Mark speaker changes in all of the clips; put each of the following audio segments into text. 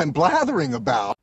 Speaker 1: I'm blathering about.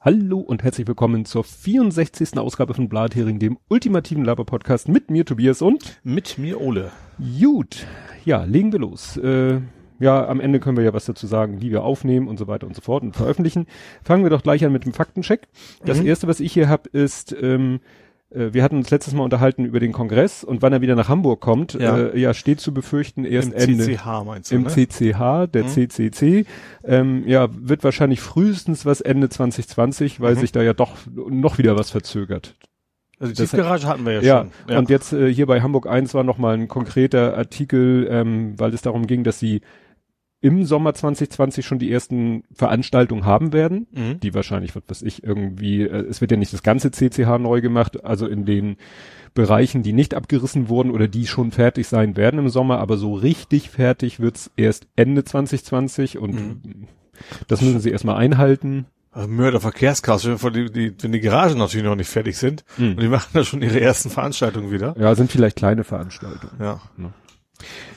Speaker 2: Hallo und herzlich willkommen zur 64. Ausgabe von Blathering, dem ultimativen Laber-Podcast mit mir Tobias und
Speaker 3: mit mir Ole.
Speaker 2: Gut, ja, legen wir los. Äh, ja, am Ende können wir ja was dazu sagen, wie wir aufnehmen und so weiter und so fort und veröffentlichen. Fangen wir doch gleich an mit dem Faktencheck. Das mhm. erste, was ich hier habe, ist ähm, äh, wir hatten uns letztes Mal unterhalten über den Kongress und wann er wieder nach Hamburg kommt, ja, äh, ja steht zu befürchten erst
Speaker 3: Im
Speaker 2: Ende.
Speaker 3: CCH meinst du,
Speaker 2: Im
Speaker 3: ne?
Speaker 2: CCH, der mhm. CCC. Ähm, ja, wird wahrscheinlich frühestens was Ende 2020, weil mhm. sich da ja doch noch wieder was verzögert.
Speaker 3: Also die Tiefgarage hatten wir ja,
Speaker 2: ja
Speaker 3: schon.
Speaker 2: Ja, und jetzt äh, hier bei Hamburg 1 war nochmal ein konkreter Artikel, ähm, weil es darum ging, dass sie im Sommer 2020 schon die ersten Veranstaltungen haben werden, mhm. die wahrscheinlich, was weiß ich, irgendwie, äh, es wird ja nicht das ganze CCH neu gemacht, also in den Bereichen, die nicht abgerissen wurden oder die schon fertig sein werden im Sommer, aber so richtig fertig wird's erst Ende 2020 und mhm. das müssen sie erstmal einhalten.
Speaker 3: Also Mörder wenn die, die, wenn die Garagen natürlich noch nicht fertig sind mhm. und die machen da schon ihre ersten Veranstaltungen wieder.
Speaker 2: Ja, sind vielleicht kleine Veranstaltungen.
Speaker 3: Ja.
Speaker 2: ja.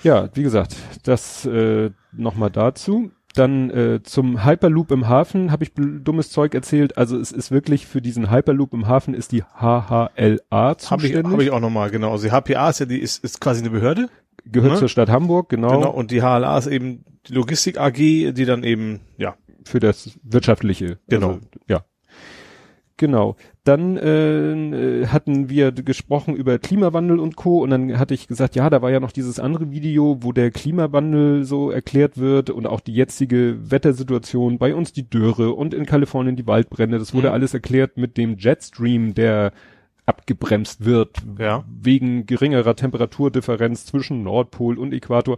Speaker 2: Ja, wie gesagt, das äh, nochmal dazu. Dann äh, zum Hyperloop im Hafen habe ich dummes Zeug erzählt. Also es ist wirklich für diesen Hyperloop im Hafen ist die HHLA zuständig.
Speaker 3: Habe ich, hab ich auch nochmal, genau. Also die HPA ist ja die ist, ist quasi eine Behörde.
Speaker 2: Gehört ne? zur Stadt Hamburg, genau. Genau,
Speaker 3: und die HLA ist eben die Logistik AG, die dann eben, ja.
Speaker 2: Für das Wirtschaftliche.
Speaker 3: Genau. Also,
Speaker 2: ja. Genau. Dann äh, hatten wir gesprochen über Klimawandel und Co. Und dann hatte ich gesagt, ja, da war ja noch dieses andere Video, wo der Klimawandel so erklärt wird und auch die jetzige Wettersituation, bei uns die Dürre und in Kalifornien die Waldbrände. Das wurde mhm. alles erklärt mit dem Jetstream, der abgebremst wird
Speaker 3: ja.
Speaker 2: wegen geringerer Temperaturdifferenz zwischen Nordpol und Äquator.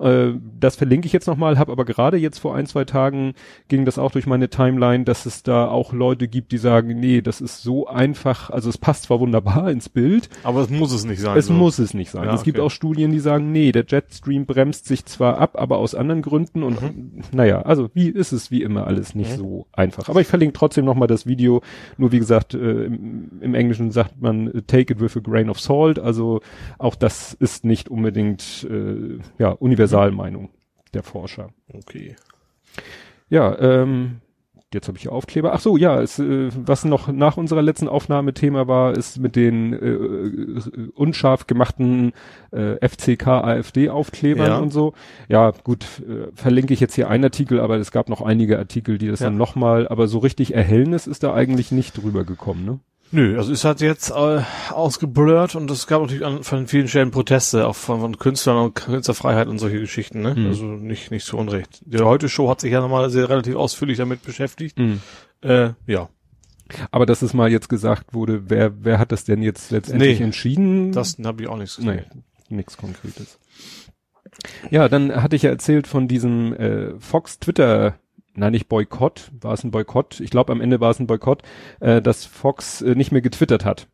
Speaker 2: Äh, das verlinke ich jetzt nochmal, habe aber gerade jetzt vor ein, zwei Tagen ging das auch durch meine Timeline, dass es da auch Leute gibt, die sagen, nee, das ist so einfach, also es passt zwar wunderbar ins Bild.
Speaker 3: Aber es muss es nicht sein.
Speaker 2: Es so. muss es nicht sein. Ja, es okay. gibt auch Studien, die sagen, nee, der Jetstream bremst sich zwar ab, aber aus anderen Gründen und mhm. naja, also wie ist es wie immer alles nicht mhm. so einfach. Aber ich verlinke trotzdem nochmal das Video, nur wie gesagt, äh, im, im Englischen sagt sagt man, take it with a grain of salt. Also auch das ist nicht unbedingt äh, ja Universalmeinung der Forscher.
Speaker 3: Okay.
Speaker 2: Ja, ähm, jetzt habe ich hier Aufkleber. Ach so, ja, es, äh, was noch nach unserer letzten Aufnahme Thema war, ist mit den äh, unscharf gemachten äh, FCK AfD Aufklebern ja. und so. Ja, gut, äh, verlinke ich jetzt hier einen Artikel, aber es gab noch einige Artikel, die das ja. dann nochmal, aber so richtig Erhellnis ist da eigentlich nicht drüber gekommen, ne?
Speaker 3: Nö, also es hat jetzt äh, ausgeblurrt und es gab natürlich an, von vielen Stellen Proteste, auch von, von Künstlern und Künstlerfreiheit und solche Geschichten, ne? Mhm. Also nicht, nicht zu Unrecht. Die Heute-Show hat sich ja nochmal sehr relativ ausführlich damit beschäftigt. Mhm. Äh, ja.
Speaker 2: Aber dass es mal jetzt gesagt wurde, wer, wer hat das denn jetzt letztendlich
Speaker 3: nee,
Speaker 2: entschieden?
Speaker 3: Das habe ich auch nichts
Speaker 2: gesehen. Nee, nichts Konkretes. Ja, dann hatte ich ja erzählt von diesem äh, Fox Twitter nein, nicht Boykott, war es ein Boykott, ich glaube am Ende war es ein Boykott, äh, dass Fox äh, nicht mehr getwittert hat.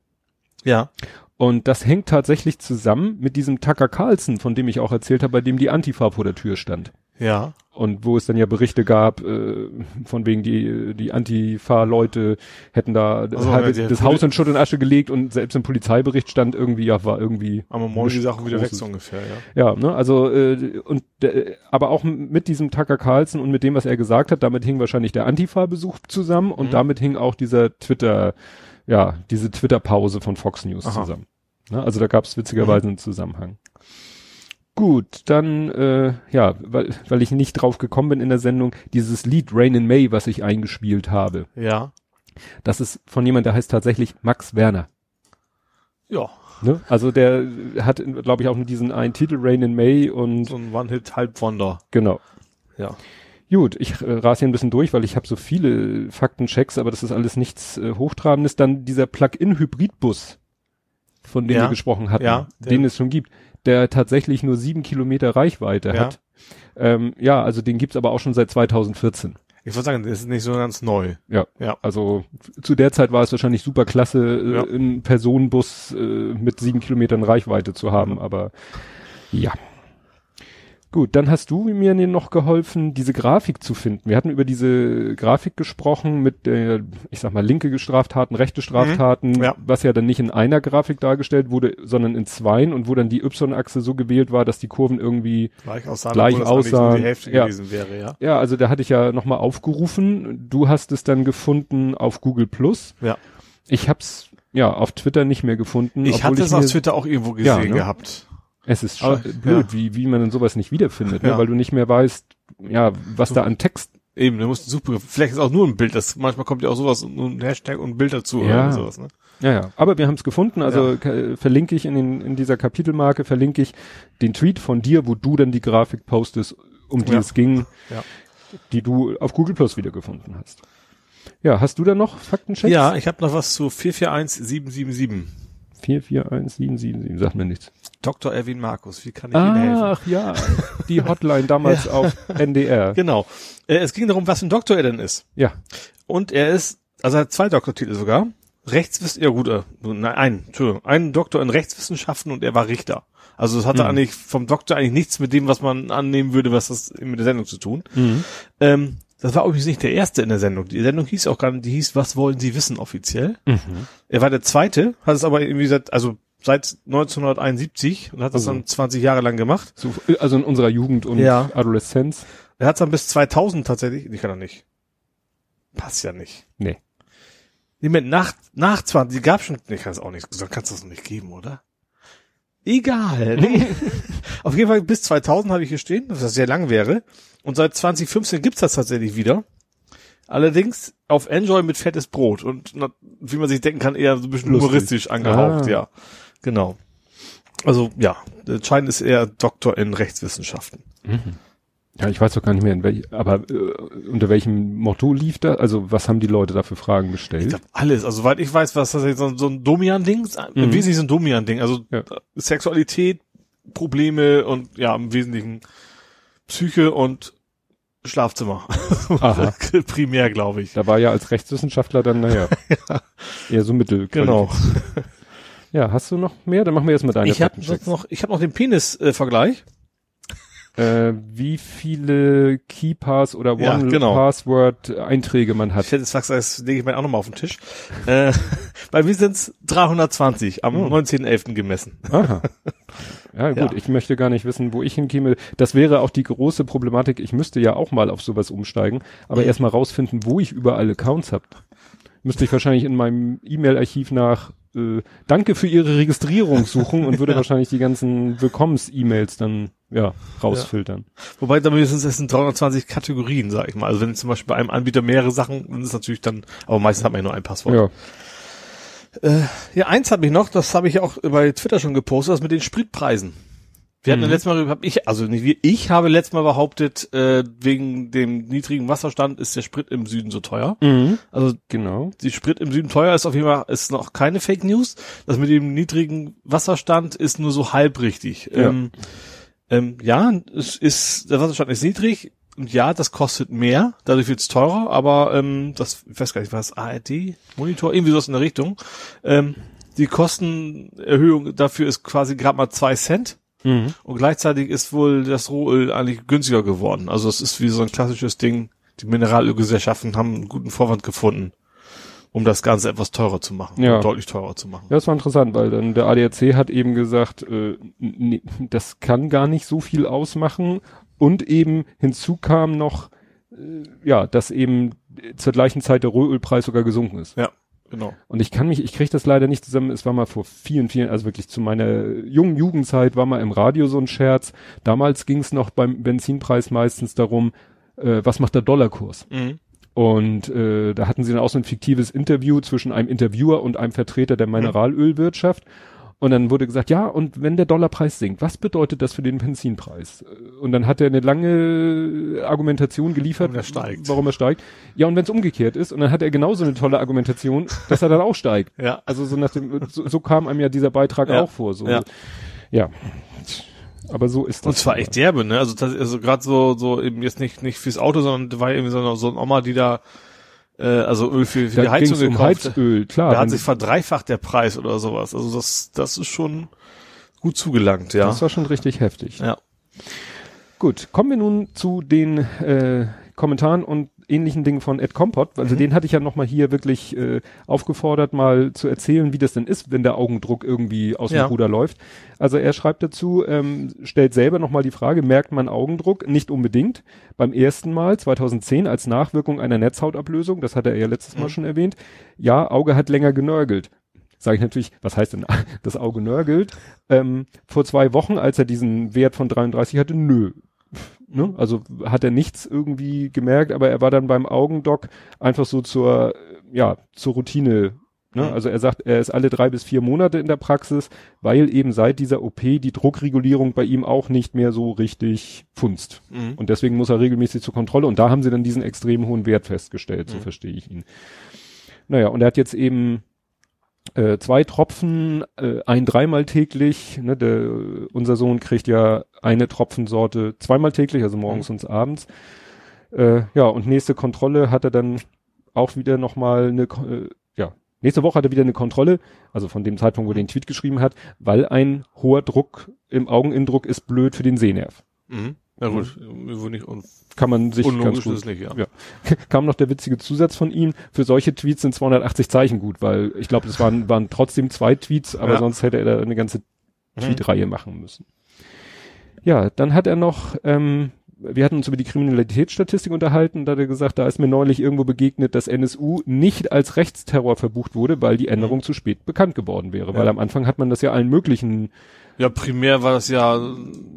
Speaker 3: Ja.
Speaker 2: Und das hängt tatsächlich zusammen mit diesem Tucker Carlson, von dem ich auch erzählt habe, bei dem die Antifa vor der Tür stand.
Speaker 3: Ja.
Speaker 2: Und wo es dann ja Berichte gab, äh, von wegen die, die Antifa-Leute hätten da also, halbe, das Haus in Schutt und Asche gelegt und selbst im Polizeibericht stand irgendwie, ja, war irgendwie.
Speaker 3: Aber morgen die Sachen wieder weg so ungefähr, ja.
Speaker 2: Ja, ne, also, äh, und, äh, aber auch mit diesem Tucker Carlson und mit dem, was er gesagt hat, damit hing wahrscheinlich der Antifa-Besuch zusammen und mhm. damit hing auch dieser Twitter, ja, diese Twitter-Pause von Fox News Aha. zusammen. Ne, also da gab es witzigerweise mhm. einen Zusammenhang. Gut, dann, äh, ja, weil, weil ich nicht drauf gekommen bin in der Sendung, dieses Lied Rain in May, was ich eingespielt habe.
Speaker 3: Ja.
Speaker 2: Das ist von jemand, der heißt tatsächlich Max Werner.
Speaker 3: Ja.
Speaker 2: Ne? Also der hat, glaube ich, auch nur diesen einen Titel Rain in May und.
Speaker 3: So ein One-Hit-Halbwonder.
Speaker 2: Genau.
Speaker 3: Ja.
Speaker 2: Gut, ich äh, rase hier ein bisschen durch, weil ich habe so viele Faktenchecks, aber das ist alles nichts äh, Hochtrabendes. Dann dieser Plug-in-Hybridbus, von dem
Speaker 3: ja.
Speaker 2: wir gesprochen hatten,
Speaker 3: ja,
Speaker 2: den es schon gibt der tatsächlich nur sieben Kilometer Reichweite ja. hat. Ähm, ja, also den gibt's aber auch schon seit 2014.
Speaker 3: Ich würde sagen, das ist nicht so ganz neu.
Speaker 2: Ja, ja. Also zu der Zeit war es wahrscheinlich super klasse, äh, ja. einen Personenbus äh, mit sieben Kilometern Reichweite zu haben, mhm. aber ja. Gut, dann hast du mir noch geholfen, diese Grafik zu finden. Wir hatten über diese Grafik gesprochen mit, äh, ich sag mal, linke Straftaten, rechte Straftaten,
Speaker 3: Mhm, ja.
Speaker 2: was ja dann nicht in einer Grafik dargestellt wurde, sondern in zweien und wo dann die Y-Achse so gewählt war, dass die Kurven irgendwie,
Speaker 3: Gleich aussahen,
Speaker 2: Gleich aussahen,
Speaker 3: die Hälfte
Speaker 2: ja.
Speaker 3: gewesen wäre, ja.
Speaker 2: ja, also da hatte ich ja nochmal aufgerufen. Du hast es dann gefunden auf Google Plus.
Speaker 3: Ja.
Speaker 2: Ich hab's ja auf Twitter nicht mehr gefunden.
Speaker 3: Ich hatte es auf Twitter auch irgendwo gesehen
Speaker 2: Ja, ne?
Speaker 3: gehabt.
Speaker 2: Es ist
Speaker 3: Aber,
Speaker 2: blöd,
Speaker 3: ja.
Speaker 2: wie, wie man denn sowas nicht wiederfindet, ne?
Speaker 3: Ja.
Speaker 2: weil du nicht mehr weißt, ja, was da an Text
Speaker 3: Eben, du musst einen Suchbegriff. Vielleicht ist auch nur ein Bild. Das manchmal kommt ja auch sowas, nur ein Hashtag und ein Bild dazu
Speaker 2: Ja.
Speaker 3: oder sowas. Ne?
Speaker 2: Ja, ja. Aber wir haben es gefunden. Also
Speaker 3: Ja.
Speaker 2: verlinke ich in, den, in dieser Kapitelmarke, verlinke ich den Tweet von dir, wo du dann die Grafik postest, um die es ging, die du auf Google Plus wiedergefunden hast. Ja, hast du da noch Faktenchecks?
Speaker 3: Ja, ich habe noch was zu 441777.
Speaker 2: 441777, sagt mir nichts.
Speaker 3: Dr. Erwin Markus, wie kann ich Ihnen helfen?
Speaker 2: Ach ja, die Hotline damals auf NDR.
Speaker 3: Genau. Äh, es ging darum, was ein Doktor er denn ist.
Speaker 2: Ja.
Speaker 3: Und er ist, also er hat zwei Doktortitel sogar. Rechtswissen, ja gut, äh, nein, einen, Entschuldigung, einen Doktor in Rechtswissenschaften und er war Richter. Also es hatte
Speaker 2: Mhm.
Speaker 3: eigentlich vom Doktor eigentlich nichts mit dem, was man annehmen würde, was das mit der Sendung zu tun.
Speaker 2: Mhm.
Speaker 3: Ähm, das war übrigens nicht der erste in der Sendung. Die Sendung hieß auch gar nicht, die hieß, was wollen Sie wissen offiziell?
Speaker 2: Mhm.
Speaker 3: Er war der zweite, hat es aber irgendwie seit, also seit 1971 und hat das
Speaker 2: Also.
Speaker 3: dann 20 Jahre lang gemacht.
Speaker 2: So, also in unserer Jugend und
Speaker 3: Ja.
Speaker 2: Adoleszenz.
Speaker 3: Er hat es dann bis 2000 tatsächlich, ich kann er nicht. Passt ja nicht.
Speaker 2: Nee.
Speaker 3: Nee, mit nach, nach 20, die gab schon, nee, kann es auch nicht, so kannst du das noch nicht geben, oder? Egal. Nee. Auf jeden Fall bis 2000 habe ich hier stehen, dass das sehr lang wäre. Und seit 2015 gibt's das tatsächlich wieder. Allerdings auf Enjoy mit fettes Brot und wie man sich denken kann, eher so ein bisschen
Speaker 2: Lustig.
Speaker 3: humoristisch angehaucht,
Speaker 2: Ah.
Speaker 3: ja. Genau. Also ja, entscheidend ist er Doktor in Rechtswissenschaften.
Speaker 2: Ja, ich weiß doch gar nicht mehr, in welch, aber äh, unter welchem Motto lief da? Also was haben die Leute da für Fragen
Speaker 3: Ich
Speaker 2: gestellt?
Speaker 3: glaube alles. Also soweit ich weiß, was das jetzt so, so ein Domian-Ding ist. Im
Speaker 2: Mhm.
Speaker 3: Wesentlichen so ein Domian-Ding. Also
Speaker 2: Ja.
Speaker 3: Sexualität, Probleme und ja, im Wesentlichen Psyche und Schlafzimmer. Primär, glaube ich.
Speaker 2: Da war ja als Rechtswissenschaftler dann, naja, eher so mittel.
Speaker 3: Genau.
Speaker 2: Ja, hast du noch mehr? Dann machen wir jetzt mal deine
Speaker 3: Ich habe noch, ich habe noch den Penis-Vergleich.
Speaker 2: Äh, wie viele Keypass oder
Speaker 3: Ja, genau.
Speaker 2: One-Password-Einträge man hat.
Speaker 3: Ich hätte gesagt, das lege ich mir auch nochmal auf den Tisch. äh, bei mir sind's 320 am
Speaker 2: Oh.
Speaker 3: 19.11. gemessen.
Speaker 2: Aha. Ja gut,
Speaker 3: Ja.
Speaker 2: ich möchte gar nicht wissen, wo ich hinkäme. Das wäre auch die große Problematik. Ich müsste ja auch mal auf sowas umsteigen, aber
Speaker 3: Mhm.
Speaker 2: erstmal rausfinden, wo ich überall Accounts habe. Müsste ich wahrscheinlich in meinem E-Mail-Archiv nach äh, Danke für Ihre Registrierung suchen und würde wahrscheinlich die ganzen Willkommens-E-Mails dann ja rausfiltern.
Speaker 3: Wobei da mindestens es sind 320 Kategorien, sag ich mal. Also wenn zum Beispiel bei einem Anbieter mehrere Sachen, dann ist natürlich dann, aber meistens hat man ja nur ein Passwort.
Speaker 2: Ja.
Speaker 3: Ja, eins habe ich noch, das habe ich auch bei Twitter schon gepostet, das mit den Spritpreisen. Wir hatten
Speaker 2: Mhm.
Speaker 3: letztes Mal, hab ich, also nicht wir, ich habe letztes Mal behauptet, äh, wegen dem niedrigen Wasserstand ist der Sprit im Süden so teuer.
Speaker 2: Mhm.
Speaker 3: Also
Speaker 2: Genau.
Speaker 3: die Sprit im Süden teuer ist auf jeden Fall, ist noch keine Fake News. Das mit dem niedrigen Wasserstand ist nur so halb richtig.
Speaker 2: Ja.
Speaker 3: Ähm, ähm, ja, es ist, der Wasserstand ist niedrig und ja, das kostet mehr, dadurch wird's teurer, aber ähm, das, ich weiß gar nicht, was ARD, Monitor, irgendwie sowas in der Richtung. Ähm, die Kostenerhöhung dafür ist quasi gerade mal zwei Cent.
Speaker 2: Mhm.
Speaker 3: Und gleichzeitig ist wohl das Rohöl eigentlich günstiger geworden. Also es ist wie so ein klassisches Ding. Die Mineralölgesellschaften haben einen guten Vorwand gefunden, um das Ganze etwas teurer zu machen.
Speaker 2: Ja.
Speaker 3: Deutlich teurer zu machen.
Speaker 2: Ja, das war interessant, weil dann der ADAC hat eben gesagt, äh, nee, das kann gar nicht so viel ausmachen. Und eben hinzu kam noch, äh, ja, dass eben zur gleichen Zeit der Rohölpreis sogar gesunken ist.
Speaker 3: Ja, genau.
Speaker 2: Und ich kann mich, ich kriege das leider nicht zusammen. Es war mal vor vielen, vielen, also wirklich zu meiner jungen Jugendzeit war mal im Radio so ein Scherz. Damals ging es noch beim Benzinpreis meistens darum, äh, was macht der Dollarkurs?
Speaker 3: Mhm.
Speaker 2: Und äh, da hatten sie dann auch so ein fiktives Interview zwischen einem Interviewer und einem Vertreter der Mineralölwirtschaft. Und dann wurde gesagt, ja, und wenn der Dollarpreis sinkt, was bedeutet das für den Benzinpreis? Und dann hat er eine lange Argumentation geliefert,
Speaker 3: Warum er steigt.
Speaker 2: warum er steigt. Ja, und wenn es umgekehrt ist, und dann hat er genauso eine tolle Argumentation, dass er dann auch steigt.
Speaker 3: Ja.
Speaker 2: Also so nach dem, so, so kam einem ja dieser Beitrag
Speaker 3: Ja.
Speaker 2: auch vor. So.
Speaker 3: Ja.
Speaker 2: ja. Aber so ist das.
Speaker 3: Und zwar echt derbe, ne? Also, das, also gerade so, so eben jetzt nicht, nicht fürs Auto, sondern war irgendwie so, eine- so ein Oma, die da, äh, also Öl für, für die Heizung
Speaker 2: ging's um
Speaker 3: gekauft
Speaker 2: Heizöl, klar.
Speaker 3: Da hat sich verdreifacht der Preis oder sowas. Also das, das ist schon gut zugelangt, ja.
Speaker 2: Das war schon richtig heftig.
Speaker 3: Ja.
Speaker 2: Gut, kommen wir nun zu den äh, Kommentaren und ähnlichen Dingen von Ed Compot. Also mhm. den hatte ich ja nochmal hier wirklich äh, aufgefordert, mal zu erzählen, wie das denn ist, wenn der Augendruck irgendwie aus dem ja. Ruder läuft. Also er schreibt dazu, ähm, stellt selber nochmal die Frage, merkt man Augendruck? Nicht unbedingt. Beim ersten Mal, 2010, als Nachwirkung einer Netzhautablösung, das hat er ja letztes mhm. Mal schon erwähnt, ja, Auge hat länger genörgelt. Sage ich natürlich, was heißt denn, das Auge nörgelt? Ähm, vor zwei Wochen, als er diesen Wert von 33 hatte, nö, Ne? Also hat er nichts irgendwie gemerkt, aber er war dann beim Augendoc einfach so zur, ja, zur Routine. Ne? Also er sagt, er ist alle drei bis vier Monate in der Praxis, weil eben seit dieser OP die Druckregulierung bei ihm auch nicht mehr so richtig funzt. Mhm. Und deswegen muss er regelmäßig zur Kontrolle. Und da haben sie dann diesen extrem hohen Wert festgestellt, so mhm. verstehe ich ihn. Naja, und er hat jetzt eben äh, zwei Tropfen, äh, ein dreimal täglich. Ne, der, unser Sohn kriegt ja eine Tropfensorte zweimal täglich, also morgens mhm. und abends. Äh, ja, und nächste Kontrolle hat er dann auch wieder nochmal eine, äh, ja, nächste Woche hat er wieder eine Kontrolle, also von dem Zeitpunkt, wo er den Tweet geschrieben hat, weil ein hoher Druck im Augeninnendruck ist blöd für den Sehnerv.
Speaker 3: Mhm. Ja gut, mhm.
Speaker 2: kann man sich ganz gut,
Speaker 3: nicht, ja.
Speaker 2: ja. Kam noch der witzige Zusatz von ihm, für solche Tweets sind 280 Zeichen gut, weil ich glaube, es waren, waren trotzdem zwei Tweets, aber ja. sonst hätte er da eine ganze mhm. Tweetreihe machen müssen. Ja, dann hat er noch, ähm, wir hatten uns über die Kriminalitätsstatistik unterhalten, da hat er gesagt, da ist mir neulich irgendwo begegnet, dass NSU nicht als Rechtsterror verbucht wurde, weil die Änderung mhm. zu spät bekannt geworden wäre. Ja. Weil am Anfang hat man das ja allen möglichen
Speaker 3: ja, primär war das ja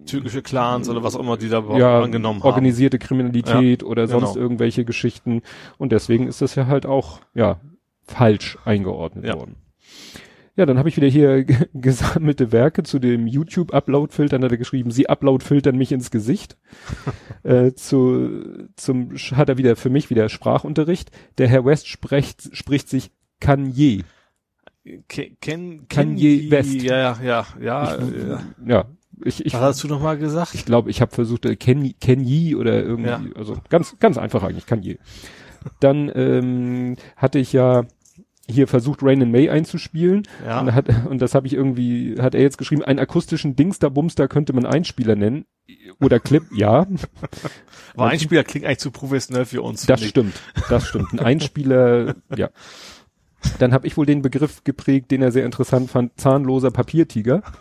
Speaker 3: türkische Clans oder was auch immer, die da
Speaker 2: ja, angenommen haben. Organisierte Kriminalität ja, oder sonst genau. irgendwelche Geschichten. Und deswegen ist das ja halt auch, ja, falsch eingeordnet ja. worden. Ja, dann habe ich wieder hier gesammelte Werke zu dem YouTube-Upload-Filtern, hat er geschrieben, sie Upload-filtern mich ins Gesicht. äh, zu, zum, hat er wieder für mich wieder Sprachunterricht. Der Herr West spricht, spricht sich Kanye
Speaker 3: Ken, Ken,
Speaker 2: Kanye West.
Speaker 3: Ja, ja, ja,
Speaker 2: ich, ja. ja. Ich, ich,
Speaker 3: Was hast du nochmal gesagt?
Speaker 2: Ich glaube, ich habe versucht, äh, Ken, Kanye oder irgendwie, ja. also ganz, ganz einfach eigentlich, Kanye. Dann ähm, hatte ich ja hier versucht, Rain and May einzuspielen. Ja. Und, hat, und das habe ich irgendwie, hat er jetzt geschrieben, einen akustischen Dingster Bumster könnte man Einspieler nennen. Oder Clip, ja.
Speaker 3: Aber Einspieler klingt eigentlich zu professionell für uns.
Speaker 2: Das stimmt, das stimmt. Ein Einspieler, ja. Dann habe ich wohl den Begriff geprägt, den er sehr interessant fand, zahnloser Papiertiger.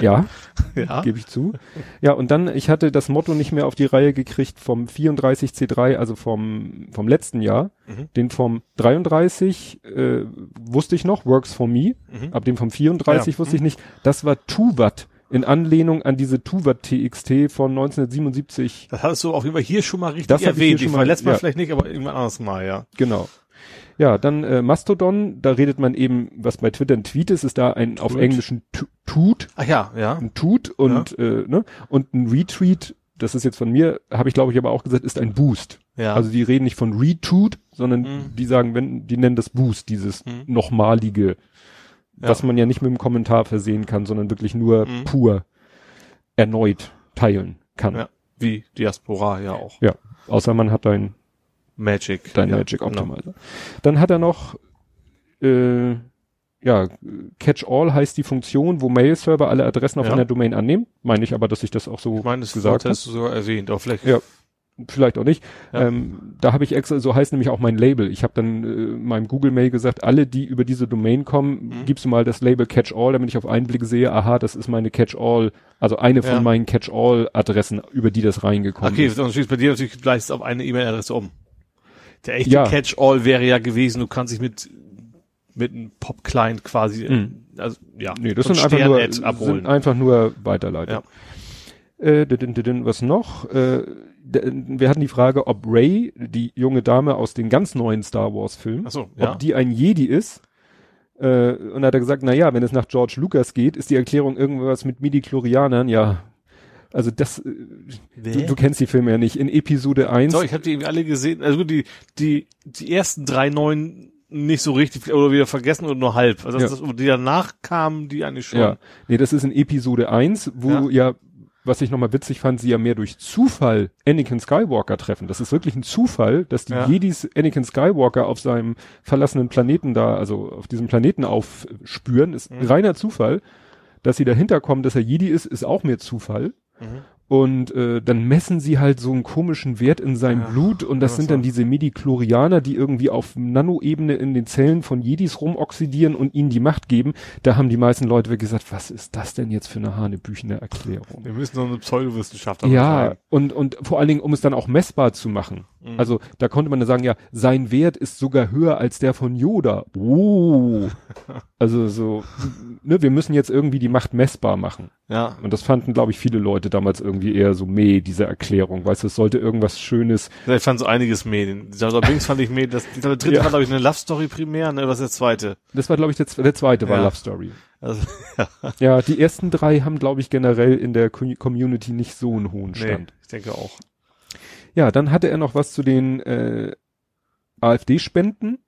Speaker 2: Ja, ja. gebe ich zu. Ja, und dann, ich hatte das Motto nicht mehr auf die Reihe gekriegt vom 34C3, also vom, vom letzten Jahr. Mhm. Den vom 33 äh, wusste ich noch, Works for Me. Mhm. Ab dem vom 34 ja. wusste ich mhm. nicht. Das war Tuvat in Anlehnung an diese Tuvat TXT von 1977.
Speaker 3: Das hattest du auf jeden Fall hier schon mal richtig das erwähnt. Ich, schon mal, letztes Mal ja. vielleicht nicht, aber irgendwann anders mal, ja.
Speaker 2: Genau. Ja, dann äh, Mastodon, da redet man eben, was bei Twitter ein Tweet ist, ist da ein Tweet. auf englischen Tut.
Speaker 3: Ach ja, ja.
Speaker 2: Ein Tut und, ja. äh, ne? und ein Retweet, das ist jetzt von mir, habe ich glaube ich aber auch gesagt, ist ein Boost. Ja. Also die reden nicht von Retweet, sondern mhm. die sagen, wenn, die nennen das Boost, dieses mhm. nochmalige, ja. was man ja nicht mit einem Kommentar versehen kann, sondern wirklich nur mhm. pur erneut teilen kann. Ja.
Speaker 3: Wie Diaspora ja auch.
Speaker 2: Ja. Außer man hat ein
Speaker 3: Magic.
Speaker 2: Dein ja, Magic genau. Optimizer. Genau. Dann hat er noch, äh, ja, Catch-all heißt die Funktion, wo Mail-Server alle Adressen auf ja. einer Domain annehmen. Meine ich aber, dass ich das auch so ich meine, das gesagt
Speaker 3: hast du sogar erwähnt, auch vielleicht.
Speaker 2: Ja, vielleicht auch nicht. Ja. Ähm, da habe ich extra, so heißt nämlich auch mein Label. Ich habe dann äh, meinem Google Mail gesagt, alle, die über diese Domain kommen, mhm. gibst du mal das Label Catch-all, damit ich auf einen Blick sehe, aha, das ist meine Catch-all, also eine von meinen Catch-all-Adressen, über die das reingekommen
Speaker 3: okay,
Speaker 2: ist.
Speaker 3: Okay, dann schließt bei dir natürlich gleich auf eine E-Mail-Adresse um. Der echte ja. Catch-all wäre ja gewesen, du kannst dich mit mit einem Pop-Client quasi,
Speaker 2: mhm. also ja, nee, das sind einfach, nur, sind einfach nur Weiterleitung. Ja. Äh, was noch? Äh, wir hatten die Frage, ob Ray, die junge Dame aus den ganz neuen Star Wars Filmen,
Speaker 3: so, ja.
Speaker 2: ob die ein Jedi ist. Äh, und da hat er gesagt, na ja, wenn es nach George Lucas geht, ist die Erklärung irgendwas mit Midi-Chlorianern. Ja, also das, äh, du, du, kennst die Filme ja nicht. In Episode 1.
Speaker 3: Doch, ich habe die irgendwie alle gesehen. Also die, die, die ersten drei neuen nicht so richtig oder wieder vergessen oder nur halb. Also ja. das, die danach kamen, die eigentlich schon.
Speaker 2: Ja. Nee, das ist in Episode 1, wo ja, ja was ich nochmal witzig fand, sie ja mehr durch Zufall Anakin Skywalker treffen. Das ist wirklich ein Zufall, dass die ja. Jedis Anakin Skywalker auf seinem verlassenen Planeten da, also auf diesem Planeten aufspüren, ist mhm. reiner Zufall. Dass sie dahinter kommen, dass er Jedi ist, ist auch mehr Zufall. Mhm. Und äh, dann messen sie halt so einen komischen Wert in seinem
Speaker 3: Ja,
Speaker 2: Blut und das sind dann diese Medichlorianer, die irgendwie auf Nanoebene in den Zellen von Jedis rumoxidieren und ihnen die Macht geben. Da haben die meisten Leute wirklich gesagt, was ist das denn jetzt für eine hanebüchene Erklärung?
Speaker 3: Wir müssen noch eine Pseudowissenschaft
Speaker 2: Ja, und, und vor allen Dingen, um es dann auch messbar zu machen.
Speaker 3: Mhm.
Speaker 2: Also da konnte man dann sagen, ja, sein Wert ist sogar höher als der von Yoda. Oh. also so, ne, wir müssen jetzt irgendwie die Macht messbar machen.
Speaker 3: Ja.
Speaker 2: Und das fanden, glaube ich, viele Leute damals irgendwie eher so meh, diese Erklärung. Weißt du, es sollte irgendwas Schönes.
Speaker 3: Ja, Ich fand so einiges mehr. Den- Dieser Bings fand ich mehr. Das, der dritte
Speaker 2: Ja.
Speaker 3: war, glaube ich, eine Love Story primär, ne? Was ist der zweite?
Speaker 2: Das war, glaube ich, der, der zweite war
Speaker 3: Ja.
Speaker 2: Love Story.
Speaker 3: Also,
Speaker 2: Ja, die ersten drei haben, glaube ich, generell in der Co- Community nicht so einen hohen
Speaker 3: nee,
Speaker 2: Stand.
Speaker 3: ich denke auch.
Speaker 2: Ja, dann hatte er noch was zu den äh, AfD-Spenden.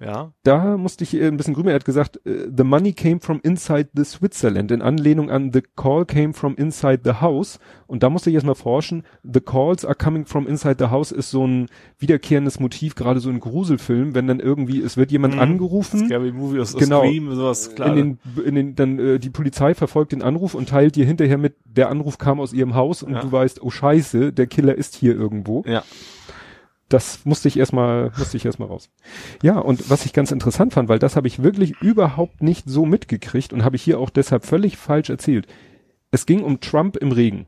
Speaker 3: Ja.
Speaker 2: da musste ich äh, ein bisschen grüber. Er hat gesagt, äh, the money came from inside the Switzerland, in Anlehnung an the call came from inside the house. Und da musste ich erstmal forschen. The calls are coming from inside the house ist so ein wiederkehrendes Motiv, gerade so in Gruselfilmen, wenn dann irgendwie, es wird jemand
Speaker 3: Mhm.
Speaker 2: angerufen.
Speaker 3: Scary Movie aus
Speaker 2: Genau.
Speaker 3: Scream, sowas, klar.
Speaker 2: In den, in den, dann, äh, die Polizei verfolgt den Anruf und teilt dir hinterher mit, der Anruf kam aus ihrem Haus und
Speaker 3: Ja.
Speaker 2: du weißt, oh scheiße, der Killer ist hier irgendwo.
Speaker 3: ja.
Speaker 2: Das musste ich erstmal, musste ich erstmal raus. Ja, und was ich ganz interessant fand, weil das habe ich wirklich überhaupt nicht so mitgekriegt und habe ich hier auch deshalb völlig falsch erzählt. Es ging um Trump im Regen.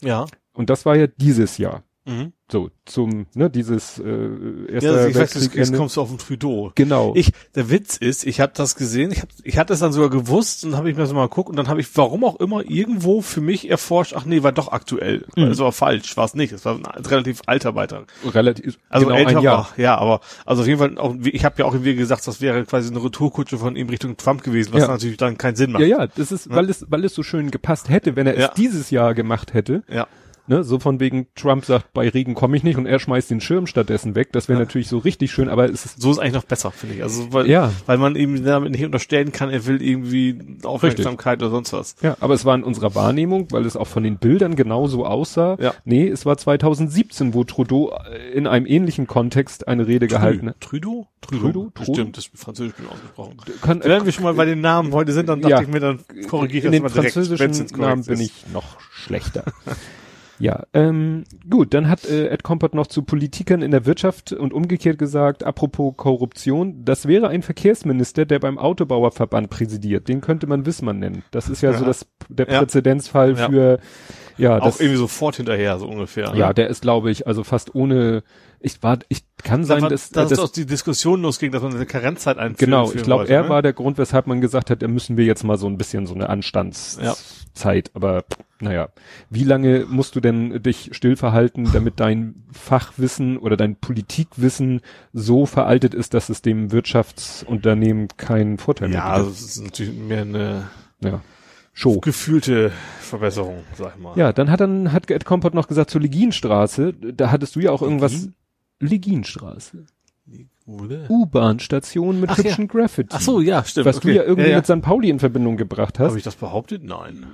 Speaker 3: Ja.
Speaker 2: Und das war ja dieses Jahr.
Speaker 3: Mhm.
Speaker 2: So, zum, ne, dieses äh,
Speaker 3: Ja,
Speaker 2: erster
Speaker 3: ich weiß, jetzt, jetzt kommst du auf den Trudeau.
Speaker 2: Genau.
Speaker 3: Ich, der Witz ist, ich habe das gesehen, ich, hab, ich hatte es dann sogar gewusst und habe ich mir so mal geguckt und dann habe ich, warum auch immer, irgendwo für mich erforscht, ach nee, war doch aktuell.
Speaker 2: Mhm.
Speaker 3: Das war falsch, war es nicht. Es war ein relativ alter Beitrag.
Speaker 2: relativ,
Speaker 3: Also
Speaker 2: genau
Speaker 3: älter
Speaker 2: ein Jahr.
Speaker 3: war, ja, aber also auf jeden Fall auch, ich habe ja auch irgendwie gesagt, das wäre quasi eine Retourkutsche von ihm Richtung Trump gewesen, was
Speaker 2: Ja.
Speaker 3: natürlich dann keinen Sinn macht.
Speaker 2: Ja, ja, das ist, weil es, weil es so schön gepasst hätte, wenn er
Speaker 3: Ja.
Speaker 2: es dieses Jahr gemacht hätte.
Speaker 3: ja.
Speaker 2: Ne, so von wegen Trump sagt, bei Regen komme ich nicht und er schmeißt den Schirm stattdessen weg. Das wäre natürlich so richtig schön, aber es ist
Speaker 3: So ist eigentlich noch besser, finde ich. Also weil,
Speaker 2: Ja.
Speaker 3: weil man ihm damit nicht unterstellen kann, er will irgendwie Aufmerksamkeit oder sonst was.
Speaker 2: Ja, aber es war in unserer Wahrnehmung, weil es auch von den Bildern genauso aussah.
Speaker 3: Ja.
Speaker 2: Nee, es war 2017, wo Trudeau äh, in einem ähnlichen Kontext eine Rede gehalten hat.
Speaker 3: Trudeau?
Speaker 2: Trudeau?
Speaker 3: Bestimmt, das ist französisch bin ausgesprochen.
Speaker 2: Kann,
Speaker 3: Wenn wir schon mal bei den Namen heute sind, dann dachte
Speaker 2: Ja.
Speaker 3: ich mir, dann korrigiere ich
Speaker 2: in
Speaker 3: das
Speaker 2: den
Speaker 3: mal direkt. wenn's
Speaker 2: französischen
Speaker 3: jetzt
Speaker 2: Namen
Speaker 3: korrekt
Speaker 2: bin
Speaker 3: ist.
Speaker 2: ich noch schlechter. ja, ähm, gut, dann hat äh, Ed Kompott noch zu Politikern in der Wirtschaft und umgekehrt gesagt, apropos Korruption, das wäre ein Verkehrsminister, der beim Autobauerverband präsidiert. Den könnte man Wissmann nennen. Das ist ja, so
Speaker 3: Ja.
Speaker 2: das, der
Speaker 3: Ja.
Speaker 2: Präzedenzfall
Speaker 3: Ja.
Speaker 2: für, ja,
Speaker 3: Auch
Speaker 2: das,
Speaker 3: irgendwie sofort hinterher, so ungefähr. ne?
Speaker 2: ja, der ist, glaube ich, also fast ohne, ich war, ich kann sein,
Speaker 3: Sein,
Speaker 2: dass,
Speaker 3: dass,
Speaker 2: dass
Speaker 3: dass auch die Diskussion losging, dass man eine Karenzzeit einführen
Speaker 2: Genau, ich glaube,
Speaker 3: wollte,
Speaker 2: er
Speaker 3: ne?
Speaker 2: war der Grund, weshalb man gesagt hat, da müssen wir jetzt mal so ein bisschen so eine Anstandszeit. Aber naja, wie lange musst du denn dich still verhalten, damit dein Fachwissen oder dein Politikwissen so veraltet ist, dass es dem Wirtschaftsunternehmen keinen Vorteil
Speaker 3: Ja,
Speaker 2: mehr
Speaker 3: also
Speaker 2: gibt?
Speaker 3: das ist natürlich mehr eine
Speaker 2: Ja. Show.
Speaker 3: gefühlte Verbesserung, sag ich mal.
Speaker 2: Ja, dann hat dann hat Ed Kompott noch gesagt zur Leginstraße, da hattest du ja auch irgendwas
Speaker 3: Legin?
Speaker 2: Leginstraße.
Speaker 3: Oder?
Speaker 2: U-Bahn-Station mit
Speaker 3: Ach
Speaker 2: hübschen Graffiti.
Speaker 3: Ach so, ja, stimmt.
Speaker 2: Was du
Speaker 3: okay.
Speaker 2: ja irgendwie
Speaker 3: ja,
Speaker 2: mit St. Pauli in Verbindung gebracht hast.
Speaker 3: Habe ich das behauptet? Nein.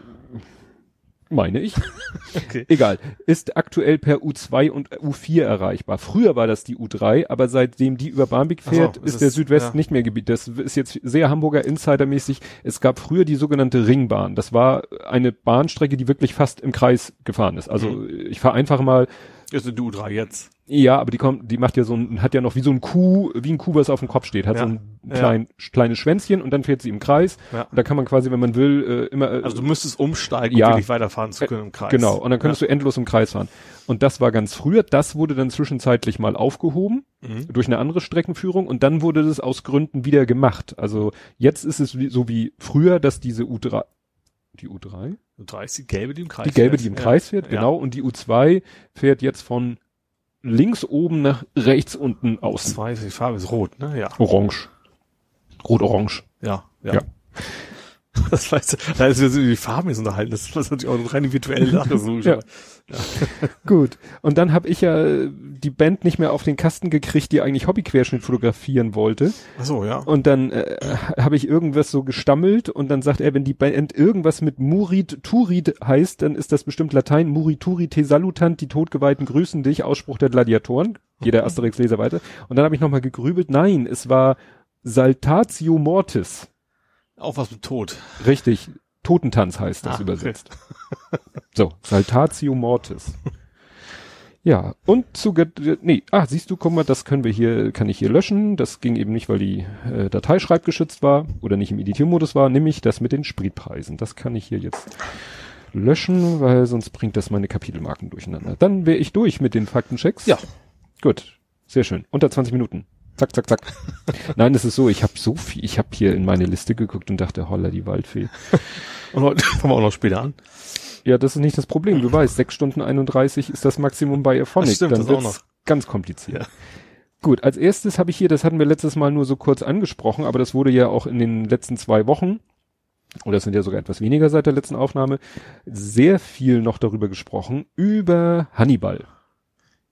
Speaker 2: Meine ich.
Speaker 3: Okay.
Speaker 2: Egal. Ist aktuell per U2 und U4 erreichbar. Früher war das die U3, aber seitdem die über Barmbek
Speaker 3: Ach so,
Speaker 2: fährt,
Speaker 3: ist
Speaker 2: ist der Südwest
Speaker 3: ja.
Speaker 2: nicht mehr Gebiet. Das ist jetzt sehr Hamburger Insidermäßig. Es gab früher die sogenannte Ringbahn. Das war eine Bahnstrecke, die wirklich fast im Kreis gefahren ist. Also
Speaker 3: Mhm.
Speaker 2: ich fahre einfach mal,
Speaker 3: Ist eine U3 jetzt.
Speaker 2: ja, aber die kommt, die macht ja so ein, hat ja noch wie so ein Kuh, wie ein Kuh, was auf dem Kopf steht, hat
Speaker 3: Ja.
Speaker 2: so ein
Speaker 3: Ja.
Speaker 2: klein, kleines Schwänzchen und dann fährt sie im Kreis.
Speaker 3: Ja.
Speaker 2: Und da kann man quasi, wenn man will, äh, immer, äh,
Speaker 3: Also du müsstest umsteigen,
Speaker 2: Ja.
Speaker 3: um wirklich weiterfahren zu können im Kreis.
Speaker 2: Genau, und dann könntest du endlos im Kreis fahren. Und das war ganz früher, das wurde dann zwischenzeitlich mal aufgehoben
Speaker 3: Mhm.
Speaker 2: durch eine andere Streckenführung und dann wurde das aus Gründen wieder gemacht. Also jetzt ist es so wie früher, dass diese U3, die U3?
Speaker 3: U3 ist die gelbe, die im Kreis
Speaker 2: Die gelbe,
Speaker 3: fährt.
Speaker 2: die im
Speaker 3: Ja.
Speaker 2: Kreis fährt,
Speaker 3: Ja.
Speaker 2: genau, und die U2 fährt jetzt von links oben nach rechts unten außen.
Speaker 3: U2, die Farbe ist rot, ne? Ja.
Speaker 2: Orange. Rot-orange.
Speaker 3: Ja. Ja.
Speaker 2: Ja.
Speaker 3: Das weißt du, da ist jetzt die Farben jetzt unterhalten. Das ist natürlich auch eine reine virtuelle Sache. So
Speaker 2: Ja. Gut. Und dann habe ich ja äh, die Band nicht mehr auf den Kasten gekriegt, die eigentlich Hobbyquerschnitt fotografieren wollte.
Speaker 3: Ach so, ja.
Speaker 2: Und dann äh, habe ich irgendwas so gestammelt und dann sagt er, wenn die Band irgendwas mit Murid Turid heißt, dann ist das bestimmt Latein. Murid Turid te salutant, die Todgeweihten grüßen dich, Ausspruch der Gladiatoren. Jeder Asterix-Leser weiter. Und dann habe ich nochmal gegrübelt. Nein, es war Saltatio Mortis.
Speaker 3: Auch was mit Tod.
Speaker 2: Richtig. Totentanz heißt das
Speaker 3: Ah,
Speaker 2: übersetzt. So, Saltatio Mortis. Ja, und zu, nee, ah, siehst du, guck mal, das können wir hier, kann ich hier löschen. Das ging eben nicht, weil die äh, Datei schreibgeschützt war oder nicht im Editiermodus war, nämlich das mit den Spritpreisen. Das kann ich hier jetzt löschen, weil sonst bringt das meine Kapitelmarken durcheinander. Dann wäre ich durch mit den Faktenchecks.
Speaker 3: Ja.
Speaker 2: Gut, sehr schön. Unter 20 Minuten. Zack, zack, zack. Nein, es ist so, ich habe so viel, ich habe hier in meine Liste geguckt und dachte, holla, die Waldfee.
Speaker 3: Und heute fangen wir auch noch später an.
Speaker 2: Ja, das ist nicht das Problem. Du weißt, 6 Stunden 31 ist das Maximum bei Aphonic.
Speaker 3: Das stimmt,
Speaker 2: Dann wird's ganz kompliziert. Gut, als erstes habe ich hier, das hatten wir letztes Mal nur so kurz angesprochen, aber das wurde ja auch in den letzten zwei Wochen, oder es sind ja sogar etwas weniger seit der letzten Aufnahme, sehr viel noch darüber gesprochen, über Hannibal.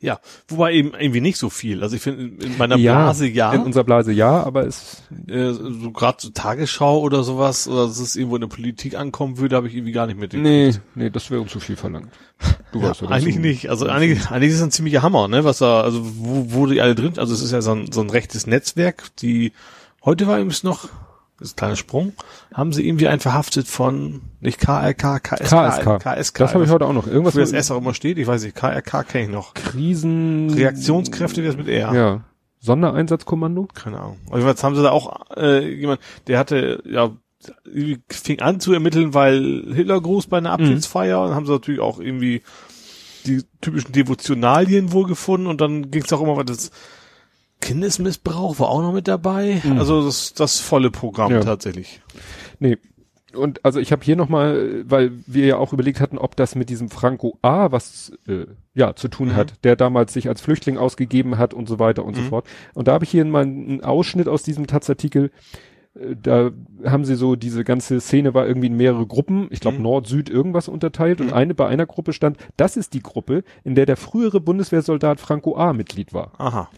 Speaker 3: Ja, wobei eben irgendwie nicht so viel. Also ich finde in meiner Blase ja,
Speaker 2: In unserer Blase ja, aber es,
Speaker 3: äh, so gerade so Tagesschau oder sowas, oder dass es irgendwo in der Politik ankommen würde, habe ich irgendwie gar nicht mit.
Speaker 2: nee, nee, das wäre um zu viel verlangt. Du weißt ja,
Speaker 3: Eigentlich nicht. Also eigentlich, eigentlich ist es ein ziemlicher Hammer, ne? Was da, also wo, wo die alle drin, also es ist ja so ein, so ein rechtes Netzwerk, die heute war übrigens noch, das ist ein kleiner Sprung, haben sie irgendwie einen verhaftet von nicht KRK, KSK,
Speaker 2: KSK.
Speaker 3: KSK.
Speaker 2: Das habe ich heute auch noch. Irgendwas
Speaker 3: Wo das S auch immer steht, ich weiß nicht, KRK kenne ich noch.
Speaker 2: Krisen.
Speaker 3: Reaktionskräfte, wie das mit R.
Speaker 2: Ja. Sondereinsatzkommando?
Speaker 3: Keine Ahnung. Also jetzt haben sie da auch äh, jemand, der hatte, ja, fing an zu ermitteln, weil Hitler groß bei einer Abschiedsfeier und haben sie natürlich auch irgendwie die typischen Devotionalien wohl gefunden und dann ging es auch immer weiter. Kindesmissbrauch war auch noch mit dabei. Also das, das volle Programm
Speaker 2: Ja.
Speaker 3: tatsächlich.
Speaker 2: Nee. Und also ich habe hier nochmal, weil wir ja auch überlegt hatten, ob das mit diesem Franco A. was äh, ja zu tun hat, der damals sich als Flüchtling ausgegeben hat und so weiter und so fort. Und da habe ich hier mal einen Ausschnitt aus diesem Taz-Artikel. Äh, Da haben sie so, diese ganze Szene war irgendwie in mehrere Gruppen, ich glaube Nord, Süd, irgendwas unterteilt. Und eine bei einer Gruppe stand, das ist die Gruppe, in der der frühere Bundeswehrsoldat Franco A. Mitglied war.
Speaker 3: Aha.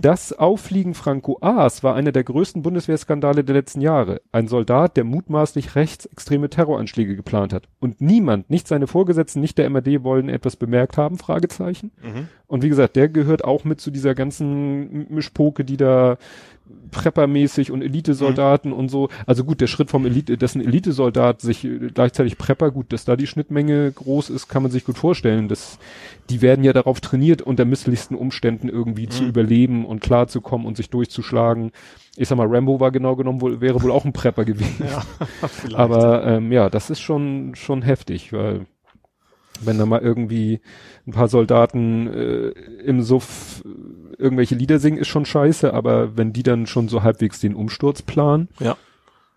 Speaker 2: Das Auffliegen Franco A's war einer der größten Bundeswehrskandale der letzten Jahre. Ein Soldat, der mutmaßlich rechtsextreme Terroranschläge geplant hat. Und niemand, nicht seine Vorgesetzten, nicht der MRD wollen etwas bemerkt haben, Fragezeichen. Und wie gesagt, der gehört auch mit zu dieser ganzen Mischpoke, die da Preppermäßig und Elitesoldaten und so. Also gut, der Schritt vom Elite, dass ein Elitesoldat sich äh, gleichzeitig Prepper, gut, dass da die Schnittmenge groß ist, kann man sich gut vorstellen. Das, die werden ja darauf trainiert, unter misslichsten Umständen irgendwie zu überleben und klarzukommen und sich durchzuschlagen. Ich sag mal, Rambo war genau genommen wohl, wäre wohl auch ein Prepper gewesen.
Speaker 3: Ja.
Speaker 2: Aber ähm, ja, das ist schon schon heftig, weil wenn da mal irgendwie ein paar Soldaten äh, im Suff äh, irgendwelche Lieder singen, ist schon scheiße, aber wenn die dann schon so halbwegs den Umsturz planen,
Speaker 3: ja.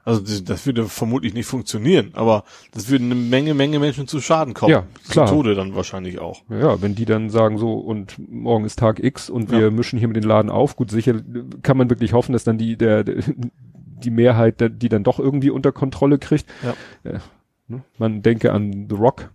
Speaker 3: Also das, würde vermutlich nicht funktionieren, aber das würde eine Menge, Menge Menschen zu Schaden kommen.
Speaker 2: Ja, klar.
Speaker 3: Zu Tode dann wahrscheinlich auch.
Speaker 2: ja, wenn die dann sagen so und morgen ist Tag X und wir
Speaker 3: Ja.
Speaker 2: mischen hier mit den Laden auf, gut, sicher kann man wirklich hoffen, dass dann die der, die Mehrheit, die dann doch irgendwie unter Kontrolle kriegt.
Speaker 3: Ja.
Speaker 2: Äh, ne? Man denke an The Rock,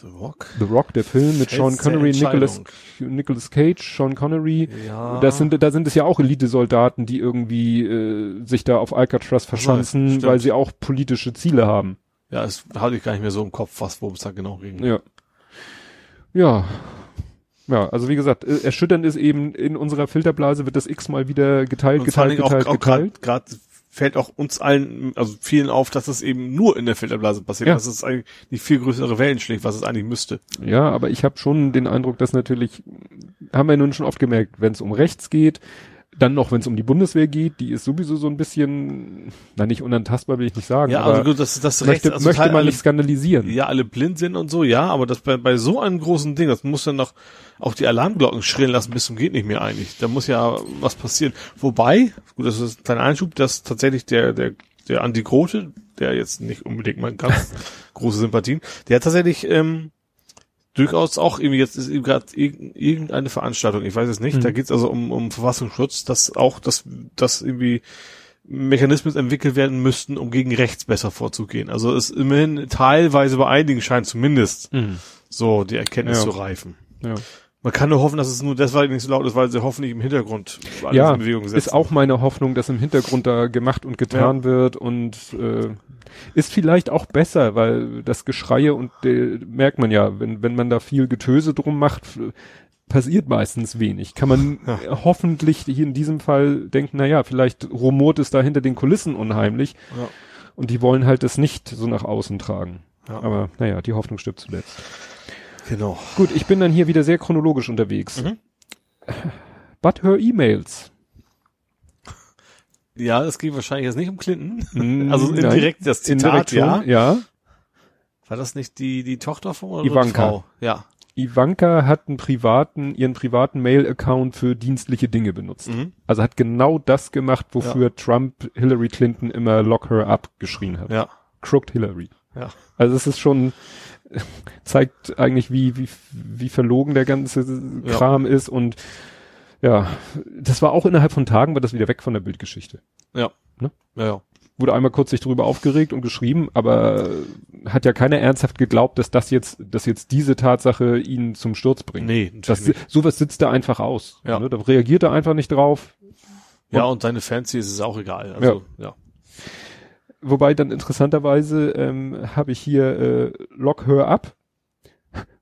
Speaker 3: The Rock?
Speaker 2: The Rock, der Film mit Sean Connery, Nicolas,
Speaker 3: Entscheidung.
Speaker 2: Nicolas Cage, Sean Connery.
Speaker 3: Ja.
Speaker 2: Das sind, da sind es ja auch Elite-Soldaten, die irgendwie äh, sich da auf Alcatraz verschanzen,
Speaker 3: stimmt.
Speaker 2: weil sie auch politische Ziele haben.
Speaker 3: Ja, das hatte ich gar nicht mehr so im Kopf, was, worum es da genau ging.
Speaker 2: Ja. Ja. Ja, also wie gesagt, äh, erschütternd ist eben, in unserer Filterblase wird das x-mal wieder geteilt,
Speaker 3: Und
Speaker 2: geteilt,
Speaker 3: Dingen auch,
Speaker 2: geteilt,
Speaker 3: auch gerade
Speaker 2: geteilt.
Speaker 3: Fällt auch uns allen, also vielen auf, dass das eben nur in der Filterblase passiert,
Speaker 2: Ja.
Speaker 3: dass es eigentlich nicht viel größere Wellen schlägt, was es eigentlich müsste.
Speaker 2: Ja, aber ich habe schon den Eindruck, dass natürlich, haben wir nun schon oft gemerkt, wenn es um rechts geht, dann noch, wenn es um die Bundeswehr geht, die ist sowieso so ein bisschen, na nicht unantastbar, will ich nicht sagen,
Speaker 3: Ja,
Speaker 2: aber
Speaker 3: also gut, das, das
Speaker 2: möchte,
Speaker 3: also
Speaker 2: möchte man
Speaker 3: alle,
Speaker 2: nicht skandalisieren.
Speaker 3: ja, alle blind sind und so, ja, aber das bei, bei so einem großen Ding, das muss dann noch auch die Alarmglocken schrillen lassen bis zum geht nicht mehr eigentlich. Da muss ja was passieren. Wobei, gut, das ist ein kleiner Einschub, dass tatsächlich der, der, der Andi Grote, der jetzt nicht unbedingt mal ganz große Sympathien, der hat tatsächlich, ähm, durchaus auch irgendwie jetzt ist eben gerade irgendeine Veranstaltung, ich weiß es nicht,
Speaker 2: Mhm.
Speaker 3: da geht es also um, um Verfassungsschutz, dass auch dass, dass irgendwie Mechanismen entwickelt werden müssten, um gegen rechts besser vorzugehen. Also es immerhin teilweise bei einigen scheint zumindest so die Erkenntnis
Speaker 2: Ja.
Speaker 3: zu reifen.
Speaker 2: Ja.
Speaker 3: Man kann nur hoffen, dass es nur deswegen nicht so laut ist, weil sie hoffentlich im Hintergrund alles
Speaker 2: ja,
Speaker 3: in Bewegung setzen.
Speaker 2: ist auch meine Hoffnung, dass im Hintergrund da gemacht und getan wird und äh, ist vielleicht auch besser, weil das Geschreie und äh, merkt man ja, wenn, wenn man da viel Getöse drum macht, passiert meistens wenig. Kann man
Speaker 3: Ja.
Speaker 2: hoffentlich hier in diesem Fall denken, na ja, vielleicht rumort es da hinter den Kulissen unheimlich.
Speaker 3: Ja.
Speaker 2: Und die wollen halt das nicht so nach außen tragen.
Speaker 3: Ja.
Speaker 2: Aber naja, die Hoffnung stirbt zuletzt.
Speaker 3: Genau.
Speaker 2: Gut, ich bin dann hier wieder sehr chronologisch unterwegs.
Speaker 3: Mhm.
Speaker 2: But her emails.
Speaker 3: Ja, es geht wahrscheinlich jetzt nicht um Clinton.
Speaker 2: Mm,
Speaker 3: Also
Speaker 2: nein.
Speaker 3: indirekt das Zitat,
Speaker 2: Indirekt schon,
Speaker 3: ja.
Speaker 2: ja.
Speaker 3: War das nicht die, die Tochter von oder
Speaker 2: Ivanka.
Speaker 3: die Frau? Ja.
Speaker 2: Ivanka hat einen privaten, ihren privaten Mail-Account für dienstliche Dinge benutzt.
Speaker 3: Mhm.
Speaker 2: Also hat genau das gemacht, wofür Trump Hillary Clinton immer lock her up geschrien hat.
Speaker 3: Ja.
Speaker 2: Crooked Hillary.
Speaker 3: Ja.
Speaker 2: Also es ist schon, zeigt eigentlich, wie, wie, wie verlogen der ganze
Speaker 3: Ja.
Speaker 2: Kram ist und ja, das war auch innerhalb von Tagen, war das wieder weg von der Bildgeschichte.
Speaker 3: Ja.
Speaker 2: Ne?
Speaker 3: Ja, ja.
Speaker 2: Wurde einmal kurz sich darüber aufgeregt und geschrieben, aber hat ja keiner ernsthaft geglaubt, dass das jetzt, dass jetzt diese Tatsache ihn zum Sturz bringt.
Speaker 3: Nee, natürlich
Speaker 2: Das,
Speaker 3: nicht.
Speaker 2: sowas sitzt er einfach aus.
Speaker 3: Ja.
Speaker 2: Ne? Da reagiert er einfach nicht drauf.
Speaker 3: Ja, und seine Fans ist es auch egal. Also, ja.
Speaker 2: Wobei dann interessanterweise ähm, habe ich hier äh, Lock Her Up.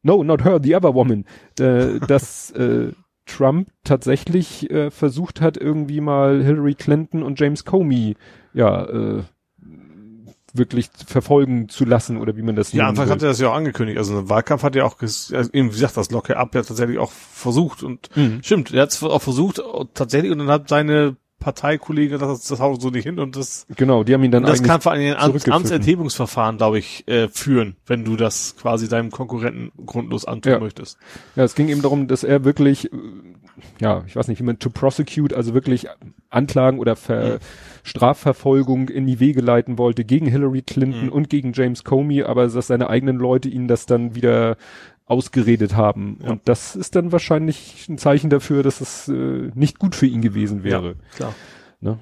Speaker 2: No, not her, the other woman. Äh, dass äh, Trump tatsächlich äh, versucht hat, irgendwie mal Hillary Clinton und James Comey ja äh, wirklich verfolgen zu lassen oder wie man das
Speaker 3: Ja,
Speaker 2: nennen
Speaker 3: Anfang
Speaker 2: will.
Speaker 3: hat er das ja auch angekündigt. Also im Wahlkampf hat er auch, ges also eben, wie gesagt, das Locke ab ja tatsächlich auch versucht und
Speaker 2: Mhm.
Speaker 3: stimmt, er hat es auch versucht und tatsächlich und dann hat seine Parteikollegin das, das haut so nicht hin und das,
Speaker 2: Genau, die haben ihn dann
Speaker 3: das kann vor allem Amts
Speaker 2: zurückgepfiffen.
Speaker 3: Amtsenthebungsverfahren, glaube ich, äh, führen, wenn du das quasi deinem Konkurrenten grundlos antun
Speaker 2: Ja.
Speaker 3: möchtest.
Speaker 2: Ja, es ging eben darum, dass er wirklich, äh, ja, ich weiß nicht, wie man to prosecute, also wirklich Anklagen oder Ver
Speaker 3: Mhm.
Speaker 2: Strafverfolgung in die Wege leiten wollte gegen Hillary Clinton
Speaker 3: Mhm.
Speaker 2: und gegen James Comey, aber dass seine eigenen Leute ihn das dann wieder ausgeredet haben.
Speaker 3: Ja.
Speaker 2: Und das ist dann wahrscheinlich ein Zeichen dafür, dass es äh, nicht gut für ihn gewesen wäre.
Speaker 3: Klar.
Speaker 2: Ne?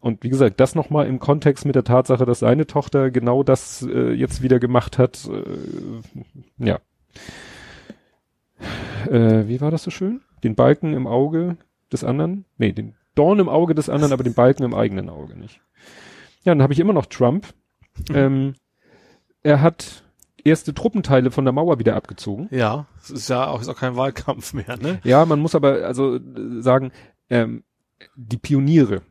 Speaker 2: Und wie gesagt, das nochmal im Kontext mit der Tatsache, dass seine Tochter genau das äh, jetzt wieder gemacht hat. Äh, ja. Äh, wie war das so schön? Den Balken im Auge des anderen? Nee, den Dorn im Auge des anderen, aber den Balken im eigenen Auge nicht. Ja, dann habe ich immer noch Trump. Ähm, er hat erste Truppenteile von der Mauer wieder abgezogen.
Speaker 3: Ja, es ist ja auch, ist auch kein Wahlkampf mehr, ne?
Speaker 2: Ja, man muss aber also äh, sagen, ähm, die Pioniere.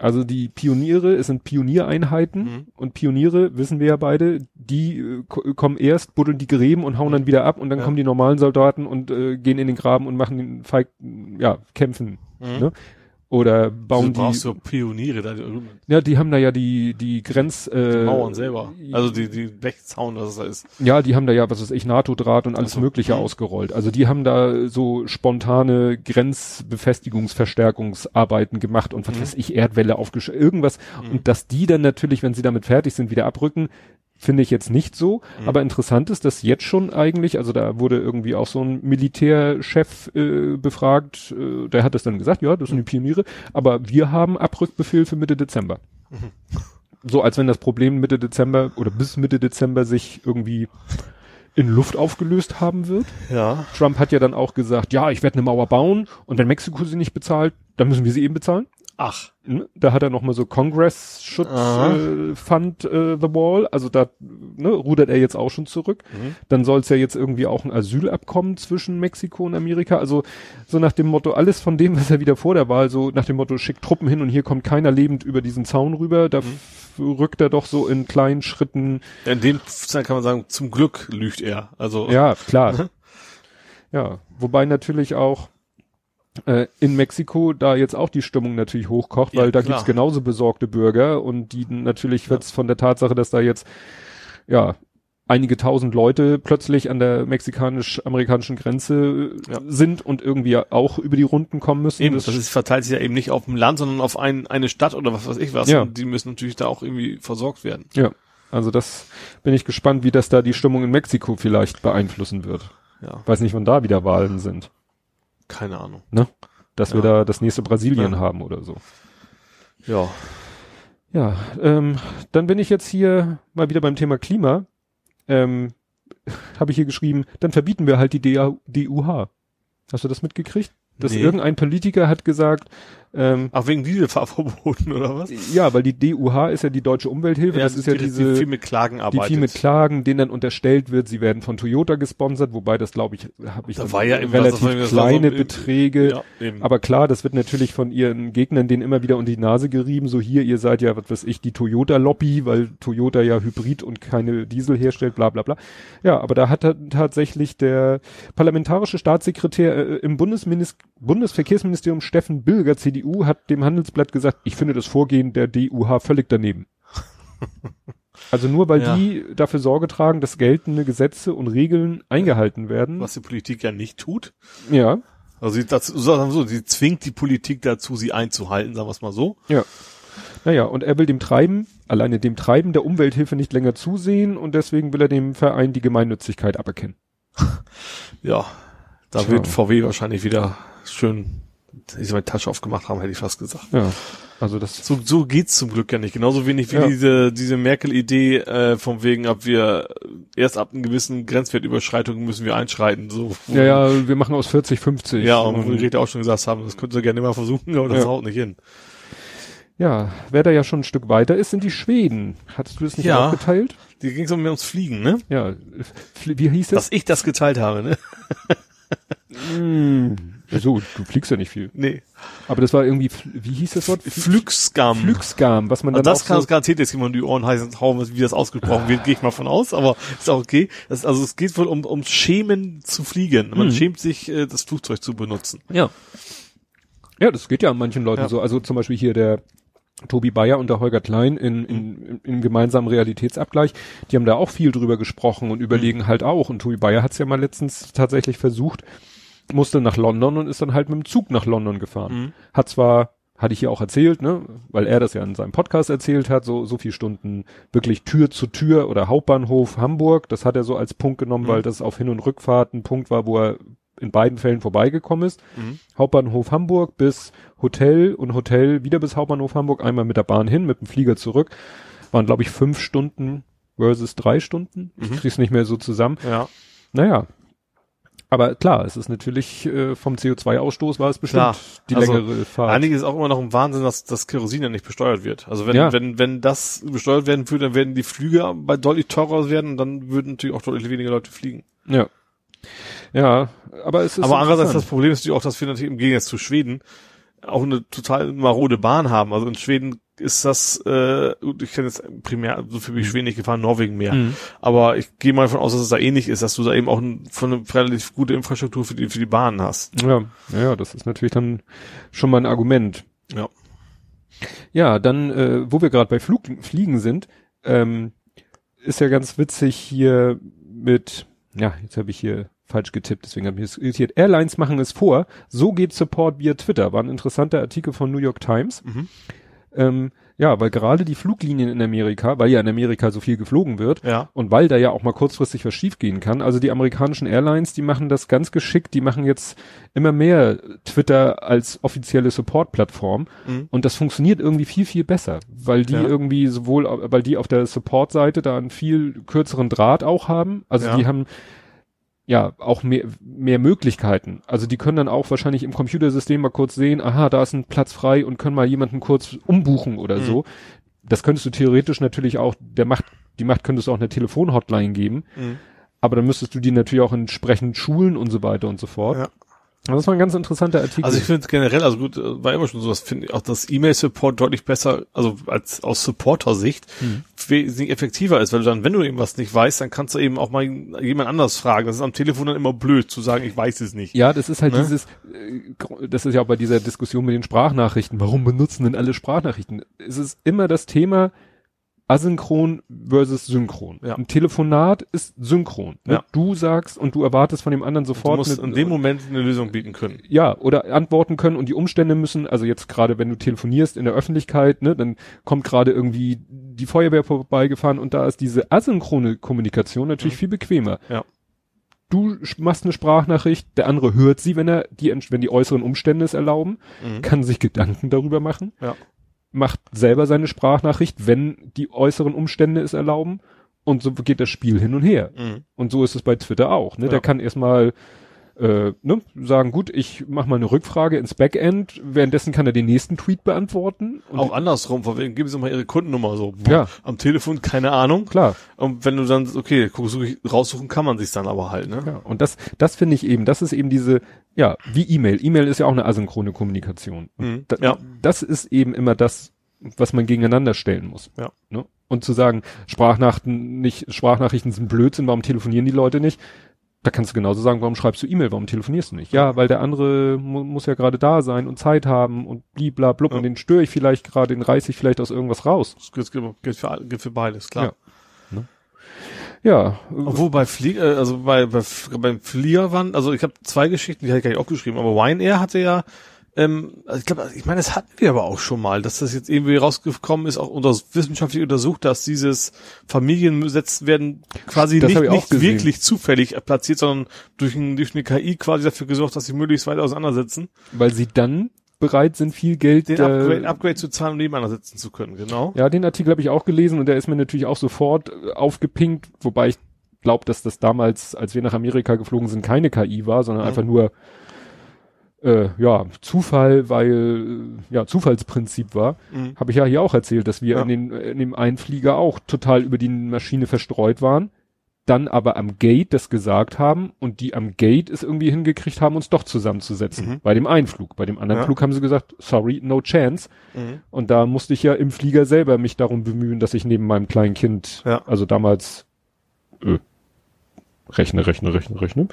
Speaker 2: Also die Pioniere, es sind Pioniereinheiten
Speaker 3: Mhm.
Speaker 2: und Pioniere, wissen wir ja beide, die äh, ko- kommen erst, buddeln die Gräben und hauen dann wieder ab und dann
Speaker 3: Ja.
Speaker 2: kommen die normalen Soldaten und äh, gehen in den Graben und machen den Feig, ja, kämpfen.
Speaker 3: Mhm.
Speaker 2: Ne? Oder bauen die,
Speaker 3: brauchst Pioniere da,
Speaker 2: ja, die haben da ja die, die Grenz, äh,
Speaker 3: die Mauern selber. Also die, die Blechzaun, was es da ist.
Speaker 2: Ja, die haben da ja, was weiß ich, NATO-Draht und alles
Speaker 3: Ach so.
Speaker 2: Mögliche
Speaker 3: Mhm.
Speaker 2: ausgerollt. Also die haben da so spontane Grenzbefestigungsverstärkungsarbeiten gemacht und was
Speaker 3: Mhm.
Speaker 2: weiß ich, Erdwelle aufgesch... irgendwas.
Speaker 3: Mhm.
Speaker 2: Und dass die dann natürlich, wenn sie damit fertig sind, wieder abrücken, finde ich jetzt nicht so.
Speaker 3: Mhm.
Speaker 2: Aber interessant ist, dass jetzt schon eigentlich, also da wurde irgendwie auch so ein Militärchef äh, befragt, äh, der hat das dann gesagt, ja, das sind die Pioniere, aber wir haben Abrückbefehl für Mitte Dezember.
Speaker 3: Mhm.
Speaker 2: So als wenn das Problem Mitte Dezember oder bis Mitte Dezember sich irgendwie in Luft aufgelöst haben wird.
Speaker 3: Ja.
Speaker 2: Trump hat ja dann auch gesagt, ja, ich werde eine Mauer bauen und wenn Mexiko sie nicht bezahlt, dann müssen wir sie eben bezahlen.
Speaker 3: Ach.
Speaker 2: Ne? Da hat er noch mal so Congress should
Speaker 3: Aha.
Speaker 2: äh, fund äh, the wall, also da ne, rudert er jetzt auch schon zurück.
Speaker 3: Mhm.
Speaker 2: Dann soll es ja jetzt irgendwie auch ein Asylabkommen zwischen Mexiko und Amerika, also so nach dem Motto alles von dem, was er wieder vor der Wahl so nach dem Motto schickt Truppen hin und hier kommt keiner lebend über diesen Zaun rüber, da
Speaker 3: Mhm.
Speaker 2: rückt er doch so in kleinen Schritten.
Speaker 3: In dem Fall kann man sagen, zum Glück lügt er. Also.
Speaker 2: Ja, klar. Ja, wobei natürlich auch in Mexiko da jetzt auch die Stimmung natürlich hochkocht,
Speaker 3: Ja,
Speaker 2: weil da
Speaker 3: klar.
Speaker 2: gibt's genauso besorgte Bürger und die natürlich wird's von der Tatsache, dass da jetzt ja einige tausend Leute plötzlich an der mexikanisch-amerikanischen Grenze äh,
Speaker 3: Ja.
Speaker 2: sind und irgendwie auch über die Runden kommen müssen.
Speaker 3: Eben, das ist, verteilt sich ja eben nicht auf dem Land, sondern auf ein, eine Stadt oder was weiß ich was.
Speaker 2: Ja.
Speaker 3: Und die müssen natürlich da auch irgendwie versorgt werden.
Speaker 2: ja, also das bin ich gespannt, wie das da die Stimmung in Mexiko vielleicht beeinflussen wird.
Speaker 3: Ja,
Speaker 2: Weiß nicht, wann da wieder Wahlen sind.
Speaker 3: Keine Ahnung.
Speaker 2: Dass wir
Speaker 3: Ja.
Speaker 2: da das nächste Brasilien
Speaker 3: Ja.
Speaker 2: haben oder so.
Speaker 3: Ja.
Speaker 2: Ja, ähm, dann bin ich jetzt hier mal wieder beim Thema Klima. Ähm, habe ich hier geschrieben, dann verbieten wir halt die DUH. Hast du das mitgekriegt? Dass
Speaker 3: Nee.
Speaker 2: irgendein Politiker hat gesagt,
Speaker 3: Ähm, Ach, wegen Dieselfahrverboten oder was?
Speaker 2: Ja, weil die DUH ist ja die deutsche Umwelthilfe.
Speaker 3: Ja, das ist ja die, diese,
Speaker 2: die viel mit Klagen arbeitet. Die viel mit Klagen, denen dann unterstellt wird, sie werden von Toyota gesponsert, wobei das glaube ich, habe ich
Speaker 3: da war ja
Speaker 2: relativ was, kleine so Beträge. Ja, aber klar, das wird natürlich von ihren Gegnern denen immer wieder unter die Nase gerieben. So hier, ihr seid ja, was weiß ich, die Toyota-Lobby, weil Toyota ja Hybrid und keine Diesel herstellt, bla bla bla. Ja, aber da hat tatsächlich der parlamentarische Staatssekretär äh, im Bundesverkehrsministerium Steffen Bilger, CDU, CDU hat dem Handelsblatt gesagt, ich finde das Vorgehen der DUH völlig daneben. Also nur weil ja. die dafür Sorge tragen, dass geltende Gesetze und Regeln eingehalten werden.
Speaker 3: Was die Politik ja nicht tut.
Speaker 2: Ja.
Speaker 3: Also sie, wir so, sie zwingt die Politik dazu, sie einzuhalten, sagen wir es mal so.
Speaker 2: Ja. Naja, und er will dem Treiben, alleine dem Treiben der Umwelthilfe nicht länger zusehen und deswegen will er dem Verein die Gemeinnützigkeit aberkennen.
Speaker 3: ja, da Tja. wird VW wahrscheinlich wieder schön ich meine Tasche aufgemacht haben, hätte ich fast gesagt.
Speaker 2: Ja. Also das
Speaker 3: so, so geht's zum Glück ja nicht. Genauso wenig wie ja. diese diese Merkel-Idee äh, von wegen, ob wir erst ab einem gewissen Grenzwertüberschreitung müssen wir einschreiten. So.
Speaker 2: Ja, ja, wir machen aus 40 50.
Speaker 3: Ja, und, wo die Räte auch schon gesagt haben, das könnten sie gerne mal versuchen, aber das ja. haut nicht hin.
Speaker 2: Ja, wer da ja schon ein Stück weiter ist, sind die Schweden. Hattest du das nicht ja, aufgeteilt?
Speaker 3: Die ging so um ums Fliegen, ne?
Speaker 2: Ja. Wie hieß das?
Speaker 3: Dass ich das geteilt habe, ne?
Speaker 2: mm. So, du fliegst ja nicht viel.
Speaker 3: Nee.
Speaker 2: Aber das war irgendwie, wie hieß das Wort?
Speaker 3: Flügskam.
Speaker 2: Flügskam, was man
Speaker 3: also dann Das kann es so garantiert jetzt jemand die Ohren heißen hauen, wie das ausgesprochen wird, gehe ich mal von aus, aber ist auch okay. Das, also es geht wohl um, um Schämen zu fliegen. Man mhm. schämt sich, äh, das Flugzeug zu benutzen.
Speaker 2: Ja. Ja, das geht ja an manchen Leuten ja. so. Also zum Beispiel hier der Tobi Bayer und der Holger Klein in, in, in gemeinsamen Realitätsabgleich, die haben da auch viel drüber gesprochen und überlegen mhm. halt auch. Und Tobi Bayer hat es ja mal letztens tatsächlich versucht, musste nach London und ist dann halt mit dem Zug nach London gefahren. Mhm. Hat zwar, hatte ich hier auch erzählt, ne, weil er das ja in seinem Podcast erzählt hat, so, so viel Stunden wirklich Tür zu Tür oder Hauptbahnhof Hamburg, das hat er so als Punkt genommen, mhm. weil das auf Hin- und Rückfahrt ein Punkt war, wo er in beiden Fällen vorbeigekommen ist. Mhm. Hauptbahnhof Hamburg bis Hotel und Hotel wieder bis Hauptbahnhof Hamburg, einmal mit der Bahn hin, mit dem Flieger zurück. Waren, glaube ich, fünf Stunden versus drei Stunden. Ich mhm. krieg's nicht mehr so zusammen.
Speaker 3: Ja.
Speaker 2: Naja, aber klar, es ist natürlich äh, vom CO2-Ausstoß war es bestimmt klar. die
Speaker 3: also,
Speaker 2: längere
Speaker 3: Fahrt. Einiges ist auch immer noch ein Wahnsinn, dass das Kerosin ja nicht besteuert wird. Also wenn, ja. wenn, wenn das besteuert werden würde, dann werden die Flüge bei deutlich teurer werden und dann würden natürlich auch deutlich weniger Leute fliegen.
Speaker 2: Ja. Ja, aber es ist.
Speaker 3: Aber andererseits das Problem ist natürlich auch, dass wir natürlich im Gegensatz zu Schweden auch eine total marode Bahn haben. Also in Schweden ist das, äh, ich kenne jetzt primär, so viel bin ich wenig gefahren, Norwegen mehr. Mhm. Aber ich gehe mal davon aus, dass es da ähnlich ist, dass du da eben auch ein, von eine relativ gute Infrastruktur für die, für die Bahnen hast.
Speaker 2: Ja, ja, das ist natürlich dann schon mal ein Argument.
Speaker 3: Ja.
Speaker 2: Ja, dann, äh, wo wir gerade bei Flug, Fliegen sind, ähm, ist ja ganz witzig hier mit, ja, jetzt habe ich hier falsch getippt, deswegen habe ich es irritiert. Airlines machen es vor. So geht Support via Twitter. War ein interessanter Artikel von New York Times. Mhm. Ähm, ja, weil gerade die Fluglinien in Amerika, weil ja in Amerika so viel geflogen wird
Speaker 3: ja.
Speaker 2: und weil da ja auch mal kurzfristig was schiefgehen kann, also die amerikanischen Airlines, die machen das ganz geschickt, die machen jetzt immer mehr Twitter als offizielle Support-Plattform mhm. und das funktioniert irgendwie viel, viel besser, weil die ja. irgendwie sowohl, weil die auf der Support-Seite da einen viel kürzeren Draht auch haben, also ja. die haben ja, auch mehr, mehr Möglichkeiten. Also die können dann auch wahrscheinlich im Computersystem mal kurz sehen, aha, da ist ein Platz frei und können mal jemanden kurz umbuchen oder mhm. so. Das könntest du theoretisch natürlich auch, der Macht, die Macht könntest du auch eine Telefonhotline geben. Mhm. Aber dann müsstest du die natürlich auch entsprechend schulen und so weiter und so fort. Ja. Das war ein ganz interessanter Artikel.
Speaker 3: Also ich finde generell, also gut, äh, war immer schon so, das finde ich auch das E-Mail-Support deutlich besser, also als aus Supporter-Sicht, hm. wesentlich effektiver ist, weil du dann, wenn du irgendwas nicht weißt, dann kannst du eben auch mal jemand anders fragen. Das ist am Telefon dann immer blöd zu sagen, ich weiß es nicht.
Speaker 2: Ja, das ist halt ne? dieses, äh, das ist ja auch bei dieser Diskussion mit den Sprachnachrichten. Warum benutzen denn alle Sprachnachrichten? Es ist immer das Thema, asynchron versus synchron. Ja. Ein Telefonat ist synchron. Ne? Ja. Du sagst und du erwartest von dem anderen sofort. Du
Speaker 3: musst eine, in dem Moment eine Lösung bieten können.
Speaker 2: Ja, oder antworten können und die Umstände müssen, also jetzt gerade wenn du telefonierst in der Öffentlichkeit, ne, dann kommt gerade irgendwie die Feuerwehr vorbeigefahren und da ist diese asynchrone Kommunikation natürlich mhm. viel bequemer.
Speaker 3: Ja.
Speaker 2: Du machst eine Sprachnachricht, der andere hört sie, wenn er die, wenn die äußeren Umstände es erlauben, mhm. kann sich Gedanken darüber machen.
Speaker 3: Ja
Speaker 2: macht selber seine Sprachnachricht, wenn die äußeren Umstände es erlauben. Und so geht das Spiel hin und her. Mhm. Und so ist es bei Twitter auch. Ne? Ja. Der kann erstmal äh, ne, sagen, gut, ich mache mal eine Rückfrage ins Backend, währenddessen kann er den nächsten Tweet beantworten.
Speaker 3: Auch andersrum, von wegen, geben Sie mal Ihre Kundennummer so.
Speaker 2: Ja.
Speaker 3: Am Telefon, keine Ahnung.
Speaker 2: Klar.
Speaker 3: Und wenn du dann, okay, such ich, raussuchen kann man sich dann aber halt, ne?
Speaker 2: Ja, und das, das finde ich eben, das ist eben diese, ja, wie E-Mail. E-Mail ist ja auch eine asynchrone Kommunikation.
Speaker 3: Mhm.
Speaker 2: Da,
Speaker 3: Ja.
Speaker 2: Das ist eben immer das, was man gegeneinander stellen muss.
Speaker 3: Ja.
Speaker 2: Ne? Und zu sagen, Sprachnachrichten nicht, Sprachnachrichten sind Blödsinn, warum telefonieren die Leute nicht? Da kannst du genauso sagen, warum schreibst du E-Mail, warum telefonierst du nicht? Ja, weil der andere mu muss ja gerade da sein und Zeit haben und bliblablub
Speaker 3: Ja.
Speaker 2: und den störe ich vielleicht gerade, den reiß ich vielleicht aus irgendwas raus.
Speaker 3: Das gilt, gilt, für, gilt für beides, klar.
Speaker 2: Ja. Ja,
Speaker 3: Obwohl bei Flieger, äh, also bei, bei beim Flieger waren, also ich habe zwei Geschichten, die hatte ich gar nicht aufgeschrieben, aber Ryanair hatte ja, ähm, also ich glaube, ich meine, das hatten wir aber auch schon mal, dass das jetzt irgendwie rausgekommen ist, auch unter, wissenschaftlich untersucht, dass dieses Familienbesetzt werden quasi
Speaker 2: Das
Speaker 3: nicht, nicht wirklich zufällig platziert, sondern durch, ein, durch eine KI quasi dafür gesorgt, dass sie möglichst weit auseinandersetzen,
Speaker 2: weil sie dann bereit sind, viel Geld
Speaker 3: den
Speaker 2: äh,
Speaker 3: Upgrade, Upgrade zu zahlen und nebeneinander sitzen zu können, genau.
Speaker 2: Ja, den Artikel habe ich auch gelesen und der ist mir natürlich auch sofort äh, aufgepinkt, wobei ich glaube, dass das damals, als wir nach Amerika geflogen sind, keine KI war, sondern
Speaker 3: Mhm.
Speaker 2: einfach nur äh, ja Zufall, weil äh, ja Zufallsprinzip war.
Speaker 3: Mhm.
Speaker 2: Habe ich ja hier auch erzählt, dass wir
Speaker 3: Ja.
Speaker 2: in, den, in dem einen Flieger auch total über die Maschine verstreut waren, dann aber am Gate das gesagt haben und die am Gate es irgendwie hingekriegt haben, uns doch zusammenzusetzen.
Speaker 3: Mhm.
Speaker 2: Bei dem einen Flug. Bei dem anderen
Speaker 3: Ja.
Speaker 2: Flug haben sie gesagt, sorry, no chance.
Speaker 3: Mhm.
Speaker 2: Und da musste ich ja im Flieger selber mich darum bemühen, dass ich neben meinem kleinen Kind,
Speaker 3: Ja.
Speaker 2: also damals, äh, rechne, rechne, rechne, rechne,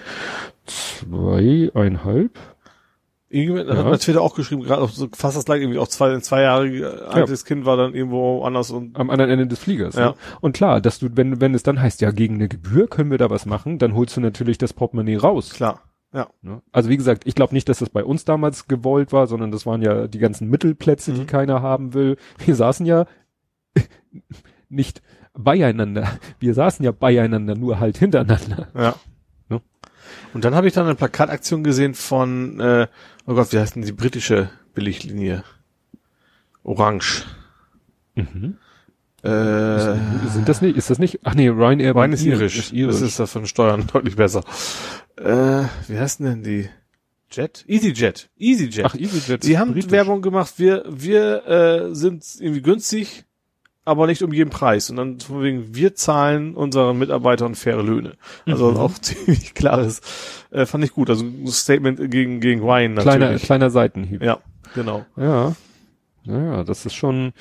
Speaker 2: zweieinhalb,
Speaker 3: Irgendjemand
Speaker 2: Ja.
Speaker 3: hat mir Twitter auch geschrieben, gerade so fast das gleiche, irgendwie auch zwei, ein zwei Jahre altes Kind war dann irgendwo anders und
Speaker 2: am anderen Ende des Fliegers.
Speaker 3: Ja.
Speaker 2: Ne? Und klar, dass du, wenn, wenn es dann heißt, ja, gegen eine Gebühr können wir da was machen, dann holst du natürlich das Portemonnaie raus.
Speaker 3: klar. Ja.
Speaker 2: Ne? Also wie gesagt, ich glaube nicht, dass das bei uns damals gewollt war, sondern das waren ja die ganzen Mittelplätze, die
Speaker 3: Mhm.
Speaker 2: keiner haben will. Wir saßen ja nicht beieinander. Wir saßen ja beieinander, nur halt hintereinander.
Speaker 3: Ja.
Speaker 2: Ne?
Speaker 3: Und dann habe ich dann eine Plakataktion gesehen von, äh, oh Gott, wie heißt denn die britische Billiglinie? Orange.
Speaker 2: Mhm.
Speaker 3: Äh,
Speaker 2: Sind das nicht, ist das nicht? Ach nee, Ryanair
Speaker 3: Wein ist irisch.
Speaker 2: Ist irisch.
Speaker 3: Das ist das von Steuern deutlich besser. Äh, wie heißen denn die? Jet? EasyJet. EasyJet.
Speaker 2: Ach, EasyJet. Ist
Speaker 3: haben
Speaker 2: britisch.
Speaker 3: Werbung gemacht, wir, wir äh, sind irgendwie günstig, aber nicht um jeden Preis. Und dann von wegen, wir zahlen unseren Mitarbeitern faire Löhne. Also
Speaker 2: Mhm.
Speaker 3: auch ziemlich klares, äh, fand ich gut. Also ein Statement gegen, gegen Ryan
Speaker 2: Kleiner,
Speaker 3: natürlich.
Speaker 2: kleiner Seitenhieb.
Speaker 3: Ja, genau.
Speaker 2: Ja. Naja, das ist schon,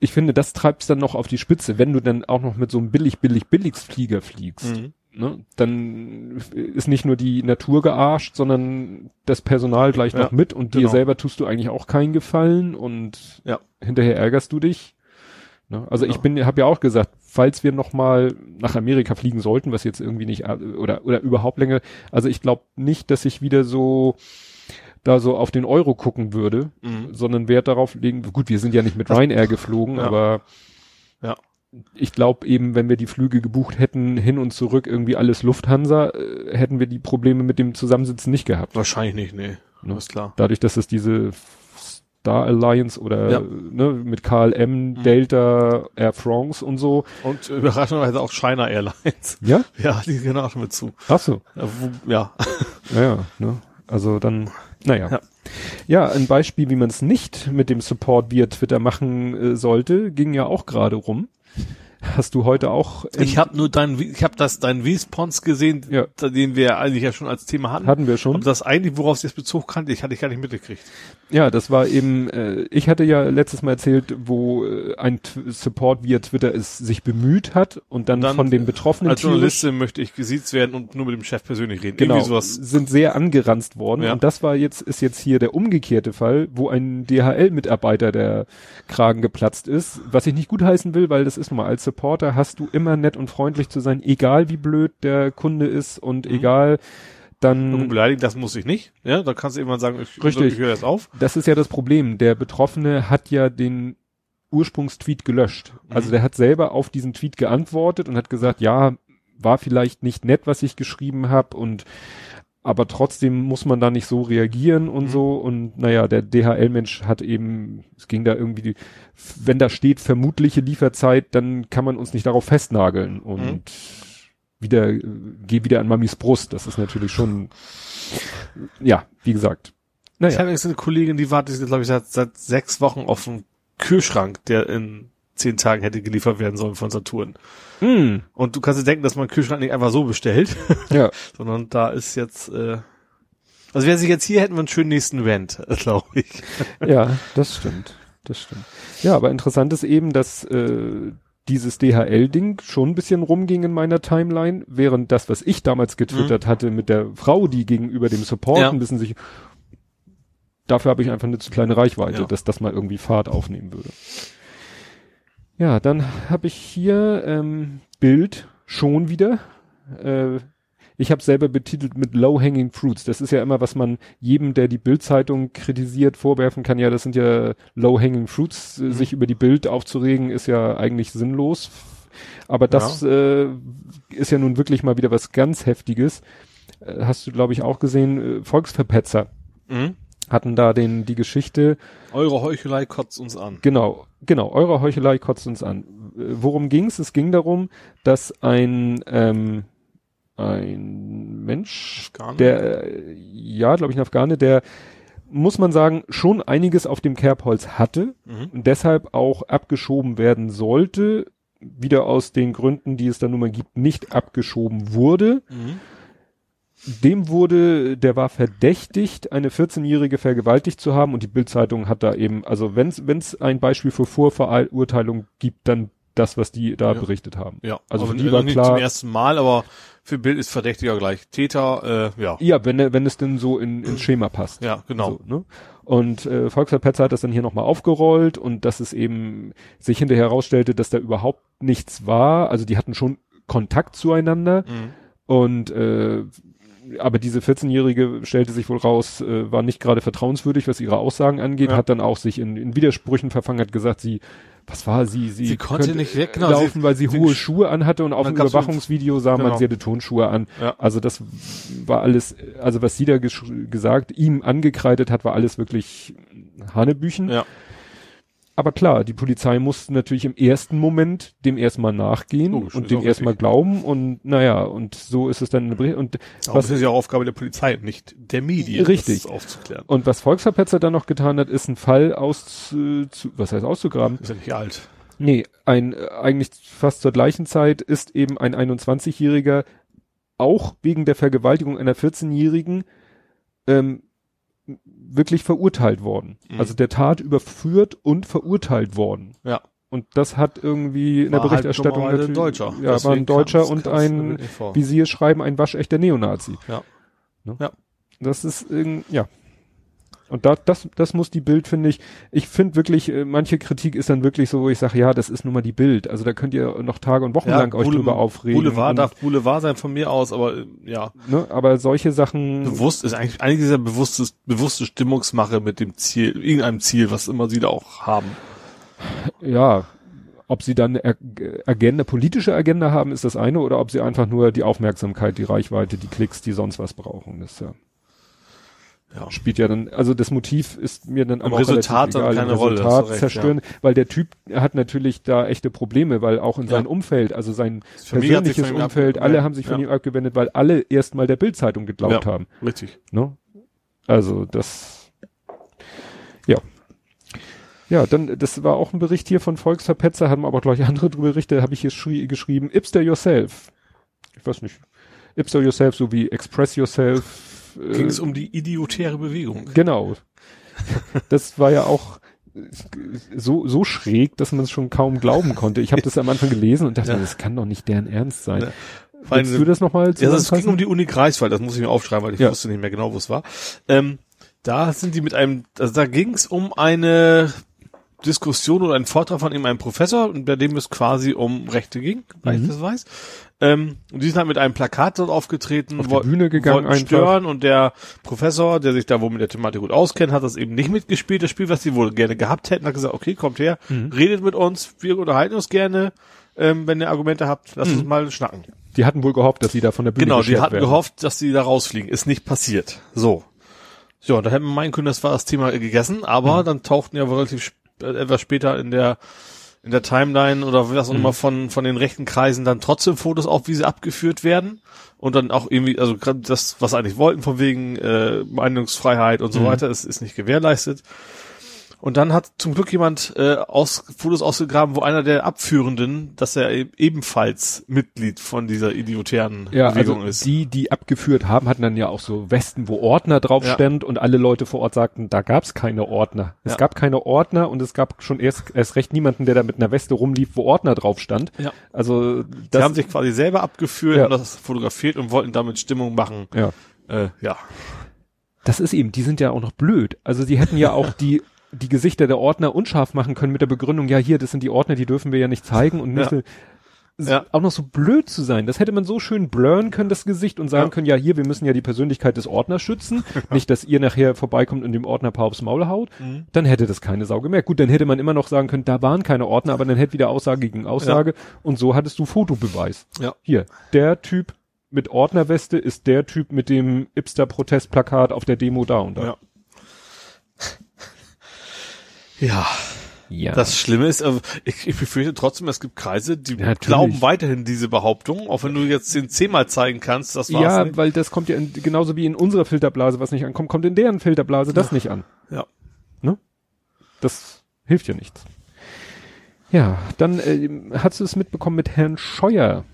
Speaker 2: ich finde, das treibt's dann noch auf die Spitze, wenn du dann auch noch mit so einem billig, billig, Billigsflieger fliegst.
Speaker 3: Mhm.
Speaker 2: Ne? Dann ist nicht nur die Natur gearscht, sondern das Personal gleich
Speaker 3: Ja,
Speaker 2: noch mit und dir
Speaker 3: genau.
Speaker 2: selber tust du eigentlich auch keinen Gefallen und
Speaker 3: Ja.
Speaker 2: hinterher ärgerst du dich. Ne? Also ich
Speaker 3: Genau.
Speaker 2: bin, habe ja auch gesagt, falls wir noch mal nach Amerika fliegen sollten, was jetzt irgendwie nicht äh, oder oder überhaupt länger, also ich glaube nicht, dass ich wieder so da so auf den Euro gucken würde,
Speaker 3: Mhm.
Speaker 2: sondern Wert darauf legen. Gut, wir sind ja nicht mit Ryanair geflogen,
Speaker 3: Ja.
Speaker 2: aber
Speaker 3: Ja.
Speaker 2: ich glaube eben, wenn wir die Flüge gebucht hätten, hin und zurück irgendwie alles Lufthansa, äh, hätten wir die Probleme mit dem Zusammensitzen nicht gehabt.
Speaker 3: Wahrscheinlich nicht, nee.
Speaker 2: Ne?
Speaker 3: Ist klar.
Speaker 2: Dadurch, dass es diese Star Alliance oder
Speaker 3: Ja. Mhm.
Speaker 2: ne, mit KLM, Delta, Air France und so.
Speaker 3: Und überraschenderweise auch China Airlines.
Speaker 2: Ja?
Speaker 3: Ja, die gehören auch mit zu.
Speaker 2: Ach so.
Speaker 3: Ja, wo, ja.
Speaker 2: Ja, ja, ne? Also dann, naja.
Speaker 3: Ja.
Speaker 2: Ja, ein Beispiel, wie man es nicht mit dem Support via Twitter machen äh, sollte, ging ja auch gerade rum. Hast du heute auch
Speaker 3: Ich habe nur deinen, ich habe das deinen Response gesehen,
Speaker 2: Ja.
Speaker 3: den wir eigentlich ja schon als Thema hatten.
Speaker 2: hatten wir schon.
Speaker 3: Aber das eigentlich, worauf es jetzt Bezug kannte, ich hatte ich gar nicht mitgekriegt.
Speaker 2: Ja, das war eben, äh, ich hatte ja letztes Mal erzählt, wo äh, ein T Support via Twitter es sich bemüht hat und dann,
Speaker 3: Und dann,
Speaker 2: von den Betroffenen
Speaker 3: Als Journalistin möchte ich gesiezt werden und nur mit dem Chef persönlich reden.
Speaker 2: genau,
Speaker 3: Irgendwie sowas.
Speaker 2: sind sehr angeranzt worden.
Speaker 3: Ja.
Speaker 2: Und das war jetzt, ist jetzt hier der umgekehrte Fall, wo ein DHL-Mitarbeiter der Kragen geplatzt ist. Was ich nicht gutheißen will, weil das ist nun mal als Supporter hast du immer nett und freundlich zu sein, egal wie blöd der Kunde ist und
Speaker 3: Mhm.
Speaker 2: egal dann
Speaker 3: Und beleidigen, das muss ich nicht. Ja, da kannst du irgendwann sagen, ich,
Speaker 2: Richtig.
Speaker 3: ich höre jetzt auf.
Speaker 2: Das ist ja das Problem. Der Betroffene hat ja den Ursprungstweet gelöscht. Also
Speaker 3: Mhm.
Speaker 2: der hat selber auf diesen Tweet geantwortet und hat gesagt, ja, war vielleicht nicht nett, was ich geschrieben habe und aber trotzdem muss man da nicht so reagieren und
Speaker 3: Mhm.
Speaker 2: so und naja, der DHL-Mensch hat eben, es ging da irgendwie, die, wenn da steht vermutliche Lieferzeit, dann kann man uns nicht darauf festnageln und wieder, äh, geh wieder an Mamis Brust. Das ist natürlich schon, ja, wie gesagt.
Speaker 3: Naja. Ich habe jetzt eine Kollegin, die wartet, glaube ich, seit, seit sechs Wochen auf einen Kühlschrank, der in zehn Tagen hätte geliefert werden sollen von Saturn. Mm. Und du kannst dir denken, dass man Kühlschrank nicht einfach so bestellt. Ja. sondern da ist jetzt, äh, also wer sich jetzt hier hätten wir einen schönen nächsten Rent, glaube ich.
Speaker 2: ja, das stimmt. Das stimmt. Ja, aber interessant ist eben, dass äh, dieses DHL-Ding schon ein bisschen rumging in meiner Timeline, während das, was ich damals getwittert mhm. hatte mit der Frau, die gegenüber dem Support ja. ein bisschen sich dafür habe ich einfach eine zu kleine Reichweite, ja. dass das mal irgendwie Fahrt aufnehmen würde. Ja, dann habe ich hier ähm, Bild schon wieder. Äh, ich habe selber betitelt mit Low-Hanging Fruits. Das ist ja immer, was man jedem, der die Bild-Zeitung kritisiert, vorwerfen kann. Ja, das sind ja Low-Hanging Fruits. Mhm. Sich über die Bild aufzuregen, ist ja eigentlich sinnlos. Aber das ja. Äh, ist ja nun wirklich mal wieder was ganz Heftiges. Äh, hast du, glaube ich, auch gesehen, äh, Volksverpetzer. Mhm hatten da den die Geschichte.
Speaker 3: Eure Heuchelei kotzt uns an.
Speaker 2: Genau, genau, eure Heuchelei kotzt uns an. Worum ging's? Es ging darum, dass ein ähm, ein Mensch, Afghane? der äh, ja, glaube ich, ein Afghane, der muss man sagen, schon einiges auf dem Kerbholz hatte mhm. und deshalb auch abgeschoben werden sollte, wieder aus den Gründen, die es da nun mal gibt, nicht abgeschoben wurde. Mhm dem wurde, der war verdächtigt, eine 14-Jährige vergewaltigt zu haben und die Bildzeitung hat da eben, also wenn es ein Beispiel für Vorverurteilung gibt, dann das, was die da ja. berichtet haben.
Speaker 3: Ja, also für die war nicht klar. zum ersten Mal, aber für Bild ist Verdächtiger gleich Täter, äh, ja.
Speaker 2: Ja, wenn wenn es denn so in, ins Schema passt.
Speaker 3: Ja, genau.
Speaker 2: So, ne? Und äh, Volkswagen Petzer hat das dann hier nochmal aufgerollt und dass es eben sich hinterher herausstellte, dass da überhaupt nichts war. Also die hatten schon Kontakt zueinander. Mhm. Und äh, aber diese 14-Jährige stellte sich wohl raus, äh, war nicht gerade vertrauenswürdig, was ihre Aussagen angeht, ja. hat dann auch sich in, in Widersprüchen verfangen, hat gesagt, sie, was war sie, sie,
Speaker 3: sie konnte nicht weg,
Speaker 2: genau, laufen, weil sie, sie hohe Schuhe anhatte und auf dem Überwachungsvideo sah genau. man, sie hatte Tonschuhe an. Ja. Also das war alles, also was sie da gesagt, ihm angekreidet hat, war alles wirklich Hanebüchen. Ja. Aber klar, die Polizei musste natürlich im ersten Moment dem erstmal nachgehen Logisch, und dem erstmal glauben und naja, und so ist es dann und
Speaker 3: Aber was das ist ja auch Aufgabe der Polizei, nicht der Medien,
Speaker 2: richtig. das aufzuklären. Und was Volksverpetzer dann noch getan hat, ist ein Fall aus, zu, was heißt auszugraben?
Speaker 3: Ist ja nicht alt.
Speaker 2: Nee, ein eigentlich fast zur gleichen Zeit ist eben ein 21-Jähriger auch wegen der Vergewaltigung einer 14-Jährigen ähm, wirklich verurteilt worden. Mhm. Also der Tat überführt und verurteilt worden.
Speaker 3: Ja.
Speaker 2: Und das hat irgendwie in der halt Berichterstattung
Speaker 3: halt natürlich, Deutscher.
Speaker 2: ja, Deswegen war ein Deutscher und ein, wie Sie es schreiben, ein waschechter Neonazi.
Speaker 3: Ja. Ne? Ja.
Speaker 2: Das ist irgendwie, ja. Und da, das, das muss die Bild, finde ich. Ich finde wirklich, äh, manche Kritik ist dann wirklich so, wo ich sage, ja, das ist nun mal die Bild. Also da könnt ihr noch Tage und Wochen ja, lang euch drüber aufregen.
Speaker 3: Boulevard und, darf Boulevard sein von mir aus, aber äh, ja.
Speaker 2: Ne, aber solche Sachen.
Speaker 3: Bewusst ist eigentlich eigentlich dieser bewusstes, bewusste Stimmungsmache mit dem Ziel, irgendeinem Ziel, was immer sie da auch haben.
Speaker 2: Ja, ob sie dann eine Agenda, politische Agenda haben, ist das eine, oder ob sie einfach nur die Aufmerksamkeit, die Reichweite, die Klicks, die sonst was brauchen. Das ist ja ja. spielt ja dann, also das Motiv ist mir dann
Speaker 3: aber Im Resultat
Speaker 2: egal,
Speaker 3: keine
Speaker 2: Resultat Rolle, zerstören, ja. weil der Typ hat natürlich da echte Probleme, weil auch in ja. seinem Umfeld, also sein persönliches Umfeld, alle haben sich von ihm abgewendet, weil alle erstmal der Bildzeitung geglaubt haben.
Speaker 3: Richtig.
Speaker 2: Ne? Also das, ja. Ja, dann, das war auch ein Bericht hier von Volksverpetzer, haben aber gleich andere Berichte, habe ich hier geschrieben, Ipster Yourself. Ich weiß nicht. Ipster Yourself, so wie Express Yourself,
Speaker 3: ging es um die idiotäre Bewegung.
Speaker 2: Genau. Das war ja auch so, so schräg, dass man es schon kaum glauben konnte. Ich habe das am Anfang gelesen und dachte, ja. das kann doch nicht deren Ernst sein. Ja.
Speaker 3: Willst du das nochmal Ja, es ging um die Uni Greifswald, das muss ich mir aufschreiben, weil ich ja. wusste nicht mehr genau, wo es war. Ähm, da sind die mit einem, also da ging es um eine Diskussion oder einen Vortrag von ihm, einem Professor, bei dem es quasi um Rechte ging, weil mhm. ich das weiß. Ähm, und die sind halt mit einem Plakat dort aufgetreten,
Speaker 2: auf die Bühne gegangen,
Speaker 3: wollten stören und der Professor, der sich da wohl mit der Thematik gut auskennt, hat das eben nicht mitgespielt, das Spiel, was sie wohl gerne gehabt hätten, hat gesagt, okay, kommt her, mhm. redet mit uns, wir unterhalten uns gerne, ähm, wenn ihr Argumente habt, lasst mhm. uns mal schnacken.
Speaker 2: Die hatten wohl gehofft, dass sie da von der Bühne
Speaker 3: Genau, die hatten werden. gehofft, dass sie da rausfliegen. Ist nicht passiert. So. Ja, da hätten wir meinen können, das war das Thema gegessen, aber mhm. dann tauchten ja relativ etwas später in der in der Timeline oder was auch
Speaker 2: Mhm.
Speaker 3: immer von, von den rechten Kreisen dann trotzdem Fotos auf, wie sie abgeführt werden. Und dann auch irgendwie, also gerade das, was sie eigentlich wollten, von wegen äh, Meinungsfreiheit und so
Speaker 2: Mhm.
Speaker 3: weiter, ist, ist nicht gewährleistet. Und dann hat zum Glück jemand äh, aus, Fotos ausgegraben, wo einer der Abführenden, dass er e- ebenfalls Mitglied von dieser idiotären
Speaker 2: Ja,
Speaker 3: Bewegung
Speaker 2: also
Speaker 3: ist.
Speaker 2: die, die abgeführt haben, hatten dann ja auch so Westen, wo Ordner drauf
Speaker 3: Ja.
Speaker 2: stand und alle Leute vor Ort sagten, da gab's keine Ordner. Es
Speaker 3: Ja.
Speaker 2: gab keine Ordner und es gab schon erst, erst recht niemanden, der da mit einer Weste rumlief, wo Ordner drauf stand.
Speaker 3: Ja.
Speaker 2: Also
Speaker 3: Die
Speaker 2: das,
Speaker 3: haben sich quasi selber abgeführt und das fotografiert und wollten damit Stimmung machen.
Speaker 2: ja.
Speaker 3: Äh, ja.
Speaker 2: Das ist eben, die sind ja auch noch blöd. Also die hätten ja auch die, die Gesichter der Ordner unscharf machen können mit der Begründung, ja hier, das sind die Ordner, die dürfen wir ja nicht zeigen und nicht
Speaker 3: Ja.
Speaker 2: so-
Speaker 3: Ja.
Speaker 2: auch noch so blöd zu sein. Das hätte man so schön blurren können, das Gesicht, und sagen
Speaker 3: Ja.
Speaker 2: können, ja hier, wir müssen ja die Persönlichkeit des Ordners schützen. nicht, dass ihr nachher vorbeikommt und dem Ordner paar aufs Maul haut.
Speaker 3: Mhm.
Speaker 2: Dann hätte das keine Sau gemerkt. Gut, dann hätte man immer noch sagen können, da waren keine Ordner, aber dann hätte wieder Aussage gegen Aussage. Und so hattest du Fotobeweis.
Speaker 3: Ja.
Speaker 2: Hier, der Typ mit Ordnerweste ist der Typ mit dem Ipster-Protestplakat auf der Demo da und da.
Speaker 3: Ja. Ja,
Speaker 2: Ja.
Speaker 3: das Schlimme ist, äh, ich, ich befürchte trotzdem, es gibt Kreise, die
Speaker 2: Ja, natürlich.
Speaker 3: glauben weiterhin diese Behauptung, auch wenn du jetzt den zehnmal zeigen kannst, das war's
Speaker 2: ja,
Speaker 3: nicht.
Speaker 2: weil das kommt ja in, genauso wie in unserer Filterblase, was nicht ankommt, kommt in deren Filterblase das nicht an.
Speaker 3: Ja.
Speaker 2: Das hilft ja nichts. Ja, dann äh, hast du es mitbekommen mit Herrn Scheuer.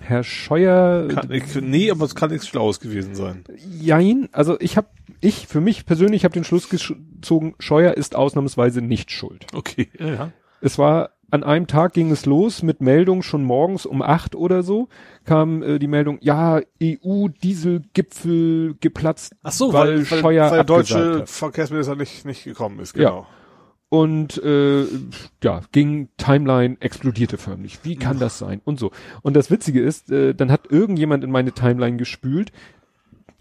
Speaker 2: Herr Scheuer,
Speaker 3: Kann, ich, nee, aber es kann nichts Schlaues gewesen sein.
Speaker 2: jein, also ich habe, ich für mich persönlich habe den Schluss gezogen, Scheuer ist ausnahmsweise nicht schuld.
Speaker 3: Okay. Ja.
Speaker 2: Es war an einem Tag ging es los mit Meldung schon morgens um acht oder so kam äh, die Meldung, ja EU-Dieselgipfel geplatzt,
Speaker 3: Ach so,
Speaker 2: weil,
Speaker 3: weil, weil,
Speaker 2: Scheuer
Speaker 3: weil der deutsche
Speaker 2: abgesagt hat.
Speaker 3: Verkehrsminister nicht, nicht gekommen ist,
Speaker 2: Ja. Und äh, ja, ging Timeline explodierte förmlich. Wie kann das sein? Und so. Und das Witzige ist, äh, dann hat irgendjemand in meine Timeline gespült,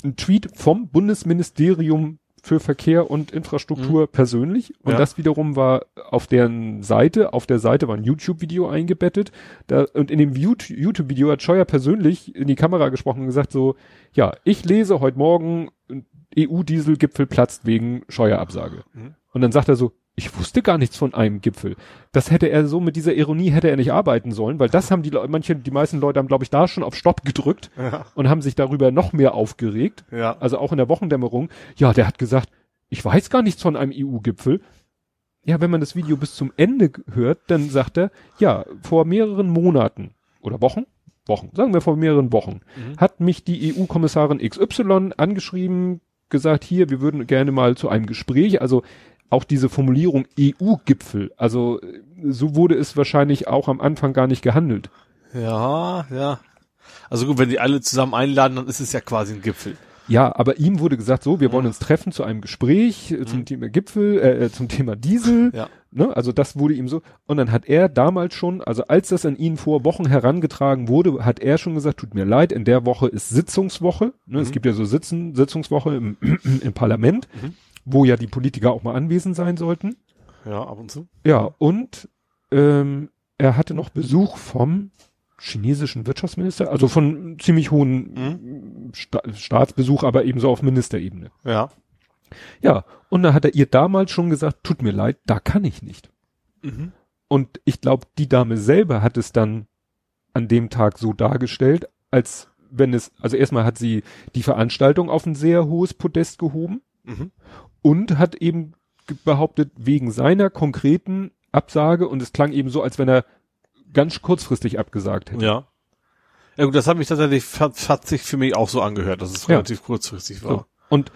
Speaker 2: ein Tweet vom Bundesministerium für Verkehr und Infrastruktur persönlich. Und
Speaker 3: Ja.
Speaker 2: das wiederum war auf deren Seite, auf der Seite war ein YouTube-Video eingebettet. Da, und in dem Yout- YouTube-Video hat Scheuer persönlich in die Kamera gesprochen und gesagt so, ja, ich lese heute Morgen, EU-Dieselgipfel platzt wegen Scheuerabsage.
Speaker 3: Mhm.
Speaker 2: Und dann sagt er so, ich wusste gar nichts von einem Gipfel. Das hätte er so mit dieser Ironie hätte er nicht arbeiten sollen, weil das haben die Leute, manche, die meisten Leute haben, glaube ich, da schon auf Stopp gedrückt
Speaker 3: Ja.
Speaker 2: und haben sich darüber noch mehr aufgeregt.
Speaker 3: Ja.
Speaker 2: Also auch in der Wochendämmerung. Ja, der hat gesagt, ich weiß gar nichts von einem EU-Gipfel. Ja, wenn man das Video bis zum Ende hört, dann sagt er, ja, vor mehreren Monaten oder Wochen, Wochen, sagen wir vor mehreren Wochen,
Speaker 3: Mhm.
Speaker 2: hat mich die EU-Kommissarin XY angeschrieben, gesagt, hier, wir würden gerne mal zu einem Gespräch, also auch diese Formulierung EU-Gipfel, also äh, so wurde es wahrscheinlich auch am Anfang gar nicht gehandelt.
Speaker 3: Ja, ja. Also gut, wenn die alle zusammen einladen, dann ist es ja quasi ein Gipfel.
Speaker 2: Ja, aber ihm wurde gesagt, so, wir wollen uns treffen zu einem Gespräch äh, zum Thema Gipfel, äh, äh, zum Thema Diesel.
Speaker 3: Ja.
Speaker 2: Ne? Also das wurde ihm so. Und dann hat er damals schon, also als das an ihn vor Wochen herangetragen wurde, hat er schon gesagt, tut mir leid, in der Woche ist Sitzungswoche. Ne? Es gibt ja so Sitzen, Sitzungswoche im, im Parlament, wo ja die Politiker auch mal anwesend sein sollten.
Speaker 3: Ja, ab und zu.
Speaker 2: Ja, und ähm, er hatte noch Besuch vom chinesischen Wirtschaftsminister, also von ziemlich hohen Sta Staatsbesuch, aber ebenso auf Ministerebene.
Speaker 3: Ja.
Speaker 2: Ja, und da hat er ihr damals schon gesagt, tut mir leid, da kann ich nicht.
Speaker 3: Mhm.
Speaker 2: Und ich glaube, die Dame selber hat es dann an dem Tag so dargestellt, als wenn es, also erstmal hat sie die Veranstaltung auf ein sehr hohes Podest gehoben
Speaker 3: Mhm.
Speaker 2: Und hat eben behauptet, wegen seiner konkreten Absage, und es klang eben so, als wenn er ganz kurzfristig abgesagt hätte.
Speaker 3: Ja. Ja gut, das hat mich tatsächlich, hat, hat sich für mich auch so angehört, dass es
Speaker 2: Ja.
Speaker 3: relativ kurzfristig war.
Speaker 2: So. Und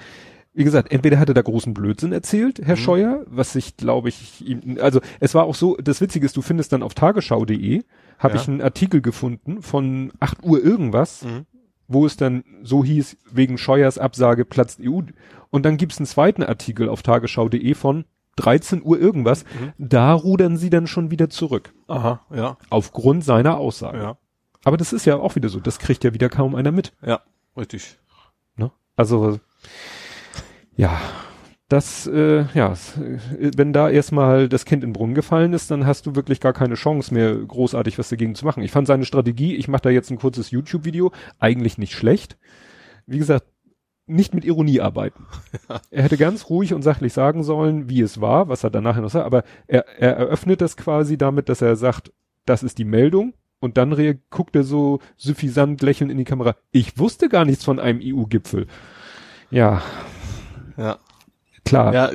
Speaker 2: wie gesagt, entweder hat er da großen Blödsinn erzählt, Herr
Speaker 3: Mhm.
Speaker 2: Scheuer, was ich glaube ich ihm, also es war auch so, das Witzige ist, du findest dann auf tagesschau.de, habe
Speaker 3: Ja.
Speaker 2: ich einen Artikel gefunden von 8 Uhr irgendwas,
Speaker 3: Mhm.
Speaker 2: Wo es dann so hieß, wegen Scheuers Absage platzt EU. Und dann gibt's einen zweiten Artikel auf tagesschau.de von 13 Uhr irgendwas,
Speaker 3: Mhm.
Speaker 2: da rudern sie dann schon wieder zurück,
Speaker 3: Aha, ja,
Speaker 2: aufgrund seiner Aussage.
Speaker 3: ja,
Speaker 2: Aber das ist ja auch wieder so, das kriegt ja wieder kaum einer mit.
Speaker 3: ja, richtig.
Speaker 2: Ne? Also ja, das, äh, ja, äh, wenn da erstmal das Kind in den Brunnen gefallen ist, dann hast du wirklich gar keine Chance mehr, großartig was dagegen zu machen. Ich fand seine Strategie, ich mache da jetzt ein kurzes YouTube-Video, eigentlich nicht schlecht. Wie gesagt, nicht mit Ironie arbeiten. Ja. Er hätte ganz ruhig und sachlich sagen sollen, wie es war, was er danach noch sagt, aber er, er eröffnet das quasi damit, dass er sagt, das ist die Meldung und dann guckt er so suffisant lächelnd in die Kamera. Ich wusste gar nichts von einem EU-Gipfel. Ja.
Speaker 3: Ja. Klar. Ja,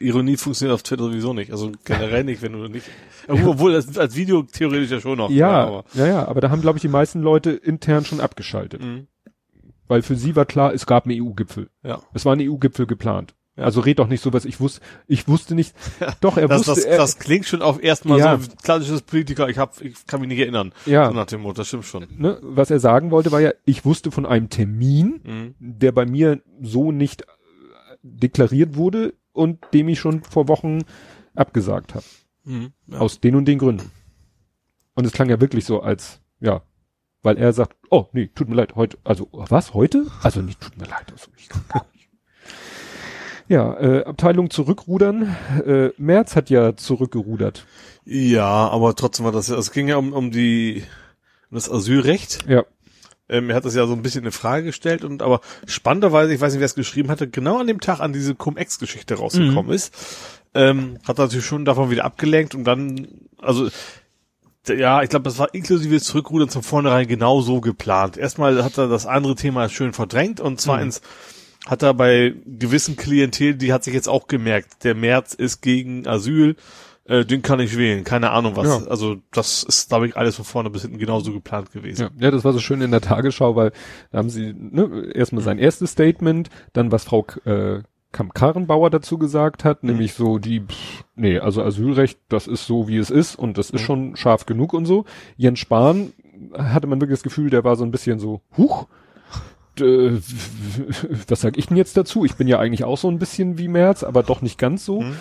Speaker 3: Ironie funktioniert auf Twitter sowieso nicht. Also generell nicht, wenn du nicht. Obwohl als, als Video theoretisch ja schon noch.
Speaker 2: Ja, ja, ja, ja, aber da haben, glaube ich, die meisten Leute intern schon abgeschaltet. Mhm. Weil für sie war klar, es gab einen EU-Gipfel. Ja. Es war ein EU-Gipfel geplant. Ja. Also red doch nicht so was, ich wusste, ich wusste nicht.
Speaker 3: Doch, er das, wusste. Das, er, das klingt schon auf erstmal ja. so klassisches Politiker, ich hab, ich kann mich nicht erinnern.
Speaker 2: Ja.
Speaker 3: So nach dem Motto, das stimmt schon.
Speaker 2: Ne, was er sagen wollte, war ja, ich wusste von einem Termin, mhm. der bei mir so nicht deklariert wurde und dem ich schon vor Wochen abgesagt habe. Mhm, ja. Aus den und den Gründen. Und es klang ja wirklich so als, ja, weil er sagt, oh nee, tut mir leid, heute, also was, heute? Also nicht, tut mir leid, also ich kann gar nicht. Ja, äh, Abteilung zurückrudern. Äh, Merz hat ja zurückgerudert.
Speaker 3: Ja, aber trotzdem war das, es ging ja um, um die um das Asylrecht.
Speaker 2: Ja.
Speaker 3: Ähm, er hat das ja so ein bisschen in Frage gestellt und aber spannenderweise, ich weiß nicht, wer es geschrieben hatte, genau an dem Tag an diese Cum-Ex-Geschichte rausgekommen mhm. ist, ähm, hat er natürlich schon davon wieder abgelenkt und dann, also ja, ich glaube, das war inklusive Zurückrudern zum Vornherein genau so geplant. Erstmal hat er das andere Thema schön verdrängt und zweitens mhm. hat er bei gewissen Klientel, die hat sich jetzt auch gemerkt, der März ist gegen Asyl, äh, den kann ich wählen, keine Ahnung was. Ja. Also das ist, glaube ich, alles von vorne bis hinten genauso geplant gewesen.
Speaker 2: Ja, ja, das war so schön in der Tagesschau, weil da haben sie ne, erstmal sein erstes Statement, dann was Frau äh, Kamp Karrenbauer dazu gesagt hat, mhm. nämlich so die, pff, nee, also Asylrecht, das ist so wie es ist und das ist mhm. schon scharf genug und so. Jens Spahn hatte man wirklich das Gefühl, der war so ein bisschen so, huch, äh, was sag ich denn jetzt dazu? Ich bin ja eigentlich auch so ein bisschen wie Merz, aber doch nicht ganz so. Mhm.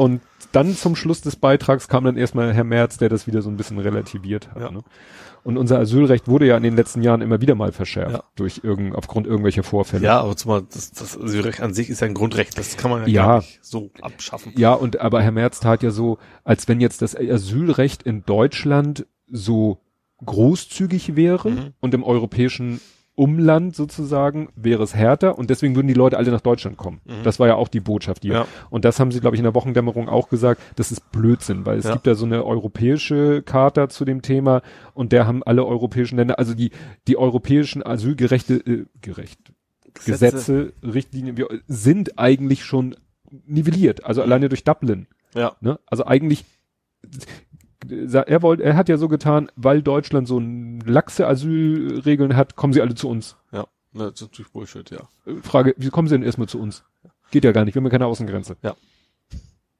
Speaker 2: Und dann zum Schluss des Beitrags kam dann erstmal Herr Merz, der das wieder so ein bisschen relativiert hat. Ja. Ne? Und unser Asylrecht wurde ja in den letzten Jahren immer wieder mal verschärft ja. durch irgend, aufgrund irgendwelcher Vorfälle.
Speaker 3: Ja, aber zumal das, das Asylrecht an sich ist ja ein Grundrecht, das kann man ja, ja gar nicht so abschaffen.
Speaker 2: Ja, und aber Herr Merz tat ja so, als wenn jetzt das Asylrecht in Deutschland so großzügig wäre mhm. und im europäischen Umland sozusagen wäre es härter und deswegen würden die Leute alle nach Deutschland kommen. Mhm. Das war ja auch die Botschaft hier. Ja. Und das haben sie, glaube ich, in der Wochendämmerung auch gesagt, das ist Blödsinn, weil es ja. gibt ja so eine europäische Charta zu dem Thema und der haben alle europäischen Länder, also die, die europäischen Asylgerechte, äh, gerecht, Gesetze, Gesetze Richtlinien wir, sind eigentlich schon nivelliert, also alleine durch Dublin.
Speaker 3: Ja.
Speaker 2: Ne? Also eigentlich er wollte, er hat ja so getan, weil Deutschland so laxe Asylregeln hat, kommen sie alle zu uns.
Speaker 3: Ja, das ist natürlich Bullshit, ja.
Speaker 2: Frage, wie kommen sie denn erstmal zu uns? Geht ja gar nicht, wir haben ja keine Außengrenze.
Speaker 3: Ja.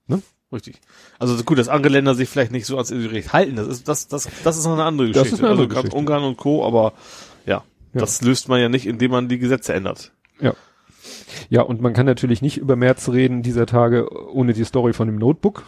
Speaker 3: Ne? Richtig. Also gut, dass andere Länder sich vielleicht nicht so ans Asylrecht halten, das ist, das, das, das ist noch eine andere Geschichte. Das ist eine andere also Geschichte. Ungarn und Co., aber ja, ja, das löst man ja nicht, indem man die Gesetze ändert.
Speaker 2: Ja. Ja, und man kann natürlich nicht über März reden dieser Tage ohne die Story von dem Notebook.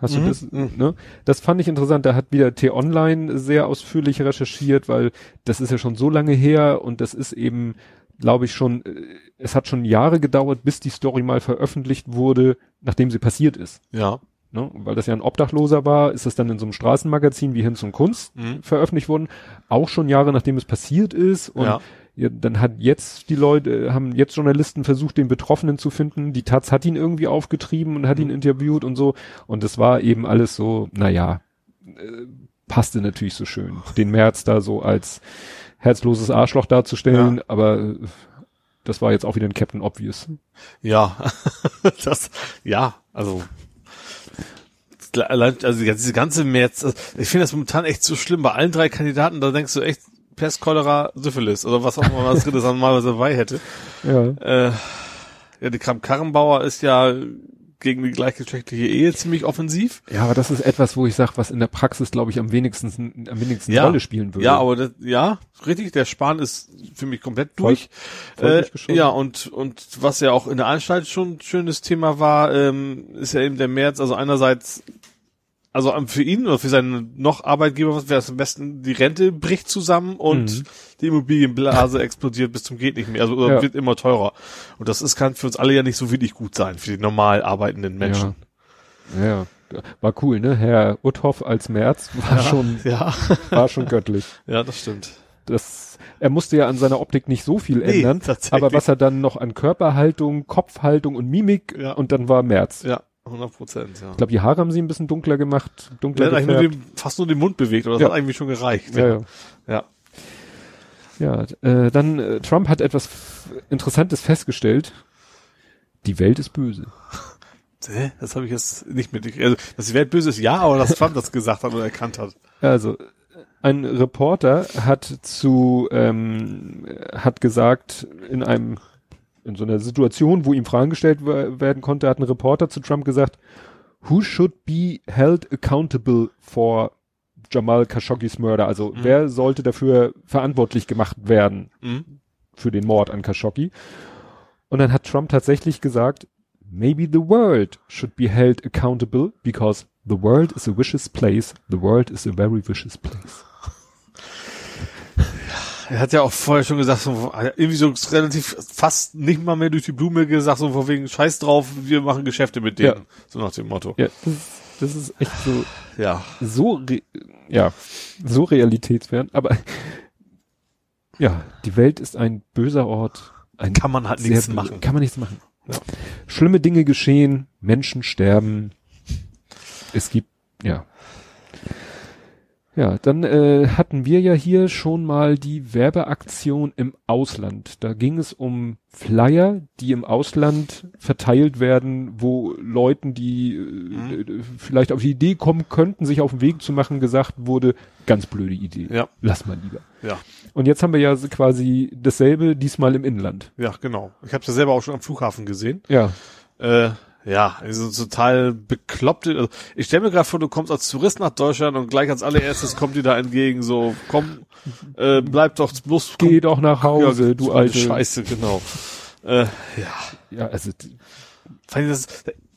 Speaker 2: Hast mhm. du das, ne? Das fand ich interessant. Da hat wieder T-Online sehr ausführlich recherchiert, weil das ist ja schon so lange her und das ist eben, glaube ich, schon, äh, es hat schon Jahre gedauert, bis die Story mal veröffentlicht wurde, nachdem sie passiert ist.
Speaker 3: Ja.
Speaker 2: Ne? Weil das ja ein Obdachloser war, ist das dann in so einem Straßenmagazin wie Hin zum Kunst mhm. veröffentlicht worden. Auch schon Jahre nachdem es passiert ist. Und ja ja, dann hat jetzt die Leute, haben jetzt Journalisten versucht, den Betroffenen zu finden. Die Taz hat ihn irgendwie aufgetrieben und hat ihn mhm. interviewt und so. Und es war eben alles so, naja, äh, passte natürlich so schön, den März da so als herzloses Arschloch darzustellen, ja. aber äh, das war jetzt auch wieder ein Captain Obvious.
Speaker 3: Ja, das, ja, also also diese ganze März, ich finde das momentan echt so schlimm bei allen drei Kandidaten, da denkst du echt, Pest, Cholera, Syphilis oder was auch immer was drittes normalerweise dabei hätte. Ja. Äh, ja, die Kram-Karrenbauer ist ja gegen die gleichgeschlechtliche Ehe ziemlich offensiv.
Speaker 2: Ja, aber das ist etwas, wo ich sage, was in der Praxis, glaube ich, am wenigsten am wenigsten
Speaker 3: ja.
Speaker 2: Rolle spielen würde.
Speaker 3: Ja, aber das, ja, richtig, der Spahn ist für mich komplett durch. Voll, voll äh, ja, und und was ja auch in der Anstalt schon ein schönes Thema war, ähm, ist ja eben der März, also einerseits also ähm, für ihn oder für seinen noch Arbeitgeber wäre es am besten, die Rente bricht zusammen und mhm. die Immobilienblase explodiert bis zum geht nicht mehr, also ja. wird immer teurer. Und das ist kann für uns alle ja nicht so wirklich gut sein, für die normal arbeitenden Menschen.
Speaker 2: Ja. ja. War cool, ne? Herr Uthoff als März war ja, schon,
Speaker 3: ja.
Speaker 2: war schon göttlich.
Speaker 3: Ja, das stimmt.
Speaker 2: das, er musste ja an seiner Optik nicht so viel
Speaker 3: Nee,
Speaker 2: ändern,
Speaker 3: tatsächlich.
Speaker 2: aber was er dann noch an Körperhaltung, Kopfhaltung und Mimik
Speaker 3: Ja.
Speaker 2: und dann war März.
Speaker 3: Ja, 100 Prozent, ja.
Speaker 2: Ich glaube, die Haare haben sie ein bisschen dunkler gemacht, dunkler
Speaker 3: hat eigentlich nur
Speaker 2: gefärbt.
Speaker 3: den, fast nur den Mund bewegt, oder das
Speaker 2: Ja.
Speaker 3: hat eigentlich schon gereicht.
Speaker 2: Ja, ja.
Speaker 3: ja.
Speaker 2: Ja, äh, dann äh, Trump hat etwas Interessantes festgestellt. Die Welt ist böse.
Speaker 3: Das habe ich jetzt nicht mitgekriegt. Also, dass die Welt böse ist, ja, aber dass Trump das gesagt hat oder erkannt hat.
Speaker 2: Also ein Reporter hat zu ähm, hat gesagt in einem in so einer Situation, wo ihm Fragen gestellt we- werden konnte, hat ein Reporter zu Trump gesagt, Who should be held accountable for Jamal Khashoggis Murder? Also wer sollte dafür verantwortlich gemacht werden
Speaker 3: Mhm.
Speaker 2: für den Mord an Khashoggi? Und dann hat Trump tatsächlich gesagt, maybe the world should be held accountable because the world is a vicious place. The world is a very vicious place.
Speaker 3: Er hat ja auch vorher schon gesagt, so, irgendwie so relativ fast nicht mal mehr durch die Blume gesagt, so von wegen Scheiß drauf, wir machen Geschäfte mit denen.
Speaker 2: Ja.
Speaker 3: So nach dem Motto.
Speaker 2: Ja, das, ist- das ist echt so,
Speaker 3: Ja.
Speaker 2: so, ja, so realitätsfern. Aber ja, die Welt ist ein böser Ort. Ein
Speaker 3: Kann man halt nichts machen.
Speaker 2: Kann man nichts machen.
Speaker 3: Ja.
Speaker 2: Schlimme Dinge geschehen, Menschen sterben. Es gibt, ja. Ja, dann äh, hatten wir ja hier schon mal die Werbeaktion im Ausland. Da ging es um Flyer, die im Ausland verteilt werden, wo Leuten, die äh, äh, vielleicht auf die Idee kommen könnten, sich auf den Weg zu machen, gesagt wurde, ganz blöde Idee.
Speaker 3: Ja.
Speaker 2: Lass mal lieber.
Speaker 3: Ja.
Speaker 2: Und jetzt haben wir ja quasi dasselbe, diesmal im Inland.
Speaker 3: Ja, genau. Ich habe ja selber auch schon am Flughafen gesehen.
Speaker 2: Ja.
Speaker 3: Äh, ja, also total bekloppte. Also ich stelle mir gerade vor, du kommst als Tourist nach Deutschland und gleich als allererstes kommt dir da entgegen so, komm, äh, bleib doch bloß. komm,
Speaker 2: Geh doch nach Hause, du
Speaker 3: so eine
Speaker 2: alte.
Speaker 3: Scheiße, genau. Äh, ja.
Speaker 2: Ja, also
Speaker 3: Fand ich das,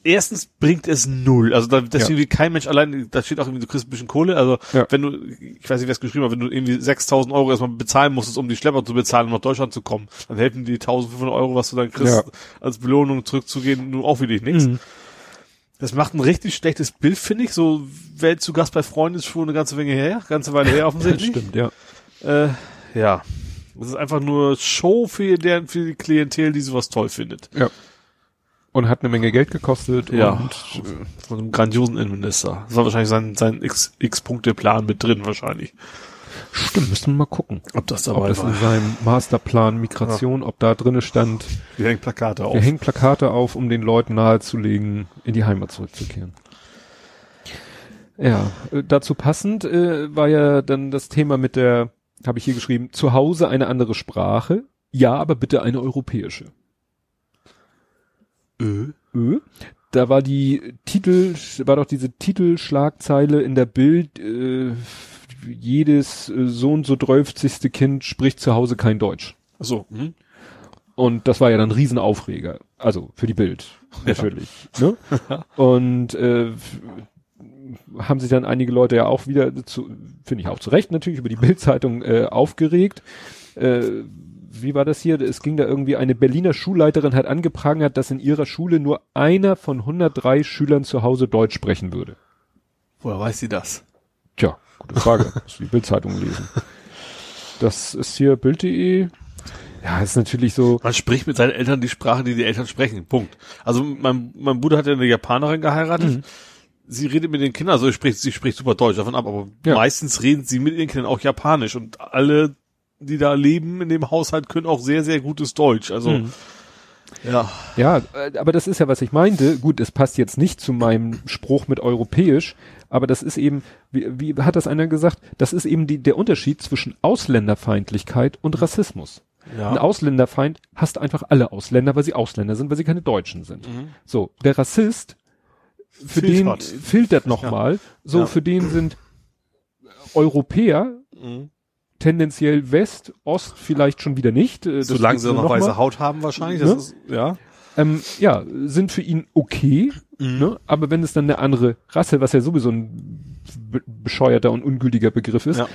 Speaker 3: erstens bringt es null. Also da, deswegen
Speaker 2: Ja.
Speaker 3: will kein Mensch allein, da steht auch irgendwie, du kriegst ein bisschen Kohle. Also
Speaker 2: Ja.
Speaker 3: wenn du, ich weiß nicht, wer es geschrieben hat, wenn du irgendwie 6000 Euro erstmal bezahlen musstest, um die Schlepper zu bezahlen, um nach Deutschland zu kommen, dann helfen die 1500 Euro, was du dann kriegst,
Speaker 2: Ja.
Speaker 3: als Belohnung zurückzugehen, nun auch wirklich nichts.
Speaker 2: Mhm.
Speaker 3: Das macht ein richtig schlechtes Bild, finde ich. So Welt zu Gast bei Freunden ist schon eine ganze Menge her, ganze Weile her offensichtlich.
Speaker 2: stimmt, ja.
Speaker 3: Äh, ja. Das ist einfach nur Show für, deren, für die Klientel, die sowas toll findet.
Speaker 2: Ja. Und hat eine Menge Geld gekostet
Speaker 3: Ja.
Speaker 2: und
Speaker 3: Von einem grandiosen Innenminister. Das war wahrscheinlich sein, sein X- X-Punkte-Plan mit drin, wahrscheinlich.
Speaker 2: stimmt, müssen wir mal gucken.
Speaker 3: Ob das
Speaker 2: Ob
Speaker 3: dabei
Speaker 2: das
Speaker 3: war.
Speaker 2: in seinem Masterplan Migration, ob da drinne stand,
Speaker 3: Wir hängen Plakate auf.
Speaker 2: wir hängen Plakate auf, um den Leuten nahezulegen, in die Heimat zurückzukehren. Ja, äh, dazu passend äh, war ja dann das Thema mit der, habe ich hier geschrieben, zu Hause eine andere Sprache, ja, aber bitte eine europäische.
Speaker 3: Ö?
Speaker 2: Ö. Da war die Titel, war doch diese Titelschlagzeile in der Bild, äh, jedes äh, so und so drölfzigste Kind spricht zu Hause kein Deutsch.
Speaker 3: Achso. Hm?
Speaker 2: Und das war ja dann ein Riesenaufreger. Also für die Bild, natürlich. Ne? Und äh, haben sich dann einige Leute ja auch wieder, zu, finde ich auch zu Recht natürlich, über die Bildzeitung äh, aufgeregt. Äh, wie war das hier? Es ging da irgendwie, eine Berliner Schulleiterin hat angeprangert, dass in ihrer Schule nur einer von 103 Schülern zu Hause Deutsch sprechen würde.
Speaker 3: Woher weiß sie das?
Speaker 2: Tja, gute Frage. Muss die Bildzeitung lesen. Das ist hier Bild.de. Ja, ist natürlich so.
Speaker 3: Man spricht mit seinen Eltern die Sprache, die die Eltern sprechen. Punkt. Also mein, mein Bruder hat ja eine Japanerin geheiratet.
Speaker 2: Mhm.
Speaker 3: Sie redet mit den Kindern, also sie spricht, sie spricht super Deutsch davon ab, aber
Speaker 2: Ja.
Speaker 3: meistens reden sie mit ihren Kindern auch Japanisch und alle, die da leben in dem Haushalt, können auch sehr, sehr gutes Deutsch. Also
Speaker 2: Mhm.
Speaker 3: ja.
Speaker 2: Ja, äh, aber das ist ja, was ich meinte. Gut, es passt jetzt nicht zu meinem Spruch mit europäisch, aber das ist eben, wie, wie hat das einer gesagt? Das ist eben die, der Unterschied zwischen Ausländerfeindlichkeit und Rassismus. Ein
Speaker 3: Ja.
Speaker 2: Ausländerfeind hasst einfach alle Ausländer, weil sie Ausländer sind, weil sie keine Deutschen sind.
Speaker 3: Mhm.
Speaker 2: So, der Rassist, für
Speaker 3: Filtert.
Speaker 2: den filtert nochmal, so
Speaker 3: Ja.
Speaker 2: für den sind Europäer
Speaker 3: Mhm.
Speaker 2: Tendenziell West, Ost vielleicht schon wieder nicht. äh,
Speaker 3: Solange sie noch
Speaker 2: noch
Speaker 3: weiße
Speaker 2: mal.
Speaker 3: Haut haben wahrscheinlich. Das
Speaker 2: Ne?
Speaker 3: ist, ja.
Speaker 2: ähm, ja, sind für ihn okay,
Speaker 3: Mhm.
Speaker 2: ne? aber wenn es dann eine andere Rasse, was ja sowieso ein be bescheuerter und ungültiger Begriff ist,
Speaker 3: Ja.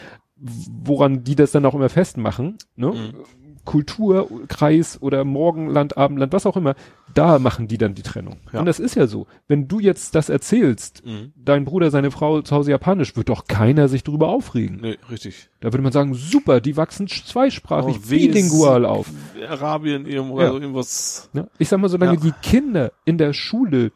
Speaker 2: woran die das dann auch immer festmachen, ne?
Speaker 3: Mhm.
Speaker 2: Kulturkreis oder Morgenland, Abendland, was auch immer, da machen die dann die Trennung.
Speaker 3: Ja.
Speaker 2: Und das ist ja so. Wenn du jetzt das erzählst,
Speaker 3: Mhm.
Speaker 2: dein Bruder, seine Frau zu Hause japanisch, wird doch keiner sich drüber aufregen.
Speaker 3: Nee, richtig.
Speaker 2: Da würde man sagen, super, die wachsen zweisprachig,
Speaker 3: Oh,
Speaker 2: bilingual auf.
Speaker 3: Arabien irgendwo,
Speaker 2: Ja.
Speaker 3: also irgendwas.
Speaker 2: Ne? Ich sag mal, solange
Speaker 3: Ja.
Speaker 2: die Kinder in der Schule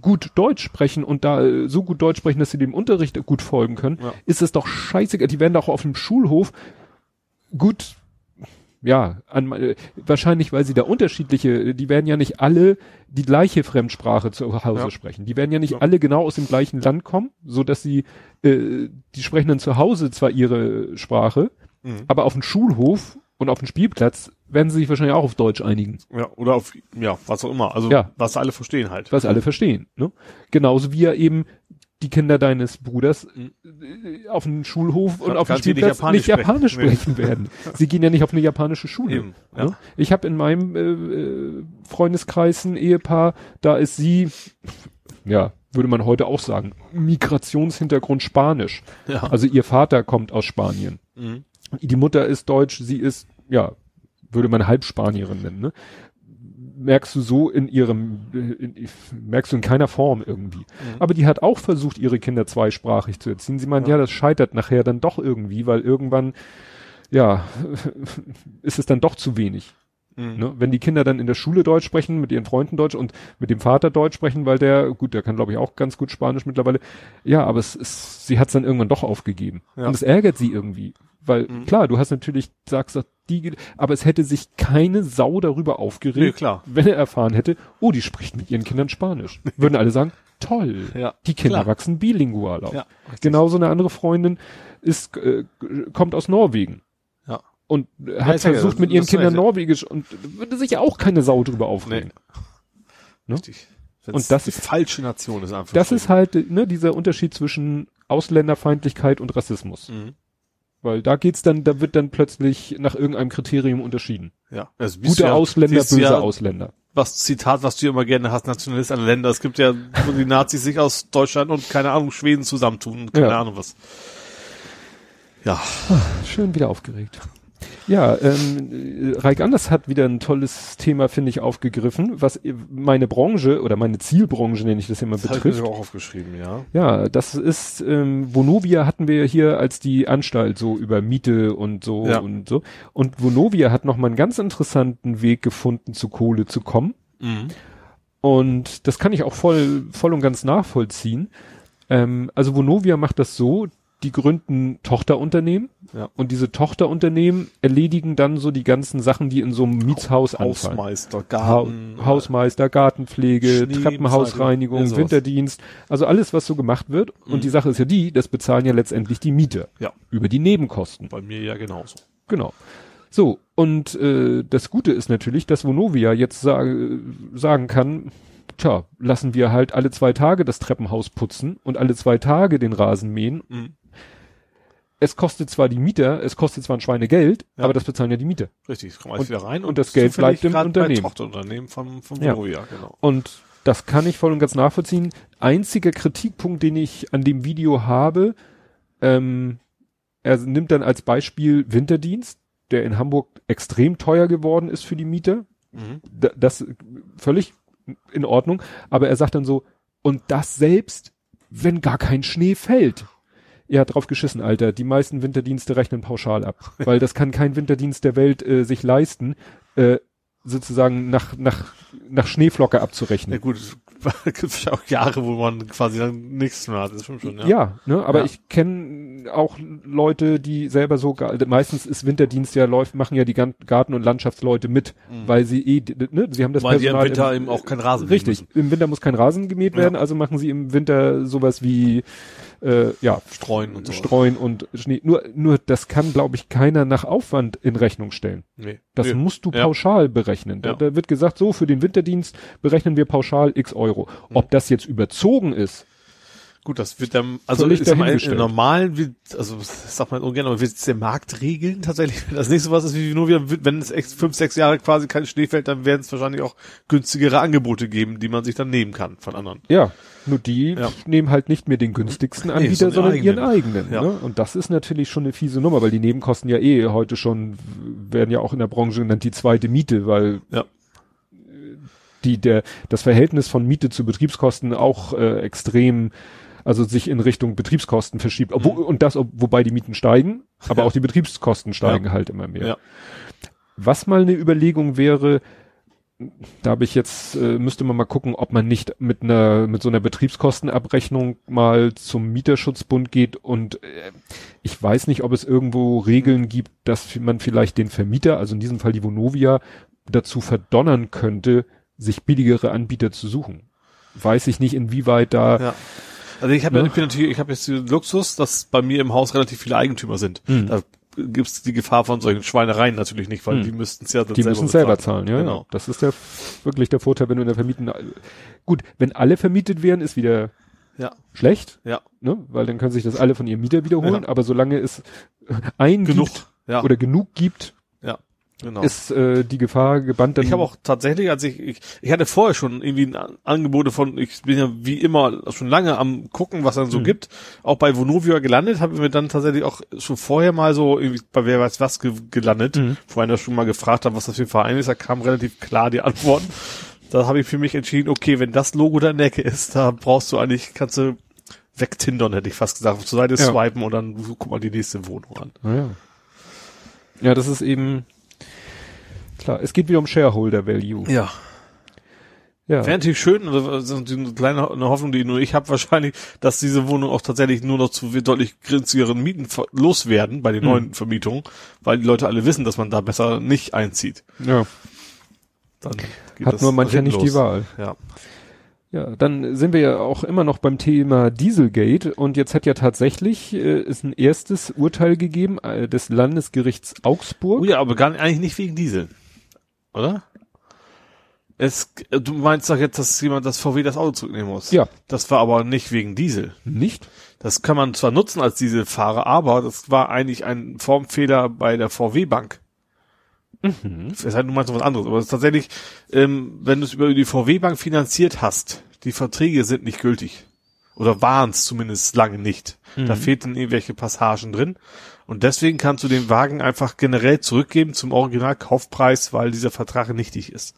Speaker 2: gut Deutsch sprechen und da äh, so gut Deutsch sprechen, dass sie dem Unterricht gut folgen können,
Speaker 3: Ja.
Speaker 2: ist es doch scheißegal. Die werden doch auf dem Schulhof gut, ja, an, äh, wahrscheinlich, weil sie da unterschiedliche, die werden ja nicht alle die gleiche Fremdsprache zu Hause
Speaker 3: Ja.
Speaker 2: sprechen. Die werden ja nicht
Speaker 3: Ja.
Speaker 2: alle genau aus dem gleichen Land kommen, so dass sie, äh, die sprechen dann zu Hause zwar ihre Sprache,
Speaker 3: Mhm.
Speaker 2: aber auf dem Schulhof und auf dem Spielplatz werden sie sich wahrscheinlich auch auf Deutsch einigen.
Speaker 3: Ja, oder auf, ja, was auch immer. Also,
Speaker 2: Ja.
Speaker 3: was alle verstehen halt.
Speaker 2: was alle verstehen. Ne? Genauso wie ja eben die Kinder deines Bruders äh, auf dem Schulhof und auf dem
Speaker 3: du nicht
Speaker 2: Spielplatz
Speaker 3: Japanisch
Speaker 2: nicht Japanisch
Speaker 3: sprechen.
Speaker 2: werden. Sie gehen ja nicht auf eine japanische Schule.
Speaker 3: Eben, ja.
Speaker 2: Ne? Ich habe in meinem äh, äh, Freundeskreis ein Ehepaar, da ist sie, ja, würde man heute auch sagen, Migrationshintergrund Spanisch.
Speaker 3: Ja.
Speaker 2: Also ihr Vater kommt aus Spanien.
Speaker 3: Mhm.
Speaker 2: Die Mutter ist deutsch, sie ist, ja, würde man Halbspanierin nennen, ne? Merkst du so in ihrem, in, merkst du in keiner Form irgendwie. Aber die hat auch versucht, ihre Kinder zweisprachig zu erziehen. Sie meint, ja.
Speaker 3: Ja.
Speaker 2: das scheitert nachher dann doch irgendwie, weil irgendwann, ja, ist es dann doch zu wenig.
Speaker 3: Mhm.
Speaker 2: Ne? Wenn die Kinder dann in der Schule Deutsch sprechen, mit ihren Freunden Deutsch und mit dem Vater Deutsch sprechen, weil der, gut, der kann glaube ich auch ganz gut Spanisch mittlerweile. Ja, aber es ist, sie hat es dann irgendwann doch aufgegeben.
Speaker 3: Ja.
Speaker 2: Und es ärgert sie irgendwie. Weil,
Speaker 3: Mhm.
Speaker 2: klar, du hast natürlich, sagst die, aber es hätte sich keine Sau darüber aufgeregt,
Speaker 3: Nee,
Speaker 2: wenn er erfahren hätte, oh, die spricht mit ihren Kindern Spanisch. Würden alle sagen, toll,
Speaker 3: Ja,
Speaker 2: die Kinder
Speaker 3: klar.
Speaker 2: wachsen bilingual auf.
Speaker 3: Ja.
Speaker 2: Genauso eine andere Freundin ist, äh, kommt aus Norwegen. Und äh, hat
Speaker 3: ja-
Speaker 2: versucht mit ihren Kindern
Speaker 3: ja-
Speaker 2: Norwegisch und würde sich ja auch keine Sau drüber aufregen. Ne?
Speaker 3: Richtig. Wenn's
Speaker 2: Und das
Speaker 3: die
Speaker 2: ist-
Speaker 3: falsche Nation ist einfach.
Speaker 2: Das ist halt ne, dieser Unterschied zwischen Ausländerfeindlichkeit und Rassismus.
Speaker 3: Mhm.
Speaker 2: Weil da geht's dann, da wird dann plötzlich nach irgendeinem Kriterium unterschieden.
Speaker 3: Ja. Das siehst
Speaker 2: Gute
Speaker 3: du ja-
Speaker 2: Ausländer, böse
Speaker 3: ja,
Speaker 2: Ausländer.
Speaker 3: Was Zitat, was du immer gerne hast, Nationalist an Länder. Es gibt ja, wo die Nazis sich aus Deutschland und keine Ahnung, Schweden zusammentun, keine
Speaker 2: Ja.
Speaker 3: Ahnung was. Ja.
Speaker 2: Schön wieder aufgeregt. Ja, ähm, äh, Reik Anders hat wieder ein tolles Thema, finde ich, aufgegriffen, was äh, meine Branche oder meine Zielbranche, nenne ich das immer,
Speaker 3: Das
Speaker 2: betrifft.
Speaker 3: auch aufgeschrieben, ja.
Speaker 2: Ja, das ist, ähm, Vonovia hatten wir hier als die Anstalt so über Miete und so
Speaker 3: Ja.
Speaker 2: und so. Und Vonovia hat nochmal einen ganz interessanten Weg gefunden, zu Kohle zu kommen.
Speaker 3: Mhm.
Speaker 2: Und das kann ich auch voll, voll und ganz nachvollziehen. Ähm, also Vonovia macht das so, die gründen Tochterunternehmen
Speaker 3: Ja.
Speaker 2: und diese Tochterunternehmen erledigen dann so die ganzen Sachen, die in so einem Mietshaus anfallen.
Speaker 3: Hausmeister,
Speaker 2: Ha
Speaker 3: Garten.
Speaker 2: Hausmeister, Gartenpflege,
Speaker 3: Schnee,
Speaker 2: Treppenhausreinigung,
Speaker 3: ja.
Speaker 2: Winterdienst, also alles, was so gemacht wird. Und
Speaker 3: Mhm.
Speaker 2: die Sache ist ja die, das bezahlen ja letztendlich die Mieter
Speaker 3: Ja,
Speaker 2: über die Nebenkosten.
Speaker 3: bei mir ja genauso.
Speaker 2: Genau. So, und äh, das Gute ist natürlich, dass Vonovia jetzt sa sagen kann, tja, lassen wir halt alle zwei Tage das Treppenhaus putzen und alle zwei Tage den Rasen mähen.
Speaker 3: Mhm.
Speaker 2: Es kostet zwar die Mieter, es kostet zwar ein Schweinegeld,
Speaker 3: Ja.
Speaker 2: aber das bezahlen ja die Mieter.
Speaker 3: Richtig, komm alles
Speaker 2: Und-
Speaker 3: wieder rein.
Speaker 2: und das Geld bleibt im Unternehmen.
Speaker 3: Tochterunternehmen vom, vom
Speaker 2: Ja.
Speaker 3: Vonovia, genau.
Speaker 2: Und das kann ich voll und ganz nachvollziehen. Einziger Kritikpunkt, den ich an dem Video habe, ähm, er nimmt dann als Beispiel Winterdienst, der in Hamburg extrem teuer geworden ist für die Mieter.
Speaker 3: Mhm.
Speaker 2: Da, das völlig in Ordnung. Aber er sagt dann so, und das selbst, wenn gar kein Schnee fällt. Hat drauf geschissen, Alter. Die meisten Winterdienste rechnen pauschal ab. Weil das kann kein Winterdienst der Welt äh, sich leisten, äh, sozusagen nach, nach, nach Schneeflocke abzurechnen.
Speaker 3: Ja gut, es gibt ja auch Jahre, wo man quasi dann nichts mehr hat. Das stimmt schon, ja.
Speaker 2: Ja, ne, aber
Speaker 3: Ja.
Speaker 2: ich kenne auch Leute, die selber so, ga- meistens ist Winterdienst ja läuft, machen ja die Garten- und Landschaftsleute mit, weil sie eh, ne, sie haben das
Speaker 3: Mhm. Weil die im
Speaker 2: Personal
Speaker 3: Winter eben auch keinen Rasen
Speaker 2: Richtig, im Winter muss kein Rasen gemäht werden,
Speaker 3: Ja.
Speaker 2: also machen sie im Winter sowas wie, äh, ja,
Speaker 3: Streuen und so.
Speaker 2: Streuen und Schnee. Nur, nur das kann, glaube ich, keiner nach Aufwand in Rechnung stellen.
Speaker 3: Nee.
Speaker 2: Das
Speaker 3: nee.
Speaker 2: musst du
Speaker 3: Ja.
Speaker 2: pauschal berechnen. Da,
Speaker 3: Ja.
Speaker 2: da wird gesagt, so für den Winterdienst berechnen wir pauschal x Euro.
Speaker 3: Mhm.
Speaker 2: Ob das jetzt überzogen ist,
Speaker 3: Gut, das wird dann, also
Speaker 2: Völlig
Speaker 3: ist mal
Speaker 2: dahingestellt.
Speaker 3: normalen, also das sagt man ungern, aber wird es der Markt regeln tatsächlich? Wenn das nächste was ist wie nur wieder, wenn es echt fünf, sechs Jahre quasi kein Schnee fällt, dann werden es wahrscheinlich auch günstigere Angebote geben, die man sich dann nehmen kann von anderen.
Speaker 2: Ja, nur die
Speaker 3: Ja.
Speaker 2: nehmen halt nicht mehr den günstigsten
Speaker 3: Nee,
Speaker 2: Anbieter,
Speaker 3: sondern
Speaker 2: sondern
Speaker 3: eigenen.
Speaker 2: ihren eigenen.
Speaker 3: Ja.
Speaker 2: Ne? Und das ist natürlich schon eine fiese Nummer, weil die Nebenkosten ja eh heute schon werden ja auch in der Branche genannt die zweite Miete, weil
Speaker 3: Ja.
Speaker 2: die der das Verhältnis von Miete zu Betriebskosten auch äh, extrem also sich in Richtung Betriebskosten verschiebt. Obwohl, Und das, ob, wobei die Mieten steigen, aber
Speaker 3: Ja.
Speaker 2: auch die Betriebskosten steigen
Speaker 3: Ja.
Speaker 2: halt immer mehr.
Speaker 3: Ja.
Speaker 2: Was mal eine Überlegung wäre, da habe ich jetzt, äh, müsste man mal gucken, ob man nicht mit einer, mit so einer Betriebskostenabrechnung mal zum Mieterschutzbund geht und äh, ich weiß nicht, ob es irgendwo Regeln gibt, dass man vielleicht den Vermieter, also in diesem Fall die Vonovia, dazu verdonnern könnte, sich billigere Anbieter zu suchen. Weiß ich nicht, inwieweit da,
Speaker 3: Ja. Also ich habe
Speaker 2: Ne?
Speaker 3: ich bin natürlich, ich habe jetzt den Luxus, dass bei mir im Haus relativ viele Eigentümer sind.
Speaker 2: Mhm.
Speaker 3: Da gibt's die Gefahr von solchen Schweinereien natürlich nicht, weil
Speaker 2: Mhm.
Speaker 3: die müssten es ja dann
Speaker 2: die müssen selber
Speaker 3: bezahlen.
Speaker 2: zahlen, ja.
Speaker 3: Genau.
Speaker 2: ja. Das ist der, wirklich der Vorteil, wenn du in der Vermieten, gut, wenn alle vermietet werden, ist wieder
Speaker 3: Ja,
Speaker 2: schlecht,
Speaker 3: ja,
Speaker 2: ne? weil dann können sich das alle von ihrem Mieter wiederholen,
Speaker 3: Ja.
Speaker 2: aber solange es ein
Speaker 3: genug.
Speaker 2: gibt
Speaker 3: Ja,
Speaker 2: oder genug gibt,
Speaker 3: ja, genau.
Speaker 2: ist äh, die Gefahr gebannt.
Speaker 3: Ich habe auch tatsächlich, als ich, ich, ich hatte vorher schon irgendwie ein An- Angebote von, ich bin ja wie immer schon lange am gucken, was dann so
Speaker 2: Mhm.
Speaker 3: gibt. Auch bei Vonovia gelandet, habe ich mir dann tatsächlich auch schon vorher mal so irgendwie bei wer weiß was ge gelandet.
Speaker 2: Mhm.
Speaker 3: Vorhin da schon mal gefragt habe, was das für ein Verein ist, da kam relativ klar die Antworten. Da habe ich für mich entschieden, okay, wenn das Logo da in der Ecke ist, da brauchst du eigentlich, kannst du wegtindern, hätte ich fast gesagt, zur Seite
Speaker 2: Ja.
Speaker 3: swipen und dann guck mal die nächste Wohnung an.
Speaker 2: ja. ja, das ist eben klar. Es geht wieder um Shareholder Value.
Speaker 3: Ja.
Speaker 2: Ja,
Speaker 3: Wäre natürlich schön, also ist eine kleine eine Hoffnung, die nur ich habe wahrscheinlich, dass diese Wohnung auch tatsächlich nur noch zu deutlich günstigeren Mieten loswerden bei den
Speaker 2: Mhm.
Speaker 3: neuen Vermietungen, weil die Leute alle wissen, dass man da besser nicht einzieht.
Speaker 2: ja.
Speaker 3: Dann geht
Speaker 2: hat
Speaker 3: das
Speaker 2: nur mancher nicht die. Wahl.
Speaker 3: Ja.
Speaker 2: Ja, dann sind wir ja auch immer noch beim Thema Dieselgate und jetzt hat ja tatsächlich äh, ist ein erstes Urteil gegeben äh, des Landesgerichts Augsburg.
Speaker 3: Oh ja, aber gar nicht, eigentlich nicht wegen Diesel. Oder? Es, äh, du meinst doch jetzt, dass jemand das VW das Auto zurücknehmen muss.
Speaker 2: Ja.
Speaker 3: Das war aber nicht wegen Diesel.
Speaker 2: Nicht?
Speaker 3: Das kann man zwar nutzen als Dieselfahrer, aber das war eigentlich ein Formfehler bei der VW Bank.
Speaker 2: Mhm.
Speaker 3: Es sei denn, du meinst noch was anderes, aber es ist tatsächlich, ähm, wenn du es über die VW Bank finanziert hast, die Verträge sind nicht gültig. Oder waren es zumindest lange nicht. Da fehlten irgendwelche Passagen drin. Und deswegen kannst du den Wagen einfach generell zurückgeben zum Originalkaufpreis, weil dieser Vertrag nichtig ist.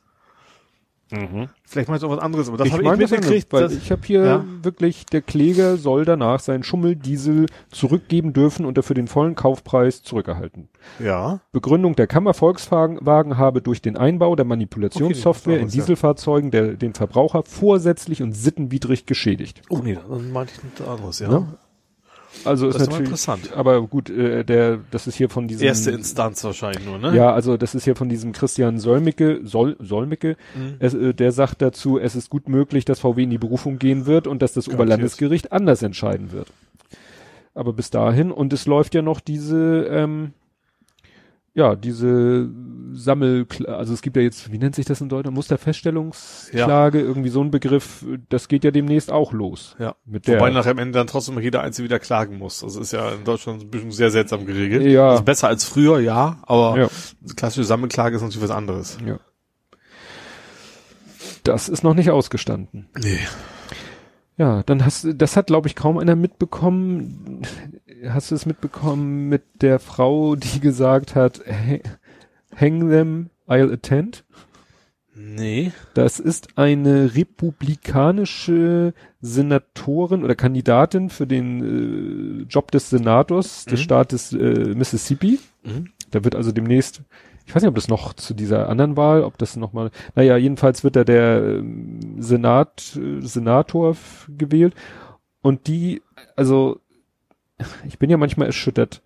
Speaker 3: Vielleicht meinst du auch was anderes, aber das habe ich mitgekriegt.
Speaker 2: anders, weil ich habe hier
Speaker 3: Ja.
Speaker 2: wirklich, der Kläger soll danach seinen Schummeldiesel zurückgeben dürfen und dafür den vollen Kaufpreis zurückerhalten.
Speaker 3: ja.
Speaker 2: Begründung der Kammer Volkswagen habe durch den Einbau der Manipulationssoftware
Speaker 3: Okay,
Speaker 2: in Dieselfahrzeugen der, den Verbraucher vorsätzlich und sittenwidrig geschädigt.
Speaker 3: Oh nee, dann meinte ich nichts anderes, ja.
Speaker 2: Ne? Also ist
Speaker 3: Das ist aber
Speaker 2: natürlich,
Speaker 3: interessant.
Speaker 2: aber gut, äh, der, das ist hier von diesem,
Speaker 3: Erste Instanz wahrscheinlich nur, ne?
Speaker 2: ja, also das ist hier von diesem Christian Solmecke, Sol, Solmecke,
Speaker 3: Mhm.
Speaker 2: es, äh, der sagt dazu, es ist gut möglich, dass VW in die Berufung gehen wird und dass das
Speaker 3: Garantiert.
Speaker 2: Oberlandesgericht anders entscheiden wird. Aber bis dahin, und es läuft ja noch diese, ähm, ja, diese Sammel, also es gibt ja jetzt, wie nennt sich das in Deutschland, Musterfeststellungsklage, irgendwie so ein Begriff, das geht ja demnächst auch los.
Speaker 3: Ja.
Speaker 2: Mit der,
Speaker 3: Wobei nachher am Ende dann trotzdem jeder Einzelne wieder klagen muss. Das ist ja in Deutschland ein bisschen sehr seltsam geregelt.
Speaker 2: Ja.
Speaker 3: Also besser als früher, ja, aber
Speaker 2: Ja.
Speaker 3: klassische Sammelklage ist natürlich was anderes.
Speaker 2: ja. Das ist noch nicht ausgestanden.
Speaker 3: Nee.
Speaker 2: Ja, dann hast du, das hat glaube ich kaum einer mitbekommen. Hast du es mitbekommen mit der Frau, die gesagt hat, "Hey, hang them, I'll attend?
Speaker 3: Nee.
Speaker 2: Das ist eine republikanische Senatorin oder Kandidatin für den äh, Job des Senators des
Speaker 3: Mhm.
Speaker 2: Staates äh, Mississippi.
Speaker 3: Mhm.
Speaker 2: Da wird also demnächst, ich weiß nicht, ob das noch zu dieser anderen Wahl, ob das noch mal, naja, jedenfalls wird da der ähm, Senat, äh, Senator gewählt und die, also ich bin ja manchmal erschüttert.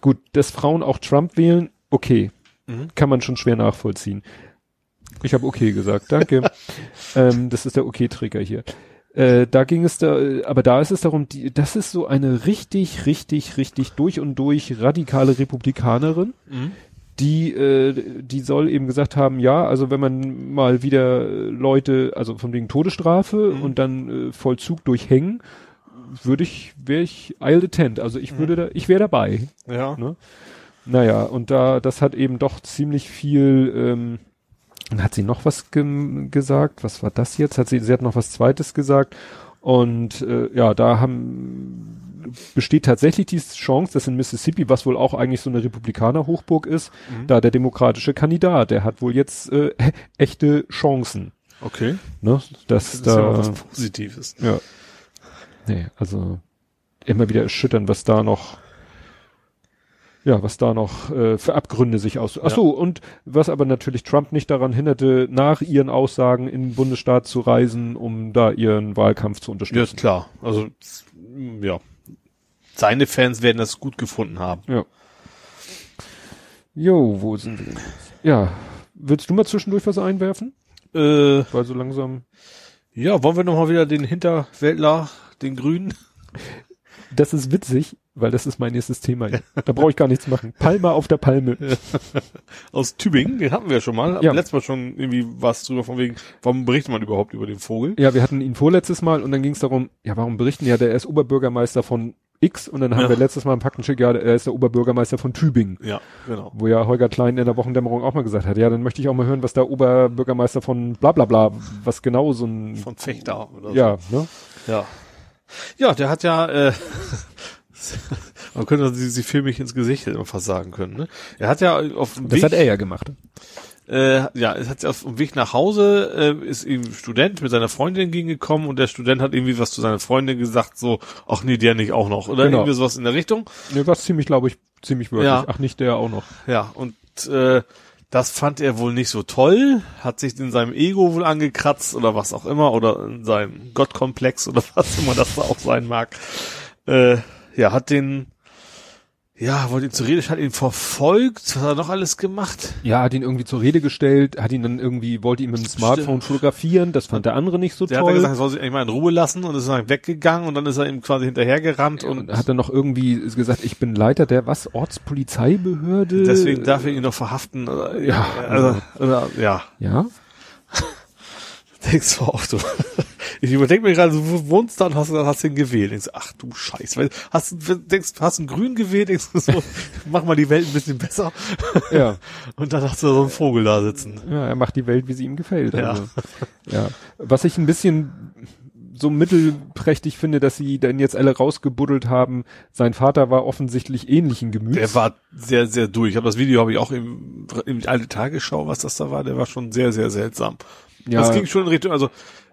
Speaker 2: Gut, dass Frauen auch Trump wählen, okay,
Speaker 3: Mhm.
Speaker 2: kann man schon schwer nachvollziehen. Ich habe okay gesagt, danke. ähm, das ist der Okay-Träger hier. Äh, da ging es da, äh, aber da ist es darum, die, das ist so eine richtig, richtig, richtig durch und durch radikale Republikanerin,
Speaker 3: Mhm.
Speaker 2: die, äh, die soll eben gesagt haben, ja, also wenn man mal wieder Leute, also von wegen Todesstrafe
Speaker 3: Mhm.
Speaker 2: und dann äh, Vollzug durch Hängen, würde ich, wäre ich I'll attend. Also ich
Speaker 3: Mhm.
Speaker 2: würde da, ich wäre dabei.
Speaker 3: Ja.
Speaker 2: Ne? Naja, und da, das hat eben doch ziemlich viel, ähm, dann hat sie noch was gem- gesagt. Was war das jetzt? Hat sie, sie hat noch was Zweites gesagt. Und äh, ja, da haben besteht tatsächlich die Chance, dass in Mississippi, was wohl auch eigentlich so eine Republikaner-Hochburg ist,
Speaker 3: Mhm.
Speaker 2: da der demokratische Kandidat, der hat wohl jetzt äh, echte Chancen.
Speaker 3: Okay.
Speaker 2: Ne? Dass
Speaker 3: Das ist ja
Speaker 2: da,
Speaker 3: auch was Positives.
Speaker 2: ja. Nee, also immer wieder erschüttern, was da noch, ja, was da noch äh, für Abgründe sich aus. Ach so, und was aber natürlich Trump nicht daran hinderte, nach ihren Aussagen in den Bundesstaat zu reisen, um da ihren Wahlkampf zu
Speaker 3: Ja,
Speaker 2: unterstützen.
Speaker 3: ist klar. Also, ja. Seine Fans werden das gut gefunden haben.
Speaker 2: Ja. Jo, wo sind wir? Ja, willst du mal zwischendurch was einwerfen?
Speaker 3: Äh,
Speaker 2: Weil so langsam.
Speaker 3: ja, wollen wir nochmal wieder den Hinterwäldler, den Grünen?
Speaker 2: Das ist witzig, weil das ist mein nächstes Thema. Da brauche ich gar nichts machen. Palma auf der Palme.
Speaker 3: Aus Tübingen, den hatten wir ja schon mal.
Speaker 2: Ja.
Speaker 3: Ja. Letztes Mal schon irgendwie was drüber von wegen, warum berichtet man überhaupt über den Vogel?
Speaker 2: Ja, wir hatten ihn vorletztes Mal und dann ging es darum, ja, warum berichten ja, der ist Oberbürgermeister von X und dann haben
Speaker 3: Ja.
Speaker 2: wir letztes Mal im Faktencheck, ja, er ist der Oberbürgermeister von Tübingen.
Speaker 3: Ja, genau.
Speaker 2: Wo ja Holger Klein in der Wochendämmerung auch mal gesagt hat, ja, dann möchte ich auch mal hören, was der Oberbürgermeister von bla bla bla, was genau so ein,
Speaker 3: Von Fechter oder
Speaker 2: ja, ne?
Speaker 3: so. Ja. Ja, der hat ja, äh, man könnte sie, sie filmig ins Gesicht hätte man fast sagen können, ne? Er hat ja auf dem
Speaker 2: Das
Speaker 3: Weg,
Speaker 2: hat er ja gemacht.
Speaker 3: äh, ja, es hat auf dem Weg nach Hause, äh, ist ihm ein Student mit seiner Freundin entgegengekommen und der Student hat irgendwie was zu seiner Freundin gesagt, so, ach nee, der nicht auch noch, oder
Speaker 2: Genau.
Speaker 3: irgendwie sowas in der Richtung.
Speaker 2: Ne, was ziemlich, glaube ich, ziemlich wörtlich.
Speaker 3: Ja.
Speaker 2: Ach, nicht der auch noch.
Speaker 3: Ja, und äh, das fand er wohl nicht so toll, hat sich in seinem Ego wohl angekratzt oder was auch immer oder in seinem Gottkomplex oder was immer das da auch sein mag. Äh, ja, hat den, ja, wollte ihn zur Rede, hat ihn verfolgt, was hat er noch alles gemacht?
Speaker 2: Ja, hat ihn irgendwie zur Rede gestellt, hat ihn dann irgendwie, wollte ihn mit dem Smartphone fotografieren, das fand der andere nicht so
Speaker 3: Der hat
Speaker 2: toll.
Speaker 3: dann gesagt, er soll sich eigentlich mal in Ruhe lassen und ist dann weggegangen und dann ist er ihm quasi hinterhergerannt und
Speaker 2: und hat dann noch irgendwie gesagt, ich bin Leiter der was Ortspolizeibehörde.
Speaker 3: deswegen darf er ihn noch verhaften. Oder,
Speaker 2: Ja,
Speaker 3: also, oder, ja.
Speaker 2: ja.
Speaker 3: Denkst du auch, du. Ich überdenke mir gerade, du wohnst da und hast, hast den gewählt. Denkst, du, ach du Scheiß, weil hast, du- denkst, hast einen Grün gewählt, denkst du so, mach mal die Welt ein bisschen besser.
Speaker 2: Ja.
Speaker 3: Und dann hast du so einen Vogel da sitzen.
Speaker 2: Ja, er macht die Welt, wie sie ihm gefällt.
Speaker 3: Ja.
Speaker 2: Also, ja. Was ich ein bisschen so mittelprächtig finde, dass sie dann jetzt alle rausgebuddelt haben. Sein Vater war offensichtlich ähnlichen Gemüts.
Speaker 3: Der war sehr, sehr durch. Das Video habe ich auch im, im alte Tagesschau, was das da war, der war schon sehr, sehr seltsam.
Speaker 2: ja,
Speaker 3: Das ging schon in Richtung, also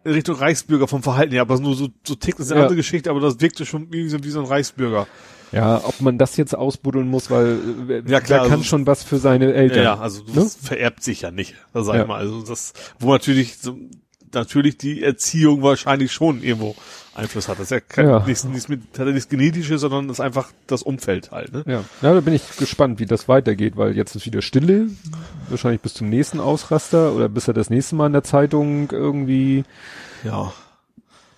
Speaker 3: Richtung Reichsbürger vom Verhalten her, aber nur so, so tickt ist eine
Speaker 2: Ja.
Speaker 3: andere Geschichte, aber das wirkte schon wie so, wie so ein Reichsbürger.
Speaker 2: ja, ob man das jetzt ausbuddeln muss, weil äh,
Speaker 3: Ja, klar,
Speaker 2: wer kann
Speaker 3: also-
Speaker 2: schon was für seine Eltern.
Speaker 3: Ja, ja, also
Speaker 2: Ne?
Speaker 3: das vererbt sich ja nicht, sag
Speaker 2: Ja.
Speaker 3: ich mal. Also das, wo natürlich so, natürlich die Erziehung wahrscheinlich schon irgendwo Einfluss hat. Das ist ja, kein,
Speaker 2: Ja.
Speaker 3: Nichts, nichts mit, hat ja nichts Genetisches, sondern das ist einfach das Umfeld halt. Ne?
Speaker 2: Ja, ja, da bin ich gespannt, wie das weitergeht, weil jetzt ist wieder Stille, wahrscheinlich bis zum nächsten Ausraster oder bis er das nächste Mal in der Zeitung irgendwie,
Speaker 3: Ja.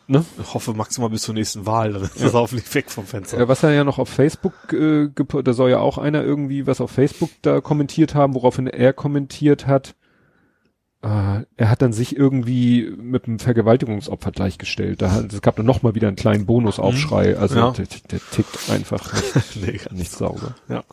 Speaker 2: ne?
Speaker 3: Ich hoffe maximal bis zur nächsten Wahl, dann ist das hoffentlich weg vom Fenster.
Speaker 2: Ja, was er ja noch auf Facebook, äh, da soll ja auch einer irgendwie was auf Facebook da kommentiert haben, woraufhin er kommentiert hat, äh, er hat dann sich irgendwie mit einem Vergewaltigungsopfer gleichgestellt. Da hat, es gab dann noch mal wieder einen kleinen Bonusaufschrei. Also
Speaker 3: Ja.
Speaker 2: der, der tickt einfach nicht,
Speaker 3: ganz-
Speaker 2: nicht sauber.
Speaker 3: Ja.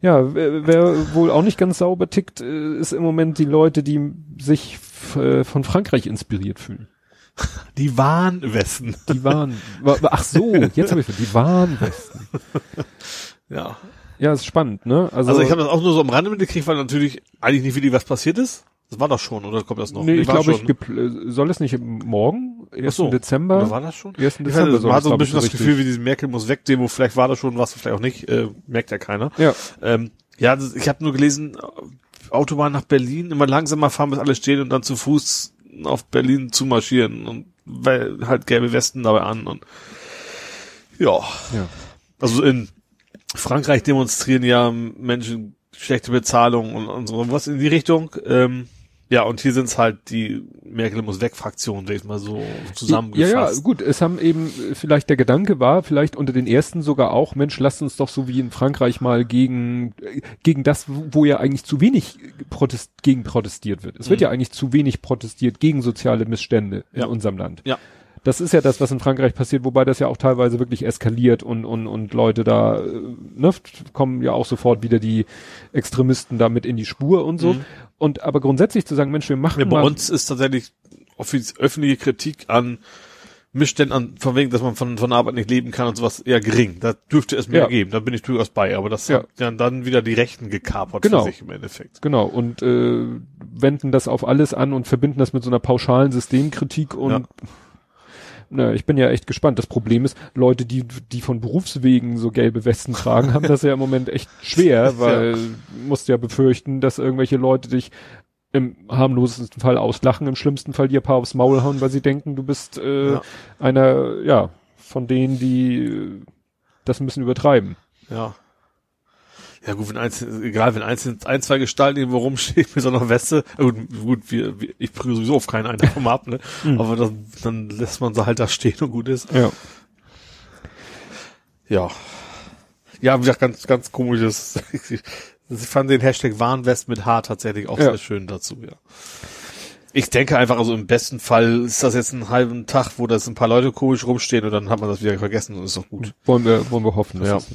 Speaker 2: Ja, wer, wer wohl auch nicht ganz sauber tickt, äh, ist im Moment die Leute, die sich äh, von Frankreich inspiriert fühlen.
Speaker 3: Die Warnwesten.
Speaker 2: Die waren, wa- ach so, jetzt habe ich die Warnwesten.
Speaker 3: Ja.
Speaker 2: Ja, ist spannend, ne? Also,
Speaker 3: Also ich habe das auch nur so am Rande mitgekriegt, weil natürlich eigentlich nicht wirklich was passiert ist. Das war doch schon, oder kommt das noch?
Speaker 2: nee, ich glaube, ich äh, soll es nicht morgen, 1.
Speaker 3: Ach so.
Speaker 2: Dezember?
Speaker 3: Oder war das schon?
Speaker 2: 1.
Speaker 3: Ich weiß,
Speaker 2: Dezember soll
Speaker 3: man hat so ein bisschen das
Speaker 2: richtig.
Speaker 3: Gefühl, wie diese Merkel muss weg Demo, vielleicht war das schon was, vielleicht auch nicht, äh, merkt ja keiner.
Speaker 2: Ja,
Speaker 3: Ähm, ja, ich habe nur gelesen, Autobahn nach Berlin, immer langsamer fahren, bis alles steht und dann zu Fuß auf Berlin zu marschieren und weil halt gelbe Westen dabei an und ja.
Speaker 2: ja.
Speaker 3: Also in Frankreich demonstrieren ja Menschen schlechte Bezahlung und, und so was in die Richtung. Ähm, Ja, und hier sind's halt die Merkel muss weg Fraktion, sag ich mal so zusammengefasst.
Speaker 2: Ja, ja, gut, es haben eben, vielleicht der Gedanke war, vielleicht unter den ersten sogar auch, Mensch, lasst uns doch so wie in Frankreich mal gegen, gegen das, wo ja eigentlich zu wenig protest, gegen protestiert wird. Es wird
Speaker 3: Mhm.
Speaker 2: ja eigentlich zu wenig protestiert gegen soziale Missstände in
Speaker 3: Ja.
Speaker 2: unserem Land.
Speaker 3: Ja.
Speaker 2: Das ist ja das, was in Frankreich passiert, wobei das ja auch teilweise wirklich eskaliert und, und, und Leute da, äh, ne, kommen ja auch sofort wieder die Extremisten da mit in die Spur und so.
Speaker 3: Mhm.
Speaker 2: Und aber grundsätzlich zu sagen, Mensch, wir machen
Speaker 3: Ja, bei uns ist tatsächlich öffentliche Kritik an Missständen, an, von wegen, dass man von, von Arbeit nicht leben kann und sowas eher gering. Da dürfte es mehr
Speaker 2: Ja.
Speaker 3: geben. Da bin ich durchaus bei. Aber das
Speaker 2: Ja.
Speaker 3: hat ja dann wieder die Rechten gekapert
Speaker 2: Genau.
Speaker 3: für sich im Endeffekt.
Speaker 2: Genau, und äh, wenden das auf alles an und verbinden das mit so einer pauschalen Systemkritik und
Speaker 3: Ja.
Speaker 2: Na, ich bin ja echt gespannt. Das Problem ist, Leute, die, die von Berufswegen so gelbe Westen tragen, haben das ja im Moment echt schwer, weil du musst ja befürchten, dass irgendwelche Leute dich im harmlosesten Fall auslachen, im schlimmsten Fall dir ein paar aufs Maul hauen, weil sie denken, du bist äh,
Speaker 3: Ja.
Speaker 2: einer, ja, von denen, die äh, das ein bisschen übertreiben.
Speaker 3: Ja. Ja gut, wenn eins, egal, wenn eins, ein, zwei Gestalten irgendwo rumstehen mit so einer Weste, gut, gut wir, wir, ich prüfe sowieso auf keinen einen davon ab, ne? Aber das, dann lässt man sie halt da stehen und gut ist.
Speaker 2: Ja.
Speaker 3: Ja. Ja, wie gesagt, ganz, ganz komisches. Ich fand den Hashtag Warnwest mit H tatsächlich auch
Speaker 2: Ja.
Speaker 3: sehr schön dazu, ja. Ich denke einfach, also im besten Fall ist das jetzt einen halben Tag, wo das ein paar Leute komisch rumstehen und dann hat man das wieder vergessen und ist doch gut.
Speaker 2: Wollen wir, wollen wir hoffen. dass
Speaker 3: Ja.
Speaker 2: es-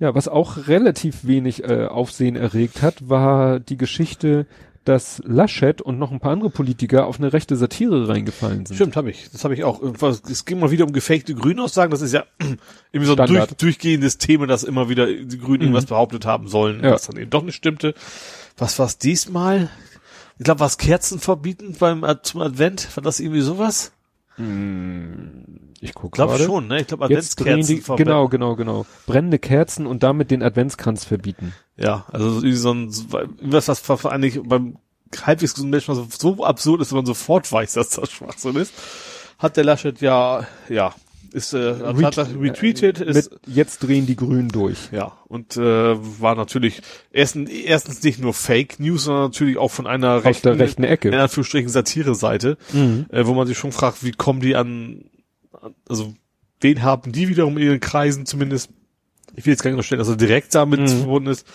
Speaker 2: ja, was auch relativ wenig äh, Aufsehen erregt hat, war die Geschichte, dass Laschet und noch ein paar andere Politiker auf eine rechte Satire reingefallen sind.
Speaker 3: Stimmt, habe ich. Das habe ich auch. Es ging mal wieder um gefakte Grünaussagen. Das ist ja irgendwie so ein durch.
Speaker 2: Mhm.
Speaker 3: durchgehendes Thema, dass immer wieder die Grünen irgendwas behauptet haben sollen,
Speaker 2: Ja.
Speaker 3: was dann eben doch nicht stimmte. Was war's diesmal? Ich glaube, was Kerzen verbieten beim zum Advent? War das irgendwie sowas?
Speaker 2: Ich gucke
Speaker 3: Ich glaube
Speaker 2: gerade.
Speaker 3: schon, ne? Ich glaube, Adventskerzen
Speaker 2: die, genau, genau, genau. Brennende Kerzen und damit den Adventskranz verbieten.
Speaker 3: Ja, also irgendwie so ein, was vor- eigentlich beim halbwegs gesunden Menschen so, so absurd ist, dass man sofort weiß, dass das Schwachsinn ist, hat der Laschet ja, ja, ist, äh, hat er retweetet, ist,
Speaker 2: Mit jetzt drehen die Grünen durch.
Speaker 3: ja, und äh, war natürlich erstens, erstens nicht nur Fake News, sondern natürlich auch von einer
Speaker 2: Aus der rechten Ecke.
Speaker 3: in Anführungsstrichen Satire-Seite,
Speaker 2: Mhm.
Speaker 3: äh, wo man sich schon fragt, wie kommen die an, also wen haben die wiederum in ihren Kreisen zumindest, ich will jetzt gar nicht unterstellen, dass er direkt damit
Speaker 2: Mhm.
Speaker 3: verbunden ist,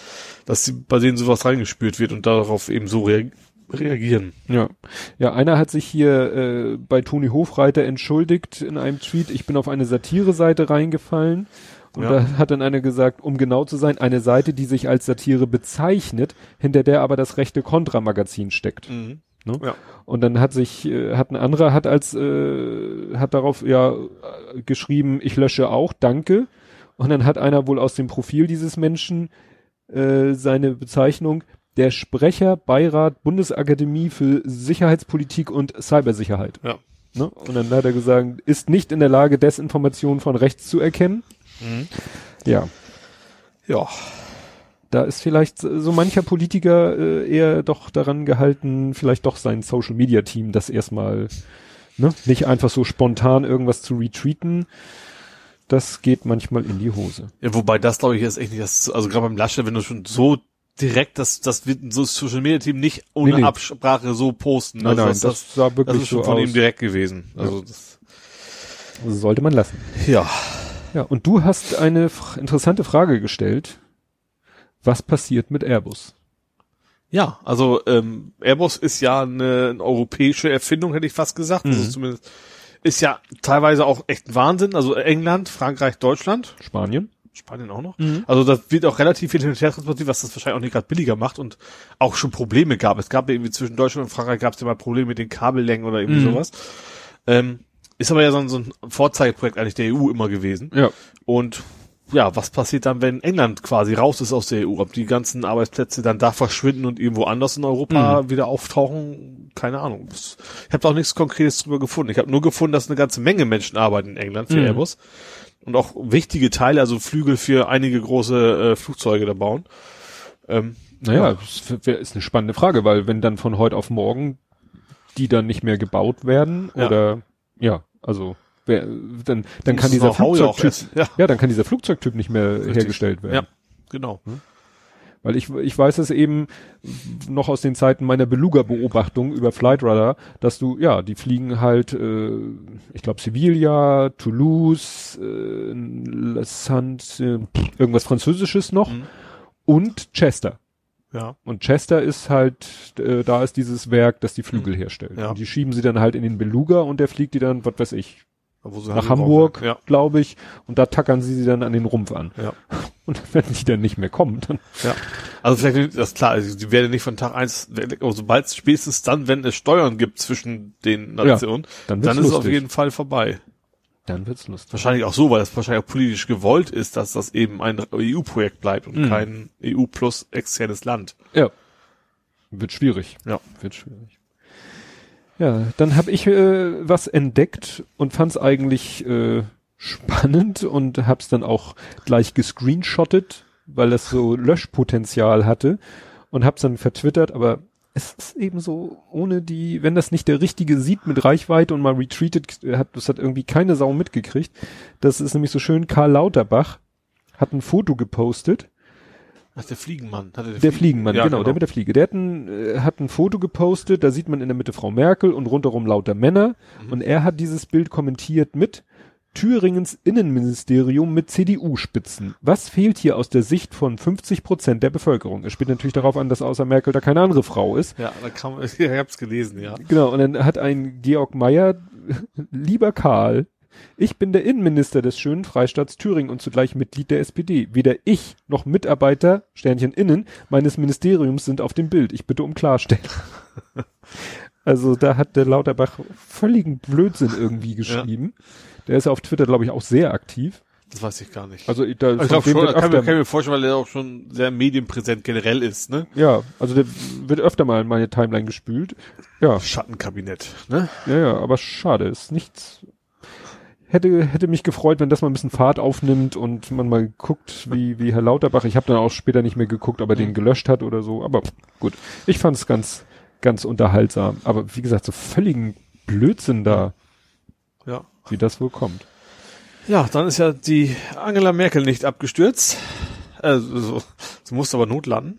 Speaker 3: dass sie bei denen sowas reingespürt wird und darauf eben so rea reagieren.
Speaker 2: Ja. Ja, einer hat sich hier äh, bei Toni Hofreiter entschuldigt in einem Tweet, ich bin auf eine Satire-Seite reingefallen. Und
Speaker 3: Ja.
Speaker 2: da hat dann einer gesagt, um genau zu sein, eine Seite, die sich als Satire bezeichnet, hinter der aber das rechte Kontramagazin steckt. Ne?
Speaker 3: Ja.
Speaker 2: Und dann hat sich, äh, hat ein anderer hat als, äh, hat darauf ja äh, geschrieben, ich lösche auch, danke. Und dann hat einer wohl aus dem Profil dieses Menschen äh, seine Bezeichnung der Sprecher Beirat Bundesakademie für Sicherheitspolitik und Cybersicherheit.
Speaker 3: Ja.
Speaker 2: Ne? Und dann hat er gesagt, ist nicht in der Lage, Desinformation von rechts zu erkennen.
Speaker 3: Mhm.
Speaker 2: Ja,
Speaker 3: Ja.
Speaker 2: da ist vielleicht so mancher Politiker äh, eher doch daran gehalten, vielleicht doch sein Social Media Team das erstmal ne, nicht einfach so spontan irgendwas zu retweeten. Das geht manchmal in die Hose.
Speaker 3: Ja, wobei das glaube ich ist echt nicht das, also gerade beim Laschet, wenn du schon so direkt, das, das wird so das Social Media Team nicht ohne
Speaker 2: Nee, nee.
Speaker 3: Absprache so posten.
Speaker 2: Nein,
Speaker 3: also
Speaker 2: nein,
Speaker 3: das,
Speaker 2: das,
Speaker 3: das,
Speaker 2: sah
Speaker 3: das
Speaker 2: wirklich
Speaker 3: ist schon
Speaker 2: so
Speaker 3: von
Speaker 2: aus.
Speaker 3: ihm direkt gewesen. Also das,
Speaker 2: Also sollte man lassen.
Speaker 3: ja.
Speaker 2: Ja, und du hast eine interessante Frage gestellt. Was passiert mit Airbus?
Speaker 3: Ja, also ähm, Airbus ist ja eine, eine europäische Erfindung, hätte ich fast gesagt.
Speaker 2: Mhm.
Speaker 3: Also zumindest ist ja teilweise auch echt ein Wahnsinn. Also England, Frankreich, Deutschland,
Speaker 2: Spanien?
Speaker 3: Spanien auch noch.
Speaker 2: Mhm.
Speaker 3: Also da wird auch relativ viel hin und her transportiert, was das wahrscheinlich auch nicht gerade billiger macht und auch schon Probleme gab. Es gab irgendwie zwischen Deutschland und Frankreich gab es ja mal Probleme mit den Kabellängen oder irgendwie
Speaker 2: Mhm.
Speaker 3: sowas. Ähm, ist aber ja so ein, so ein Vorzeigeprojekt eigentlich der EU immer gewesen.
Speaker 2: Ja.
Speaker 3: Und ja, was passiert dann, wenn England quasi raus ist aus der EU? Ob die ganzen Arbeitsplätze dann da verschwinden und irgendwo anders in Europa
Speaker 2: Mhm.
Speaker 3: wieder auftauchen? Keine Ahnung. Ich habe da auch nichts Konkretes drüber gefunden. Ich habe nur gefunden, dass eine ganze Menge Menschen arbeiten in England für
Speaker 2: Mhm.
Speaker 3: Airbus und auch wichtige Teile, also Flügel für einige große äh, Flugzeuge da bauen. Ähm,
Speaker 2: Naja, das wär- ist eine spannende Frage, weil wenn dann von heute auf morgen die dann nicht mehr gebaut werden
Speaker 3: Ja.
Speaker 2: oder ja, also wer, dann dann kann dieser Flugzeugtyp
Speaker 3: ja.
Speaker 2: ja. dann kann dieser Flugzeugtyp nicht mehr
Speaker 3: Richtig.
Speaker 2: hergestellt werden.
Speaker 3: Ja, genau.
Speaker 2: Weil ich, ich weiß es eben noch aus den Zeiten meiner Beluga-Beobachtung über Flightradar, dass du, ja, die fliegen halt, äh, ich glaube Sevilla, Toulouse, äh, Saint, äh, irgendwas Französisches noch mhm. und Chester.
Speaker 3: Ja.
Speaker 2: Und Chester ist halt, äh, da ist dieses Werk, das die Flügel mhm. herstellt. Ja. Und die schieben sie dann halt in den Beluga und der fliegt die dann, was weiß ich, nach Hamburg, ja. glaube ich, und da tackern sie sie dann an den Rumpf an.
Speaker 3: Ja.
Speaker 2: Und wenn die dann nicht mehr kommen, dann.
Speaker 3: Ja. Also vielleicht, das ist klar, also die werden nicht von Tag eins, sobald spätestens dann, wenn es Steuern gibt zwischen den Nationen, ja, dann, dann ist es auf jeden Fall vorbei.
Speaker 2: Dann wird's lustig.
Speaker 3: Wahrscheinlich auch so, weil es wahrscheinlich auch politisch gewollt ist, dass das eben ein EU-Projekt bleibt und mhm. kein EU plus externes Land.
Speaker 2: Ja. Wird schwierig.
Speaker 3: Ja.
Speaker 2: Wird schwierig. Ja, dann habe ich äh, was entdeckt und fand es eigentlich äh, spannend und hab's dann auch gleich gescreenshottet, weil es so Löschpotenzial hatte und hab's dann vertwittert, aber es ist eben so, ohne die, wenn das nicht der Richtige sieht mit Reichweite und mal retreated, hat, das hat irgendwie keine Sau mitgekriegt. Das ist nämlich so schön, Karl Lauterbach hat ein Foto gepostet
Speaker 3: Ach, der Fliegenmann.
Speaker 2: Hatte der, der Fliegenmann, ja, genau, genau, der mit der Fliege. Der hat ein, äh, hat ein Foto gepostet, da sieht man in der Mitte Frau Merkel und rundherum lauter Männer. Mhm. Und er hat dieses Bild kommentiert mit Thüringens Innenministerium mit CDU-Spitzen. Was fehlt hier aus der Sicht von 50 Prozent der Bevölkerung? Es spielt natürlich darauf an, dass außer Merkel da keine andere Frau ist.
Speaker 3: Ja, da kann man, ich hab's gelesen, ja.
Speaker 2: Genau, und dann hat ein Georg Meyer, lieber Karl, ich bin der Innenminister des schönen Freistaats Thüringen und zugleich Mitglied der SPD. Weder ich noch Mitarbeiter, Sternchen innen, meines Ministeriums sind auf dem Bild. Ich bitte um Klarstellen. also da hat der Lauterbach völligen Blödsinn irgendwie geschrieben. Ja. Der ist ja auf Twitter, glaube ich, auch sehr aktiv.
Speaker 3: Das weiß ich gar nicht.
Speaker 2: Also
Speaker 3: da ich glaube schon, kann, mir, kann mir vorstellen, weil er auch schon sehr medienpräsent generell ist, ne?
Speaker 2: Ja, also der wird öfter mal in meine Timeline gespült. Ja.
Speaker 3: Schattenkabinett, ne?
Speaker 2: Ja, ja, aber schade, ist nichts hätte, hätte mich gefreut, wenn das mal ein bisschen Fahrt aufnimmt und man mal guckt, wie, wie Herr Lauterbach, ich habe dann auch später nicht mehr geguckt, ob er den mhm. gelöscht hat oder so, aber gut. Ich fand es ganz, ganz unterhaltsam. Aber wie gesagt, so völligen Blödsinn da.
Speaker 3: Ja.
Speaker 2: Wie das wohl kommt.
Speaker 3: Ja, dann ist ja die Angela Merkel nicht abgestürzt. Also, so, sie musste aber notlanden.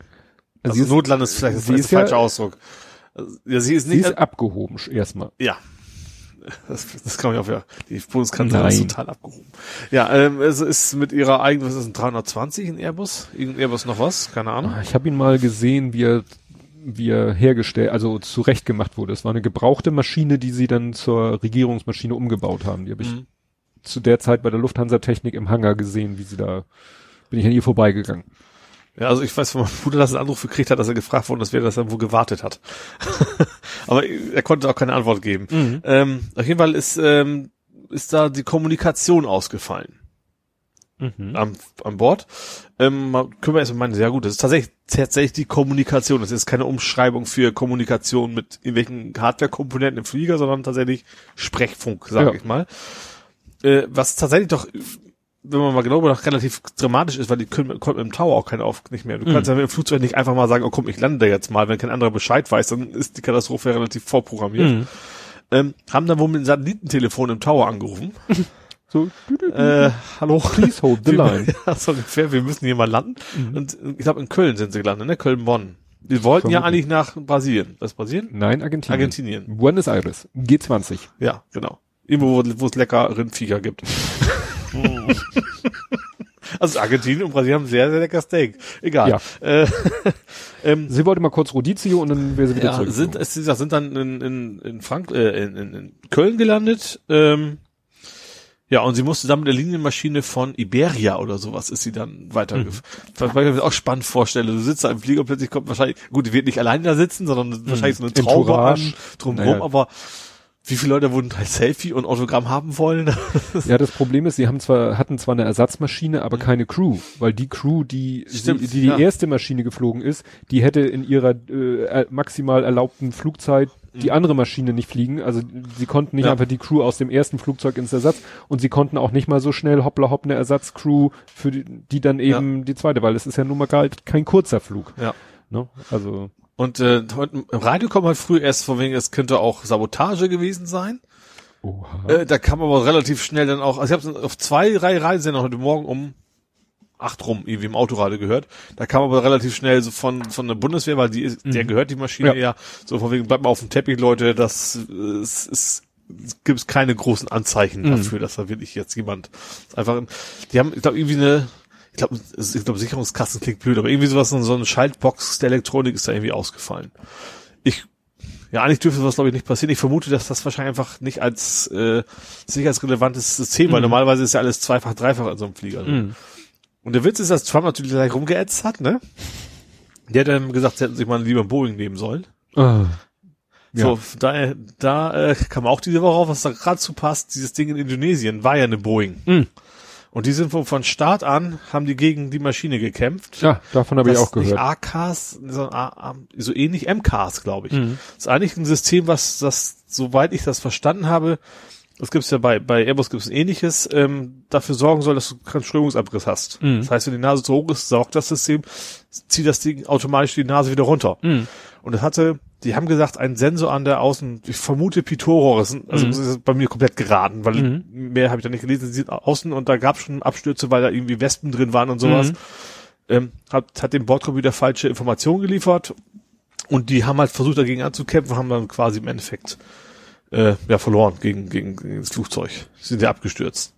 Speaker 3: Also, also notlanden ist vielleicht das ist der falsche ja, Ausdruck.
Speaker 2: Also, ja, sie ist nicht. Sie ist abgehoben, erstmal.
Speaker 3: Ja, das, das kann man auch ja. Die Bundeskanzlerin ist total abgehoben. Ja, ähm, es ist mit ihrer eigenen, was ist ein 320 in Airbus? Irgendein Airbus noch was? Keine Ahnung.
Speaker 2: Ich habe ihn mal gesehen, wie er, wie er hergestellt, also zurechtgemacht wurde. Es war eine gebrauchte Maschine, die sie dann zur Regierungsmaschine umgebaut haben. Die habe ich mhm. zu der Zeit bei der Lufthansa Technik im Hangar gesehen, wie sie da, bin ich an ihr vorbeigegangen.
Speaker 3: Ja, also ich weiß von meinem Bruder, dass er einen Anruf gekriegt hat, dass er gefragt worden ist, wer das irgendwo gewartet hat. Aber er konnte auch keine Antwort geben. Mhm. Ähm, auf jeden Fall ist, ähm, ist da die Kommunikation ausgefallen. Mhm. Am, am Bord. Ähm, können wir erstmal meinen, sehr gut, das ist tatsächlich, tatsächlich die Kommunikation. Das ist keine Umschreibung für Kommunikation mit irgendwelchen Hardware-Komponenten im Flieger, sondern tatsächlich Sprechfunk, sage ja. ich mal. Äh, was tatsächlich doch wenn man mal genau betrachtet, relativ dramatisch ist, weil die können, kommt mit dem Tower auch kein auf, nicht mehr. Du mhm. kannst ja mit dem Flugzeug nicht einfach mal sagen, oh komm, ich lande da jetzt mal, wenn kein anderer Bescheid weiß, dann ist die Katastrophe relativ vorprogrammiert. Mhm. Ähm, haben dann wohl mit dem Satellitentelefon im Tower angerufen.
Speaker 2: So,
Speaker 3: äh, hallo.
Speaker 2: Please hold the line.
Speaker 3: ja, so ungefähr, wir müssen hier mal landen. Mhm. Und ich glaube, in Köln sind sie gelandet, ne? Köln-Bonn. Die wollten ja eigentlich nach Brasilien. Was Brasilien?
Speaker 2: Nein, Argentinien.
Speaker 3: Argentinien.
Speaker 2: Buenos Aires. G20.
Speaker 3: Ja, genau. Irgendwo, wo es lecker Rindviecher gibt. also Argentinien und Brasilien haben sehr, sehr lecker Steak. Egal. Ja. Äh,
Speaker 2: ähm, sie wollte mal kurz Rodizio und dann wäre sie wieder
Speaker 3: ja, zurück. Sind, es, sind dann in, in, in, Frank äh, in, in, in Köln gelandet. Ähm, ja, und sie musste dann mit der Linienmaschine von Iberia oder sowas ist sie dann weitergefahren. Mhm. Was ich mir auch spannend vorstelle. Du sitzt da im Flieger und plötzlich kommt wahrscheinlich, gut, die wird nicht alleine da sitzen, sondern wahrscheinlich so eine Traube an, drumherum, naja. aber wie viele Leute wurden halt Selfie und Autogramm haben wollen?
Speaker 2: ja, das Problem ist, sie haben zwar, hatten zwar eine Ersatzmaschine, aber mhm. keine Crew, weil die Crew, die, Stimmt, die, die, die ja. erste Maschine geflogen ist, die hätte in ihrer äh, maximal erlaubten Flugzeit die mhm. andere Maschine nicht fliegen. Also sie konnten nicht ja. einfach die Crew aus dem ersten Flugzeug ins Ersatz und sie konnten auch nicht mal so schnell hoppla hopp eine Ersatzcrew für die, die dann eben ja. die zweite, weil es ist ja nun mal gar kein kurzer Flug.
Speaker 3: Ja.
Speaker 2: Ne? Also
Speaker 3: und äh, heute im Radio kommt halt früh erst von wegen, es könnte auch Sabotage gewesen sein. Oha. Äh, da kam aber relativ schnell dann auch, also ich habe auf zwei, drei Reisen noch heute Morgen um acht rum irgendwie im Autoradio gehört. Da kam aber relativ schnell so von, von der Bundeswehr, weil die ist, der
Speaker 2: Mhm.
Speaker 3: gehört die Maschine
Speaker 2: Ja.
Speaker 3: so von wegen, bleibt mal auf dem Teppich, Leute, das äh, es ist gibt es keine großen Anzeichen
Speaker 2: Mhm.
Speaker 3: dafür, dass da wirklich jetzt jemand einfach, die haben, ich glaube, irgendwie eine, ich glaube, ich glaube, Sicherungskasten klingt blöd, aber irgendwie sowas, so so eine Schaltbox der Elektronik ist da irgendwie ausgefallen. Ich, ja, eigentlich dürfte sowas, glaube ich, nicht passieren. Ich vermute, dass das wahrscheinlich einfach nicht als äh, sicherheitsrelevantes System, weil normalerweise ist ja alles zweifach, dreifach an so einem Flieger.
Speaker 2: Mhm.
Speaker 3: Und der Witz ist, dass Trump natürlich gleich rumgeätzt hat, ne? Der hat dann gesagt, sie hätten sich mal lieber ein Boeing nehmen sollen.
Speaker 2: Ah.
Speaker 3: So, da, da äh, kam auch diese Woche auf, was da gerade zu passt, dieses Ding in Indonesien war ja eine Boeing.
Speaker 2: Mhm.
Speaker 3: Und die sind von, von Start an, haben die gegen die Maschine gekämpft.
Speaker 2: Ja, davon habe ich
Speaker 3: Das
Speaker 2: auch
Speaker 3: Nicht
Speaker 2: gehört.
Speaker 3: A-Cars, sondern A, A, so ähnlich M-Cars, glaube ich.
Speaker 2: Mhm.
Speaker 3: Das ist eigentlich ein System, was, das, soweit ich das verstanden habe, das gibt's ja bei, bei Airbus gibt's ein ähnliches, ähm, dafür sorgen soll, dass du keinen Strömungsabriss hast.
Speaker 2: Mhm.
Speaker 3: Das heißt, wenn die Nase zu hoch ist, saugt das System, zieht das Ding automatisch die Nase wieder runter.
Speaker 2: Mhm.
Speaker 3: Und es hatte, die haben gesagt, ein Sensor an der Außen, ich vermute das sind- also
Speaker 2: Mhm.
Speaker 3: das ist bei mir komplett geraten, weil
Speaker 2: Mhm.
Speaker 3: mehr habe ich da nicht gelesen, sie sind außen und da gab schon Abstürze, weil da irgendwie Wespen drin waren und sowas.
Speaker 2: Mhm.
Speaker 3: Ähm, hat, hat dem Bordcomputer falsche Informationen geliefert und die haben halt versucht dagegen anzukämpfen, haben dann quasi im Endeffekt äh, ja verloren gegen, gegen, gegen das Flugzeug. Sie sind ja abgestürzt.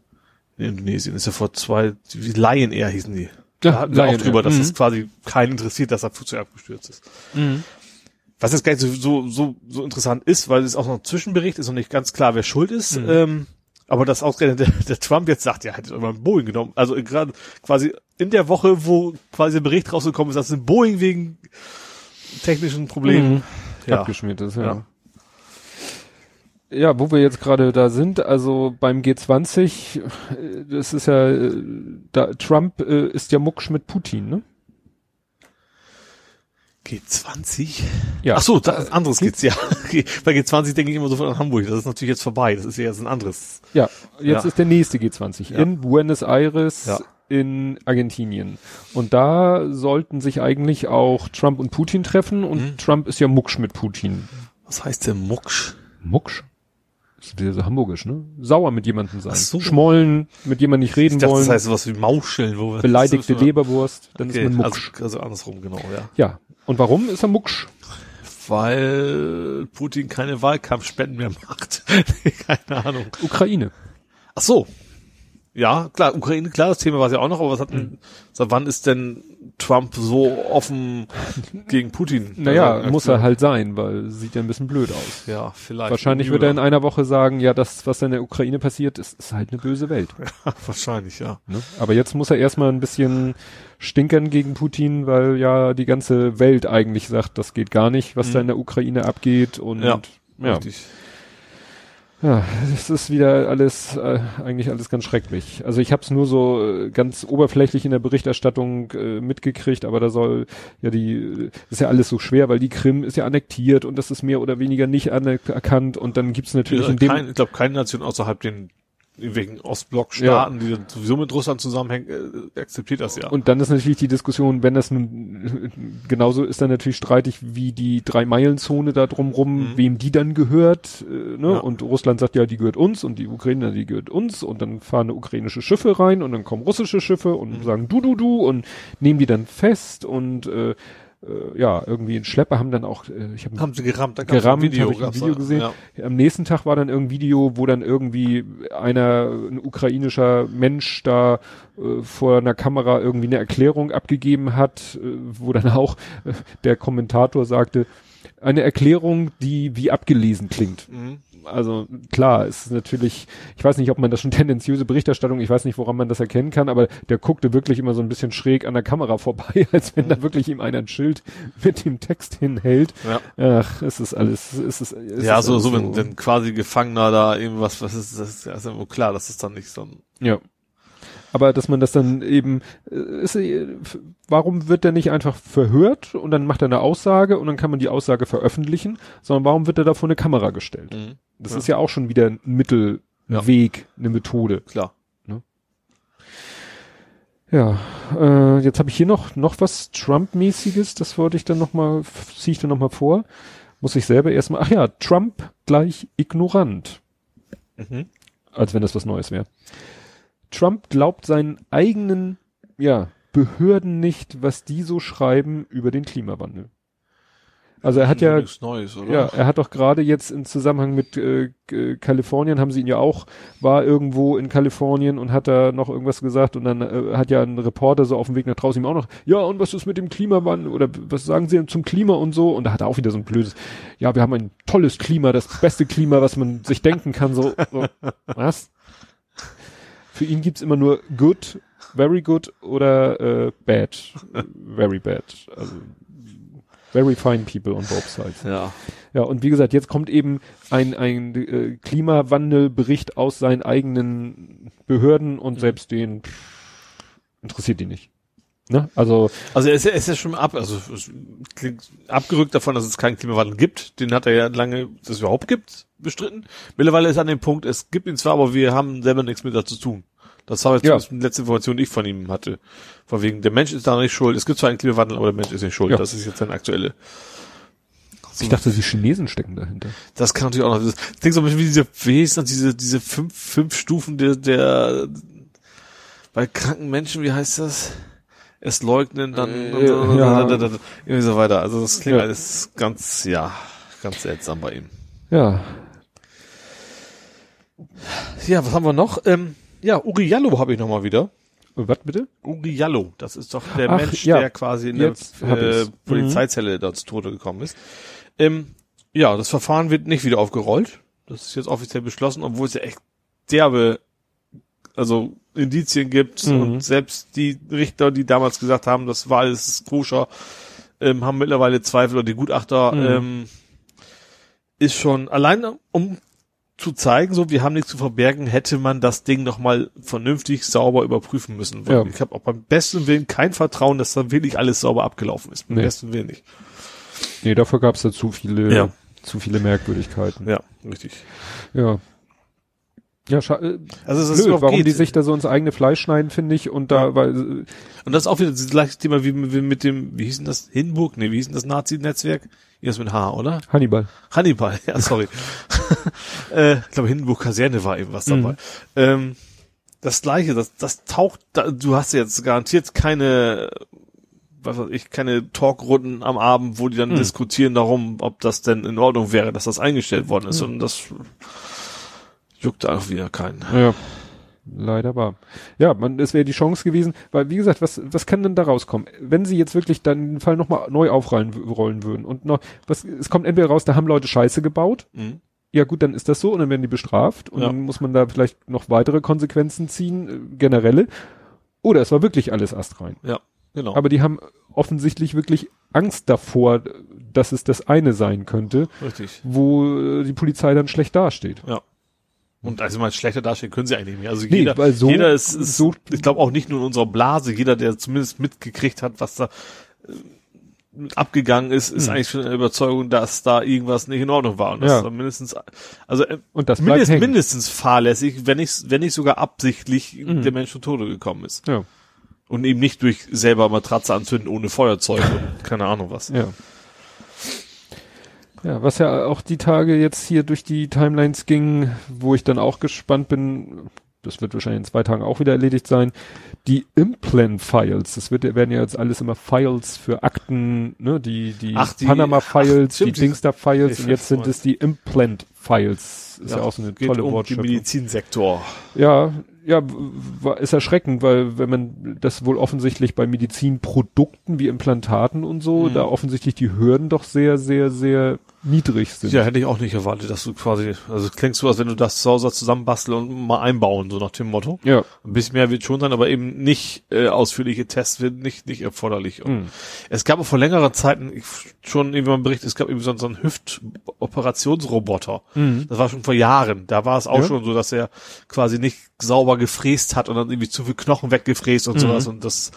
Speaker 3: In Indonesien ist ja vor zwei, wie Lion Air hießen die.
Speaker 2: Ja,
Speaker 3: Da hatten wir auch drüber, dass
Speaker 2: Mhm.
Speaker 3: es quasi keinen interessiert, dass das Flugzeug abgestürzt ist.
Speaker 2: Mhm.
Speaker 3: Was jetzt gar nicht so, so, so, so interessant ist, weil es auch noch ein Zwischenbericht ist noch nicht ganz klar, wer schuld ist.
Speaker 2: Mhm.
Speaker 3: Ähm, aber dass ausgerechnet der, der Trump jetzt sagt, ja, hättet ihr mal ein Boeing genommen. Also gerade quasi in der Woche, wo quasi der Bericht rausgekommen ist, dass ein Boeing wegen technischen Problemen.
Speaker 2: Mhm.
Speaker 3: Ja.
Speaker 2: Abgeschmiert ist, ja.
Speaker 3: Ja.
Speaker 2: ja. wo wir jetzt gerade da sind, also beim G20, äh, das ist ja, äh, da, Trump äh, ist ja mucksch mit Putin, ne?
Speaker 3: G20?
Speaker 2: Ja.
Speaker 3: Ach so, da, anderes geht's ja. Bei G20 denke ich immer sofort an Hamburg. Das ist natürlich jetzt vorbei. Das ist ja jetzt ein anderes.
Speaker 2: Ja, jetzt
Speaker 3: Ja.
Speaker 2: ist der nächste G20
Speaker 3: Ja.
Speaker 2: in Buenos Aires
Speaker 3: Ja.
Speaker 2: in Argentinien. Und da sollten sich eigentlich auch Trump und Putin treffen und
Speaker 3: Mhm.
Speaker 2: Trump ist ja mucksch mit Putin.
Speaker 3: Was heißt denn Mucksch?
Speaker 2: Mucksch? Ist wieder so hamburgisch, ne? Sauer mit jemandem sein.
Speaker 3: Ach so.
Speaker 2: Schmollen, mit jemandem nicht reden
Speaker 3: dachte,
Speaker 2: wollen.
Speaker 3: das heißt sowas wie Mauscheln. Wo wir-
Speaker 2: beleidigte
Speaker 3: das ist-
Speaker 2: Leberwurst, dann
Speaker 3: Okay,
Speaker 2: ist man mucksch.
Speaker 3: also, also andersrum, genau, ja.
Speaker 2: ja. Und warum ist er mucksch?
Speaker 3: Weil Putin keine Wahlkampfspenden mehr macht. keine Ahnung.
Speaker 2: Ukraine.
Speaker 3: Ach so. Ja, klar, Ukraine, klar, das Thema war es ja auch noch, aber was hat denn, seit wann ist denn Trump so offen gegen Putin?
Speaker 2: Naja,
Speaker 3: Also,
Speaker 2: muss er halt sein, weil sieht ja ein bisschen blöd aus.
Speaker 3: Ja, vielleicht.
Speaker 2: Wahrscheinlich wird er in einer Woche sagen, ja, das, was in der Ukraine passiert, ist, ist halt eine böse Welt.
Speaker 3: Wahrscheinlich, ja.
Speaker 2: Ne? Aber jetzt muss er erstmal ein bisschen stinkern gegen Putin, weil ja die ganze Welt eigentlich sagt, das geht gar nicht, was
Speaker 3: Mhm.
Speaker 2: da in der Ukraine abgeht und
Speaker 3: Ja,
Speaker 2: ja,
Speaker 3: Richtig.
Speaker 2: Ja es ist wieder alles äh, eigentlich alles ganz schrecklich. Also ich habe es nur so äh, ganz oberflächlich in der Berichterstattung äh, mitgekriegt, aber da soll ja die äh, ist ja alles so schwer, weil die Krim ist ja annektiert und das ist mehr oder weniger nicht anerkannt und dann gibt's natürlich
Speaker 3: Ja,
Speaker 2: in dem
Speaker 3: kein, ich glaube, keine Nation außerhalb den irgendwelchen Ostblock-Staaten, die dann sowieso mit Russland zusammenhängen, äh, akzeptiert das ja.
Speaker 2: Und dann ist natürlich die Diskussion, wenn das nun genauso ist, dann natürlich streitig, wie die Drei-Meilen-Zone da drumrum,
Speaker 3: Mhm.
Speaker 2: wem die dann gehört. Äh, ne?
Speaker 3: Ja.
Speaker 2: Und Russland sagt ja, die gehört uns und die Ukraine, die gehört uns. Und dann fahren ukrainische Schiffe rein und dann kommen russische Schiffe und
Speaker 3: Mhm.
Speaker 2: sagen du, du, du und nehmen die dann fest und äh, äh, ja, irgendwie ein Schlepper haben dann auch, äh, ich habe
Speaker 3: haben sie gerammt, da
Speaker 2: gerammt,
Speaker 3: ein Video,
Speaker 2: hab ich ein Video gesehen.
Speaker 3: Ja.
Speaker 2: Am nächsten Tag war dann irgendein Video, wo dann irgendwie einer, ein ukrainischer Mensch da äh, vor einer Kamera irgendwie eine Erklärung abgegeben hat, äh, wo dann auch äh, der Kommentator sagte, eine Erklärung, die wie abgelesen klingt.
Speaker 3: Mhm.
Speaker 2: Also klar, es ist natürlich, ich weiß nicht, ob man das schon tendenziöse Berichterstattung, ich weiß nicht, woran man das erkennen kann, aber der guckte wirklich immer so ein bisschen schräg an der Kamera vorbei, als wenn da wirklich ihm einer ein Schild mit dem Text hinhält.
Speaker 3: Ja.
Speaker 2: Ach, es ist alles, es ist, es
Speaker 3: Ja,
Speaker 2: ist
Speaker 3: so, so, wenn, wenn quasi Gefangener da irgendwas, was ist, das ist ja wohl klar, das ist dann nicht so ein,
Speaker 2: Ja. Aber dass man das dann eben, äh, ist, äh, warum wird der nicht einfach verhört und dann macht er eine Aussage und dann kann man die Aussage veröffentlichen, sondern warum wird er da vor eine Kamera gestellt? Das
Speaker 3: Ja.
Speaker 2: ist ja auch schon wieder ein Mittel, ein
Speaker 3: Ja.
Speaker 2: Eine Methode.
Speaker 3: klar.
Speaker 2: Ja, äh, jetzt habe ich hier noch noch was Trump-mäßiges, das wollte ich dann noch mal, ziehe ich dann noch mal vor. Muss ich selber erstmal, ach ja, Trump gleich ignorant.
Speaker 3: Mhm.
Speaker 2: als wenn das was Neues wäre. Trump glaubt seinen eigenen ja, Behörden nicht, was die so schreiben über den Klimawandel. Also er hat ja,
Speaker 3: Neues, oder?
Speaker 2: ja, er hat doch gerade jetzt im Zusammenhang mit äh, Kalifornien haben sie ihn ja auch, war irgendwo in Kalifornien und hat da noch irgendwas gesagt und dann äh, hat ja ein Reporter so auf dem Weg nach draußen ihm auch noch, ja und was ist mit dem Klimawandel oder was sagen sie zum Klima und so und da hat er auch wieder so ein blödes, ja wir haben ein tolles Klima, das beste Klima, was man sich denken kann, so, so was? Für ihn gibt's immer nur good, very good oder äh, bad, very bad. Also very fine people on both sides.
Speaker 3: Ja.
Speaker 2: Ja, und wie gesagt, jetzt kommt eben ein, ein äh, Klimawandelbericht aus seinen eigenen Behörden und
Speaker 3: Mhm.
Speaker 2: selbst den pff, interessiert die nicht. Ne? Also,
Speaker 3: Also er ist, ja- ist ja schon ab, also abgerückt davon, dass es keinen Klimawandel gibt. Den hat er ja lange, dass es überhaupt gibt, bestritten. Mittlerweile ist er an dem Punkt, es gibt ihn zwar, aber wir haben selber nichts mit dazu zu tun. Das war jetzt
Speaker 2: Ja.
Speaker 3: die letzte Information, die ich von ihm hatte. Von wegen, der Mensch ist da nicht schuld. Es gibt zwar einen Klimawandel, aber der Mensch ist nicht schuld.
Speaker 2: Ja.
Speaker 3: Das ist jetzt seine aktuelle.
Speaker 2: ich dachte, die Chinesen stecken dahinter.
Speaker 3: Das kann natürlich auch noch. Das klingt so ein bisschen wie diese, wie hieß das, diese, diese fünf, fünf Stufen der, der, bei kranken Menschen, wie heißt das? Erst leugnen, dann,
Speaker 2: Äh, ja.
Speaker 3: irgendwie so weiter. Also das klingt
Speaker 2: Ja.
Speaker 3: alles ganz, ja, ganz seltsam bei ihm.
Speaker 2: Ja,
Speaker 3: Ja, was haben wir noch? Ähm, ja, Uri Jallo habe ich noch mal wieder.
Speaker 2: was bitte?
Speaker 3: Uri Jallo, das ist doch der
Speaker 2: Ach,
Speaker 3: Mensch,
Speaker 2: ja.
Speaker 3: der quasi in der
Speaker 2: Jetzt hab
Speaker 3: äh. Polizeizelle da zu Tode gekommen ist. Ähm, ja, das Verfahren wird nicht wieder aufgerollt. Das ist jetzt offiziell beschlossen, obwohl es ja echt derbe, also Indizien gibt
Speaker 2: Mhm.
Speaker 3: und selbst die Richter, die damals gesagt haben, das war alles koscher, ähm, haben mittlerweile Zweifel oder die Gutachter,
Speaker 2: Mhm.
Speaker 3: ähm, ist schon allein um zu zeigen, so wir haben nichts zu verbergen, hätte man das Ding noch mal vernünftig sauber überprüfen müssen. Weil
Speaker 2: Ja.
Speaker 3: Ich habe auch beim besten Willen kein Vertrauen, dass da wirklich alles sauber abgelaufen ist. Beim
Speaker 2: Nee.
Speaker 3: besten Willen nicht.
Speaker 2: Nee, dafür gab's da zu viele,
Speaker 3: Ja.
Speaker 2: zu viele Merkwürdigkeiten.
Speaker 3: Ja, richtig.
Speaker 2: Ja. Ja, äh,
Speaker 3: Also es ist
Speaker 2: blöd,
Speaker 3: überhaupt
Speaker 2: warum
Speaker 3: geht.
Speaker 2: die sich da so ins eigene Fleisch schneiden, finde ich, und da,
Speaker 3: Ja.
Speaker 2: weil,
Speaker 3: Und das ist auch wieder das gleiche Thema wie mit, dem, wie hieß denn das? Hindenburg? Nee, wie hieß denn das Nazi-Netzwerk? Irgendwas mit H, oder?
Speaker 2: Hannibal.
Speaker 3: Hannibal, ja, sorry. äh, ich glaube, Hindenburg Kaserne war eben was dabei.
Speaker 2: Mhm.
Speaker 3: Ähm, das gleiche, das, das taucht, da, du hast jetzt garantiert keine, was weiß ich, keine Talkrunden am Abend, wo die dann
Speaker 2: Mhm.
Speaker 3: diskutieren darum, ob das denn in Ordnung wäre, dass das eingestellt worden ist.
Speaker 2: Mhm.
Speaker 3: Und das juckt auch wieder keinen.
Speaker 2: Ja. Leider war. Ja, man, es wäre die Chance gewesen, weil wie gesagt, was, was kann denn da rauskommen? Wenn sie jetzt wirklich dann den Fall nochmal neu aufrollen rollen würden und noch, was, es kommt entweder raus, da haben Leute Scheiße gebaut,
Speaker 3: Mhm.
Speaker 2: ja gut, dann ist das so und dann werden die bestraft und
Speaker 3: Ja.
Speaker 2: dann muss man da vielleicht noch weitere Konsequenzen ziehen, äh, generelle. Oder es war wirklich alles astrein.
Speaker 3: Ja, genau.
Speaker 2: Aber die haben offensichtlich wirklich Angst davor, dass es das eine sein könnte,
Speaker 3: Richtig.
Speaker 2: wo äh, die Polizei dann schlecht dasteht.
Speaker 3: Ja. Und also mal schlechter dastehen können sie eigentlich nicht. Also
Speaker 2: Nee,
Speaker 3: jeder,
Speaker 2: so-
Speaker 3: jeder ist, ist
Speaker 2: so-
Speaker 3: ich glaube auch nicht nur in unserer Blase, jeder, der zumindest mitgekriegt hat, was da äh, abgegangen ist, ist
Speaker 2: Hm.
Speaker 3: eigentlich schon eine Überzeugung, dass da irgendwas nicht in Ordnung war. Und das
Speaker 2: Ja.
Speaker 3: mindestens, also äh,
Speaker 2: Und das
Speaker 3: mindest,
Speaker 2: hängen.
Speaker 3: mindestens fahrlässig, wenn nicht, wenn nicht sogar absichtlich
Speaker 2: Mhm.
Speaker 3: der Mensch zu Tode gekommen ist.
Speaker 2: Ja,
Speaker 3: Und eben nicht durch selber Matratze anzünden ohne Feuerzeug und keine Ahnung was.
Speaker 2: ja. Ja, was ja auch die Tage jetzt hier durch die Timelines ging, wo ich dann auch gespannt bin, das wird wahrscheinlich in zwei Tagen auch wieder erledigt sein, die Implant-Files, das wird, werden ja jetzt alles immer Files für Akten, ne, die, die,
Speaker 3: die-
Speaker 2: Panama-Files,
Speaker 3: ach, stimmt,
Speaker 2: die Dingster-Files und jetzt sind es die Implant-Files. Ist ja, auch so eine
Speaker 3: geht
Speaker 2: tolle
Speaker 3: um den
Speaker 2: Wortschöpfung.
Speaker 3: Medizinsektor.
Speaker 2: Ja, ja, war, ist erschreckend, weil wenn man das wohl offensichtlich bei Medizinprodukten wie Implantaten und so,
Speaker 3: Mhm.
Speaker 2: da offensichtlich die Hürden doch sehr, sehr, sehr niedrig sind.
Speaker 3: Ja, hätte ich auch nicht erwartet, dass du quasi, also klingst du, als wenn du das zu Hause zusammenbasteln und mal einbauen, so nach dem Motto.
Speaker 2: Ja.
Speaker 3: Ein bisschen mehr wird schon sein, aber eben nicht äh, ausführliche Tests wird nicht nicht erforderlich.
Speaker 2: Mhm.
Speaker 3: Es gab auch vor längerer Zeit ich, schon irgendwie mal einen Bericht, es gab eben so, so einen Hüftoperationsroboter.
Speaker 2: Mhm.
Speaker 3: Das war schon vor Jahren. Da war es auch
Speaker 2: Ja.
Speaker 3: schon so, dass er quasi nicht sauber gefräst hat und dann irgendwie zu viel Knochen weggefräst und
Speaker 2: Mhm.
Speaker 3: sowas und das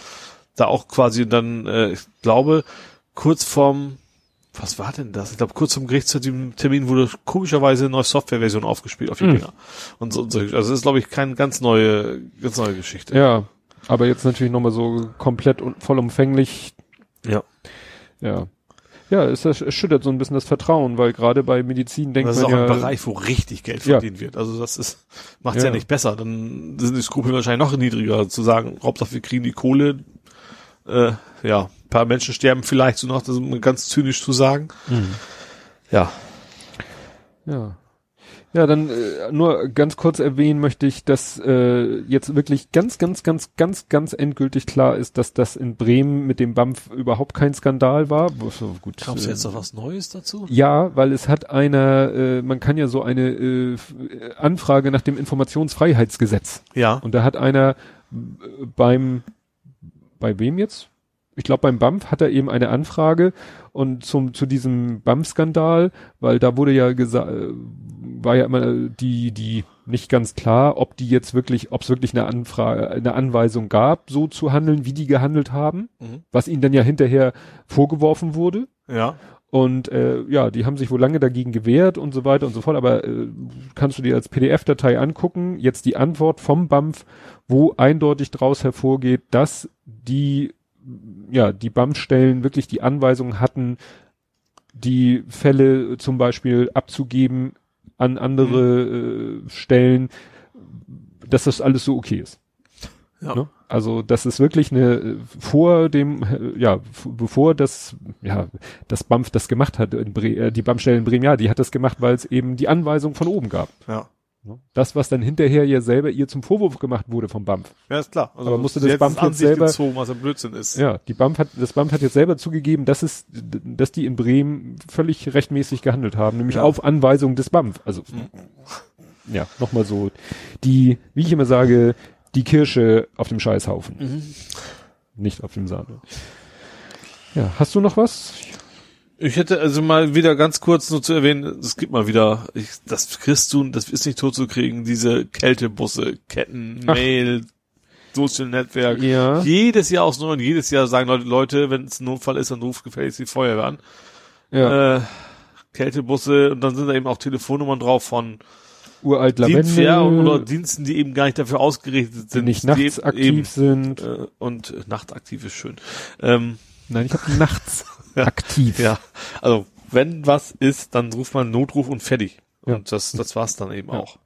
Speaker 3: da auch quasi dann, äh, ich glaube, kurz vorm was war denn das? Ich glaube, kurz zum Gerichtstermin wurde komischerweise eine neue Softwareversion aufgespielt auf die
Speaker 2: Mhm.
Speaker 3: Dinger. Und so, und so. Also das ist, glaube ich, keine ganz neue, ganz neue Geschichte.
Speaker 2: Ja. Aber jetzt natürlich nochmal so komplett und vollumfänglich,
Speaker 3: Ja.
Speaker 2: ja. Ja, es, es schüttert so ein bisschen das Vertrauen, weil gerade bei Medizin denkt
Speaker 3: das ist
Speaker 2: man
Speaker 3: auch
Speaker 2: ja,
Speaker 3: ein Bereich, wo richtig Geld
Speaker 2: Ja.
Speaker 3: verdient wird. Also das ist, macht's ja.
Speaker 2: Ja.
Speaker 3: nicht besser. Dann sind die Skrupel wahrscheinlich noch niedriger, zu sagen, Hauptsache wir kriegen die Kohle, äh, ja, ein paar Menschen sterben vielleicht so noch, das ist ganz zynisch zu sagen. Ja.
Speaker 2: Ja. Ja, dann äh, nur ganz kurz erwähnen möchte ich, dass äh, jetzt wirklich ganz, ganz, ganz, ganz, ganz endgültig klar ist, dass das in Bremen mit dem BAMF überhaupt kein Skandal war. Gut,
Speaker 3: Glaubst du
Speaker 2: äh,
Speaker 3: jetzt noch was Neues dazu?
Speaker 2: Ja, weil es hat einer, äh, man kann ja so eine äh, äh, Anfrage nach dem Informationsfreiheitsgesetz
Speaker 3: Ja.
Speaker 2: und da hat einer äh, beim, bei wem jetzt? Ich glaube beim BAMF hat er eben eine Anfrage und zum zu diesem BAMF-Skandal, weil da wurde ja gesagt, war ja immer äh, die die nicht ganz klar, ob die jetzt wirklich, ob es wirklich eine Anfrage, eine Anweisung gab, so zu handeln, wie die gehandelt haben,
Speaker 3: Mhm.
Speaker 2: was ihnen dann ja hinterher vorgeworfen wurde.
Speaker 3: Ja.
Speaker 2: Und äh, ja, die haben sich wohl lange dagegen gewehrt und so weiter und so fort. Aber äh, kannst du dir als PDF-Datei angucken, jetzt die Antwort vom BAMF, wo eindeutig daraus hervorgeht, dass die, ja, die BAMF-Stellen wirklich die Anweisung hatten, die Fälle zum Beispiel abzugeben an andere äh, Stellen, dass das alles so okay ist.
Speaker 3: Ja.
Speaker 2: Ne? Also das ist wirklich eine vor dem ja bevor das ja das BAMF das gemacht hat in Bre äh, die BAMF-Stelle in Bremen ja die hat das gemacht weil es eben die Anweisung von oben gab
Speaker 3: Ja.
Speaker 2: Ne? das was dann hinterher ja selber ihr zum Vorwurf gemacht wurde vom BAMF
Speaker 3: Ja, ist klar. Also
Speaker 2: Aber musste das BAMF jetzt selber-
Speaker 3: gezogen, was ein Blödsinn ist.
Speaker 2: ja die BAMF hat das BAMF hat jetzt selber zugegeben dass es dass die in Bremen völlig rechtmäßig gehandelt haben nämlich
Speaker 3: Ja.
Speaker 2: auf Anweisung des BAMF also ja nochmal so die wie ich immer sage die Kirsche auf dem Scheißhaufen
Speaker 3: Mhm.
Speaker 2: nicht auf dem Sahne. Ja, hast du noch was?
Speaker 3: Ich hätte also mal wieder ganz kurz nur zu erwähnen, es gibt mal wieder, ich, das kriegst du, das ist nicht tot zu kriegen, diese Kältebusse, Ketten,
Speaker 2: Ach.
Speaker 3: Mail, Social Netzwerk.
Speaker 2: Ja.
Speaker 3: Jedes Jahr aufs Neue und jedes Jahr sagen Leute, Leute, wenn es ein Notfall ist, dann ruft gefälligst die Feuerwehr an.
Speaker 2: Ja,
Speaker 3: Äh, Kältebusse und dann sind da eben auch Telefonnummern drauf von
Speaker 2: uralt
Speaker 3: Dienst, ja, oder Diensten, die eben gar nicht dafür ausgerichtet
Speaker 2: die
Speaker 3: sind.
Speaker 2: nicht
Speaker 3: die
Speaker 2: nachts
Speaker 3: eben-
Speaker 2: aktiv
Speaker 3: eben,
Speaker 2: sind.
Speaker 3: äh, und äh, nachtaktiv ist schön. Ähm,
Speaker 2: Nein, ich habe nachts. aktiv.
Speaker 3: Ja, also wenn was ist, dann ruft man Notruf und fertig.
Speaker 2: Ja.
Speaker 3: Und das, das war's dann eben
Speaker 2: Ja.
Speaker 3: auch.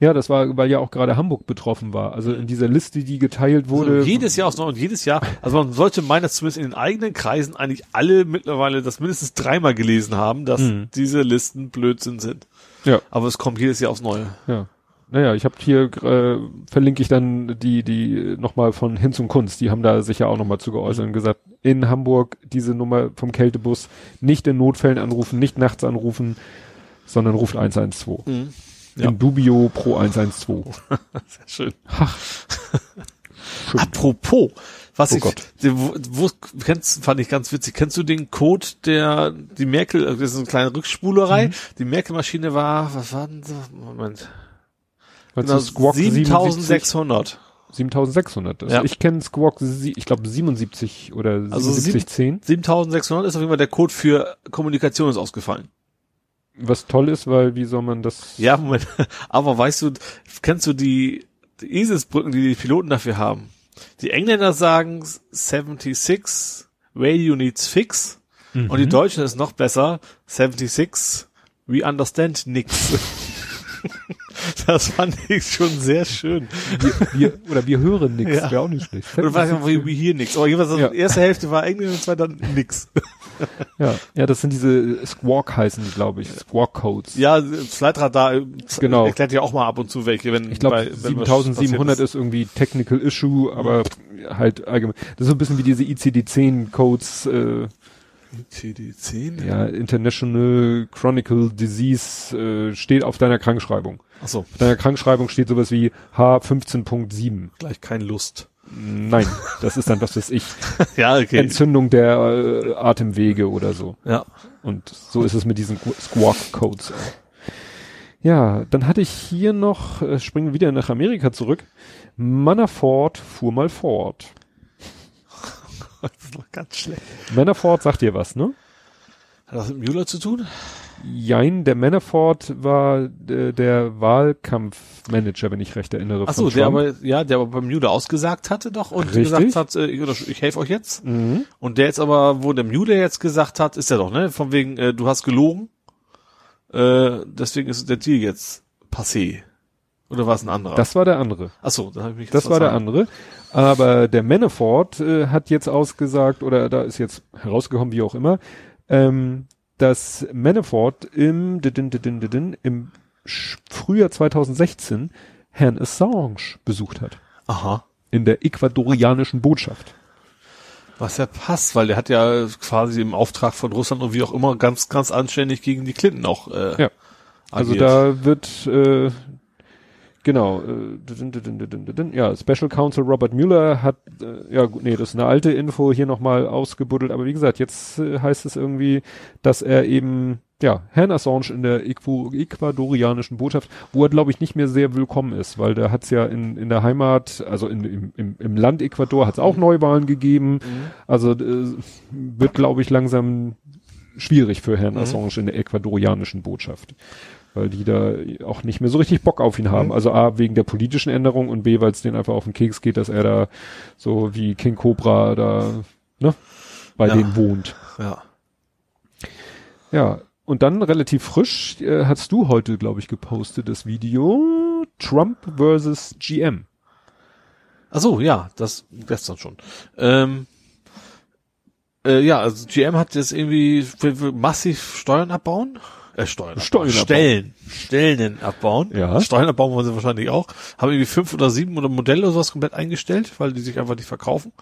Speaker 2: Ja, das war, weil ja auch gerade Hamburg betroffen war. Also in dieser Liste, die geteilt wurde.
Speaker 3: Also jedes Jahr aufs Neue und jedes Jahr, also man sollte meinen, dass zumindest in den eigenen Kreisen eigentlich alle mittlerweile das mindestens dreimal gelesen haben, dass
Speaker 2: Mhm.
Speaker 3: diese Listen Blödsinn sind.
Speaker 2: Ja.
Speaker 3: Aber es kommt jedes Jahr aufs Neue.
Speaker 2: Ja. Naja, ich habe hier äh, verlinke ich dann die die nochmal von Hinz und Kunst. Die haben da sich ja auch nochmal zu geäußert und gesagt, in Hamburg diese Nummer vom Kältebus nicht in Notfällen anrufen, nicht nachts anrufen, sondern ruft 112.
Speaker 3: Mhm. Ja.
Speaker 2: In Dubio pro 112.
Speaker 3: Sehr schön.
Speaker 2: Ach. Schön.
Speaker 3: Apropos, was
Speaker 2: Oh
Speaker 3: ich,
Speaker 2: Gott.
Speaker 3: wo, wo, kennst, fand ich ganz witzig. Kennst du den Code, der, die Merkel, das ist eine kleine Rückspulerei.
Speaker 2: Mhm.
Speaker 3: Die Merkel-Maschine war, was war denn so? Moment. Genau,
Speaker 2: du Squawk
Speaker 3: 7600.
Speaker 2: 7600. Das,
Speaker 3: Ja.
Speaker 2: Ich kenne Squawk, ich glaube 77 oder
Speaker 3: Also
Speaker 2: 7710.
Speaker 3: 7600 ist auf jeden Fall der Code für Kommunikation ist ausgefallen.
Speaker 2: Was toll ist, weil wie soll man das?
Speaker 3: Ja, Moment. Aber weißt du, kennst du die, die ISIS-Brücken, die die Piloten dafür haben? Die Engländer sagen 76, Radio needs fix.
Speaker 2: Mhm.
Speaker 3: Und die Deutschen ist noch besser, 76, we understand nix. das fand ich schon sehr schön.
Speaker 2: wir, wir, oder wir hören nichts.
Speaker 3: Ja.
Speaker 2: Wäre auch nicht schlecht.
Speaker 3: Oder weiß ich, we hear nix. Aber jeweils
Speaker 2: Ja.
Speaker 3: die erste Hälfte war Englisch und zweite dann nix.
Speaker 2: Ja, ja, das sind diese Squawk heißen, glaube ich, Squawk Codes.
Speaker 3: Ja, Flightradar äh,
Speaker 2: Genau.
Speaker 3: erklärt ja auch mal ab und zu welche, wenn
Speaker 2: Ich glaube,
Speaker 3: bei- wenn was
Speaker 2: 7700
Speaker 3: passiert
Speaker 2: ist irgendwie Technical Issue, aber halt allgemein. Das ist so ein bisschen wie diese ICD-10 Codes, äh,
Speaker 3: CD10?
Speaker 2: ja, International Chronicle Disease, äh, steht auf deiner Krankschreibung.
Speaker 3: Achso,
Speaker 2: Auf deiner Krankschreibung steht sowas wie H15.7.
Speaker 3: gleich keine Lust.
Speaker 2: Nein, das ist dann, was weiß ich,
Speaker 3: Ja, okay.
Speaker 2: Entzündung der äh, Atemwege oder so.
Speaker 3: Ja.
Speaker 2: Und so ist es mit diesen Squawk-Codes. Ja, dann hatte ich hier noch, äh, springen wir wieder nach Amerika zurück. Manafort fuhr mal fort.
Speaker 3: Das ist noch ganz schlecht.
Speaker 2: Manafort sagt dir was, ne?
Speaker 3: Hat das mit Müller zu tun?
Speaker 2: Jein, der Manafort war äh, der Wahlkampfmanager, wenn ich recht erinnere.
Speaker 3: Ach so, der aber, ja, der aber beim Mude ausgesagt hatte doch und
Speaker 2: Richtig.
Speaker 3: gesagt hat, äh, ich, ich helfe euch jetzt. Und der jetzt aber, wo der Mude jetzt gesagt hat, ist er doch, ne? Von wegen, äh, du hast gelogen. Äh, deswegen ist der Deal jetzt passé. Oder war es ein anderer?
Speaker 2: Das war der andere.
Speaker 3: Ach so, da habe ich mich
Speaker 2: Das war der andere. Aber der Manafort äh, hat jetzt ausgesagt, oder da ist jetzt herausgekommen, wie auch immer, ähm, dass Manafort im, didin, didin, didin, im Frühjahr 2016 Herrn Assange besucht hat.
Speaker 3: Aha.
Speaker 2: In der ecuadorianischen Botschaft.
Speaker 3: Was ja passt, weil der hat ja quasi im Auftrag von Russland und wie auch immer ganz, ganz anständig gegen die Clinton auch äh,
Speaker 2: Ja. Also
Speaker 3: agiert.
Speaker 2: da wird äh, genau äh, ja Special Counsel Robert Mueller hat äh, ja gut, nee das ist eine alte Info hier nochmal ausgebuddelt aber wie gesagt jetzt äh, heißt es irgendwie dass er eben ja Herrn Assange in der ecuadorianischen Botschaft wo er glaube ich nicht mehr sehr willkommen ist weil der hat's ja in in der Heimat also in, im, im, Land Ecuador hat's auch Neuwahlen gegeben. Also äh, wird glaube ich langsam schwierig für Herrn Assange in der ecuadorianischen Botschaft. Weil die da auch nicht mehr so richtig Bock auf ihn haben. Also A, wegen der politischen Änderung und B, weil es denen einfach auf den Keks geht, dass er da so wie King Cobra da, ne, bei
Speaker 3: Ja.
Speaker 2: denen wohnt.
Speaker 3: ja.
Speaker 2: Ja. Und dann relativ frisch äh, hast du heute, glaube ich, gepostet das Video Trump versus GM.
Speaker 3: Ach so, ja, das gestern schon. Ähm, äh, ja, also GM hat jetzt irgendwie will- will massiv Steuern abbauen. Äh, Steuern,
Speaker 2: Steuern
Speaker 3: abbauen. Stellen. Stellen abbauen.
Speaker 2: Ja.
Speaker 3: Steuern abbauen wollen sie wahrscheinlich auch. Haben irgendwie fünf oder sieben oder Modelle oder sowas komplett eingestellt, weil die sich einfach nicht verkaufen.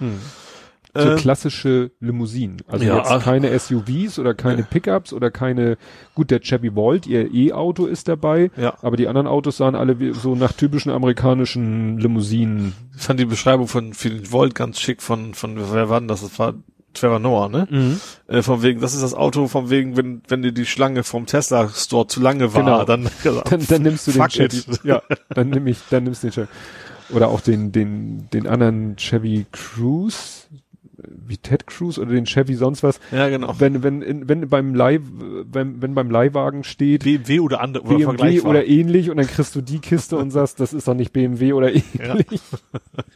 Speaker 2: So
Speaker 3: Ähm,
Speaker 2: klassische Limousinen. Also
Speaker 3: ja.
Speaker 2: jetzt keine SUVs oder keine Pickups oder keine, gut, der Chevy Volt, ihr E-Auto ist dabei,
Speaker 3: Ja.
Speaker 2: aber die anderen Autos sahen alle wie, so nach typischen amerikanischen Limousinen.
Speaker 3: Ich fand die Beschreibung von Phil Volt ganz schick von, von, wer war denn das? Das war Trevor Noah, ne?
Speaker 2: Mhm.
Speaker 3: Äh, von wegen, das ist das Auto, von wegen, wenn, wenn dir die Schlange vom Tesla Store zu lange war,
Speaker 2: Genau.
Speaker 3: dann,
Speaker 2: Dann, dann nimmst du den Chevy.
Speaker 3: it.
Speaker 2: Ja, dann nimm ich, dann nimmst du den Chevy. Oder auch den, den, den anderen Chevy Cruise, wie Ted Cruise oder den Chevy sonst was.
Speaker 3: ja, genau.
Speaker 2: Wenn, wenn, in, wenn beim Leih, wenn, wenn beim Leihwagen steht,
Speaker 3: BMW oder andere, oder
Speaker 2: BMW oder ähnlich und dann kriegst du die Kiste und sagst, das ist doch nicht BMW oder ähnlich.
Speaker 3: Ja,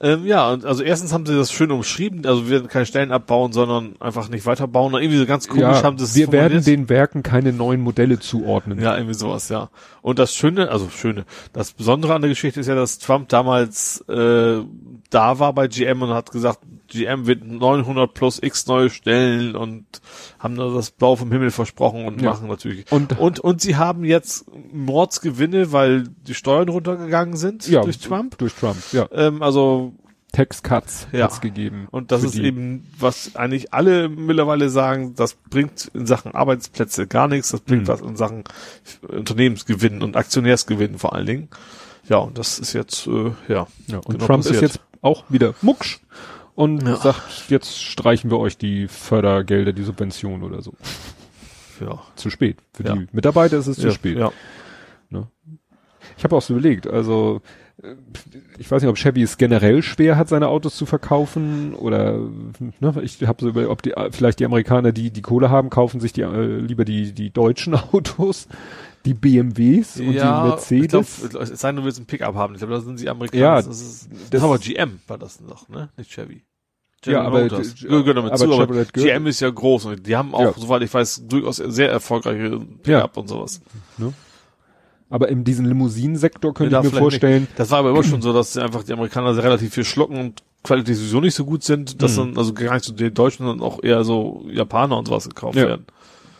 Speaker 3: ähm, ja, und also erstens haben sie das schön umschrieben, also wir werden keine Stellen abbauen, sondern einfach nicht weiterbauen. Und irgendwie so ganz komisch haben sie es
Speaker 2: wir werden den Werken keine neuen Modelle zuordnen.
Speaker 3: Ja, irgendwie sowas, ja. Und das Schöne, also Schöne, das Besondere an der Geschichte ist ja, dass Trump damals äh, da war bei GM und hat gesagt, GM wird 900 plus x neue Stellen und haben da das Blau vom Himmel versprochen und
Speaker 2: Ja.
Speaker 3: machen natürlich.
Speaker 2: Und-
Speaker 3: und, und sie haben jetzt Mordsgewinne, weil die Steuern runtergegangen sind
Speaker 2: Ja,
Speaker 3: durch Trump.
Speaker 2: Durch Trump, ja.
Speaker 3: Ähm, also
Speaker 2: Tax Cuts
Speaker 3: Ja.
Speaker 2: hat's gegeben.
Speaker 3: und das ist
Speaker 2: die.
Speaker 3: eben, was eigentlich alle mittlerweile sagen, das bringt in Sachen Arbeitsplätze gar nichts, das bringt
Speaker 2: Mhm.
Speaker 3: was in Sachen Unternehmensgewinn und Aktionärsgewinn vor allen Dingen. Ja, und das ist jetzt, äh, ja.
Speaker 2: Ja, und
Speaker 3: genau
Speaker 2: Trump
Speaker 3: passiert.
Speaker 2: ist jetzt auch wieder mucksch und
Speaker 3: Ja.
Speaker 2: sagt, jetzt streichen wir euch die Fördergelder, die Subvention oder so.
Speaker 3: Ja.
Speaker 2: Zu spät. Für
Speaker 3: Ja.
Speaker 2: die Mitarbeiter ist es zu
Speaker 3: ja,
Speaker 2: spät.
Speaker 3: Ja.
Speaker 2: Ich habe auch so überlegt, also äh, ich weiß nicht, ob Chevy es generell schwer hat, seine Autos zu verkaufen oder ne, ich habe so überlegt, ob die vielleicht die Amerikaner, die die Kohle haben, kaufen sich die äh, lieber die die deutschen Autos, die BMWs und
Speaker 3: ja,
Speaker 2: die Mercedes.
Speaker 3: Ich glaub, es sei denn, du willst ein Pickup haben. Ich glaube, da sind sie Amerikaner.
Speaker 2: Ja,
Speaker 3: das ist, das,
Speaker 2: das-
Speaker 3: ist aber GM war das noch, ne? Nicht Chevy.
Speaker 2: Ja, aber-
Speaker 3: Motors.
Speaker 2: d-
Speaker 3: Gehört damit
Speaker 2: aber
Speaker 3: zu, aber GM ist ja groß und die haben auch,
Speaker 2: Ja.
Speaker 3: soweit ich weiß, durchaus sehr erfolgreiche Pickup
Speaker 2: Ja.
Speaker 3: und sowas.
Speaker 2: Aber in diesem Limousinensektor könnte
Speaker 3: Ja,
Speaker 2: ich mir vorstellen,
Speaker 3: Das war aber immer schon so, dass einfach die Amerikaner sehr relativ viel schlucken und qualitativ sowieso nicht so gut sind, dass
Speaker 2: Mhm.
Speaker 3: dann also gar nicht so die Deutschen, sondern auch eher so Japaner und sowas gekauft werden.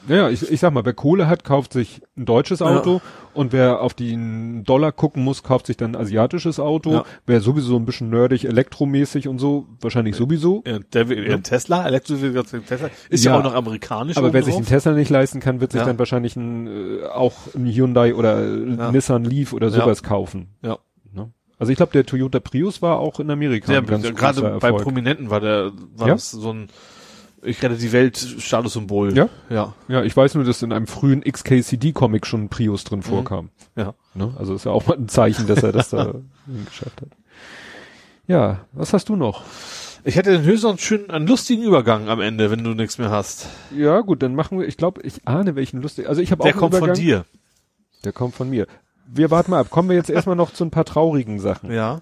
Speaker 2: Ja, ich, ich sag mal, wer Kohle hat, kauft sich ein deutsches Auto und wer auf den Dollar gucken muss, kauft sich dann ein asiatisches Auto.
Speaker 3: Ja.
Speaker 2: Wer sowieso ein bisschen nerdig, elektromäßig und so, wahrscheinlich sowieso.
Speaker 3: Ja, der, ja. Tesla, Elektro Tesla, ist ja,
Speaker 2: Ja.
Speaker 3: auch noch amerikanisch.
Speaker 2: Aber wer sich einen Tesla nicht leisten kann, wird sich
Speaker 3: Ja.
Speaker 2: dann wahrscheinlich ein, äh, auch ein Hyundai oder
Speaker 3: Ja.
Speaker 2: Nissan Leaf oder sowas kaufen.
Speaker 3: ja.
Speaker 2: Ne? Also ich glaube, der Toyota Prius war auch in Amerika großer
Speaker 3: gerade bei. Prominenten war der, war
Speaker 2: Ja?
Speaker 3: das so ein, ich rette die Welt Statussymbol.
Speaker 2: Ja?
Speaker 3: Ja.
Speaker 2: Ja, ich weiß nur, dass in einem frühen XKCD-Comic schon ein Prius
Speaker 3: Mhm.
Speaker 2: drin vorkam.
Speaker 3: Ja.
Speaker 2: Ne? Also ist ja auch mal ein Zeichen, dass er das da geschafft hat. Ja, was hast du noch?
Speaker 3: Ich hätte den höchstens schön einen lustigen Übergang am Ende, wenn du nichts mehr hast.
Speaker 2: Ja, gut, dann machen wir, ich glaube, ich ahne welchen lustigen, also ich habe auch
Speaker 3: Der
Speaker 2: einen
Speaker 3: kommt
Speaker 2: Übergang.
Speaker 3: von dir.
Speaker 2: Der kommt von mir. Wir warten mal ab. Kommen wir jetzt erstmal noch zu ein paar traurigen Sachen.
Speaker 3: Ja.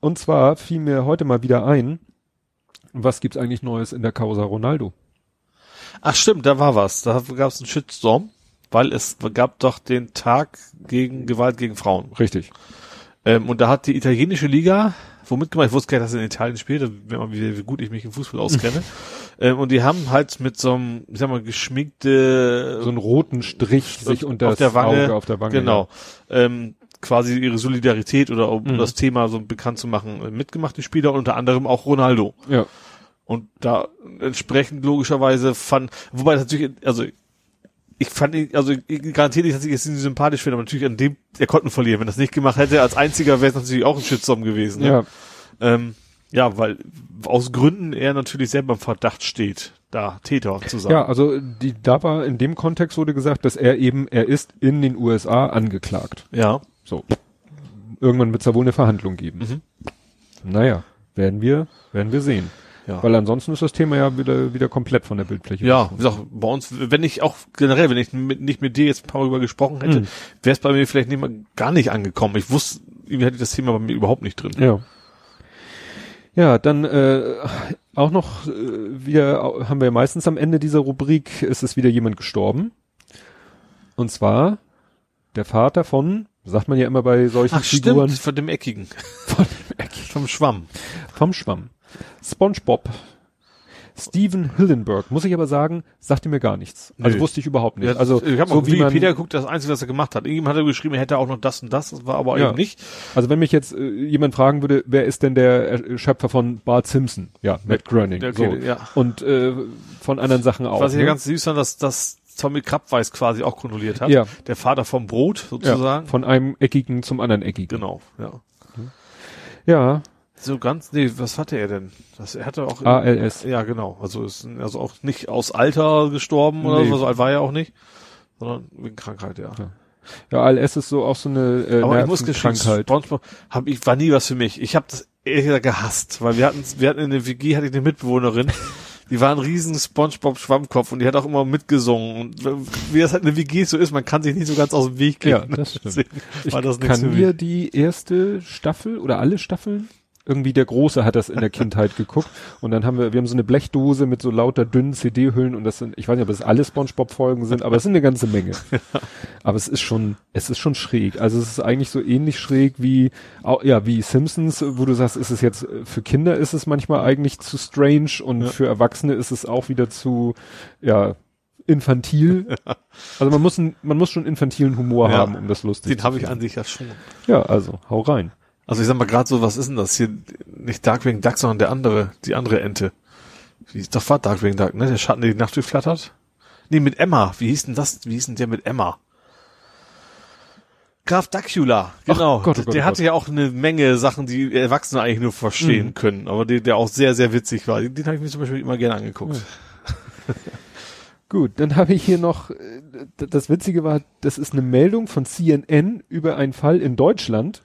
Speaker 2: Und zwar fiel mir heute mal wieder ein, was gibt's eigentlich Neues in der Causa Ronaldo?
Speaker 3: Ach stimmt, da war was. Da gab es einen Shitstorm, weil es gab doch den Tag gegen Gewalt gegen Frauen.
Speaker 2: Richtig.
Speaker 3: Ähm, und da hat die italienische Liga, womit gemacht, ich wusste gar nicht, dass er in Italien spielt, da merkt man, wie, wie gut ich mich im Fußball auskenne. ähm, und die haben halt mit so einem, ich sag mal, geschminkte
Speaker 2: So einen roten Strich sich unter
Speaker 3: auf der Wange,
Speaker 2: Auge auf der Wange.
Speaker 3: genau, ähm, quasi ihre Solidarität oder um
Speaker 2: Mhm.
Speaker 3: das Thema so bekannt zu machen, äh, mitgemacht, die Spieler, unter anderem auch Ronaldo.
Speaker 2: Ja.
Speaker 3: Und da entsprechend logischerweise fand, wobei natürlich, also ich fand ihn, also ich garantiere nicht, dass ich jetzt ihn sympathisch finde, aber natürlich an dem, er konnte nur verlieren. Wenn er das nicht gemacht hätte, als einziger wäre es natürlich auch ein Shitstorm gewesen. Ne?
Speaker 2: Ja.
Speaker 3: Ähm, ja, weil aus Gründen er natürlich selber im Verdacht steht, da Täter zu sein.
Speaker 2: Ja, also die, da war in dem Kontext wurde gesagt, dass er eben, er ist in den USA angeklagt.
Speaker 3: Ja.
Speaker 2: So. Irgendwann wird es da wohl eine Verhandlung geben.
Speaker 3: Mhm.
Speaker 2: Naja, werden wir, werden wir sehen.
Speaker 3: Ja.
Speaker 2: Weil ansonsten ist das Thema ja wieder, wieder komplett von der Bildfläche.
Speaker 3: Ja, wie gesagt, bei uns, wenn ich auch generell, wenn ich mit, nicht mit dir jetzt ein paar Mal darüber gesprochen hätte,
Speaker 2: Mhm.
Speaker 3: wäre es bei mir vielleicht nicht mal gar nicht angekommen. Ich wusste, irgendwie hatte ich das Thema bei mir überhaupt nicht drin.
Speaker 2: Ja. Ja, dann äh, auch noch äh, au- haben wir meistens am Ende dieser Rubrik ist es wieder jemand gestorben. Und zwar der Vater von, sagt man ja immer bei solchen
Speaker 3: Ach
Speaker 2: Figuren,
Speaker 3: stimmt, von dem Eckigen,
Speaker 2: von dem Eckigen,
Speaker 3: vom Schwamm.
Speaker 2: vom Schwamm. SpongeBob. Steven Hillenberg, muss ich aber sagen, sagte mir gar nichts. Also
Speaker 3: Nö.
Speaker 2: wusste ich überhaupt nicht.
Speaker 3: Ja,
Speaker 2: also
Speaker 3: ich habe
Speaker 2: so
Speaker 3: auf Wikipedia geguckt, das Einzige, was er gemacht hat. Irgendjemand hat er geschrieben, er hätte auch noch das und das, das war aber
Speaker 2: Ja.
Speaker 3: eben nicht.
Speaker 2: also wenn mich jetzt äh, jemand fragen würde, wer ist denn der Schöpfer von Bart Simpson? Ja, Matt Groening.
Speaker 3: Okay,
Speaker 2: so.
Speaker 3: ja.
Speaker 2: Und äh, von anderen Sachen auch.
Speaker 3: Was ich
Speaker 2: ne?
Speaker 3: ja ganz süß fand, dass, dass Tommy Krabweis quasi auch kontrolliert hat.
Speaker 2: Ja.
Speaker 3: Der Vater vom Brot,
Speaker 2: ja,
Speaker 3: sozusagen.
Speaker 2: von einem eckigen zum anderen eckigen.
Speaker 3: Genau, ja.
Speaker 2: Ja,
Speaker 3: So ganz, nee, was hatte er denn? Das, er hatte auch,
Speaker 2: ALS.
Speaker 3: ja, genau. Also ist also auch nicht aus Alter gestorben oder
Speaker 2: Nee.
Speaker 3: so, so alt war er auch nicht, sondern wegen Krankheit, ja.
Speaker 2: Ja. Ja, ALS ist so auch so eine äh,
Speaker 3: Aber ich muss gestehen. SpongeBob hab ich, war nie was für mich. Ich habe das gesagt gehasst, weil wir hatten, wir hatten in der WG hatte ich eine Mitbewohnerin, die war ein riesen SpongeBob Schwammkopf und die hat auch immer mitgesungen und wie das halt in der WG so ist, man kann sich nicht so ganz aus dem Weg gehen.
Speaker 2: Ja, das stimmt.
Speaker 3: Deswegen
Speaker 2: Ich
Speaker 3: war das für
Speaker 2: kann mir die erste Staffel oder alle Staffeln irgendwie der Große hat das in der Kindheit geguckt und dann haben wir, wir haben so eine Blechdose mit so lauter dünnen CD-Hüllen und das sind, ich weiß nicht, ob das alle Spongebob-Folgen sind, aber es sind eine ganze Menge. Aber es ist schon, es ist schon schräg. Also es ist eigentlich so ähnlich schräg wie, ja, wie Simpsons, wo du sagst, ist es jetzt, für Kinder ist es manchmal eigentlich zu strange und
Speaker 3: Ja.
Speaker 2: für Erwachsene ist es auch wieder zu, ja, infantil. Also man muss, ein, man muss schon infantilen Humor
Speaker 3: Ja.
Speaker 2: haben, um das lustig
Speaker 3: Den
Speaker 2: zu
Speaker 3: habe ich an sich ja schon.
Speaker 2: Ja, also, hau rein.
Speaker 3: Also ich sag mal gerade so, was ist denn das hier? Nicht Darkwing Duck, sondern der andere, die andere Ente. Wie ist doch war Darkwing Duck, ne? Der Schatten, der die Nacht durchflattert? Nee, mit Emma. Wie hieß denn das? Wie hieß denn der mit Emma? Graf Dacula, genau.
Speaker 2: Gott, oh Gott,
Speaker 3: der
Speaker 2: oh
Speaker 3: hatte ja auch eine Menge Sachen, die Erwachsene eigentlich nur verstehen
Speaker 2: Mhm.
Speaker 3: können, aber der, der auch sehr, sehr witzig war. Den habe ich mir zum Beispiel immer gerne angeguckt.
Speaker 2: Gut, dann habe ich hier noch, äh, das Witzige war, das ist eine Meldung von CNN über einen Fall in Deutschland,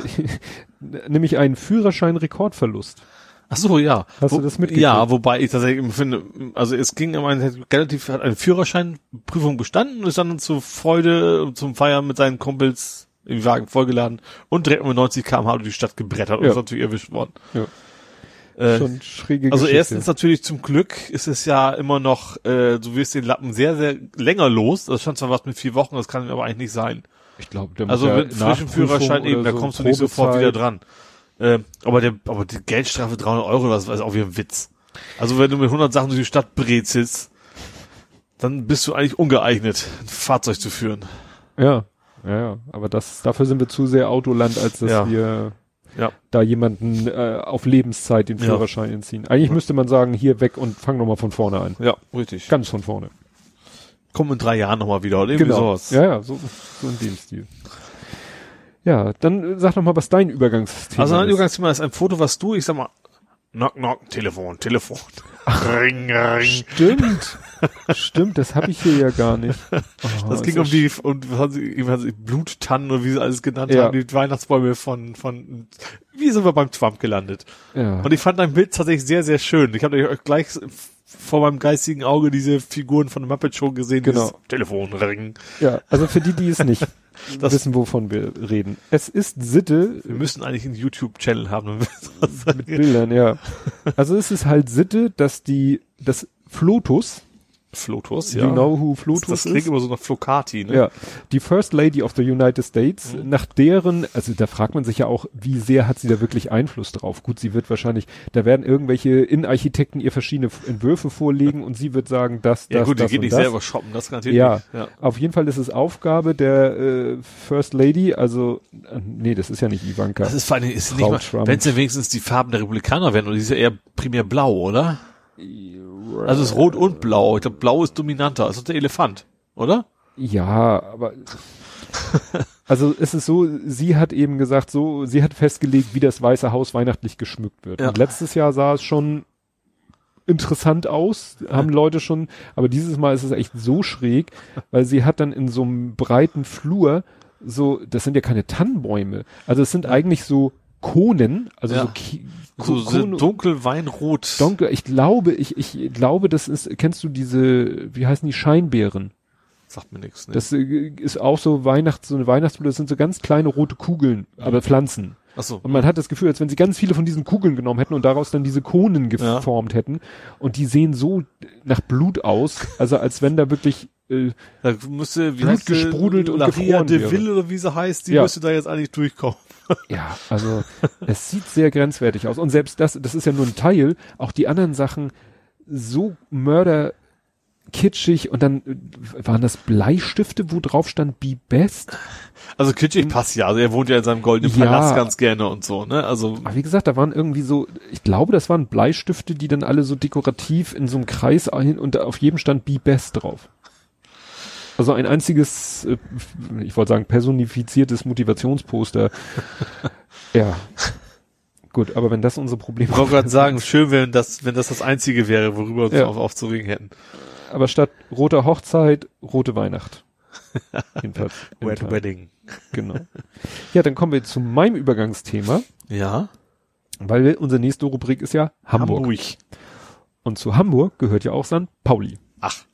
Speaker 2: nämlich einen Führerschein-Rekordverlust.
Speaker 3: Ach so, ja.
Speaker 2: Hast du das mitgekriegt?
Speaker 3: Ja, wobei ich tatsächlich empfinde, also es ging immer ein- relativ, hat eine Führerscheinprüfung bestanden und ist dann zur Freude und zum Feiern mit seinen Kumpels im Wagen vollgeladen und direkt mit 90 km/h durch die Stadt gebrettert und
Speaker 2: Ja.
Speaker 3: ist natürlich erwischt worden.
Speaker 2: Ja.
Speaker 3: Äh,
Speaker 2: Schon schräge
Speaker 3: also
Speaker 2: Geschichte.
Speaker 3: erstens natürlich zum Glück ist es ja immer noch, äh, du wirst den Lappen sehr, sehr länger los. Das stand zwar was mit vier Wochen, das kann aber eigentlich nicht sein.
Speaker 2: Ich glaube, der
Speaker 3: Also
Speaker 2: muss ja
Speaker 3: mit frischem
Speaker 2: Nachprüfung
Speaker 3: Führerschein eben, da
Speaker 2: so,
Speaker 3: kommst du nicht sofort wieder dran. Äh, aber der, aber die Geldstrafe 300 Euro, das ist auch wie ein Witz. Also wenn du mit 100 Sachen durch die Stadt brezelst, dann bist du eigentlich ungeeignet, ein Fahrzeug zu führen.
Speaker 2: Ja, ja, ja. Aber das, dafür sind wir zu sehr Autoland, als dass
Speaker 3: Ja.
Speaker 2: wir
Speaker 3: Ja.
Speaker 2: da jemanden äh, auf Lebenszeit den
Speaker 3: Ja.
Speaker 2: Führerschein entziehen. Eigentlich müsste man sagen, hier weg und fang nochmal von vorne an.
Speaker 3: Ja, richtig.
Speaker 2: Ganz von vorne.
Speaker 3: Kommen in drei Jahren nochmal wieder oder irgendwie sowas.
Speaker 2: Ja, ja, so, so in dem Stil. Ja, dann äh, sag doch mal, was dein Übergangsthema
Speaker 3: Also
Speaker 2: ist.
Speaker 3: Übergangsthema ist ein Foto, was du, ich sag mal, knock, knock, Telefon, Telefon. ring, ring.
Speaker 2: Stimmt. Stimmt, das habe ich hier ja gar nicht.
Speaker 3: Oh, das ging um die, und was haben sie, was haben sie, Bluttannen oder wie sie alles genannt
Speaker 2: Ja.
Speaker 3: haben, die Weihnachtsbäume von, von, wie sind wir beim Trump gelandet?
Speaker 2: Ja.
Speaker 3: Und ich fand dein Bild tatsächlich sehr, sehr schön. Ich habe euch gleich vor meinem geistigen Auge diese Figuren von der Muppet Show gesehen,
Speaker 2: Genau.
Speaker 3: dieses Telefon ring.
Speaker 2: ja, also für die, die es nicht
Speaker 3: Das-
Speaker 2: wissen, wovon wir reden. Es ist Sitte,
Speaker 3: Wir müssen eigentlich einen YouTube-Channel haben.
Speaker 2: mit Bildern, ja. Also es ist halt Sitte, dass die, das Flotus,
Speaker 3: Flotus,
Speaker 2: you know who Flotus
Speaker 3: das klingt
Speaker 2: ist?
Speaker 3: immer so nach Flocati, ne?
Speaker 2: Ja, die First Lady of the United States,
Speaker 3: Mhm.
Speaker 2: nach deren, also da fragt man sich ja auch, wie sehr hat sie da wirklich Einfluss drauf? Gut, sie wird wahrscheinlich, da werden irgendwelche Innenarchitekten ihr verschiedene Entwürfe vorlegen und sie wird sagen, das, das,
Speaker 3: Ja gut, die
Speaker 2: das
Speaker 3: geht
Speaker 2: und
Speaker 3: nicht
Speaker 2: das.
Speaker 3: selber shoppen, das kann natürlich
Speaker 2: Ja,
Speaker 3: nicht. Ja.
Speaker 2: auf jeden Fall ist es Aufgabe der äh, First Lady, also äh, nee, das ist ja nicht Ivanka.
Speaker 3: Das ist vor allem, ist
Speaker 2: Frau
Speaker 3: nicht mal, wenn es ja wenigstens die Farben der Republikaner wären, oder die ist ja eher primär blau, oder? Also es ist rot und blau. Ich glaube, blau ist dominanter. Das ist der Elefant, oder?
Speaker 2: Ja, aber also es ist so, sie hat eben gesagt, so, sie hat festgelegt, wie das Weiße Haus weihnachtlich geschmückt wird.
Speaker 3: Ja.
Speaker 2: Und letztes Jahr sah es schon interessant aus, haben Leute schon, aber dieses Mal ist es echt so schräg, weil sie hat dann in so einem breiten Flur so, das sind ja keine Tannenbäume, also es sind eigentlich so Konen, also
Speaker 3: Ja.
Speaker 2: so,
Speaker 3: So, so
Speaker 2: Konen-
Speaker 3: dunkel Weinrot.
Speaker 2: Dunkel, ich glaube, ich, ich glaube, das ist, kennst du diese, wie heißen die Scheinbeeren?
Speaker 3: Sagt mir nichts. Ne?
Speaker 2: Das äh, ist auch so Weihnachts, so eine Weihnachtsblume, das sind so ganz kleine rote Kugeln, aber Pflanzen.
Speaker 3: Ach so.
Speaker 2: Und man hat das Gefühl, als wenn sie ganz viele von diesen Kugeln genommen hätten und daraus dann diese Konen geformt hätten. Und die sehen so nach Blut aus, also als wenn da wirklich, äh,
Speaker 3: Da müsste, wie
Speaker 2: Blut gesprudelt und
Speaker 3: Laria
Speaker 2: gefroren
Speaker 3: de. Ville oder wie sie heißt, die
Speaker 2: Ja.
Speaker 3: müsste da jetzt eigentlich durchkommen.
Speaker 2: Ja, also es sieht sehr grenzwertig aus. Und selbst das, das ist ja nur ein Teil, auch die anderen Sachen so mörder kitschig und dann äh, waren das Bleistifte, wo drauf stand Be Best.
Speaker 3: Also kitschig passt ja. Also er wohnt ja in seinem goldenen
Speaker 2: Ja.
Speaker 3: Palast ganz gerne und so, ne? Also
Speaker 2: Aber wie gesagt, da waren irgendwie so, ich glaube, das waren Bleistifte, die dann alle so dekorativ in so einem Kreis hin und auf jedem stand Be Best drauf. Also ein einziges, äh, ich wollte sagen, personifiziertes Motivationsposter. ja. Gut, aber wenn das unsere Probleme
Speaker 3: ich wollte gerade sagen, schön, wenn das, wenn das das einzige wäre, worüber wir uns
Speaker 2: Ja.
Speaker 3: auf, aufzuregen hätten.
Speaker 2: Aber statt roter Hochzeit, rote Weihnacht. Jedenfalls. Teil.
Speaker 3: Wedding.
Speaker 2: Genau. Ja, dann kommen wir zu meinem Übergangsthema,
Speaker 3: Ja.
Speaker 2: weil wir, unsere nächste Rubrik ist ja Hamburg. Und zu Hamburg gehört ja auch St. Pauli.
Speaker 3: Ach.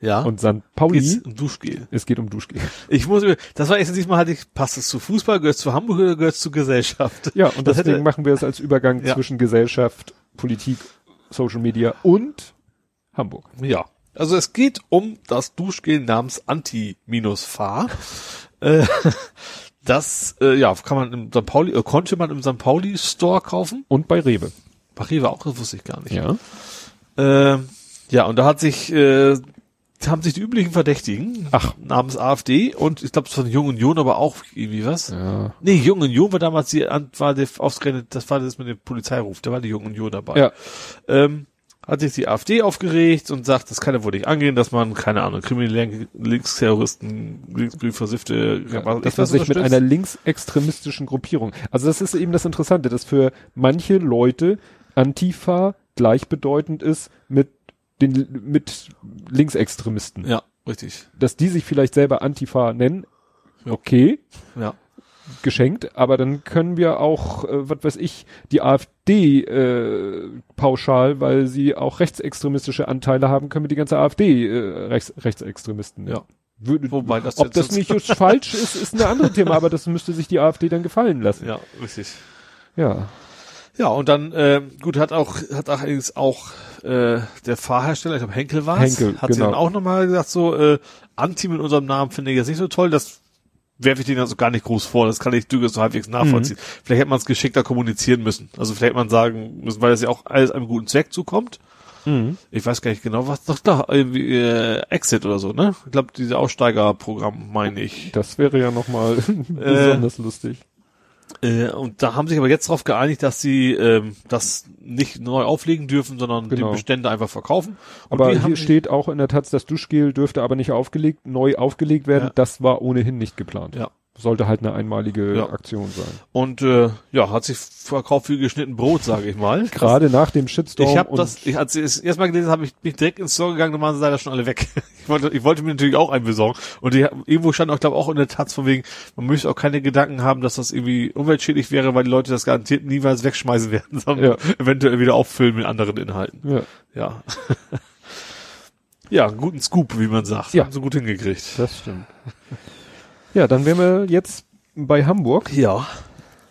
Speaker 3: Ja.
Speaker 2: Und St. Pauli,
Speaker 3: geht's um Duschgel.
Speaker 2: es geht um Duschgel.
Speaker 3: Ich muss, das war jetzt diesmal hatte ich, passt es zu Fußball, gehört es zu Hamburg oder gehört es zu Gesellschaft?
Speaker 2: Ja, und
Speaker 3: Das
Speaker 2: deswegen
Speaker 3: hätte-
Speaker 2: machen wir es als Übergang
Speaker 3: Ja.
Speaker 2: zwischen Gesellschaft, Politik, Social Media und Hamburg.
Speaker 3: Ja. Also es geht um das Duschgel namens Anti-Far. äh, das, äh, ja, kann man im St. Pauli, äh, konnte man im St. Pauli Store kaufen.
Speaker 2: Und bei Rewe.
Speaker 3: Paris war auch, das wusste ich gar nicht.
Speaker 2: Ja.
Speaker 3: Ähm, ja, und da hat sich, äh, haben sich die üblichen Verdächtigen
Speaker 2: Ach.
Speaker 3: namens AfD und ich glaube, es war die Jung Union, aber auch irgendwie was.
Speaker 2: Ja.
Speaker 3: Nee, Jung Union war damals die, war der ausgerechnet, das war das mit dem Polizeiruf, da war die Jung Union dabei.
Speaker 2: Ja.
Speaker 3: Ähm, hat sich die AfD aufgeregt und sagt, das kann ja wohl nicht angehen, dass man, keine Ahnung, kriminelle Linksterroristen, linksgrün versiffte,
Speaker 2: Ja,
Speaker 3: was
Speaker 2: dass man sich mit einer linksextremistischen Gruppierung. Also das ist eben das Interessante, dass für manche Leute Antifa gleichbedeutend ist mit den mit Linksextremisten.
Speaker 3: Ja, richtig.
Speaker 2: Dass die sich vielleicht selber Antifa nennen,
Speaker 3: Ja.
Speaker 2: okay,
Speaker 3: Ja.
Speaker 2: geschenkt, aber dann können wir auch, äh, was weiß ich, die AfD äh, pauschal, weil sie auch rechtsextremistische Anteile haben, können wir die ganze AfD äh, rechts, Rechtsextremisten nennen.
Speaker 3: Ja.
Speaker 2: Würde,
Speaker 3: Wobei das
Speaker 2: ob das nicht just falsch ist, ist ein anderes Thema, aber das müsste sich die AfD dann gefallen lassen.
Speaker 3: Ja, richtig.
Speaker 2: Ja.
Speaker 3: Ja, und dann, ähm, gut, hat auch, hat auch allerdings auch äh, der Fahrhersteller, ich glaube Henkel war
Speaker 2: Henkel,
Speaker 3: hat sie
Speaker 2: genau.
Speaker 3: dann auch nochmal gesagt, so, äh, Anti mit unserem Namen finde ich jetzt nicht so toll, das werfe ich denen also gar nicht groß vor, das kann ich durchaus so halbwegs nachvollziehen. Vielleicht hätte man es geschickter kommunizieren müssen. Also vielleicht hätte man sagen müssen, weil das ja auch alles einem guten Zweck zukommt.
Speaker 2: Mhm.
Speaker 3: Ich weiß gar nicht genau, was doch da, irgendwie, äh, Exit oder so, ne? Ich glaube, diese Aussteigerprogramm meine ich.
Speaker 2: Das wäre ja nochmal besonders lustig.
Speaker 3: Äh, und da haben sich aber jetzt darauf geeinigt, dass sie ähm, das nicht neu auflegen dürfen, sondern
Speaker 2: Genau.
Speaker 3: die Bestände einfach verkaufen. Und
Speaker 2: Aber hier steht auch in der Taz, das Duschgel dürfte aber nicht aufgelegt, neu aufgelegt werden.
Speaker 3: Ja.
Speaker 2: Das war ohnehin nicht geplant.
Speaker 3: Ja.
Speaker 2: Sollte halt eine einmalige
Speaker 3: Ja.
Speaker 2: Aktion sein.
Speaker 3: Und äh, ja, hat sich verkauft wie geschnitten Brot, sage ich mal.
Speaker 2: Gerade nach dem Shitstorm.
Speaker 3: Ich habe das, ich, als ich es erstmal gelesen habe, ich bin ich direkt ins Store gegangen, da waren sie leider schon alle weg. Ich wollte, ich wollte mir natürlich auch einen besorgen. Und die, irgendwo stand auch, glaube auch in der Taz von wegen, man müsste auch keine Gedanken haben, dass das irgendwie umweltschädlich wäre, weil die Leute das garantiert niemals wegschmeißen werden, sondern
Speaker 2: Ja.
Speaker 3: eventuell wieder auffüllen mit anderen Inhalten.
Speaker 2: ja,
Speaker 3: Ja. ja, einen guten Scoop, wie man sagt.
Speaker 2: Ja.
Speaker 3: Haben sie gut hingekriegt.
Speaker 2: das stimmt. Ja, dann wären wir jetzt bei Hamburg.
Speaker 3: Ja.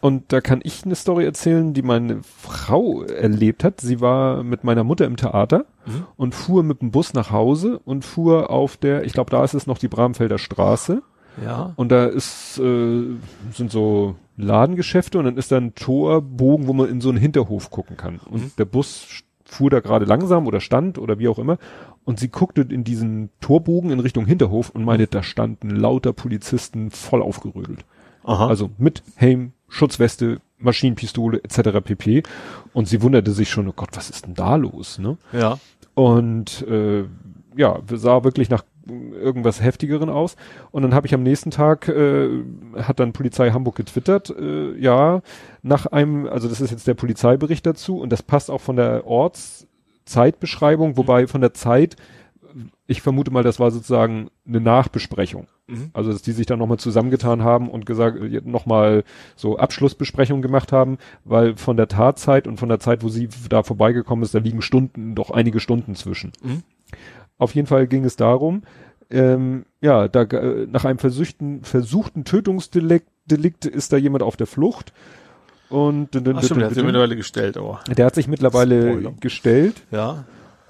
Speaker 2: Und da kann ich eine Story erzählen, die meine Frau erlebt hat. Sie war mit meiner Mutter im Theater
Speaker 3: Mhm.
Speaker 2: und fuhr mit dem Bus nach Hause und fuhr auf der, ich glaube, da ist es noch die Bramfelder Straße.
Speaker 3: Ja.
Speaker 2: Und da ist, äh, sind so Ladengeschäfte und dann ist da ein Torbogen, wo man in so einen Hinterhof gucken kann. Und
Speaker 3: Mhm.
Speaker 2: der Bus fuhr da gerade langsam oder stand oder wie auch immer. Und sie guckte in diesen Torbogen in Richtung Hinterhof und meinte, da standen lauter Polizisten voll aufgerödelt.
Speaker 3: Aha.
Speaker 2: Also mit Helm, Schutzweste, Maschinenpistole etc. pp. Und sie wunderte sich schon, oh Gott, was ist denn da los? Ne?
Speaker 3: ja.
Speaker 2: Und äh, ja, sah wirklich nach irgendwas heftigeren aus. Und dann habe ich am nächsten Tag, äh, hat dann Polizei Hamburg getwittert, äh, ja, nach einem, also das ist jetzt der Polizeibericht dazu und das passt auch von der Ortszeitbeschreibung, wobei von der Zeit, ich vermute mal, das war sozusagen eine Nachbesprechung.
Speaker 3: Mhm.
Speaker 2: Also, dass die sich dann nochmal zusammengetan haben und gesagt, nochmal so Abschlussbesprechungen gemacht haben, weil von der Tatzeit und von der Zeit, wo sie da vorbeigekommen ist, da liegen Stunden, doch einige Stunden zwischen.
Speaker 3: Mhm.
Speaker 2: Auf jeden Fall ging es darum, ähm, ja, da, äh, nach einem versuchten, versuchten Tötungsdelikt Delikt ist da jemand auf der Flucht. Und
Speaker 3: Ach stimmt, der hat sich mittlerweile gestellt, aber.
Speaker 2: der hat sich mittlerweile
Speaker 3: Spoiler.
Speaker 2: gestellt.
Speaker 3: Ja.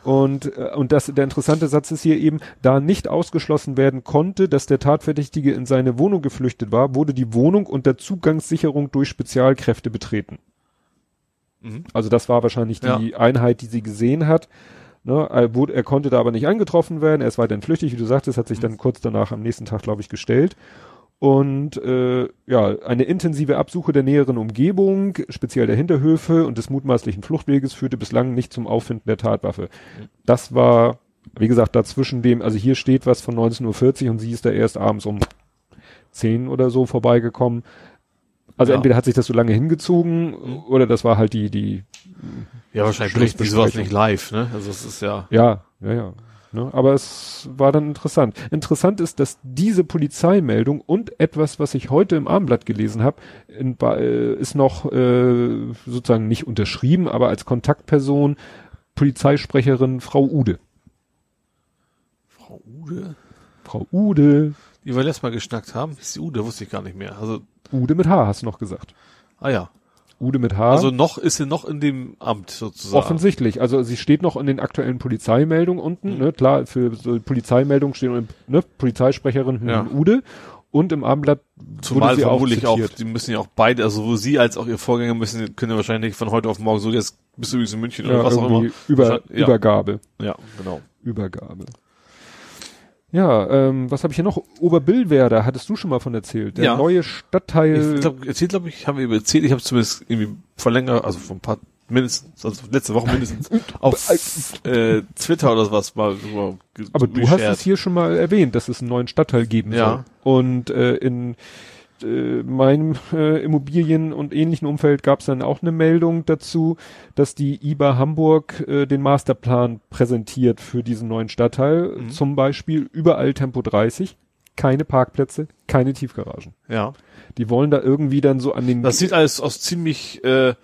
Speaker 2: Und, äh, und das, der interessante Satz ist hier eben, da nicht ausgeschlossen werden konnte, dass der Tatverdächtige in seine Wohnung geflüchtet war, wurde die Wohnung unter Zugangssicherung durch Spezialkräfte betreten.
Speaker 3: Mhm.
Speaker 2: Also das war wahrscheinlich die
Speaker 3: Ja.
Speaker 2: Einheit, die sie gesehen hat. Ne, er, wurde, er konnte da aber nicht angetroffen werden, er ist weiterhin flüchtig, wie du sagtest, hat sich dann kurz danach am nächsten Tag, glaube ich, gestellt. Und äh, ja, eine intensive Absuche der näheren Umgebung, speziell der Hinterhöfe und des mutmaßlichen Fluchtweges, führte bislang nicht zum Auffinden der Tatwaffe. Das war, wie gesagt, dazwischen dem, also hier steht was von 19.40 Uhr und sie ist da erst abends um 10 oder so vorbeigekommen. Also
Speaker 3: Ja.
Speaker 2: entweder hat sich das so lange hingezogen oder das war halt die, die,
Speaker 3: Ja, wahrscheinlich die sowas nicht live, ne? Also es ist ja.
Speaker 2: ja, ja, ja. Ne? Aber es war dann interessant. Interessant ist, dass diese Polizeimeldung und etwas, was ich heute im Abendblatt gelesen habe, äh, ist noch äh, sozusagen nicht unterschrieben, aber als Kontaktperson Polizeisprecherin Frau Ude.
Speaker 3: Frau Ude?
Speaker 2: Frau Ude.
Speaker 3: Die wir letztes Mal geschnackt haben. Ist die Ude, wusste ich gar nicht mehr. Also,
Speaker 2: Ude mit H hast du noch gesagt.
Speaker 3: ah ja.
Speaker 2: Ude mit H.
Speaker 3: Also noch, ist sie noch in dem Amt sozusagen.
Speaker 2: Offensichtlich. Also sie steht noch in den aktuellen Polizeimeldungen unten.
Speaker 3: Mhm.
Speaker 2: Ne? Klar, für so Polizeimeldungen stehen ne? Polizeisprecherin
Speaker 3: Ja.
Speaker 2: Ude. Und im Abendblatt
Speaker 3: Zumal vermutlich auch,
Speaker 2: zitiert.
Speaker 3: die müssen ja auch beide, also sowohl sie als auch ihr Vorgänger müssen, können ja wahrscheinlich von heute auf morgen so, jetzt bist du übrigens in München
Speaker 2: ja,
Speaker 3: oder was auch immer.
Speaker 2: Über,
Speaker 3: ja.
Speaker 2: Übergabe.
Speaker 3: Ja, genau.
Speaker 2: Übergabe. Ja, ähm, was habe ich hier noch? Oberbillwerder, hattest du schon mal von erzählt. Der
Speaker 3: Ja.
Speaker 2: neue Stadtteil.
Speaker 3: Ich glaube, erzählt, glaube ich, haben wir über erzählt, ich habe zumindest irgendwie vor länger, also vor ein paar, mindestens, also letzte Woche mindestens, auf äh, Twitter oder was mal ge-
Speaker 2: aber du hast es hier schon mal erwähnt, dass es einen neuen Stadtteil geben
Speaker 3: Ja.
Speaker 2: soll. Und äh, in äh, meinem äh, Immobilien- und ähnlichen Umfeld gab es dann auch eine Meldung dazu, dass die IBA Hamburg äh, den Masterplan präsentiert für diesen neuen Stadtteil.
Speaker 3: Mhm.
Speaker 2: Zum Beispiel überall Tempo 30, keine Parkplätze, keine Tiefgaragen.
Speaker 3: Ja.
Speaker 2: Die wollen da irgendwie dann so an den
Speaker 3: Das sieht alles aus ziemlich äh,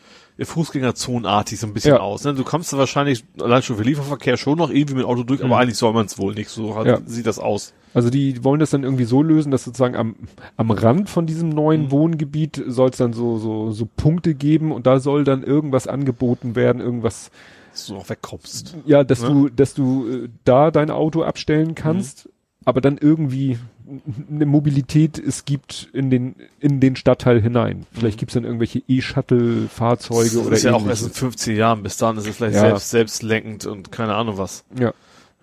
Speaker 3: Fußgängerzonenartig so ein bisschen
Speaker 2: Ja.
Speaker 3: aus. Ne? Du kommst da wahrscheinlich allein schon für Lieferverkehr schon noch irgendwie mit Auto durch, aber eigentlich soll man es wohl nicht. So hat,
Speaker 2: Ja.
Speaker 3: sieht das aus.
Speaker 2: Also die wollen das dann irgendwie so lösen, dass sozusagen am, am Rand von diesem neuen
Speaker 3: Mhm.
Speaker 2: Wohngebiet soll es dann so, so, so Punkte geben und da soll dann irgendwas angeboten werden, irgendwas,
Speaker 3: Dass du auch wegkommst.
Speaker 2: ja, dass
Speaker 3: Ne?
Speaker 2: du, dass du äh, da dein Auto abstellen kannst,
Speaker 3: Mhm.
Speaker 2: Aber dann irgendwie eine Mobilität es gibt in den, in den Stadtteil hinein. Vielleicht gibt's dann irgendwelche E-Shuttle-Fahrzeuge
Speaker 3: Mhm. das
Speaker 2: oder
Speaker 3: ist ja auch erst in
Speaker 2: ähnliches.
Speaker 3: 15 Jahren. Bis dahin ist es vielleicht
Speaker 2: Ja.
Speaker 3: selbst, selbstlenkend und keine Ahnung was.
Speaker 2: Ja.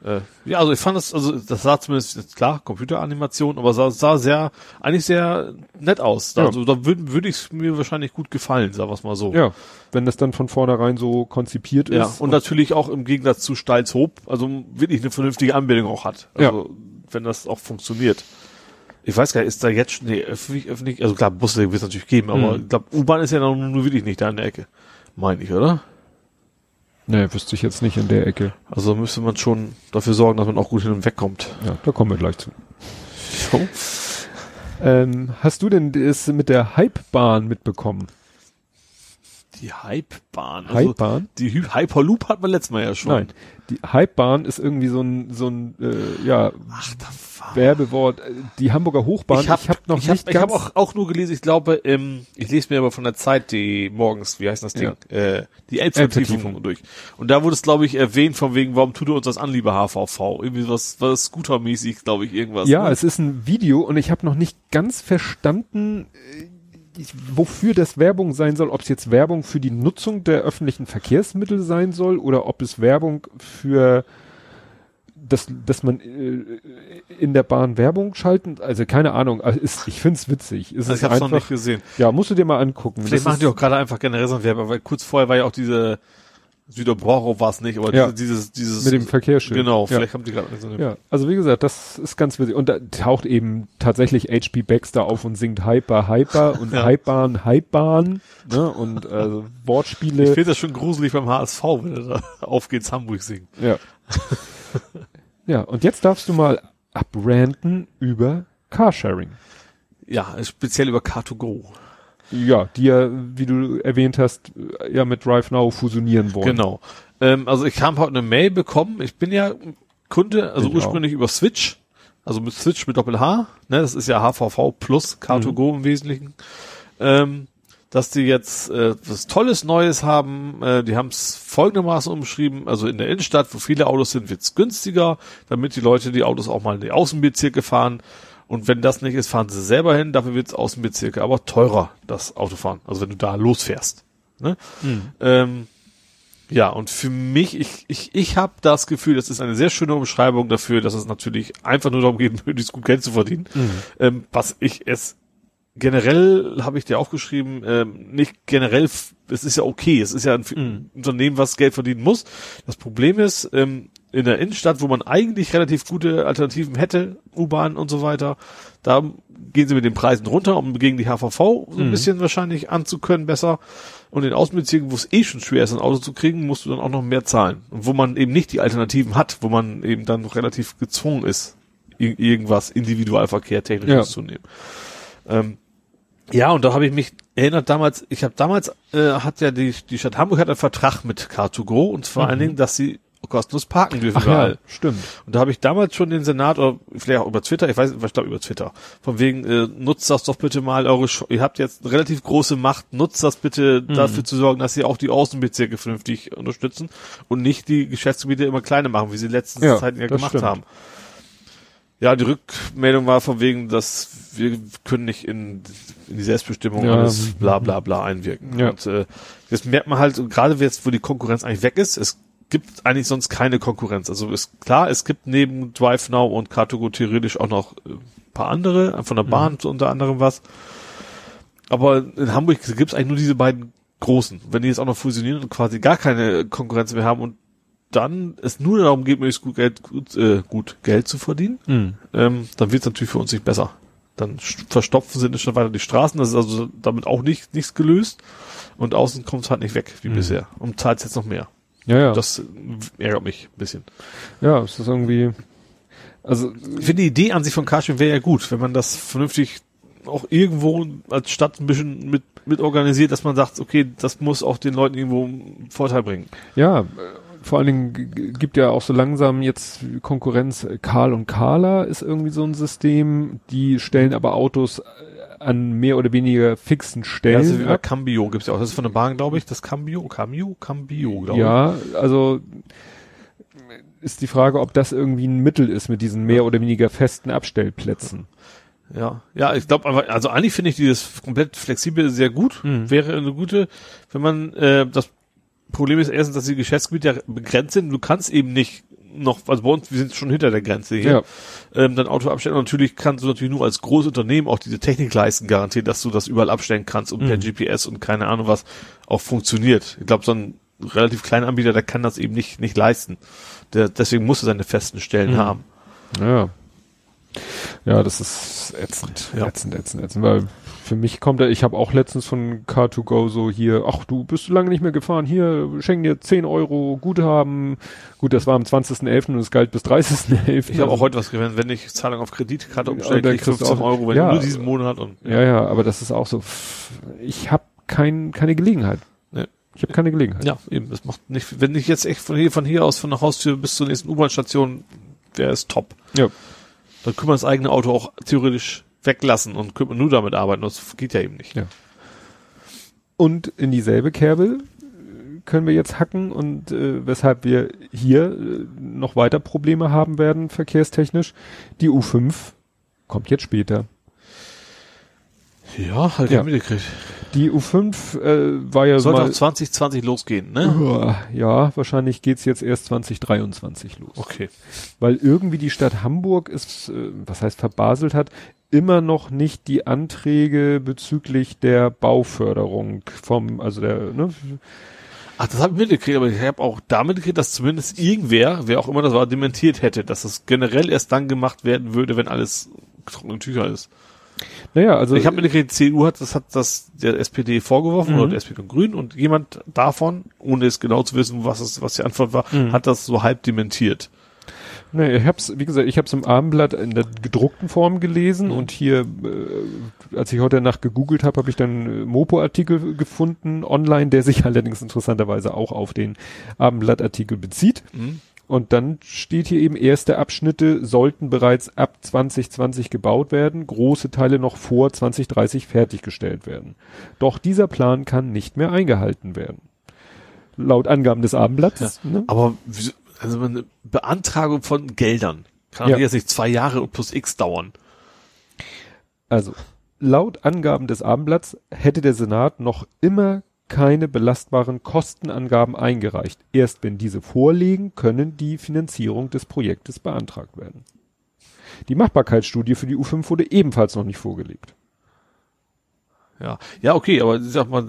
Speaker 3: Äh, ja, also ich fand das, also das sah zumindest, klar, Computeranimation, aber sah, sah sehr, eigentlich sehr nett aus.
Speaker 2: Ja.
Speaker 3: Also da würde würd ich mir wahrscheinlich gut gefallen, sagen wir mal so.
Speaker 2: Ja, wenn das dann von vornherein so konzipiert
Speaker 3: Ja,
Speaker 2: ist.
Speaker 3: und natürlich auch im Gegensatz zu Steilshoop, also wirklich eine vernünftige Anbindung auch hat. Also wenn das auch funktioniert. ich weiß gar nicht, ist da jetzt schon, nee, öffentlich, öffentlich, also klar, Busse wird es natürlich geben, aber
Speaker 2: Mhm.
Speaker 3: ich glaube, U-Bahn ist ja noch, nur wirklich nicht da in der Ecke. Meine ich, oder?
Speaker 2: Nee, wüsste ich jetzt nicht in der Ecke.
Speaker 3: Also müsste man schon dafür sorgen, dass man auch gut hin und weg kommt.
Speaker 2: Ja, da kommen wir gleich zu. Ähm, hast du denn das mit der Hypebahn mitbekommen?
Speaker 3: Die Hypebahn. Also
Speaker 2: Hypebahn?
Speaker 3: die Hy Hyperloop hat man letztes Mal ja schon.
Speaker 2: Nein. Die Hypebahn ist irgendwie so ein, so ein, äh, ja,
Speaker 3: Ach,
Speaker 2: Werbewort. Die Hamburger Hochbahn.
Speaker 3: Ich habe
Speaker 2: hab noch
Speaker 3: ich hab,
Speaker 2: nicht
Speaker 3: ich hab
Speaker 2: ganz.
Speaker 3: auch, auch nur gelesen, ich glaube, ähm, ich lese mir aber von der Zeit die morgens, wie heißt das Ding, äh, die
Speaker 2: Elbvertiefung
Speaker 3: durch. Und da wurde es, glaube ich, erwähnt, von wegen, warum tut ihr uns das an, lieber HVV? Irgendwie was, was Scooter-mäßig, glaube ich, irgendwas.
Speaker 2: ja,
Speaker 3: ne?
Speaker 2: es ist ein Video und ich habe noch nicht ganz verstanden, äh, ich- wofür das Werbung sein soll. Ob es jetzt Werbung für die Nutzung der öffentlichen Verkehrsmittel sein soll oder ob es Werbung für dass, dass man äh, in der Bahn Werbung schalten, also keine Ahnung, also ist, ich find's witzig. Es
Speaker 3: also
Speaker 2: ist
Speaker 3: ich habe es noch
Speaker 2: einfach,
Speaker 3: nicht gesehen.
Speaker 2: ja, musst du dir mal angucken.
Speaker 3: Vielleicht
Speaker 2: Das
Speaker 3: machen
Speaker 2: ist-
Speaker 3: die auch gerade einfach generell so ein Werbung, weil kurz vorher war ja auch diese Süderbrauchow war es nicht, aber
Speaker 2: Ja.
Speaker 3: dieses, dieses,
Speaker 2: mit dem Verkehrsschild.
Speaker 3: genau,
Speaker 2: ja.
Speaker 3: vielleicht haben die gerade so eine
Speaker 2: Ja, also wie gesagt, das ist ganz witzig. Und da taucht eben tatsächlich HP Baxter auf und singt Hyper, Hyper und
Speaker 3: Ja.
Speaker 2: Hypebahn, Hypebahn, ne, und also
Speaker 3: Ich
Speaker 2: Wortspiele.
Speaker 3: finde das schon gruselig beim HSV, wenn er da auf geht's Hamburg singt.
Speaker 2: Ja. ja, und jetzt darfst du mal abranten über Carsharing.
Speaker 3: Ja, speziell über Car2Go.
Speaker 2: Ja, die ja, wie du erwähnt hast, ja mit DriveNow fusionieren wollen.
Speaker 3: Genau. Ähm, also ich habe heute eine Mail bekommen. Ich bin ja Kunde, also
Speaker 2: Ich
Speaker 3: ursprünglich über Switch, also mit Switch mit Doppel H, ne, das ist ja HVV plus Car2Go im Wesentlichen. Ähm, dass die jetzt äh, was Tolles Neues haben. Äh, die haben es folgendermaßen umschrieben, also in der Innenstadt, wo viele Autos sind, wird's günstiger, damit die Leute die Autos auch mal in die Außenbezirke fahren. Und wenn das nicht ist, fahren sie selber hin, dafür wird's Außenbezirke aber teurer, das Autofahren. Also wenn du da losfährst. Ne? Ähm, ja, und für mich, ich, ich, ich habe das Gefühl, das ist eine sehr schöne Umschreibung dafür, dass es natürlich einfach nur darum geht, möglichst gut Geld zu verdienen. Ähm, was ich es generell, habe ich dir aufgeschrieben, ähm, nicht generell, es ist ja okay, es ist ja ein F- Unternehmen, was Geld verdienen muss. Das Problem ist, ähm, in der Innenstadt, wo man eigentlich relativ gute Alternativen hätte, U-Bahn und so weiter, da gehen sie mit den Preisen runter, um gegen die HVV so ein bisschen wahrscheinlich anzukönnen besser. Und in Außenbezirken, wo es eh schon schwer ist, ein Auto zu kriegen, musst du dann auch noch mehr zahlen. Und wo man eben nicht die Alternativen hat, wo man eben dann noch relativ gezwungen ist, ir- irgendwas Individualverkehr technisches
Speaker 2: Ja.
Speaker 3: zu nehmen. Ähm, ja, und da habe ich mich erinnert damals, ich habe damals, äh, hat ja die, die Stadt Hamburg hat einen Vertrag mit Car2Go und vor allen Dingen, dass sie kostenlos parken dürfen
Speaker 2: Ach
Speaker 3: überall.
Speaker 2: ja, stimmt.
Speaker 3: Und da habe ich damals schon den Senat, oder vielleicht auch über Twitter, ich weiß, ich glaube über Twitter, von wegen, äh, nutzt das doch bitte mal, eure, Sch ihr habt jetzt relativ große Macht, nutzt das bitte dafür zu sorgen, dass sie auch die Außenbezirke vernünftig unterstützen und nicht die Geschäftsgebiete immer kleiner machen, wie sie letzten
Speaker 2: Ja,
Speaker 3: Zeiten ja gemacht
Speaker 2: stimmt.
Speaker 3: haben. Ja, die Rückmeldung war von wegen, dass wir können nicht in, in die Selbstbestimmung
Speaker 2: Ja.
Speaker 3: alles bla bla bla einwirken.
Speaker 2: Ja.
Speaker 3: Und äh, das merkt man halt, gerade jetzt, wo die Konkurrenz eigentlich weg ist, es gibt eigentlich sonst keine Konkurrenz. Also ist klar, es gibt neben DriveNow und Car2Go theoretisch auch noch äh, ein paar andere, von der Bahn so unter anderem was. Aber in Hamburg gibt es eigentlich nur diese beiden großen. Wenn die jetzt auch noch fusionieren und quasi gar keine Konkurrenz mehr haben und dann es nur darum geht, möglichst gut Geld, gut, äh, gut Geld zu verdienen,
Speaker 2: Mhm.
Speaker 3: ähm, dann wird es natürlich für uns nicht besser. Dann verstopfen sie nicht schon weiter die Straßen, das ist also damit auch nicht nichts gelöst. Und außen kommt es halt nicht weg, wie bisher. Und zahlt jetzt noch mehr.
Speaker 2: Ja, ja.
Speaker 3: Das äh, ärgert mich ein bisschen.
Speaker 2: ja, es ist irgendwie, also,
Speaker 3: Ich finde die Idee an sich von Carsharing wäre ja gut, wenn man das vernünftig auch irgendwo als Stadt ein bisschen mit, mit organisiert, dass man sagt, okay, das muss auch den Leuten irgendwo einen Vorteil bringen.
Speaker 2: ja, äh, vor allen Dingen gibt ja auch so langsam jetzt Konkurrenz. Karl und Carla ist irgendwie so ein System, die stellen aber Autos äh, an mehr oder weniger fixen
Speaker 3: Ja,
Speaker 2: Stellen
Speaker 3: also wie bei. Cambio gibt's ja auch. Das ist von der Bahn, glaube ich, das Cambio, Cambio, Cambio, glaube
Speaker 2: Ja, also ist die Frage, ob das irgendwie ein Mittel ist mit diesen mehr oder weniger festen Abstellplätzen.
Speaker 3: ich. Ja, ja, ich glaube, also eigentlich finde ich dieses komplett flexibel sehr gut.
Speaker 2: Mhm.
Speaker 3: Wäre eine gute, wenn man äh, das Problem ist erstens, dass die Geschäftsgebiete ja begrenzt sind. Du kannst eben nicht noch, also bei uns, wir sind schon hinter der Grenze hier.
Speaker 2: Ja.
Speaker 3: ähm, dein Auto abstellen. Und natürlich kannst du natürlich nur als Großunternehmen auch diese Technik leisten, garantiert, dass du das überall abstellen kannst und per
Speaker 2: Mhm.
Speaker 3: GPS und keine Ahnung was auch funktioniert. Ich glaube, so ein relativ kleiner Anbieter, der kann das eben nicht, nicht leisten. Der, deswegen musst du seine festen Stellen
Speaker 2: Mhm.
Speaker 3: haben.
Speaker 2: Ja. Ja, das ist ätzend,
Speaker 3: Ja.
Speaker 2: ätzend, ätzend, ätzend, weil für mich kommt er, ich habe auch letztens von Car2Go so hier, ach, du bist lange nicht mehr gefahren, hier, schenken dir 10 Euro Guthaben. Gut, das war am 20.11. und es galt bis 30.11.
Speaker 3: Ich habe auch heute was gewählt, wenn ich Zahlung auf Kreditkarte
Speaker 2: Ja,
Speaker 3: umstelle, krieg ich
Speaker 2: kriegst du
Speaker 3: 15
Speaker 2: auch-
Speaker 3: Euro, wenn
Speaker 2: ja.
Speaker 3: nur diesen Monat und
Speaker 2: Ja, ja, aber das ist auch so, ich habe kein, keine Gelegenheit. Ich habe keine Gelegenheit.
Speaker 3: Ja, eben, das macht nicht, wenn ich jetzt echt von hier, von hier aus, von der Haustür bis zur nächsten U-Bahn-Station, wäre es top.
Speaker 2: Ja.
Speaker 3: Dann können wir das eigene Auto auch theoretisch weglassen und können nur damit arbeiten. Das geht ja eben nicht.
Speaker 2: Ja. Und in dieselbe Kerbe äh, können wir jetzt hacken und äh, weshalb wir hier äh, noch weiter Probleme haben werden, verkehrstechnisch. Die U5 kommt jetzt später.
Speaker 3: Ja, halt
Speaker 2: Ja.
Speaker 3: mitgekriegt.
Speaker 2: Die U5 äh, war ja
Speaker 3: Sollte
Speaker 2: mal,
Speaker 3: auch 2020 losgehen, ne?
Speaker 2: Ja, wahrscheinlich geht's jetzt erst 2023 los.
Speaker 3: Okay.
Speaker 2: Weil irgendwie die Stadt Hamburg ist, äh, was heißt verbaselt hat, immer noch nicht die Anträge bezüglich der Bauförderung vom, also der, ne,
Speaker 3: Ach, das habe ich mitgekriegt, aber ich habe auch damit gekriegt, dass zumindest irgendwer, wer auch immer das war, dementiert hätte, dass das generell erst dann gemacht werden würde, wenn alles trockene Tücher ist.
Speaker 2: naja, also
Speaker 3: ich habe mitgekriegt, die CDU hat das hat das der SPD vorgeworfen
Speaker 2: Mhm.
Speaker 3: oder der SPD und Grünen und jemand davon, ohne es genau zu wissen, was es was die Antwort war,
Speaker 2: Mhm.
Speaker 3: hat das so halb dementiert.
Speaker 2: Nee, ich hab's, wie gesagt, ich hab's im Abendblatt in der gedruckten Form gelesen und hier, äh, als ich heute Nacht gegoogelt habe, habe ich dann äh, Mopo-Artikel gefunden online, der sich allerdings interessanterweise auch auf den Abendblatt-Artikel bezieht.
Speaker 3: Mhm.
Speaker 2: Und dann steht hier eben, erste Abschnitte sollten bereits ab 2020 gebaut werden, große Teile noch vor 2030 fertiggestellt werden. Doch dieser Plan kann nicht mehr eingehalten werden. Laut Angaben des Abendblatts. Ne?
Speaker 3: Aber wieso- also eine Beantragung von Geldern kann
Speaker 2: Ja.
Speaker 3: jetzt nicht zwei Jahre und plus X dauern.
Speaker 2: Also, laut Angaben des Abendblatts hätte der Senat noch immer keine belastbaren Kostenangaben eingereicht. Erst wenn diese vorliegen, können die Finanzierung des Projektes beantragt werden. Die Machbarkeitsstudie für die U5 wurde ebenfalls noch nicht vorgelegt.
Speaker 3: Ja, ja, okay, aber ich sag mal,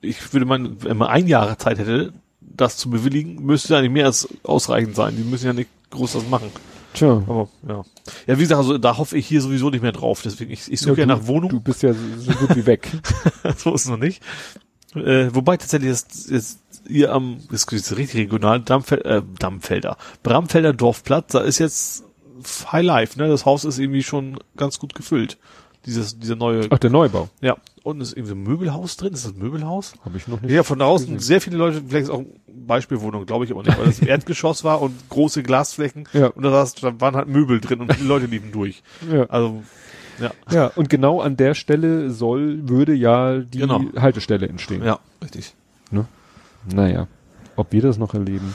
Speaker 3: ich würde meinen, wenn man ein Jahr Zeit hätte, das zu bewilligen, müsste eigentlich mehr als ausreichend sein. Die müssen ja nicht groß was machen.
Speaker 2: Tja.
Speaker 3: Aber ja. Ja, wie gesagt, also da hoffe ich hier sowieso nicht mehr drauf. Deswegen, ich, ich suche ja,
Speaker 2: du,
Speaker 3: nach Wohnung.
Speaker 2: Du bist ja so, gut wie weg.
Speaker 3: so ist es noch nicht. Äh, wobei tatsächlich das jetzt ihr am, das ist richtig regional, Dammfeld, äh, Dammfelder, Bramfelder Dorfplatz, da ist jetzt High Life, ne? Das Haus ist irgendwie schon ganz gut gefüllt. Dieses, dieser neue,
Speaker 2: Ach, der Neubau.
Speaker 3: ja. Und ist irgendwie ein Möbelhaus drin. Ist das ein Möbelhaus?
Speaker 2: Habe ich noch nicht.
Speaker 3: Ja, von draußen sehr viele Leute, vielleicht ist auch Beispielwohnung, glaube ich aber nicht, weil das im Erdgeschoss war und große Glasflächen
Speaker 2: Ja.
Speaker 3: und da, saß, da waren halt Möbel drin und die Leute liefen durch.
Speaker 2: Ja.
Speaker 3: Also, ja,
Speaker 2: ja, und genau an der Stelle soll, würde ja die
Speaker 3: Genau.
Speaker 2: Haltestelle entstehen.
Speaker 3: ja, richtig.
Speaker 2: Naja, ob wir das noch erleben.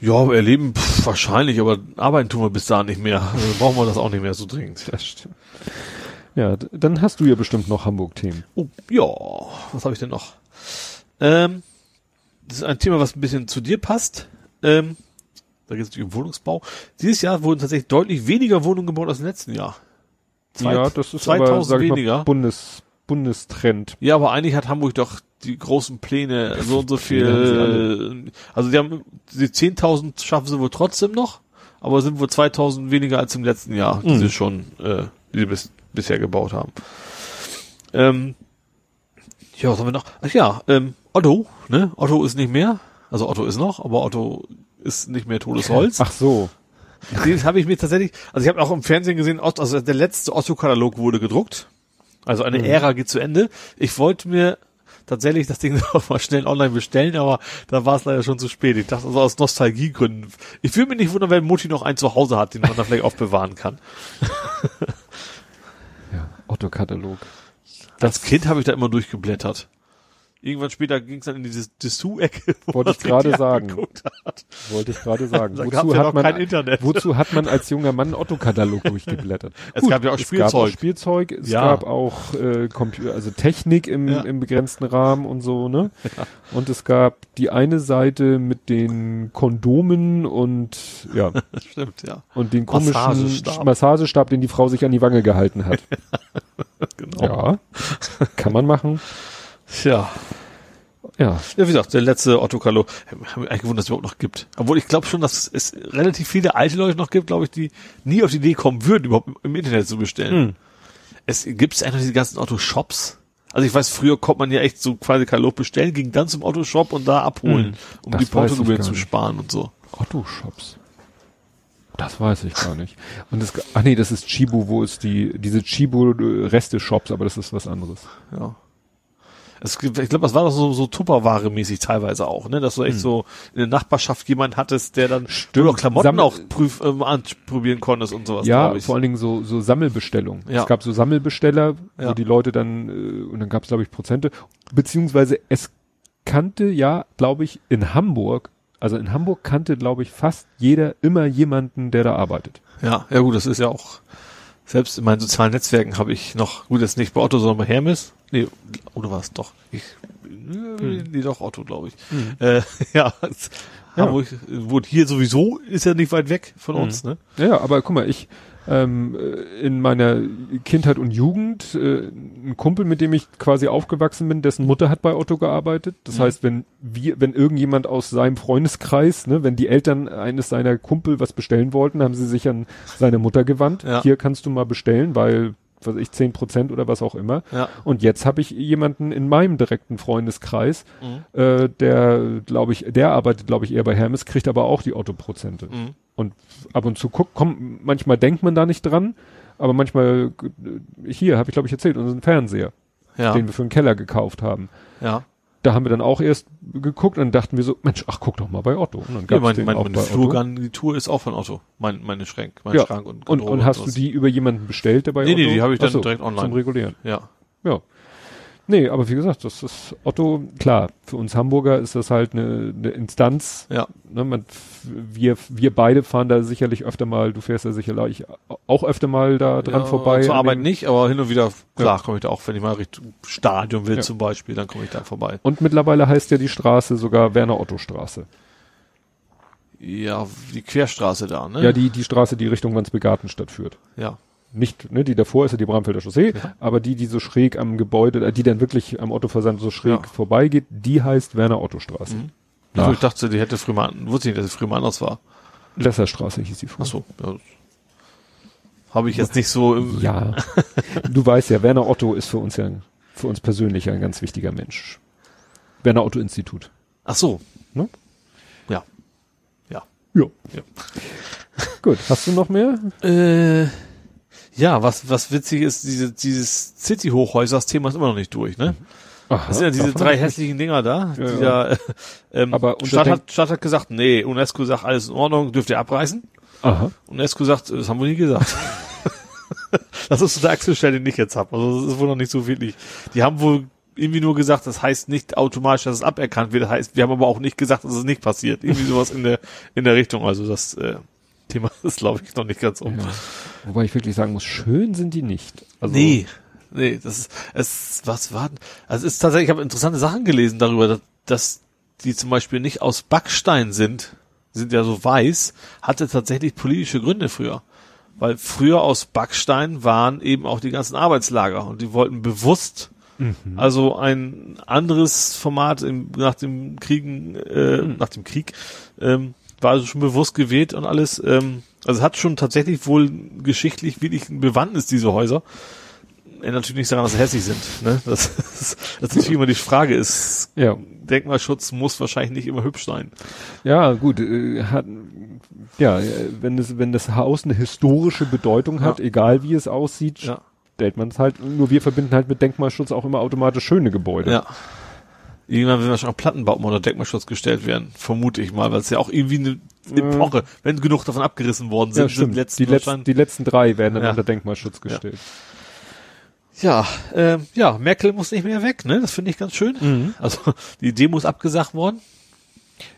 Speaker 3: Ja, erleben pff, wahrscheinlich, aber arbeiten tun wir bis dahin nicht mehr. Also brauchen wir das auch nicht mehr so dringend.
Speaker 2: Das stimmt. Ja, dann hast du ja bestimmt noch Hamburg-Themen.
Speaker 3: Oh, ja, was habe ich denn noch? Ähm, das ist ein Thema, was ein bisschen zu dir passt. Ähm, da geht es um Wohnungsbau. Dieses Jahr wurden tatsächlich deutlich weniger Wohnungen gebaut als im letzten Jahr. Zwei-
Speaker 2: ja, das ist
Speaker 3: 2000
Speaker 2: aber, sag ich
Speaker 3: weniger.
Speaker 2: Mal, Bundes, Bundestrend.
Speaker 3: Ja, aber eigentlich hat Hamburg doch die großen Pläne, so und so viel. Also die haben die 10.000 schaffen sie wohl trotzdem noch, aber sind wohl 2.000 weniger als im letzten Jahr, die
Speaker 2: Mhm.
Speaker 3: sie schon, äh, die bis, bisher gebaut haben. Ähm, ja, was haben wir noch? Ach ja, ähm, Otto, ne? Otto ist nicht mehr. Also Otto ist noch, aber Otto ist nicht mehr totes Holz.
Speaker 2: Ach so.
Speaker 3: Den habe ich mir tatsächlich, also ich habe auch im Fernsehen gesehen, also der letzte Otto-Katalog wurde gedruckt. Also eine
Speaker 2: Mhm.
Speaker 3: Ära geht zu Ende. Ich wollte mir tatsächlich das Ding auch mal schnell online bestellen, aber da war es leider schon zu spät. Ich dachte also aus Nostalgiegründen. Ich würde mich nicht wundern, wenn Mutti noch einen zu Hause hat, den man da vielleicht aufbewahren kann.
Speaker 2: Ja, Otto-Katalog.
Speaker 3: Als Kind habe ich da immer durchgeblättert. Irgendwann später ging es dann in diese Dessous-Ecke, wo
Speaker 2: Wollte
Speaker 3: man
Speaker 2: ich gerade sagen.
Speaker 3: Hat.
Speaker 2: Wollte ich gerade sagen.
Speaker 3: Da gab's ja noch kein Internet.
Speaker 2: Wozu hat man als junger Mann Otto-Katalog durchgeblättert?
Speaker 3: Es gab ja auch
Speaker 2: Es gab auch
Speaker 3: Spielzeug.
Speaker 2: Spielzeug, es
Speaker 3: Ja.
Speaker 2: gab auch äh, Computer, also Technik im,
Speaker 3: Ja.
Speaker 2: im begrenzten Rahmen und so, ne? Und es gab die eine Seite mit den Kondomen und ja,
Speaker 3: Stimmt, ja.
Speaker 2: und den komischen
Speaker 3: Massagestab.
Speaker 2: Massagestab, den die Frau sich an die Wange gehalten hat.
Speaker 3: Genau.
Speaker 2: Ja, kann man machen.
Speaker 3: Tja. Ja. Ja, wie gesagt, der letzte Otto Carlo. Haben wir eigentlich gewundert, dass es überhaupt noch gibt. Obwohl ich glaube schon, dass es relativ viele alte Leute noch gibt, glaube ich, die nie auf die Idee kommen würden, überhaupt im Internet zu bestellen. Hm. Es gibt eigentlich diese ganzen Otto-Shops. Also ich weiß, früher konnte man ja echt so quasi Carlo bestellen, ging dann zum Otto-Shop und da abholen, hm, um die Portogebühren zu sparen und so.
Speaker 2: Otto-Shops. Das weiß ich gar nicht. Und das, ach nee, das ist Chibu, wo es die, diese Chibu-Reste-Shops, aber das ist was anderes.
Speaker 3: Ja. Es, ich glaube, das war doch so, so Tupperware-mäßig teilweise auch, ne? Dass du echt hm. so in der Nachbarschaft jemand hattest, der dann
Speaker 2: Stimmt. auch
Speaker 3: Klamotten Sammel auch prüf, ähm, anprobieren konntest und sowas.
Speaker 2: Ja, vor allen Dingen so, so Sammelbestellungen. Ja. Es gab so Sammelbesteller, ja. wo die Leute dann, äh, und dann gab es, glaube ich, Prozente, beziehungsweise es kannte ja, glaube ich, in Hamburg, also in Hamburg kannte, glaube ich, fast jeder immer jemanden, der da arbeitet.
Speaker 3: Ja, ja gut, das ist ja auch selbst in meinen sozialen Netzwerken habe ich noch, gut, jetzt nicht bei Otto, sondern bei Hermes. Nee, oder war es doch? Ich, hm. nee, doch Otto, glaube ich. Hm. Äh, ja, ja. Hamburg, wurde hier sowieso, ist ja nicht weit weg von uns, hm. ne?
Speaker 2: Ja, aber guck mal, ich, ähm, äh, in meiner Kindheit und Jugend äh, ein Kumpel, mit dem ich quasi aufgewachsen bin, dessen Mutter hat bei Otto gearbeitet. Das mhm. heißt, wenn wir, wenn irgendjemand aus seinem Freundeskreis, ne, wenn die Eltern eines seiner Kumpel was bestellen wollten, haben sie sich an seine Mutter gewandt. Ja. Hier kannst du mal bestellen, weil was ich, zehn Prozent oder was auch immer. Ja. Und jetzt habe ich jemanden in meinem direkten Freundeskreis, mhm. äh, der, glaube ich, der arbeitet, glaube ich, eher bei Hermes, kriegt aber auch die Otto-Prozente. Mhm. Und ab und zu guckt, kommt, manchmal denkt man da nicht dran, aber manchmal, äh, hier, habe ich, glaube ich, erzählt, unseren Fernseher, ja. den wir für den Keller gekauft haben.
Speaker 3: Ja
Speaker 2: da haben wir dann auch erst geguckt und dachten wir so, Mensch, ach guck doch mal bei Otto. Und dann
Speaker 3: gab's ja, mein, den mein, auch meine Flurgarnitur ist auch von Otto. Mein, meine Schränke, mein
Speaker 2: ja. Schrank und Und, und hast du die über jemanden bestellt, der bei
Speaker 3: nee, Otto? Nee, nee, die habe ich dann so, direkt online.
Speaker 2: Zum Regulieren.
Speaker 3: Ja.
Speaker 2: Ja. Nee, aber wie gesagt, das ist Otto, klar, für uns Hamburger ist das halt eine, eine Instanz.
Speaker 3: Ja.
Speaker 2: Ne, man, wir, wir beide fahren da sicherlich öfter mal, du fährst ja sicherlich auch öfter mal da dran ja, vorbei.
Speaker 3: Zur Arbeit nicht, aber hin und wieder, klar, ja. komme ich da auch, wenn ich mal Richtung Stadion will ja. zum Beispiel, dann komme ich da vorbei.
Speaker 2: Und mittlerweile heißt ja die Straße sogar Werner-Otto-Straße.
Speaker 3: Ja, die Querstraße da, ne?
Speaker 2: Ja, die, die Straße, die Richtung Wandsbegartenstadt führt.
Speaker 3: Ja
Speaker 2: nicht, ne, die davor ist ja die Bramfelder Chaussee, ja. aber die, die so schräg am Gebäude, äh, die dann wirklich am Ottoversand so schräg ja. vorbeigeht, die heißt Werner Otto Straße. Mhm.
Speaker 3: Also ich dachte, die hätte früher mal, wusste nicht, dass sie früher mal anders war.
Speaker 2: Lesserstraße hieß sie
Speaker 3: früher. Ach so, ja. Habe ich jetzt nicht so
Speaker 2: im Ja. du weißt ja, Werner Otto ist für uns ja, für uns persönlich ein ganz wichtiger Mensch. Werner Otto Institut.
Speaker 3: Ach so. Ne? Ja. Ja.
Speaker 2: Ja. ja. Gut, hast du noch mehr?
Speaker 3: Äh, ja, was, was witzig ist, diese, dieses City-Hochhäusers-Thema ist immer noch nicht durch, ne? Aha, das sind ja diese drei hässlichen Dinger da. Ja, die ja. Da, ähm, Aber Stadt hat, Stadt hat gesagt, nee, UNESCO sagt, alles in Ordnung, dürft ihr abreißen. Aha. UNESCO sagt, das haben wir nie gesagt. das ist so der Achselstelle, den ich jetzt habe. Also das ist wohl noch nicht so wirklich. Die haben wohl irgendwie nur gesagt, das heißt nicht automatisch, dass es aberkannt wird. Das heißt, wir haben aber auch nicht gesagt, dass es nicht passiert. Irgendwie sowas in der in der Richtung. Also das äh, Thema ist, glaube ich, noch nicht ganz um. Ja.
Speaker 2: Wobei ich wirklich sagen muss, schön sind die nicht.
Speaker 3: Also nee, nee, das ist, es, was war, also es ist tatsächlich, ich habe interessante Sachen gelesen darüber, dass, dass die zum Beispiel nicht aus Backstein sind, sind ja so weiß, hatte tatsächlich politische Gründe früher. Weil früher aus Backstein waren eben auch die ganzen Arbeitslager und die wollten bewusst mhm. also ein anderes Format im, nach dem Kriegen, äh, mhm. nach dem Krieg, ähm, war also schon bewusst gewählt und alles. Ähm, also es hat schon tatsächlich wohl geschichtlich wirklich ein Bewandtnis, diese Häuser. Ändert natürlich nicht daran, dass sie hässlich sind. Ne? Das, ist, das ist natürlich immer die Frage ist, ja. Denkmalschutz muss wahrscheinlich nicht immer hübsch sein.
Speaker 2: Ja, gut, äh, hat, ja, wenn es, wenn das Haus eine historische Bedeutung hat, ja. egal wie es aussieht, ja. stellt man es halt, nur wir verbinden halt mit Denkmalschutz auch immer automatisch schöne Gebäude.
Speaker 3: Ja. Irgendwann werden wahrscheinlich auch Plattenbauten unter Denkmalschutz gestellt werden, vermute ich mal, weil es ja auch irgendwie eine Epoche, mhm. wenn genug davon abgerissen worden sind,
Speaker 2: ja, sind letzten die, letzten, die letzten drei werden dann ja. unter Denkmalschutz gestellt.
Speaker 3: Ja, ja, ähm, ja, Merkel muss nicht mehr weg, ne? Das finde ich ganz schön. Mhm. Also die Demo ist abgesagt worden.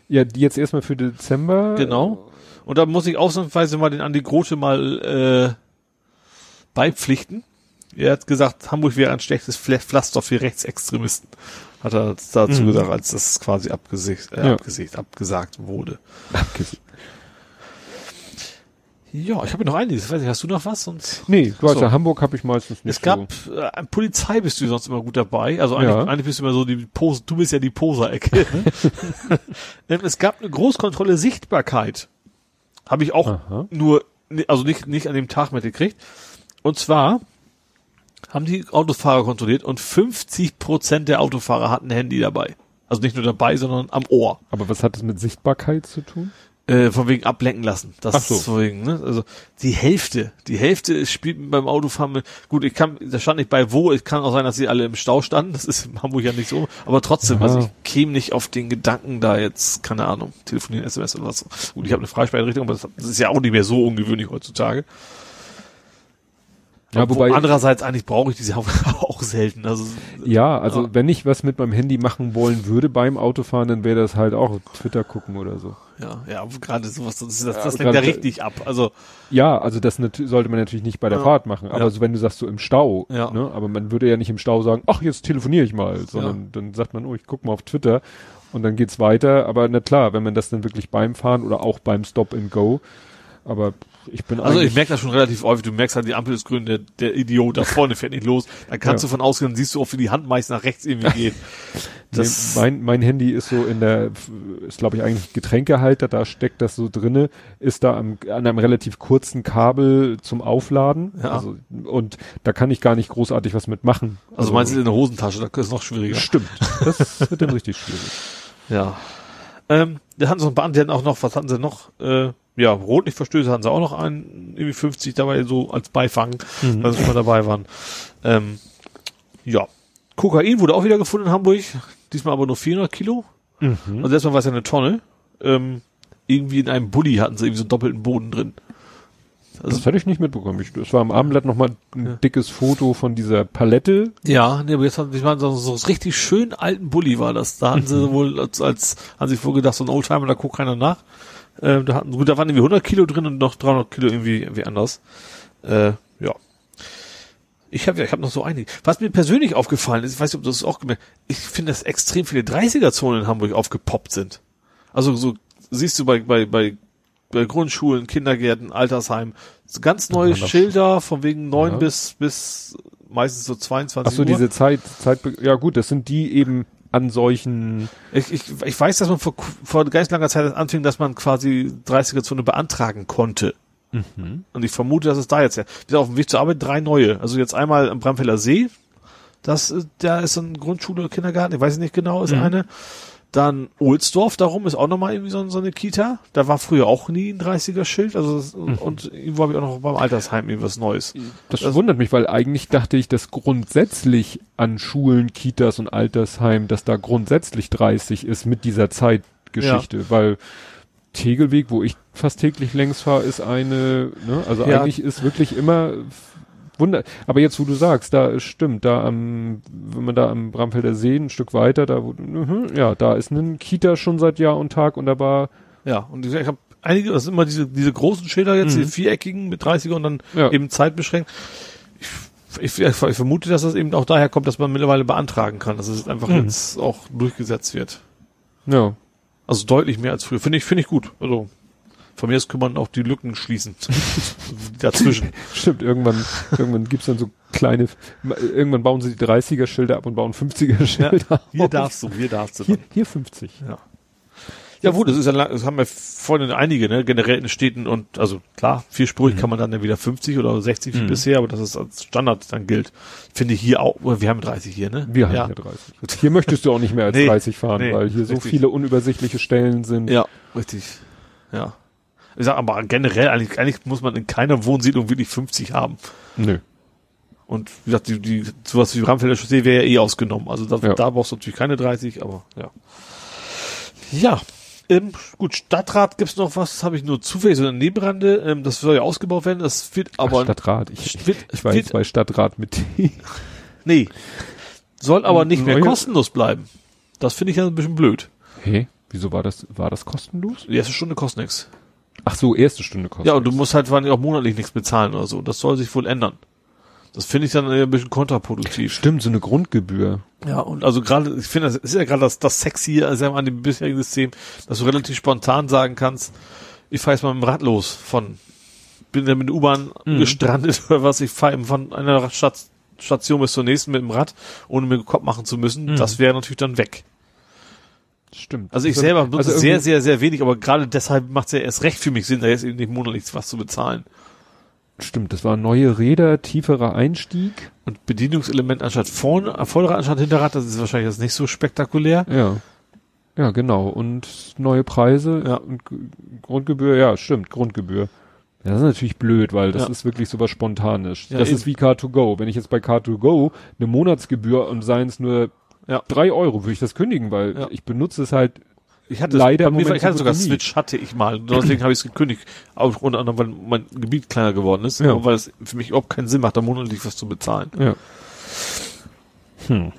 Speaker 2: Ja, die jetzt erstmal für Dezember.
Speaker 3: Genau. Und da muss ich ausnahmsweise mal den Andi Grote mal äh, beipflichten. Er hat gesagt, Hamburg wäre ein schlechtes Pflaster für Rechtsextremisten hat er dazu mhm. gesagt, als das quasi abgesicht, äh, ja. abgesicht, abgesagt wurde. Abgesicht. Ja, ich habe noch einiges. Weiß nicht, hast du noch was? Sonst
Speaker 2: Nee, du hast
Speaker 3: So.
Speaker 2: Hamburg habe ich meistens nicht
Speaker 3: es gab äh, Polizei bist du sonst immer gut dabei. Also eigentlich,
Speaker 2: Ja.
Speaker 3: eigentlich bist du immer so die Pose, du bist ja die Poser-Ecke. Ähm, es gab eine Großkontrolle Sichtbarkeit. Habe ich auch
Speaker 2: Aha.
Speaker 3: nur, also nicht, nicht an dem Tag mitgekriegt. Und zwar haben die Autofahrer kontrolliert und 50 Prozent der Autofahrer hatten ein Handy dabei. Also nicht nur dabei, sondern am Ohr.
Speaker 2: Aber was hat das mit Sichtbarkeit zu tun?
Speaker 3: Äh, von wegen ablenken lassen. Das
Speaker 2: Ach so.
Speaker 3: ist wegen, ne? Also die Hälfte, die Hälfte spielt beim Autofahren mit, gut, ich kann, da stand nicht bei wo, es kann auch sein, dass sie alle im Stau standen, das ist in Hamburg ja nicht so, aber trotzdem,
Speaker 2: Ja.
Speaker 3: also ich käme nicht auf den Gedanken, da jetzt, keine Ahnung, telefonieren, SMS oder was. Gut, ich habe eine Freisprecheinrichtung, aber das ist ja auch nicht mehr so ungewöhnlich heutzutage.
Speaker 2: Ja,
Speaker 3: Obwohl
Speaker 2: wobei-
Speaker 3: andererseits eigentlich brauche ich diese auch selten. Also
Speaker 2: Ja, also
Speaker 3: Ja.
Speaker 2: wenn ich was mit meinem Handy machen wollen würde beim Autofahren, dann wäre das halt auch Twitter gucken oder so.
Speaker 3: ja, ja, gerade sowas, das, das, das
Speaker 2: Ja,
Speaker 3: lenkt ja richtig ab. Also
Speaker 2: Ja, also das sollte man natürlich nicht bei der
Speaker 3: Ja.
Speaker 2: Fahrt machen. Aber
Speaker 3: Ja.
Speaker 2: so, wenn du sagst so im Stau,
Speaker 3: Ja.
Speaker 2: ne? aber man würde ja nicht im Stau sagen, ach, jetzt telefoniere ich mal, sondern
Speaker 3: Ja.
Speaker 2: dann sagt man, oh, ich guck mal auf Twitter und dann geht's weiter. Aber na klar, wenn man das dann wirklich beim Fahren oder auch beim Stop and Go, aber ich bin
Speaker 3: Also ich merke das schon relativ häufig. Du merkst halt, die Ampel ist grün, der, der Idiot da vorne fährt nicht los. Dann kannst
Speaker 2: Ja.
Speaker 3: du von ausgehen, dann siehst du auch, wie die Hand meist nach rechts irgendwie geht. Das,
Speaker 2: Nee, mein, mein Handy ist so in der, ist glaube ich eigentlich Getränkehalter, da steckt das so drinne, ist da am, an einem relativ kurzen Kabel zum Aufladen.
Speaker 3: Ja.
Speaker 2: Also, und da kann ich gar nicht großartig was mitmachen.
Speaker 3: also meinst du in der Hosentasche, da ist noch schwieriger.
Speaker 2: Stimmt. Das wird dann richtig schwierig.
Speaker 3: Ja. Ähm, da hatten noch ein paar, die hatten auch noch, was hatten sie noch? Äh, ja, Rotlichtverstöße hatten sie auch noch einen, irgendwie 50 dabei, so als Beifang,
Speaker 2: Mhm.
Speaker 3: weil sie schon mal dabei waren. Ähm, ja. Kokain wurde auch wieder gefunden in Hamburg. Diesmal aber nur 400 Kilo.
Speaker 2: Mhm.
Speaker 3: Also erstmal war es ja eine Tonne. Ähm, irgendwie in einem Bulli hatten sie irgendwie so einen doppelten Boden drin. Also,
Speaker 2: Das hatte ich nicht mitbekommen. Ich, es war am Abendblatt nochmal ein
Speaker 3: Ja.
Speaker 2: dickes Foto von dieser Palette.
Speaker 3: ja, nee, aber jetzt hatten sie mal so, so einen richtig schön alten Bulli war das. Da hatten sie wohl als, als haben sie vorgedacht, so ein Oldtimer, da guckt keiner nach. Ähm, da hatten, gut, da waren irgendwie 100 Kilo drin und noch 300 Kilo irgendwie, irgendwie anders. Äh, ja. Ich habe ja, ich habe noch so einige. Was mir persönlich aufgefallen ist, ich weiß nicht, ob du das auch gemerkt ich finde, dass extrem viele 30er-Zonen in Hamburg aufgepoppt sind. Also so siehst du bei, bei, bei, bei Grundschulen, Kindergärten, Altersheimen, so ganz neue
Speaker 2: Ja,
Speaker 3: Schilder von wegen neun
Speaker 2: Ja.
Speaker 3: bis, bis meistens so 22
Speaker 2: Ach so,
Speaker 3: Uhr.
Speaker 2: diese Zeit, Zeit, ja gut, das sind die eben an solchen,
Speaker 3: Ich, ich, ich weiß, dass man vor, vor ganz langer Zeit anfing, dass man quasi 30er-Zone beantragen konnte. Und ich vermute, dass es da jetzt ja. Wieder auf dem Weg zur Arbeit drei neue. Also jetzt einmal am Bramfelder See. Das, ist- da ist so eine Grundschule, Kindergarten, ich weiß nicht genau, ist eine. Dann Ohlsdorf, darum ist auch nochmal irgendwie so, so eine Kita. Da war früher auch nie ein 30er-Schild. Also, das, und irgendwo habe ich auch noch beim Altersheim irgendwas Neues.
Speaker 2: das,
Speaker 3: Das-
Speaker 2: wundert mich, weil eigentlich dachte ich, dass grundsätzlich an Schulen, Kitas und Altersheimen, dass da grundsätzlich 30 ist mit dieser Zeitgeschichte, weil Tegelweg, wo ich fast täglich längs fahre, ist eine, ne, also
Speaker 3: Ja.
Speaker 2: eigentlich ist wirklich immer Wunder, aber jetzt, wo du sagst, da stimmt, da am, wenn man da am Bramfelder See ein Stück weiter, da, wo, mhm, ja, da ist ein Kita schon seit Jahr und Tag und da war,
Speaker 3: Ja, und ich, ich habe einige, das sind immer diese, diese großen Schilder jetzt,
Speaker 2: Mhm.
Speaker 3: die viereckigen mit 30er und dann
Speaker 2: Ja.
Speaker 3: eben zeitbeschränkt. Ich, ich, ich vermute, dass das eben auch daher kommt, dass man mittlerweile beantragen kann, dass es einfach
Speaker 2: Mhm.
Speaker 3: jetzt auch durchgesetzt wird.
Speaker 2: ja,
Speaker 3: Also deutlich mehr als früher. Finde ich, finde ich gut. Also von mir aus kann man auch die Lücken schließen. Dazwischen.
Speaker 2: Stimmt, irgendwann, irgendwann gibt's dann so kleine, irgendwann bauen sie die 30er-Schilder ab und bauen 50er-Schilder.
Speaker 3: Hier darfst du, hier darfst du.
Speaker 2: Hier,
Speaker 3: Dann.
Speaker 2: hier 50.
Speaker 3: Ja. Ja gut, das ist ja, lang- das haben wir vorhin einige, ne, generell in Städten und, also klar, vierspurig kann man dann ja wieder 50 oder 60 wie
Speaker 2: Mhm.
Speaker 3: bisher, aber das ist als Standard dann gilt. Finde ich hier auch, wir haben 30 hier, ne?
Speaker 2: Wir haben
Speaker 3: ja.
Speaker 2: hier 30. Hier möchtest du auch nicht mehr als
Speaker 3: Nee,
Speaker 2: 30 fahren,
Speaker 3: nee,
Speaker 2: weil hier so
Speaker 3: richtig.
Speaker 2: viele unübersichtliche Stellen sind.
Speaker 3: Ja, richtig. Ja. Ich sag aber generell, eigentlich, eigentlich muss man in keiner Wohnsiedlung wirklich 50 haben.
Speaker 2: Nö.
Speaker 3: Und wie gesagt, die, die, sowas wie Ramfelder Chaussee wäre ja eh ausgenommen. Also da,
Speaker 2: Ja.
Speaker 3: da brauchst du natürlich keine 30, aber ja. Ja. Ähm, gut, Stadtrat gibt's noch was, habe ich nur zufällig so eine Nebenrande, ähm, das soll ja ausgebaut werden, das wird aber
Speaker 2: Ach, Stadtrat. Ich,
Speaker 3: wird,
Speaker 2: ich war
Speaker 3: wird,
Speaker 2: jetzt bei Stadtrat mit T.
Speaker 3: nee, soll aber nicht mehr kostenlos bleiben. Das finde ich ja ein bisschen blöd.
Speaker 2: Hä? Wieso war das, war das kostenlos?
Speaker 3: Die erste Stunde kostet nichts.
Speaker 2: Ach so, erste Stunde kostet.
Speaker 3: Ja, und du musst halt allem auch monatlich nichts bezahlen oder so. Das soll sich wohl ändern. Das finde ich dann eher ein bisschen kontraproduktiv.
Speaker 2: Stimmt, so eine Grundgebühr.
Speaker 3: Ja, und also gerade, ich finde, das ist ja gerade das, das Sexy also an dem bisherigen System, dass du relativ spontan sagen kannst, ich fahre jetzt mal mit dem Rad los von bin dann mit der U-Bahn
Speaker 2: Mhm.
Speaker 3: gestrandet oder was. Ich fahre von einer Stat Station bis zur nächsten mit dem Rad, ohne mir Kopf machen zu müssen.
Speaker 2: Mhm.
Speaker 3: Das wäre natürlich dann weg.
Speaker 2: Stimmt.
Speaker 3: Also ich selber benutze
Speaker 2: also
Speaker 3: sehr, sehr, sehr wenig, aber gerade deshalb macht es ja erst recht für mich Sinn, da jetzt eben nicht monatlich was zu bezahlen.
Speaker 2: Stimmt, das waren neue Räder, tieferer Einstieg.
Speaker 3: Und Bedienungselement anstatt vorne, äh, Vorderrad anstatt Hinterrad, das ist wahrscheinlich jetzt nicht so spektakulär.
Speaker 2: Ja. Ja, genau. Und neue Preise
Speaker 3: Ja.
Speaker 2: und Grundgebühr, ja, stimmt, Grundgebühr. Ja, das ist natürlich blöd, weil das
Speaker 3: Ja.
Speaker 2: ist wirklich sowas Spontanes.
Speaker 3: Ja,
Speaker 2: das
Speaker 3: eben.
Speaker 2: ist wie Car2Go. Wenn ich jetzt bei Car2Go eine Monatsgebühr und seien es nur
Speaker 3: Ja.
Speaker 2: drei Euro, würde ich das kündigen, weil
Speaker 3: Ja.
Speaker 2: ich benutze es halt
Speaker 3: Ich hatte
Speaker 2: Leider
Speaker 3: mir, ich hatte
Speaker 2: so
Speaker 3: sogar
Speaker 2: nie.
Speaker 3: Switch hatte ich mal. Deswegen habe ich es gekündigt. Auch unter anderem, weil mein Gebiet kleiner geworden ist.
Speaker 2: Ja.
Speaker 3: Weil es für mich überhaupt keinen Sinn macht, da monatlich was zu bezahlen.
Speaker 2: Ja. Hm.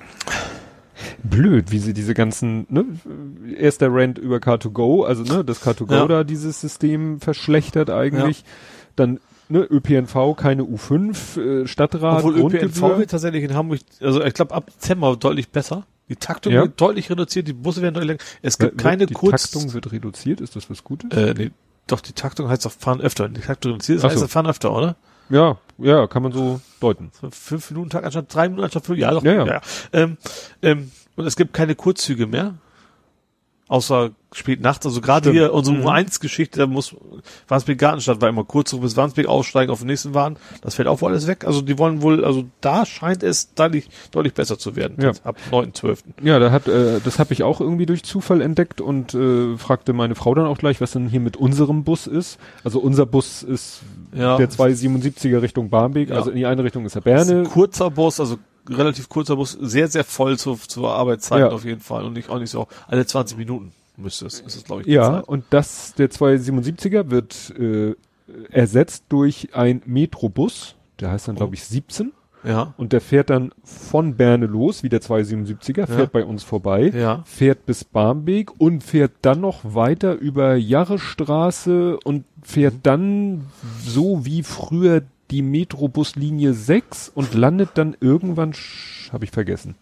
Speaker 2: Blöd, wie sie diese ganzen, ne, erst der Rant über Car2Go, also ne, das Car2Go
Speaker 3: Ja.
Speaker 2: da dieses System verschlechtert eigentlich. Dann ne, ÖPNV, keine U5, äh, Stadtrat,
Speaker 3: Obwohl ÖPNV wird tatsächlich in Hamburg, also ich glaube ab Dezember deutlich besser. Die Taktung
Speaker 2: Ja.
Speaker 3: wird deutlich reduziert, die Busse werden deutlich länger. Es gibt keine
Speaker 2: die
Speaker 3: Kurz...
Speaker 2: Taktung wird reduziert, ist das was Gutes?
Speaker 3: äh, nee, doch, die Taktung heißt doch fahren öfter. Die Taktung reduziert, heißt
Speaker 2: so.
Speaker 3: fahren öfter, oder?
Speaker 2: Ja, ja, kann man so deuten.
Speaker 3: Fünf Minuten Tag anstatt drei Minuten anstatt fünf. Ja, doch.
Speaker 2: Ja, ja.
Speaker 3: Ähm, ähm, und es gibt keine Kurzzüge mehr. Außer spät nachts. Also gerade hier unsere
Speaker 2: Mhm.
Speaker 3: U1-Geschichte, da muss Wandsbek Gartenstadt war immer kurz bis Wandsbek aussteigen, auf den nächsten Wagen. Das fällt auch wohl alles weg. Also die wollen wohl, also da scheint es deutlich, deutlich besser zu werden.
Speaker 2: Ja.
Speaker 3: Ab 9.12.
Speaker 2: Ja, da hat, äh, das habe ich auch irgendwie durch Zufall entdeckt und äh, fragte meine Frau dann auch gleich, was denn hier mit unserem Bus ist. Also unser Bus ist
Speaker 3: Ja.
Speaker 2: der 277er Richtung Barmbek,
Speaker 3: Ja.
Speaker 2: also in die eine Richtung ist der
Speaker 3: Das ist
Speaker 2: Berne.
Speaker 3: ein kurzer Bus, also relativ kurzer Bus, sehr, sehr voll zu, zur Arbeitszeit
Speaker 2: Ja.
Speaker 3: auf jeden Fall. Und nicht, auch nicht so, alle 20 Minuten müsste es, ist es, glaube ich,
Speaker 2: Ja,
Speaker 3: Zeit.
Speaker 2: und das, der 277er wird äh, ersetzt durch ein Metrobus, der heißt dann, glaube ich, 17.
Speaker 3: Ja.
Speaker 2: Und der fährt dann von Berne los, wie der 277er, fährt
Speaker 3: Ja.
Speaker 2: bei uns vorbei,
Speaker 3: Ja.
Speaker 2: fährt bis Barmbek und fährt dann noch weiter über Jarrestraße und fährt dann so wie früher die Metrobuslinie 6 und landet dann irgendwann, habe ich vergessen.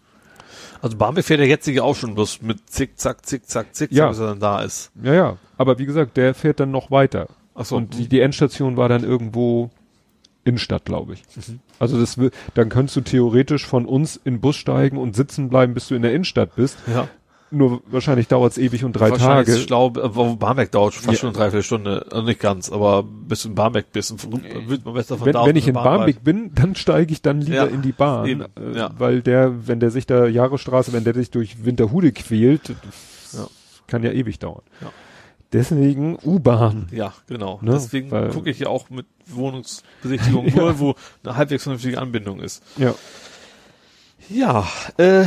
Speaker 3: Also Barmbek fährt der jetzige auch schon bloß mit zickzack, zickzack, zickzack,
Speaker 2: Ja.
Speaker 3: bis er dann da ist.
Speaker 2: Ja, ja. Aber wie gesagt, der fährt dann noch weiter.
Speaker 3: Ach so.
Speaker 2: Und die, die Endstation war dann irgendwo Innenstadt, glaube ich.
Speaker 3: Mhm.
Speaker 2: Also das dann könntest du theoretisch von uns in den Bus steigen und sitzen bleiben, bis du in der Innenstadt bist.
Speaker 3: ja.
Speaker 2: Nur wahrscheinlich dauert's ewig und drei
Speaker 3: Wahrscheinlich
Speaker 2: Tage.
Speaker 3: ist schlau, aber Barmbek dauert schon fast
Speaker 2: Ja.
Speaker 3: schon eine Dreiviertelstunde. Also nicht ganz, aber bis in Barmbek bist, von- wird man besser von
Speaker 2: Wenn,
Speaker 3: da
Speaker 2: wenn ich in Barmbek bin, dann steige ich dann lieber
Speaker 3: Ja,
Speaker 2: in die Bahn,
Speaker 3: eben,
Speaker 2: äh,
Speaker 3: ja.
Speaker 2: weil der, wenn der sich da Jahresstraße, wenn der sich durch Winterhude quält,
Speaker 3: Ja.
Speaker 2: kann ja ewig dauern.
Speaker 3: Ja.
Speaker 2: Deswegen U-Bahn.
Speaker 3: Ja, genau.
Speaker 2: Ne,
Speaker 3: Deswegen gucke ich ja auch mit Wohnungsbesichtigung
Speaker 2: Ja.
Speaker 3: nur, wo eine halbwegs vernünftige Anbindung ist.
Speaker 2: Ja.
Speaker 3: Ja, äh,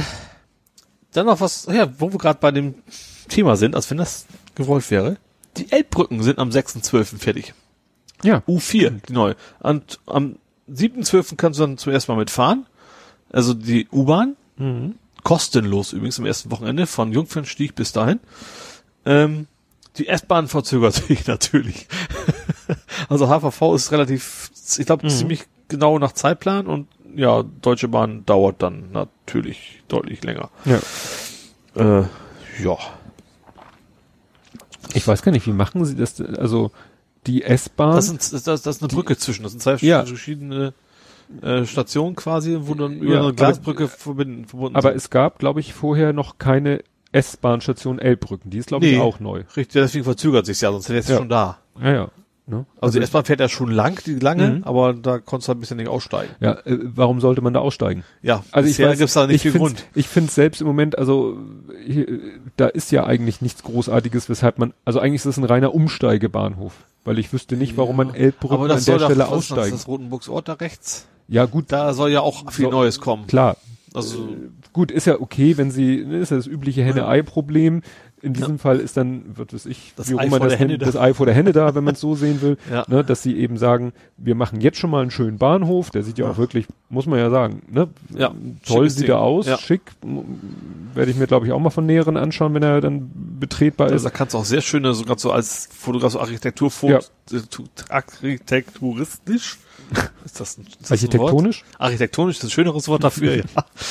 Speaker 3: dann noch was, ja, wo wir gerade bei dem Thema sind, als wenn das gewollt wäre. Die Elbbrücken sind am 6.12. fertig.
Speaker 2: Ja.
Speaker 3: U4, die neue. Und am 7.12. kannst du dann zuerst mal mitfahren. Also die U-Bahn.
Speaker 2: Mhm.
Speaker 3: Kostenlos übrigens am ersten Wochenende von Jungfernstieg bis dahin. Ähm, die S-Bahn verzögert sich natürlich. also HVV ist relativ, ich glaube,
Speaker 2: Mhm.
Speaker 3: ziemlich genau nach Zeitplan und ja, Deutsche Bahn dauert dann natürlich deutlich länger.
Speaker 2: Ja.
Speaker 3: Äh, ja.
Speaker 2: Ich weiß gar nicht, wie machen sie das? Also die S-Bahn.
Speaker 3: Das, sind, das, das ist eine Brücke zwischen. Das sind zwei
Speaker 2: Ja.
Speaker 3: verschiedene äh, Stationen quasi, wo dann über
Speaker 2: Ja,
Speaker 3: eine
Speaker 2: aber-
Speaker 3: Glasbrücke verbinden, verbunden
Speaker 2: aber
Speaker 3: sind.
Speaker 2: es gab, glaube ich, vorher noch keine S-Bahn-Station Elbbrücken. Die ist, glaube ich,
Speaker 3: Nee.
Speaker 2: auch neu.
Speaker 3: Richtig, deswegen verzögert sich ja, sonst wäre es
Speaker 2: Ja.
Speaker 3: schon da.
Speaker 2: Ja, ja. Ne?
Speaker 3: Also die S-Bahn fährt ja schon lang, die lange,
Speaker 2: Mhm.
Speaker 3: aber da konntest du halt ein bisschen nicht aussteigen.
Speaker 2: Ja, äh, warum sollte man da aussteigen?
Speaker 3: Ja,
Speaker 2: Also ich weiß,
Speaker 3: gibt's da nicht
Speaker 2: ich
Speaker 3: viel Grund.
Speaker 2: Ich finde selbst im Moment, also hier, da ist ja eigentlich nichts Großartiges, weshalb man, also eigentlich ist es ein reiner Umsteigebahnhof, weil ich wüsste nicht, warum man Elbbrücken
Speaker 3: aber
Speaker 2: an
Speaker 3: das
Speaker 2: der Stelle
Speaker 3: was ist das,
Speaker 2: aussteigen.
Speaker 3: das Rotenburgsort da rechts?
Speaker 2: Ja gut,
Speaker 3: Da soll ja auch viel
Speaker 2: So-
Speaker 3: Neues kommen.
Speaker 2: klar.
Speaker 3: Also,
Speaker 2: Gut, ist ja okay, wenn sie, ne, ist ja das übliche Henne-Ei-Problem. In diesem Fall ist dann, was weiß ich,
Speaker 3: Das
Speaker 2: wie
Speaker 3: Ei
Speaker 2: immer
Speaker 3: vor
Speaker 2: das nennt,
Speaker 3: da.
Speaker 2: das Ei vor der Henne da, wenn man es so sehen will.
Speaker 3: Ja.
Speaker 2: Ne, dass sie eben sagen, wir machen jetzt schon mal einen schönen Bahnhof, der sieht ja,
Speaker 3: Ja.
Speaker 2: auch wirklich, muss man ja sagen, ne?
Speaker 3: Ja,
Speaker 2: toll
Speaker 3: schickes
Speaker 2: sieht
Speaker 3: Ding.
Speaker 2: er aus,
Speaker 3: Ja.
Speaker 2: schick. Werde ich mir, glaube ich, auch mal von näheren anschauen, wenn er dann betretbar
Speaker 3: also
Speaker 2: ist.
Speaker 3: da kannst du auch sehr schöne, sogar so als Fotograf, so Architekturfoto, architekturistisch. Ist das ein, ist das ein Wort?
Speaker 2: Architektonisch?
Speaker 3: Architektonisch ist ein schöneres Wort dafür, ja.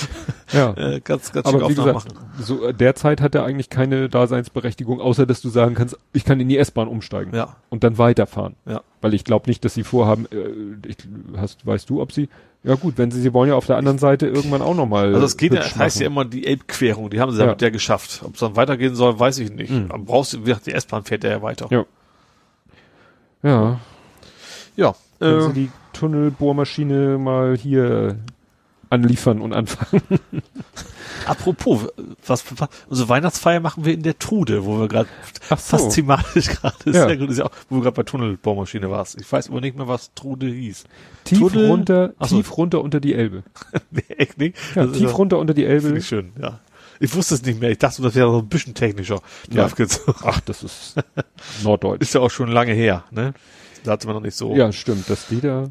Speaker 2: Ja.
Speaker 3: äh, ganz, ganz
Speaker 2: Aber wie gesagt,
Speaker 3: machen.
Speaker 2: so äh, derzeit hat er eigentlich keine Daseinsberechtigung, außer dass du sagen kannst, ich kann in die S-Bahn umsteigen
Speaker 3: Ja,
Speaker 2: und dann weiterfahren.
Speaker 3: ja.
Speaker 2: Weil ich glaube nicht, dass sie vorhaben, äh, ich, hast, weißt du, ob sie, ja gut, wenn sie, sie wollen ja auf der anderen Seite irgendwann auch nochmal.
Speaker 3: Also das geht ja, heißt ja immer die Elbquerung, die haben sie
Speaker 2: Ja.
Speaker 3: damit ja geschafft. Ob es dann weitergehen soll, weiß ich nicht.
Speaker 2: Mhm.
Speaker 3: Aber brauchst du, wie gesagt, die S-Bahn fährt ja weiter.
Speaker 2: Ja. Ja,
Speaker 3: Ja,
Speaker 2: sie
Speaker 3: äh,
Speaker 2: die Tunnelbohrmaschine mal hier anliefern und anfangen.
Speaker 3: apropos, was, unsere Weihnachtsfeier machen wir in der Trude, wo wir gerade
Speaker 2: Ach
Speaker 3: fast thematisch gerade,
Speaker 2: Ja.
Speaker 3: sehr gut, ist ja auch, wo du gerade bei Tunnelbohrmaschine warst. Ich weiß aber nicht mehr, was Trude hieß.
Speaker 2: Tief
Speaker 3: Tunnel-
Speaker 2: runter,
Speaker 3: Ach so.
Speaker 2: tief runter unter die Elbe.
Speaker 3: nee, echt nicht.
Speaker 2: Ja,
Speaker 3: Das
Speaker 2: tief runter unter die Elbe.
Speaker 3: ich schön, ja. Ich wusste es nicht mehr. Ich dachte, das wäre so ein bisschen technischer.
Speaker 2: Ja. Ach, das ist Norddeutsch.
Speaker 3: Ist ja auch schon lange her, ne? Da hatte man noch nicht so.
Speaker 2: Ja, stimmt, dass die da.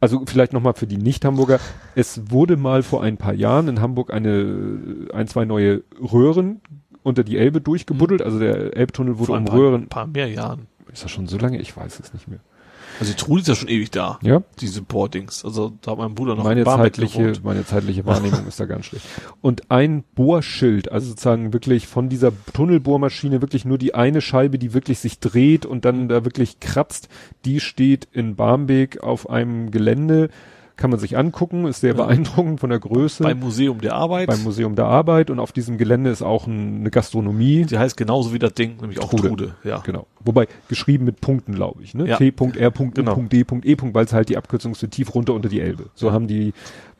Speaker 2: Also vielleicht nochmal für die Nicht-Hamburger. Es wurde mal vor ein paar Jahren in Hamburg eine, ein, zwei neue Röhren unter die Elbe durchgebuddelt. Also der Elbtunnel wurde
Speaker 3: vor ein
Speaker 2: um
Speaker 3: paar,
Speaker 2: Röhren.
Speaker 3: paar mehr Jahren.
Speaker 2: Ist das schon so lange? Ich weiß es nicht mehr.
Speaker 3: Also die Trude ist ja schon ewig da.
Speaker 2: Ja,
Speaker 3: Diese Boardings. Also da hat mein Bruder noch
Speaker 2: meine zeitliche, meine zeitliche Wahrnehmung ist da ganz schlecht. Und ein Bohrschild, also sozusagen wirklich von dieser Tunnelbohrmaschine wirklich nur die eine Scheibe, die wirklich sich dreht und dann da wirklich kratzt, die steht in Barmbek auf einem Gelände. Kann man sich angucken, ist sehr
Speaker 3: Ja.
Speaker 2: beeindruckend von der Größe.
Speaker 3: Beim Museum der Arbeit.
Speaker 2: beim Museum der Arbeit und auf diesem Gelände ist auch ein, eine Gastronomie.
Speaker 3: die heißt genauso wie das Ding, nämlich auch
Speaker 2: Trude.
Speaker 3: Trude. Ja.
Speaker 2: Genau. Wobei geschrieben mit Punkten, glaube ich. Ne?
Speaker 3: Ja.
Speaker 2: T.R.U.D.E.
Speaker 3: Genau.
Speaker 2: weil es halt die Abkürzung ist für tief runter unter die Elbe. So haben die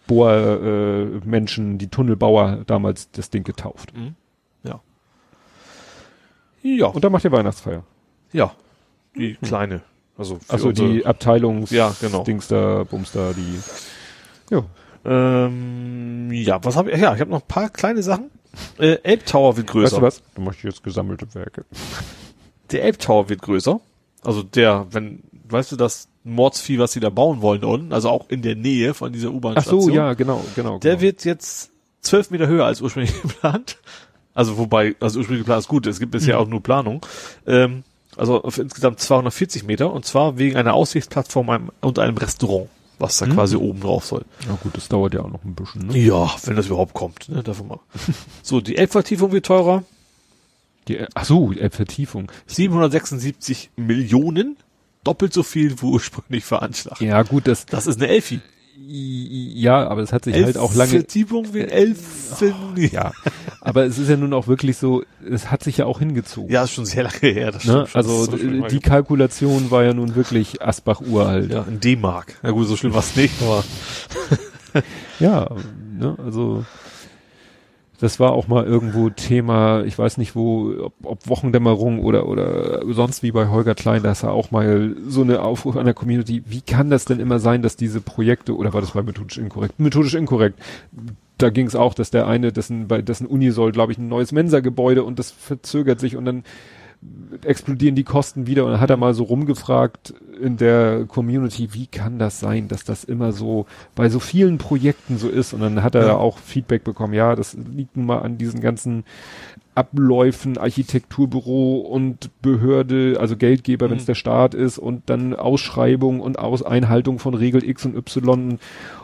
Speaker 2: Bohrmenschen, äh, Menschen, die Tunnelbauer damals das Ding getauft.
Speaker 3: Mhm. Ja. Ja.
Speaker 2: Und da macht ihr Weihnachtsfeier.
Speaker 3: ja. Die kleine. Also, für
Speaker 2: Also die Abteilungs
Speaker 3: Ja, genau.
Speaker 2: Dings da, Bums da, die. Ja.
Speaker 3: Ähm, ja, was habe ich? Ja, ich habe noch ein paar kleine Sachen. Äh, Elbtower wird größer.
Speaker 2: Weißt du was? Du machst jetzt gesammelte Werke.
Speaker 3: Der Elbtower wird größer. Also der, wenn, weißt du, das Mordsvieh, was sie da bauen wollen unten, also auch in der Nähe von dieser
Speaker 2: Ach
Speaker 3: U-Bahn-Station.
Speaker 2: so, ja, genau, genau.
Speaker 3: Der
Speaker 2: genau.
Speaker 3: wird jetzt zwölf Meter höher als ursprünglich geplant. Also wobei, also ursprünglich geplant ist gut, es gibt bisher
Speaker 2: Mhm.
Speaker 3: auch nur Planung. Ähm, also auf insgesamt 240 Meter und zwar wegen einer Aussichtsplattform und einem Restaurant, was da
Speaker 2: Mhm.
Speaker 3: quasi oben drauf soll.
Speaker 2: Na gut, das dauert ja auch noch ein bisschen, ne?
Speaker 3: Ja, wenn das überhaupt kommt, ne, davon mal. so, die Elbvertiefung wird teurer.
Speaker 2: Die, ach so, die Vertiefung.
Speaker 3: 776 Millionen, doppelt so viel wie ursprünglich veranschlagt.
Speaker 2: Ja, gut, das,
Speaker 3: Das ist eine Elfi.
Speaker 2: Ja, aber es hat sich halt auch lange,
Speaker 3: Vertiefung wie Elfen.
Speaker 2: ja, aber es ist ja nun auch wirklich so, es hat sich ja auch hingezogen.
Speaker 3: Ja, ist schon sehr lange her. Das
Speaker 2: ne? Also
Speaker 3: Das
Speaker 2: die Kalkulation war ja nun wirklich Asbach uralt.
Speaker 3: Ja, in D-Mark. Na gut, so schlimm war es nicht, aber
Speaker 2: Ja, ne, also das war auch mal irgendwo Thema, ich weiß nicht wo, ob, ob Wochendämmerung oder oder sonst wie bei Holger Klein, da ist ja auch mal so eine Aufruf an der Community, wie kann das denn immer sein, dass diese Projekte, oder war das bei methodisch inkorrekt? Methodisch inkorrekt. Da ging es auch, dass der eine, dessen, bei dessen Uni soll, glaube ich, ein neues Mensa-Gebäude und das verzögert sich und dann explodieren die Kosten wieder und dann hat er mal so rumgefragt in der Community, wie kann das sein, dass das immer so bei so vielen Projekten so ist und dann hat er
Speaker 3: Ja.
Speaker 2: auch Feedback bekommen, ja, das liegt nun mal an diesen ganzen Abläufen, Architekturbüro und Behörde, also Geldgeber, wenn es
Speaker 3: Mhm.
Speaker 2: der Staat ist und dann Ausschreibung und Aus Einhaltung von Regel X und Y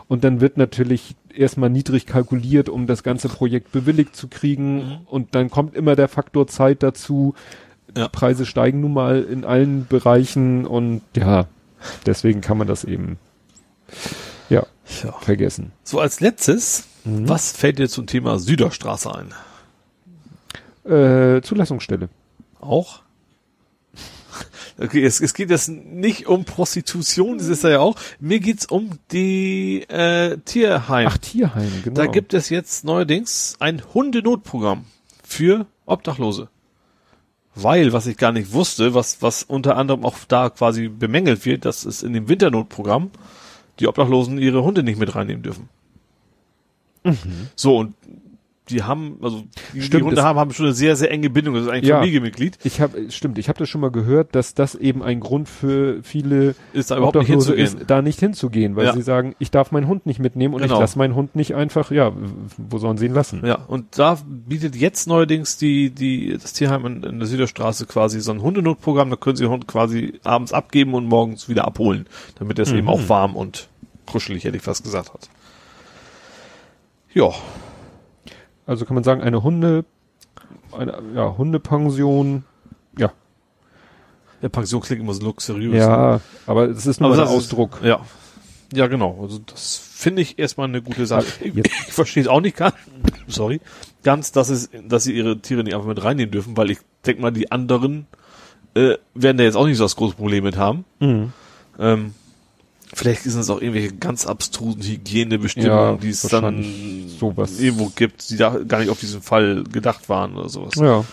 Speaker 2: und dann wird natürlich erstmal niedrig kalkuliert, um das ganze Projekt bewilligt zu kriegen
Speaker 3: Mhm.
Speaker 2: und dann kommt immer der Faktor Zeit dazu.
Speaker 3: Ja.
Speaker 2: Preise steigen nun mal in allen Bereichen und ja, deswegen kann man das eben ja
Speaker 3: ja.
Speaker 2: vergessen.
Speaker 3: So als letztes,
Speaker 2: Mhm.
Speaker 3: was fällt dir zum Thema Süderstraße ein?
Speaker 2: Äh, Zulassungsstelle.
Speaker 3: Auch? Okay, es, es geht jetzt nicht um Prostitution, das ist ja auch. Mir geht's um die äh, Tierheim.
Speaker 2: Ach, Tierheim, genau.
Speaker 3: Da gibt es jetzt neuerdings ein Hundenotprogramm für Obdachlose. Weil, was ich gar nicht wusste, was, was unter anderem auch da quasi bemängelt wird, dass es in dem Winternotprogramm die Obdachlosen ihre Hunde nicht mit reinnehmen dürfen. So, und die haben, also die, die
Speaker 2: Stimmt,
Speaker 3: Hunde
Speaker 2: das-
Speaker 3: haben, haben schon eine sehr, sehr enge Bindung. Das ist eigentlich
Speaker 2: Ja.
Speaker 3: Familienmitglied.
Speaker 2: Ich habe, stimmt, ich habe das schon mal gehört, dass das eben ein Grund für viele
Speaker 3: Ist da überhaupt nicht hinzugehen.
Speaker 2: ist, da nicht hinzugehen, weil
Speaker 3: Ja.
Speaker 2: sie sagen, ich darf meinen Hund nicht mitnehmen und
Speaker 3: Genau.
Speaker 2: ich lasse meinen Hund nicht einfach, ja, wo sollen sie ihn lassen?
Speaker 3: Ja, und da bietet jetzt neuerdings die, die, das Tierheim in, in der Süderstraße quasi so ein Hundenotprogramm, da können sie den Hund quasi abends abgeben und morgens wieder abholen, damit er es
Speaker 2: Mhm.
Speaker 3: eben auch warm und kuschelig, hätte ich fast gesagt hat. Ja,
Speaker 2: Also kann man sagen, eine Hunde, eine ja, Hundepension, ja.
Speaker 3: Ja, Pension klingt immer so luxuriös.
Speaker 2: Ja, aber es ist nur
Speaker 3: Aber
Speaker 2: ein
Speaker 3: das ist-
Speaker 2: Ausdruck.
Speaker 3: Ja. Ja, genau. Also das finde ich erstmal eine gute Sache. Ich,
Speaker 2: Jetzt-
Speaker 3: ich verstehe es auch nicht ganz, sorry, ganz, dass es, dass sie ihre Tiere nicht einfach mit reinnehmen dürfen, weil ich denke mal, die anderen äh, werden da jetzt auch nicht so das große Problem mit haben.
Speaker 2: Mhm.
Speaker 3: Ähm, vielleicht sind es auch irgendwelche ganz abstrusen Hygienebestimmungen,
Speaker 2: Ja,
Speaker 3: die es dann
Speaker 2: sowas.
Speaker 3: irgendwo gibt, die da gar nicht auf diesen Fall gedacht waren oder sowas.
Speaker 2: Ja,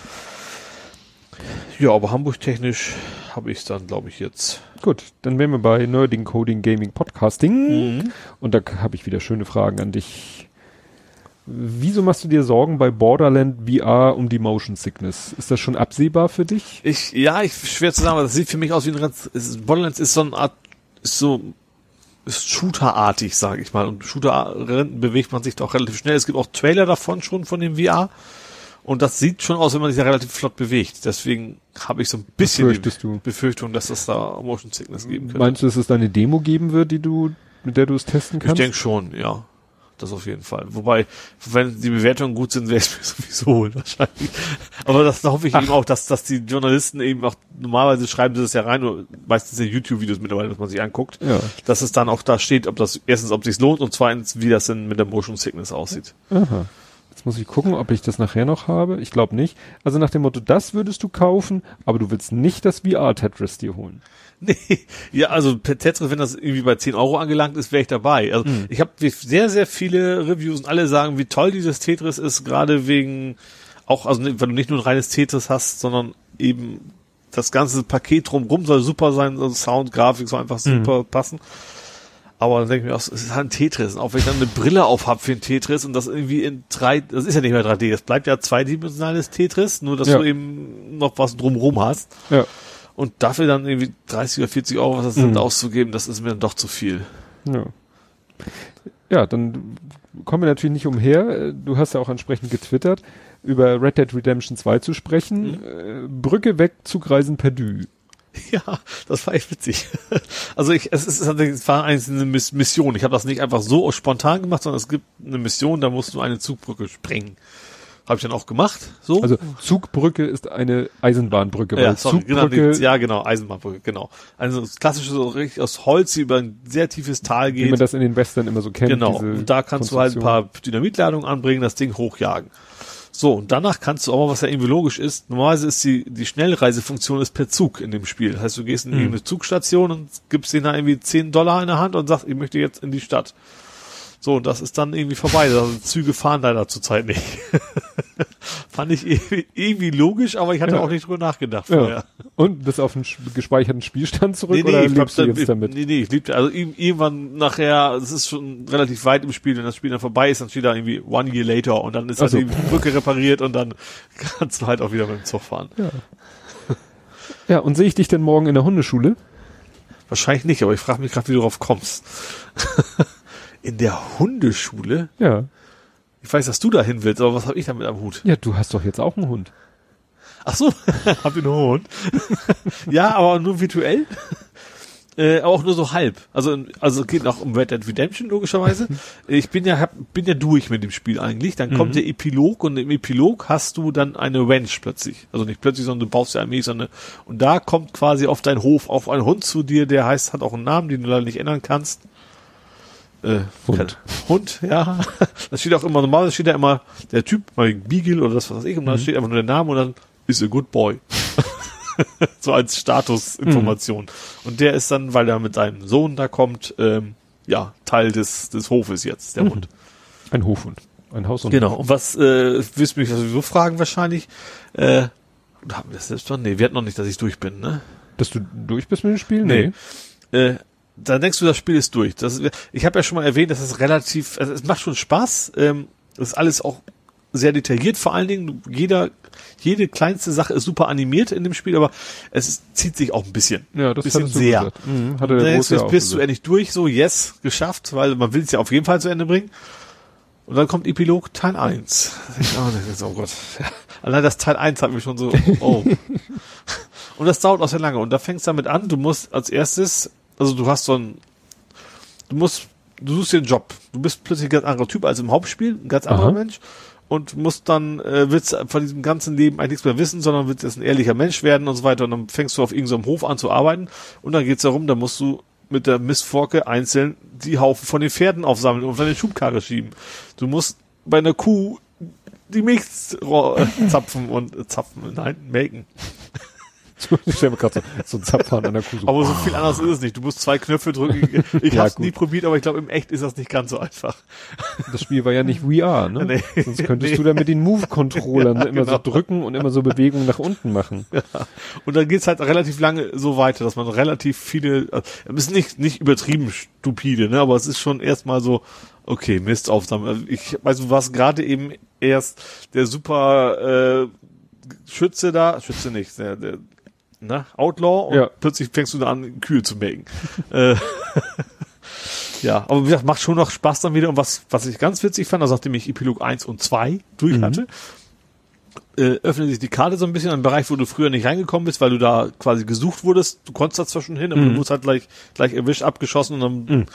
Speaker 3: Ja, aber Hamburg technisch habe ich dann, glaube ich, jetzt.
Speaker 2: gut. Dann wären wir bei Nerding, Coding, Gaming, Podcasting.
Speaker 3: Mhm.
Speaker 2: Und da habe ich wieder schöne Fragen an dich. Wieso machst du dir Sorgen bei Borderland VR um die Motion Sickness? Ist das schon absehbar für dich?
Speaker 3: Ich, ja, ich schwer zu sagen, aber das sieht für mich aus wie ein ganz, es- Borderlands ist so eine Art, ist so, ist Shooter-artig, sage ich mal. Und Shooter bewegt man sich doch relativ schnell. Es gibt auch Trailer davon schon von dem VR. Und das sieht schon aus, wenn man sich da relativ flott bewegt. Deswegen habe ich so ein bisschen die
Speaker 2: du?
Speaker 3: Befürchtung, dass es da Motion Sickness geben könnte.
Speaker 2: Meinst du, dass es da eine Demo geben wird, die du, mit der du es testen
Speaker 3: ich
Speaker 2: kannst?
Speaker 3: denke schon, ja. Das auf jeden Fall. Wobei, wenn die Bewertungen gut sind, wäre es mir sowieso holen wahrscheinlich. Aber das hoffe ich eben auch, dass, dass die Journalisten eben auch, normalerweise schreiben sie das ja rein, meistens in YouTube-Videos mittlerweile, dass man sich anguckt,
Speaker 2: Ja.
Speaker 3: dass es dann auch da steht, ob das, erstens, ob es sich lohnt und zweitens, wie das denn mit der Motion Sickness aussieht.
Speaker 2: Aha. Jetzt muss ich gucken, ob ich das nachher noch habe. Ich glaube nicht. Also nach dem Motto, das würdest du kaufen, aber du willst nicht das VR-Tetris dir holen.
Speaker 3: Nee, ja, also per Tetris, wenn das irgendwie bei 10 Euro angelangt ist, wäre ich dabei. Also ich habe sehr, sehr viele Reviews und alle sagen, wie toll dieses Tetris ist, gerade wegen auch, also weil du nicht nur ein reines Tetris hast, sondern eben das ganze Paket drumrum soll super sein, also Sound, Grafik soll einfach super passen. Aber dann denke ich mir auch, es ist halt ein Tetris. Und auch wenn ich dann eine Brille auf hab für ein Tetris und das irgendwie in drei, das ist ja nicht mehr 3D, das bleibt ja zweidimensionales Tetris, nur dass
Speaker 2: Ja.
Speaker 3: du eben noch was drumrum hast.
Speaker 2: Ja.
Speaker 3: Und dafür dann irgendwie 30 oder 40 Euro, was das sind,
Speaker 2: Mhm.
Speaker 3: auszugeben, das ist mir dann doch zu viel.
Speaker 2: Ja. Ja, dann kommen wir natürlich nicht umher. Du hast ja auch entsprechend getwittert, über Red Dead Redemption 2 zu sprechen. Äh, Brücke weg, Zugreisen Perdu.
Speaker 3: Ja, das war echt witzig. Also ich, es, ist, es war eigentlich eine Miss- Mission. Ich habe das nicht einfach so spontan gemacht, sondern es gibt eine Mission, da musst du eine Zugbrücke sprengen. Habe ich dann auch gemacht. So.
Speaker 2: Also Zugbrücke ist eine Eisenbahnbrücke,
Speaker 3: ja, sorry, genau,
Speaker 2: Zugbrücke,
Speaker 3: die, ja, genau, Eisenbahnbrücke, genau. Also das klassische, so richtig aus Holz, die über ein sehr tiefes Tal
Speaker 2: wie man
Speaker 3: geht.
Speaker 2: das in den Western immer so kennt.
Speaker 3: Genau. Und da kannst du halt ein paar Dynamitladungen anbringen, das Ding hochjagen. So, und danach kannst du aber, was ja irgendwie logisch ist, normalerweise ist die, die Schnellreisefunktion ist per Zug in dem Spiel. Das heißt, du gehst in
Speaker 2: Mhm.
Speaker 3: irgendeine Zugstation und gibst denen da irgendwie 10 Dollar in der Hand und sagst, ich möchte jetzt in die Stadt. So, und das ist dann irgendwie vorbei. Also Züge fahren leider zurzeit nicht. Fand ich irgendwie, logisch, aber ich hatte
Speaker 2: Ja.
Speaker 3: auch nicht drüber nachgedacht vorher.
Speaker 2: Ja. Und bist auf einen sch- gespeicherten Spielstand zurück oder
Speaker 3: ich glaub,
Speaker 2: lebst du jetzt damit?
Speaker 3: Nee, nee, ich liebte, also ir- irgendwann nachher, es ist schon relativ weit im Spiel, wenn das Spiel dann vorbei ist, dann steht da irgendwie one year later und dann ist
Speaker 2: Ach
Speaker 3: halt die Brücke repariert und dann kannst du halt auch wieder mit dem Zug fahren.
Speaker 2: Ja, und sehe ich dich denn morgen in der Hundeschule?
Speaker 3: Wahrscheinlich nicht, aber ich frage mich gerade, wie du darauf kommst. In der Hundeschule?
Speaker 2: Ja.
Speaker 3: Ich weiß, dass du da hin willst, aber was habe ich damit am Hut?
Speaker 2: Ja, du hast doch jetzt auch einen Hund.
Speaker 3: Ach so, habt ihr einen Hund? ja, aber nur virtuell. Äh, aber auch nur so halb. Also, also geht auch um Red Dead Redemption logischerweise. Ich bin ja hab, bin ja durch mit dem Spiel eigentlich. Dann kommt der Epilog und im Epilog hast du dann eine Ranch plötzlich. Also nicht plötzlich, sondern du baust ja Armee, sondern und da kommt quasi auf deinen Hof auf ein Hund zu dir, der heißt hat auch einen Namen, den du leider nicht ändern kannst. Äh,
Speaker 2: Hund.
Speaker 3: Hund, ja. Das steht auch immer normal, steht da immer der Typ, mal Beagle oder das was weiß ich, und dann steht einfach nur der Name und dann is a good boy. so als Statusinformation. Und der ist dann, weil er mit seinem Sohn da kommt, ähm, ja, Teil des, des Hofes jetzt, der Hund.
Speaker 2: Ein Hofhund. Ein Haus und
Speaker 3: Genau. Und was, äh, wirst du mich sowieso fragen wahrscheinlich, äh, haben wir das selbst noch? Nee, wir hatten noch nicht, dass ich durch bin, ne?
Speaker 2: Dass du durch bist mit dem Spiel?
Speaker 3: Nee. Äh, dann denkst du, das Spiel ist durch. Das ich habe ja schon mal erwähnt, dass es relativ, also es macht schon Spaß. Ähm, das ist alles auch sehr detailliert. Vor allen Dingen, jeder, jede kleinste Sache ist super animiert in dem Spiel, aber es zieht sich auch ein bisschen.
Speaker 2: Ja, das
Speaker 3: bisschen sehr.
Speaker 2: Mhm, hatte der ja
Speaker 3: jetzt bist du endlich durch, so yes, geschafft, weil man will es ja auf jeden Fall zu Ende bringen. Und dann kommt Epilog Teil 1. Oh, oh Gott. Allein das Teil 1 hat mich schon so, oh. Und das dauert auch sehr lange. Und da fängst du damit an, du musst als erstes, also du hast so ein, du musst, du suchst dir einen Job. Du bist plötzlich ein ganz anderer Typ als im Hauptspiel, ein ganz anderer
Speaker 2: Aha.
Speaker 3: Mensch. und muss dann, äh, willst von diesem ganzen Leben eigentlich nichts mehr wissen, sondern willst jetzt ein ehrlicher Mensch werden und so weiter. Und dann fängst du auf irgendeinem Hof an zu arbeiten und dann geht's darum, da musst du mit der Mistforke einzeln die Haufen von den Pferden aufsammeln und auf deine Schubkarre schieben. Du musst bei einer Kuh die Milch zapfen und äh, zapfen, nein, melken.
Speaker 2: Ich stelle mir gerade so, so ein Zapfhahn an der Kuh. So.
Speaker 3: Aber so viel anders ist es nicht. Du musst zwei Knöpfe drücken. Ich
Speaker 2: Ja,
Speaker 3: habe es
Speaker 2: gut.
Speaker 3: nie probiert, aber ich glaube, im Echt ist das nicht ganz so einfach.
Speaker 2: Das Spiel war ja nicht VR, ne?
Speaker 3: Nee.
Speaker 2: Sonst könntest
Speaker 3: Nee.
Speaker 2: du da mit den Move-Controllern
Speaker 3: Ja,
Speaker 2: immer
Speaker 3: genau.
Speaker 2: so drücken und immer so Bewegungen nach unten machen.
Speaker 3: Und dann geht's halt relativ lange so weiter, dass man relativ viele, also, es ist nicht, nicht übertrieben stupide, ne, aber es ist schon erstmal so, okay, Mist aufsammeln. Ich weiß, du warst gerade eben erst der super äh, Schütze da, Schütze nicht, der, der ne, Outlaw und
Speaker 2: Ja.
Speaker 3: plötzlich fängst du da an, Kühe zu melken. äh, ja, aber wie gesagt, macht schon noch Spaß dann wieder. Und was, was ich ganz witzig fand, also nachdem ich Epilog 1 und 2 durch
Speaker 2: Mhm.
Speaker 3: hatte, äh, öffnet sich die Karte so ein bisschen in einen Bereich, wo du früher nicht reingekommen bist, weil du da quasi gesucht wurdest. Du konntest da zwar schon hin, aber
Speaker 2: Mhm.
Speaker 3: du wurdest halt gleich, gleich erwischt, abgeschossen und dann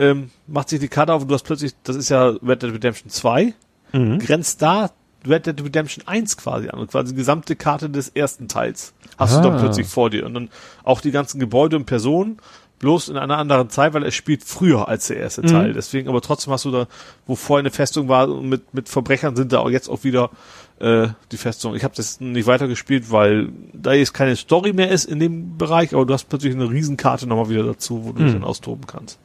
Speaker 3: ähm, macht sich die Karte auf und du hast plötzlich, das ist ja Red Dead Redemption 2,
Speaker 2: Mhm.
Speaker 3: grenzt da Red Dead Redemption 1 quasi an und quasi die gesamte Karte des ersten Teils hast du dann
Speaker 2: Ah.
Speaker 3: plötzlich vor dir und dann auch die ganzen Gebäude und Personen, bloß in einer anderen Zeit, weil er spielt früher als der erste Teil. Deswegen, aber trotzdem hast du da, wo vorher eine Festung war und mit, mit Verbrechern sind da auch jetzt auch wieder äh, die Festung. Ich habe das nicht weitergespielt, weil da jetzt keine Story mehr ist in dem Bereich, aber du hast plötzlich eine Riesenkarte nochmal wieder dazu, wo du dich dann austoben kannst.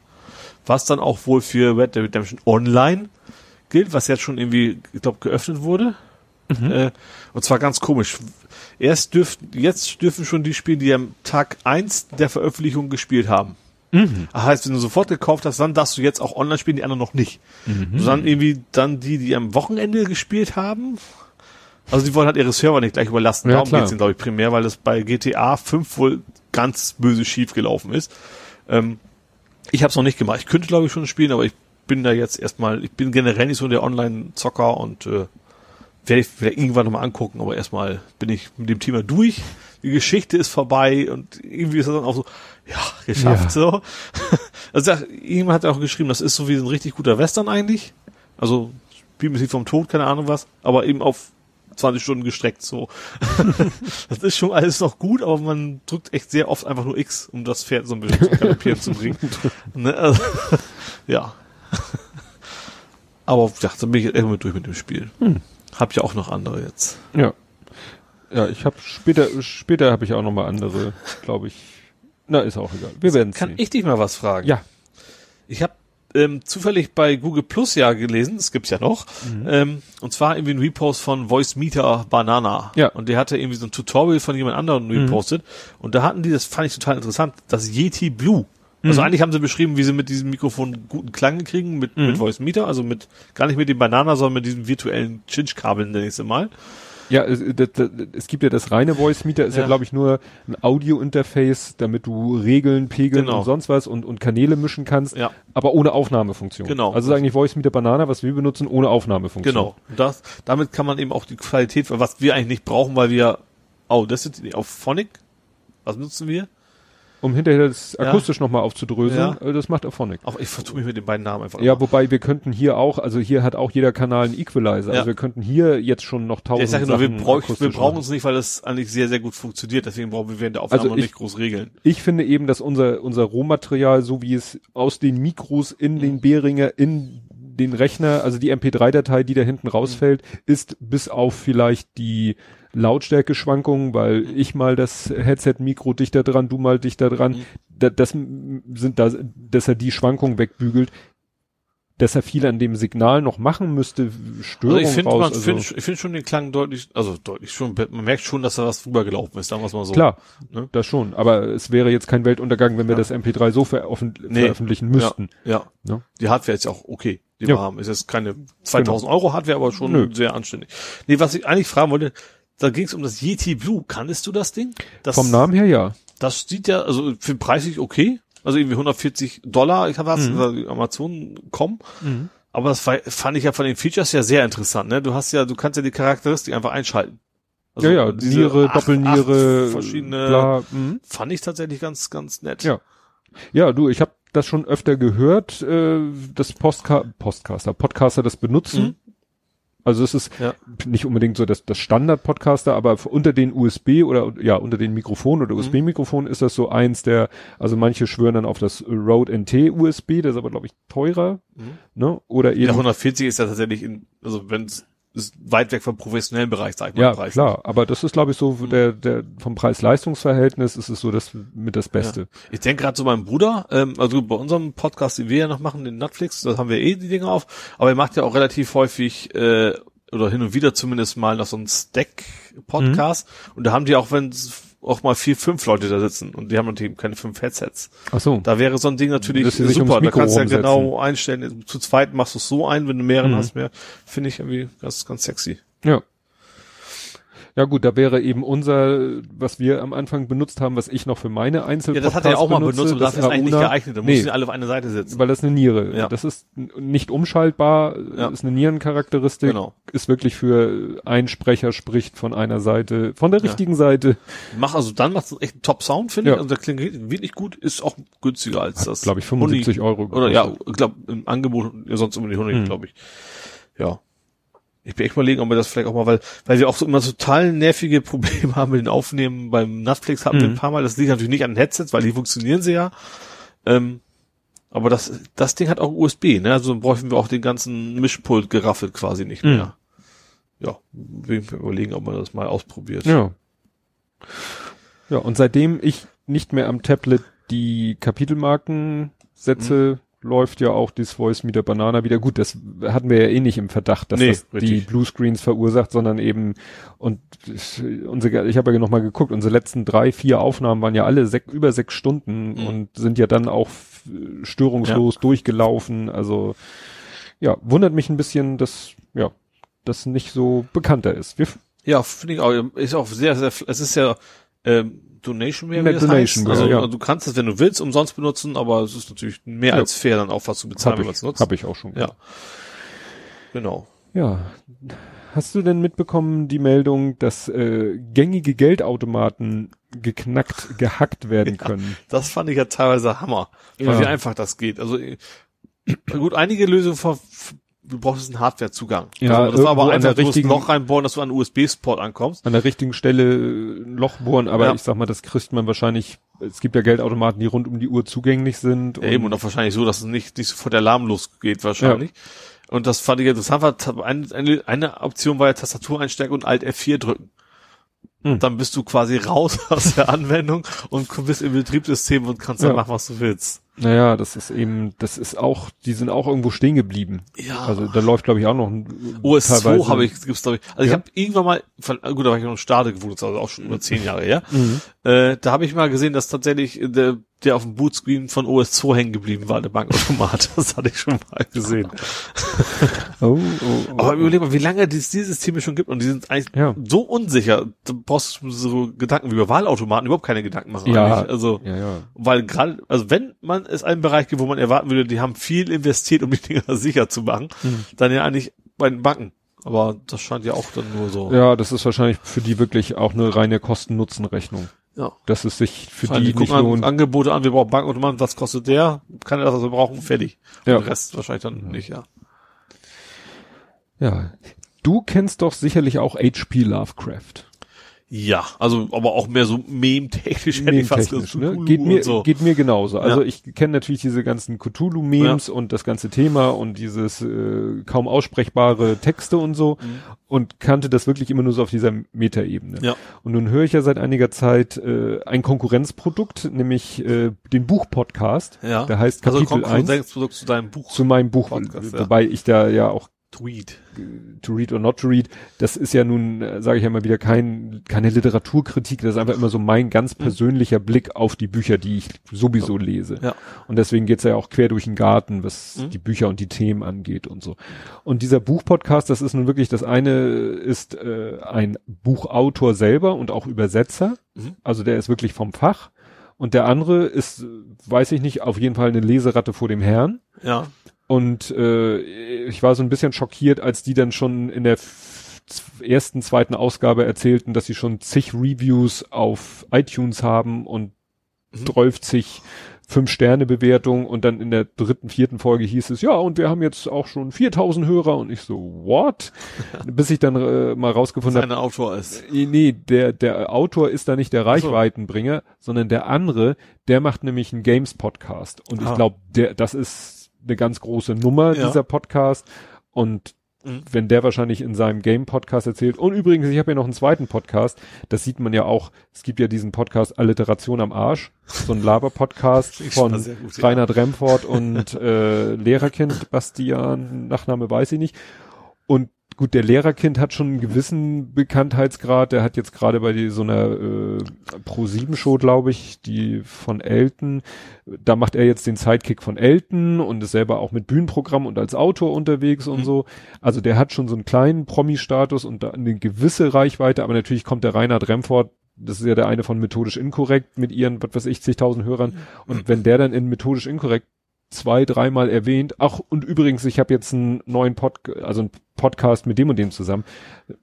Speaker 3: Was dann auch wohl für Red Dead Redemption Online gilt, was jetzt schon irgendwie, ich glaube, geöffnet wurde. Äh, und zwar ganz komisch. Erst dürften, jetzt dürfen schon die spielen, die am Tag eins der Veröffentlichung gespielt haben. Das heißt, wenn du sofort gekauft hast, dann darfst du jetzt auch online spielen, die anderen noch nicht. Sondern irgendwie dann die, die am Wochenende gespielt haben. Also die wollen halt ihre Server nicht gleich überlasten.
Speaker 2: Ja,
Speaker 3: Darum geht's ihnen, glaube ich, primär, weil das bei GTA 5 wohl ganz böse schief gelaufen ist. Ähm, ich habe es noch nicht gemacht. Ich könnte, glaube ich, schon spielen, aber ich bin da jetzt erstmal, ich bin generell nicht so der Online-Zocker und äh, werde ich vielleicht irgendwann nochmal angucken, aber erstmal bin ich mit dem Thema durch. Die Geschichte ist vorbei und irgendwie ist das dann auch so, ja, geschafft
Speaker 2: Ja.
Speaker 3: so. Also ja, jemand hat auch geschrieben, das ist so wie ein richtig guter Western eigentlich. Also Spielmusik vom Tod, keine Ahnung was, aber eben auf 20 Stunden gestreckt so. das ist schon alles noch gut, aber man drückt echt sehr oft einfach nur X, um das Pferd so ein bisschen zu galoppieren zu bringen. Ne? Also, ja. Aber ja, dann bin ich irgendwann durch mit dem Spiel. Hab ja auch noch andere jetzt.
Speaker 2: Ja. Ja, ich habe später, später habe ich auch noch mal andere, glaube ich. Na, ist auch egal. Wir werden
Speaker 3: Kann
Speaker 2: sehen.
Speaker 3: ich dich mal was fragen?
Speaker 2: Ja.
Speaker 3: Ich habe ähm, zufällig bei Google Plus ja gelesen, das gibt's ja noch, ähm, und zwar irgendwie ein Repost von Voice Meter Banana.
Speaker 2: Ja.
Speaker 3: Und der hatte irgendwie so ein Tutorial von jemand anderem repostet. Und da hatten die, das fand ich total interessant, das Yeti Blue. Also eigentlich haben sie beschrieben, wie sie mit diesem Mikrofon guten Klang kriegen, mit, mit Voice Meter, also mit, gar nicht mit dem Banana, sondern mit diesem virtuellen Chinch-Kabel es mal.
Speaker 2: Ja, es, das, das, es gibt ja das reine Voice Meter, ist ja,
Speaker 3: Ja.
Speaker 2: glaube ich nur ein Audio-Interface, damit du Regeln, Pegeln
Speaker 3: Genau.
Speaker 2: und sonst was und, und Kanäle mischen kannst,
Speaker 3: Ja.
Speaker 2: aber ohne Aufnahmefunktion.
Speaker 3: Genau.
Speaker 2: Also ist eigentlich Voice Meter Banana, was wir benutzen, ohne Aufnahmefunktion.
Speaker 3: Genau. Und das, damit kann man eben auch die Qualität, was wir eigentlich nicht brauchen, weil wir, oh, das die auf Phonic. Was nutzen wir?
Speaker 2: Um hinterher das
Speaker 3: Ja.
Speaker 2: akustisch nochmal aufzudröseln,
Speaker 3: Ja.
Speaker 2: äh, das macht Auphonic.
Speaker 3: Auch ich vertue mich mit den beiden Namen einfach.
Speaker 2: Ja,
Speaker 3: immer.
Speaker 2: wobei wir könnten hier auch, also hier hat auch jeder Kanal einen Equalizer.
Speaker 3: Ja.
Speaker 2: Also wir könnten hier jetzt schon noch
Speaker 3: Ja,
Speaker 2: tausend
Speaker 3: ich sage nur, wir, bräuch, wir brauchen es nicht, weil das eigentlich sehr, sehr gut funktioniert. Deswegen brauchen wir während der Aufnahme
Speaker 2: Also ich-
Speaker 3: nicht groß regeln.
Speaker 2: Ich finde eben, dass unser, unser Rohmaterial, so wie es aus den Mikros in
Speaker 3: Mhm.
Speaker 2: den Behringer, in den Rechner, also die MP3-Datei, die da hinten
Speaker 3: Mhm.
Speaker 2: rausfällt, ist bis auf vielleicht die Lautstärkeschwankungen, weil
Speaker 3: Mhm.
Speaker 2: ich mal das Headset-Mikro dichter dran, du mal dichter dran,
Speaker 3: Mhm.
Speaker 2: da, das sind da, dass er die Schwankungen wegbügelt, dass er viel an dem Signal noch machen müsste,
Speaker 3: Also
Speaker 2: Störung
Speaker 3: ich finde,
Speaker 2: also,
Speaker 3: find, ich finde schon den Klang deutlich, also deutlich schon, man merkt schon, dass da was rübergelaufen ist, sagen wir es mal so.
Speaker 2: Klar,
Speaker 3: Ne?
Speaker 2: das schon. Aber es wäre jetzt kein Weltuntergang, wenn wir
Speaker 3: Ja.
Speaker 2: das MP3 so veröffent
Speaker 3: Nee.
Speaker 2: veröffentlichen müssten.
Speaker 3: Ja, ja.
Speaker 2: Ne?
Speaker 3: Die Hardware ist ja auch okay, die
Speaker 2: Ja.
Speaker 3: wir haben. Ist jetzt keine 2000 Euro Hardware, aber schon
Speaker 2: Nö.
Speaker 3: sehr anständig. Nee, was ich eigentlich fragen wollte, da ging es um das Yeti Blue. Kanntest du das Ding? Das,
Speaker 2: Vom Namen her ja.
Speaker 3: Das sieht ja, also für preislich okay. Also irgendwie 140 Dollar, ich habe
Speaker 2: Mhm.
Speaker 3: Amazon.com. Aber das fand ich ja von den Features ja sehr interessant, ne? Du hast ja, du kannst ja die Charakteristik einfach einschalten. Also
Speaker 2: ja, ja, Niere,
Speaker 3: acht-
Speaker 2: Doppelniere,
Speaker 3: acht verschiedene,
Speaker 2: bla, mhm.
Speaker 3: fand ich tatsächlich ganz, ganz nett.
Speaker 2: Ja. Ja, du, ich habe das schon öfter gehört, äh, dass Postka Postcaster, Podcaster das benutzen. Also es ist ja. nicht unbedingt so das, das Standard-Podcaster, aber unter den USB oder ja, unter den Mikrofonen oder mhm. USB-Mikrofonen ist das so eins der, also manche schwören dann auf das Rode NT USB, das ist aber glaube ich teurer, mhm. ne? Oder eben.
Speaker 3: Ja, 140 ist ja tatsächlich in, also wenn es ist weit weg vom professionellen Bereich,
Speaker 2: sag ich mal. Ja, Preis. klar, aber das ist, glaube ich, so mhm. der, der vom Preis-Leistungs-Verhältnis ist es so das mit das Beste. Ja.
Speaker 3: Ich denke gerade zu meinem Bruder, ähm, also bei unserem Podcast, den wir ja noch machen, den Netflix, da haben wir eh die Dinge auf, aber er macht ja auch relativ häufig äh, oder hin und wieder zumindest mal noch so einen Stack-Podcast mhm. und da haben die auch, wenn auch mal vier, fünf Leute da sitzen und die haben natürlich keine fünf Headsets.
Speaker 2: Ach so.
Speaker 3: Da wäre so ein Ding natürlich super. Da kannst du ja genau einstellen. Zu zweit machst du es so ein, wenn du mehreren mhm. hast mehr. Finde ich irgendwie ganz, ganz sexy.
Speaker 2: Ja. Ja gut, da wäre eben unser, was wir am Anfang benutzt haben, was ich noch für meine Einzel Ja,
Speaker 3: das hat er auch mal benutzt und dafür ist eigentlich nicht geeignet. Da
Speaker 2: nee, müssen alle auf eine Seite sitzen. Weil das eine Niere. Ja. Das ist nicht umschaltbar, ja. ist eine Nierencharakteristik. Genau. Ist wirklich für ein Sprecher spricht von einer Seite, von der richtigen ja. Seite.
Speaker 3: Mach also dann macht es echt einen Top-Sound, finde ja. ich. Also der klingt wirklich gut, ist auch günstiger als das.
Speaker 2: Glaube ich 75 Huni. Euro.
Speaker 3: Oder ja, ich glaube im Angebot ja, sonst um die 100, mhm. glaube ich. Ja. Ich bin echt überlegen, ob wir das vielleicht auch mal, weil, weil wir auch so immer total nervige Probleme haben mit den Aufnehmen. Beim Netflix hatten mhm. wir ein paar Mal. Das liegt natürlich nicht an den Headsets, weil die funktionieren sie ja. Ähm, aber das, das Ding hat auch USB, ne? Also bräuchten wir auch den ganzen Mischpult geraffelt quasi nicht mehr. Mhm. Ja, wir überlegen, ob man das mal ausprobiert.
Speaker 2: Ja. Ja, und seitdem ich nicht mehr am Tablet die Kapitelmarken setze, mhm läuft ja auch dieses Voice Meter Banana wieder. Gut, das hatten wir ja eh nicht im Verdacht, dass nee, das richtig. die Bluescreens verursacht, sondern eben und unsere, ich habe ja noch mal geguckt, unsere letzten drei, vier Aufnahmen waren ja alle sech, über sechs Stunden mhm. und sind ja dann auch störungslos ja. durchgelaufen. Also ja, wundert mich ein bisschen, dass ja das nicht so bekannter ist. Wir
Speaker 3: ja, finde ich auch. Ist auch sehr, sehr. Es ist ja ähm, Donation
Speaker 2: Donation heißt.
Speaker 3: Also ja. du kannst es, wenn du willst, umsonst benutzen, aber es ist natürlich mehr ja. als fair, dann auch was zu bezahlen,
Speaker 2: wenn man
Speaker 3: es nutzt.
Speaker 2: Habe ich auch schon.
Speaker 3: Ja. Genau.
Speaker 2: Ja. Hast du denn mitbekommen die Meldung, dass äh, gängige Geldautomaten geknackt, gehackt werden können? Ja,
Speaker 3: das fand ich ja teilweise Hammer, ja. wie einfach das geht. Also gut, einige Lösungen du brauchst einen Hardwarezugang.
Speaker 2: Ja, also das war aber
Speaker 3: einfach, du musst ein Loch reinbohren, dass du an USB-Port ankommst.
Speaker 2: An der richtigen Stelle ein Loch bohren, aber ja. ich sag mal, das kriegt man wahrscheinlich, es gibt ja Geldautomaten, die rund um die Uhr zugänglich sind.
Speaker 3: Ja, eben, und auch wahrscheinlich so, dass es nicht, nicht sofort der Alarm losgeht, wahrscheinlich. Ja. Und das fand ich interessant, war, eine, eine, eine Option war ja Tastatur einstecken und Alt F4 drücken. Hm. Dann bist du quasi raus aus der Anwendung und bist im Betriebssystem und kannst dann machen, was du willst.
Speaker 2: Naja, das ist eben, das ist auch, die sind auch irgendwo stehen geblieben.
Speaker 3: Ja.
Speaker 2: Also da läuft, glaube ich, auch noch ein
Speaker 3: OS2 habe ich, gibt's glaube ich. Also ja. ich habe irgendwann mal, gut, da war ich noch ein Stade gewohnt, also auch schon über zehn Jahre her. Mhm. Äh, da habe ich mal gesehen, dass tatsächlich der, der auf dem Bootscreen von OS2 hängen geblieben war, der Bankautomat. Das hatte ich schon mal gesehen. oh, oh, oh, Aber überleg mal, wie lange es diese Systeme schon gibt und die sind eigentlich ja. so unsicher. Da brauchst du so Gedanken wie über Wahlautomaten überhaupt keine Gedanken machen.
Speaker 2: Ja,
Speaker 3: eigentlich. also,
Speaker 2: ja, ja.
Speaker 3: weil gerade, also wenn man es einen Bereich gibt, wo man erwarten würde, die haben viel investiert, um die Dinger sicher zu machen, mhm. dann ja eigentlich bei den Banken. Aber das scheint ja auch dann nur so.
Speaker 2: Ja, das ist wahrscheinlich für die wirklich auch eine reine Kosten-Nutzen-Rechnung.
Speaker 3: Ja.
Speaker 2: Dass es sich für
Speaker 3: Vor die, die nicht lohnt. Angebote an, wir brauchen Bankautomaten, was kostet der? Kann er das also brauchen? Fertig.
Speaker 2: Ja.
Speaker 3: Und den Rest wahrscheinlich dann mhm. nicht, ja.
Speaker 2: Ja. Du kennst doch sicherlich auch H.P. Lovecraft.
Speaker 3: Ja, also aber auch mehr so mem-technisch
Speaker 2: hätte ich fast gesagt. Ne? Geht mir, so. geht mir genauso. Also ja. ich kenne natürlich diese ganzen Cthulhu-Memes ja. und das ganze Thema und dieses äh, kaum aussprechbare Texte und so mhm. und kannte das wirklich immer nur so auf dieser Metaebene.
Speaker 3: Ja.
Speaker 2: Und nun höre ich ja seit einiger Zeit äh, ein Konkurrenzprodukt, nämlich äh, den Buch-Podcast.
Speaker 3: Ja.
Speaker 2: Der heißt also Kapitel also 1.
Speaker 3: Konkurrenzprodukt zu deinem Buch.
Speaker 2: Zu meinem Buch, Podcast, wobei ich da ja auch
Speaker 3: To read.
Speaker 2: To read or not to read. Das ist ja nun, äh, sage ich ja mal wieder, kein, keine Literaturkritik. Das ist einfach immer so mein ganz mhm. persönlicher mhm. Blick auf die Bücher, die ich sowieso lese.
Speaker 3: Ja.
Speaker 2: Und deswegen geht's ja auch quer durch den Garten, was mhm. die Bücher und die Themen angeht und so. Und dieser Buchpodcast, das ist nun wirklich, das eine ist äh, ein Buchautor selber und auch Übersetzer. Mhm. Also der ist wirklich vom Fach. Und der andere ist, weiß ich nicht, auf jeden Fall eine Leseratte vor dem Herrn.
Speaker 3: Ja.
Speaker 2: Und äh, ich war so ein bisschen schockiert, als die dann schon in der ersten, zweiten Ausgabe erzählten, dass sie schon zig Reviews auf iTunes haben und 12 Fünf-Sterne-Bewertung und dann in der dritten, vierten Folge hieß es, ja, und wir haben jetzt auch schon 4000 Hörer und ich so, what? Bis ich dann äh, mal rausgefunden habe.
Speaker 3: Autor ist.
Speaker 2: Äh, nee, der, der Autor ist da nicht der Reichweitenbringer, so. sondern der andere, der macht nämlich einen Games-Podcast. Und ah. ich glaube, der, das ist eine ganz große Nummer, ja. dieser Podcast. Und Mhm. Wenn der wahrscheinlich in seinem Game-Podcast erzählt. Und übrigens, ich habe ja noch einen zweiten Podcast. Das sieht man ja auch. Es gibt ja diesen Podcast Alliteration am Arsch. So ein Laber-Podcast von gut, Reinhard ja. Remford und äh, Lehrerkind Bastian, Nachname weiß ich nicht. Und gut, der Lehrerkind hat schon einen gewissen Bekanntheitsgrad. Der hat jetzt gerade bei die, so einer äh, Pro-7-Show, glaube ich, die von Elton, da macht er jetzt den Sidekick von Elton und ist selber auch mit Bühnenprogramm und als Autor unterwegs und mhm. so. Also der hat schon so einen kleinen Promi-Status und da eine gewisse Reichweite, aber natürlich kommt der Reinhard Remford das ist ja der eine von methodisch inkorrekt mit ihren, was weiß ich, zigtausend Hörern. Und wenn der dann in methodisch inkorrekt zwei, dreimal erwähnt. Ach, und übrigens, ich habe jetzt einen neuen Pod, also einen Podcast mit dem und dem zusammen.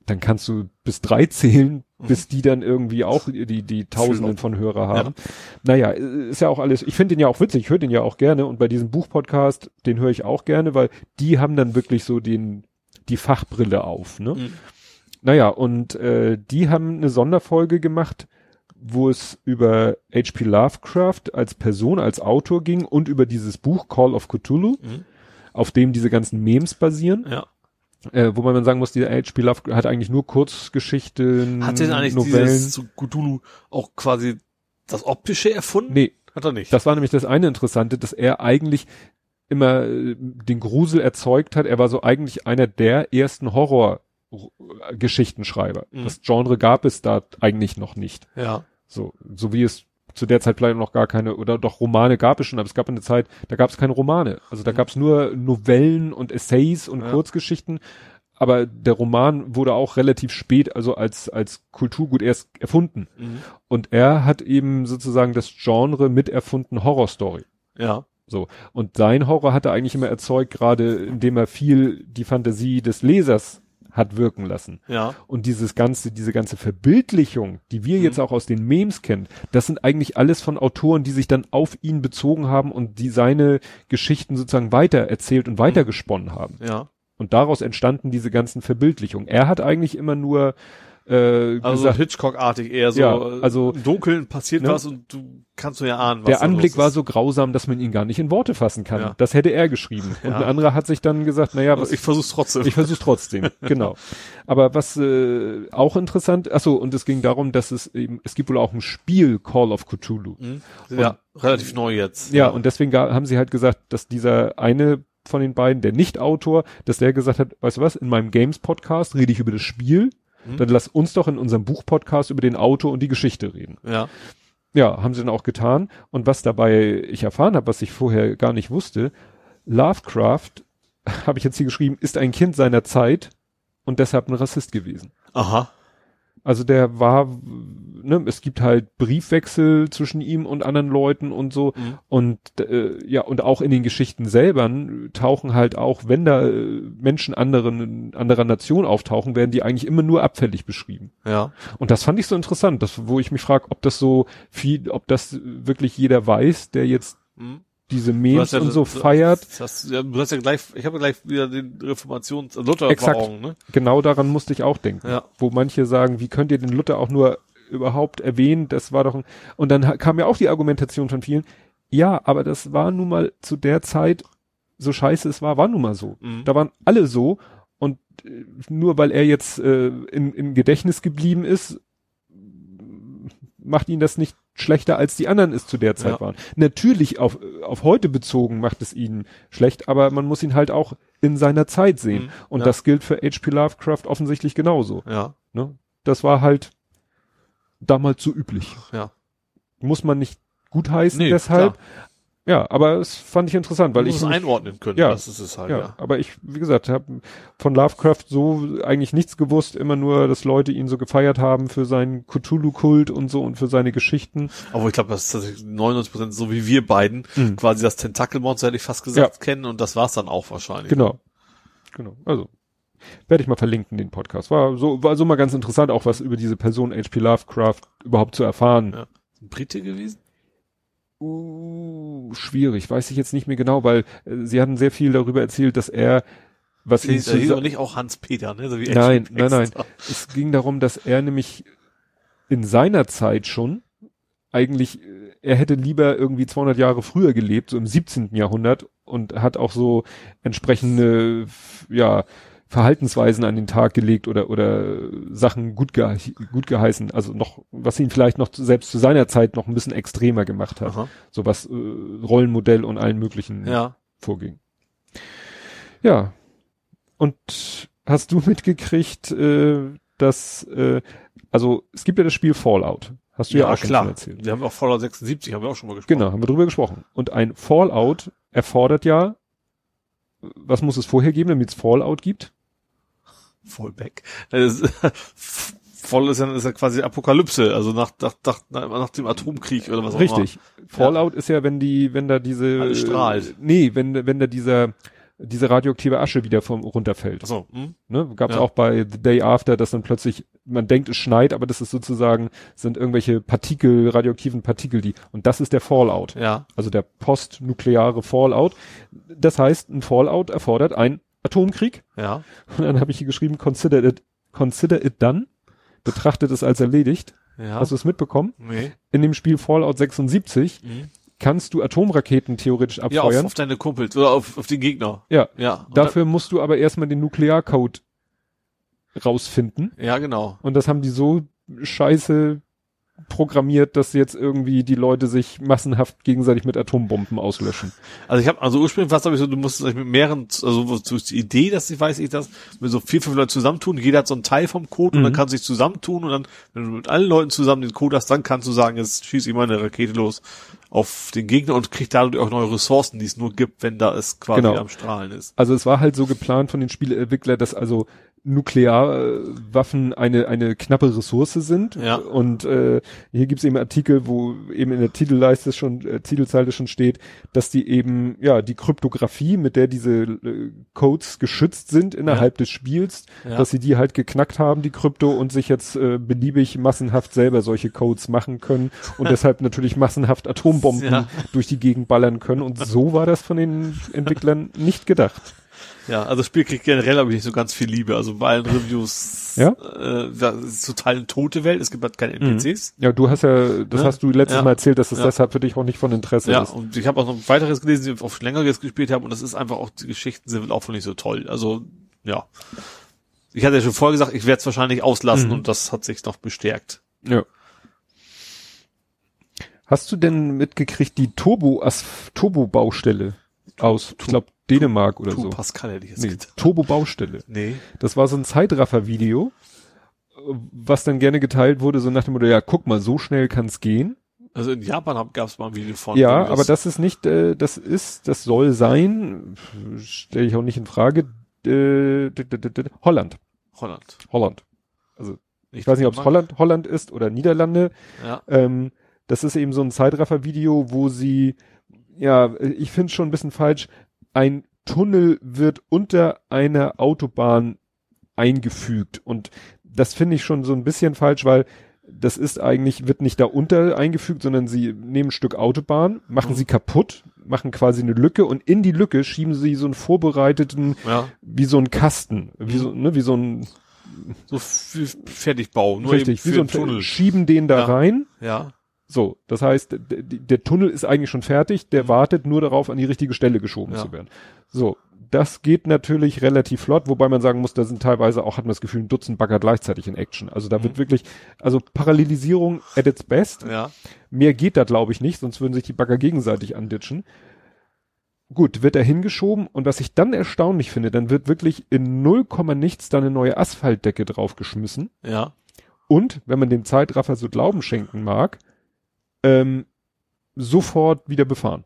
Speaker 2: Dann kannst du bis drei zählen, bis die dann irgendwie auch die, die Tausenden von Hörer haben. Ja. Naja, ist ja auch alles, ich finde den ja auch witzig, ich höre den ja auch gerne und bei diesem Buchpodcast, den höre ich auch gerne, weil die haben dann wirklich so den, die Fachbrille auf, ne? Mhm. Naja, und äh, die haben eine Sonderfolge gemacht, wo es über H.P. Lovecraft als Person, als Autor ging und über dieses Buch Call of Cthulhu, mhm. auf dem diese ganzen Memes basieren.
Speaker 3: Ja.
Speaker 2: Äh, wo man sagen muss, dieser H.P. Lovecraft hat eigentlich nur Kurzgeschichten,
Speaker 3: Hat denn eigentlich Novellen. dieses zu Cthulhu auch quasi das Optische erfunden?
Speaker 2: Nee. Hat er nicht. Das war nämlich das eine Interessante, dass er eigentlich immer äh, den Grusel erzeugt hat. Er war so eigentlich einer der ersten Horror Geschichtenschreiber. Mhm. Das Genre gab es da eigentlich noch nicht.
Speaker 3: Ja.
Speaker 2: So, so wie es zu der Zeit vielleicht noch gar keine, oder doch Romane gab es schon, aber es gab eine Zeit, da gab es keine Romane. Also da mhm. gab es nur Novellen und Essays und ja. Kurzgeschichten. Aber der Roman wurde auch relativ spät, also als, als Kulturgut erst erfunden. Mhm. Und er hat eben sozusagen das Genre miterfunden Horrorstory.
Speaker 3: Ja.
Speaker 2: So. Und sein Horror hat er eigentlich immer erzeugt, gerade indem er viel die Fantasie des Lesers hat wirken lassen.
Speaker 3: Ja.
Speaker 2: Und dieses ganze, diese ganze Verbildlichung, die wir mhm. jetzt auch aus den Memes kennen, das sind eigentlich alles von Autoren, die sich dann auf ihn bezogen haben und die seine Geschichten sozusagen weiter erzählt und weitergesponnen haben.
Speaker 3: Ja.
Speaker 2: Und daraus entstanden diese ganzen Verbildlichungen. Er hat eigentlich immer nur äh,
Speaker 3: also gesagt, Hitchcock-artig eher so.
Speaker 2: Ja, also
Speaker 3: im Dunkeln passiert ne? was und du kannst du ja ahnen.
Speaker 2: Was der Anblick war so grausam, dass man ihn gar nicht in Worte fassen kann. Ja. Das hätte er geschrieben. Und ja. ein anderer hat sich dann gesagt, naja, was,
Speaker 3: ich versuch's trotzdem.
Speaker 2: Ich versuch's trotzdem, genau. Aber was äh, auch interessant, achso, und es ging darum, dass es eben, es gibt wohl auch ein Spiel Call of Cthulhu. Mhm.
Speaker 3: Ja, und, relativ neu jetzt.
Speaker 2: Ja, ja. und deswegen haben sie halt gesagt, dass dieser eine von den beiden, der Nicht-Autor, dass der gesagt hat, weißt du was, in meinem Games-Podcast rede ich über das Spiel Mhm. Dann lass uns doch in unserem Buchpodcast über den Autor und die Geschichte reden.
Speaker 3: Ja.
Speaker 2: Ja, haben sie dann auch getan. Und was dabei ich erfahren habe, was ich vorher gar nicht wusste, Lovecraft, habe ich jetzt hier geschrieben, ist ein Kind seiner Zeit und deshalb ein Rassist gewesen.
Speaker 3: Aha.
Speaker 2: Also der war, ne, es gibt halt Briefwechsel zwischen ihm und anderen Leuten und so. Mhm. Und äh, ja, und auch in den Geschichten selber tauchen halt auch, wenn da äh, Menschen anderen, anderer Nation auftauchen, werden die eigentlich immer nur abfällig beschrieben.
Speaker 3: Ja.
Speaker 2: Und das fand ich so interessant, das, wo ich mich frage, ob das so viel, ob das wirklich jeder weiß, der jetzt mhm diese Memes ja, und so feiert.
Speaker 3: Das, ja, du hast ja gleich, ich habe gleich wieder den Reformations Luther Exakt, Augen, ne?
Speaker 2: Genau daran musste ich auch denken.
Speaker 3: Ja.
Speaker 2: Wo manche sagen, wie könnt ihr den Luther auch nur überhaupt erwähnen? Das war doch ein, und dann kam ja auch die Argumentation von vielen. Ja, aber das war nun mal zu der Zeit, so scheiße es war, war nun mal so. Mhm. Da waren alle so und äh, nur weil er jetzt äh, in, in Gedächtnis geblieben ist, macht ihn das nicht schlechter als die anderen es zu der Zeit ja. waren. Natürlich auf, auf heute bezogen macht es ihn schlecht, aber man muss ihn halt auch in seiner Zeit sehen. Mhm. Und ja. das gilt für H.P. Lovecraft offensichtlich genauso.
Speaker 3: Ja.
Speaker 2: Ne? Das war halt damals so üblich.
Speaker 3: Ja.
Speaker 2: Muss man nicht gutheißen nee, deshalb, klar. Ja, aber es fand ich interessant, weil ich
Speaker 3: es einordnen können.
Speaker 2: Ja, das ist es halt. Ja, ja. aber ich, wie gesagt, habe von Lovecraft so eigentlich nichts gewusst, immer nur, dass Leute ihn so gefeiert haben für seinen Cthulhu-Kult und so und für seine Geschichten.
Speaker 3: Aber ich glaube, das ist tatsächlich 99 Prozent so wie wir beiden mhm. quasi das Tentakelmonster hätte ich fast gesagt ja. kennen und das war's dann auch wahrscheinlich.
Speaker 2: Genau, genau. Also werde ich mal verlinken den Podcast. War so war so mal ganz interessant, auch was über diese Person H.P. Lovecraft überhaupt zu erfahren. Ja.
Speaker 3: Brite gewesen?
Speaker 2: Uh, schwierig, weiß ich jetzt nicht mehr genau, weil äh, sie hatten sehr viel darüber erzählt, dass er was ihn
Speaker 3: Hieß, hieß aber nicht auch Hans-Peter, ne? So wie
Speaker 2: Nein, nein, nein. Es ging darum, dass er nämlich in seiner Zeit schon eigentlich, äh, er hätte lieber irgendwie 200 Jahre früher gelebt, so im 17. Jahrhundert und hat auch so entsprechende, ja, Verhaltensweisen an den Tag gelegt oder, oder Sachen gut, ge gut geheißen. Also noch, was ihn vielleicht noch selbst zu seiner Zeit noch ein bisschen extremer gemacht hat.
Speaker 3: Aha.
Speaker 2: So was äh, Rollenmodell und allen möglichen
Speaker 3: Ja.
Speaker 2: vorging. Ja. Und hast du mitgekriegt, äh, dass, äh, also es gibt ja das Spiel Fallout. Hast du ja,
Speaker 3: Ja,
Speaker 2: auch schon
Speaker 3: klar.
Speaker 2: von erzählt.
Speaker 3: Wir haben auch Fallout 76, haben wir auch schon mal gesprochen.
Speaker 2: Genau, haben wir drüber gesprochen. Und ein Fallout erfordert ja, was muss es vorher geben, damit es Fallout gibt?
Speaker 3: Fallback. Das ist, ja, ist ja quasi Apokalypse, also nach, nach, nach, nach dem Atomkrieg oder was auch
Speaker 2: Richtig. Fallout ist ja, wenn die, wenn da diese,
Speaker 3: Alles strahlt.
Speaker 2: nee, wenn, wenn da dieser, diese radioaktive Asche wieder vom runterfällt.
Speaker 3: immer. Achso, hm?
Speaker 2: Ne? Gab es
Speaker 3: Ja.
Speaker 2: auch bei The Day After, dass dann plötzlich, man denkt, es schneit, aber das ist sozusagen, sind irgendwelche Partikel, radioaktiven Partikel, die, und das ist der Fallout.
Speaker 3: Ja.
Speaker 2: Also der postnukleare Fallout. Das heißt, ein Fallout erfordert einen Atomkrieg.
Speaker 3: Ja.
Speaker 2: Und dann habe ich hier geschrieben, consider it, consider it done. Betrachtet es als erledigt.
Speaker 3: Ja.
Speaker 2: Hast du es mitbekommen?
Speaker 3: nee.
Speaker 2: In dem Spiel Fallout 76
Speaker 3: Mhm.
Speaker 2: kannst du Atomraketen theoretisch
Speaker 3: Ja, auf,
Speaker 2: abfeuern.
Speaker 3: auf deine Kumpels oder auf, auf den Gegner.
Speaker 2: Ja.
Speaker 3: Ja.
Speaker 2: Dafür musst du aber erstmal den Nuklearcode rausfinden.
Speaker 3: Ja, genau.
Speaker 2: Und das haben die so scheiße programmiert, dass jetzt irgendwie die Leute sich massenhaft gegenseitig mit Atombomben auslöschen.
Speaker 3: Also ich habe also ursprünglich was habe ich so, du musst mit mehreren, also die Idee, dass ich weiß ich das, mit so vier, fünf Leuten zusammentun, jeder hat so einen Teil vom Code und
Speaker 2: Mhm.
Speaker 3: dann kannst du dich zusammentun und dann, wenn du mit allen Leuten zusammen den Code hast, dann kannst du sagen, jetzt schieß ich mal eine Rakete los auf den Gegner und krieg dadurch auch neue Ressourcen, die es nur gibt, wenn da es quasi
Speaker 2: Genau.
Speaker 3: am Strahlen ist.
Speaker 2: Also es war halt so geplant von den Spieleentwicklern, dass also Nuklearwaffen eine eine knappe Ressource sind.
Speaker 3: Ja.
Speaker 2: Und äh, hier gibt's eben Artikel, wo eben in der Titelleiste schon, äh, Titelzeile schon steht, dass die eben ja die Kryptographie, mit der diese äh, Codes geschützt sind innerhalb des Spiels,
Speaker 3: Ja.
Speaker 2: dass sie die halt geknackt haben, die Krypto, und sich jetzt äh, beliebig massenhaft selber solche Codes machen können und deshalb natürlich massenhaft Atombomben
Speaker 3: Ja.
Speaker 2: durch die Gegend ballern können. Und so war das von den Entwicklern nicht gedacht.
Speaker 3: Ja, also das Spiel kriegt generell, ich, nicht so ganz viel Liebe. Also bei allen Reviews,
Speaker 2: Ja?
Speaker 3: äh, ja, es ist total eine tote Welt, es gibt halt keine NPCs.
Speaker 2: Ja, du hast ja, das
Speaker 3: Ja.
Speaker 2: hast du letztes
Speaker 3: Ja.
Speaker 2: Mal erzählt, dass es
Speaker 3: Ja.
Speaker 2: deshalb für dich auch nicht von Interesse
Speaker 3: Ja,
Speaker 2: ist.
Speaker 3: und ich habe auch noch ein weiteres gelesen, die auf längeres gespielt haben und das ist einfach auch, die Geschichten sind auch nicht so toll. Also, ja. Ich hatte ja schon vorher gesagt, ich werde es wahrscheinlich auslassen
Speaker 2: Mhm.
Speaker 3: und das hat sich noch bestärkt.
Speaker 2: Ja. Hast du denn mitgekriegt die Turbo Turbo Baustelle aus, ich glaube Dänemark oder so?
Speaker 3: Pascal hätte ich jetzt
Speaker 2: Nee,
Speaker 3: gedacht.
Speaker 2: Turbo Baustelle.
Speaker 3: Nee.
Speaker 2: Das war so ein Zeitraffer-Video, was dann gerne geteilt wurde, so nach dem Motto, ja, guck mal, so schnell kann's gehen.
Speaker 3: Also in Japan gab es mal ein Video von.
Speaker 2: Ja, aber das ist nicht, äh, das ist, das soll sein, stelle ich auch nicht in Frage, äh, Holland.
Speaker 3: Holland.
Speaker 2: Holland. Also ich weiß nicht, ob es Holland, Holland ist oder Niederlande.
Speaker 3: Ja.
Speaker 2: Ähm, das ist eben so ein Zeitraffer-Video, wo sie, ja, ich finde es schon ein bisschen falsch, ein Tunnel wird unter einer Autobahn eingefügt. Und das finde ich schon so ein bisschen falsch, weil das ist eigentlich, wird nicht da unter eingefügt, sondern sie nehmen ein Stück Autobahn, machen
Speaker 3: Mhm.
Speaker 2: sie kaputt, machen quasi eine Lücke und in die Lücke schieben sie so einen vorbereiteten,
Speaker 3: Ja.
Speaker 2: wie so ein Kasten, wie so, ne, wie so ein,
Speaker 3: So Fertigbau. Nur
Speaker 2: richtig, wie so ein
Speaker 3: Tunnel.
Speaker 2: schieben den da
Speaker 3: Ja.
Speaker 2: rein
Speaker 3: Ja.
Speaker 2: So, das heißt, der, Tunnel ist eigentlich schon fertig, der wartet nur darauf, an die richtige Stelle geschoben
Speaker 3: Ja.
Speaker 2: zu werden. So, das geht natürlich relativ flott, wobei man sagen muss, da sind teilweise auch, hat man das Gefühl, ein Dutzend Bagger gleichzeitig in Action. Also da wird wirklich, also Parallelisierung at its best.
Speaker 3: Ja.
Speaker 2: Mehr geht da, glaube ich, nicht, sonst würden sich die Bagger gegenseitig anditschen. Gut, wird er hingeschoben und was ich dann erstaunlich finde, dann wird wirklich in 0, nichts da eine neue Asphaltdecke draufgeschmissen.
Speaker 3: Ja.
Speaker 2: Und, wenn man dem Zeitraffer so Glauben schenken mag, ähm, sofort wieder befahren.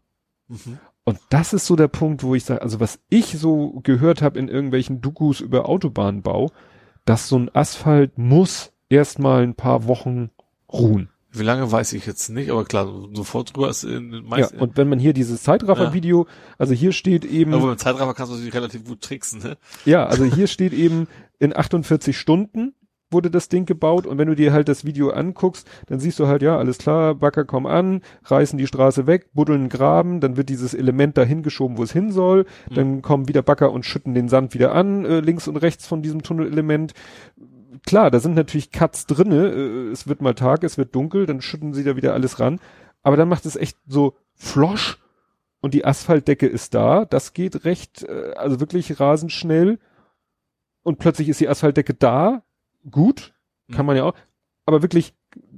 Speaker 3: Mhm.
Speaker 2: Und das ist so der Punkt, wo ich sage, also was ich so gehört habe in irgendwelchen Dokus über Autobahnbau, dass so ein Asphalt muss erstmal ein paar Wochen ruhen.
Speaker 3: Wie lange weiß ich jetzt nicht, aber klar, sofort drüber ist in den
Speaker 2: Ja,
Speaker 3: meisten.
Speaker 2: und wenn man hier dieses Zeitraffer-Video, also hier steht eben,
Speaker 3: aber mit Zeitraffer kannst du natürlich relativ gut tricksen, ne?
Speaker 2: ja, also hier steht eben in 48 Stunden wurde das Ding gebaut und wenn du dir halt das Video anguckst, dann siehst du halt, ja, alles klar, Bagger kommen an, reißen die Straße weg, buddeln Graben, dann wird dieses Element dahin geschoben, wo es hin soll, mhm. dann kommen wieder Bagger und schütten den Sand wieder an, äh, links und rechts von diesem Tunnelelement. Klar, da sind natürlich Cuts drinne, äh, es wird mal Tag, es wird dunkel, dann schütten sie da wieder alles ran, aber dann macht es echt so flosch und die Asphaltdecke ist da, das geht recht, äh, also wirklich rasend schnell und plötzlich ist die Asphaltdecke da, gut, kann man ja auch, aber wirklich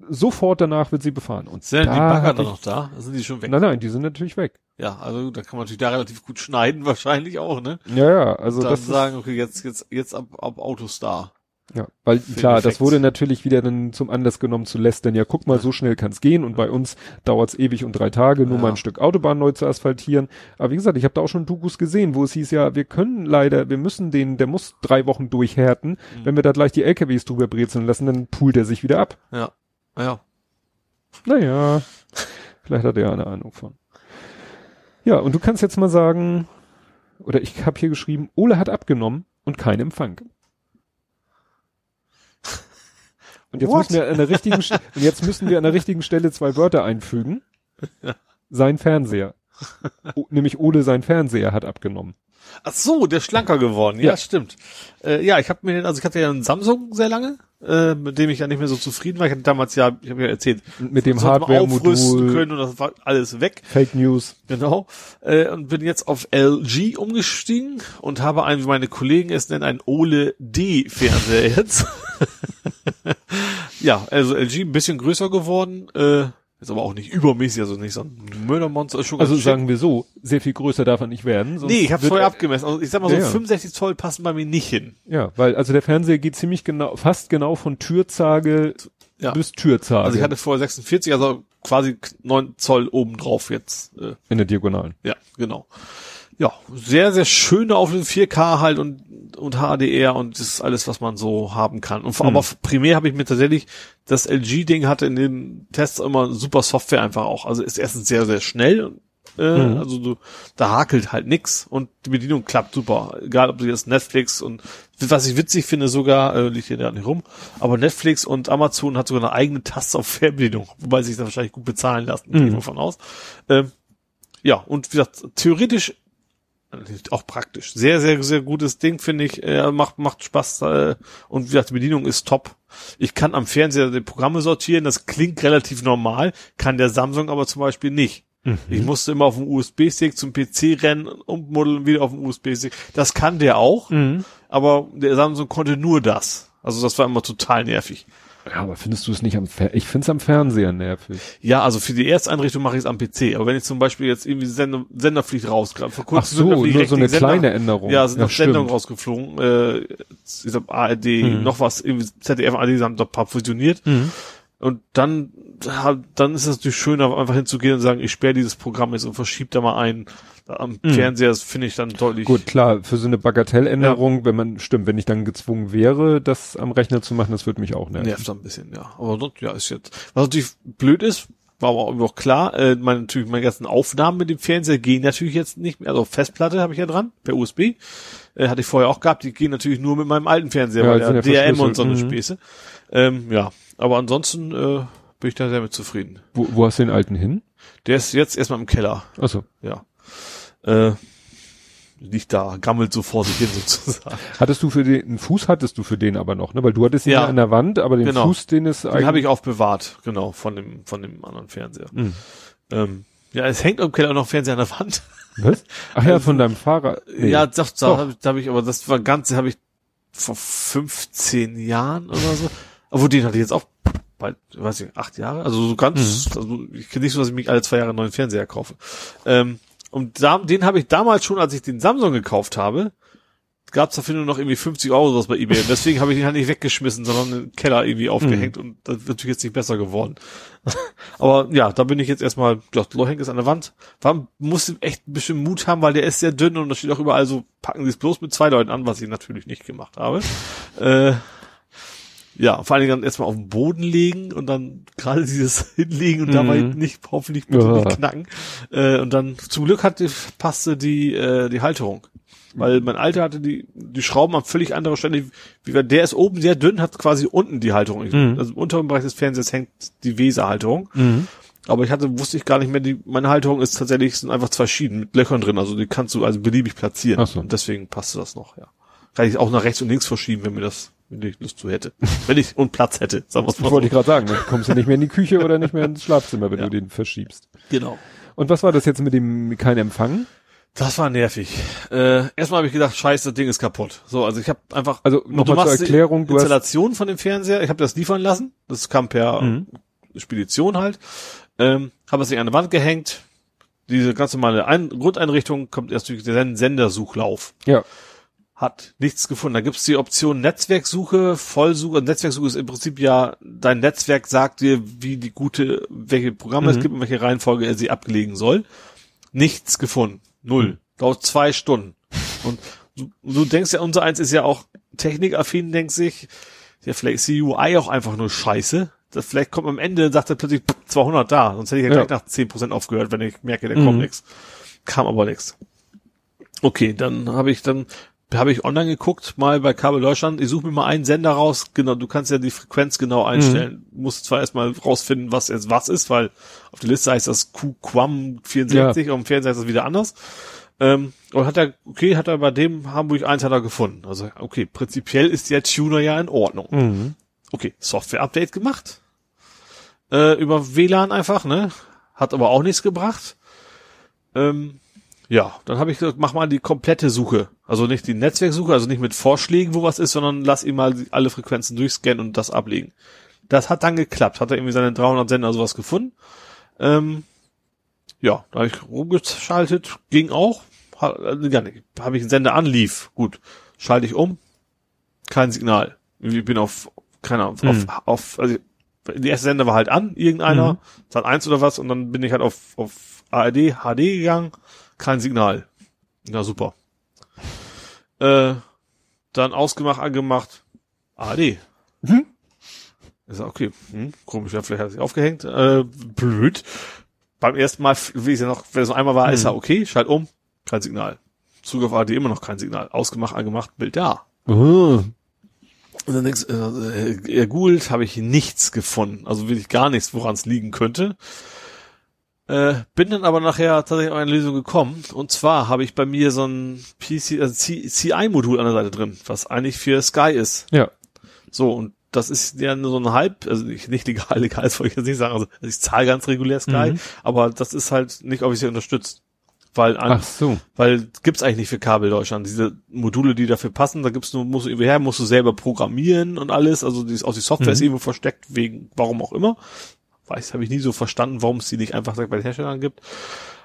Speaker 2: sofort danach wird sie befahren. Und
Speaker 3: sind da die Bagger dann noch da? Sind die schon weg?
Speaker 2: Nein, nein, die sind natürlich weg.
Speaker 3: Ja, also da kann man natürlich da relativ gut schneiden, wahrscheinlich auch, ne?
Speaker 2: Ja, ja, also
Speaker 3: Und dann das sagen, okay, jetzt, jetzt, jetzt ab, ab Autos da.
Speaker 2: Ja, weil klar, das wurde natürlich wieder dann zum Anlass genommen zu lästern. Ja, guck mal, so schnell kann's gehen und bei uns dauert's ewig und drei Tage, nur ja. mal ein Stück Autobahn neu zu asphaltieren. Aber wie gesagt, ich habe da auch schon Dokus gesehen, wo es hieß ja, wir können leider, wir müssen den, der muss drei Wochen durchhärten. Mhm. Wenn wir da gleich die LKWs drüber brezeln lassen, dann poolt er sich wieder ab.
Speaker 3: Ja, ja.
Speaker 2: Naja, vielleicht hat er eine Ahnung von. Ja, und du kannst jetzt mal sagen, oder ich habe hier geschrieben, Ole hat abgenommen und kein Empfang. Und jetzt What? müssen wir an der richtigen, und jetzt müssen wir an der richtigen Stelle zwei Wörter einfügen. Sein Fernseher. O, nämlich Ole sein Fernseher hat abgenommen.
Speaker 3: Ach so, der schlanker geworden. Ja, ja. stimmt. Äh, ja, ich habe mir den, also ich hatte ja einen Samsung sehr lange, äh, mit dem ich ja nicht mehr so zufrieden war. Ich hatte damals ja, ich habe ja erzählt,
Speaker 2: mit dem Hardware-Modul
Speaker 3: können und das war alles weg.
Speaker 2: Fake News.
Speaker 3: Genau. Äh, und bin jetzt auf LG umgestiegen und habe einen, wie meine Kollegen es nennen, einen Ole D-Fernseher jetzt. ja, also LG ein bisschen größer geworden. Äh, ist aber auch nicht übermäßig, also nicht so ein Mördermonster. Ist
Speaker 2: schon also sagen wir so, sehr viel größer darf er nicht werden.
Speaker 3: Nee, ich habe vorher abgemessen. Also ich sag mal so, ja, 65 Zoll passen bei mir nicht hin.
Speaker 2: Ja, weil also der Fernseher geht ziemlich genau, fast genau von Türzage ja. bis Türzage.
Speaker 3: Also ich hatte vorher 46, also quasi 9 Zoll oben drauf jetzt.
Speaker 2: Äh. In der Diagonalen.
Speaker 3: Ja, genau ja, sehr, sehr schöne auf den 4K halt und, und HDR und das ist alles, was man so haben kann. Und, mhm. Aber primär habe ich mir tatsächlich, das LG-Ding hatte in den Tests immer super Software einfach auch. Also ist erstens sehr, sehr schnell. Äh, mhm. Also du, da hakelt halt nix und die Bedienung klappt super. Egal, ob du jetzt Netflix und was ich witzig finde sogar, äh, liegt hier da nicht rum, aber Netflix und Amazon hat sogar eine eigene Taste auf Fernbedienung, wobei sich das wahrscheinlich gut bezahlen lassen, mhm. gehe ich davon aus. Ähm, ja, und wie gesagt, theoretisch auch praktisch. Sehr, sehr, sehr gutes Ding, finde ich. Äh, macht, macht Spaß äh, und wie gesagt, die Bedienung ist top. Ich kann am Fernseher die Programme sortieren, das klingt relativ normal, kann der Samsung aber zum Beispiel nicht. Mhm. Ich musste immer auf dem USB-Stick zum PC rennen, ummodeln, wieder auf dem USB-Stick. Das kann der auch, mhm. aber der Samsung konnte nur das. Also das war immer total nervig.
Speaker 2: Ja, aber findest du es nicht am Fer Ich find's am Fernseher nervig.
Speaker 3: Ja, also für die Ersteinrichtung mache ich es am PC. Aber wenn ich zum Beispiel jetzt irgendwie Sender, Sender fliegt raus, gerade vor
Speaker 2: kurzem Ach so, nur so eine Sender, kleine Änderung.
Speaker 3: Ja, sind ja, noch Sendungen rausgeflogen. Äh, ich sag ARD, mhm. noch was, irgendwie ZDF, ARD haben doch ein paar fusioniert. Mhm. Und dann, dann ist es natürlich schöner, einfach hinzugehen und sagen, ich sperre dieses Programm jetzt und verschiebe da mal ein am mhm. Fernseher finde ich dann deutlich.
Speaker 2: Gut, klar, für so eine Bagatelländerung, ja. wenn man, stimmt, wenn ich dann gezwungen wäre, das am Rechner zu machen, das würde mich auch nerven.
Speaker 3: Nervt ein bisschen, ja. Aber dort, ja, ist jetzt, was natürlich blöd ist, war aber auch klar, äh, meine, natürlich meine ganzen Aufnahmen mit dem Fernseher gehen natürlich jetzt nicht mehr, also Festplatte habe ich ja dran, per USB, äh, hatte ich vorher auch gehabt, die gehen natürlich nur mit meinem alten Fernseher, ja, weil der DRM und so eine mhm. Späße. Ähm, ja, aber ansonsten äh, bin ich da sehr mit zufrieden.
Speaker 2: Wo, wo hast du den alten hin?
Speaker 3: Der ist jetzt erstmal im Keller.
Speaker 2: Ach so.
Speaker 3: Ja äh, liegt da, gammelt so vor sich hin sozusagen.
Speaker 2: Hattest du für den, einen Fuß hattest du für den aber noch, ne? Weil du hattest ihn ja, ja an der Wand, aber den genau. Fuß, den ist
Speaker 3: eigentlich. Den habe ich aufbewahrt, genau, von dem, von dem anderen Fernseher. Mhm. Ähm, ja, es hängt im Keller noch Fernseher an der Wand.
Speaker 2: Was? Ach ja, von deinem Fahrer.
Speaker 3: Nee. Ja, doch, da habe ich, hab ich, aber das war ganz, habe ich vor 15 Jahren oder so. Obwohl, den hatte ich jetzt auch bald, weiß ich, acht Jahre. Also so ganz, mhm. also ich kenne nicht so, dass ich mich alle zwei Jahre einen neuen Fernseher kaufe. Ähm, und da, den habe ich damals schon, als ich den Samsung gekauft habe, gab es dafür nur noch irgendwie 50 Euro was bei eBay. Und deswegen habe ich ihn halt nicht weggeschmissen, sondern den Keller irgendwie aufgehängt. Mhm. Und das ist natürlich jetzt nicht besser geworden. Aber ja, da bin ich jetzt erstmal, Loch hängt es an der Wand. Warum muss echt ein bisschen Mut haben, weil der ist sehr dünn und da steht auch überall so, packen Sie es bloß mit zwei Leuten an, was ich natürlich nicht gemacht habe. äh, ja, vor allen Dingen dann erstmal auf den Boden legen und dann gerade dieses hinlegen und mhm. dabei nicht, hoffentlich bitte ja. nicht knacken. Äh, und dann, zum Glück hat, passte die, äh, die Halterung. Weil mein Alter hatte die, die Schrauben an völlig anderer Stelle. Wie, der ist oben sehr dünn, hat quasi unten die Halterung. Mhm. Also im unteren Bereich des Fernsehers hängt die Weserhalterung. Mhm. Aber ich hatte, wusste ich gar nicht mehr, die, meine Halterung ist tatsächlich, sind einfach zwei Schienen mit Löchern drin, also die kannst du also beliebig platzieren. Ach so. Und deswegen passte das noch, ja. Kann ich auch nach rechts und links verschieben, wenn mir das, wenn ich Lust zu hätte. wenn ich und Platz hätte,
Speaker 2: sagen wir's mal. Wollte ich gerade sagen, dann kommst du nicht mehr in die Küche oder nicht mehr ins Schlafzimmer, wenn ja. du den verschiebst.
Speaker 3: Genau.
Speaker 2: Und was war das jetzt mit dem kein Empfang?
Speaker 3: Das war nervig. Äh, erstmal habe ich gedacht, scheiße, das Ding ist kaputt. So, also ich habe einfach
Speaker 2: also nochmal zur Erklärung,
Speaker 3: du Installation von dem Fernseher. Ich habe das liefern lassen. Das kam per mhm. Spedition halt. Ähm, habe es an der Wand gehängt. Diese ganz normale Ein Grundeinrichtung kommt erst durch den Sendersuchlauf.
Speaker 2: Ja.
Speaker 3: Hat nichts gefunden. Da gibt's die Option Netzwerksuche, Vollsuche. Netzwerksuche ist im Prinzip ja, dein Netzwerk sagt dir, wie die gute, welche Programme mhm. es gibt und welche Reihenfolge er sie ablegen soll. Nichts gefunden. Null. Mhm. Dauert zwei Stunden. Und du, du denkst ja, unser eins ist ja auch technikaffin, denkt sich, ja, vielleicht ist die UI auch einfach nur scheiße das, vielleicht kommt am Ende, sagt er plötzlich 200 da, sonst hätte ich ja, ja. gleich nach 10% aufgehört, wenn ich merke, der mhm. kommt nichts. Kam aber nichts. Okay, dann habe ich dann habe ich online geguckt, mal bei Kabel Deutschland, ich suche mir mal einen Sender raus, genau, du kannst ja die Frequenz genau einstellen. Mhm. Musst zwar erstmal rausfinden, was jetzt was ist, weil auf der Liste heißt das QQAM 64, ja. auf dem Fernseher heißt das wieder anders. Ähm, und hat er, okay, hat er bei dem Hamburg 1 hat er gefunden. Also, okay, prinzipiell ist der Tuner ja in Ordnung. Mhm. Okay, Software-Update gemacht äh, über WLAN einfach, ne? Hat aber auch nichts gebracht. Ähm, ja, dann habe ich gesagt, mach mal die komplette Suche. Also nicht die Netzwerksuche, also nicht mit Vorschlägen, wo was ist, sondern lass ihm mal alle Frequenzen durchscannen und das ablegen. Das hat dann geklappt. Hat er irgendwie seine 300 Sender oder sowas gefunden. Ähm, ja, da habe ich rumgeschaltet, ging auch. Ha, äh, ja, habe ich einen Sender anlief. Gut, schalte ich um, kein Signal. Ich bin auf, keine Ahnung, hm. auf, auf, also die erste Sender war halt an, irgendeiner, mhm. Sat eins oder was, und dann bin ich halt auf, auf ARD, HD gegangen, kein Signal. Ja, super. Äh, dann ausgemacht, angemacht, ARD. Mhm. Sag, okay, hm, komisch, ja, vielleicht hat er sich aufgehängt, äh, blöd. Beim ersten Mal, wie es ja noch, wenn es noch einmal war, mhm. ist er okay, schalt um, kein Signal. Zug auf ARD immer noch kein Signal. Ausgemacht, angemacht, Bild da.
Speaker 2: Uh.
Speaker 3: Und dann denkst äh, er googelt, habe ich nichts gefunden. Also wirklich gar nichts, woran es liegen könnte. Äh, bin dann aber nachher tatsächlich auf eine Lösung gekommen. Und zwar habe ich bei mir so ein PC, also CI-Modul an der Seite drin, was eigentlich für Sky ist.
Speaker 2: Ja.
Speaker 3: So, und das ist ja nur so ein halb, also nicht, nicht legal, legal, das wollte ich jetzt nicht sagen. Also ich zahle ganz regulär Sky, mhm. aber das ist halt nicht offiziell unterstützt. Weil, an,
Speaker 2: Ach so.
Speaker 3: weil gibt's eigentlich nicht für Kabel Deutschland. Diese Module, die dafür passen, da gibt's nur, musst du irgendwo her, musst du selber programmieren und alles. Also die, auch die Software mhm. ist irgendwo versteckt, wegen, warum auch immer. Weiß, habe ich nie so verstanden, warum es die nicht einfach bei den Herstellern gibt.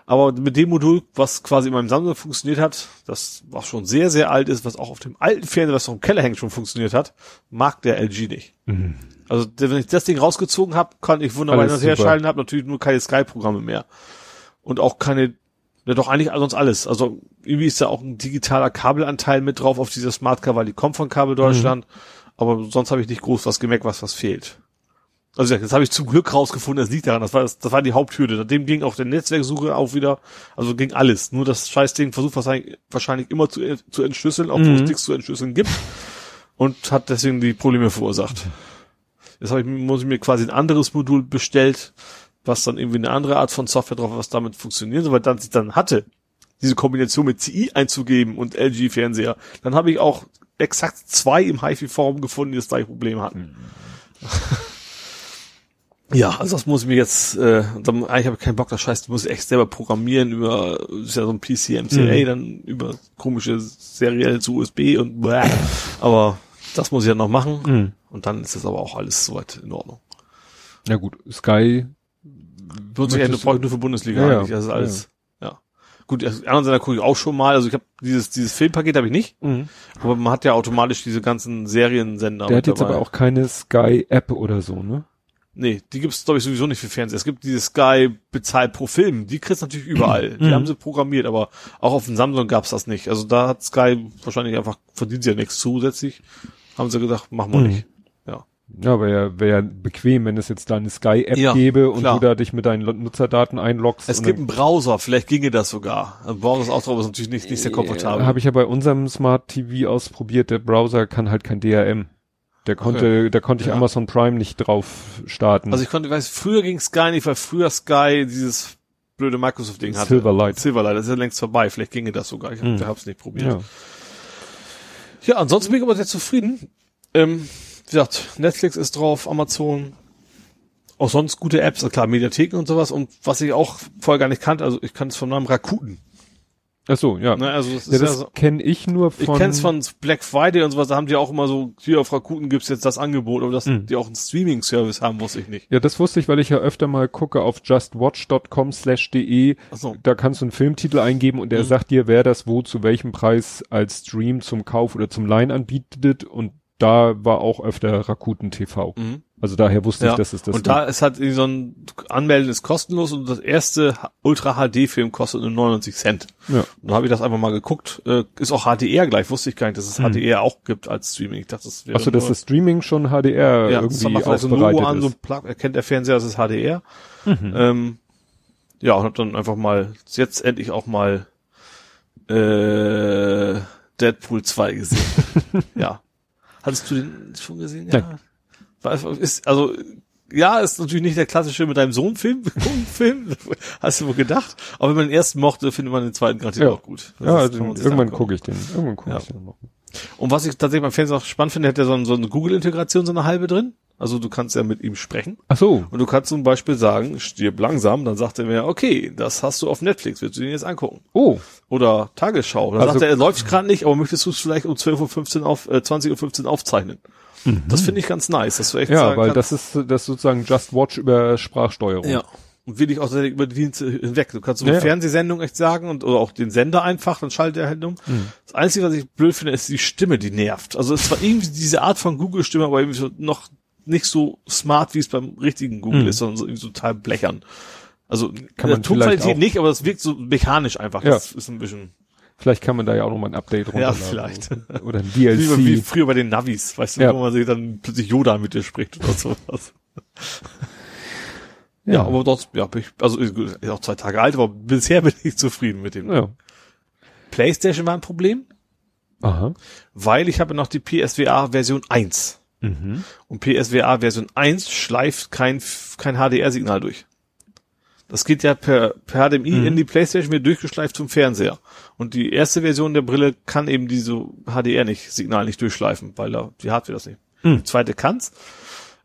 Speaker 3: Aber mit dem Modul, was quasi in meinem Samsung funktioniert hat, das was schon sehr, sehr alt ist, was auch auf dem alten Fernseher, was noch im Keller hängt, schon funktioniert hat, mag der LG nicht. Mhm. Also wenn ich das Ding rausgezogen habe, kann ich wunderbar das herschalten, habe natürlich nur keine Sky-Programme mehr. Und auch keine ja, doch eigentlich sonst alles. Also irgendwie ist da auch ein digitaler Kabelanteil mit drauf auf dieser Smart weil die kommt von Kabel Deutschland. Mhm. Aber sonst habe ich nicht groß was gemerkt, was was fehlt. Also das habe ich zum Glück rausgefunden, das liegt daran, das war, das, das war die Haupthürde. Dem ging auch der Netzwerksuche auch wieder, also ging alles. Nur das Scheißding versucht wahrscheinlich, wahrscheinlich immer zu, zu entschlüsseln, obwohl mhm. es nichts zu entschlüsseln gibt. Und hat deswegen die Probleme verursacht. Jetzt habe ich, muss ich mir quasi ein anderes Modul bestellt, was dann irgendwie eine andere Art von Software drauf, was damit funktioniert, weil dann sich dann hatte, diese Kombination mit CI einzugeben und LG Fernseher, dann habe ich auch exakt zwei im HiFi-Forum gefunden, die das gleiche Problem hatten. Mhm. ja, also das muss ich mir jetzt, äh, dann, eigentlich habe ich keinen Bock, das scheiße, muss ich echt selber programmieren über, ist ja so ein PC MCA, mhm. dann über komische Serial zu USB und bläh. aber das muss ich ja noch machen mhm. und dann ist das aber auch alles soweit in Ordnung.
Speaker 2: Ja gut, Sky
Speaker 3: wird sich ja nur, nur für Bundesliga ja, eigentlich. Also alles, ja. ja. Gut, also anderen Sender gucke ich auch schon mal. Also ich habe dieses dieses Filmpaket habe ich nicht, mhm. aber man hat ja automatisch diese ganzen Seriensender.
Speaker 2: Der hat jetzt dabei. aber auch keine Sky App oder so, ne?
Speaker 3: Nee, die gibt's glaube ich sowieso nicht für Fernseher. Es gibt diese Sky bezahlt pro Film, die kriegst natürlich überall. Mhm. Die haben sie programmiert, aber auch auf dem Samsung gab's das nicht. Also da hat Sky wahrscheinlich einfach verdient sie ja nichts zusätzlich. Haben sie gedacht, machen wir mhm. nicht. Ja.
Speaker 2: Ja, wäre ja bequem, wenn es jetzt da eine Sky-App
Speaker 3: Ja,
Speaker 2: gäbe und
Speaker 3: klar.
Speaker 2: du da dich mit deinen Nutzerdaten einloggst.
Speaker 3: Es gibt einen Browser, vielleicht ginge das sogar. Ein Browser ist auch drauf, ist natürlich nicht, nicht sehr komfortabel.
Speaker 2: Äh, Habe ich ja bei unserem Smart TV ausprobiert. Der Browser kann halt kein DRM. Der konnte, da konnte ich
Speaker 3: Ja.
Speaker 2: Amazon Prime nicht drauf starten.
Speaker 3: Also ich konnte, ich weiß, früher ging Sky nicht, weil früher Sky dieses blöde Microsoft-Ding hatte.
Speaker 2: Silverlight.
Speaker 3: Silverlight, das ist ja längst vorbei. Vielleicht ginge das sogar. Ich
Speaker 2: Hm.
Speaker 3: habe es nicht probiert.
Speaker 2: ja.
Speaker 3: Ja, ansonsten bin ich aber sehr zufrieden. Ähm, wie gesagt, Netflix ist drauf, Amazon, auch sonst gute Apps, also klar, Mediatheken und sowas. Und was ich auch vorher gar nicht kannte, also ich kannte es vom Namen Rakuten.
Speaker 2: Ach so, ja.
Speaker 3: Ne? Also das
Speaker 2: ja,
Speaker 3: ja,
Speaker 2: das
Speaker 3: so,
Speaker 2: kenne ich nur
Speaker 3: ich
Speaker 2: von.
Speaker 3: kenn's von Black Friday und sowas, da haben die auch immer so, hier auf Rakuten gibt's jetzt das Angebot, aber dass
Speaker 2: Mhm.
Speaker 3: die auch einen Streaming-Service haben, wusste ich nicht.
Speaker 2: Ja, das wusste ich, weil ich ja öfter mal gucke auf justwatch.com slash de.
Speaker 3: So.
Speaker 2: Da kannst du einen Filmtitel eingeben und der
Speaker 3: Mhm.
Speaker 2: sagt dir, wer das wo zu welchem Preis als Stream zum Kauf oder zum Leihen anbietet und da war auch öfter Rakuten TV.
Speaker 3: Mhm.
Speaker 2: Also daher wusste
Speaker 3: Ja.
Speaker 2: ich, dass es das
Speaker 3: und da ist halt so ein Anmelden ist kostenlos und das erste Ultra HD Film kostet nur 99 Cent.
Speaker 2: Ja.
Speaker 3: Und dann habe ich das einfach mal geguckt. Äh, ist auch HDR gleich, wusste ich gar nicht, dass es
Speaker 2: Hm.
Speaker 3: HDR auch gibt als Streaming. Ich dachte, das wäre
Speaker 2: Achso, dass das Streaming schon HDR
Speaker 3: ja, das
Speaker 2: irgendwie
Speaker 3: macht halt so ein Logo an, so
Speaker 2: ist.
Speaker 3: ein Plug, erkennt der Fernseher, das ist HDR.
Speaker 2: Mhm.
Speaker 3: Ähm, ja, und hab dann einfach mal jetzt endlich auch mal äh, Deadpool 2 gesehen. ja. Hattest du den schon gesehen? Ja.
Speaker 2: Nein.
Speaker 3: Ist, also, ja, ist natürlich nicht der klassische mit deinem Sohn Film, Film, hast du wohl gedacht. Aber wenn man den ersten mochte, findet man den zweiten garantiert
Speaker 2: Ja.
Speaker 3: auch gut. Das
Speaker 2: ja,
Speaker 3: sich
Speaker 2: irgendwann gucke ich den. Irgendwann gucke
Speaker 3: Ja.
Speaker 2: ich den noch.
Speaker 3: Und was ich tatsächlich beim Fernsehen auch spannend finde, hat er so, ein, so eine Google-Integration, so eine halbe drin. Also du kannst ja mit ihm sprechen.
Speaker 2: Ach so.
Speaker 3: Und du kannst zum Beispiel sagen, stirb langsam, dann sagt er mir, okay, das hast du auf Netflix, willst du den jetzt angucken?
Speaker 2: Oh.
Speaker 3: Oder Tagesschau. Dann
Speaker 2: Also-
Speaker 3: sagt er, er läuft gerade nicht, aber möchtest du es vielleicht um 12.15 Uhr auf, äh, 20.15 Uhr aufzeichnen? Das finde ich ganz nice, dass du echt
Speaker 2: Mhm. Ja, weil
Speaker 3: kannst,
Speaker 2: das ist das ist sozusagen Just Watch über Sprachsteuerung.
Speaker 3: ja. Und will ich auch über die Dienste hinweg. Du kannst so
Speaker 2: Ja,
Speaker 3: eine
Speaker 2: ja.
Speaker 3: Fernsehsendung echt sagen und oder auch den Sender einfach, dann schaltet er halt um.
Speaker 2: Mhm.
Speaker 3: Das Einzige, was ich blöd finde, ist die Stimme, die nervt. Also es war irgendwie diese Art von Google-Stimme, aber irgendwie so noch nicht so smart, wie es beim richtigen Google
Speaker 2: Mhm.
Speaker 3: ist, sondern so irgendwie so total blechern. Also
Speaker 2: Kann man
Speaker 3: äh, Tonqualität nicht, aber es wirkt so mechanisch einfach.
Speaker 2: Ja.
Speaker 3: Das ist ein bisschen
Speaker 2: Vielleicht kann man da ja auch noch mal ein Update
Speaker 3: Ja,
Speaker 2: runterladen.
Speaker 3: vielleicht.
Speaker 2: Oder ein
Speaker 3: wie, wie
Speaker 2: DLC.
Speaker 3: früher bei den Navis, weißt du,
Speaker 2: Ja.
Speaker 3: wo man sich dann plötzlich Yoda mit dir spricht oder sowas. Ja, aber dort, ja, bin ich, also ist auch zwei Tage alt, aber bisher bin ich zufrieden mit dem.
Speaker 2: ja.
Speaker 3: PlayStation war ein Problem,
Speaker 2: Aha.
Speaker 3: weil ich habe noch die PSVR Version 1.
Speaker 2: Mhm.
Speaker 3: Und PSVR Version 1 schleift kein, kein HDR-Signal durch. Das geht ja per, per HDMI
Speaker 2: Mhm.
Speaker 3: in die PlayStation wird durchgeschleift zum Fernseher. Und die erste Version der Brille kann eben diese HDR nicht, Signal nicht durchschleifen, weil da die Hardware das nicht.
Speaker 2: Mhm.
Speaker 3: Die zweite kann's.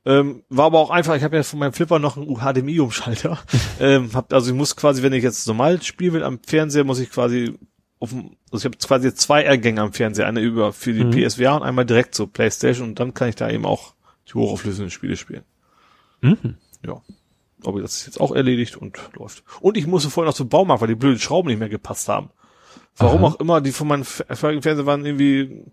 Speaker 3: Ähm, war aber auch einfach, ich habe ja von meinem Flipper noch einen HDMI-Umschalter. ähm, hab, also ich muss quasi, wenn ich jetzt normal spielen will am Fernseher, muss ich quasi auf dem, also ich habe quasi zwei Eingänge am Fernseher, eine über für die
Speaker 2: Mhm.
Speaker 3: PSVR und einmal direkt zur Playstation und dann kann ich da eben auch die hochauflösenden Spiele spielen.
Speaker 2: Mhm.
Speaker 3: Ja. Aber das ist jetzt auch erledigt und läuft. Und ich musste vorher noch zum Baumarkt, weil die blöden Schrauben nicht mehr gepasst haben. Warum
Speaker 2: Aha.
Speaker 3: auch immer, die von meinem vorigen Fernseher waren irgendwie,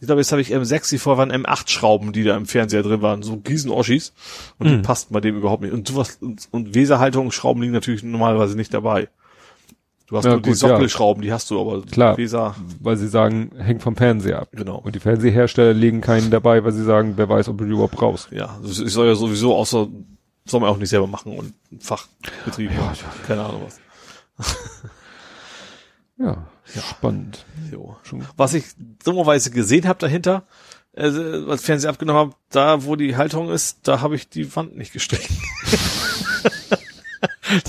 Speaker 3: ich glaube, jetzt habe ich M6, die vorher waren M8-Schrauben, die da im Fernseher drin waren, so Riesen-Oschis. Und die
Speaker 2: Mhm.
Speaker 3: passten bei dem überhaupt nicht. Und sowas, und, und Weserhaltungsschrauben liegen natürlich normalerweise nicht dabei. Du hast
Speaker 2: Ja,
Speaker 3: nur die
Speaker 2: gut, ja.
Speaker 3: Sockelschrauben, die hast du, aber
Speaker 2: Klar.
Speaker 3: Weser,
Speaker 2: Weil sie sagen, hängt vom Fernseher ab.
Speaker 3: genau.
Speaker 2: Und die Fernsehersteller legen keinen dabei, weil sie sagen, wer weiß, ob du die überhaupt brauchst.
Speaker 3: Ja, ich soll ja sowieso außer, soll man auch nicht selber machen und Fachbetrieb,
Speaker 2: Ja,
Speaker 3: und keine Ahnung was.
Speaker 2: Ja, spannend.
Speaker 3: Jo. Was ich dummerweise gesehen habe dahinter, äh, als Fernseher abgenommen habe, da wo die Halterung ist, da habe ich die Wand nicht gestrichen.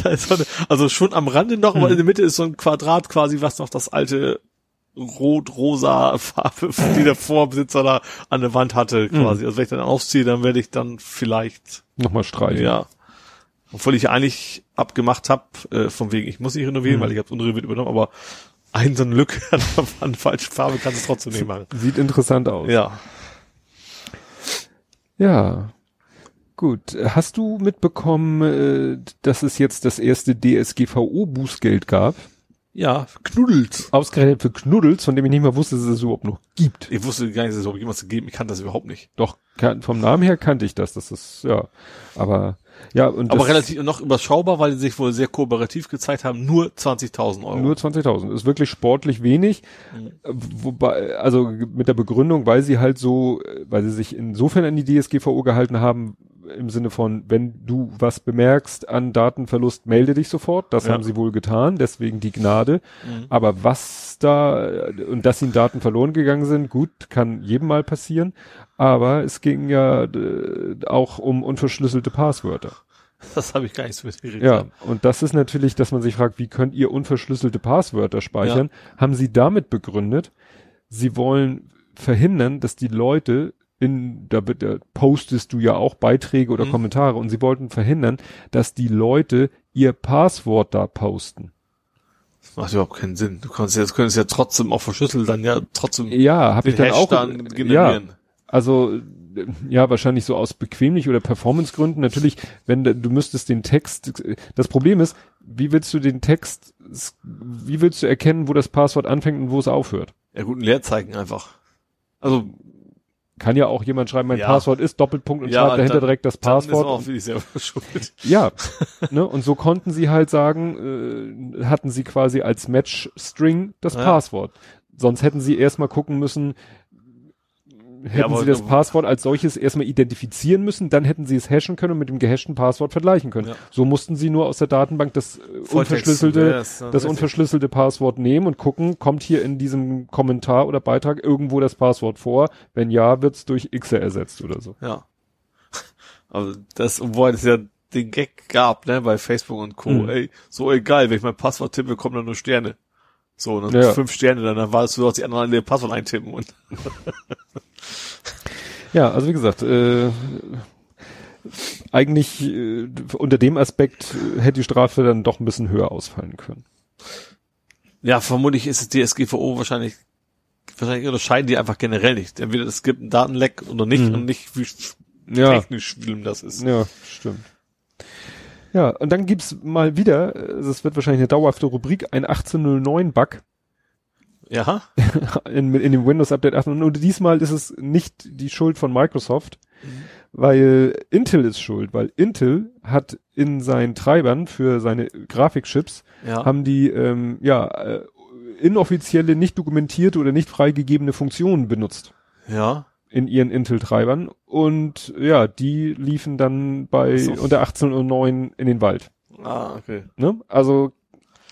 Speaker 3: da ist so eine, also schon am Rande noch, aber in der Mitte ist so ein Quadrat quasi, was noch das alte rot-rosa Farbe, die der Vorbesitzer da an der Wand hatte, quasi. Also wenn ich dann aufziehe, dann werde ich dann vielleicht,
Speaker 2: Nochmal streichen.
Speaker 3: ja. Obwohl ich ja eigentlich abgemacht habe, äh, von wegen, ich muss nicht renovieren,
Speaker 2: Mhm.
Speaker 3: weil ich habe unrenoviert übernommen, aber ein so eine Lücke an der Wand, falsche Farbe kannst du trotzdem nicht machen.
Speaker 2: Sieht interessant aus.
Speaker 3: Ja.
Speaker 2: Ja. Gut. Hast du mitbekommen, äh, dass es jetzt das erste DSGVO-Bußgeld gab?
Speaker 3: Ja, knuddelt.
Speaker 2: Ausgerechnet für Knuddels, von dem ich nicht mal wusste, dass es überhaupt noch gibt.
Speaker 3: Ich wusste gar nicht, dass es überhaupt jemals gegeben. Ich kann das überhaupt nicht.
Speaker 2: Doch, vom Namen her kannte ich das. Das ist, ja. Aber Ja, und
Speaker 3: Aber relativ noch überschaubar, weil sie sich wohl sehr kooperativ gezeigt haben, nur 20.000 Euro.
Speaker 2: Nur 20.000. Ist wirklich sportlich wenig. Mhm. Wobei, also mit der Begründung, weil sie halt so, weil sie sich insofern an die DSGVO gehalten haben, im Sinne von, wenn du was bemerkst an Datenverlust, melde dich sofort. Das ja. haben sie wohl getan, deswegen die Gnade. Mhm. Aber was da, und dass ihnen Daten verloren gegangen sind, gut, kann jedem mal passieren. Aber es ging ja äh, auch um unverschlüsselte Passwörter.
Speaker 3: Das habe ich gar nicht so mitgekriegt.
Speaker 2: Ja, und das ist natürlich, dass man sich fragt, wie könnt ihr unverschlüsselte Passwörter speichern? Ja. Haben sie damit begründet, sie wollen verhindern, dass die Leute in, da, da postest du ja auch Beiträge oder mhm. Kommentare und sie wollten verhindern, dass die Leute ihr Passwort da posten.
Speaker 3: Das macht überhaupt keinen Sinn. Du kannst jetzt können es ja trotzdem auch verschlüsselt dann ja trotzdem.
Speaker 2: Ja, habe ich dann auch. Dann generieren. Ja, also ja, wahrscheinlich so aus bequemlich oder Performancegründen. Natürlich, wenn du müsstest den Text. Das Problem ist, wie willst du den Text? Wie willst du erkennen, wo das Passwort anfängt und wo es aufhört?
Speaker 3: Ja, guten Leerzeichen einfach. Also
Speaker 2: kann ja auch jemand schreiben, mein ja. Passwort ist Doppelpunkt und ja, schreibt dahinter dann, direkt das Passwort. Ja, ne, und so konnten sie halt sagen, äh, hatten sie quasi als Match-String das ja. Passwort. Sonst hätten sie erstmal gucken müssen, hätten ja, sie das Passwort als solches erstmal identifizieren müssen, dann hätten sie es hashen können und mit dem gehashten Passwort vergleichen können. Ja. So mussten sie nur aus der Datenbank das äh, unverschlüsselte, das, das unverschlüsselte Passwort nehmen und gucken, kommt hier in diesem Kommentar oder Beitrag irgendwo das Passwort vor? Wenn ja, wird's durch X ersetzt oder so.
Speaker 3: Ja. Aber das, obwohl es ja den Gag gab, ne, bei Facebook und Co. Mhm. Ey, so egal, wenn ich mein Passwort tippe, kommen da nur Sterne. So, ne, ja. fünf Sterne, dann, dann warst du, dass die anderen alle ihr Passwort eintippen und
Speaker 2: Ja, also wie gesagt, äh, eigentlich äh, unter dem Aspekt äh, hätte die Strafe dann doch ein bisschen höher ausfallen können.
Speaker 3: Ja, vermutlich ist es DSGVO wahrscheinlich, wahrscheinlich unterscheiden die einfach generell nicht. Entweder es gibt einen Datenleck oder nicht mhm. und nicht, wie ja. technisch schlimm das ist.
Speaker 2: Ja, stimmt. Ja, und dann gibt's mal wieder, das wird wahrscheinlich eine dauerhafte Rubrik, ein 1809-Bug.
Speaker 3: Ja.
Speaker 2: In, in dem Windows Update 8. Und diesmal ist es nicht die Schuld von Microsoft, mhm. weil Intel ist schuld, weil Intel hat in seinen Treibern für seine Grafikchips, ja. haben die, ähm, ja, äh, inoffizielle, nicht dokumentierte oder nicht freigegebene Funktionen benutzt.
Speaker 3: Ja.
Speaker 2: In ihren Intel-Treibern. Und ja, die liefen dann bei so. unter 18.09 in den Wald.
Speaker 3: Ah, okay.
Speaker 2: Ne? Also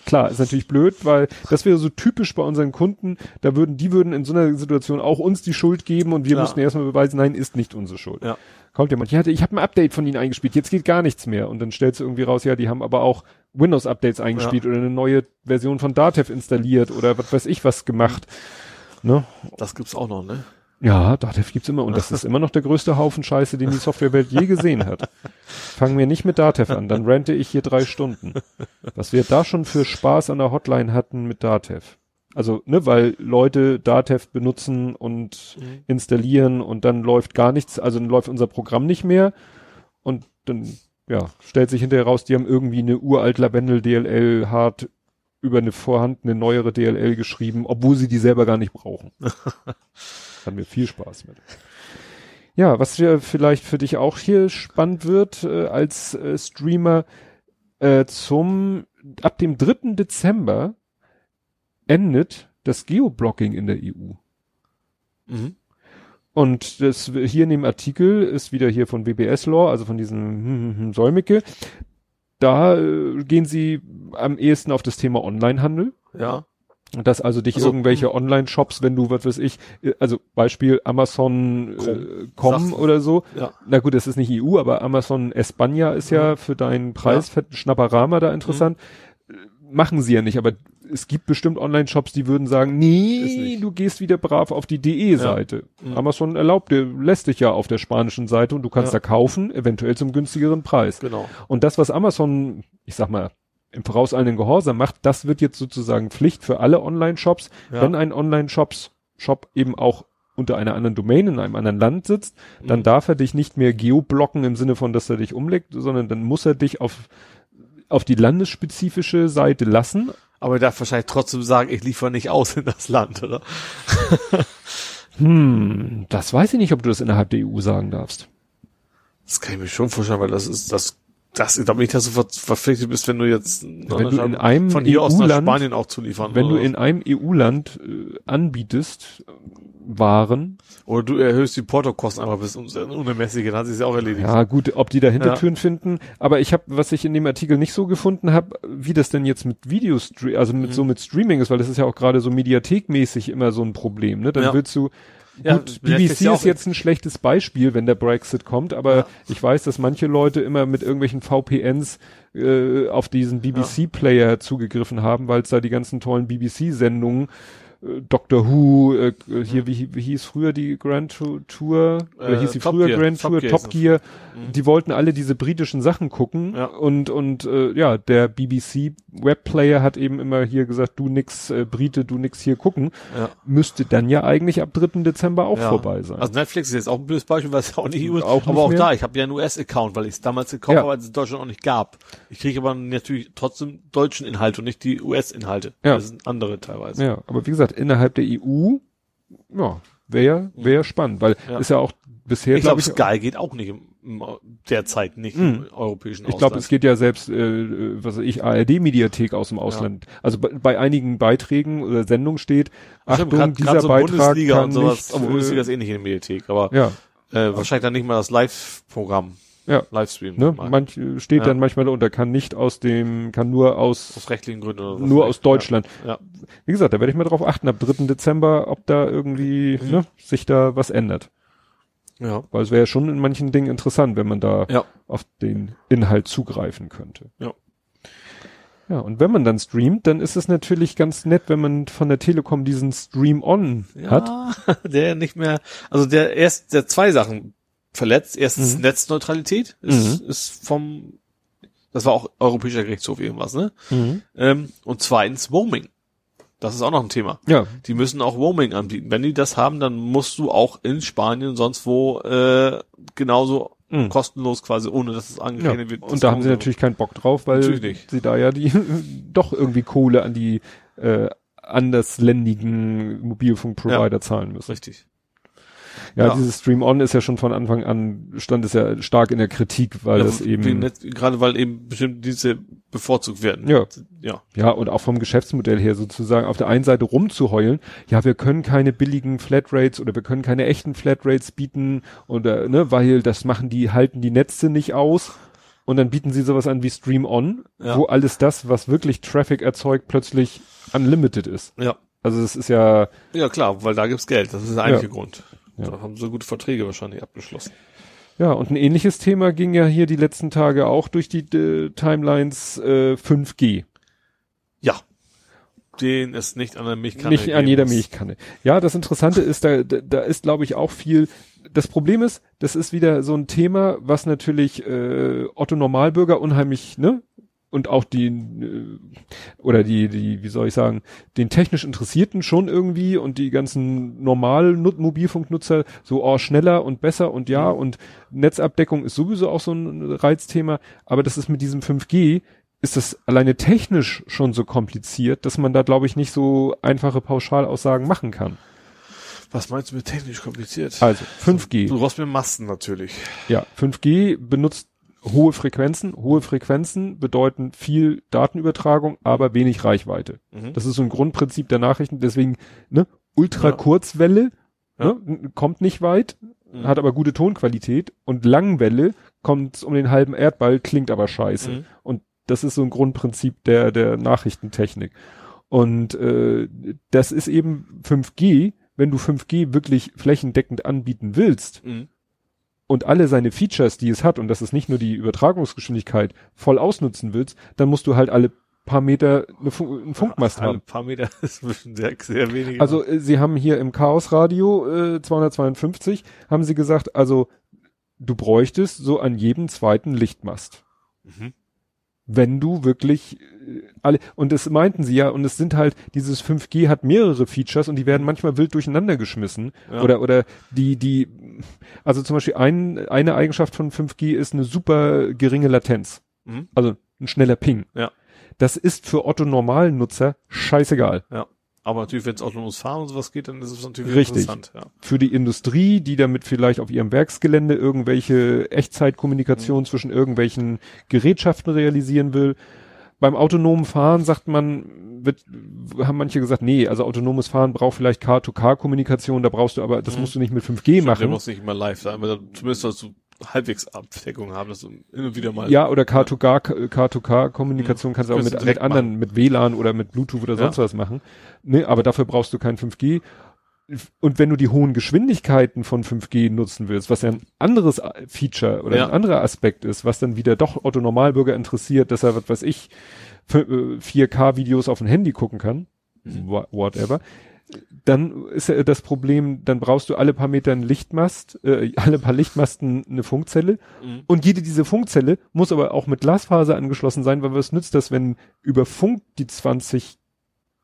Speaker 2: Klar, ist natürlich blöd, weil das wäre so typisch bei unseren Kunden. Da würden, die würden in so einer Situation auch uns die Schuld geben und wir Klar. müssten erstmal beweisen, nein, ist nicht unsere Schuld.
Speaker 3: Ja.
Speaker 2: Kommt jemand, ich hatte, ich habe ein Update von ihnen eingespielt, jetzt geht gar nichts mehr. Und dann stellst du irgendwie raus, ja, die haben aber auch Windows-Updates eingespielt ja. oder eine neue Version von Datev installiert oder was weiß ich was gemacht. Ne?
Speaker 3: Das gibt's auch noch, ne?
Speaker 2: Ja, Datev gibt's immer und das ist immer noch der größte Haufen Scheiße, den die Softwarewelt je gesehen hat. Fangen wir nicht mit Datev an, dann rente ich hier drei Stunden. Was wir da schon für Spaß an der Hotline hatten mit Datev. Also, ne, weil Leute Datev benutzen und mhm. installieren und dann läuft gar nichts, also dann läuft unser Programm nicht mehr und dann, ja, stellt sich hinterher raus, die haben irgendwie eine uralt Lavendel DLL hart über eine vorhandene neuere DLL geschrieben, obwohl sie die selber gar nicht brauchen. Haben wir viel Spaß mit. Ja, was wir vielleicht für dich auch hier spannend wird äh, als äh, Streamer äh, zum ab dem 3. Dezember endet das Geoblocking in der EU. Mhm. Und das hier in dem Artikel ist wieder hier von WBS Law, also von diesem hm, hm, hm, Säumicke. Da äh, gehen sie am ehesten auf das Thema Onlinehandel.
Speaker 3: Ja.
Speaker 2: Dass also dich also, irgendwelche hm. Online-Shops, wenn du, was weiß ich, äh, also Beispiel Amazon äh, Com oder so.
Speaker 3: Ja.
Speaker 2: Na gut, das ist nicht EU, aber Amazon España ist ja mhm. für deinen Preis ja. Schnapperama da interessant. Mhm. Machen sie ja nicht, aber es gibt bestimmt Online-Shops, die würden sagen, nee, du gehst wieder brav auf die DE-Seite. Ja. Mhm. Amazon erlaubt dir, lässt dich ja auf der spanischen Seite und du kannst ja. da kaufen, eventuell zum günstigeren Preis.
Speaker 3: Genau.
Speaker 2: Und das, was Amazon, ich sag mal, im vorauseilenden Gehorsam macht, das wird jetzt sozusagen Pflicht für alle Online-Shops. Ja. Wenn ein Online-Shops Shop eben auch unter einer anderen Domain in einem anderen Land sitzt, dann mhm. darf er dich nicht mehr geoblocken im Sinne von, dass er dich umlegt, sondern dann muss er dich auf, auf die landesspezifische Seite lassen.
Speaker 3: Aber er darf wahrscheinlich trotzdem sagen, ich liefere nicht aus in das Land, oder?
Speaker 2: hm, das weiß ich nicht, ob du das innerhalb der EU sagen darfst.
Speaker 3: Das kann ich mir schon vorstellen, weil das ist, das das, da bin ich da so ver verpflichtet bist, wenn du jetzt
Speaker 2: wenn du in einem
Speaker 3: von hier aus nach
Speaker 2: EU-Land-
Speaker 3: Spanien auch zuliefern.
Speaker 2: Wenn du in einem EU-Land äh, anbietest, äh, Waren,
Speaker 3: oder du erhöhst die Portokosten einfach bis ums Unermessliche, dann hat sich ja auch erledigt.
Speaker 2: ja gut, ob die da Hintertüren finden, aber ich habe, was ich in dem Artikel nicht so gefunden habe, wie das denn jetzt mit Videostream, also mit
Speaker 3: Mhm.
Speaker 2: so mit Streaming ist, weil das ist ja auch gerade so mediathekmäßig immer so ein Problem, ne? Dann
Speaker 3: Ja.
Speaker 2: willst du
Speaker 3: Ja,
Speaker 2: Gut, BBC
Speaker 3: ja
Speaker 2: ist jetzt ein schlechtes Beispiel, wenn der Brexit kommt, aber
Speaker 3: Ja.
Speaker 2: ich weiß, dass manche Leute immer mit irgendwelchen VPNs äh, auf diesen BBC-Player zugegriffen haben, weil es da die ganzen tollen BBC-Sendungen, Doctor Who, äh, hier, wie, wie hieß früher die Grand Tour, oder
Speaker 3: Äh,
Speaker 2: hieß sie
Speaker 3: Top
Speaker 2: früher
Speaker 3: Gear.
Speaker 2: Grand
Speaker 3: Top
Speaker 2: Tour,
Speaker 3: Gear
Speaker 2: Top. Gear,
Speaker 3: Mhm.
Speaker 2: die wollten alle diese britischen Sachen gucken
Speaker 3: Ja.
Speaker 2: und, und äh, ja, der BBC-Webplayer hat eben immer hier gesagt, du nix äh, Brite, du nix hier gucken,
Speaker 3: Ja.
Speaker 2: müsste dann ja eigentlich ab 3. Dezember auch
Speaker 3: Ja.
Speaker 2: vorbei sein.
Speaker 3: Also Netflix ist jetzt auch ein blödes Beispiel, weil es auch nicht ist.
Speaker 2: Auch
Speaker 3: aber auch
Speaker 2: mehr.
Speaker 3: da, ich habe ja einen US-Account, weil ich es damals gekauft habe, als es in Deutschland auch nicht gab. Ich kriege aber natürlich trotzdem deutschen Inhalt und nicht die US-Inhalte.
Speaker 2: Ja.
Speaker 3: Das sind andere teilweise.
Speaker 2: Ja, aber wie gesagt, innerhalb der EU, ja, wäre wär spannend, weil
Speaker 3: Ja.
Speaker 2: ist ja auch bisher,
Speaker 3: Ich glaube,
Speaker 2: ich,
Speaker 3: Sky geht auch nicht im, im derzeit nicht
Speaker 2: Mhm.
Speaker 3: im europäischen
Speaker 2: ich glaube, es geht ja selbst, äh, was weiß ich, ARD-Mediathek aus dem Ausland. Also bei, bei einigen Beiträgen oder Sendungen steht, Achtung,
Speaker 3: grad-
Speaker 2: dieser
Speaker 3: grad so
Speaker 2: Beitrag
Speaker 3: Bundesliga
Speaker 2: kann
Speaker 3: und sowas.
Speaker 2: nicht,
Speaker 3: aber Bundesliga
Speaker 2: äh,
Speaker 3: ist eh nicht in der Mediathek, aber
Speaker 2: ja,
Speaker 3: äh, wahrscheinlich dann nicht mal das Live-Programm,
Speaker 2: ja,
Speaker 3: Livestream.
Speaker 2: ne, manch äh, steht
Speaker 3: Ja.
Speaker 2: dann manchmal unter, kann nicht aus dem, kann nur aus,
Speaker 3: aus rechtlichen Gründen oder
Speaker 2: nur aus. Deutschland.
Speaker 3: Ja.
Speaker 2: Wie gesagt, da werde ich mal drauf achten, ab 3. Dezember, ob da irgendwie,
Speaker 3: Mhm.
Speaker 2: ne, sich da was ändert.
Speaker 3: Ja.
Speaker 2: Weil es wäre ja schon in manchen Dingen interessant, wenn man da
Speaker 3: Ja.
Speaker 2: auf den Inhalt zugreifen könnte.
Speaker 3: Ja.
Speaker 2: Ja, und wenn man dann streamt, dann ist es natürlich ganz nett, wenn man von der Telekom diesen Stream On hat.
Speaker 3: Ja, der nicht mehr, also der erst, der zwei Sachen verletzt. Erstens
Speaker 2: Mhm.
Speaker 3: Netzneutralität ist, ist vom, das war auch Europäischer Gerichtshof irgendwas, ne? Ähm, und zweitens Roaming. Das ist auch noch ein Thema.
Speaker 2: Ja,
Speaker 3: Die müssen auch Roaming anbieten. Wenn die das haben, dann musst du auch in Spanien und sonst wo äh, genauso
Speaker 2: Mhm.
Speaker 3: kostenlos quasi, ohne dass es
Speaker 2: ja.
Speaker 3: angerechnet wird.
Speaker 2: Und da haben sie natürlich keinen Bock drauf, weil sie da ja die doch irgendwie Kohle an die äh, andersländigen Mobilfunkprovider zahlen müssen.
Speaker 3: Richtig.
Speaker 2: Ja,
Speaker 3: Ja.
Speaker 2: dieses Stream On ist ja schon von Anfang an, stand es ja stark in der Kritik, weil
Speaker 3: Ja,
Speaker 2: das eben,
Speaker 3: Netz- gerade weil eben bestimmte Dienste bevorzugt werden.
Speaker 2: Ja.
Speaker 3: Ja.
Speaker 2: ja, und auch vom Geschäftsmodell her sozusagen auf der einen Seite rumzuheulen, ja, wir können keine billigen Flatrates oder wir können keine echten Flatrates bieten oder, ne, weil das machen die, halten die Netze nicht aus. Und dann bieten sie sowas an wie Stream On,
Speaker 3: Ja.
Speaker 2: wo alles das, was wirklich Traffic erzeugt, plötzlich unlimited ist.
Speaker 3: Ja.
Speaker 2: Also es ist ja,
Speaker 3: Ja, klar, weil da gibt's Geld. Das ist der einzige
Speaker 2: Ja.
Speaker 3: Grund.
Speaker 2: Ja.
Speaker 3: Da haben sie gute Verträge wahrscheinlich abgeschlossen.
Speaker 2: ja, und ein ähnliches Thema ging ja hier die letzten Tage auch durch die äh, Timelines äh, 5G.
Speaker 3: Ja. Den ist nicht an der Milchkanne.
Speaker 2: nicht an jeder. Milchkanne. Ja, das Interessante ist, da, da, da ist, glaube ich, auch viel. Das Problem ist, das ist wieder so ein Thema, was natürlich äh, Otto Normalbürger unheimlich, ne? Und auch die äh, oder die, die, wie soll ich sagen, den technisch Interessierten schon irgendwie und die ganzen normalen Nut Mobilfunknutzer so, oh, schneller und besser und ja, und Netzabdeckung ist sowieso auch so ein Reizthema, aber das ist mit diesem 5G, ist das alleine technisch schon so kompliziert, dass man da, glaube ich, nicht so einfache Pauschalaussagen machen kann.
Speaker 3: Was meinst du mit technisch kompliziert?
Speaker 2: Also 5G,
Speaker 3: Du brauchst mir Masten natürlich.
Speaker 2: ja, 5G benutzt hohe Frequenzen. Hohe Frequenzen bedeuten viel Datenübertragung, aber wenig Reichweite.
Speaker 3: Mhm.
Speaker 2: Das ist so ein Grundprinzip der Nachrichten. Deswegen, ne, Ultrakurzwelle ne, n- kommt nicht weit,
Speaker 3: Mhm.
Speaker 2: hat aber gute Tonqualität und Langwelle kommt um den halben Erdball, klingt aber scheiße.
Speaker 3: Mhm.
Speaker 2: Und das ist so ein Grundprinzip der, der Nachrichtentechnik. Und äh, das ist eben 5G, wenn du 5G wirklich flächendeckend anbieten willst
Speaker 3: Mhm.
Speaker 2: Und alle seine Features, die es hat, und das ist nicht nur die Übertragungsgeschwindigkeit, voll ausnutzen willst, dann musst du halt alle paar Meter eine Fu einen Funkmast
Speaker 3: Alle
Speaker 2: haben.
Speaker 3: paar Meter ist ein bisschen sehr, sehr wenig.
Speaker 2: Also äh, sie haben hier im Chaos Radio äh, 252 haben sie gesagt, also du bräuchtest so an jedem zweiten Lichtmast.
Speaker 3: Mhm.
Speaker 2: Wenn du wirklich äh, alle und das meinten sie ja und es sind halt dieses 5G hat mehrere Features und die werden manchmal wild durcheinander geschmissen
Speaker 3: Ja.
Speaker 2: oder oder die die also zum Beispiel ein, eine Eigenschaft von 5G ist eine super geringe Latenz,
Speaker 3: Mhm.
Speaker 2: also ein schneller Ping.
Speaker 3: Ja.
Speaker 2: Das ist für Otto normalen Nutzer scheißegal.
Speaker 3: Ja. Aber natürlich, wenn es autonomes Fahren und sowas geht, dann ist es natürlich
Speaker 2: Richtig.
Speaker 3: interessant. Ja.
Speaker 2: Für die Industrie, die damit vielleicht auf ihrem Werksgelände irgendwelche Echtzeitkommunikation
Speaker 3: Mhm.
Speaker 2: zwischen irgendwelchen Gerätschaften realisieren will. Beim autonomen Fahren sagt man, wird, haben manche gesagt, nee, also autonomes Fahren braucht vielleicht Car-to-Car-Kommunikation, da brauchst du aber, das
Speaker 3: Mhm.
Speaker 2: musst du nicht mit 5G
Speaker 3: Der
Speaker 2: machen.
Speaker 3: muss nicht immer live sein, aber zumindest sollst du halbwegs Abdeckung haben, dass du und wieder mal.
Speaker 2: Ja, oder Car-to-Car, Car-to-Car-Kommunikation kannst du auch mit, mit anderen, mit WLAN oder mit Bluetooth oder sonst
Speaker 3: Ja.
Speaker 2: was machen. Ne, aber dafür brauchst du kein 5G. Und wenn du die hohen Geschwindigkeiten von 5G nutzen willst, was ja ein anderes Feature oder
Speaker 3: Ja.
Speaker 2: ein anderer Aspekt ist, was dann wieder doch Otto Normalbürger interessiert, dass er, was weiß ich, für, äh, 4K-Videos auf dem Handy gucken kann,
Speaker 3: Mhm.
Speaker 2: wha- whatever, dann ist das Problem, dann brauchst du alle paar Meter einen Lichtmast, äh, alle paar Lichtmasten eine Funkzelle
Speaker 3: Mhm.
Speaker 2: und jede diese Funkzelle muss aber auch mit Glasfaser angeschlossen sein, weil was nützt das, wenn über Funk die 20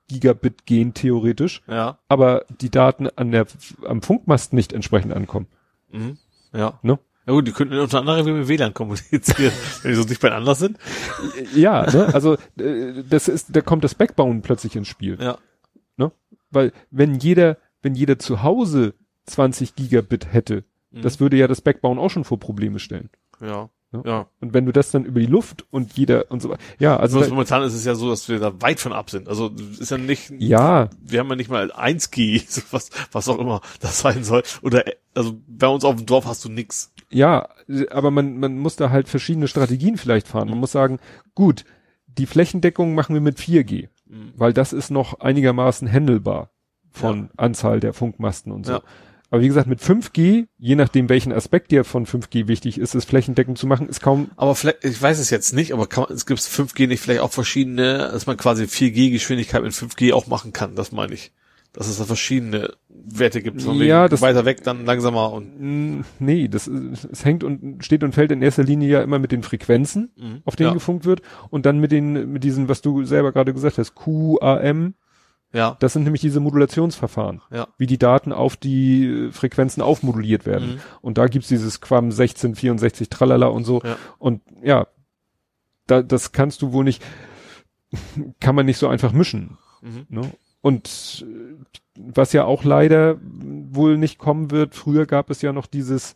Speaker 2: Gigabit gehen theoretisch,
Speaker 3: Ja.
Speaker 2: aber die Daten an der, am Funkmast nicht entsprechend ankommen.
Speaker 3: Mhm. Ja.
Speaker 2: Ne?
Speaker 3: Ja gut, die könnten unter anderem mit WLAN kommunizieren, wenn die so nicht bei anders sind.
Speaker 2: Ja, ne? also äh, das ist, da kommt das Backbone plötzlich ins Spiel.
Speaker 3: Ja.
Speaker 2: Weil wenn jeder, wenn jeder zu Hause 20 Gigabit hätte,
Speaker 3: Mhm.
Speaker 2: das würde ja das Backbone auch schon vor Probleme stellen.
Speaker 3: Ja.
Speaker 2: Ne?
Speaker 3: Ja.
Speaker 2: Und wenn du das dann über die Luft und jeder und so weiter. Ja, also
Speaker 3: Also momentan ist es ja so, dass wir da weit von ab sind. Also ist ja nicht,
Speaker 2: ja,
Speaker 3: wir haben ja nicht mal 1G, so was, was auch immer das sein soll. Oder also bei uns auf dem Dorf hast du nix.
Speaker 2: Ja, aber man, man muss da halt verschiedene Strategien vielleicht fahren. Man muss sagen, gut, die Flächendeckung machen wir mit 4G,
Speaker 3: Mhm.
Speaker 2: weil das ist noch einigermaßen handelbar von Anzahl der Funkmasten und so.
Speaker 3: Ja.
Speaker 2: Aber wie gesagt, mit 5G, je nachdem welchen Aspekt dir von 5G wichtig ist, es flächendeckend zu machen, ist kaum,
Speaker 3: Aber vielleicht, ich weiß es jetzt nicht, aber kann es gibt 5G nicht vielleicht auch verschiedene, dass man quasi 4G-Geschwindigkeit mit 5G auch machen kann, das meine ich. Dass es da verschiedene Werte gibt. Von
Speaker 2: Ja,
Speaker 3: wegen
Speaker 2: das-
Speaker 3: weiter weg, dann langsamer und
Speaker 2: nee, das es hängt und steht und fällt in erster Linie ja immer mit den Frequenzen,
Speaker 3: Mhm.
Speaker 2: auf denen
Speaker 3: Ja.
Speaker 2: gefunkt wird und dann mit den, mit diesen, was du selber gerade gesagt hast, QAM,
Speaker 3: ja,
Speaker 2: Das sind nämlich diese Modulationsverfahren,
Speaker 3: ja.
Speaker 2: wie die Daten auf die äh, Frequenzen aufmoduliert werden.
Speaker 3: Mhm.
Speaker 2: Und da gibt's dieses Quam 1664 Tralala und so.
Speaker 3: Ja.
Speaker 2: Und ja, da, das kannst du wohl nicht, kann man nicht so einfach mischen.
Speaker 3: Mhm.
Speaker 2: Ne? Und äh, was ja auch leider wohl nicht kommen wird, früher gab es ja noch dieses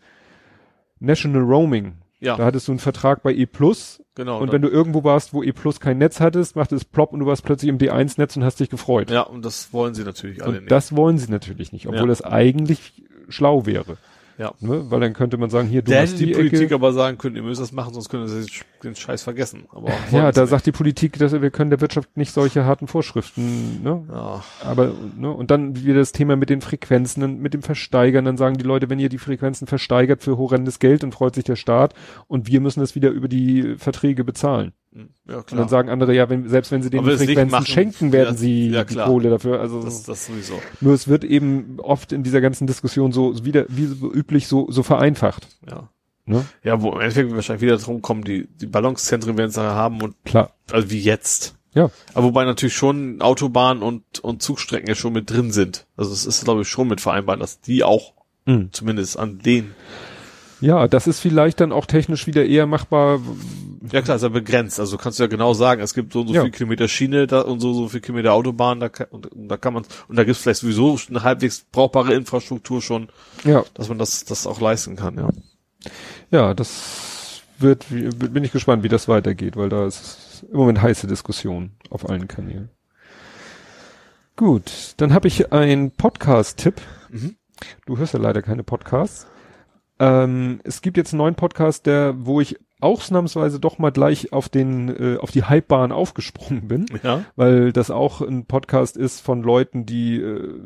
Speaker 2: National Roaming.
Speaker 3: Ja,
Speaker 2: Da hattest du einen Vertrag bei E Plus
Speaker 3: genau.
Speaker 2: und wenn du irgendwo warst, wo E Plus kein Netz hattest, machte es plopp und du warst plötzlich im D1-Netz und hast dich gefreut.
Speaker 3: ja, und das wollen sie natürlich alle
Speaker 2: Und
Speaker 3: nicht.
Speaker 2: das wollen sie natürlich nicht, obwohl
Speaker 3: Ja.
Speaker 2: das eigentlich schlau wäre.
Speaker 3: Ja.
Speaker 2: Ne? Weil dann könnte man sagen, hier, du
Speaker 3: Da
Speaker 2: hast
Speaker 3: die,
Speaker 2: die,
Speaker 3: Politik
Speaker 2: Ecke.
Speaker 3: aber sagen können, ihr müsst das machen, sonst können sie den Scheiß vergessen. Aber
Speaker 2: Ja, da
Speaker 3: sie
Speaker 2: sagt die Politik, dass wir können der Wirtschaft nicht solche harten Vorschriften, ne?
Speaker 3: nicht. ja,
Speaker 2: Aber, ne, und dann wieder das Thema mit den Frequenzen, mit dem Versteigern, dann sagen die Leute, wenn ihr die Frequenzen versteigert für horrendes Geld, dann freut sich der Staat und wir müssen das wieder über die Verträge bezahlen.
Speaker 3: Ja
Speaker 2: Und dann
Speaker 3: klar.
Speaker 2: sagen andere, ja, wenn, selbst wenn sie denen Frequenzen
Speaker 3: machen,
Speaker 2: schenken, werden
Speaker 3: ja,
Speaker 2: sie
Speaker 3: ja,
Speaker 2: die
Speaker 3: klar.
Speaker 2: Kohle dafür. Also
Speaker 3: Das, das sowieso.
Speaker 2: nur es wird eben oft in dieser ganzen Diskussion so wieder, wie so üblich, so, so vereinfacht.
Speaker 3: Ja.
Speaker 2: Ne?
Speaker 3: Ja, wo im Endeffekt wahrscheinlich wieder drum kommen, die, die Ballungszentren werden es nachher haben und
Speaker 2: Klar.
Speaker 3: also wie jetzt.
Speaker 2: Ja.
Speaker 3: Aber wobei natürlich schon Autobahn und, und Zugstrecken ja schon mit drin sind. Also es ist, glaube ich, schon mit vereinbart, dass die auch
Speaker 2: Mhm.
Speaker 3: zumindest an den.
Speaker 2: Ja, das ist vielleicht dann auch technisch wieder eher machbar.
Speaker 3: Ja klar, ist ja begrenzt. Also kannst du ja genau sagen, es gibt so und so
Speaker 2: Ja.
Speaker 3: viel Kilometer Schiene da und so so viel Kilometer Autobahn, da kann, und, und da kann man und da gibt es vielleicht sowieso eine halbwegs brauchbare Infrastruktur schon,
Speaker 2: Ja,
Speaker 3: dass man das das auch leisten kann, ja.
Speaker 2: ja, das wird, wie- bin ich gespannt, wie das weitergeht, weil da ist im Moment heiße Diskussion auf allen Kanälen. Gut, dann habe ich einen Podcast-Tipp.
Speaker 3: Mhm.
Speaker 2: Du hörst ja leider keine Podcasts. Ähm, es gibt jetzt einen neuen Podcast, der, wo ich ausnahmsweise doch mal gleich auf den, äh, auf die Hypebahn aufgesprungen bin.
Speaker 3: Ja.
Speaker 2: weil das auch ein Podcast ist von Leuten, die äh,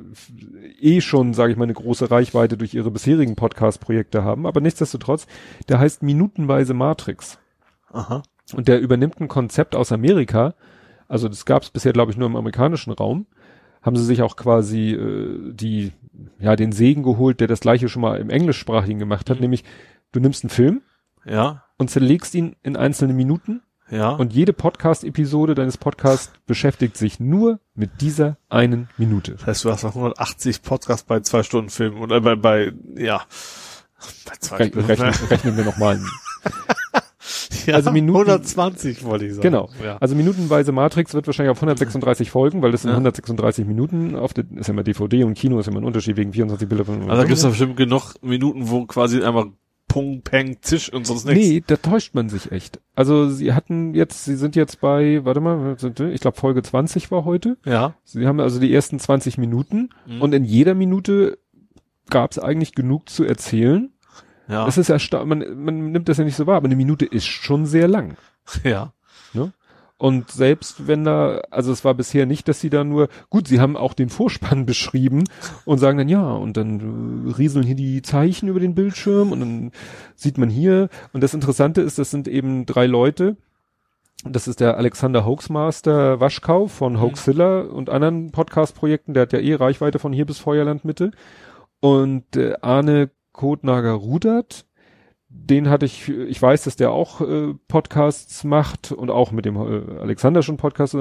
Speaker 2: eh schon, sage ich mal, eine große Reichweite durch ihre bisherigen Podcast-Projekte haben. Aber nichtsdestotrotz, der heißt Minutenweise Matrix.
Speaker 3: Aha.
Speaker 2: Und der übernimmt ein Konzept aus Amerika. Also das gab es bisher, glaube ich, nur im amerikanischen Raum. Haben sie sich auch quasi äh, die, ja, den Segen geholt, der das gleiche schon mal im Englischsprachigen gemacht hat,
Speaker 3: Mhm.
Speaker 2: nämlich du nimmst einen Film
Speaker 3: Ja.
Speaker 2: Und zerlegst ihn in einzelne Minuten
Speaker 3: Ja.
Speaker 2: und jede Podcast-Episode deines Podcasts beschäftigt sich nur mit dieser einen Minute.
Speaker 3: Das heißt, du hast noch 180 Podcasts bei zwei Stunden Filmen oder bei, bei, ja, bei zwei
Speaker 2: Re
Speaker 3: Stunden.
Speaker 2: rechnen, rechnen wir nochmal.
Speaker 3: Ja,
Speaker 2: also Minuten,
Speaker 3: 120 wollte ich sagen.
Speaker 2: Genau.
Speaker 3: Ja.
Speaker 2: Also minutenweise Matrix wird wahrscheinlich auf 136 Folgen, weil das sind
Speaker 3: Ja.
Speaker 2: 136 Minuten. Auf der, ist ja immer DVD und Kino ist immer ein Unterschied wegen 24 Bilder von.
Speaker 3: Also da gibt's doch bestimmt genug Minuten, wo quasi einfach Pung, Peng, Zisch und sonst nichts.
Speaker 2: Nee, da täuscht man sich echt. Also sie hatten jetzt, sie sind jetzt bei, warte mal, ich glaube Folge 20 war heute.
Speaker 3: Ja.
Speaker 2: Sie haben also die ersten 20 Minuten
Speaker 3: Mhm.
Speaker 2: und in jeder Minute gab es eigentlich genug zu erzählen.
Speaker 3: Ja.
Speaker 2: Es ist erstaunlich, man, man nimmt das ja nicht so wahr, aber eine Minute ist schon sehr lang.
Speaker 3: ja.
Speaker 2: Und selbst wenn da, also es war bisher nicht, dass sie da nur, gut, sie haben auch den Vorspann beschrieben und sagen dann ja, und dann äh, rieseln hier die Zeichen über den Bildschirm und dann sieht man hier. Und das Interessante ist, das sind eben drei Leute. Das ist der Alexander Hoaxmaster Waschkau von Hoaxilla und anderen Podcast-Projekten. Der hat ja eh Reichweite von hier bis Feuerland Mitte. Und äh, Arne Kotnager Rudert, den hatte ich, ich weiß, dass der auch äh, Podcasts macht und auch mit dem äh, Alexander schon Podcasts.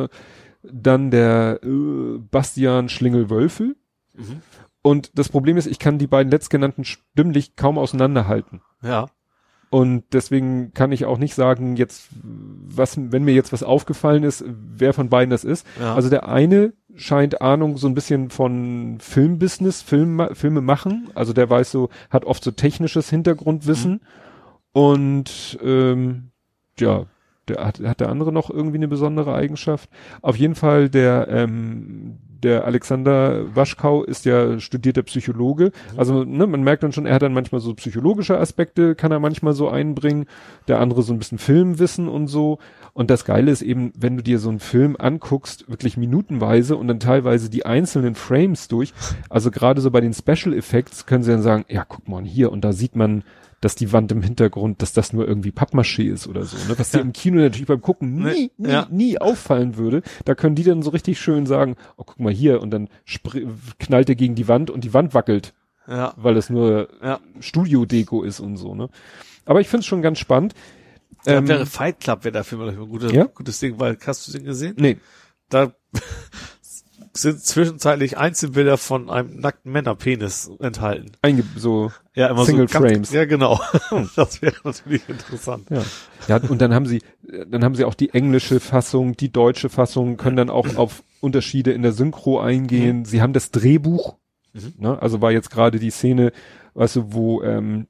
Speaker 2: Dann der äh, Bastian Schlingel-Wölfel.
Speaker 3: Mhm.
Speaker 2: Und das Problem ist, ich kann die beiden letztgenannten stimmlich kaum auseinanderhalten.
Speaker 3: Ja.
Speaker 2: Und deswegen kann ich auch nicht sagen, jetzt, was, wenn mir jetzt was aufgefallen ist, wer von beiden das ist.
Speaker 3: Ja.
Speaker 2: Also der eine scheint Ahnung so ein bisschen von Filmbusiness, Film, Filme machen. Also der weiß so, hat oft so technisches Hintergrundwissen. Und ähm, ja, der hat, hat der andere noch irgendwie eine besondere Eigenschaft. Auf jeden Fall der ähm, der Alexander Waschkau ist ja studierter Psychologe. Also ne, man merkt dann schon, er hat dann manchmal so psychologische Aspekte, kann er manchmal so einbringen. Der andere so ein bisschen Filmwissen und so. Und das Geile ist eben, wenn du dir so einen Film anguckst, wirklich minutenweise und dann teilweise die einzelnen Frames durch. Also gerade so bei den Special Effects können sie dann sagen, ja, guck mal hier und da sieht man, dass die Wand im Hintergrund, dass das nur irgendwie Pappmaché ist oder so, ne? Was dir im Kino natürlich beim Gucken nie, nie,
Speaker 3: Ja.
Speaker 2: nie auffallen würde. Da können die dann so richtig schön sagen, oh, guck mal hier und dann knallt er gegen die Wand und die Wand wackelt,
Speaker 3: Ja.
Speaker 2: weil es nur
Speaker 3: Ja.
Speaker 2: Studio-Deko ist und so, ne? Aber ich find's schon ganz spannend.
Speaker 3: Da
Speaker 2: Ähm,
Speaker 3: wäre Fight Club wäre dafür mal ein gutes,
Speaker 2: Ja?
Speaker 3: gutes Ding, weil hast du den gesehen?
Speaker 2: nee,
Speaker 3: Da sind zwischenzeitlich Einzelbilder von einem nackten Männerpenis enthalten.
Speaker 2: einge so
Speaker 3: Ja, immer
Speaker 2: Single
Speaker 3: so ganz-
Speaker 2: Frames.
Speaker 3: Ja, genau. Das wäre natürlich interessant.
Speaker 2: Ja. ja, und dann haben sie, dann haben sie auch die englische Fassung, die deutsche Fassung, können dann auch auf Unterschiede in der Synchro eingehen. Sie haben das Drehbuch,
Speaker 3: Mhm.
Speaker 2: ne? also war jetzt gerade die Szene, weißt du, wo, ähm,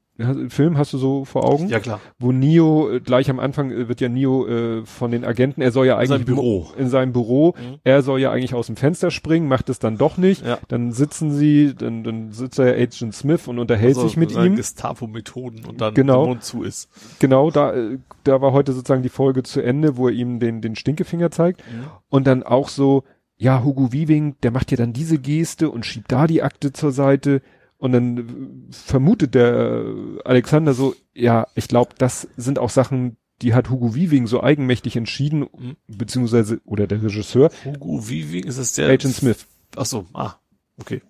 Speaker 2: Film hast du so vor Augen?
Speaker 3: Ja, klar.
Speaker 2: Wo Neo, äh, gleich am Anfang äh, wird ja Neo äh, von den Agenten, er soll ja eigentlich
Speaker 3: seinem Büro.
Speaker 2: in seinem Büro,
Speaker 3: Mhm.
Speaker 2: er soll ja eigentlich aus dem Fenster springen, macht es dann doch nicht.
Speaker 3: Ja.
Speaker 2: Dann sitzen sie, dann, dann sitzt er Agent Smith und unterhält
Speaker 3: Also
Speaker 2: sich mit ihm.
Speaker 3: Gestapo-Methoden und dann
Speaker 2: Genau.
Speaker 3: der Mund zu ist.
Speaker 2: Genau, da, äh, da war heute sozusagen die Folge zu Ende, wo er ihm den, den Stinkefinger zeigt.
Speaker 3: Mhm.
Speaker 2: Und dann auch so, ja, Hugo Weaving, der macht ja dann diese Geste und schiebt da die Akte zur Seite. Und dann vermutet der Alexander so, ja, ich glaube, das sind auch Sachen, die hat Hugo Weaving so eigenmächtig entschieden,
Speaker 3: Mhm.
Speaker 2: beziehungsweise, oder der Regisseur,
Speaker 3: Hugo Weaving ist es der?
Speaker 2: Agent Smith.
Speaker 3: Ach so, ah, okay.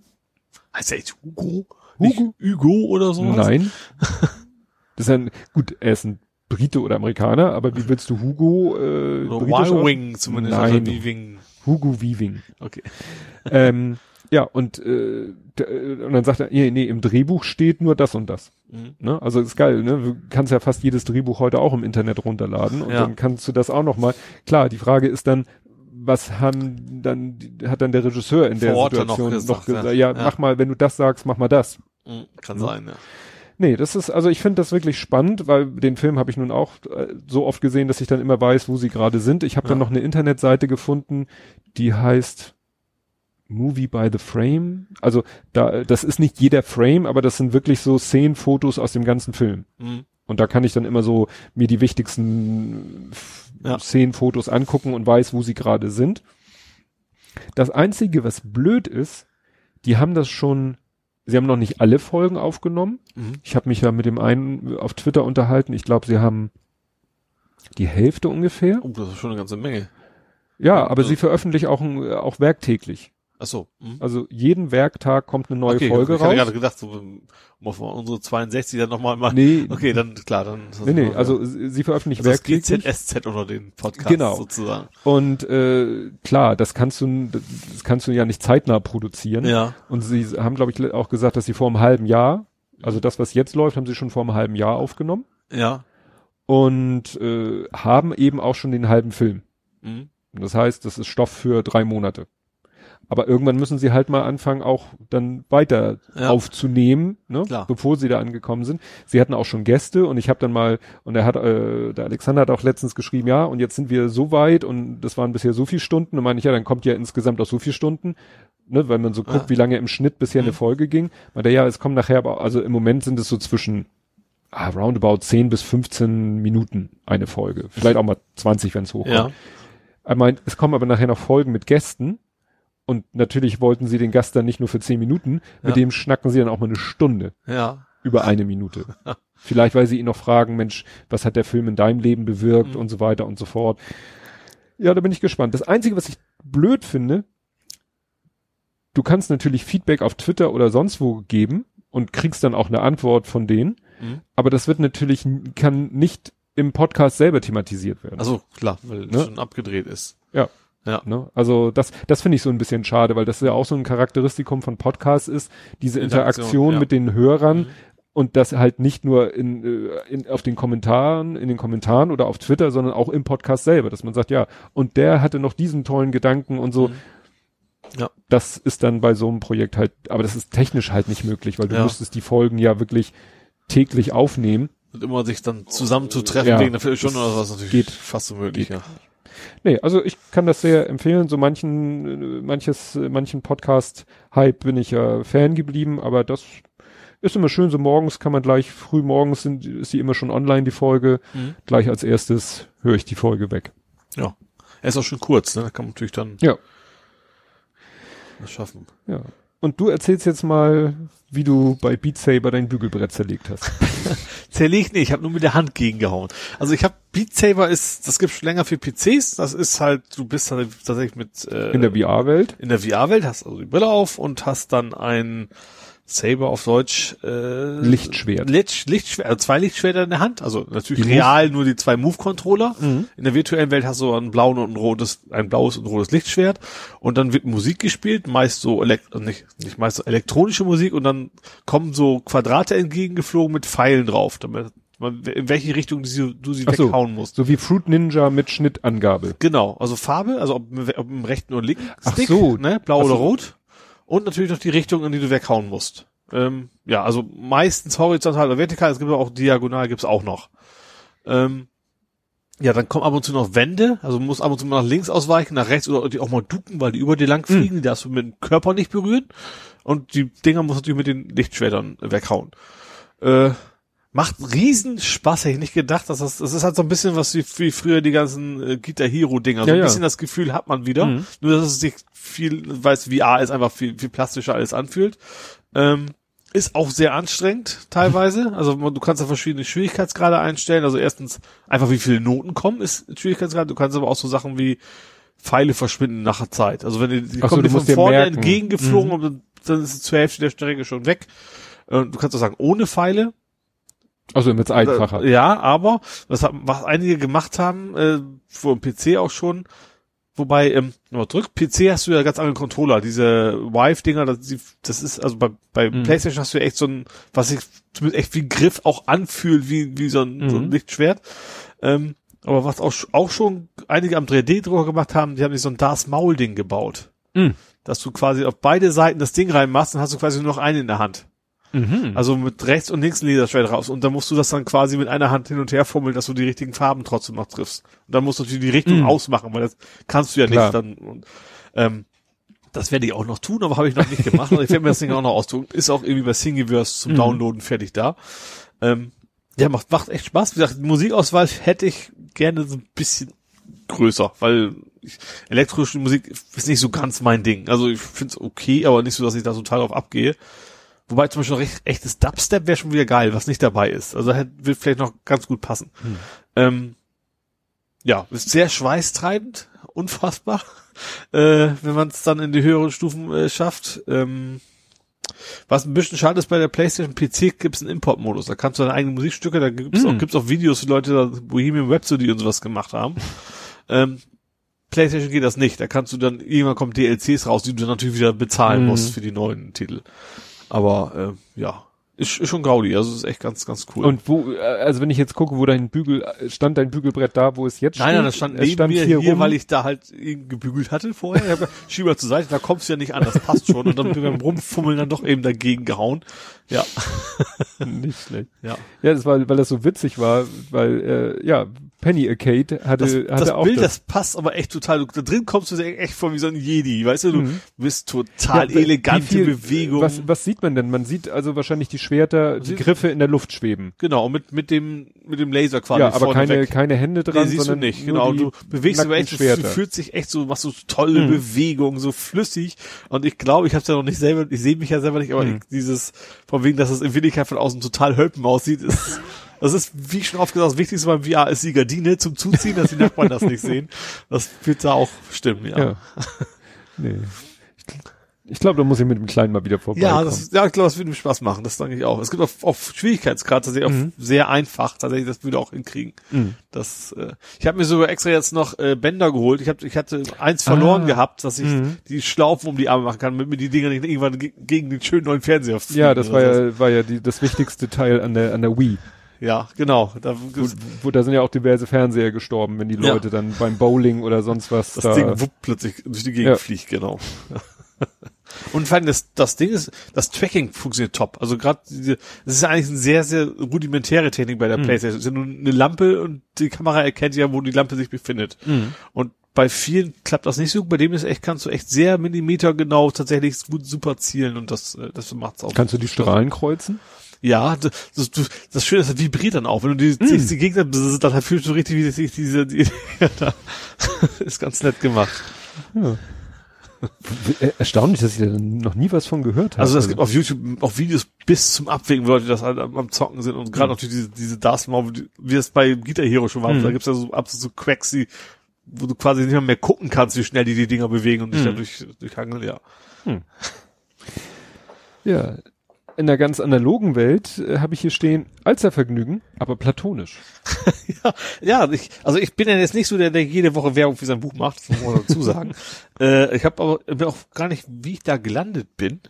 Speaker 3: Heißt er jetzt Hugo?
Speaker 2: Hugo?
Speaker 3: Nicht Hugo oder so?
Speaker 2: Nein. das ist ein, gut, er ist ein Brite oder Amerikaner, aber wie willst du Hugo, äh,
Speaker 3: Y-Wing zumindest.
Speaker 2: Nein.
Speaker 3: Also Weaving.
Speaker 2: Hugo Weaving.
Speaker 3: Okay.
Speaker 2: ähm, ja, und, äh, der, äh, und dann sagt er, nee, nee, im Drehbuch steht nur das und das.
Speaker 3: Mhm.
Speaker 2: Ne? Also ist geil, ne? Du kannst ja fast jedes Drehbuch heute auch im Internet runterladen und
Speaker 3: Ja.
Speaker 2: dann kannst du das auch noch mal. Klar, die Frage ist dann, was haben dann, hat dann der Regisseur in der
Speaker 3: Vor Ort dann noch
Speaker 2: Situation
Speaker 3: gesagt,
Speaker 2: noch gesagt,
Speaker 3: ja.
Speaker 2: ja, mach mal, wenn du das sagst, mach mal das.
Speaker 3: Mhm. Kann sein, ja.
Speaker 2: Nee, das ist, also ich finde das wirklich spannend, weil den Film habe ich nun auch äh, so oft gesehen, dass ich dann immer weiß, wo sie gerade sind. Ich habe dann
Speaker 3: Ja.
Speaker 2: noch eine Internetseite gefunden, die heißt Movie by the Frame. Also da, das ist nicht jeder Frame, aber das sind wirklich so Szenenfotos aus dem ganzen Film.
Speaker 3: Mhm.
Speaker 2: Und da kann ich dann immer so mir die wichtigsten
Speaker 3: Ja.
Speaker 2: Szenenfotos angucken und weiß, wo sie gerade sind. Das einzige, was blöd ist, die haben das schon, sie haben noch nicht alle Folgen aufgenommen.
Speaker 3: Mhm.
Speaker 2: Ich habe mich ja mit dem einen auf Twitter unterhalten. Ich glaube, sie haben die Hälfte ungefähr.
Speaker 3: Oh, das ist schon eine ganze Menge.
Speaker 2: Ja, aber
Speaker 3: Ja.
Speaker 2: sie veröffentlichen auch, ein- auch werktäglich.
Speaker 3: Ach so. Mhm.
Speaker 2: Also jeden Werktag kommt eine neue
Speaker 3: okay,
Speaker 2: Folge
Speaker 3: ich hatte
Speaker 2: raus.
Speaker 3: gerade gedacht, so, um auf unsere 62 dann nochmal mal.
Speaker 2: Nee,
Speaker 3: Okay, dann klar, dann. das
Speaker 2: nee, nee, also sie veröffentlichen
Speaker 3: also das
Speaker 2: werktäglich.
Speaker 3: GZSZ unter den Podcasts
Speaker 2: Genau.
Speaker 3: sozusagen.
Speaker 2: Und äh, klar, das kannst du, das kannst du ja nicht zeitnah produzieren.
Speaker 3: Ja.
Speaker 2: Und sie haben, glaube ich, auch gesagt, dass sie vor einem halben Jahr, also das, was jetzt läuft, haben sie schon vor einem halben Jahr aufgenommen.
Speaker 3: Ja.
Speaker 2: und äh, haben eben auch schon den halben Film. Mhm. Das heißt, das ist Stoff für drei Monate. Aber irgendwann müssen sie halt mal anfangen, auch dann weiter ja. aufzunehmen, ne? Klar. bevor sie da angekommen sind. Sie hatten auch schon Gäste und ich habe dann mal, und er hat, äh, der Alexander hat auch letztens geschrieben, ja, und jetzt sind wir so weit und das waren bisher so viele Stunden. Und meine ich, ja, dann kommt ja insgesamt auch so viele Stunden, ne, weil man so guckt, ja. wie lange im Schnitt bisher mhm. eine Folge ging. Meinte, ja, es kommt nachher, aber also im Moment sind es so zwischen ah, roundabout 10 bis 15 Minuten eine Folge. Vielleicht auch mal 20, wenn es hochkommt. Ja. Er meint, es kommen aber nachher noch Folgen mit Gästen und natürlich wollten sie den Gast dann nicht nur für zehn Minuten, mit dem schnacken sie dann auch mal eine Stunde.
Speaker 3: Ja.
Speaker 2: Über eine Minute. Vielleicht, weil sie ihn noch fragen, Mensch, was hat der Film in deinem Leben bewirkt mhm. und so weiter und so fort. Ja, da bin ich gespannt. Das Einzige, was ich blöd finde, du kannst natürlich Feedback auf Twitter oder sonst wo geben und kriegst dann auch eine Antwort von denen, mhm. aber das wird natürlich, kann nicht im Podcast selber thematisiert werden.
Speaker 3: Also klar, weil ne? es schon abgedreht ist.
Speaker 2: Ja. Ja. Ne? Also das, das finde ich so ein bisschen schade, weil das ja auch so ein Charakteristikum von Podcasts ist, diese Interaktion, Interaktion ja. mit den Hörern mhm. und das halt nicht nur in, äh, in, auf den Kommentaren, in den Kommentaren oder auf Twitter, sondern auch im Podcast selber, dass man sagt, ja, und der hatte noch diesen tollen Gedanken und so. Mhm. Ja. Das ist dann bei so einem Projekt halt, aber das ist technisch halt nicht möglich, weil du ja. müsstest die Folgen ja wirklich täglich aufnehmen.
Speaker 3: Und immer sich dann zusammenzutreffen ja, wegen der Viertelstunde oder was natürlich geht fast unmöglich, geht. ja.
Speaker 2: Nee, also ich kann das sehr empfehlen. So manchen, manches, manchen Podcast-Hype bin ich ja Fan geblieben, aber das ist immer schön. So morgens kann man gleich, früh morgens sind, ist sie immer schon online, die Folge. Mhm. Gleich als erstes höre ich die Folge weg.
Speaker 3: Ja. Er ist auch schon kurz, ne? Da kann man natürlich dann
Speaker 2: ja.
Speaker 3: das schaffen.
Speaker 2: Ja. Und du erzählst jetzt mal, wie du bei Beat Saber dein Bügelbrett zerlegt hast.
Speaker 3: zerlegt nicht, ich habe nur mit der Hand gegengehauen. Also ich habe Beat Saber ist, das gibt's schon länger für PCs. Das ist halt, du bist tatsächlich mit
Speaker 2: äh, in der VR-Welt.
Speaker 3: In der VR-Welt hast also die Brille auf und hast dann ein Saber auf Deutsch
Speaker 2: äh, Lichtschwert.
Speaker 3: Licht, Lichtschwert, also zwei Lichtschwerter in der Hand. Also natürlich die real Move. nur die zwei Move-Controller. Mhm. In der virtuellen Welt hast du ein blauen und ein rotes, ein blaues und rotes Lichtschwert. Und dann wird Musik gespielt, meist so elekt also nicht, nicht meist so elektronische Musik und dann kommen so Quadrate entgegengeflogen mit Pfeilen drauf, damit man, in welche Richtung du sie, du sie
Speaker 2: Ach weghauen musst. So wie Fruit Ninja mit Schnittangabe.
Speaker 3: Genau, also Farbe, also ob, ob im rechten oder linken Stick, Ach so. ne, blau Ach oder so. rot und natürlich noch die Richtung, in die du weghauen musst. Ähm, ja, also meistens horizontal oder vertikal, es gibt auch diagonal, gibt's auch noch. Ähm, ja, dann kommen ab und zu noch Wände, also muss ab und zu mal nach links ausweichen, nach rechts oder die auch mal ducken, weil die über dir lang hm. fliegen, mhm. die darfst du mit dem Körper nicht berühren. Und die Dinger muss natürlich mit den Lichtschwertern weghauen. Äh, macht riesen Spaß, hätte ich nicht gedacht, dass das, das ist halt so ein bisschen was wie, wie früher die ganzen äh, Guitar Hero Dinger. So ja, ein bisschen ja. das Gefühl hat man wieder. Mhm. Nur, dass es sich viel, weil es VR ist, einfach viel, viel plastischer alles anfühlt. Ähm, ist auch sehr anstrengend teilweise. Also du kannst da verschiedene Schwierigkeitsgrade einstellen. Also erstens einfach wie viele Noten kommen ist Schwierigkeitsgrad. Du kannst aber auch so Sachen wie Pfeile verschwinden nach der Zeit. Also wenn die, die
Speaker 2: kommen dir von vorne
Speaker 3: entgegengeflogen mhm. und dann ist es zur Hälfte der Strecke schon weg. Äh, du kannst auch sagen, ohne Pfeile.
Speaker 2: Also mit einfacher.
Speaker 3: Ja, aber was, was einige gemacht haben, äh, vor dem PC auch schon, Wobei, ähm, nur drück, PC hast du ja ganz andere Controller, diese Vive-Dinger, das, das ist, also bei, bei mhm. Playstation hast du ja echt so ein, was sich zumindest echt wie Griff auch anfühlt, wie, wie so ein, mhm. so ein mhm. Lichtschwert. Ähm, aber was auch, auch schon einige am 3D-Drucker gemacht haben, die haben sich so ein Darth Maul-Ding gebaut. Mhm. Dass du quasi auf beide Seiten das Ding reinmachst, dann hast du quasi nur noch einen in der Hand. Mhm. Also mit rechts und links ein Laserschwert raus. Und dann musst du das dann quasi mit einer Hand hin und her fummeln, dass du die richtigen Farben trotzdem noch triffst. Und dann musst du natürlich die Richtung mhm. ausmachen, weil das kannst du ja Klar. nicht dann. Und, ähm, das werde ich auch noch tun, aber habe ich noch nicht gemacht. Also ich werde mir das Ding auch noch austun. Ist auch irgendwie bei Thingiverse zum mhm. Downloaden fertig da. Ähm, ja, macht, macht echt Spaß. Wie gesagt, Musikauswahl hätte ich gerne so ein bisschen größer, weil ich, elektronische Musik ist nicht so ganz mein Ding. Also ich finde es okay, aber nicht so, dass ich da total drauf abgehe. Wobei zum Beispiel noch echt, echtes Dubstep wäre schon wieder geil, was nicht dabei ist. Also wird vielleicht noch ganz gut passen. Hm. Ähm, ja, ist sehr schweißtreibend, unfassbar, äh, wenn man es dann in die höheren Stufen äh, schafft. Ähm, was ein bisschen schade ist bei der PlayStation PC gibt's einen Importmodus. Da kannst du deine eigenen Musikstücke, da gibt's mm. auch, gibt's auch Videos, wie Leute da Bohemian Rhapsody und sowas gemacht haben. ähm, PlayStation geht das nicht. Da kannst du dann, irgendwann kommen DLCs raus, die du dann natürlich wieder bezahlen mm. musst für die neuen Titel. Aber äh, ja, Ist, ist schon Gaudi, also ist echt ganz, ganz cool.
Speaker 2: Und wo, äh, also wenn ich jetzt gucke, wo dein Bügel, äh, stand dein Bügelbrett da, wo es jetzt
Speaker 3: Nein,
Speaker 2: steht?
Speaker 3: nein, das stand neben
Speaker 2: stand
Speaker 3: mir
Speaker 2: hier
Speaker 3: hier, weil ich da halt ihn gebügelt hatte vorher. Ich hab, schieb mal zur Seite, da kommst du ja nicht an, das passt schon. Und dann bin ich beim Rumfummeln dann doch eben dagegen gehauen. Ja,
Speaker 2: Nicht schlecht.
Speaker 3: ja.
Speaker 2: Ja, das war, weil das so witzig war, weil, äh, ja, Penny Arcade hatte,
Speaker 3: Das,
Speaker 2: hatte
Speaker 3: das
Speaker 2: auch
Speaker 3: Bild,
Speaker 2: das.
Speaker 3: das passt aber echt total. Du, da drin kommst du dir echt vor wie so ein Jedi, weißt du? Du bist total
Speaker 2: Ja,
Speaker 3: elegante
Speaker 2: viel-
Speaker 3: Bewegung.
Speaker 2: Was, was sieht man denn? Man sieht also wahrscheinlich die Schwerter, die Griffe in der Luft schweben.
Speaker 3: genau, und mit, mit dem, mit dem Laser quasi
Speaker 2: ja, aber
Speaker 3: vorne
Speaker 2: keine,
Speaker 3: weg.
Speaker 2: keine Hände dran,
Speaker 3: Nee, siehst du
Speaker 2: sondern
Speaker 3: nicht, genau. Du bewegst aber echt, du
Speaker 2: Schwerter.
Speaker 3: fühlst dich echt so, machst so tolle
Speaker 2: Mhm.
Speaker 3: Bewegungen, so flüssig. Und ich glaube, ich habe ja noch nicht selber, ich sehe mich ja selber nicht, aber
Speaker 2: Mhm.
Speaker 3: ich, dieses, von wegen, dass es in Wirklichkeit von außen total hölpen aussieht, ist, das ist, wie schon oft gesagt, das Wichtigste beim VR ist die Gardine zum Zuziehen, dass die Nachbarn das nicht sehen. Das wird da auch stimmen, ja.
Speaker 2: Ja. nee. Ich, glaube, da muss ich mit dem Kleinen mal wieder vorbei.
Speaker 3: Ja, das, ja, ich glaube, das würde mir Spaß machen, das denke ich auch. Es gibt auf, auf Schwierigkeitsgrad tatsächlich
Speaker 2: Mhm.
Speaker 3: auch sehr einfach, tatsächlich, das würde auch hinkriegen.
Speaker 2: Mhm.
Speaker 3: Das, äh, ich habe mir sogar extra jetzt noch äh, Bänder geholt. Ich hab, ich hatte eins verloren
Speaker 2: Ah.
Speaker 3: gehabt, dass ich
Speaker 2: Mhm.
Speaker 3: die Schlaufen um die Arme machen kann, damit mir die Dinger nicht irgendwann ge gegen den schönen neuen Fernseher fliegen
Speaker 2: Ja, das war ja, war ja die, das wichtigste Teil an der, an der Wii.
Speaker 3: Ja, genau. Da,
Speaker 2: Wo, wo, da sind ja auch diverse Fernseher gestorben, wenn die
Speaker 3: Ja.
Speaker 2: Leute dann beim Bowling oder sonst was
Speaker 3: das
Speaker 2: da.
Speaker 3: Ding wupp plötzlich durch die Gegend
Speaker 2: Ja.
Speaker 3: fliegt, genau. Und vor allem das, das Ding ist, das Tracking funktioniert top. Also gerade das ist ja eigentlich eine sehr, sehr rudimentäre Technik bei der
Speaker 2: Mhm.
Speaker 3: Playstation. Es ist ja nur eine Lampe und die Kamera erkennt ja, wo die Lampe sich befindet.
Speaker 2: Mhm.
Speaker 3: Und bei vielen klappt das nicht so. Bei dem ist echt, kannst du echt sehr millimetergenau tatsächlich gut super zielen und das, äh, das macht's auch.
Speaker 2: Kannst du die Strahlen kreuzen?
Speaker 3: Ja, das, das, das, Schöne ist, das vibriert dann auch. Wenn du die,
Speaker 2: Mm.
Speaker 3: die, die Gegner, das- dann fühlst du richtig, wie sich diese, die, da, ist ganz nett gemacht.
Speaker 2: Äh, Erstaunlich, dass ich da noch nie was von gehört habe.
Speaker 3: Also es gibt auf YouTube auch Videos bis zum Abwägen, wo Leute das halt am, Zocken sind und gerade natürlich diese, diese Darth Maul, wie das bei Guitar Hero schon war,
Speaker 2: Mhm.
Speaker 3: da gibt's ja so absolut so Quacks, die, wo du quasi nicht mehr, mehr gucken kannst, wie schnell die die Dinger bewegen und dich
Speaker 2: Mhm.
Speaker 3: dadurch durchhangeln, ja.
Speaker 2: ja. In der ganz analogen Welt äh, habe ich hier stehen, Alzervergnügen, aber platonisch.
Speaker 3: ja, ja, ich, also ich bin ja jetzt nicht so der, der jede Woche Werbung für sein Buch macht, das muss man dazu sagen. äh, ich habe aber bin auch gar nicht, wie ich da gelandet bin.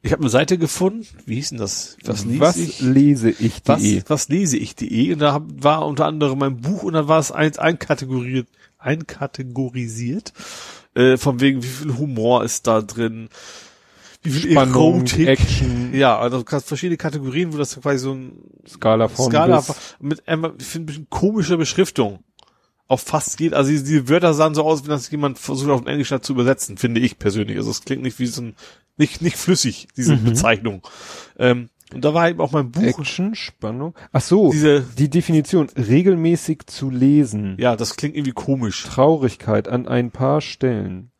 Speaker 3: Ich habe eine Seite gefunden, wie hieß denn das? Was
Speaker 2: was
Speaker 3: ich?
Speaker 2: lese ich
Speaker 3: Was,
Speaker 2: die?
Speaker 3: was lese ich.de und da hab, war unter anderem mein Buch und dann war es eins einkategoriert, einkategorisiert, äh, von wegen wie viel Humor ist da drin,
Speaker 2: Spannung,
Speaker 3: Erotik.
Speaker 2: Action,
Speaker 3: Ja, also du verschiedene Kategorien, wo das quasi so ein
Speaker 2: Skala von
Speaker 3: Skala
Speaker 2: bis,
Speaker 3: mit einmal, ich finde ein bisschen komische Beschriftung. Auf fast geht, also die, Wörter sahen so aus, wie das jemand versucht auf Englisch zu übersetzen, finde ich persönlich. Also es klingt nicht wie so ein, nicht, nicht flüssig, diese
Speaker 2: Mhm.
Speaker 3: Bezeichnung. Ähm, und da war eben auch mein Buch,
Speaker 2: Action, Spannung. Ach so,
Speaker 3: diese,
Speaker 2: die Definition, regelmäßig zu lesen.
Speaker 3: ja, das klingt irgendwie komisch.
Speaker 2: Traurigkeit an ein paar Stellen.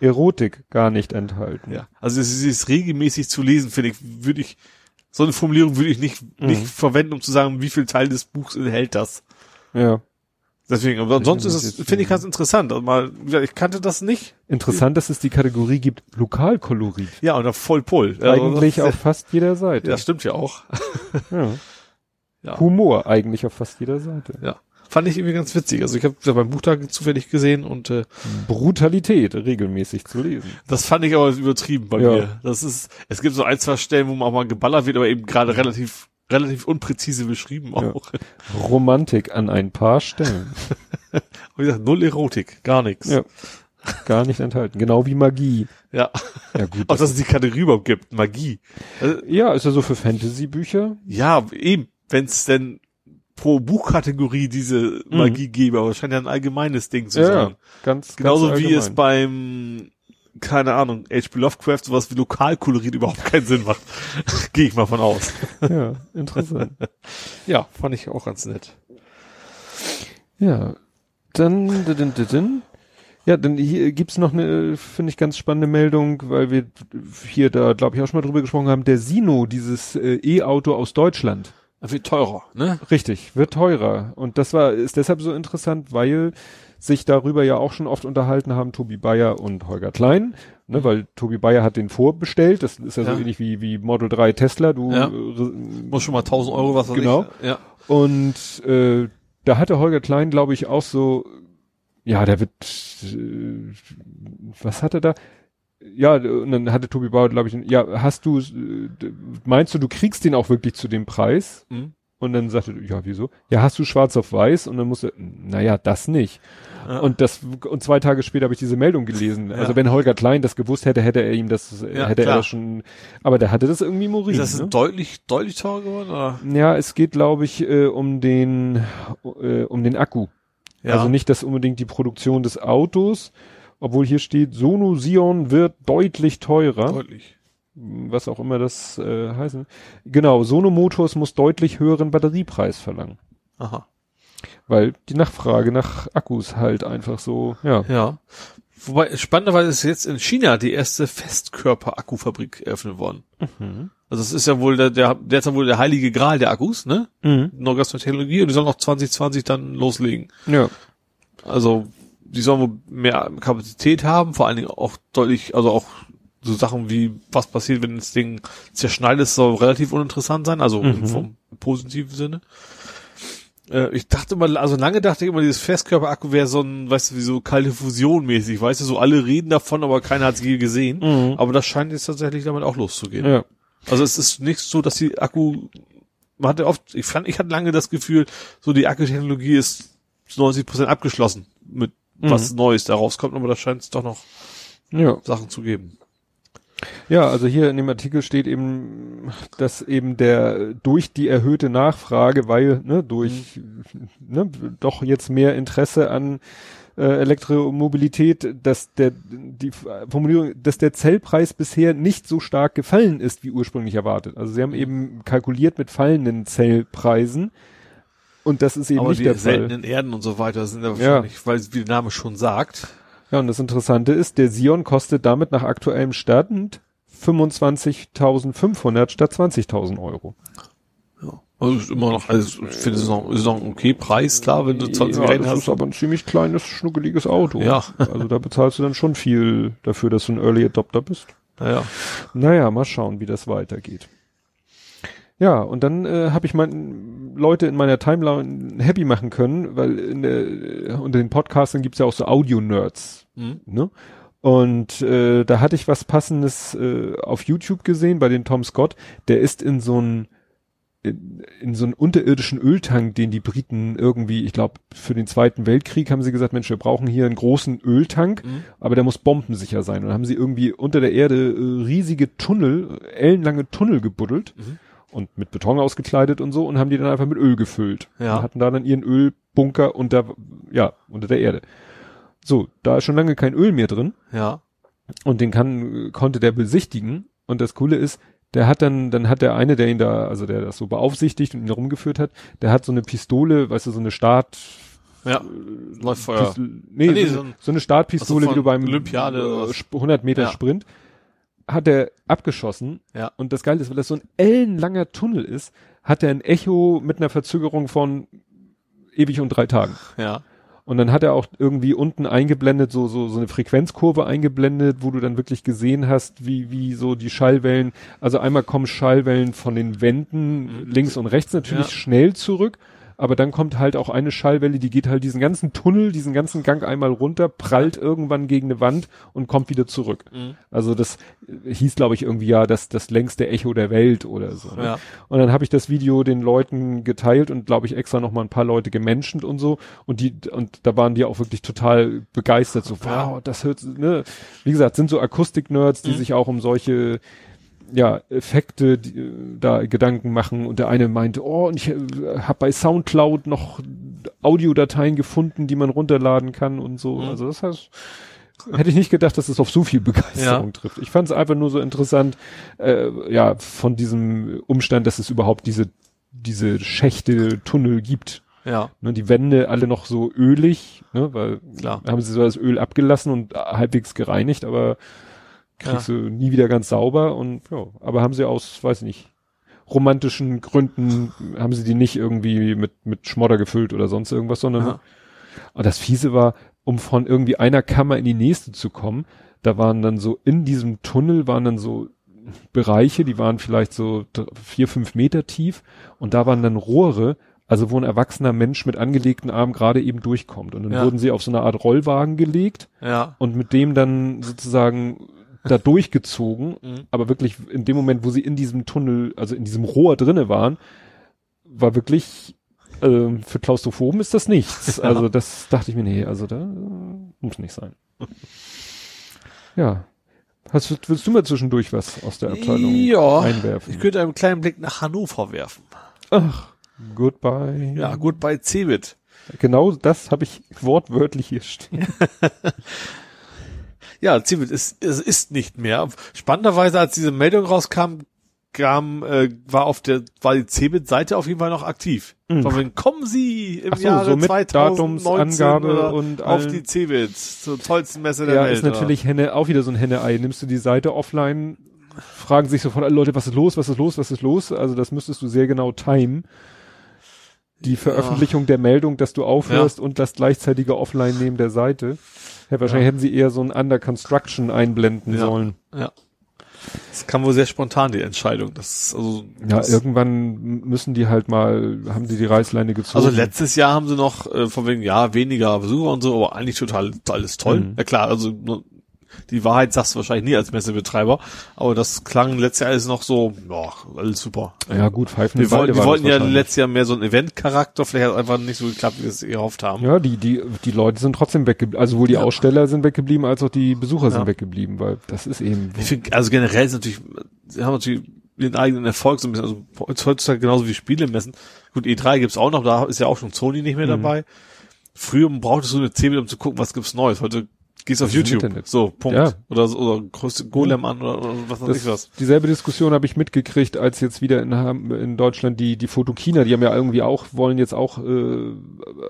Speaker 2: Erotik gar nicht enthalten.
Speaker 3: Ja, also es ist regelmäßig zu lesen, finde ich, würde ich, so eine Formulierung würde ich nicht,
Speaker 2: Mhm.
Speaker 3: nicht verwenden, um zu sagen, wie viel Teil des Buchs enthält das.
Speaker 2: ja.
Speaker 3: Deswegen, aber sonst ist es,
Speaker 2: Regelmäßig
Speaker 3: finde ich ganz interessant. Also mal, ich kannte das nicht.
Speaker 2: Interessant, dass es die Kategorie gibt, Lokalkolorit.
Speaker 3: Ja, und da voll Pull. Also,
Speaker 2: Eigentlich
Speaker 3: das,
Speaker 2: auf fast jeder Seite.
Speaker 3: Das stimmt ja auch.
Speaker 2: Ja.
Speaker 3: Ja.
Speaker 2: Humor eigentlich auf fast jeder Seite.
Speaker 3: Ja. Fand ich irgendwie ganz witzig. Also ich habe ja beim Buchtag zufällig gesehen und äh,
Speaker 2: Brutalität regelmäßig zu lesen.
Speaker 3: das fand ich aber übertrieben bei
Speaker 2: Ja.
Speaker 3: mir. Das ist, es gibt so ein, zwei Stellen, wo man auch mal geballert wird, aber eben gerade relativ, relativ unpräzise beschrieben
Speaker 2: Ja.
Speaker 3: auch.
Speaker 2: Romantik an ein paar Stellen.
Speaker 3: Wie gesagt, null Erotik, gar nichts.
Speaker 2: Ja. Gar nicht enthalten. Genau wie Magie.
Speaker 3: ja.
Speaker 2: Ja gut.
Speaker 3: Auch dass es die Kategorie überhaupt gibt, Magie. Also,
Speaker 2: ja, ist ja so für Fantasy-Bücher.
Speaker 3: ja, eben, wenn es denn pro Buchkategorie diese
Speaker 2: Mhm.
Speaker 3: Magie gäbe, aber es scheint ja ein allgemeines Ding zu
Speaker 2: Ja,
Speaker 3: sein.
Speaker 2: ganz,
Speaker 3: Genauso
Speaker 2: ganz
Speaker 3: wie es beim, keine Ahnung, H.P. Lovecraft sowas wie Lokalkolorit überhaupt keinen Sinn macht. Gehe ich mal von aus.
Speaker 2: Ja, interessant.
Speaker 3: Ja, fand ich auch ganz nett.
Speaker 2: Ja, dann, dann, dann, dann, dann. ja, dann hier gibt's noch eine, finde ich, ganz spannende Meldung, weil wir hier da, glaube ich, auch schon mal drüber gesprochen haben, der Sino, dieses äh, E-Auto aus Deutschland.
Speaker 3: Viel teurer, ne?
Speaker 2: Richtig, wird teurer. Und das war, ist deshalb so interessant, weil sich darüber ja auch schon oft unterhalten haben, Tobi Bayer und Holger Klein, ne, weil Tobi Bayer hat den vorbestellt, das ist ja,
Speaker 3: Ja.
Speaker 2: so ähnlich wie, wie Model 3 Tesla, du,
Speaker 3: Ja.
Speaker 2: äh,
Speaker 3: Muss schon mal 1000 Euro was
Speaker 2: Genau.
Speaker 3: Ich. Ja.
Speaker 2: Und äh, da hatte Holger Klein, glaube ich, auch so, ja, der wird, äh, was hat er da? Ja, und dann hatte Tobi Bauer, glaube ich, ja, hast du, meinst du, du kriegst den auch wirklich zu dem Preis? Mhm. Und dann sagte, ja, wieso? Ja, hast du schwarz auf weiß? Und dann musste, naja, das nicht. Ja. Und das, und zwei Tage später habe ich diese Meldung gelesen. Ja. Also wenn Holger Klein das gewusst hätte, hätte er ihm das, ja, hätte klar. er schon, aber der hatte das irgendwie Morin.
Speaker 3: Ist das ne? deutlich, deutlich teurer geworden, oder?
Speaker 2: Ja, es geht, glaube ich, äh, um den, äh, um den Akku. Ja. Also nicht das unbedingt die Produktion des Autos, obwohl hier steht, Sono Sion wird deutlich teurer.
Speaker 3: Deutlich
Speaker 2: was auch immer das äh, heißen. Genau, Sono Motors muss deutlich höheren Batteriepreis verlangen.
Speaker 3: Aha.
Speaker 2: Weil die Nachfrage nach Akkus halt einfach so, ja.
Speaker 3: Ja. Wobei, spannenderweise ist jetzt in China die erste Festkörper-Akkufabrik eröffnet worden. Mhm. Also es ist ja wohl der, der, der ist ja wohl der heilige Gral der Akkus, ne? Mhm. Neugastronomie Technologie und die sollen auch 2020 dann loslegen.
Speaker 2: Ja.
Speaker 3: Also, die sollen wohl mehr Kapazität haben, vor allen Dingen auch deutlich, also auch so Sachen wie, was passiert, wenn das Ding zerschneidet, soll relativ uninteressant sein, also mhm. vom positiven Sinne. Äh, ich dachte immer, also lange dachte ich immer, dieses Festkörperakku wäre so ein, weißt du, wie so kalte Fusion mäßig, weißt du, so alle reden davon, aber keiner hat es je gesehen. Mhm. Aber das scheint jetzt tatsächlich damit auch loszugehen.
Speaker 2: Ja.
Speaker 3: Also es ist nicht so, dass die Akku, man hatte oft, ich fand, ich hatte lange das Gefühl, so die Akkutechnologie ist zu 90 Prozent abgeschlossen mit mhm. was Neues da rauskommt, aber da scheint es doch noch ja. Sachen zu geben.
Speaker 2: Ja, also hier in dem Artikel steht eben, dass eben der durch die erhöhte Nachfrage, weil ne, durch mhm. ne, doch jetzt mehr Interesse an äh, Elektromobilität, dass der die Formulierung, dass der Zellpreis bisher nicht so stark gefallen ist, wie ursprünglich erwartet. Also sie haben eben kalkuliert mit fallenden Zellpreisen. Und das ist eben Aber nicht der Fall.
Speaker 3: seltenen Erden und so weiter sind ja wahrscheinlich, ja. weil wie der Name schon sagt,
Speaker 2: ja, und das Interessante ist, der Sion kostet damit nach aktuellem Stand 25.500 statt 20.000 Euro.
Speaker 3: Ja. Also ist immer noch, also ich finde, es ist noch, ist noch ein okay Preis, klar, wenn du 20 ja,
Speaker 2: das hast. ist aber ein ziemlich kleines, schnuckeliges Auto.
Speaker 3: Ja.
Speaker 2: also da bezahlst du dann schon viel dafür, dass du ein Early Adopter bist.
Speaker 3: Naja.
Speaker 2: Naja, mal schauen, wie das weitergeht. Ja, und dann äh, habe ich mein, Leute in meiner Timeline happy machen können, weil in der, unter den Podcastern gibt's ja auch so Audio-Nerds. Mhm. Ne? Und äh, da hatte ich was Passendes äh, auf YouTube gesehen bei den Tom Scott. Der ist in so ein in, in so einen unterirdischen Öltank, den die Briten irgendwie, ich glaube, für den Zweiten Weltkrieg haben sie gesagt, Mensch, wir brauchen hier einen großen Öltank, mhm. aber der muss bombensicher sein. Und dann haben sie irgendwie unter der Erde äh, riesige Tunnel, ellenlange Tunnel gebuddelt. Mhm und mit Beton ausgekleidet und so und haben die dann einfach mit Öl gefüllt.
Speaker 3: Ja.
Speaker 2: Und hatten da dann ihren Ölbunker unter, ja, unter der Erde. So, da ist schon lange kein Öl mehr drin.
Speaker 3: Ja.
Speaker 2: Und den kann, konnte der besichtigen. Und das Coole ist, der hat dann, dann hat der eine, der ihn da, also der das so beaufsichtigt und ihn rumgeführt hat, der hat so eine Pistole, weißt du, so eine Start,
Speaker 3: ja, Läuftfeuer.
Speaker 2: Nee, ah, nee so, so, eine Startpistole,
Speaker 3: also
Speaker 2: wie du beim
Speaker 3: Olympiade
Speaker 2: 100 Meter ja. Sprint hat er abgeschossen.
Speaker 3: Ja.
Speaker 2: Und das Geile ist, weil das so ein ellenlanger Tunnel ist, hat er ein Echo mit einer Verzögerung von ewig und drei Tagen.
Speaker 3: Ja.
Speaker 2: Und dann hat er auch irgendwie unten eingeblendet, so, so, so eine Frequenzkurve eingeblendet, wo du dann wirklich gesehen hast, wie, wie so die Schallwellen, also einmal kommen Schallwellen von den Wänden mhm. links und rechts natürlich ja. schnell zurück aber dann kommt halt auch eine Schallwelle, die geht halt diesen ganzen Tunnel, diesen ganzen Gang einmal runter, prallt irgendwann gegen eine Wand und kommt wieder zurück. Mhm. Also das hieß, glaube ich, irgendwie ja das, das längste Echo der Welt oder so. Ne?
Speaker 3: Ja.
Speaker 2: Und dann habe ich das Video den Leuten geteilt und glaube ich extra noch mal ein paar Leute gemenschent und so und die und da waren die auch wirklich total begeistert so wow das hört ne wie gesagt sind so Akustik Nerds die mhm. sich auch um solche ja, Effekte die, äh, da Gedanken machen und der eine meinte, oh, und ich äh, habe bei Soundcloud noch Audiodateien gefunden, die man runterladen kann und so. Mhm. Also das heißt, hätte ich nicht gedacht, dass es auf so viel Begeisterung ja. trifft. Ich fand es einfach nur so interessant, äh, ja, von diesem Umstand, dass es überhaupt diese diese Schächte, Tunnel gibt.
Speaker 3: Ja.
Speaker 2: Ne, die Wände alle noch so ölig, ne, weil Klar. haben sie so das Öl abgelassen und halbwegs gereinigt, aber kriegst ja. du nie wieder ganz sauber und ja, aber haben sie aus, weiß ich nicht, romantischen Gründen haben sie die nicht irgendwie mit mit Schmodder gefüllt oder sonst irgendwas, sondern ja. und das fiese war, um von irgendwie einer Kammer in die nächste zu kommen, da waren dann so in diesem Tunnel waren dann so Bereiche, die waren vielleicht so vier, fünf Meter tief und da waren dann Rohre, also wo ein erwachsener Mensch mit angelegten Armen gerade eben durchkommt. Und dann ja. wurden sie auf so eine Art Rollwagen gelegt
Speaker 3: ja.
Speaker 2: und mit dem dann sozusagen da durchgezogen, mhm. aber wirklich in dem Moment, wo sie in diesem Tunnel, also in diesem Rohr drinne waren, war wirklich äh, für Klaustrophoben ist das nichts. Also das dachte ich mir, nee, also da muss nicht sein. Ja. Hast, willst du mal zwischendurch was aus der Abteilung
Speaker 3: ja, einwerfen? Ich könnte einen kleinen Blick nach Hannover werfen.
Speaker 2: Ach, goodbye.
Speaker 3: Ja, goodbye Cebit.
Speaker 2: Genau das habe ich wortwörtlich hier stehen.
Speaker 3: Ja, Cebit ist, es ist nicht mehr. Spannenderweise, als diese Meldung rauskam, kam, äh, war auf der, war die Cebit-Seite auf jeden Fall noch aktiv. Mhm. Von kommen Sie im
Speaker 2: so,
Speaker 3: Jahre
Speaker 2: so mit 2019 und
Speaker 3: auf die Cebit zur tollsten Messe der
Speaker 2: ja,
Speaker 3: Welt.
Speaker 2: Ja, ist natürlich Henne, auch wieder so ein Henne-Ei. Nimmst du die Seite offline, fragen sich sofort alle Leute, was ist los, was ist los, was ist los? Also das müsstest du sehr genau timen. Die Veröffentlichung ja. der Meldung, dass du aufhörst ja. und das gleichzeitige Offline-Nehmen der Seite. Ja, wahrscheinlich hätten sie eher so ein Under Construction einblenden sollen.
Speaker 3: Ja. Das kam wohl sehr spontan, die Entscheidung. Das, also,
Speaker 2: ja, das irgendwann müssen die halt mal, haben sie die Reißleine gezogen.
Speaker 3: Also letztes Jahr haben sie noch, äh, von wegen, ja, weniger Besucher und so, aber eigentlich total, alles toll. Mhm. Ja klar, also die Wahrheit sagst du wahrscheinlich nie als Messebetreiber, aber das klang letztes Jahr alles noch so, ja, alles super.
Speaker 2: Ja gut, Pfeifen
Speaker 3: Wir, wollten, wir wollten ja letztes Jahr mehr so ein Event-Charakter, vielleicht hat es einfach nicht so geklappt, wie wir es gehofft haben.
Speaker 2: Ja, die, die, die Leute sind trotzdem weggeblieben, also wohl die ja. Aussteller sind weggeblieben, als auch die Besucher ja. sind weggeblieben, weil das ist eben.
Speaker 3: Ich finde, also generell ist natürlich, sie haben natürlich den eigenen Erfolg so ein bisschen, also heutzutage genauso wie Spiele messen. Gut, E3 gibt's auch noch, da ist ja auch schon Sony nicht mehr mhm. dabei. Früher brauchtest du eine 10 um zu gucken, was gibt's Neues. Heute Gehst auf YouTube. Internet. So, Punkt. Ja. Oder, oder größte Golem an oder, oder was weiß ich was.
Speaker 2: Dieselbe Diskussion habe ich mitgekriegt, als jetzt wieder in, in Deutschland die, die Fotokina, die haben ja irgendwie auch, wollen jetzt auch äh,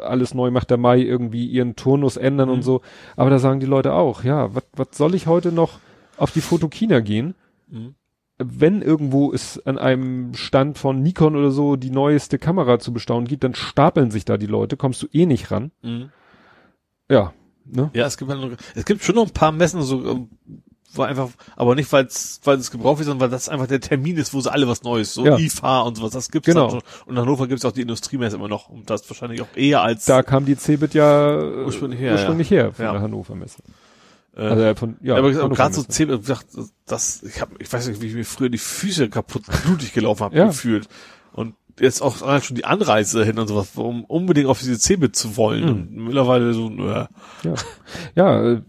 Speaker 2: alles neu macht der Mai irgendwie ihren Turnus ändern mhm. und so. Aber da sagen die Leute auch, ja, was soll ich heute noch auf die Fotokina gehen? Mhm. Wenn irgendwo es an einem Stand von Nikon oder so die neueste Kamera zu bestaunen gibt, dann stapeln sich da die Leute, kommst du eh nicht ran. Mhm. Ja,
Speaker 3: Ne? Ja, es gibt halt noch, es gibt schon noch ein paar Messen, so ähm, wo einfach, aber nicht weil es weil es gebraucht wird, sondern weil das einfach der Termin ist, wo sie alle was Neues, so ja. IFA und sowas, das gibt's
Speaker 2: genau.
Speaker 3: schon. Und in Hannover gibt's auch die Industriemesse immer noch und das wahrscheinlich auch eher als
Speaker 2: da kam die Cebit ja ursprünglich her, ursprünglich her von ja. der Hannover Messe.
Speaker 3: Äh, also von ja, aber gerade so Cebit, gesagt, das ich habe ich weiß nicht, wie ich mir früher die Füße kaputt blutig gelaufen habe ja. gefühlt und jetzt auch schon die Anreise hin und sowas, um unbedingt auf diese Cebit zu wollen. Mhm. Und mittlerweile so, äh.
Speaker 2: ja. Ja, äh,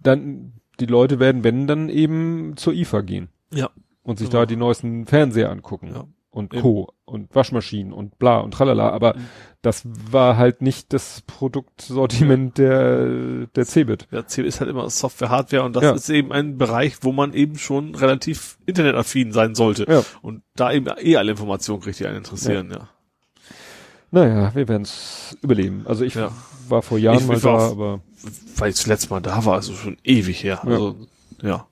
Speaker 2: dann, die Leute werden, wenn, dann eben zur IFA gehen.
Speaker 3: Ja.
Speaker 2: Und sich genau. da die neuesten Fernseher angucken. Ja. Und Co. und Waschmaschinen und bla und tralala. Aber mhm. das war halt nicht das Produktsortiment der, der Cebit.
Speaker 3: Ja, Cebit ist halt immer Software, Hardware und das ja. ist eben ein Bereich, wo man eben schon relativ internetaffin sein sollte. Ja. Und da eben eh alle Informationen kriegt, die einen interessieren, ja. ja.
Speaker 2: Naja, wir werden es überleben. Also ich ja. war vor Jahren ich, mal ich da, auf, aber.
Speaker 3: Weil ich zuletzt mal da war, also schon ewig her. Also, ja.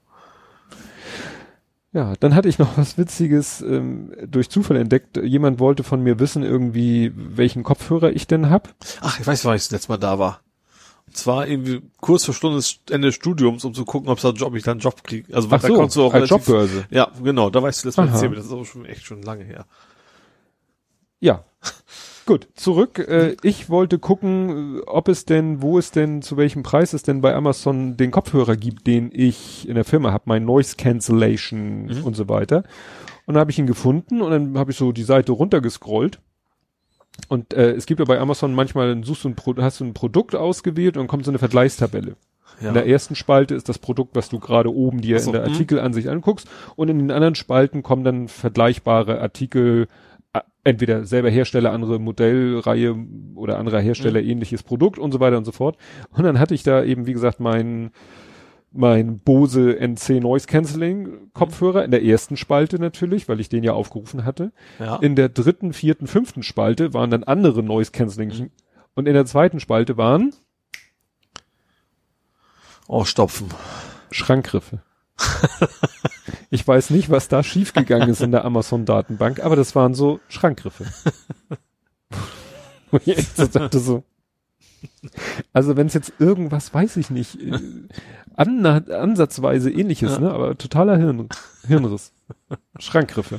Speaker 2: Ja, dann hatte ich noch was Witziges ähm, durch Zufall entdeckt. Jemand wollte von mir wissen, irgendwie, welchen Kopfhörer ich denn hab.
Speaker 3: Ach, ich weiß, wann ich das letzte Mal da war. Und zwar irgendwie kurz vor Stunde des Ende des Studiums, um zu gucken, ob da Job, ich dann einen Job kriege. Also
Speaker 2: Ach
Speaker 3: da
Speaker 2: so, kannst du auch als relativ, Jobbörse.
Speaker 3: Ja, genau, da weißt du das Mal erzählt. Das ist aber schon echt schon lange her.
Speaker 2: Ja. Gut, zurück. Äh, ich wollte gucken, äh, ob es denn, wo es denn, zu welchem Preis es denn bei Amazon den Kopfhörer gibt, den ich in der Firma habe, mein Noise Cancellation mhm. und so weiter. Und dann habe ich ihn gefunden und dann habe ich so die Seite runtergescrollt. Und äh, es gibt ja bei Amazon manchmal, dann suchst du ein Pro hast du ein Produkt ausgewählt und dann kommt so eine Vergleichstabelle. Ja. In der ersten Spalte ist das Produkt, was du gerade oben dir so, in der hm. Artikelansicht anguckst. Und in den anderen Spalten kommen dann vergleichbare Artikel, entweder selber Hersteller, andere Modellreihe oder anderer Hersteller mhm. ähnliches Produkt und so weiter und so fort. Und dann hatte ich da eben, wie gesagt, mein, mein Bose NC Noise Cancelling Kopfhörer in der ersten Spalte natürlich, weil ich den ja aufgerufen hatte. Ja. In der dritten, vierten, fünften Spalte waren dann andere Noise Cancelling mhm. und in der zweiten Spalte waren
Speaker 3: Oh, Stopfen.
Speaker 2: Schrankgriffe. Ich weiß nicht, was da schiefgegangen ist in der Amazon-Datenbank, aber das waren so Schrankgriffe. Wo ich echt so dachte so. Also wenn es jetzt irgendwas, weiß ich nicht, äh, an, ansatzweise ähnliches, ja. ne, aber totaler Hirn, Hirnriss. Schrankgriffe.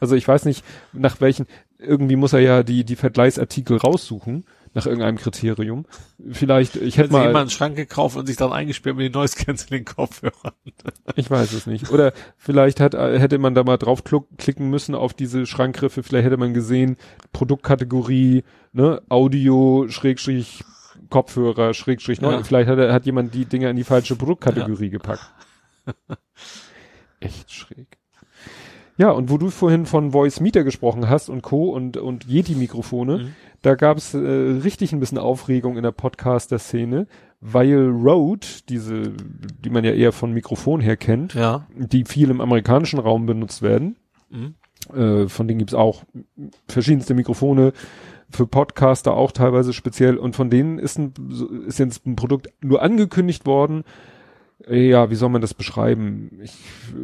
Speaker 2: Also ich weiß nicht, nach welchen, irgendwie muss er ja die, die Vergleichsartikel raussuchen. Nach irgendeinem Kriterium. Vielleicht, ich hätte mal.
Speaker 3: jemand einen Schrank gekauft und sich dann eingesperrt mit den Noise Cancelling Kopfhörern.
Speaker 2: ich weiß es nicht. Oder vielleicht hat, hätte man da mal drauf klicken müssen auf diese Schrankgriffe. Vielleicht hätte man gesehen, Produktkategorie, ne, Audio, Schrägstrich, Kopfhörer, Schrägstrich? Ja. Vielleicht hat, hat jemand die Dinger in die falsche Produktkategorie ja. gepackt. Echt schräg. Ja, und wo du vorhin von Voice Meter gesprochen hast und Co. und, und Yeti-Mikrofone, mhm. Da gab es äh, richtig ein bisschen Aufregung in der Podcaster-Szene, weil Rode, diese, die man ja eher von Mikrofon her kennt,
Speaker 3: ja.
Speaker 2: die viel im amerikanischen Raum benutzt werden, mhm. äh, von denen gibt's auch verschiedenste Mikrofone, für Podcaster auch teilweise speziell und von denen ist, ein, ist jetzt ein Produkt nur angekündigt worden, ja, wie soll man das beschreiben? Ich,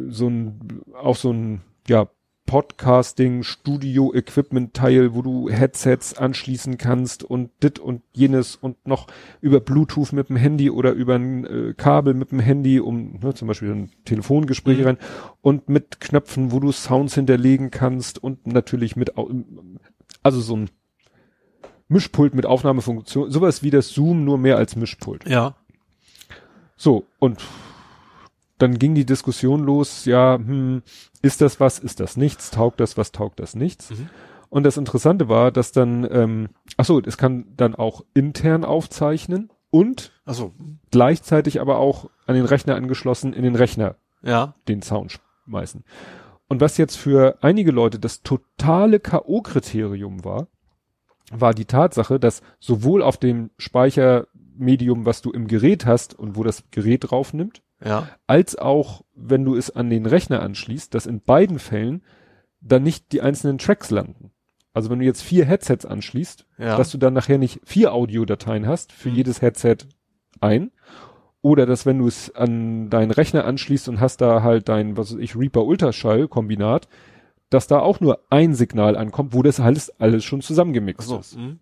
Speaker 2: so ein, auch so ein, ja, Podcasting, Studio-Equipment-Teil, wo du Headsets anschließen kannst und dit und jenes und noch über Bluetooth mit dem Handy oder über ein äh, Kabel mit dem Handy, um ne, zum Beispiel ein Telefongespräch mhm. rein und mit Knöpfen, wo du Sounds hinterlegen kannst und natürlich mit, also so ein Mischpult mit Aufnahmefunktion, sowas wie das Zoom, nur mehr als Mischpult.
Speaker 3: Ja.
Speaker 2: So, und dann ging die Diskussion los, ja, hm, ist das was, ist das nichts, taugt das was, taugt das nichts. Mhm. Und das Interessante war, dass dann, ähm, ach so, es kann dann auch intern aufzeichnen und
Speaker 3: ach so.
Speaker 2: gleichzeitig aber auch an den Rechner angeschlossen in den Rechner
Speaker 3: ja.
Speaker 2: den Sound schmeißen. Und was jetzt für einige Leute das totale K.O.-Kriterium war, war die Tatsache, dass sowohl auf dem Speicher Medium, was du im Gerät hast und wo das Gerät drauf nimmt,
Speaker 3: ja.
Speaker 2: als auch wenn du es an den Rechner anschließt, dass in beiden Fällen dann nicht die einzelnen Tracks landen. Also wenn du jetzt vier Headsets anschließt, ja. dass du dann nachher nicht vier Audiodateien hast, für mhm. jedes Headset ein, oder dass wenn du es an deinen Rechner anschließt und hast da halt dein, was weiß ich, Reaper Ultraschall Kombinat, dass da auch nur ein Signal ankommt, wo das alles, alles schon zusammengemixt so, ist. Mh.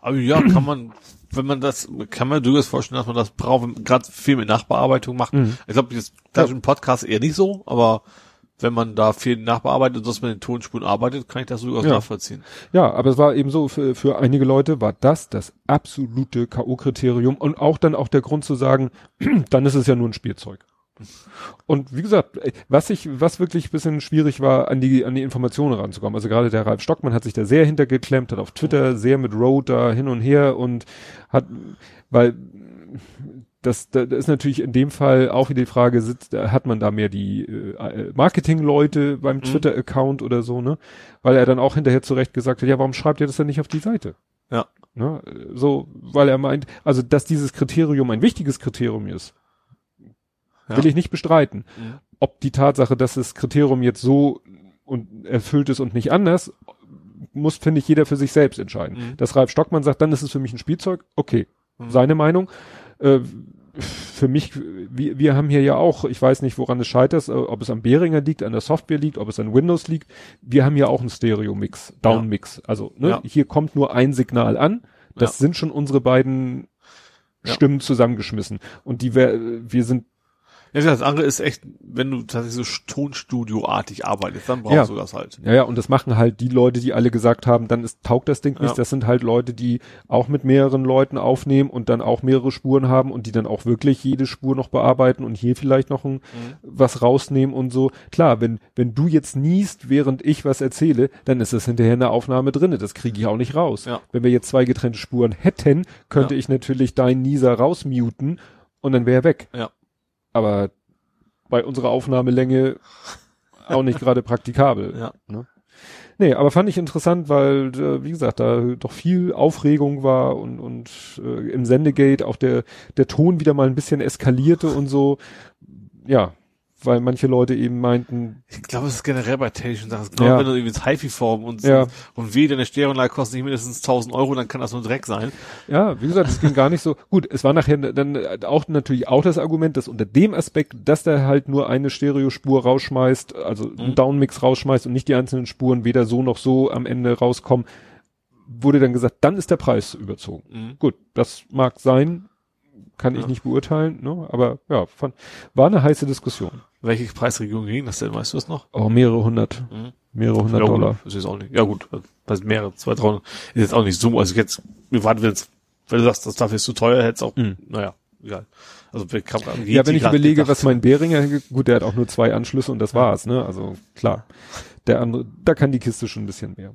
Speaker 3: Aber ja, kann man wenn man das, kann man durchaus vorstellen, dass man das braucht, gerade viel mit Nachbearbeitung macht. Mhm. Ich glaube, das da ja. im Podcast eher nicht so, aber wenn man da viel nachbearbeitet und dass man den Tonspuren arbeitet, kann ich das durchaus
Speaker 2: ja.
Speaker 3: nachvollziehen.
Speaker 2: Ja, aber es war eben so, für, für einige Leute war das das absolute K.O.-Kriterium und auch dann auch der Grund zu sagen, dann ist es ja nur ein Spielzeug. Und wie gesagt, was ich, was wirklich bisschen schwierig war, an die, an die Informationen ranzukommen. Also gerade der Ralf Stockmann hat sich da sehr hintergeklemmt, hat auf Twitter sehr mit Road da hin und her und hat, weil das, da ist natürlich in dem Fall auch wieder die Frage, sitzt, hat man da mehr die äh, Marketing-Leute beim mhm. Twitter-Account oder so, ne? Weil er dann auch hinterher zurecht gesagt hat, ja, warum schreibt ihr das denn nicht auf die Seite?
Speaker 3: Ja.
Speaker 2: Ne? So, weil er meint, also dass dieses Kriterium ein wichtiges Kriterium ist, ja. Will ich nicht bestreiten. Mhm. Ob die Tatsache, dass das Kriterium jetzt so und erfüllt ist und nicht anders, muss, finde ich, jeder für sich selbst entscheiden. Mhm. Dass Ralf Stockmann sagt, dann ist es für mich ein Spielzeug, okay. Mhm. Seine Meinung. Äh, für mich, wir, wir haben hier ja auch, ich weiß nicht, woran es scheitert, äh, ob es am Behringer liegt, an der Software liegt, ob es an Windows liegt. Wir haben ja auch einen Stereo-Mix, Down-Mix. Also ne, ja. hier kommt nur ein Signal an. Das ja. sind schon unsere beiden Stimmen zusammengeschmissen. Und die wir sind
Speaker 3: ja, das andere ist echt, wenn du tatsächlich so Tonstudio-artig arbeitest, dann brauchst
Speaker 2: ja.
Speaker 3: du das halt.
Speaker 2: Ja, ja, und das machen halt die Leute, die alle gesagt haben, dann ist, taugt das Ding nicht. Ja. Das sind halt Leute, die auch mit mehreren Leuten aufnehmen und dann auch mehrere Spuren haben und die dann auch wirklich jede Spur noch bearbeiten und hier vielleicht noch ein, mhm. was rausnehmen und so. Klar, wenn, wenn du jetzt niest, während ich was erzähle, dann ist das hinterher eine Aufnahme drinne. Das kriege ich auch nicht raus.
Speaker 3: Ja.
Speaker 2: Wenn wir jetzt zwei getrennte Spuren hätten, könnte ich natürlich deinen Nieser rausmuten und dann wäre er weg.
Speaker 3: Ja
Speaker 2: aber bei unserer Aufnahmelänge auch nicht gerade praktikabel.
Speaker 3: Ja.
Speaker 2: Ne? Nee, aber fand ich interessant, weil, äh, wie gesagt, da doch viel Aufregung war und, und äh, im Sendegate auch der, der Ton wieder mal ein bisschen eskalierte und so. Ja, weil manche Leute eben meinten.
Speaker 3: Ich glaube, es ist generell bei technischen Sachen. Genau, ja. wenn du irgendwie ins HiFi-Form und,
Speaker 2: ja.
Speaker 3: und wie deine Stereoanlage kostet nicht mindestens 1000 Euro, dann kann das nur Dreck sein.
Speaker 2: Ja, wie gesagt, es ging gar nicht so. Gut, es war nachher dann auch natürlich auch das Argument, dass unter dem Aspekt, dass der halt nur eine Stereospur rausschmeißt, also mhm. einen Downmix rausschmeißt und nicht die einzelnen Spuren weder so noch so am Ende rauskommen, wurde dann gesagt, dann ist der Preis überzogen. Mhm. Gut, das mag sein, kann ja. ich nicht beurteilen, ne? aber ja, von, war eine heiße Diskussion.
Speaker 3: Welche Preisregion ging das denn, weißt du das noch?
Speaker 2: Oh, mehrere hundert. Mhm. Mehrere hundert ja, Dollar.
Speaker 3: Das ist auch nicht. Ja gut, das mehrere, zwei, drei, ist jetzt auch nicht so, also jetzt, wir warten jetzt, wenn du sagst, das dafür ist zu teuer, hätte es auch, mhm. naja, egal. Also
Speaker 2: ja, wenn ich überlege, gedacht. was mein Beringer, gut, der hat auch nur zwei Anschlüsse und das war's, ne? Also klar. Der andere, da kann die Kiste schon ein bisschen mehr.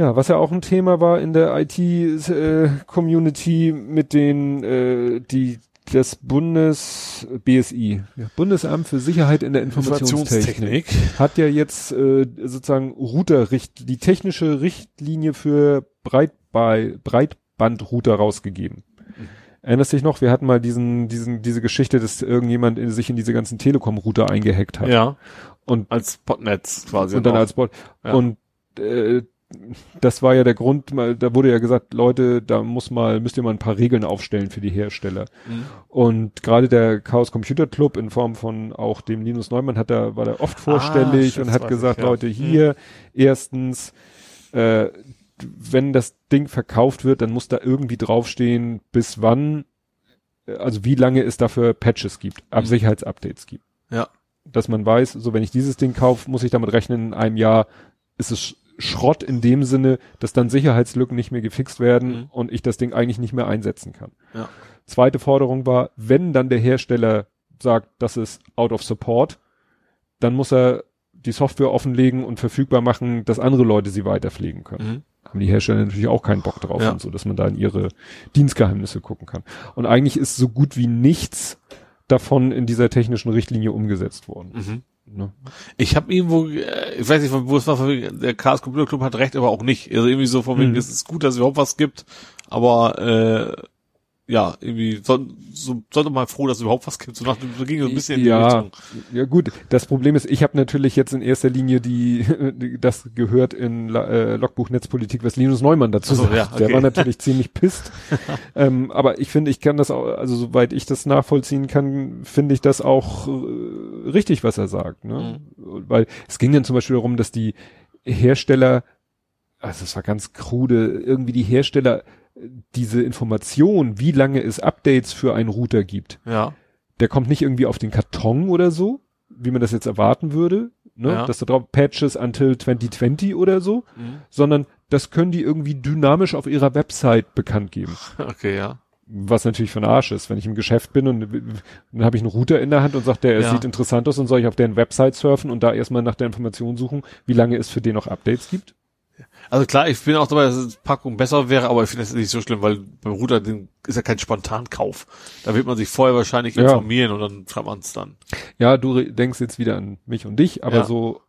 Speaker 2: Ja, was ja auch ein Thema war in der IT-Community äh, mit den, äh, die das Bundes BSI, ja, Bundesamt für Sicherheit in der Informationstechnik, hat ja jetzt äh, sozusagen Routerricht, die technische Richtlinie für Breitbei, Breitbandrouter rausgegeben. Mhm. Erinnerst dich noch, wir hatten mal diesen, diesen, diese Geschichte, dass irgendjemand in, sich in diese ganzen Telekom-Router eingehackt hat.
Speaker 3: Ja. Und als Botnetz quasi.
Speaker 2: Und dann noch. als Bot. Ja. Und äh, das war ja der Grund, da wurde ja gesagt, Leute, da muss mal, müsst ihr mal ein paar Regeln aufstellen für die Hersteller. Mhm. Und gerade der Chaos Computer Club in Form von auch dem Linus Neumann hat da, war da oft vorstellig ah, und hat gesagt, ich, ja. Leute, hier, mhm. erstens, äh, wenn das Ding verkauft wird, dann muss da irgendwie draufstehen, bis wann, äh, also wie lange es dafür Patches gibt, mhm. Sicherheitsupdates gibt.
Speaker 3: Ja.
Speaker 2: Dass man weiß, so wenn ich dieses Ding kaufe, muss ich damit rechnen, in einem Jahr ist es Schrott in dem Sinne, dass dann Sicherheitslücken nicht mehr gefixt werden mhm. und ich das Ding eigentlich nicht mehr einsetzen kann.
Speaker 3: Ja.
Speaker 2: Zweite Forderung war, wenn dann der Hersteller sagt, das ist out of support, dann muss er die Software offenlegen und verfügbar machen, dass andere Leute sie weiterpflegen können. Mhm. Haben die Hersteller natürlich auch keinen Bock drauf ja. und so, dass man da in ihre Dienstgeheimnisse gucken kann. Und eigentlich ist so gut wie nichts davon in dieser technischen Richtlinie umgesetzt worden. Mhm.
Speaker 3: Ne? Ich habe irgendwo, äh, ich weiß nicht, wo es war, der Chaos Computer Club hat recht, aber auch nicht. Also irgendwie so von wegen, mhm. es ist gut, dass es überhaupt was gibt, aber äh, ja, irgendwie so, so, sollte mal froh, dass es überhaupt was gibt. So, nach, so ging es ein bisschen in
Speaker 2: ja, die Richtung. Ja, gut. Das Problem ist, ich habe natürlich jetzt in erster Linie die, das gehört in äh, Logbuch Netzpolitik, was Linus Neumann dazu so, sagt. Ja, okay. Der war natürlich ziemlich pisst. ähm, aber ich finde, ich kann das auch, also soweit ich das nachvollziehen kann, finde ich das auch äh, richtig, was er sagt. Ne? Mhm. Weil es ging dann zum Beispiel darum, dass die Hersteller, also es war ganz krude, irgendwie die Hersteller diese Information, wie lange es Updates für einen Router gibt,
Speaker 3: ja.
Speaker 2: der kommt nicht irgendwie auf den Karton oder so, wie man das jetzt erwarten würde, ne? Ja. dass da drauf Patches until 2020 oder so, mhm. sondern das können die irgendwie dynamisch auf ihrer Website bekannt geben.
Speaker 3: Okay, ja.
Speaker 2: Was natürlich von Arsch ist, wenn ich im Geschäft bin und dann habe ich einen Router in der Hand und sagt, der ja. sieht interessant aus und soll ich auf deren Website surfen und da erstmal nach der Information suchen, wie lange es für den noch Updates gibt?
Speaker 3: Also klar, ich bin auch dabei, dass Packung besser wäre, aber ich finde das nicht so schlimm, weil beim Router ist ja kein Spontankauf. Da wird man sich vorher wahrscheinlich ja. informieren und dann schreibt man es dann.
Speaker 2: Ja, du denkst jetzt wieder an mich und dich, aber ja. so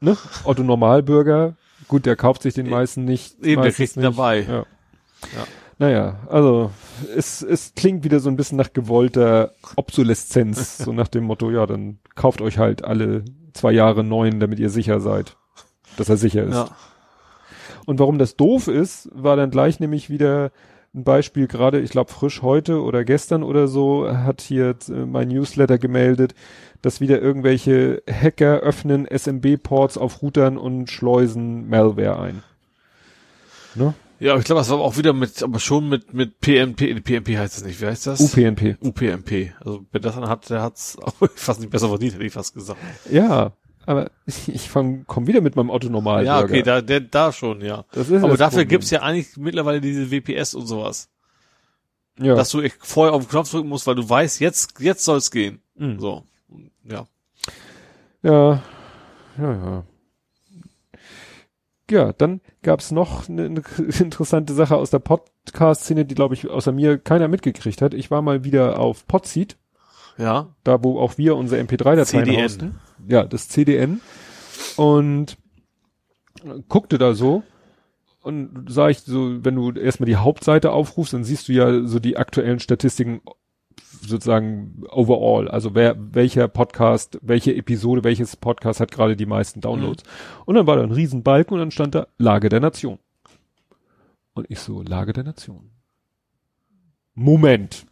Speaker 2: ne? Otto Normalbürger, gut, der kauft sich den e meisten nicht.
Speaker 3: Eben, der kriegt ihn dabei.
Speaker 2: Ja. ja. Naja, also es, es klingt wieder so ein bisschen nach gewollter Obsoleszenz, so nach dem Motto, ja, dann kauft euch halt alle zwei Jahre neuen, damit ihr sicher seid dass er sicher ist. Ja. Und warum das doof ist, war dann gleich nämlich wieder ein Beispiel, gerade, ich glaube, frisch heute oder gestern oder so, hat hier äh, mein Newsletter gemeldet, dass wieder irgendwelche Hacker öffnen SMB-Ports auf Routern und schleusen Malware ein.
Speaker 3: Ne? Ja, ich glaube, das war auch wieder mit, aber schon mit, mit PNP, PNP heißt es nicht, wie heißt das?
Speaker 2: UPnP.
Speaker 3: UPnP. Also, wer das dann hat, der hat's auch fast nicht besser verdient, hätte ich fast gesagt.
Speaker 2: Ja, aber ich fang, komm wieder mit meinem Auto normal.
Speaker 3: Ja, okay, da, der, da schon, ja. Aber dafür Problem. gibt's ja eigentlich mittlerweile diese WPS und sowas. Ja. Dass du vorher auf den Knopf drücken musst, weil du weißt, jetzt, jetzt soll's gehen. Mhm. So. Ja.
Speaker 2: Ja. Ja, ja. Ja, dann gab's noch eine, eine interessante Sache aus der Podcast-Szene, die, glaube ich, außer mir keiner mitgekriegt hat. Ich war mal wieder auf Podseed.
Speaker 3: Ja.
Speaker 2: Da, wo auch wir unsere MP3-Dateien hosten ja, das CDN und guckte da so und sah ich so, wenn du erstmal die Hauptseite aufrufst, dann siehst du ja so die aktuellen Statistiken sozusagen overall, also wer, welcher Podcast, welche Episode, welches Podcast hat gerade die meisten Downloads. Mhm. Und dann war da ein Riesenbalken und dann stand da Lage der Nation. Und ich so, Lage der Nation. Moment.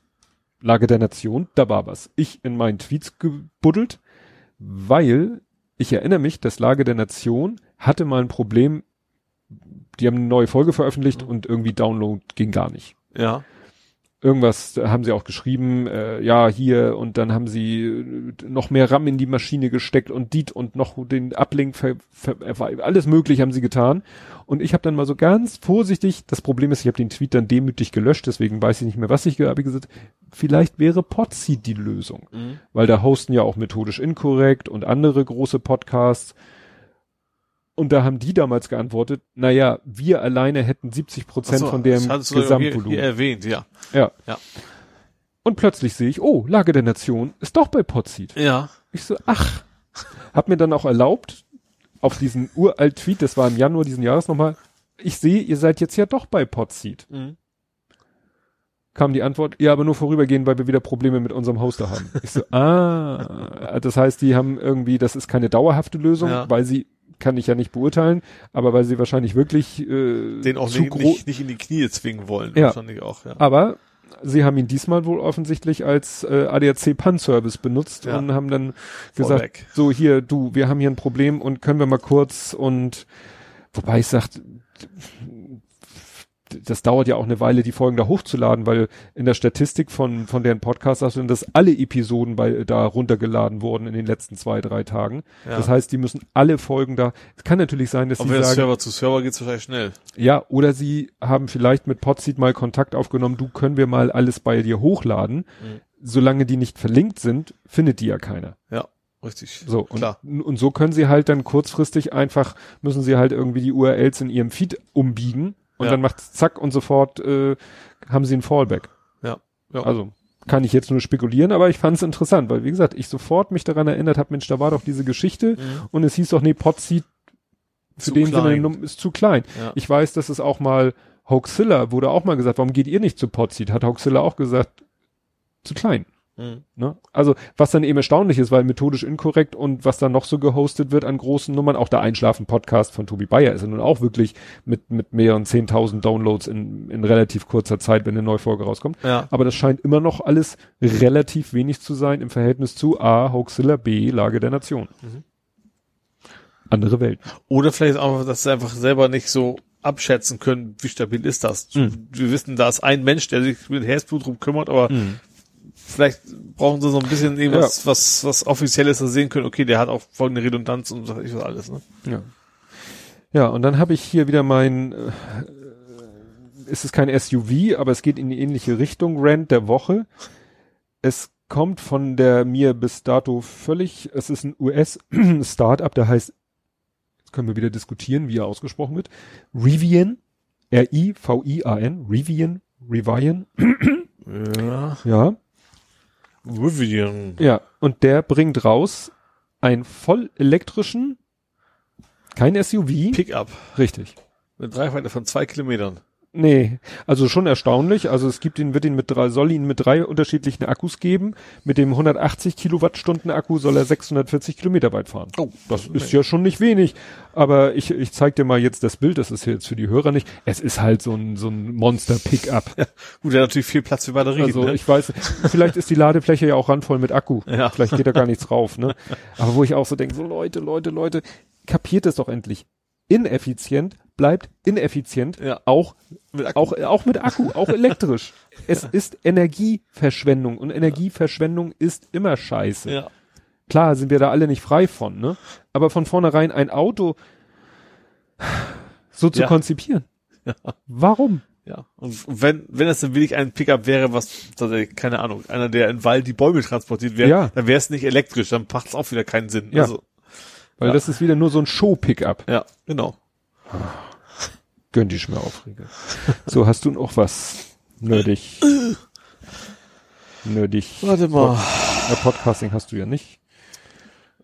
Speaker 2: Lage der Nation, da war was. Ich in meinen Tweets gebuddelt, weil ich erinnere mich, das Lage der Nation hatte mal ein Problem, die haben eine neue Folge veröffentlicht mhm. und irgendwie Download ging gar nicht.
Speaker 3: Ja.
Speaker 2: Irgendwas haben sie auch geschrieben, äh, ja, hier und dann haben sie äh, noch mehr RAM in die Maschine gesteckt und Diet und noch den Uplink, ver, ver, alles mögliche haben sie getan. Und ich habe dann mal so ganz vorsichtig, das Problem ist, ich habe den Tweet dann demütig gelöscht, deswegen weiß ich nicht mehr, was ich habe gesagt, vielleicht wäre Podseed die Lösung.
Speaker 3: Mhm.
Speaker 2: Weil da hosten ja auch methodisch inkorrekt und andere große Podcasts. Und da haben die damals geantwortet, naja, wir alleine hätten 70 Prozent
Speaker 3: so,
Speaker 2: von dem Gesamtvolumen.
Speaker 3: Hier, hier erwähnt, ja.
Speaker 2: Ja.
Speaker 3: Ja.
Speaker 2: Und plötzlich sehe ich, oh, Lage der Nation ist doch bei Podseed.
Speaker 3: Ja.
Speaker 2: Ich so, ach. Hab mir dann auch erlaubt, auf diesen uralt Tweet, das war im Januar diesen Jahres nochmal, ich sehe, ihr seid jetzt ja doch bei Podseed.
Speaker 3: Mhm.
Speaker 2: Kam die Antwort, ja, aber nur vorübergehend, weil wir wieder Probleme mit unserem Hoster haben. Ich so, ah, das heißt, die haben irgendwie, das ist keine dauerhafte Lösung,
Speaker 3: Ja.
Speaker 2: weil sie, kann ich ja nicht beurteilen, aber weil sie wahrscheinlich wirklich äh,
Speaker 3: Den auch
Speaker 2: zu
Speaker 3: nicht, nicht, nicht in die Knie zwingen wollen.
Speaker 2: Ja.
Speaker 3: Wahrscheinlich auch, ja.
Speaker 2: Aber sie haben ihn diesmal wohl offensichtlich als äh, ADAC Pan-Service benutzt
Speaker 3: Ja.
Speaker 2: und haben dann gesagt,
Speaker 3: Vorweg.
Speaker 2: so hier, du, wir haben hier ein Problem und können wir mal kurz und wobei ich sagt, das dauert ja auch eine Weile, die Folgen da hochzuladen, weil in der Statistik von, von deren Podcast sagst du, dass alle Episoden bei, da runtergeladen wurden in den letzten zwei, drei Tagen.
Speaker 3: Ja.
Speaker 2: Das heißt, die müssen alle Folgen da, es kann natürlich sein, dass
Speaker 3: Aber
Speaker 2: sie sagen,
Speaker 3: Server zu Server geht's wahrscheinlich schnell.
Speaker 2: ja, oder sie haben vielleicht mit Podseed mal Kontakt aufgenommen, du können wir mal alles bei dir hochladen.
Speaker 3: Mhm.
Speaker 2: Solange die nicht verlinkt sind, findet die ja keiner.
Speaker 3: Ja, richtig.
Speaker 2: So, und,
Speaker 3: Klar.
Speaker 2: und so können sie halt dann kurzfristig einfach, müssen sie halt irgendwie die URLs in ihrem Feed umbiegen und
Speaker 3: Ja.
Speaker 2: dann macht's zack und sofort äh, haben sie ein Fallback.
Speaker 3: Ja. ja.
Speaker 2: Also kann ich jetzt nur spekulieren, aber ich fand es interessant, weil wie gesagt, ich sofort mich daran erinnert habe, Mensch, da war doch diese Geschichte
Speaker 3: Mhm.
Speaker 2: und es hieß doch, nee, Podseed für
Speaker 3: Zu
Speaker 2: den Sinne
Speaker 3: klein.
Speaker 2: genommen ist zu klein.
Speaker 3: Ja.
Speaker 2: Ich weiß, dass es auch mal Hoaxilla wurde auch mal gesagt, warum geht ihr nicht zu Podseed? Hat Hoaxilla auch gesagt, zu klein.
Speaker 3: Mhm.
Speaker 2: Ne? Also was dann eben erstaunlich ist, weil methodisch inkorrekt und was dann noch so gehostet wird an großen Nummern, auch der Einschlafen-Podcast von Tobi Bayer ist ja nun auch wirklich mit, mit mehreren 10.000 Downloads in, in relativ kurzer Zeit, wenn eine neue Folge rauskommt.
Speaker 3: Ja.
Speaker 2: Aber das scheint immer noch alles relativ wenig zu sein im Verhältnis zu A, Hoaxilla, B, Lage der Nation.
Speaker 3: Mhm.
Speaker 2: Andere Welt.
Speaker 3: Oder vielleicht auch, dass sie einfach selber nicht so abschätzen können, wie stabil ist das.
Speaker 2: Mhm.
Speaker 3: Wir wissen, da ist ein Mensch, der sich mit Herzblut drum kümmert, aber
Speaker 2: Mhm.
Speaker 3: Vielleicht brauchen sie so ein bisschen irgendwas, was, was offizielles, dass sie sehen können, okay, der hat auch folgende Redundanz und sag ich was alles, ne?
Speaker 2: Ja. Ja, und dann habe ich hier wieder mein, äh, es ist kein SUV, aber es geht in die ähnliche Richtung, Rant der Woche. Es kommt von der mir bis dato völlig, es ist ein US-Startup, der heißt, jetzt können wir wieder diskutieren, wie er ausgesprochen wird, Rivian, R-I-V-I-A-N, Rivian, Rivian,
Speaker 3: Ja.
Speaker 2: ja,
Speaker 3: Rivian.
Speaker 2: ja, und der bringt raus einen voll elektrischen, kein SUV,
Speaker 3: Pickup.
Speaker 2: richtig.
Speaker 3: Mit Reichweite von zwei Kilometern.
Speaker 2: Nee, also schon erstaunlich. Also es gibt ihn, wird ihn mit drei, soll ihn mit drei unterschiedlichen Akkus geben. Mit dem 180 Kilowattstunden Akku soll er 640 Kilometer weit fahren.
Speaker 3: Oh,
Speaker 2: Das ist ja schon nicht wenig. Aber ich, ich zeig dir mal jetzt das Bild, das ist jetzt für die Hörer nicht. Es ist halt so ein, so ein Monster-Pickup.
Speaker 3: Gut, der hat natürlich viel Platz für Batterien.
Speaker 2: Also
Speaker 3: ne?
Speaker 2: ich weiß, vielleicht ist die Ladefläche ja auch randvoll mit Akku.
Speaker 3: Ja.
Speaker 2: Vielleicht geht da gar nichts drauf, ne? Aber wo ich auch so denke, so Leute, Leute, Leute, kapiert es doch endlich. Ineffizient bleibt ineffizient,
Speaker 3: Ja.
Speaker 2: auch
Speaker 3: Mit Akku.
Speaker 2: auch, auch mit Akku, auch elektrisch. Es ist Energieverschwendung und Energieverschwendung ist immer scheiße.
Speaker 3: ja.
Speaker 2: Klar sind wir da alle nicht frei von, ne? Aber von vornherein ein Auto so zu
Speaker 3: Ja.
Speaker 2: konzipieren.
Speaker 3: Ja.
Speaker 2: Warum?
Speaker 3: Ja. Und wenn, wenn es dann wirklich ein Pickup wäre, was, keine Ahnung, einer, der im Wald die Bäume transportiert wäre,
Speaker 2: Ja.
Speaker 3: dann wäre es nicht elektrisch, dann macht es auch wieder keinen Sinn.
Speaker 2: Ja.
Speaker 3: Also,
Speaker 2: Weil
Speaker 3: Ja.
Speaker 2: das ist wieder nur so ein Show-Pickup.
Speaker 3: ja, genau.
Speaker 2: Gönn dich mir Aufrege. So, hast du noch was nerdig? nerdig.
Speaker 3: Warte mal.
Speaker 2: Ja, Podcasting hast du ja nicht.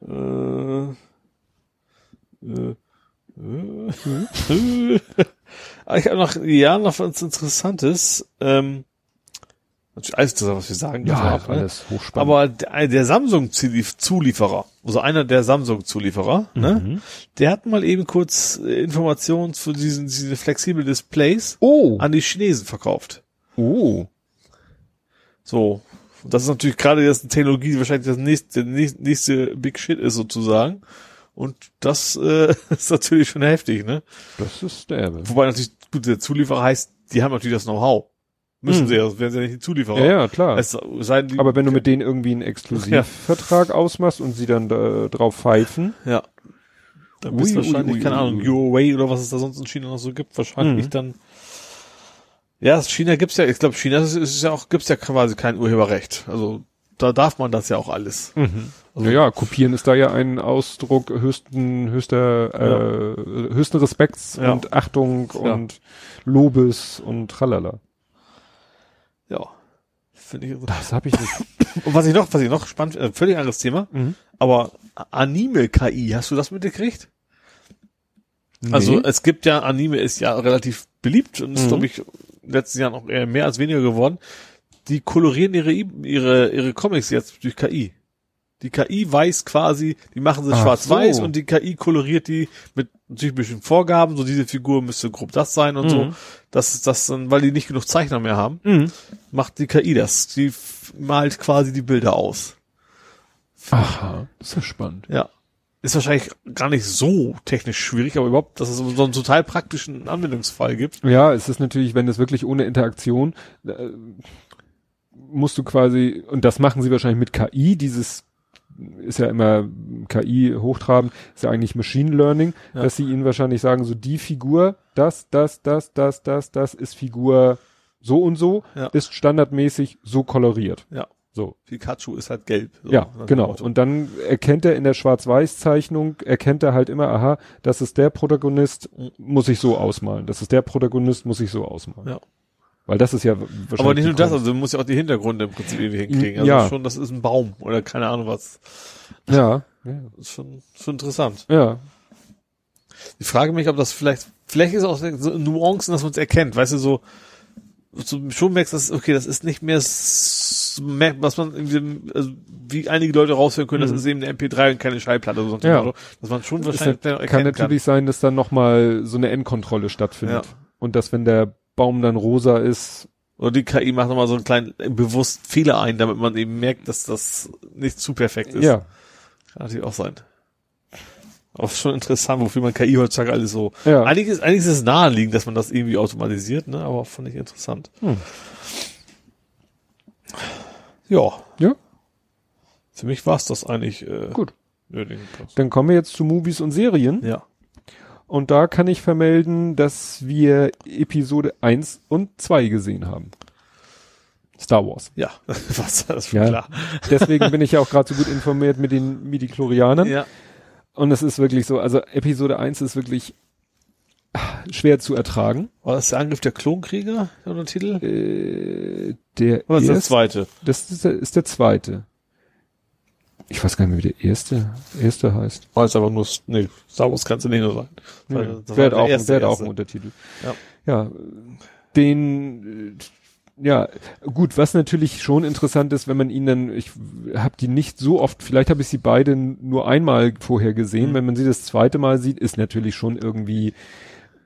Speaker 3: Äh, äh, äh, Ah, ich habe noch, ja, noch was Interessantes. Ähm, natürlich alles das, was wir sagen. dürfen auch, ne?
Speaker 2: alles hochspannend.
Speaker 3: Aber der, der Samsung-Zulieferer, also einer der Samsung-Zulieferer, ne,
Speaker 2: Mhm.
Speaker 3: der hat mal eben kurz äh, Informationen zu diesen diese flexibel Displays
Speaker 2: oh,
Speaker 3: an die Chinesen verkauft.
Speaker 2: oh,
Speaker 3: So. Das ist natürlich gerade jetzt eine Technologie, die wahrscheinlich das nächste, der nächste, nächste Big Shit ist sozusagen. Und das äh, ist natürlich schon heftig, ne?
Speaker 2: das ist derbe.
Speaker 3: Wobei natürlich, gut, der Zulieferer heißt, die haben natürlich das Know-how. Müssen
Speaker 2: Hm.
Speaker 3: sie ja, wären sie ja nicht die Zulieferer.
Speaker 2: Ja, ja, klar.
Speaker 3: Denn,
Speaker 2: Aber wenn du mit denen irgendwie einen Exklusivvertrag ausmachst und sie dann da, drauf pfeifen,
Speaker 3: ja. Dann bist
Speaker 2: Ui,
Speaker 3: du
Speaker 2: ui,
Speaker 3: wahrscheinlich,
Speaker 2: ui,
Speaker 3: keine Ahnung, Way oder was es da sonst in China noch so gibt, wahrscheinlich
Speaker 2: Mhm.
Speaker 3: dann. Ja, China gibt's ja, ich glaube, China ist, ist ja auch, gibt's ja quasi kein Urheberrecht. Also, da darf man das ja auch alles. Also-
Speaker 2: naja, kopieren ist da ja ein Ausdruck höchsten, höchster, äh, höchsten Respekts
Speaker 3: Ja.
Speaker 2: und Achtung
Speaker 3: Ja.
Speaker 2: und Lobes und tralala.
Speaker 3: Ja. Finde ich.
Speaker 2: Das habe ich nicht.
Speaker 3: Und was ich noch, was ich noch spannend, äh, völlig anderes Thema,
Speaker 2: Mhm.
Speaker 3: aber Anime-KI, hast du das mitgekriegt? Also es gibt ja, Anime ist ja relativ beliebt und ist,
Speaker 2: Mhm.
Speaker 3: glaube ich, in den letzten Jahren auch eher mehr als weniger geworden. Die kolorieren ihre, ihre, ihre Comics jetzt durch KI. Die KI weiß quasi, die machen sie schwarz-weiß
Speaker 2: so.
Speaker 3: und die KI koloriert die mit natürlich bestimmten Vorgaben, so diese Figur müsste grob das sein und so.
Speaker 2: Mhm.
Speaker 3: Das ist das dann, weil die nicht genug Zeichner mehr haben,
Speaker 2: Mhm.
Speaker 3: macht die KI das. Die malt quasi die Bilder aus.
Speaker 2: Aha, das ist ja spannend.
Speaker 3: Ja. Ist wahrscheinlich gar nicht so technisch schwierig, aber überhaupt, dass es so einen total praktischen Anwendungsfall gibt.
Speaker 2: Ja, es ist natürlich, wenn es wirklich ohne Interaktion, äh, musst du quasi, und das machen sie wahrscheinlich mit KI, dieses ist ja immer KI hochtrabend, ist ja eigentlich Machine Learning,
Speaker 3: Ja.
Speaker 2: dass sie ihnen wahrscheinlich sagen, so die Figur, das, das, das, das, das, das ist Figur so und so,
Speaker 3: Ja.
Speaker 2: ist standardmäßig so koloriert.
Speaker 3: Ja.
Speaker 2: So.
Speaker 3: Pikachu ist halt gelb. So,
Speaker 2: ja, genau. Und dann erkennt er in der Schwarz-Weiß-Zeichnung, erkennt er halt immer, aha, das ist der Protagonist, muss ich so ausmalen. Das ist der Protagonist, muss ich so ausmalen.
Speaker 3: Ja.
Speaker 2: Weil das ist ja wahrscheinlich.
Speaker 3: Aber nicht nur das, also du musst ja auch die Hintergründe im Prinzip irgendwie hinkriegen. Also
Speaker 2: Ja.
Speaker 3: schon, das ist ein Baum oder keine Ahnung was.
Speaker 2: Ja, ja,
Speaker 3: Das ist schon, schon interessant.
Speaker 2: ja.
Speaker 3: Ich frage mich, ob das vielleicht, vielleicht ist auch so Nuancen, dass man es erkennt, weißt du, so, so schon merkst, dass, okay, das ist nicht mehr, s- merkt, was man irgendwie, also, wie einige Leute raushören können,
Speaker 2: Mhm.
Speaker 3: das ist eben eine MP3 und keine Schallplatte oder so,
Speaker 2: Ja.
Speaker 3: Motto, dass man schon wahrscheinlich dann
Speaker 2: kann
Speaker 3: erkennen
Speaker 2: natürlich sein, dass dann nochmal so eine Endkontrolle stattfindet.
Speaker 3: Ja.
Speaker 2: Und dass wenn der Baum dann rosa ist,
Speaker 3: Oder die KI macht nochmal so einen kleinen äh, bewusst Fehler ein, damit man eben merkt, dass das nicht zu perfekt ist.
Speaker 2: ja,
Speaker 3: Kann natürlich auch sein. Ist schon interessant, wofür man KI heutzutage alles so.
Speaker 2: ja.
Speaker 3: Einiges, einiges ist naheliegend, dass man das irgendwie automatisiert, ne? Aber fand ich interessant.
Speaker 2: Hm.
Speaker 3: Ja.
Speaker 2: Ja.
Speaker 3: Für mich war's das eigentlich äh,
Speaker 2: Gut. Dann kommen wir jetzt zu Movies und Serien.
Speaker 3: Ja.
Speaker 2: Und da kann ich vermelden, dass wir Episode 1 und 2 gesehen haben. Star Wars.
Speaker 3: Ja. Was das ist schon
Speaker 2: Ja.
Speaker 3: klar.
Speaker 2: Deswegen bin ich ja auch gerade so gut informiert mit den Midichlorianern.
Speaker 3: Ja.
Speaker 2: Und es ist wirklich so, also Episode 1 ist wirklich schwer zu ertragen.
Speaker 3: War das der Angriff der Klonkrieger, der Titel?
Speaker 2: Äh, der
Speaker 3: Oder ist
Speaker 2: erste,
Speaker 3: zweite?
Speaker 2: das ist der, ist der zweite. Ich weiß gar nicht mehr, wie der erste, erste heißt.
Speaker 3: War es aber nur, nee, Star Wars kannst du nicht nur sein.
Speaker 2: Ja,
Speaker 3: das war
Speaker 2: der hat
Speaker 3: der
Speaker 2: auch,
Speaker 3: erste,
Speaker 2: der hat auch einen Untertitel.
Speaker 3: Ja.
Speaker 2: Ja, den, äh, ja, gut, was natürlich schon interessant ist, wenn man ihn dann, ich habe die nicht so oft, vielleicht habe ich sie beide nur einmal vorher gesehen,
Speaker 3: Mhm.
Speaker 2: wenn man sie das zweite Mal sieht, ist natürlich schon irgendwie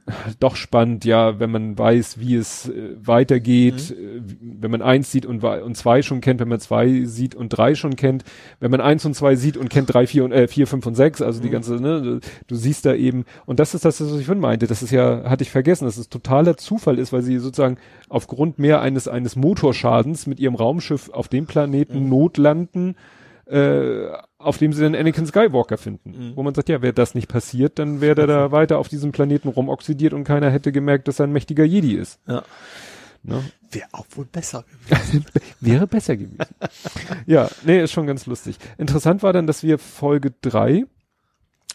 Speaker 2: doch spannend, ja, wenn man weiß, wie es äh, weitergeht, äh, wenn man eins sieht und, und zwei schon kennt, wenn man zwei sieht und drei schon kennt, wenn man eins und zwei sieht und kennt drei, vier und äh, vier, fünf und sechs, also die ganze, ne, du siehst da eben, und das ist das, was ich vorhin meinte, das ist ja, hatte ich vergessen, dass es totaler Zufall ist, weil sie sozusagen aufgrund mehr eines, eines Motorschadens mit ihrem Raumschiff auf dem Planeten notlanden, äh, auf dem sie dann Anakin Skywalker finden.
Speaker 3: Mhm.
Speaker 2: Wo man sagt, ja, wäre das nicht passiert, dann wäre der da weiter auf diesem Planeten rumoxidiert und keiner hätte gemerkt, dass er ein mächtiger Jedi ist.
Speaker 3: Ja.
Speaker 2: Ne?
Speaker 3: Wäre auch wohl besser gewesen.
Speaker 2: Wäre besser gewesen. ja, nee, ist schon ganz lustig. Interessant war dann, dass wir Folge drei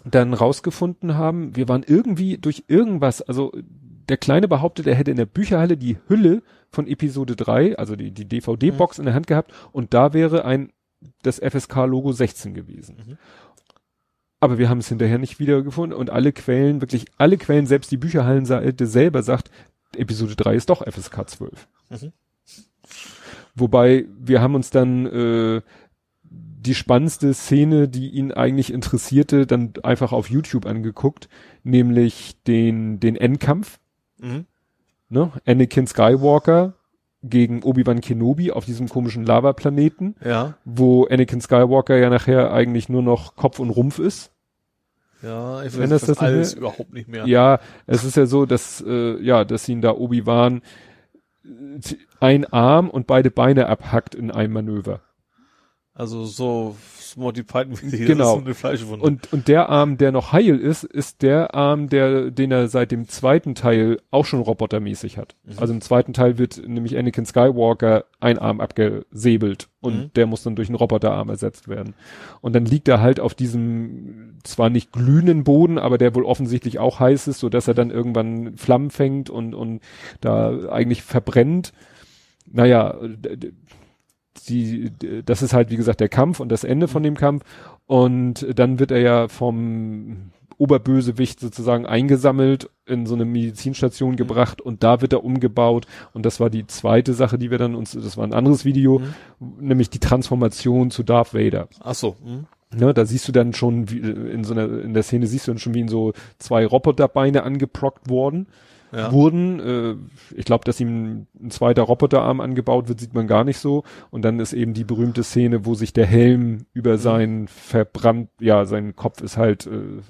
Speaker 2: dann rausgefunden haben, wir waren irgendwie durch irgendwas, also der Kleine behauptet, er hätte in der Bücherhalle die Hülle von Episode 3, also die, die DVD-Box in der Hand gehabt und da wäre ein, das FSK-Logo 16 gewesen.
Speaker 3: Mhm.
Speaker 2: Aber wir haben es hinterher nicht wiedergefunden und alle Quellen, wirklich alle Quellen, selbst die Bücherhallenseite selber sagt, Episode 3 ist doch FSK 12.
Speaker 3: Mhm.
Speaker 2: Wobei wir haben uns dann äh, die spannendste Szene, die ihn eigentlich interessierte, dann einfach auf YouTube angeguckt, nämlich den den Endkampf,
Speaker 3: Mhm.
Speaker 2: ne? Anakin Skywalker gegen Obi-Wan Kenobi auf diesem komischen Lavaplaneten,
Speaker 3: Ja.
Speaker 2: wo Anakin Skywalker ja nachher eigentlich nur noch Kopf und Rumpf ist.
Speaker 3: Ja, ich
Speaker 2: Wenn
Speaker 3: weiß
Speaker 2: das
Speaker 3: das alles
Speaker 2: mehr-
Speaker 3: überhaupt nicht mehr.
Speaker 2: Ja, es ist ja so, dass äh, ja, dass ihn da Obi-Wan ein Arm und beide Beine abhackt in einem Manöver.
Speaker 3: Also so Monty Python
Speaker 2: wie genau. Eine Fleischwunde. Und, und der Arm, der noch heil ist, ist der Arm, der, den er seit dem zweiten Teil auch schon robotermäßig hat. Mhm. Also im zweiten Teil wird nämlich Anakin Skywalker ein Arm abgesäbelt und mhm. der muss dann durch einen Roboterarm ersetzt werden. Und dann liegt er halt auf diesem zwar nicht glühenden Boden, aber der wohl offensichtlich auch heiß ist, so dass er dann irgendwann Flammen fängt und, und da eigentlich verbrennt. Naja, die, das ist halt, wie gesagt, der Kampf und das Ende von dem Kampf. Und dann wird er ja vom Oberbösewicht sozusagen eingesammelt, in so eine Medizinstation gebracht und da wird er umgebaut. Und das war die zweite Sache, die wir dann uns, das war ein anderes Video, mhm. nämlich die Transformation zu Darth Vader.
Speaker 3: Ach so. Mhm.
Speaker 2: Ne, da siehst du dann schon, wie, in so einer, in der Szene siehst du dann schon, wie in so zwei Roboterbeine angeprockt worden ja. wurden. Äh, ich glaube, dass ihm ein zweiter Roboterarm angebaut wird, sieht man gar nicht so. Und dann ist eben die berühmte Szene, wo sich der Helm über mhm. sein verbrannt, ja, sein Kopf ist halt äh,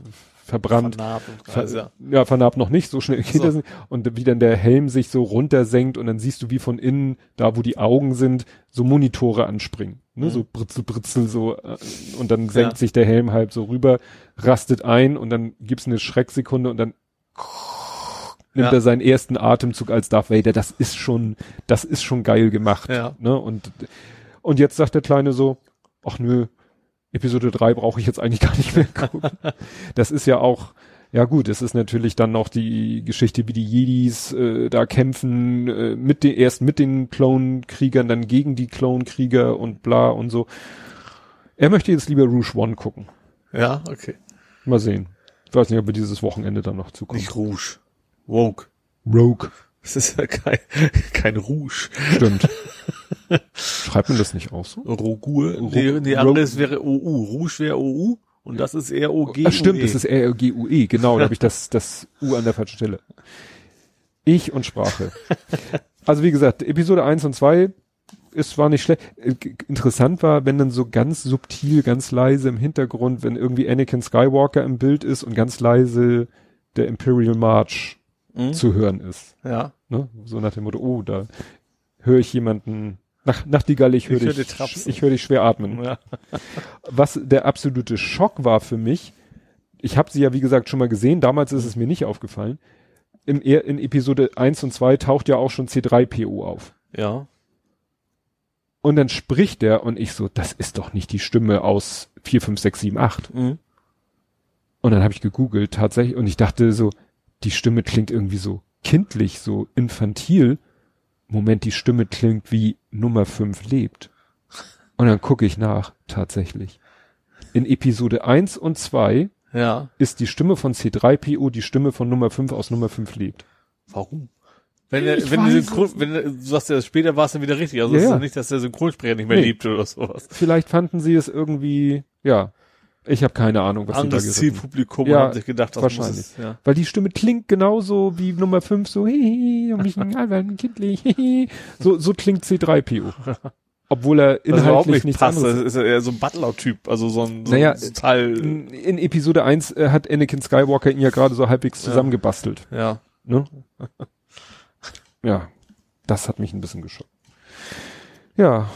Speaker 2: verbrannt. Vernarbt und Ver ja. ja, vernarbt noch nicht, so schnell geht so. das nicht. Und wie dann der Helm sich so runtersenkt und dann siehst du, wie von innen, da wo die Augen sind, so Monitore anspringen. Ne? Mhm. So britzel, britzel, so. Äh, und dann senkt ja. sich der Helm halb so rüber, rastet ein und dann gibt's eine Schrecksekunde und dann nimmt ja. er seinen ersten Atemzug als Darth Vader. Das ist schon, das ist schon geil gemacht. Ja. Ne? Und, und jetzt sagt der Kleine so, ach nö, Episode 3 brauche ich jetzt eigentlich gar nicht mehr gucken. das ist ja auch, ja gut, es ist natürlich dann noch die Geschichte, wie die Jedis äh, da kämpfen, äh, mit den, erst mit den Clone-Kriegern, dann gegen die Clone-Krieger und bla und so. Er möchte jetzt lieber Rouge One gucken.
Speaker 3: Ja, okay.
Speaker 2: Mal sehen. Ich weiß nicht, ob er dieses Wochenende dann noch zukommt.
Speaker 3: Nicht Rouge. Woke.
Speaker 2: Rogue.
Speaker 3: Das ist ja kein, kein Rouge.
Speaker 2: Stimmt. Schreibt man das nicht auch so?
Speaker 3: Rogur? Nee, nee anderes wäre OU. Rouge wäre OU und das ist.
Speaker 2: Ach, stimmt, das ist eher GUE. Genau, da habe ich das, das U an der falschen Stelle. Ich und Sprache. Also wie gesagt, Episode 1 und 2 es war nicht schlecht. Äh, interessant war, wenn dann so ganz subtil, ganz leise im Hintergrund, wenn irgendwie Anakin Skywalker im Bild ist und ganz leise der Imperial March mhm. zu hören ist.
Speaker 3: Ja.
Speaker 2: Ne? So nach dem Motto, oh, da höre ich jemanden nach, nach die Galle, ich höre dich, hör ich höre dich schwer atmen. Ja. Was der absolute Schock war für mich, ich habe sie ja wie gesagt schon mal gesehen, damals ist es mir nicht aufgefallen. Im, in Episode 1 und 2 taucht ja auch schon C3PO auf.
Speaker 3: Ja.
Speaker 2: Und dann spricht der und ich so, das ist doch nicht die Stimme aus 4, 5, 6, 7, 8. Mhm. Und dann habe ich gegoogelt tatsächlich und ich dachte so, die Stimme klingt irgendwie so kindlich, so infantil. Moment, die Stimme klingt wie Nummer 5 lebt. Und dann gucke ich nach, tatsächlich. In Episode 1 und 2
Speaker 3: ja.
Speaker 2: ist die Stimme von C3PO die Stimme von Nummer 5 aus Nummer 5 lebt.
Speaker 3: Warum? Wenn, er, wenn, die Synchron, wenn du sagst, ja, später war es dann wieder richtig. Also ja, es ist ja nicht, dass der Synchronsprecher nicht mehr nee. lebt oder sowas.
Speaker 2: Vielleicht fanden sie es irgendwie, ja, ich habe keine Ahnung,
Speaker 3: was Anderes sie da Zielpublikum ja, haben sich gedacht, das
Speaker 2: wahrscheinlich. Es, ja. Weil die Stimme klingt genauso wie Nummer 5, so hihi, und mich kindlich, hihi. So, so klingt C3PO. Obwohl er inhaltlich nicht
Speaker 3: passt. anderes ist. eher so ein Butler-Typ, also so ein, so
Speaker 2: naja, ein Teil. In, in Episode 1 äh, hat Anakin Skywalker ihn ja gerade so halbwegs zusammengebastelt.
Speaker 3: Ja.
Speaker 2: Ne? ja, das hat mich ein bisschen geschockt. Ja,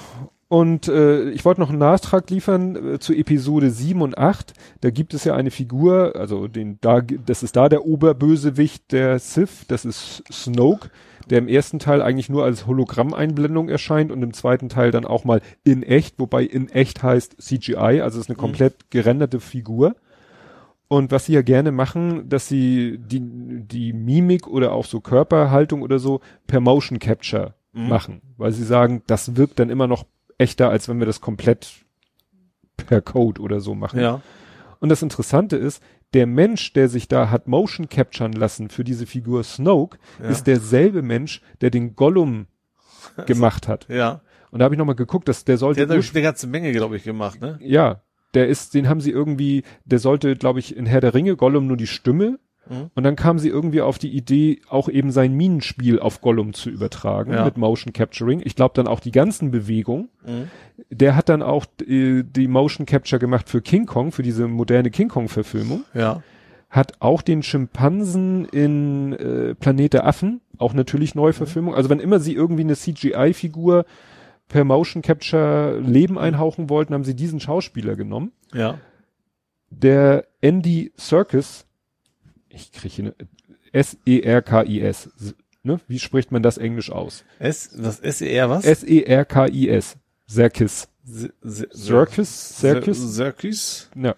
Speaker 2: und äh, ich wollte noch einen Nachtrag liefern äh, zu Episode 7 und 8. Da gibt es ja eine Figur, also den da das ist da der Oberbösewicht der Sith, das ist Snoke, der im ersten Teil eigentlich nur als Hologrammeinblendung erscheint und im zweiten Teil dann auch mal in echt, wobei in echt heißt CGI, also ist eine mhm. komplett gerenderte Figur. Und was sie ja gerne machen, dass sie die, die Mimik oder auch so Körperhaltung oder so per Motion Capture mhm. machen, weil sie sagen, das wirkt dann immer noch echter, als wenn wir das komplett per Code oder so machen.
Speaker 3: Ja.
Speaker 2: Und das Interessante ist, der Mensch, der sich da hat motion capturen lassen für diese Figur Snoke, ja. ist derselbe Mensch, der den Gollum gemacht hat.
Speaker 3: Ja.
Speaker 2: Und da habe ich nochmal geguckt, dass der sollte.
Speaker 3: Der hat eine ganze Menge, glaube ich, gemacht, ne?
Speaker 2: Ja. Der ist, den haben sie irgendwie, der sollte, glaube ich, in Herr der Ringe Gollum nur die Stimme Mhm. Und dann kam sie irgendwie auf die Idee, auch eben sein Minenspiel auf Gollum zu übertragen ja. mit Motion Capturing. Ich glaube dann auch die ganzen Bewegungen. Mhm. Der hat dann auch äh, die Motion Capture gemacht für King Kong, für diese moderne King Kong Verfilmung.
Speaker 3: Ja.
Speaker 2: hat auch den Schimpansen in äh, Planet der Affen, auch natürlich Neuverfilmung. Also wenn immer sie irgendwie eine CGI-Figur per Motion Capture Leben einhauchen wollten, haben sie diesen Schauspieler genommen.
Speaker 3: Ja.
Speaker 2: Der Andy Serkis, ich kriege S-E-R-K-I-S, ne? Wie spricht man das Englisch aus?
Speaker 3: S, das S-E-R was?
Speaker 2: S-E-R-K-I-S. Serkis.
Speaker 3: Circus,
Speaker 2: Circus,
Speaker 3: Circus.
Speaker 2: Ja.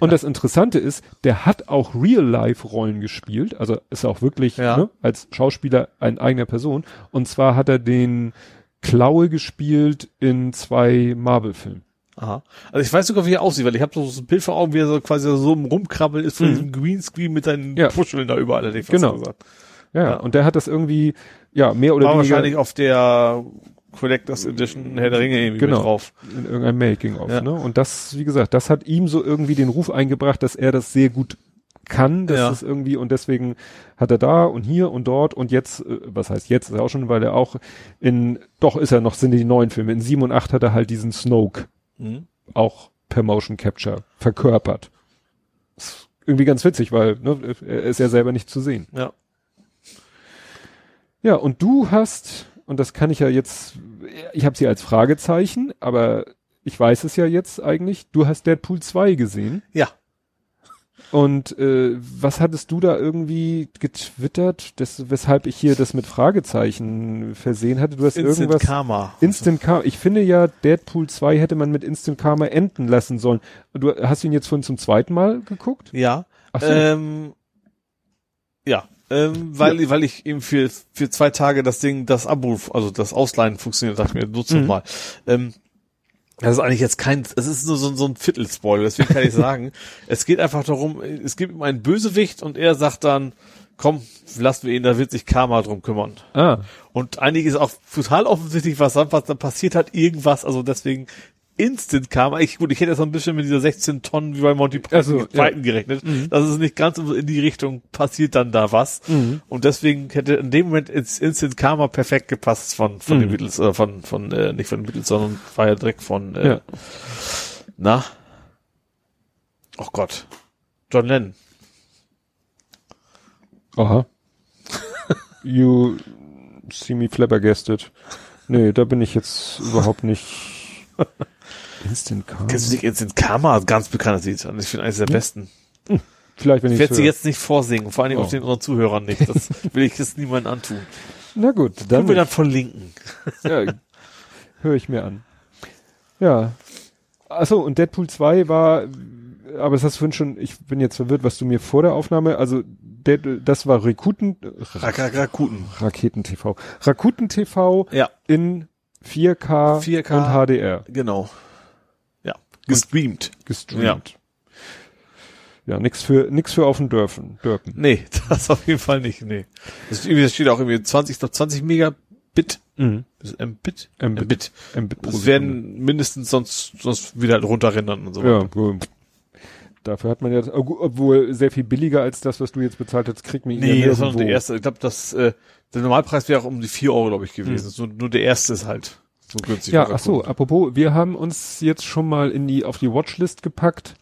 Speaker 2: Und das Interessante ist, der hat auch Real-Life-Rollen gespielt, also ist auch wirklich
Speaker 3: Ja.
Speaker 2: ne, als Schauspieler ein eigener Person. Und zwar hat er den Klaue gespielt in zwei Marvel-Filmen.
Speaker 3: Aha. Also ich weiß sogar, wie er aussieht, weil ich habe so ein Bild vor Augen, wie er so quasi so im Rumkrabbeln ist von
Speaker 2: Mhm.
Speaker 3: diesem Greenscreen mit seinen
Speaker 2: Ja.
Speaker 3: Puscheln da überall, hätte ich
Speaker 2: Genau.
Speaker 3: gesagt.
Speaker 2: Ja,
Speaker 3: Ja.
Speaker 2: und der hat das irgendwie, ja, mehr oder
Speaker 3: War
Speaker 2: weniger
Speaker 3: wahrscheinlich auf der Collectors Edition Herr der Ringe irgendwie
Speaker 2: Genau.
Speaker 3: drauf.
Speaker 2: in irgendeinem Making-of.
Speaker 3: Ja.
Speaker 2: Ne? Und das, wie gesagt, das hat ihm so irgendwie den Ruf eingebracht, dass er das sehr gut kann, dass
Speaker 3: Ja.
Speaker 2: das irgendwie und deswegen hat er da und hier und dort und jetzt, äh, was heißt jetzt, ist er auch schon, weil er auch in, doch ist er noch, sind die neuen Filme, in 7 und 8 hat er halt diesen Snoke
Speaker 3: Mhm.
Speaker 2: auch per Motion Capture verkörpert. Ist irgendwie ganz witzig, weil ne, er ist ja selber nicht zu sehen.
Speaker 3: Ja.
Speaker 2: Ja, und du hast, und das kann ich ja jetzt, ich habe sie als Fragezeichen, aber ich weiß es ja jetzt eigentlich, du hast Deadpool 2 gesehen.
Speaker 3: Ja.
Speaker 2: Und äh, was hattest du da irgendwie getwittert, das, weshalb ich hier das mit Fragezeichen versehen hatte? Du hast
Speaker 3: Instant
Speaker 2: irgendwas.
Speaker 3: Karma.
Speaker 2: Instant Karma. Ich finde ja, Deadpool 2 hätte man mit Instant Karma enden lassen sollen. Du hast ihn jetzt vorhin zum zweiten Mal geguckt?
Speaker 3: Ja.
Speaker 2: Ach so.
Speaker 3: Ähm, ja. Ähm, weil, weil ich eben für, für zwei Tage das Ding, das Abo, also das Ausleihen funktioniert, dachte ich mir, nutze
Speaker 2: Mhm.
Speaker 3: mal. Ähm, das ist eigentlich jetzt kein, es ist nur so, so ein Viertelspoiler, deswegen kann ich sagen, es geht einfach darum, es gibt ihm einen Bösewicht und er sagt dann, komm, lassen wir ihn, da wird sich Karma drum kümmern.
Speaker 2: Ah.
Speaker 3: Und eigentlich ist auch total offensichtlich, was dann, was dann passiert hat, irgendwas, also deswegen Instant Karma. Ich, gut, ich hätte jetzt noch ein bisschen mit dieser 16 Tonnen wie bei Monty Python
Speaker 2: Also, ja.
Speaker 3: Gerechnet. Das ist nicht ganz in die Richtung, passiert dann da was.
Speaker 2: Mhm.
Speaker 3: Und deswegen hätte in dem Moment ins Instant Karma perfekt gepasst von, von den
Speaker 2: Mhm.
Speaker 3: Beatles, äh, von, von, äh, nicht von den Beatles, sondern war ja direkt von, äh,
Speaker 2: Ja.
Speaker 3: na? Oh Gott. John Lennon.
Speaker 2: Aha. you see me flabbergasted. Nee, da bin ich jetzt überhaupt nicht. Instant Karma.
Speaker 3: Kennst du nicht Instant Karma? Ganz bekanntes Lied. Ich finde eines der besten.
Speaker 2: Vielleicht, wenn
Speaker 3: Ich
Speaker 2: ich
Speaker 3: werde sie jetzt nicht vorsingen, vor allem
Speaker 2: Oh.
Speaker 3: auf den unseren Zuhörern nicht. Das will ich jetzt niemandem antun.
Speaker 2: Na gut,
Speaker 3: Können
Speaker 2: dann,
Speaker 3: wir dann verlinken.
Speaker 2: ja, höre ich mir an. Ja. Achso, und Deadpool 2 war, aber das hast du vorhin schon, ich bin jetzt verwirrt, was du mir vor der Aufnahme, also Dead, das war Rakuten,
Speaker 3: Rakuten.
Speaker 2: Raketen TV. Rakuten TV
Speaker 3: Ja,
Speaker 2: in 4K,
Speaker 3: 4K.
Speaker 2: und HDR
Speaker 3: genau. Ja, gestreamt.
Speaker 2: gestreamt. Ja, nix für, nix für auf den Dörfen, Dörpen.
Speaker 3: Nee, das auf jeden Fall nicht, nee. Das, ist irgendwie- das steht auch irgendwie 20, ich glaub 20 Megabit.
Speaker 2: Mhm.
Speaker 3: Ist Mbit?
Speaker 2: Mbit.
Speaker 3: Mbit.
Speaker 2: Mbit
Speaker 3: Das werden mindestens sonst, sonst wieder runterrendern und so
Speaker 2: Ja,
Speaker 3: weiter.
Speaker 2: gut. Dafür hat man ja, obwohl sehr viel billiger als das, was du jetzt bezahlt hast, kriegt man ihn
Speaker 3: Nee,
Speaker 2: ja
Speaker 3: das war noch
Speaker 2: nirgendwo.
Speaker 3: der erste. Ich glaube, das, äh, der Normalpreis wäre auch um die 4 Euro, glaube ich, gewesen. So, nur der erste ist halt so günstig.
Speaker 2: Ja, ach so, apropos, wir haben uns jetzt schon mal in die, auf die Watchlist gepackt.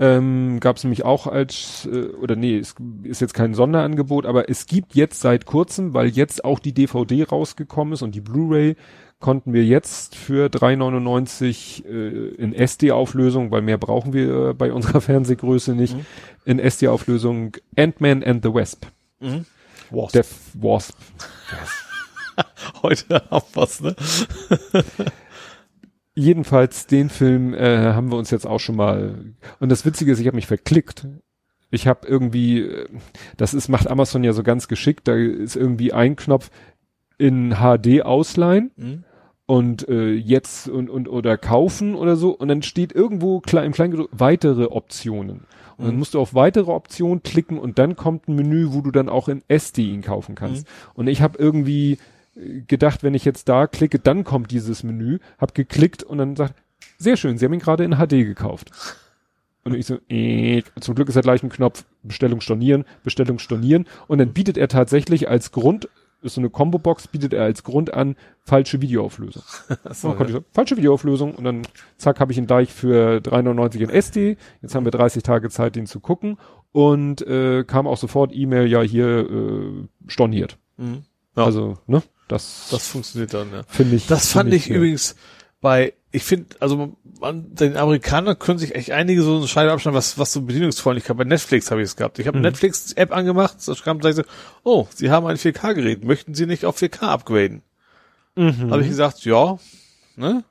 Speaker 2: Ähm, gab es nämlich auch als, äh, oder nee, es ist jetzt kein Sonderangebot, aber es gibt jetzt seit kurzem, weil jetzt auch die DVD rausgekommen ist und die Blu-ray, konnten wir jetzt für 3,99 äh, in SD-Auflösung, weil mehr brauchen wir äh, bei unserer Fernsehgröße nicht,
Speaker 3: Mhm.
Speaker 2: in SD-Auflösung Ant-Man and the Wasp.
Speaker 3: Mhm. Wasp.
Speaker 2: Der Wasp.
Speaker 3: Heute haben wir's, ne?
Speaker 2: Jedenfalls den Film äh, haben wir uns jetzt auch schon mal. Und das Witzige ist, ich habe mich verklickt. Ich habe irgendwie, äh, das ist macht Amazon ja so ganz geschickt. Da ist irgendwie ein Knopf in HD ausleihen
Speaker 3: Mhm.
Speaker 2: und äh, jetzt und und oder kaufen oder so. Und dann steht irgendwo klein, im Kleingedruck weitere Optionen. Und dann
Speaker 3: Mhm.
Speaker 2: musst du auf weitere Optionen klicken und dann kommt ein Menü, wo du dann auch in SD ihn kaufen kannst. Und ich habe irgendwie gedacht, wenn ich jetzt da klicke, dann kommt dieses Menü, hab geklickt und dann sagt, sehr schön, Sie haben ihn gerade in HD gekauft. Und ich so, äh, zum Glück ist er gleich ein Knopf, Bestellung stornieren, Bestellung stornieren. Und dann bietet er tatsächlich als Grund ist so eine Combo-Box, bietet er als Grund an, falsche Videoauflösung.
Speaker 3: so,
Speaker 2: konnte ich sagen, falsche Videoauflösung und dann zack, habe ich ihn gleich für 3,99 in SD. Jetzt haben wir 30 Tage Zeit, den zu gucken. Und äh, kam auch sofort E-Mail, ja, hier äh, storniert.
Speaker 3: Mhm. Ja.
Speaker 2: Also, ne? Das,
Speaker 3: Das funktioniert dann, ja.
Speaker 2: finde ich.
Speaker 3: Das fand ich
Speaker 2: ja.
Speaker 3: übrigens bei, ich finde, also man, den Amerikanern können sich echt einige so eine Scheibe abschneiden, was, was so Bedienungsfreundlichkeit. Bei Netflix habe ich es gehabt. Ich habe
Speaker 2: Mhm.
Speaker 3: Netflix-App angemacht, da kam gleich so, oh, Sie haben ein 4K-Gerät, möchten Sie nicht auf 4K upgraden?
Speaker 2: Mhm.
Speaker 3: Habe ich gesagt, ja, ne?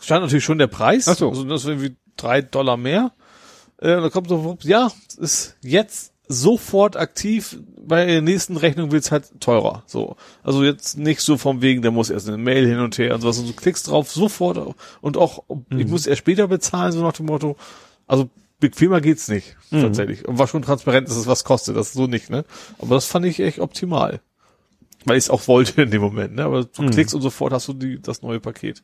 Speaker 3: Stand natürlich schon der Preis.
Speaker 2: Ach so.
Speaker 3: Also das ist irgendwie drei Dollar mehr. Äh, und dann kommt so, ja, ist jetzt sofort aktiv. Bei der nächsten Rechnung wird's halt teurer. So. Also jetzt nicht so vom wegen, der muss erst eine Mail hin und her und sowas. Und du klickst drauf sofort und auch, ich muss erst später bezahlen, so nach dem Motto. Also bequemer geht's nicht, tatsächlich. Und war schon transparent, dass es was kostet, das so nicht, ne? Aber das fand ich echt optimal. Weil ich es auch wollte in dem Moment, ne? Aber du klickst und sofort hast du die, das neue Paket.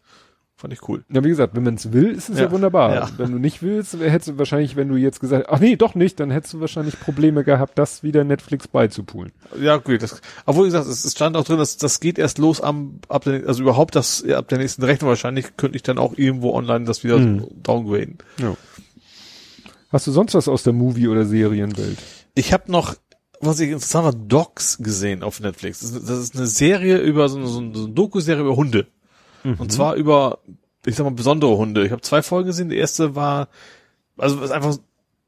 Speaker 3: Fand ich cool.
Speaker 2: Ja, wie gesagt, wenn man es will, ist es ja,
Speaker 3: Ja.
Speaker 2: wunderbar.
Speaker 3: Ja.
Speaker 2: Wenn du nicht willst, hättest du wahrscheinlich, wenn du jetzt gesagt, ach nee, doch nicht, dann hättest du wahrscheinlich Probleme gehabt, das wieder Netflix beizupulen.
Speaker 3: Ja, gut. Das, obwohl, wie gesagt, es, es stand auch drin, dass das geht erst los am, ab der, also überhaupt das, ab der nächsten Rechnung wahrscheinlich könnte ich dann auch irgendwo online das wieder
Speaker 2: Mhm.
Speaker 3: downgraden.
Speaker 2: Ja. Hast du sonst was aus der Movie- oder Serienwelt?
Speaker 3: Ich habe noch, was ich interessant war, Docs gesehen auf Netflix. Das ist, das ist eine Serie über so so so eine Doku-Serie über Hunde. Und zwar über, ich sag mal, besondere Hunde. Ich habe zwei Folgen gesehen. Die erste war, also ist einfach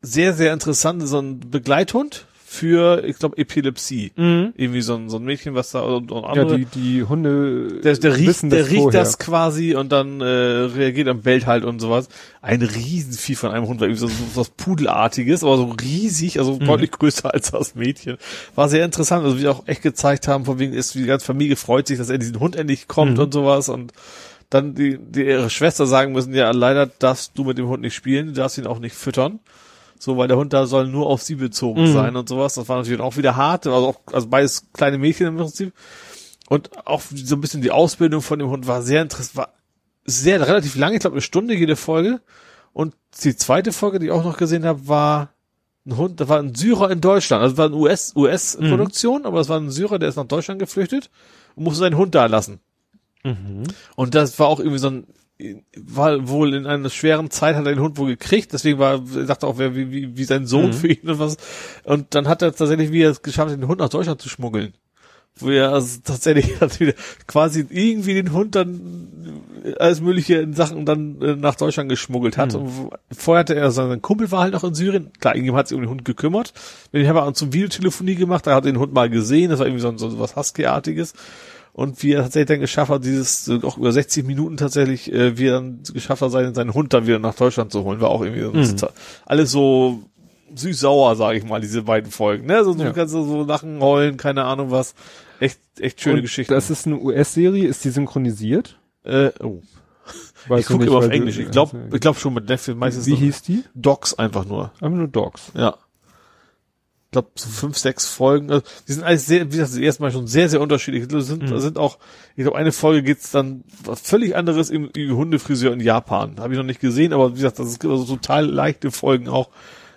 Speaker 3: sehr, sehr interessant, so ein Begleithund für, ich glaube, Epilepsie. Irgendwie so ein, so ein Mädchen, was da und, und
Speaker 2: Ja,
Speaker 3: andere.
Speaker 2: die, die Hunde
Speaker 3: der, der riecht,
Speaker 2: wissen
Speaker 3: der
Speaker 2: das
Speaker 3: riecht das quasi und dann äh, reagiert am Welt halt und sowas. Ein Riesenvieh von einem Hund, war irgendwie so, so was Pudelartiges, aber so riesig, also
Speaker 2: Mhm.
Speaker 3: deutlich größer als das Mädchen. War sehr interessant, also wie auch echt gezeigt haben, von wegen ist, wie die ganze Familie freut sich, dass er diesen Hund endlich kommt
Speaker 2: Mhm.
Speaker 3: und sowas und dann die, die ihre Schwester sagen müssen, ja, leider darfst du mit dem Hund nicht spielen, du darfst ihn auch nicht füttern. So, weil der Hund da soll nur auf sie bezogen
Speaker 2: Mhm.
Speaker 3: sein und sowas. Das war natürlich auch wieder hart, also auch, also beides kleine Mädchen im Prinzip. Und auch so ein bisschen die Ausbildung von dem Hund war sehr interessant, war sehr relativ lang, ich glaube eine Stunde jede Folge. Und die zweite Folge, die ich auch noch gesehen habe, war ein Hund, da war ein Syrer in Deutschland. Also war eine US, US-Produktion, aber es war ein Syrer, der ist nach Deutschland geflüchtet und musste seinen Hund da lassen. Und das war auch irgendwie so ein, war wohl in einer schweren Zeit hat er den Hund wohl gekriegt, deswegen war, er dachte auch, wer, wie, wie, wie sein Sohn für ihn und was. Und dann hat er tatsächlich, wie er es geschafft den Hund nach Deutschland zu schmuggeln. Wo er also tatsächlich hat wieder quasi irgendwie den Hund dann äh, alles mögliche in Sachen dann äh, nach Deutschland geschmuggelt hat. Und wo- vorher hatte er, sein Kumpel war halt noch in Syrien. Klar, irgendjemand hat sich um den Hund gekümmert. Ich habe auch zum Videotelefonie gemacht, da hat er den Hund mal gesehen, das war irgendwie so, so was Husky-artiges. Und wie er tatsächlich dann geschafft hat, dieses äh, auch über 60 Minuten tatsächlich, äh, wie er dann geschafft hat, seinen, seinen Hund dann wieder nach Deutschland zu holen, war auch irgendwie so, alles so süß-sauer, sage ich mal, diese beiden Folgen. Ne? So, so
Speaker 2: Ja.
Speaker 3: kannst du so lachen, heulen, keine Ahnung was. Echt, echt schöne
Speaker 2: Und
Speaker 3: Geschichte.
Speaker 2: Das ist eine US-Serie, ist die synchronisiert?
Speaker 3: äh, oh.
Speaker 2: Weißt
Speaker 3: Ich gucke immer auf Englisch. Ich glaube, ich glaube schon mit Netflix meistens
Speaker 2: Wie hieß die?
Speaker 3: Docs einfach nur.
Speaker 2: Einfach nur Dogs.
Speaker 3: Ja. Ich glaube, so fünf, sechs Folgen. Also, die sind alles sehr, wie gesagt, erstmal schon sehr, sehr unterschiedlich. Das sind, das sind auch, ich glaube, eine Folge geht's dann was völlig anderes im, im Hundefriseur in Japan. Habe ich noch nicht gesehen, aber wie gesagt, das ist also total leichte Folgen auch.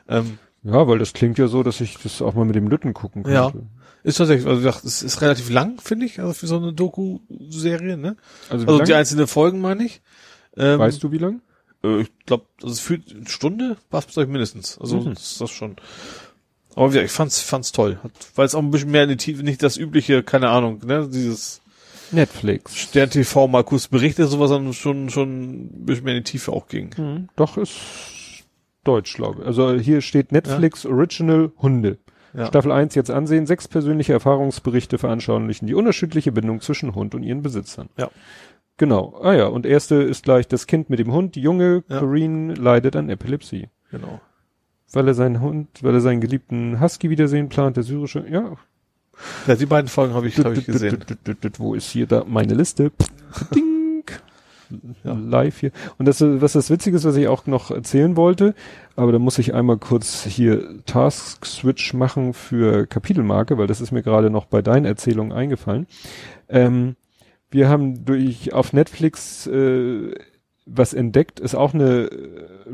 Speaker 3: Ähm,
Speaker 2: Ja, weil das klingt ja so, dass ich das auch mal mit dem Lütten gucken könnte.
Speaker 3: Ja. ist tatsächlich, also wie gesagt, es ist relativ lang, finde ich, also für so eine Doku-Serie, ne?
Speaker 2: Also,
Speaker 3: Also die einzelnen Folgen meine ich. Ähm,
Speaker 2: weißt du wie lang?
Speaker 3: Äh, ich glaube, das ist für eine Stunde passt euch mindestens. Also
Speaker 2: Mhm.
Speaker 3: ist das schon. Aber wie gesagt, ich fand's, fand's toll. Weil es auch ein bisschen mehr in die Tiefe, nicht das übliche, keine Ahnung, ne, dieses
Speaker 2: Netflix.
Speaker 3: Stern TV mal kurz Berichte, sowas, sondern schon, schon ein bisschen mehr in die Tiefe auch ging.
Speaker 2: Mhm. Doch, ist Deutsch, glaube ich. Also hier steht Netflix Original Hunde.
Speaker 3: Ja.
Speaker 2: Staffel 1 jetzt ansehen. Sechs persönliche Erfahrungsberichte veranschaulichen die unterschiedliche Bindung zwischen Hund und ihren Besitzern.
Speaker 3: Ja.
Speaker 2: Genau. Ah ja, und erste ist gleich das Kind mit dem Hund. Die junge
Speaker 3: Ja.
Speaker 2: Corinne leidet an Epilepsie.
Speaker 3: Genau.
Speaker 2: Weil er seinen Hund, weil er seinen geliebten Husky wiedersehen plant, der syrische, ja.
Speaker 3: Ja, die beiden Folgen habe ich, hab ich gesehen.
Speaker 2: Wo ist hier da meine Liste? Ding. Live hier. Und das, was das Witzige ist, was ich auch noch erzählen wollte, aber da muss ich einmal kurz hier Task Switch machen für Kapitelmarke, weil das ist mir gerade noch bei deinen Erzählungen eingefallen. Ähm, wir haben durch auf Netflix äh, was entdeckt, ist auch eine äh,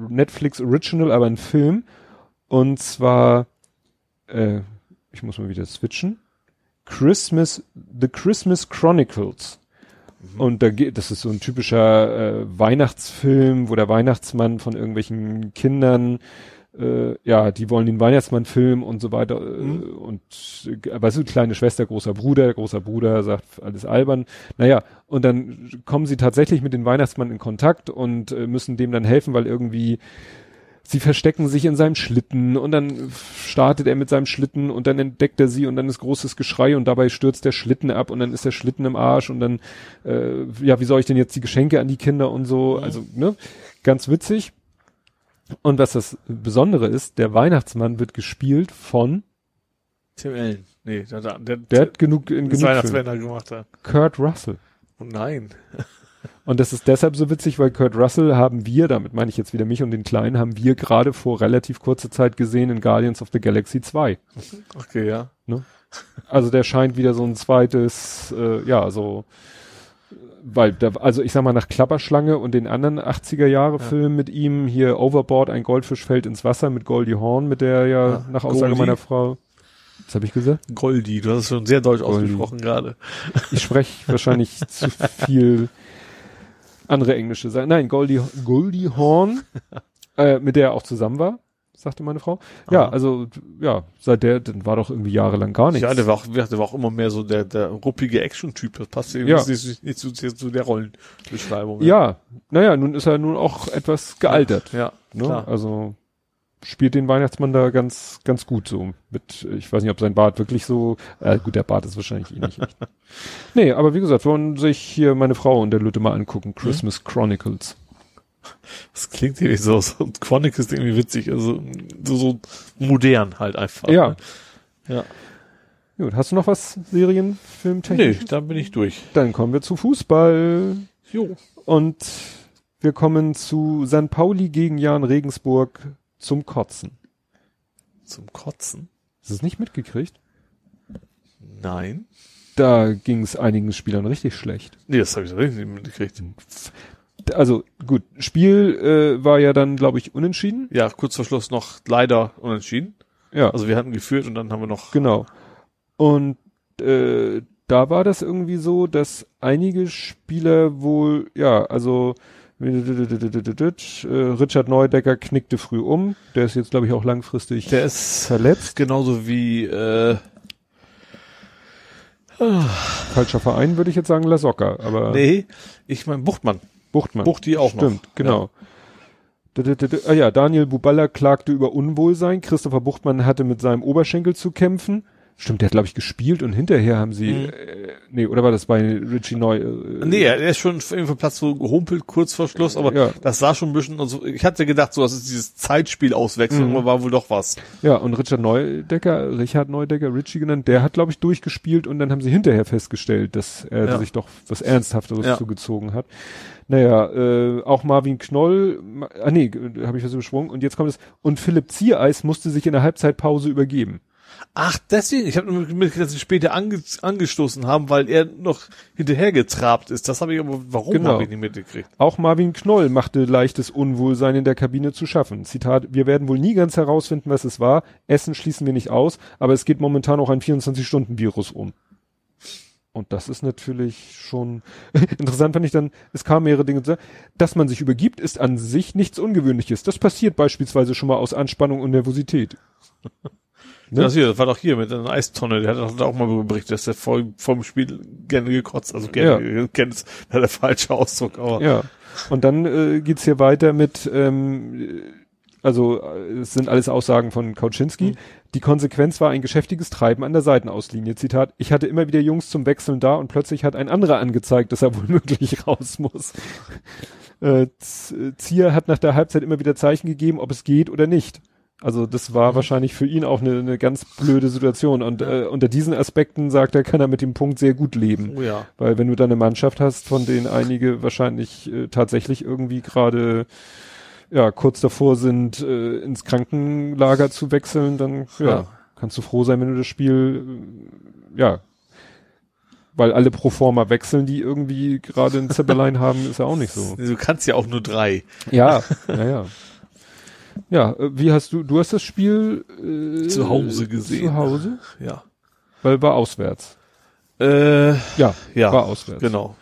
Speaker 2: Netflix Original, aber ein Film. Und zwar, äh, ich muss mal wieder switchen. Christmas, The Christmas Chronicles. Mhm. Und da geht, das ist so ein typischer äh, Weihnachtsfilm, wo der Weihnachtsmann von irgendwelchen Kindern äh, ja, die wollen den Weihnachtsmann filmen und so weiter. Äh, mhm. Und äh, weißt du, kleine Schwester, großer Bruder, großer Bruder sagt alles albern. Naja, und dann kommen sie tatsächlich mit dem Weihnachtsmann in Kontakt und äh, müssen dem dann helfen, weil irgendwie sie verstecken sich in seinem Schlitten und dann startet er mit seinem Schlitten und dann entdeckt er sie und dann ist großes Geschrei und dabei stürzt der Schlitten ab und dann ist der Schlitten im Arsch und dann, äh, ja, wie soll ich denn jetzt die Geschenke an die Kinder und so, also, ne, ganz witzig. Und was das Besondere ist, der Weihnachtsmann wird gespielt von
Speaker 3: Tim Allen. Nee, der, der,
Speaker 2: der, der hat genug in genug
Speaker 3: Weihnachtsmänner gemacht hat.
Speaker 2: Kurt Russell.
Speaker 3: Oh nein.
Speaker 2: Und das ist deshalb so witzig, weil Kurt Russell haben wir, damit meine ich jetzt wieder mich und den Kleinen, haben wir gerade vor relativ kurzer Zeit gesehen in Guardians of the Galaxy 2.
Speaker 3: Okay, ja.
Speaker 2: Ne? Also der scheint wieder so ein zweites, äh, ja, so weil da, also ich sag mal nach Klapperschlange und den anderen 80er Jahre Filmen ja. mit ihm, hier Overboard, ein Goldfisch fällt ins Wasser mit Goldie Horn, mit der ja, ja. nach Aussage Goldie. meiner Frau. Was habe ich gesagt?
Speaker 3: Goldie, du hast es schon sehr deutsch Goldie. ausgesprochen gerade.
Speaker 2: Ich spreche wahrscheinlich zu viel andere englische Sachen. Nein, Goldie, Goldie Horn, äh, mit der er auch zusammen war sagte meine Frau. Ja, Aha. also ja, seit der, dann war doch irgendwie jahrelang gar nichts.
Speaker 3: Ja, der war auch, der war auch immer mehr so der, der ruppige Action-Typ. Das passt
Speaker 2: ja.
Speaker 3: nicht, nicht, zu, zu der Rollenbeschreibung.
Speaker 2: Ja. ja, naja, nun ist er nun auch etwas gealtert.
Speaker 3: Ja,
Speaker 2: ne? klar. Also spielt den Weihnachtsmann da ganz, ganz gut so mit, ich weiß nicht, ob sein Bart wirklich so, äh, gut, der Bart ist wahrscheinlich eh nicht echt. nee, aber wie gesagt, wollen sich hier meine Frau und der Lütte mal angucken, Christmas mhm. Chronicles.
Speaker 3: Das klingt irgendwie so, so Quantic ist irgendwie witzig, also so, so modern halt einfach.
Speaker 2: Ja.
Speaker 3: Ne? Ja.
Speaker 2: Gut, hast du noch was Serien, Filmtechnisch?
Speaker 3: Nee, dann bin ich durch.
Speaker 2: Dann kommen wir zu Fußball.
Speaker 3: Jo.
Speaker 2: Und wir kommen zu St. Pauli gegen Jan Regensburg zum Kotzen.
Speaker 3: Zum Kotzen?
Speaker 2: Hast du es nicht mitgekriegt?
Speaker 3: Nein.
Speaker 2: Da ging es einigen Spielern richtig schlecht.
Speaker 3: Nee, das habe ich richtig nicht mitgekriegt
Speaker 2: also gut, Spiel äh, war ja dann, glaube ich, unentschieden.
Speaker 3: Ja, kurz vor Schluss noch leider unentschieden.
Speaker 2: Ja.
Speaker 3: Also wir hatten geführt und dann haben wir noch.
Speaker 2: Genau. Und äh, da war das irgendwie so, dass einige Spieler wohl, ja, also Richard Neudecker knickte früh um. Der ist jetzt, glaube ich, auch langfristig
Speaker 3: Der ist verletzt. Genauso wie äh,
Speaker 2: Falscher Verein würde ich jetzt sagen, La Socca, aber.
Speaker 3: Nee, ich mein Buchtmann.
Speaker 2: Buchtmann.
Speaker 3: Buchti auch
Speaker 2: Stimmt, noch. genau. Ja. Ah ja, Daniel Buballa klagte über Unwohlsein. Christopher Buchtmann hatte mit seinem Oberschenkel zu kämpfen. Stimmt, der hat, glaube ich, gespielt und hinterher haben sie, mhm. äh, nee, oder war das bei Richie Neu? Äh,
Speaker 3: nee, er ist schon vom Platz so gehumpelt, kurz vor Schluss, aber ja. das sah schon ein bisschen, also ich hatte gedacht, so, das ist dieses Zeitspiel auswechseln, mhm. aber war wohl doch was.
Speaker 2: Ja, und Richard Neudecker, Richard Neudecker, Richie genannt, der hat, glaube ich, durchgespielt und dann haben sie hinterher festgestellt, dass er ja. sich doch was Ernsthafteres ja. zugezogen hat. Naja, äh, auch Marvin Knoll, ah nee, habe ich was überschwungen, und jetzt kommt es, und Philipp Ziereis musste sich in der Halbzeitpause übergeben.
Speaker 3: Ach, deswegen. Ich habe nur mitgekriegt, dass sie später ange angestoßen haben, weil er noch hinterhergetrabt ist. Das habe ich aber, warum genau. habe ich nicht mitgekriegt?
Speaker 2: Auch Marvin Knoll machte leichtes Unwohlsein in der Kabine zu schaffen. Zitat, wir werden wohl nie ganz herausfinden, was es war. Essen schließen wir nicht aus, aber es geht momentan auch ein 24-Stunden-Virus um. Und das ist natürlich schon interessant, fand ich dann, es kamen mehrere Dinge, dass man sich übergibt, ist an sich nichts Ungewöhnliches. Das passiert beispielsweise schon mal aus Anspannung und Nervosität.
Speaker 3: Ne? Das, hier, das war doch hier mit einer Eistonne, der hat auch mal berichtet, dass der vor, vom Spiel gerne gekotzt, also gerne, ja. kennt der falsche Ausdruck, aber.
Speaker 2: Ja. Und dann äh, geht's hier weiter mit, ähm, also es sind alles Aussagen von Kauczynski. Mhm. Die Konsequenz war ein geschäftiges Treiben an der Seitenauslinie. Zitat, ich hatte immer wieder Jungs zum Wechseln da und plötzlich hat ein anderer angezeigt, dass er wohl möglich raus muss. äh, Zier hat nach der Halbzeit immer wieder Zeichen gegeben, ob es geht oder nicht. Also das war mhm. wahrscheinlich für ihn auch eine, eine ganz blöde Situation. Und äh, unter diesen Aspekten sagt er, kann er mit dem Punkt sehr gut leben.
Speaker 3: Oh ja.
Speaker 2: Weil wenn du da eine Mannschaft hast, von denen einige wahrscheinlich äh, tatsächlich irgendwie gerade ja kurz davor sind, äh, ins Krankenlager zu wechseln, dann ja, ja, kannst du froh sein, wenn du das Spiel äh, ja weil alle pro forma wechseln, die irgendwie gerade ein Zeppelein haben, ist ja auch nicht so.
Speaker 3: Du kannst ja auch nur drei.
Speaker 2: Ja, ja, ja. Äh, wie hast du, du hast das Spiel
Speaker 3: äh, zu Hause gesehen.
Speaker 2: Zu Hause?
Speaker 3: Ja.
Speaker 2: Weil war auswärts.
Speaker 3: Äh,
Speaker 2: Ja,
Speaker 3: ja,
Speaker 2: war auswärts.
Speaker 3: genau.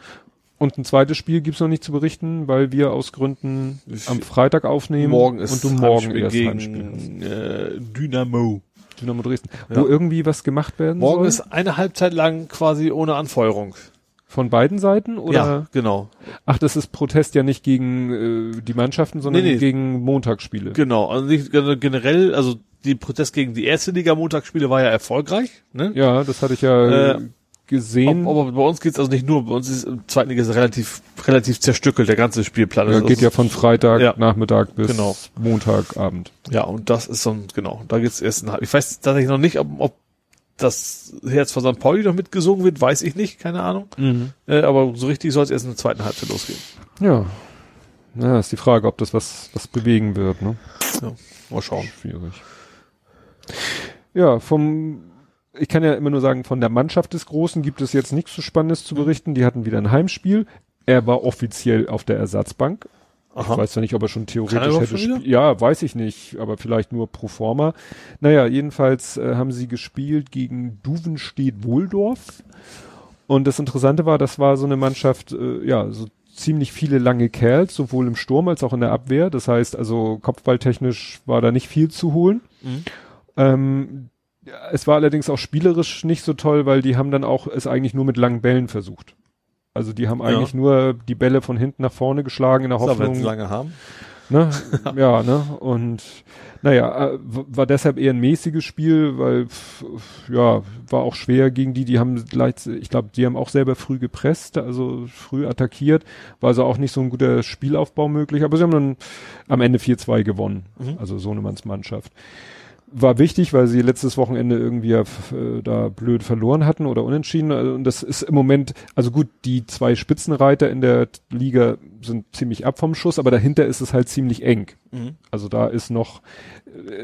Speaker 2: Und ein zweites Spiel gibt's noch nicht zu berichten, weil wir aus Gründen am Freitag aufnehmen
Speaker 3: Morgen ist
Speaker 2: und du morgen
Speaker 3: Heimspiel
Speaker 2: erst
Speaker 3: gegen
Speaker 2: Heimspiel hast.
Speaker 3: äh, Dynamo.
Speaker 2: Dynamo Dresden.
Speaker 3: Ja.
Speaker 2: Wo irgendwie was gemacht werden
Speaker 3: Morgen
Speaker 2: soll?
Speaker 3: ist eine Halbzeit lang quasi ohne Anfeuerung.
Speaker 2: Von beiden Seiten? Oder?
Speaker 3: Ja, genau.
Speaker 2: Ach, das ist Protest ja nicht gegen äh, die Mannschaften, sondern
Speaker 3: Nee, nee.
Speaker 2: gegen Montagsspiele.
Speaker 3: Genau. Also nicht gen- generell, also die Protest gegen die erste Liga Montagsspiele war ja erfolgreich. Ne?
Speaker 2: Ja, das hatte ich ja
Speaker 3: Äh,
Speaker 2: gesehen.
Speaker 3: Aber aber bei uns geht's also nicht nur, bei uns ist im zweiten Liga ist relativ relativ zerstückelt der ganze Spielplan.
Speaker 2: ja,
Speaker 3: Also
Speaker 2: geht ja von Freitag
Speaker 3: Ja.
Speaker 2: Nachmittag bis
Speaker 3: Genau.
Speaker 2: Montagabend.
Speaker 3: Ja, und das ist so ein, genau, da geht's erst ein, ich weiß tatsächlich noch nicht, ob, ob das Herz von St. Pauli noch mitgesungen wird, weiß ich nicht, keine Ahnung. Äh, aber so richtig soll es erst in der zweiten Halbzeit losgehen.
Speaker 2: Ja. Ja, ist die Frage, ob das was, was bewegen wird, ne?
Speaker 3: Ja, mal schauen.
Speaker 2: Schwierig. Ja, vom, ich kann ja immer nur sagen, von der Mannschaft des Großen gibt es jetzt nichts so Spannendes zu berichten. Die hatten wieder ein Heimspiel. Er war offiziell auf der Ersatzbank. Ich weiß zwar nicht, ob er schon theoretisch hätte
Speaker 3: schon.
Speaker 2: Ja, weiß ich nicht, aber vielleicht nur pro forma. Naja, jedenfalls äh, haben sie gespielt gegen Duvenstedt-Wohldorf. Und das Interessante war, das war so eine Mannschaft, äh, ja, so ziemlich viele lange Kerls, sowohl im Sturm als auch in der Abwehr. Das heißt, also kopfballtechnisch war da nicht viel zu holen.
Speaker 3: Mhm.
Speaker 2: Ähm, ja, es war allerdings auch spielerisch nicht so toll, weil die haben dann auch es eigentlich nur mit langen Bällen versucht. Also die haben
Speaker 3: Ja.
Speaker 2: eigentlich nur die Bälle von hinten nach vorne geschlagen in der
Speaker 3: So, wenn
Speaker 2: Hoffnung.
Speaker 3: sie lange haben.
Speaker 2: Ne? ja, ne? Und naja, äh, war deshalb eher ein mäßiges Spiel, weil ja, war auch schwer gegen die, die haben leicht, ich glaube, die haben auch selber früh gepresst, also früh attackiert, war also auch nicht so ein guter Spielaufbau möglich, aber sie haben dann am Ende 4-2 gewonnen,
Speaker 3: Mhm.
Speaker 2: also Sohnemanns Mannschaft. War wichtig, weil sie letztes Wochenende irgendwie äh, da blöd verloren hatten oder unentschieden. Also, Und das ist im Moment, also gut, die zwei Spitzenreiter in der Liga sind ziemlich ab vom Schuss, aber dahinter ist es halt ziemlich eng.
Speaker 3: Mhm.
Speaker 2: Also da ist noch,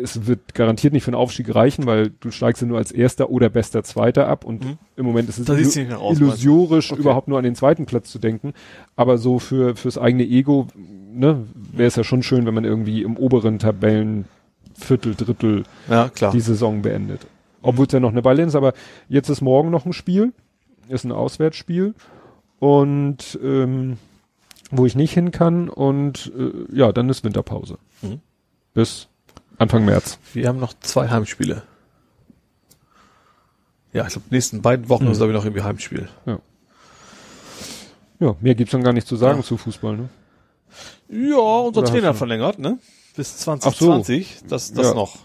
Speaker 2: es wird garantiert nicht für einen Aufstieg reichen, weil du steigst ja nur als erster oder bester Zweiter ab und
Speaker 3: Mhm.
Speaker 2: im Moment ist es
Speaker 3: Da sieht's nicht mehr aus,
Speaker 2: illusorisch,
Speaker 3: Okay.
Speaker 2: überhaupt nur an den zweiten Platz zu denken. Aber so für fürs eigene Ego, ne, wäre es ja schon schön, wenn man irgendwie im oberen Tabellen Viertel, Drittel
Speaker 3: Ja, klar.
Speaker 2: die Saison beendet. Obwohl es ja noch eine Weile ist, aber jetzt ist morgen noch ein Spiel, ist ein Auswärtsspiel und ähm, wo ich nicht hin kann und äh, ja, dann ist Winterpause.
Speaker 3: Mhm.
Speaker 2: Bis Anfang März.
Speaker 3: Wir haben noch zwei Heimspiele. Ja, ich glaube, nächsten beiden Wochen
Speaker 2: Mhm.
Speaker 3: ist glaube ich noch irgendwie Heimspiel.
Speaker 2: Ja, mehr gibt's dann gar nicht zu sagen
Speaker 3: Ja.
Speaker 2: zu Fußball, ne?
Speaker 3: Ja, unser
Speaker 2: Oder
Speaker 3: Trainer verlängert, ne? Bis 2020, das, das
Speaker 2: Ja.
Speaker 3: noch.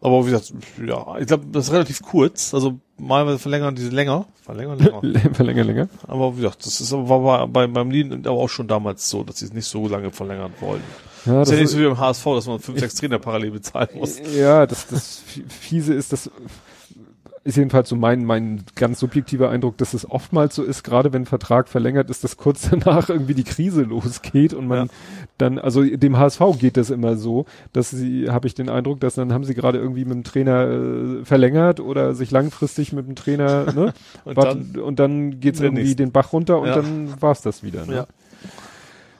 Speaker 3: Aber wie gesagt, ja, ich glaube, das ist relativ kurz. Also mal verlängern diese länger, verlängern länger.
Speaker 2: Verlänger, länger.
Speaker 3: aber wie gesagt, das ist aber war bei, beim Lien aber auch schon damals so, dass sie es nicht so lange verlängern wollen.
Speaker 2: Ja,
Speaker 3: Das ist ja nicht so wie beim HSV, dass man fünf, sechs Trainer parallel bezahlen muss.
Speaker 2: ja, das, das Fiese ist, das ist jedenfalls so mein, mein ganz subjektiver Eindruck, dass es oftmals so ist, gerade wenn ein Vertrag verlängert ist, dass kurz danach irgendwie die Krise losgeht und man
Speaker 3: Ja.
Speaker 2: dann, also dem HSV geht das immer so, dass sie, habe ich den Eindruck, dass dann haben sie gerade irgendwie mit dem Trainer äh, verlängert oder sich langfristig mit dem Trainer, ne?
Speaker 3: Und
Speaker 2: warten-
Speaker 3: dann,
Speaker 2: und dann geht's irgendwie
Speaker 3: nächste.
Speaker 2: den Bach runter und
Speaker 3: Ja.
Speaker 2: dann war's das wieder. Ne?
Speaker 3: ja.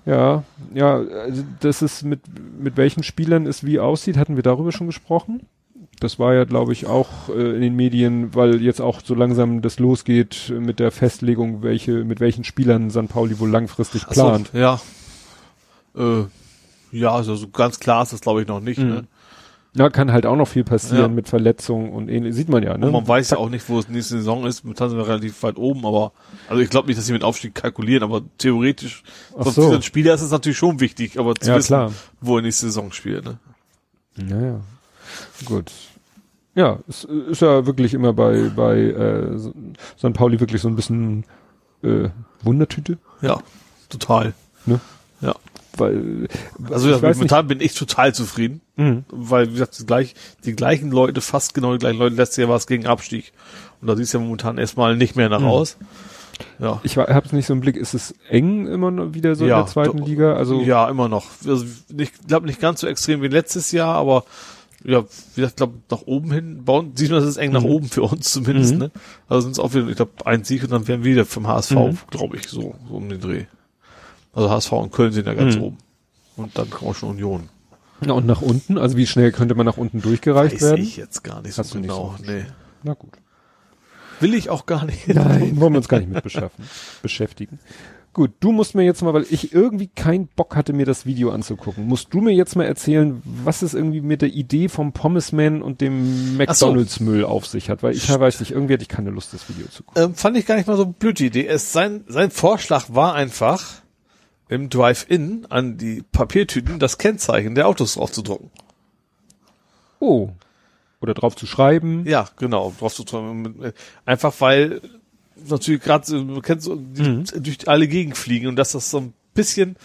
Speaker 2: Ja, ja, also das ist mit, mit welchen Spielern es wie aussieht, hatten wir darüber schon gesprochen. Das war ja, glaube ich, auch äh, in den Medien, weil jetzt auch so langsam das losgeht mit der Festlegung, welche, mit welchen Spielern St. Pauli wohl langfristig
Speaker 3: Ach so,
Speaker 2: plant.
Speaker 3: ja. Äh, ja, also so ganz klar ist das glaube ich noch nicht,
Speaker 2: Mhm.
Speaker 3: ne?
Speaker 2: Ja, kann halt auch noch viel passieren
Speaker 3: Ja.
Speaker 2: mit Verletzungen und ähnlich. Sieht man ja, ne?
Speaker 3: Und man weiß ja auch nicht, wo es nächste Saison ist. Momentan sind wir relativ weit oben, aber also ich glaube nicht, dass sie mit Aufstieg kalkulieren, aber theoretisch,
Speaker 2: Ach so.
Speaker 3: für den Spieler ist es natürlich schon wichtig, aber zu
Speaker 2: Ja,
Speaker 3: wissen,
Speaker 2: klar.
Speaker 3: wo er nächste Saison spielt. Ne?
Speaker 2: Ja, ja. Gut. Ja, es ist ja wirklich immer bei, bei äh, St. Pauli wirklich so ein bisschen äh, Wundertüte,
Speaker 3: Ja, total.
Speaker 2: ne?
Speaker 3: Ja.
Speaker 2: Weil,
Speaker 3: Also ja,
Speaker 2: weiß nicht.
Speaker 3: momentan bin ich total zufrieden,
Speaker 2: Mhm.
Speaker 3: weil wie gesagt, die, gleich, die gleichen Leute, fast genau die gleichen Leute, letztes Jahr war es gegen Abstieg. Und da sieht es ja momentan erstmal nicht mehr nach
Speaker 2: Mhm.
Speaker 3: aus. Ja.
Speaker 2: Ich habe es nicht so im Blick. Ist es eng immer noch wieder so
Speaker 3: Ja,
Speaker 2: in der zweiten. Liga? Also
Speaker 3: ja, immer noch. Also ich glaube nicht ganz so extrem wie letztes Jahr, aber ja, wie gesagt, glaube nach oben hin bauen. Sieht man, das ist eng nach
Speaker 2: Mhm.
Speaker 3: oben für uns zumindest,
Speaker 2: Mhm.
Speaker 3: ne? Also sind es auch wieder, ich glaube, ein Sieg und dann wären wir wieder vom HSV,
Speaker 2: Mhm.
Speaker 3: glaube ich, so, so um den Dreh. Also HSV und Köln sind ja ganz
Speaker 2: Mhm.
Speaker 3: oben. Und dann kommt auch schon Union.
Speaker 2: ja, und nach unten. Also wie schnell könnte man nach unten durchgereicht
Speaker 3: Weiß
Speaker 2: werden?
Speaker 3: ich jetzt gar nicht so
Speaker 2: Hast du nicht
Speaker 3: genau.
Speaker 2: so
Speaker 3: nee.
Speaker 2: Na gut.
Speaker 3: Will ich auch gar nicht.
Speaker 2: Nein, wollen wir uns gar nicht mit beschaffen, beschäftigen. Gut, du musst mir jetzt mal, weil ich irgendwie keinen Bock hatte, mir das Video anzugucken, musst du mir jetzt mal erzählen, was es irgendwie mit der Idee vom Pommesman und dem McDonalds-Müll auf sich hat, weil ich weiß nicht, irgendwie hatte ich keine Lust, das Video zu gucken.
Speaker 3: Ähm, fand ich gar nicht mal so blöd die Idee. Es, sein, sein Vorschlag war einfach, im Drive-In an die Papiertüten das Kennzeichen der Autos drauf zu drucken.
Speaker 2: Oh. Oder drauf zu schreiben.
Speaker 3: Ja, genau, drauf zu schreiben. Einfach weil natürlich gerade so, kennst so, die mhm. durch alle Gegend fliegen und dass das so ein bisschen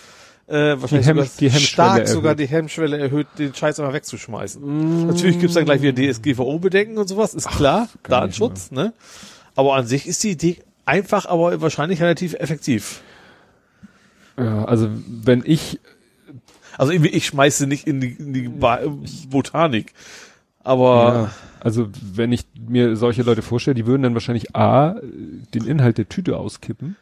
Speaker 3: äh, wahrscheinlich
Speaker 2: die, Hem die
Speaker 3: stark
Speaker 2: erhöht.
Speaker 3: sogar die Hemmschwelle erhöht, den Scheiß einfach wegzuschmeißen. Mm. Natürlich gibt's dann gleich wieder DSGVO-Bedenken und sowas, ist Ach, klar, Datenschutz, ne? Aber an sich ist die Idee einfach, aber wahrscheinlich relativ effektiv.
Speaker 2: Ja, also wenn ich
Speaker 3: also ich, ich schmeiße nicht in die, in die Botanik, aber
Speaker 2: ja. Also wenn ich mir solche Leute vorstelle, die würden dann wahrscheinlich A, den Inhalt der Tüte auskippen,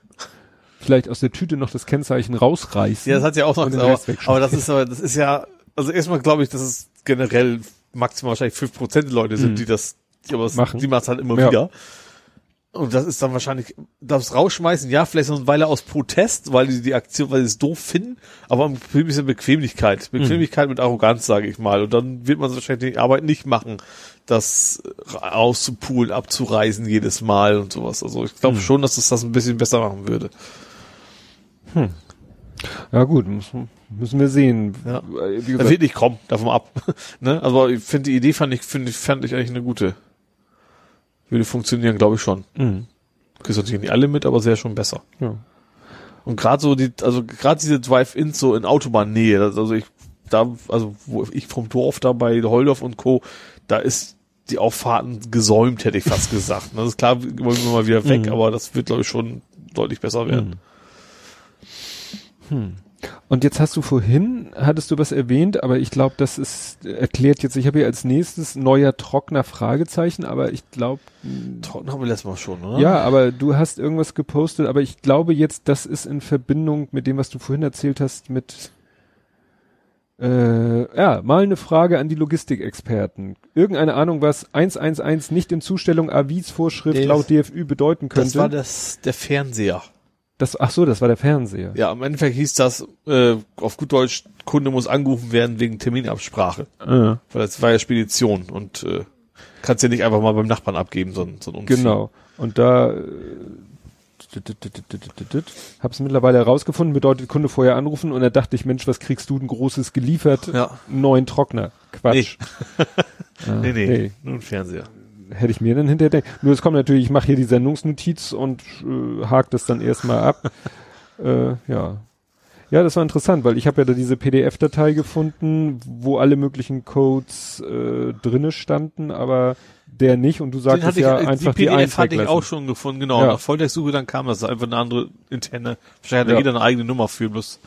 Speaker 2: vielleicht aus der Tüte noch das Kennzeichen rausreißen.
Speaker 3: Ja, das hat ja auch noch, aber, aber das ist aber, das ist ja, also erstmal glaube ich, dass es generell maximal wahrscheinlich fünf Prozent der Leute sind, mhm. die das, die aber machen. die machen es halt immer ja. wieder. Und das ist dann wahrscheinlich, das rausschmeißen, ja, vielleicht so eine Weile aus Protest, weil die die Aktion, weil sie es doof finden, aber ein bisschen Bequemlichkeit. Bequemlichkeit mhm. mit Arroganz, sage ich mal. Und dann wird man wahrscheinlich die Arbeit nicht machen, das auszupulen, abzureisen jedes Mal und sowas. Also ich glaube mhm. schon, dass es das ein bisschen besser machen würde.
Speaker 2: Hm. Ja gut, müssen, müssen wir sehen.
Speaker 3: Ja. Wie gesagt, das wird nicht kommen, davon ab. ne? Also ich finde die Idee fand ich, finde ich, fand ich eigentlich eine gute. Würde funktionieren, glaube ich schon. Mhm. Kriegst natürlich nicht alle mit, aber sehr schon besser.
Speaker 2: Ja.
Speaker 3: Und gerade so die, also gerade diese Drive-Ins so in Autobahnnähe, also ich, da, also wo ich vom Dorf da bei Holdorf und Co., da ist die Auffahrten gesäumt, hätte ich fast gesagt. Das ist klar, wollen wir mal wieder weg, mhm. aber das wird, glaube ich, schon deutlich besser werden.
Speaker 2: Mhm. Hm. Und jetzt hast du vorhin, hattest du was erwähnt, aber ich glaube, das ist erklärt jetzt, ich habe hier als nächstes neuer Trockner Fragezeichen, aber ich glaube.
Speaker 3: Trockner haben wir letztes Mal schon, oder?
Speaker 2: Ja, aber du hast irgendwas gepostet, aber ich glaube jetzt, das ist in Verbindung mit dem, was du vorhin erzählt hast, mit äh, ja, mal eine Frage an die Logistikexperten. Irgendeine Ahnung, was 111 nicht in Zustellung Avis-Vorschrift laut DFÜ bedeuten könnte? Das
Speaker 3: war das, der Fernseher.
Speaker 2: Das, ach so, das war der Fernseher.
Speaker 3: Ja, im Endeffekt hieß das, äh, auf gut Deutsch, Kunde muss angerufen werden wegen Terminabsprache.
Speaker 2: Ah.
Speaker 3: Weil das war ja Spedition und äh, kannst ja nicht einfach mal beim Nachbarn abgeben, so, so ein
Speaker 2: Unfall. Genau. Und da äh, hab's mittlerweile herausgefunden, bedeutet Kunde vorher anrufen und da dachte ich, Mensch, was kriegst du denn Großes geliefert?
Speaker 3: Ja.
Speaker 2: Neuen Trockner. Quatsch.
Speaker 3: Nee. ah, nee, nee, nee, nur ein Fernseher
Speaker 2: hätte ich mir dann hinterher denken. Nur es kommt natürlich, ich mache hier die Sendungsnotiz und äh, hake das dann erstmal ab. äh, ja. Ja, das war interessant, weil ich habe ja da diese PDF-Datei gefunden, wo alle möglichen Codes äh, drinne standen, aber der nicht und du sagst ja
Speaker 3: ich,
Speaker 2: einfach
Speaker 3: die PDF die hatte ich auch schon gefunden, genau. Ja. Nach Volltextsuche dann kam das einfach eine andere interne, wahrscheinlich hat ja. jeder eine eigene Nummer für, bloß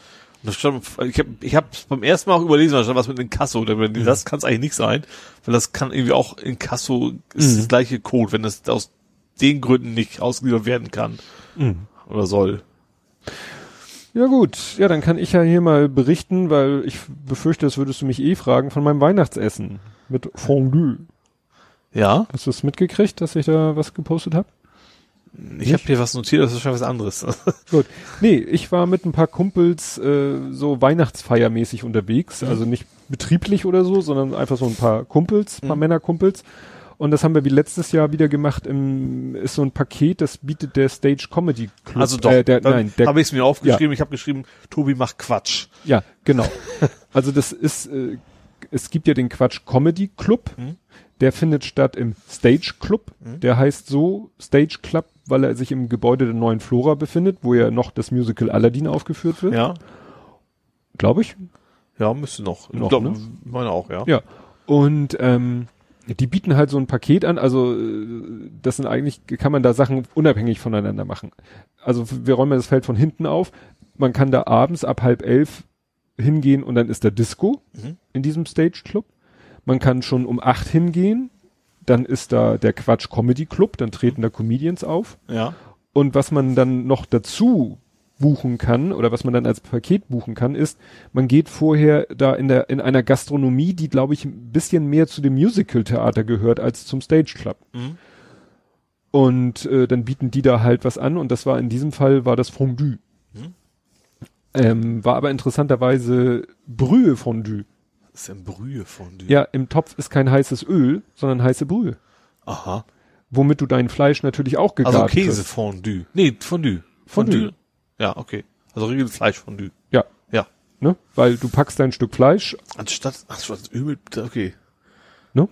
Speaker 3: das stand, ich habe ich hab's beim ersten Mal auch überlesen, da stand was mit Inkasso. Mhm. Das kann es eigentlich nicht sein, weil das kann irgendwie auch Inkasso ist mhm. das gleiche Code, wenn das aus den Gründen nicht ausgeliefert werden kann
Speaker 2: mhm.
Speaker 3: oder soll.
Speaker 2: Ja gut, ja, dann kann ich ja hier mal berichten, weil ich befürchte, das würdest du mich eh fragen, von meinem Weihnachtsessen mit Fondue.
Speaker 3: Ja.
Speaker 2: Hast du es mitgekriegt, dass ich da was gepostet habe?
Speaker 3: Ich habe hier was notiert, das ist schon was anderes.
Speaker 2: Gut. Nee, ich war mit ein paar Kumpels äh, so Weihnachtsfeiermäßig unterwegs, mhm. also nicht betrieblich oder so, sondern einfach so ein paar Kumpels, paar mhm. Männerkumpels. Und das haben wir wie letztes Jahr wieder gemacht. Im, ist so ein Paket, das bietet der Stage Comedy
Speaker 3: Club. Also doch,
Speaker 2: äh, der, nein,
Speaker 3: habe ich es mir aufgeschrieben. Ja. Ich habe geschrieben, Tobi macht Quatsch.
Speaker 2: Ja, genau. also das ist, äh, es gibt ja den Quatsch Comedy Club. Mhm. Der findet statt im Stage Club. Mhm. Der heißt so Stage Club weil er sich im Gebäude der neuen Flora befindet, wo ja noch das Musical Aladdin aufgeführt wird.
Speaker 3: Ja.
Speaker 2: Glaube ich.
Speaker 3: Ja, müsste noch.
Speaker 2: noch glaub, ne?
Speaker 3: meine auch, ja.
Speaker 2: Ja. Und ähm, die bieten halt so ein Paket an, also äh, das sind eigentlich, kann man da Sachen unabhängig voneinander machen. Also wir räumen das Feld von hinten auf. Man kann da abends ab halb elf hingehen und dann ist da Disco mhm. in diesem Stage Club. Man kann schon um acht hingehen dann ist da der Quatsch Comedy Club, dann treten da Comedians auf.
Speaker 3: Ja.
Speaker 2: Und was man dann noch dazu buchen kann oder was man dann als Paket buchen kann, ist, man geht vorher da in der in einer Gastronomie, die glaube ich ein bisschen mehr zu dem Musical Theater gehört als zum Stage Club. Mhm. Und äh, dann bieten die da halt was an und das war in diesem Fall war das Fondue.
Speaker 3: Hm?
Speaker 2: Ähm, war aber interessanterweise Brühe Fondue.
Speaker 3: Das ist ein Brühe Fondue.
Speaker 2: Ja, im Topf ist kein heißes Öl, sondern heiße Brühe.
Speaker 3: Aha.
Speaker 2: Womit du dein Fleisch natürlich auch gegart
Speaker 3: Also. Käsefondue. Nee, Fondue.
Speaker 2: Fondue.
Speaker 3: Ja, okay. Also Regel Fleischfondue.
Speaker 2: Ja,
Speaker 3: Ja.
Speaker 2: ne? Weil du packst dein Stück Fleisch,
Speaker 3: Anstatt, ach, statt Öl okay.
Speaker 2: ne?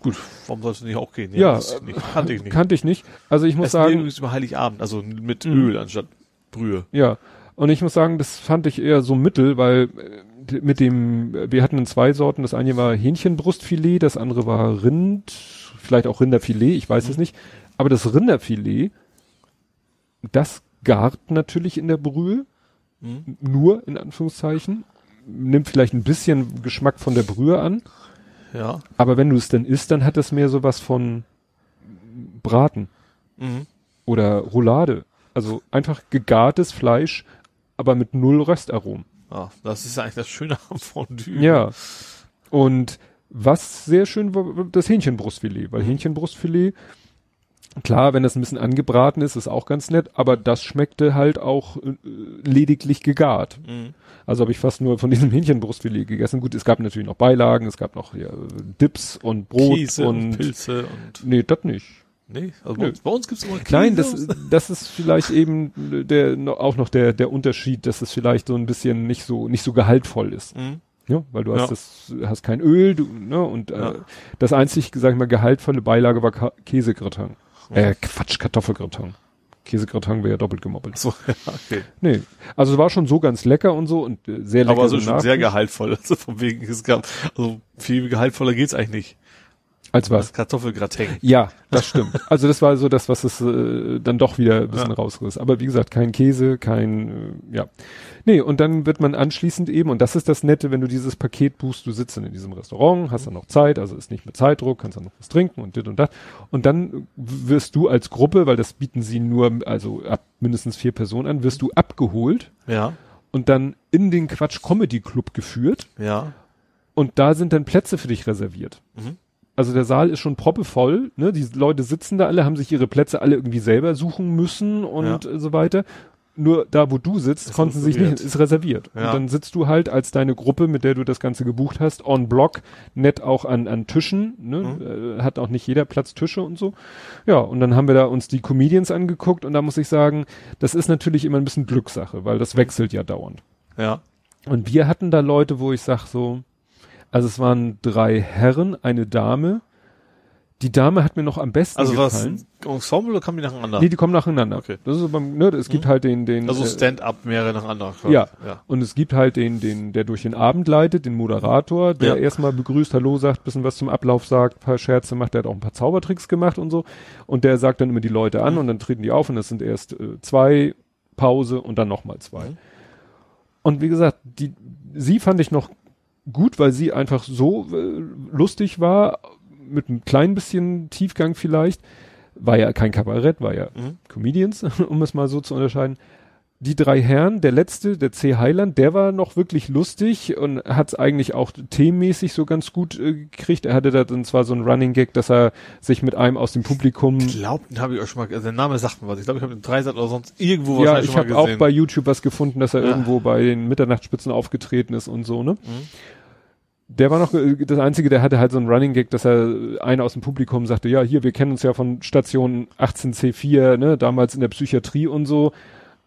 Speaker 3: Gut, warum soll es nicht auch gehen?
Speaker 2: Ja,
Speaker 3: das nicht. kannte ich nicht.
Speaker 2: Kannte ich nicht. Also ich muss
Speaker 3: Es
Speaker 2: sagen,
Speaker 3: übrigens über Heiligabend, also mit
Speaker 2: Mhm.
Speaker 3: Öl anstatt Brühe.
Speaker 2: Ja, und ich muss sagen, das fand ich eher so mittel, weil äh, mit dem, wir hatten in zwei Sorten, das eine war Hähnchenbrustfilet, das andere war Rind, vielleicht auch Rinderfilet, ich weiß es nicht. Aber das Rinderfilet, das gart natürlich in der Brühe,
Speaker 3: Mhm.
Speaker 2: nur in Anführungszeichen, nimmt vielleicht ein bisschen Geschmack von der Brühe an,
Speaker 3: Ja.
Speaker 2: aber wenn du es dann isst, dann hat es mehr sowas von Braten
Speaker 3: Mhm.
Speaker 2: oder Roulade. Also einfach gegartes Fleisch, aber mit null Röstaromen.
Speaker 3: Ah, das ist ja eigentlich das Schöne am Fondue.
Speaker 2: Ja. Und was sehr schön war, war das Hähnchenbrustfilet, weil
Speaker 3: Mhm.
Speaker 2: Hähnchenbrustfilet, klar, wenn das ein bisschen angebraten ist, ist auch ganz nett, aber das schmeckte halt auch äh, lediglich gegart.
Speaker 3: Mhm.
Speaker 2: Also habe ich fast nur von diesem Hähnchenbrustfilet gegessen. Gut, es gab natürlich noch Beilagen, es gab noch ja, Dips und Brot
Speaker 3: Käse und,
Speaker 2: und,
Speaker 3: Pilze und,
Speaker 2: nee, das nicht.
Speaker 3: Nee, also
Speaker 2: Nö.
Speaker 3: bei uns, gibt's immer Käse.
Speaker 2: Nein, das, das ist vielleicht eben der auch noch der der Unterschied, dass es vielleicht so ein bisschen nicht so nicht so gehaltvoll ist.
Speaker 3: Mhm.
Speaker 2: Ja, weil du
Speaker 3: Ja.
Speaker 2: hast das hast kein Öl, du, ne, und
Speaker 3: Ja.
Speaker 2: äh, das einzig, sag ich mal, gehaltvolle Beilage war Ka Käsegratin. Äh, Quatsch, Kartoffelgratin. Käsegratin wäre ja doppelt gemoppelt.
Speaker 3: So, ja, okay.
Speaker 2: Nee, also es war schon so ganz lecker und so und äh, sehr lecker.
Speaker 3: Aber so
Speaker 2: so
Speaker 3: schon sehr gehaltvoll. Also von wegen, es gab, also viel gehaltvoller geht's eigentlich nicht.
Speaker 2: Als was?
Speaker 3: Das Kartoffelgratin.
Speaker 2: Ja, das stimmt. Also das war so das, was es äh, dann doch wieder ein bisschen
Speaker 3: Ja.
Speaker 2: rausriss. Aber wie gesagt, kein Käse, kein, äh, ja. Nee, und dann wird man anschließend eben, und das ist das Nette, wenn du dieses Paket buchst, du sitzt dann in diesem Restaurant, hast dann noch Zeit, also ist nicht mit Zeitdruck, kannst dann noch was trinken und dit und das. Und dann wirst du als Gruppe, weil das bieten sie nur, also ab mindestens vier Personen an, wirst du abgeholt
Speaker 3: Ja,
Speaker 2: und dann in den Quatsch Comedy Club geführt
Speaker 3: ja.
Speaker 2: und da sind dann Plätze für dich reserviert.
Speaker 3: Mhm.
Speaker 2: Also der Saal ist schon proppevoll, ne? Die Leute sitzen da alle, haben sich ihre Plätze alle irgendwie selber suchen müssen und
Speaker 3: Ja.
Speaker 2: so weiter. Nur da, wo du sitzt,
Speaker 3: Ist
Speaker 2: konnten sie sich
Speaker 3: reserviert.
Speaker 2: nicht, ist reserviert.
Speaker 3: Ja.
Speaker 2: Und dann sitzt du halt als deine Gruppe, mit der du das Ganze gebucht hast, on block, nett auch an, an Tischen, ne?
Speaker 3: Mhm.
Speaker 2: Äh, hat auch nicht jeder Platz Tische und so. Ja, und dann haben wir da uns die Comedians angeguckt und da muss ich sagen, das ist natürlich immer ein bisschen Glückssache, weil das wechselt ja dauernd.
Speaker 3: Ja.
Speaker 2: Und wir hatten da Leute, wo ich sag so, also es waren drei Herren, eine Dame. Die Dame hat mir noch am besten
Speaker 3: Also was,
Speaker 2: gefallen.
Speaker 3: ein Ensemble oder kamen die nacheinander?
Speaker 2: Nee, die kommen nacheinander.
Speaker 3: Okay.
Speaker 2: Das ist beim, ne, es gibt
Speaker 3: Mhm.
Speaker 2: halt den, den.
Speaker 3: also
Speaker 2: äh,
Speaker 3: Stand-up mehrere nacheinander.
Speaker 2: Ja.
Speaker 3: ja.
Speaker 2: Und es gibt halt den, den, der durch den Abend leitet, den Moderator, der
Speaker 3: Ja.
Speaker 2: erstmal begrüßt, Hallo sagt, bisschen was zum Ablauf sagt, paar Scherze macht, der hat auch ein paar Zaubertricks gemacht und so. Und der sagt dann immer die Leute an
Speaker 3: Mhm.
Speaker 2: und dann treten die auf und es sind erst äh, zwei, Pause und dann nochmal zwei.
Speaker 3: Mhm.
Speaker 2: Und wie gesagt, die, sie fand ich noch gut, weil sie einfach so äh, lustig war, mit einem kleinen bisschen Tiefgang vielleicht. War ja kein Kabarett, war ja
Speaker 3: Mhm.
Speaker 2: Comedians, um es mal so zu unterscheiden. Die drei Herren, der letzte, der C. Heiland, der war noch wirklich lustig und hat es eigentlich auch themenmäßig so ganz gut äh, gekriegt. Er hatte da dann zwar so ein Running Gag, dass er sich mit einem aus dem Publikum
Speaker 3: Ich glaube, den habe ich auch schon mal, also der Name sagt mir was. Ich glaube, ich habe den Dreisat oder sonst irgendwo
Speaker 2: ja,
Speaker 3: wahrscheinlich
Speaker 2: ich
Speaker 3: schon
Speaker 2: habe auch bei YouTube was gefunden, dass er
Speaker 3: Ja.
Speaker 2: irgendwo bei den Mitternachtsspitzen aufgetreten ist und so, ne?
Speaker 3: Mhm.
Speaker 2: Der war noch äh, das einzige, der hatte halt so ein Running Gag, dass er einer aus dem Publikum sagte, ja, hier, wir kennen uns ja von Station 18C4, ne, damals in der Psychiatrie und so,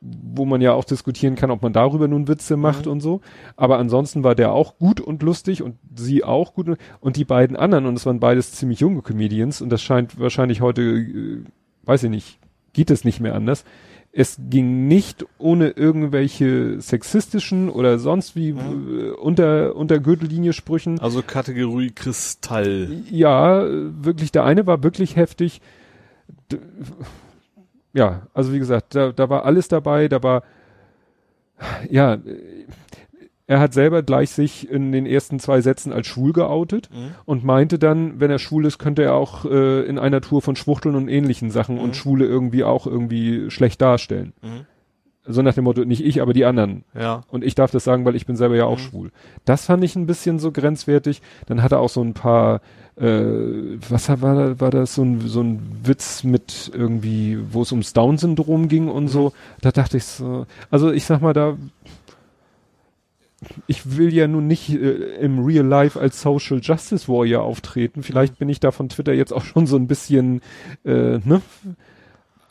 Speaker 2: wo man ja auch diskutieren kann, ob man darüber nun Witze macht und so. Aber ansonsten war der auch gut und lustig und sie auch gut und die beiden anderen und es waren beides ziemlich junge Comedians und das scheint wahrscheinlich heute, äh, weiß ich nicht, geht es nicht mehr anders. Es ging nicht ohne irgendwelche sexistischen oder sonst wie äh, unter, unter Gürtellinie Sprüchen.
Speaker 3: Also Kategorie Kristall.
Speaker 2: Ja, äh, wirklich, der eine war wirklich heftig. D ja, also wie gesagt, da, da war alles dabei, da war, ja, er hat selber gleich sich in den ersten zwei Sätzen als schwul geoutet
Speaker 3: Mhm.
Speaker 2: und meinte dann, wenn er schwul ist, könnte er auch äh, in einer Tour von Schwuchteln und ähnlichen Sachen
Speaker 3: Mhm.
Speaker 2: und Schwule irgendwie auch irgendwie schlecht darstellen.
Speaker 3: Mhm.
Speaker 2: So nach dem Motto, nicht ich, aber die anderen.
Speaker 3: Ja.
Speaker 2: Und ich darf das sagen, weil ich bin selber ja auch
Speaker 3: Mhm.
Speaker 2: schwul. Das fand ich ein bisschen so grenzwertig. Dann hat er auch so ein paar, äh, was war da, war das so ein, so ein Witz mit irgendwie, wo es ums Down-Syndrom ging und so. Da dachte ich so, also ich sag mal da, ich will ja nun nicht äh, im Real Life als Social Justice Warrior auftreten. Vielleicht bin ich da von Twitter jetzt auch schon so ein bisschen, äh, ne,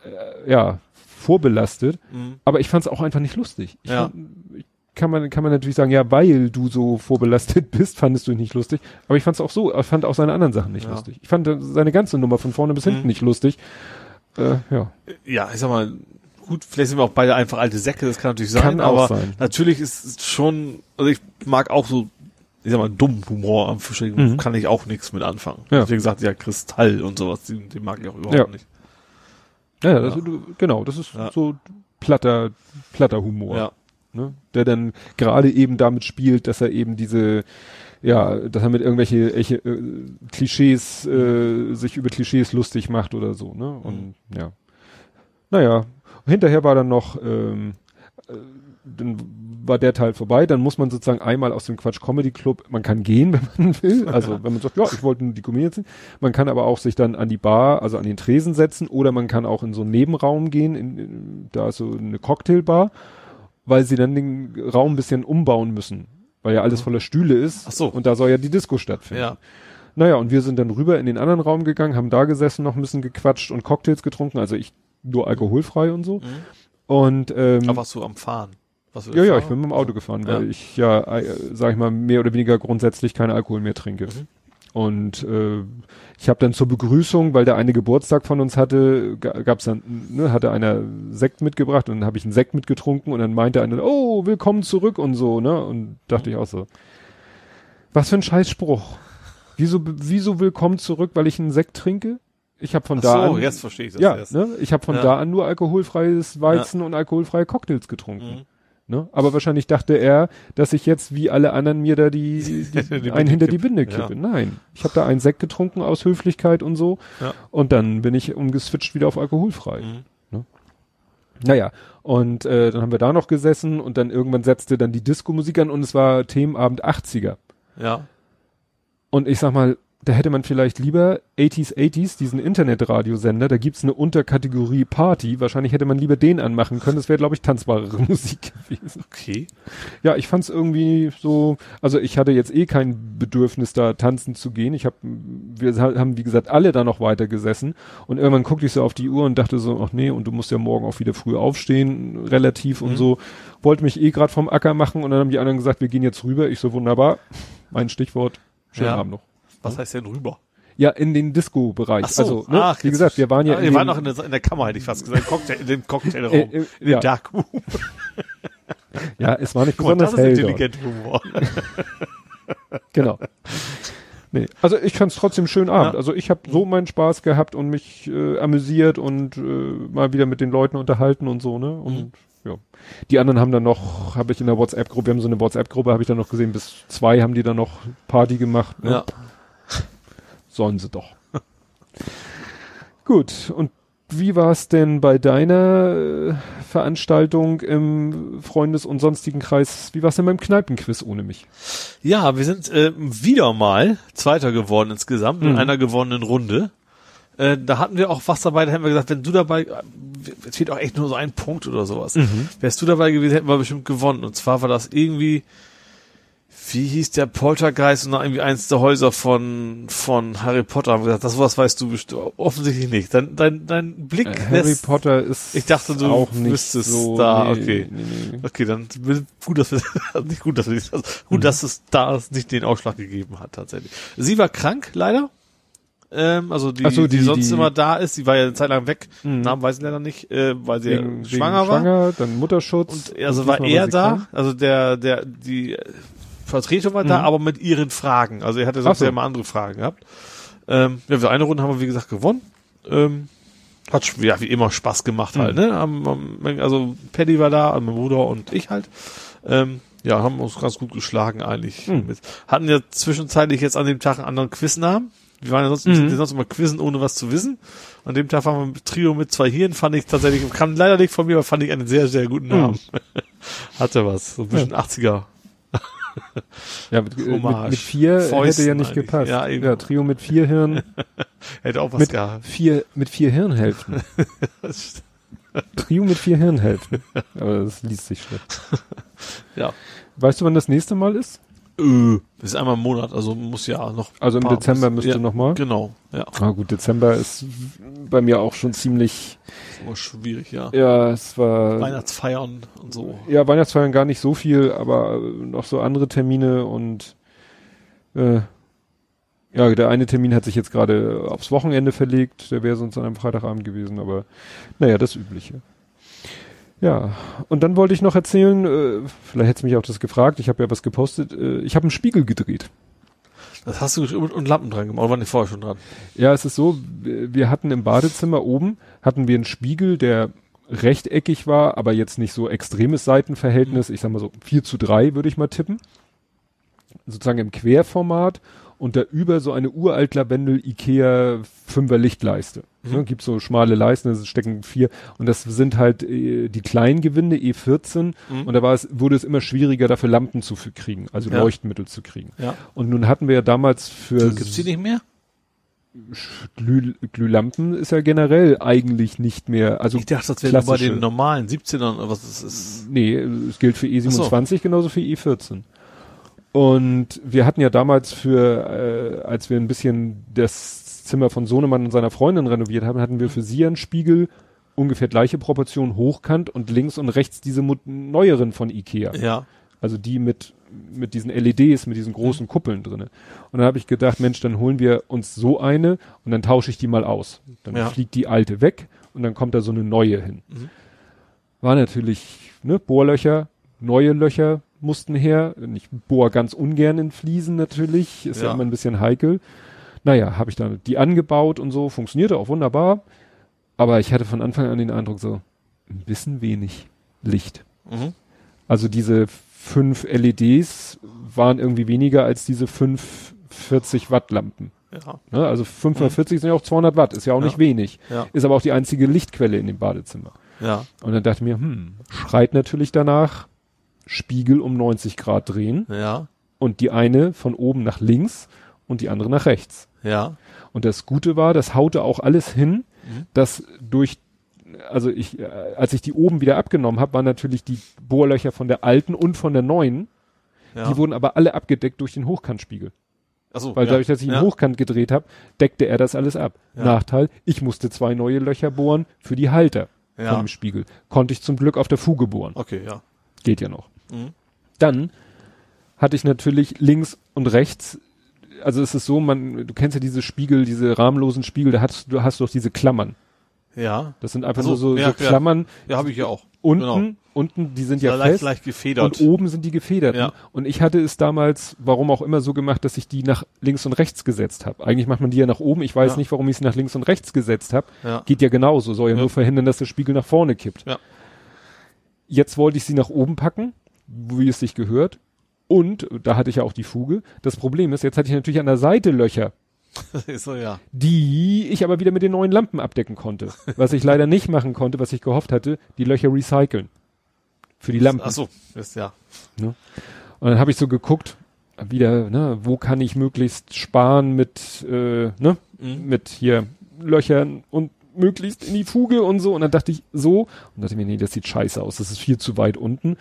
Speaker 2: äh, ja, vorbelastet.
Speaker 3: Mhm.
Speaker 2: Aber ich fand es auch einfach nicht lustig. Ich
Speaker 3: Ja.
Speaker 2: fand, ich, kann man kann man natürlich sagen, ja, weil du so vorbelastet bist, fandest du ihn nicht lustig. Aber ich fand es auch so, ich fand auch seine anderen Sachen nicht
Speaker 3: Ja.
Speaker 2: lustig. Ich fand seine ganze Nummer von vorne bis hinten
Speaker 3: Mhm.
Speaker 2: nicht lustig. Äh, ja,
Speaker 3: Ja, ich sag mal, gut, vielleicht sind wir auch beide einfach alte Säcke, das kann natürlich sein,
Speaker 2: Kann
Speaker 3: aber
Speaker 2: sein.
Speaker 3: natürlich ist es schon, also ich mag auch so, ich sag mal, dummen Humor am Fischring,
Speaker 2: Mhm.
Speaker 3: kann ich auch nichts mit anfangen.
Speaker 2: Ja.
Speaker 3: Wie gesagt, ja, Kristall und sowas, den, den mag ich auch überhaupt
Speaker 2: Ja.
Speaker 3: nicht.
Speaker 2: ja, Das, du, genau, das ist
Speaker 3: Ja.
Speaker 2: so platter platter Humor.
Speaker 3: Ja.
Speaker 2: Ne? der dann gerade eben damit spielt, dass er eben diese, ja, dass er mit irgendwelche welche, äh, Klischees, äh, sich über Klischees lustig macht oder so, ne? Und ja. Naja, hinterher war dann noch, ähm, äh, dann war der Teil vorbei, dann muss man sozusagen einmal aus dem Quatsch Comedy Club, man kann gehen, wenn man will, also wenn man sagt, ja, ich wollte nur die Comedians sehen, man kann aber auch sich dann an die Bar, also an den Tresen setzen oder man kann auch in so einen Nebenraum gehen, in, in, da ist so eine Cocktailbar, weil sie dann den Raum ein bisschen umbauen müssen, weil ja alles voller Stühle ist
Speaker 3: Ach so.
Speaker 2: und da soll ja die Disco stattfinden.
Speaker 3: Ja.
Speaker 2: Naja, und wir sind dann rüber in den anderen Raum gegangen, haben da gesessen, noch ein bisschen gequatscht und Cocktails getrunken, also ich nur alkoholfrei und so.
Speaker 3: Mhm.
Speaker 2: Und ähm,
Speaker 3: Aber warst du am Fahren? Du
Speaker 2: ja, ja, ich bin mit dem Auto gefahren, weil
Speaker 3: Ja.
Speaker 2: ich ja, äh, sag ich mal, mehr oder weniger grundsätzlich keinen Alkohol mehr trinke.
Speaker 3: Mhm.
Speaker 2: Und äh, ich habe dann zur Begrüßung, weil der eine Geburtstag von uns hatte, ga- gab's dann, ne, hatte einer Sekt mitgebracht und dann habe ich einen Sekt mitgetrunken und dann meinte einer, oh, willkommen zurück und so, ne? Und dachte ich auch so, was für ein Scheißspruch. Wieso, wieso willkommen zurück, weil ich einen Sekt trinke? Ich habe von
Speaker 3: Ach
Speaker 2: da
Speaker 3: so,
Speaker 2: an,
Speaker 3: jetzt verstehe ich das
Speaker 2: ja,
Speaker 3: erst.
Speaker 2: ne, ich habe von
Speaker 3: Ja.
Speaker 2: da an nur alkoholfreies Weizen und alkoholfreie Cocktails getrunken.
Speaker 3: Mhm.
Speaker 2: Ne? Aber wahrscheinlich dachte er, dass ich jetzt wie alle anderen mir da die, die,
Speaker 3: Die
Speaker 2: einen hinter die. Binde kippe. Nein, ich habe da einen Sekt getrunken aus Höflichkeit und so
Speaker 3: Ja.
Speaker 2: und dann bin ich umgeswitcht wieder auf alkoholfrei.
Speaker 3: Mhm.
Speaker 2: Naja, und äh, dann haben wir da noch gesessen und dann irgendwann setzte dann die Disco-Musik an und es war Themenabend 80er.
Speaker 3: Ja.
Speaker 2: Und ich sag mal, da hätte man vielleicht lieber 80s 80s, diesen Internetradiosender, da gibt's eine Unterkategorie Party, wahrscheinlich hätte man lieber den anmachen können, das wäre, glaube ich, tanzbarere Musik gewesen.
Speaker 3: Okay.
Speaker 2: Ja, ich fand's irgendwie so, also ich hatte jetzt eh kein Bedürfnis, da tanzen zu gehen. Ich habe, wir ha- haben, wie gesagt, alle da noch weiter gesessen und irgendwann guckte ich so auf die Uhr und dachte so, ach nee, und du musst ja morgen auch wieder früh aufstehen, relativ und
Speaker 3: Mhm.
Speaker 2: so. Wollte mich eh gerade vom Acker machen und dann haben die anderen gesagt, wir gehen jetzt rüber. Ich so, wunderbar, mein Stichwort, schönen
Speaker 3: Ja.
Speaker 2: Abend noch.
Speaker 3: Was heißt denn rüber?
Speaker 2: Ja, in den Disco-Bereich.
Speaker 3: Ach so.
Speaker 2: Also, ne,
Speaker 3: Ach,
Speaker 2: wie gesagt, wir waren ja
Speaker 3: Ah,
Speaker 2: in
Speaker 3: ihr
Speaker 2: dem,
Speaker 3: wart noch in der, in der Kammer, hätte ich fast gesagt. Cocktail, in dem Cocktailraum.
Speaker 2: äh, äh,
Speaker 3: in
Speaker 2: ja,
Speaker 3: dem Darkroom.
Speaker 2: ja, es war nicht
Speaker 3: Guck
Speaker 2: besonders
Speaker 3: das ist
Speaker 2: hell
Speaker 3: intelligent Humor.
Speaker 2: Genau. Nee, also ich fand's trotzdem schön Abend.
Speaker 3: Ja.
Speaker 2: Also ich habe so meinen Spaß gehabt und mich äh, amüsiert und äh, mal wieder mit den Leuten unterhalten und so, ne? Und
Speaker 3: Mhm.
Speaker 2: ja. Die anderen haben dann noch, habe ich in der WhatsApp-Gruppe, wir haben so eine WhatsApp-Gruppe, habe ich dann noch gesehen, bis zwei haben die dann noch Party gemacht. Ne?
Speaker 3: Ja.
Speaker 2: Sollen sie doch. Gut, und wie war es denn bei deiner äh, Veranstaltung im Freundes- und sonstigen Kreis? Wie war es denn beim Kneipenquiz ohne mich?
Speaker 3: Ja, wir sind äh, wieder mal Zweiter geworden insgesamt in
Speaker 2: Mhm.
Speaker 3: einer gewonnenen Runde. Äh, da hatten wir auch was dabei, da hätten wir gesagt, wenn du dabei, äh, es fehlt auch echt nur so ein Punkt oder sowas.
Speaker 2: Mhm.
Speaker 3: Wärst du dabei gewesen, hätten wir bestimmt gewonnen. Und zwar war das irgendwie, wie hieß der Poltergeist und noch irgendwie eins der Häuser von, von Harry Potter. Haben gesagt, das sowas weißt du bestimmt, offensichtlich nicht. Dein, dein, dein Blick
Speaker 2: Äh, Harry Potter ist
Speaker 3: Ich dachte, du
Speaker 2: auch nicht
Speaker 3: wüsstest
Speaker 2: so,
Speaker 3: da,
Speaker 2: nee,
Speaker 3: okay.
Speaker 2: Nee, nee.
Speaker 3: Okay, dann gut, dass wir nicht gut, dass wir also gut,
Speaker 2: Mhm.
Speaker 3: dass es da nicht den Ausschlag gegeben hat tatsächlich. Sie war krank, leider. Ähm, also die,
Speaker 2: so,
Speaker 3: die,
Speaker 2: die-
Speaker 3: sonst
Speaker 2: die-
Speaker 3: immer da ist, die war ja eine Zeit lang weg.
Speaker 2: Mhm.
Speaker 3: Namen weiß ich leider nicht, äh, weil sie
Speaker 2: Wegen,
Speaker 3: schwanger
Speaker 2: wegen
Speaker 3: war.
Speaker 2: schwanger, dann Mutterschutz.
Speaker 3: Und also
Speaker 2: und
Speaker 3: war er da,
Speaker 2: krank.
Speaker 3: also der, der, die Vertretung war da,
Speaker 2: Mhm.
Speaker 3: aber mit ihren Fragen. Also er hatte sonst
Speaker 2: so.
Speaker 3: ja immer andere Fragen gehabt. Ähm, ja, für eine Runde haben wir, wie gesagt, gewonnen. Ähm, hat ja wie immer Spaß gemacht halt,
Speaker 2: Mhm.
Speaker 3: ne? Am, am, also Paddy war da, mein Bruder und ich halt. Ähm, ja, haben uns ganz gut geschlagen eigentlich.
Speaker 2: Mhm.
Speaker 3: Hatten ja zwischenzeitlich jetzt an dem Tag einen anderen Quiznamen. Wir waren ja sonst, mhm. sonst immer quizzen, ohne was zu wissen. An dem Tag waren wir mit Trio mit zwei Hirn, fand ich tatsächlich, kann leider nicht von mir, aber fand ich einen sehr, sehr guten Namen. Mhm. Hatte was, so ein bisschen ja. 80er.
Speaker 2: ja, mit, mit, mit vier Fäusten hätte ja nicht gepasst. Ja, ja, Trio mit vier Hirn.
Speaker 3: hätte auch was
Speaker 2: mit
Speaker 3: gehabt.
Speaker 2: Vier, mit vier Hirnhälften. Trio mit vier Hirnhälften. Aber das liest sich schlecht.
Speaker 3: ja.
Speaker 2: Weißt du, wann das nächste Mal ist?
Speaker 3: Äh, das ist einmal im Monat, also muss ja noch.
Speaker 2: Also im Dezember müsste ja, noch mal.
Speaker 3: Genau, ja.
Speaker 2: Ah gut, Dezember ist bei mir auch schon ziemlich
Speaker 3: oh, schwierig, ja.
Speaker 2: Ja, es war
Speaker 3: Weihnachtsfeiern und so.
Speaker 2: Ja, Weihnachtsfeiern gar nicht so viel, aber noch so andere Termine und äh, ja, der eine Termin hat sich jetzt gerade aufs Wochenende verlegt, der wäre sonst an einem Freitagabend gewesen, aber naja, das Übliche. Ja, und dann wollte ich noch erzählen, äh, vielleicht hättest du mich auch das gefragt, ich habe ja was gepostet, äh, ich habe einen Spiegel gedreht.
Speaker 3: Das hast du und, Lampen dran gemacht, oder waren die vorher schon dran?
Speaker 2: Ja, es ist so, wir hatten im Badezimmer oben, hatten wir einen Spiegel, der rechteckig war, aber jetzt nicht so extremes Seitenverhältnis, ich sag mal so 4 zu 3 würde ich mal tippen. Sozusagen im Querformat und da über so eine uralt Lavendel Ikea Fünfer Lichtleiste. Mhm. Ne, gibt so schmale Leisten, da stecken vier und das sind halt äh, die kleinen Gewinde E14 mhm. und da war es, wurde es immer schwieriger dafür Lampen zu kriegen, also ja. Leuchtmittel zu kriegen.
Speaker 3: Ja.
Speaker 2: Und nun hatten wir ja damals für
Speaker 3: gibt's die nicht mehr?
Speaker 2: Glüh, Glühlampen ist ja generell eigentlich nicht mehr. Also
Speaker 3: ich dachte, das wäre bei den normalen 17ern oder was ist es?
Speaker 2: Nee, es gilt für E27 so. genauso für E14. Und wir hatten ja damals für, äh, als wir ein bisschen das Zimmer von Sohnemann und seiner Freundin renoviert haben, hatten wir für sie einen Spiegel ungefähr gleiche Proportion hochkant und links und rechts diese neueren von Ikea.
Speaker 3: Ja.
Speaker 2: Also die mit mit diesen LEDs, mit diesen großen mhm. Kuppeln drinne. Und dann habe ich gedacht, Mensch, dann holen wir uns so eine und dann tausche ich die mal aus. Dann ja. fliegt die alte weg und dann kommt da so eine neue hin. Mhm. War natürlich, ne, Bohrlöcher, neue Löcher, mussten her. Ich bohr ganz ungern in Fliesen natürlich, ist ja, ja immer ein bisschen heikel. Naja, habe ich dann die angebaut und so, funktionierte auch wunderbar. Aber ich hatte von Anfang an den Eindruck so, ein bisschen wenig Licht. Mhm. Also diese fünf LEDs waren irgendwie weniger als diese fünf 40 Watt Lampen. Ja. Ne, also 540 mhm. sind ja auch 200 Watt, ist ja auch ja. nicht wenig. Ja. Ist aber auch die einzige Lichtquelle in dem Badezimmer.
Speaker 3: Ja.
Speaker 2: Und dann dachte ich mir, hm, schreit natürlich danach, Spiegel um 90 Grad drehen.
Speaker 3: Ja.
Speaker 2: Und die eine von oben nach links und die andere nach rechts.
Speaker 3: Ja.
Speaker 2: Und das Gute war, das haute auch alles hin, mhm. dass durch also ich, äh, als ich die oben wieder abgenommen habe, waren natürlich die Bohrlöcher von der alten und von der neuen. Ja. Die wurden aber alle abgedeckt durch den Hochkantspiegel. Ach so, Weil ja. dadurch, dass ich ihn ja. hochkant gedreht habe, deckte er das alles ab. Ja. Nachteil, ich musste zwei neue Löcher bohren für die Halter ja. von dem Spiegel. Konnte ich zum Glück auf der Fuge bohren.
Speaker 3: Okay, ja.
Speaker 2: Geht ja noch. Mhm. Dann hatte ich natürlich links und rechts, also es ist so, man, du kennst ja diese Spiegel, diese rahmenlosen Spiegel, da hast du hast doch diese Klammern.
Speaker 3: Ja.
Speaker 2: Das sind einfach also, nur so, ja, so Klammern.
Speaker 3: Ja, ja habe ich ja auch.
Speaker 2: Unten, genau. unten, die sind ja, ja fest.
Speaker 3: leicht gefedert.
Speaker 2: Und oben sind die gefedert. Ja. Und ich hatte es damals, warum auch immer, so gemacht, dass ich die nach links und rechts gesetzt habe. Eigentlich macht man die ja nach oben. Ich weiß nicht, warum ich sie nach links und rechts gesetzt habe. Ja. Geht ja genauso. Soll ja, nur verhindern, dass der Spiegel nach vorne kippt.
Speaker 3: Ja.
Speaker 2: Jetzt wollte ich sie nach oben packen wie es sich gehört. Und da hatte ich ja auch die Fuge. Das Problem ist, jetzt hatte ich natürlich an der Seite Löcher.
Speaker 3: so, ja.
Speaker 2: Die ich aber wieder mit den neuen Lampen abdecken konnte. Was ich leider nicht machen konnte, was ich gehofft hatte, die Löcher recyceln. Für die Lampen.
Speaker 3: Ach so, ist ja.
Speaker 2: Ne? Und dann habe ich so geguckt, wieder, ne, wo kann ich möglichst sparen mit, äh, ne, mhm. mit hier Löchern und möglichst in die Fuge und so. Und dann dachte ich so und dachte mir, nee, das sieht scheiße aus, das ist viel zu weit unten.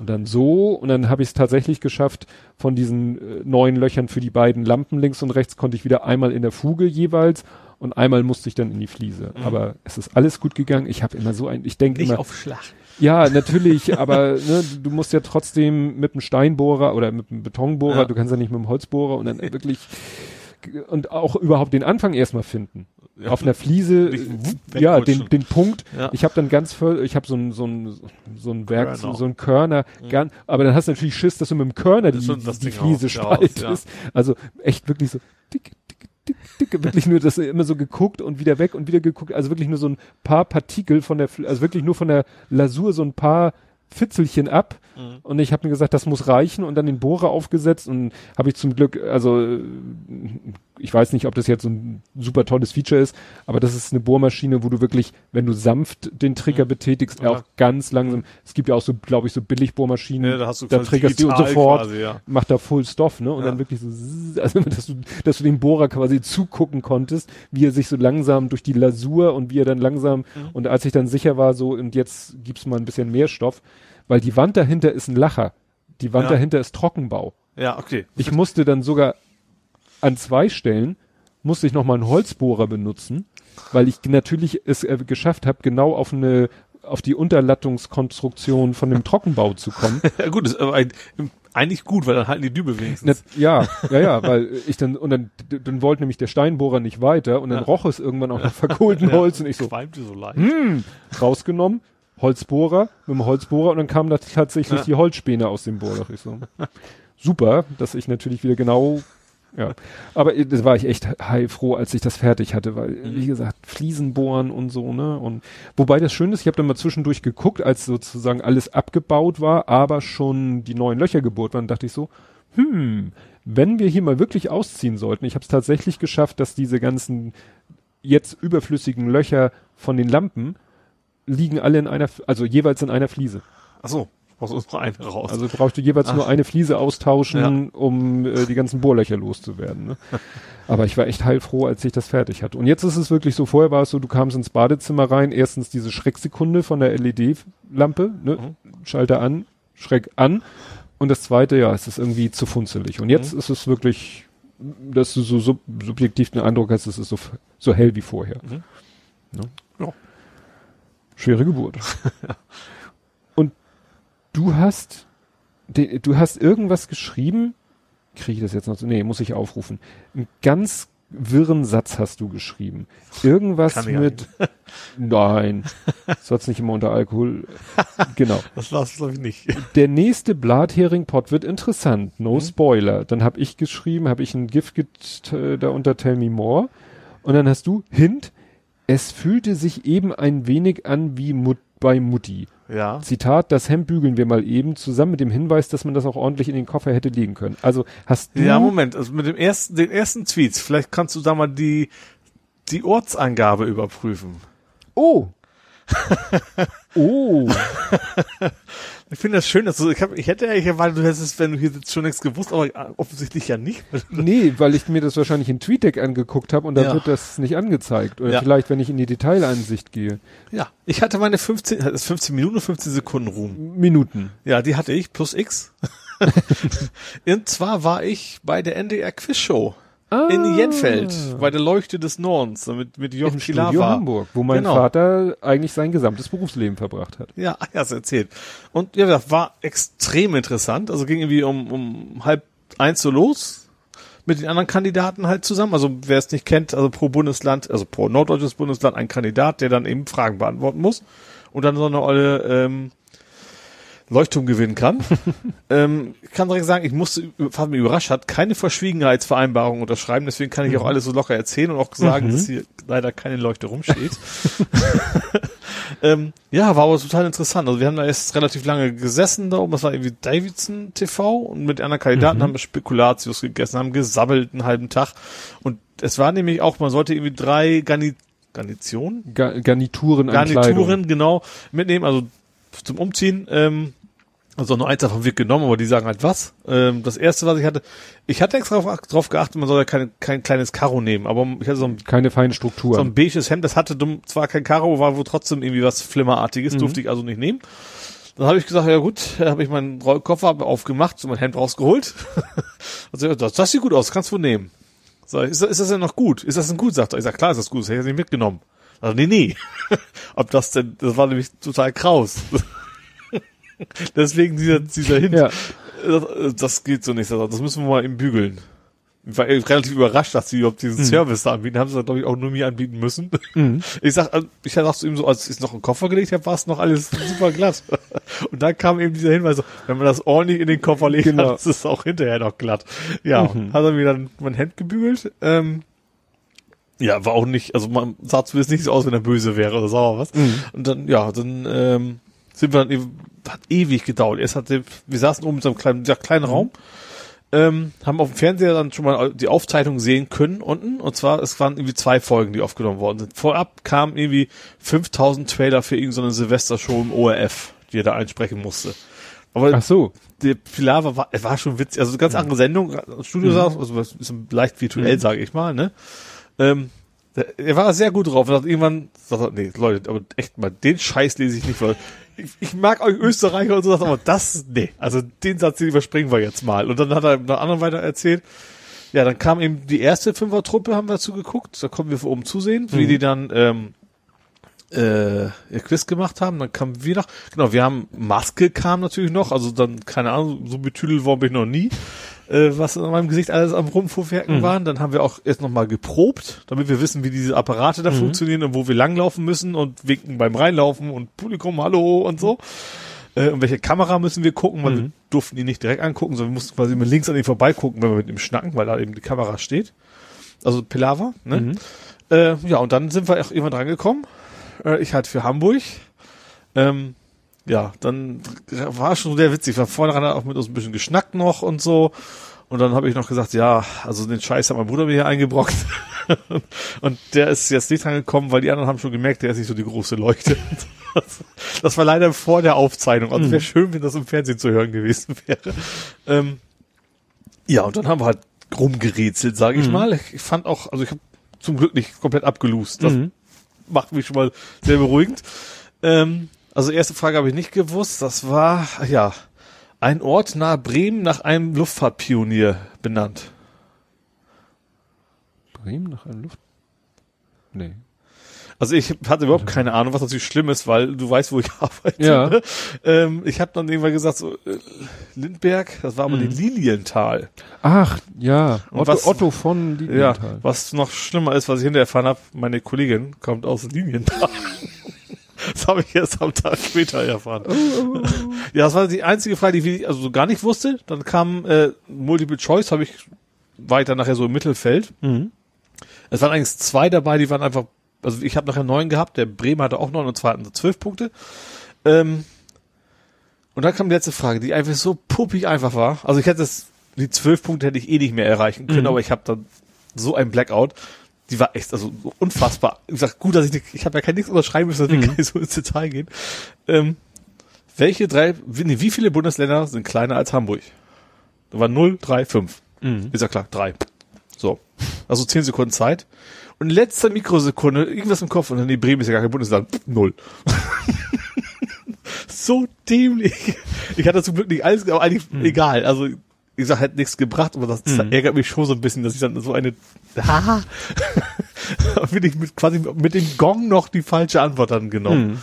Speaker 2: Und dann so, und dann habe ich es tatsächlich geschafft, von diesen äh, neun Löchern für die beiden Lampen links und rechts konnte ich wieder einmal in der Fuge jeweils und einmal musste ich dann in die Fliese. Mhm. Aber es ist alles gut gegangen. Ich habe immer so ein, ich denke immer.
Speaker 3: auf Schlag.
Speaker 2: Ja, natürlich, aber ne, du musst ja trotzdem mit einem Steinbohrer oder mit einem Betonbohrer, ja. du kannst ja nicht mit einem Holzbohrer und dann wirklich und auch überhaupt den Anfang erstmal finden ja. auf einer Fliese, ja, den, den Punkt. Ja. Ich habe dann ganz voll, ich habe so ein so ein so ein Werk, so, so ein Körner, mhm. gern, aber dann hast du natürlich Schiss, dass du mit dem Körner die, die Fliese spaltest. Ja. Also echt wirklich so dick, dick, dick, dick, wirklich nur das immer so geguckt und wieder weg und wieder geguckt, also wirklich nur so ein paar Partikel von der, also wirklich nur von der Lasur so ein paar Fitzelchen ab mhm. und ich habe mir gesagt, das muss reichen und dann den Bohrer aufgesetzt und habe ich zum Glück, also ich weiß nicht, ob das jetzt so ein super tolles Feature ist, aber das ist eine Bohrmaschine, wo du wirklich, wenn du sanft den Trigger mhm. betätigst, ja. auch ganz langsam, es gibt ja auch so, glaube ich, so Billigbohrmaschinen, ja,
Speaker 3: da, hast du
Speaker 2: da triggerst du sofort,
Speaker 3: quasi, ja.
Speaker 2: macht da Full Stoff, ne, und dann wirklich so, also, dass du, dass du dem Bohrer quasi zugucken konntest, wie er sich so langsam durch die Lasur und wie er dann langsam, mhm. und als ich dann sicher war, so, und jetzt gibt's mal ein bisschen mehr Stoff, weil die Wand dahinter ist ein Lacher. Die Wand dahinter ist Trockenbau.
Speaker 3: Ja, okay.
Speaker 2: Ich musste dann sogar an zwei Stellen musste ich noch mal einen Holzbohrer benutzen, weil ich natürlich es äh, geschafft habe, genau auf eine auf die Unterlattungskonstruktion von dem Trockenbau zu kommen.
Speaker 3: ja gut, ist aber ein, eigentlich gut, weil dann halten die Dübel wenigstens.
Speaker 2: ja, ja, ja, weil ich dann und dann dann wollte nämlich der Steinbohrer nicht weiter und dann ja. roch es irgendwann auch nach verkohltem Holz und ich so,
Speaker 3: so leicht.
Speaker 2: Hm, rausgenommen, Holzbohrer mit dem Holzbohrer und dann kam da tatsächlich ja. die Holzspäne aus dem Bohrloch. Ich so, super, dass ich natürlich wieder genau ja, aber das war ich echt heilfroh, als ich das fertig hatte, weil, mhm. wie gesagt, Fliesen bohren und so, ne? Und wobei das schön ist, ich habe dann mal zwischendurch geguckt, als sozusagen alles abgebaut war, aber schon die neuen Löcher gebohrt waren, dachte ich so, hm, wenn wir hier mal wirklich ausziehen sollten, ich habe es tatsächlich geschafft, dass diese ganzen jetzt überflüssigen Löcher von den Lampen liegen alle in einer, also jeweils in einer Fliese.
Speaker 3: Ach so brauchst du nur eine raus.
Speaker 2: Also brauchst du jeweils Ach. nur eine Fliese austauschen, ja. um äh, die ganzen Bohrlöcher loszuwerden. Ne? Aber ich war echt heilfroh, als ich das fertig hatte. Und jetzt ist es wirklich so, vorher war es so, du kamst ins Badezimmer rein, erstens diese Schrecksekunde von der LED-Lampe, ne? Mhm. Schalter an, Schreck an. Und das zweite, ja, es ist irgendwie zu funzelig. Und jetzt mhm. ist es wirklich, dass du so sub subjektiv den Eindruck hast, es ist so, so hell wie vorher. Mhm. Ne? Ja. Schwere Geburt. du hast, du hast irgendwas geschrieben, kriege ich das jetzt noch so? Nee, muss ich aufrufen. Einen ganz wirren Satz hast du geschrieben. Irgendwas mit, nein, soll's nicht immer unter Alkohol, genau.
Speaker 3: Das war's, glaube ich, nicht.
Speaker 2: Der nächste Blathering-Pod wird interessant, no mhm. Spoiler. Dann habe ich geschrieben, habe ich ein Gift äh, da unter Tell Me More. Und dann hast du, Hint, es fühlte sich eben ein wenig an wie Mut bei Mutti.
Speaker 3: Ja.
Speaker 2: Zitat, das Hemd bügeln wir mal eben, zusammen mit dem Hinweis, dass man das auch ordentlich in den Koffer hätte legen können. Also hast du.
Speaker 3: Ja, Moment, also mit dem ersten, den ersten Tweets, vielleicht kannst du da mal die, die Ortsangabe überprüfen.
Speaker 2: Oh. oh.
Speaker 3: Ich finde das schön, dass du, ich, hab, ich hätte ja erwartet, du hättest, wenn du hier sitzt, schon nichts gewusst, aber offensichtlich ja nicht.
Speaker 2: nee, weil ich mir das wahrscheinlich in TweetDeck angeguckt habe und da ja. wird das nicht angezeigt. Oder ja. vielleicht, wenn ich in die Detailansicht gehe.
Speaker 3: Ja, ich hatte meine 15, 15 Minuten und 15 Sekunden Ruhm.
Speaker 2: Minuten.
Speaker 3: Ja, die hatte ich, plus X. und zwar war ich bei der NDR Quiz Show. Ah. In Jenfeld, bei der Leuchte des Nordens, mit, mit Jochen Im Studio
Speaker 2: Hamburg, wo mein genau. Vater eigentlich sein gesamtes Berufsleben verbracht hat.
Speaker 3: Ja, er hat erzählt. Und ja, das war extrem interessant. Also ging irgendwie um, um halb eins so los mit den anderen Kandidaten halt zusammen. Also wer es nicht kennt, also pro Bundesland, also pro norddeutsches Bundesland ein Kandidat, der dann eben Fragen beantworten muss. Und dann so eine olle ähm, Leuchtturm gewinnen kann. ähm, ich kann direkt sagen, ich musste, was mich überrascht hat, keine Verschwiegenheitsvereinbarung unterschreiben, deswegen kann ich auch mhm. alles so locker erzählen und auch sagen, mhm. dass hier leider keine Leuchte rumsteht. ähm, ja, war aber total interessant. Also wir haben da erst relativ lange gesessen da oben, das war irgendwie Davidson TV und mit anderen Kandidaten mhm. haben wir Spekulatius gegessen, haben gesabbelt einen halben Tag und es war nämlich auch, man sollte irgendwie drei Garni Garnition?
Speaker 2: Ga Garnituren,
Speaker 3: Garnituren, genau, mitnehmen, also zum Umziehen. Ähm, also nur eins davon wird genommen, aber die sagen halt was. Ähm, das erste, was ich hatte, ich hatte extra drauf, drauf geachtet, man soll ja kein, kein kleines Karo nehmen, aber ich hatte so ein,
Speaker 2: keine feine Struktur.
Speaker 3: So ein beiges Hemd, das hatte dumm, zwar kein Karo, war wohl trotzdem irgendwie was Flimmerartiges, mhm. durfte ich also nicht nehmen. Dann habe ich gesagt, ja gut, habe ich meinen Rollkoffer aufgemacht, so mein Hemd rausgeholt. also, das, das sieht gut aus, kannst du nehmen. So, ist, ist das denn noch gut? Ist das denn gut? Sagt er. Ich sag, klar ist das gut, das hätte ich nicht mitgenommen. Also, nee, nee. Ob das denn, das war nämlich total kraus. Deswegen dieser, dieser Hint. Ja. Das, das geht so nicht. Das müssen wir mal im bügeln. Ich war relativ überrascht, dass sie überhaupt diesen mhm. Service da anbieten. Haben sie, glaube ich, auch nur mir anbieten müssen. Mhm. Ich sag, also, ich sag zu ihm so, als ich noch einen Koffer gelegt habe, war es noch alles super glatt. Und dann kam eben dieser Hinweis, so, wenn man das ordentlich in den Koffer legt, genau. dann ist es auch hinterher noch glatt. Ja, mhm. hat er mir dann mein Hemd gebügelt. Ähm, ja, war auch nicht, also man sah zumindest nicht so aus, wenn er böse wäre oder sauer was. Mhm. Und dann, ja, dann ähm, sind wir dann, hat ewig gedauert. Erst hatte, wir saßen oben in so einem kleinen, ja, kleinen mhm. Raum. ähm, haben auf dem Fernseher dann schon mal die Aufzeichnung sehen können unten. Und zwar, es waren irgendwie zwei Folgen, die aufgenommen worden sind. Vorab kamen irgendwie 5000 Trailer für irgendeine Silvestershow im ORF, die er da einsprechen musste.
Speaker 2: Aber Ach so.
Speaker 3: Der Pilar war, er war schon witzig. Also ganz andere Sendung, Studio mhm. saß, also ist leicht virtuell, mhm. sage ich mal, ne? Ähm, er war sehr gut drauf. Und irgendwann sagt er, nee, Leute, aber echt mal, den Scheiß lese ich nicht, weil ich, ich mag euch Österreicher und so, aber das, nee, also den Satz, den überspringen wir jetzt mal. Und dann hat er einer anderen weiter erzählt. Ja, dann kam eben die erste Fünfer-Truppe, haben wir dazu geguckt. Da konnten wir von oben zusehen, wie mhm. die dann ähm, äh, ihr Quiz gemacht haben. Dann kamen wir noch, genau, wir haben Maske kam natürlich noch, also dann, keine Ahnung, so betüdelt worden bin ich noch nie äh, was in meinem Gesicht alles am Rumfuhrwerken mhm. waren. Dann haben wir auch erst nochmal geprobt, damit wir wissen, wie diese Apparate da mhm. funktionieren und wo wir langlaufen müssen und winken beim Reinlaufen und Publikum, hallo und so. Äh, und welche Kamera müssen wir gucken, weil mhm. wir durften die nicht direkt angucken, sondern wir mussten quasi immer links an ihm vorbeigucken, wenn wir mit ihm schnacken, weil da eben die Kamera steht. Also Pilava, ne? Mhm. Äh, ja, und dann sind wir auch irgendwann drangekommen. Äh, ich halt für Hamburg. Ähm, ja, dann war schon sehr witzig. War vorne ran auch mit uns ein bisschen geschnackt noch und so. Und dann habe ich noch gesagt, ja, also den Scheiß hat mein Bruder mir hier eingebrockt. und der ist jetzt nicht angekommen, weil die anderen haben schon gemerkt, der ist nicht so die große Leuchte. das war leider vor der Aufzeichnung. Also wäre mhm. schön, wenn das im Fernsehen zu hören gewesen wäre. Ähm, ja, und dann haben wir halt rumgerätselt, sage ich mhm. mal. Ich fand auch, also ich habe zum Glück nicht komplett abgelust. Das mhm. macht mich schon mal sehr beruhigend. Ähm, also erste Frage habe ich nicht gewusst. Das war, ja, ein Ort nahe Bremen nach einem Luftfahrtpionier benannt.
Speaker 2: Bremen nach einem Luft... Nee.
Speaker 3: Also ich hatte überhaupt keine Ahnung, was natürlich schlimm ist, weil du weißt, wo ich arbeite.
Speaker 2: Ja. Ne?
Speaker 3: Ähm, ich habe dann irgendwann gesagt, so äh, Lindberg, das war aber mhm. die Lilienthal.
Speaker 2: Ach, ja. Otto, was, Otto von
Speaker 3: Lilienthal. Ja, was noch schlimmer ist, was ich hinterher erfahren habe, meine Kollegin kommt aus Lilienthal. Das habe ich erst am Tag später erfahren. Oh, oh, oh. Ja, das war die einzige Frage, die ich also so gar nicht wusste. Dann kam äh, Multiple Choice, habe ich weiter nachher so im Mittelfeld. Mhm. Es waren eigentlich zwei dabei, die waren einfach, also ich habe nachher neun gehabt, der Bremer hatte auch neun und zwei hatten zwölf Punkte. Ähm, und dann kam die letzte Frage, die einfach so puppig einfach war. Also ich hätte es, die zwölf Punkte hätte ich eh nicht mehr erreichen können, mhm. aber ich habe dann so ein Blackout die war echt, also so unfassbar. Ich sag, gut, dass ich nicht, ich habe ja kein nichts unterschreiben müssen, dass mhm. kann ich so ins Detail gehen. Ähm, welche drei, wie, wie viele Bundesländer sind kleiner als Hamburg? Da war 0, 3, 5. Mhm. Ist ja klar, drei. So. Also zehn Sekunden Zeit. Und in letzter Mikrosekunde, irgendwas im Kopf, und dann, nee, Bremen ist ja gar kein Bundesland. Null. so dämlich. Ich hatte zum Glück nicht alles, aber eigentlich mhm. egal. Also wie gesagt, hat nichts gebracht, aber das, mhm. ärgert mich schon so ein bisschen, dass ich dann so eine, haha, bin ich mit, quasi mit dem Gong noch die falsche Antwort dann genommen. Mhm.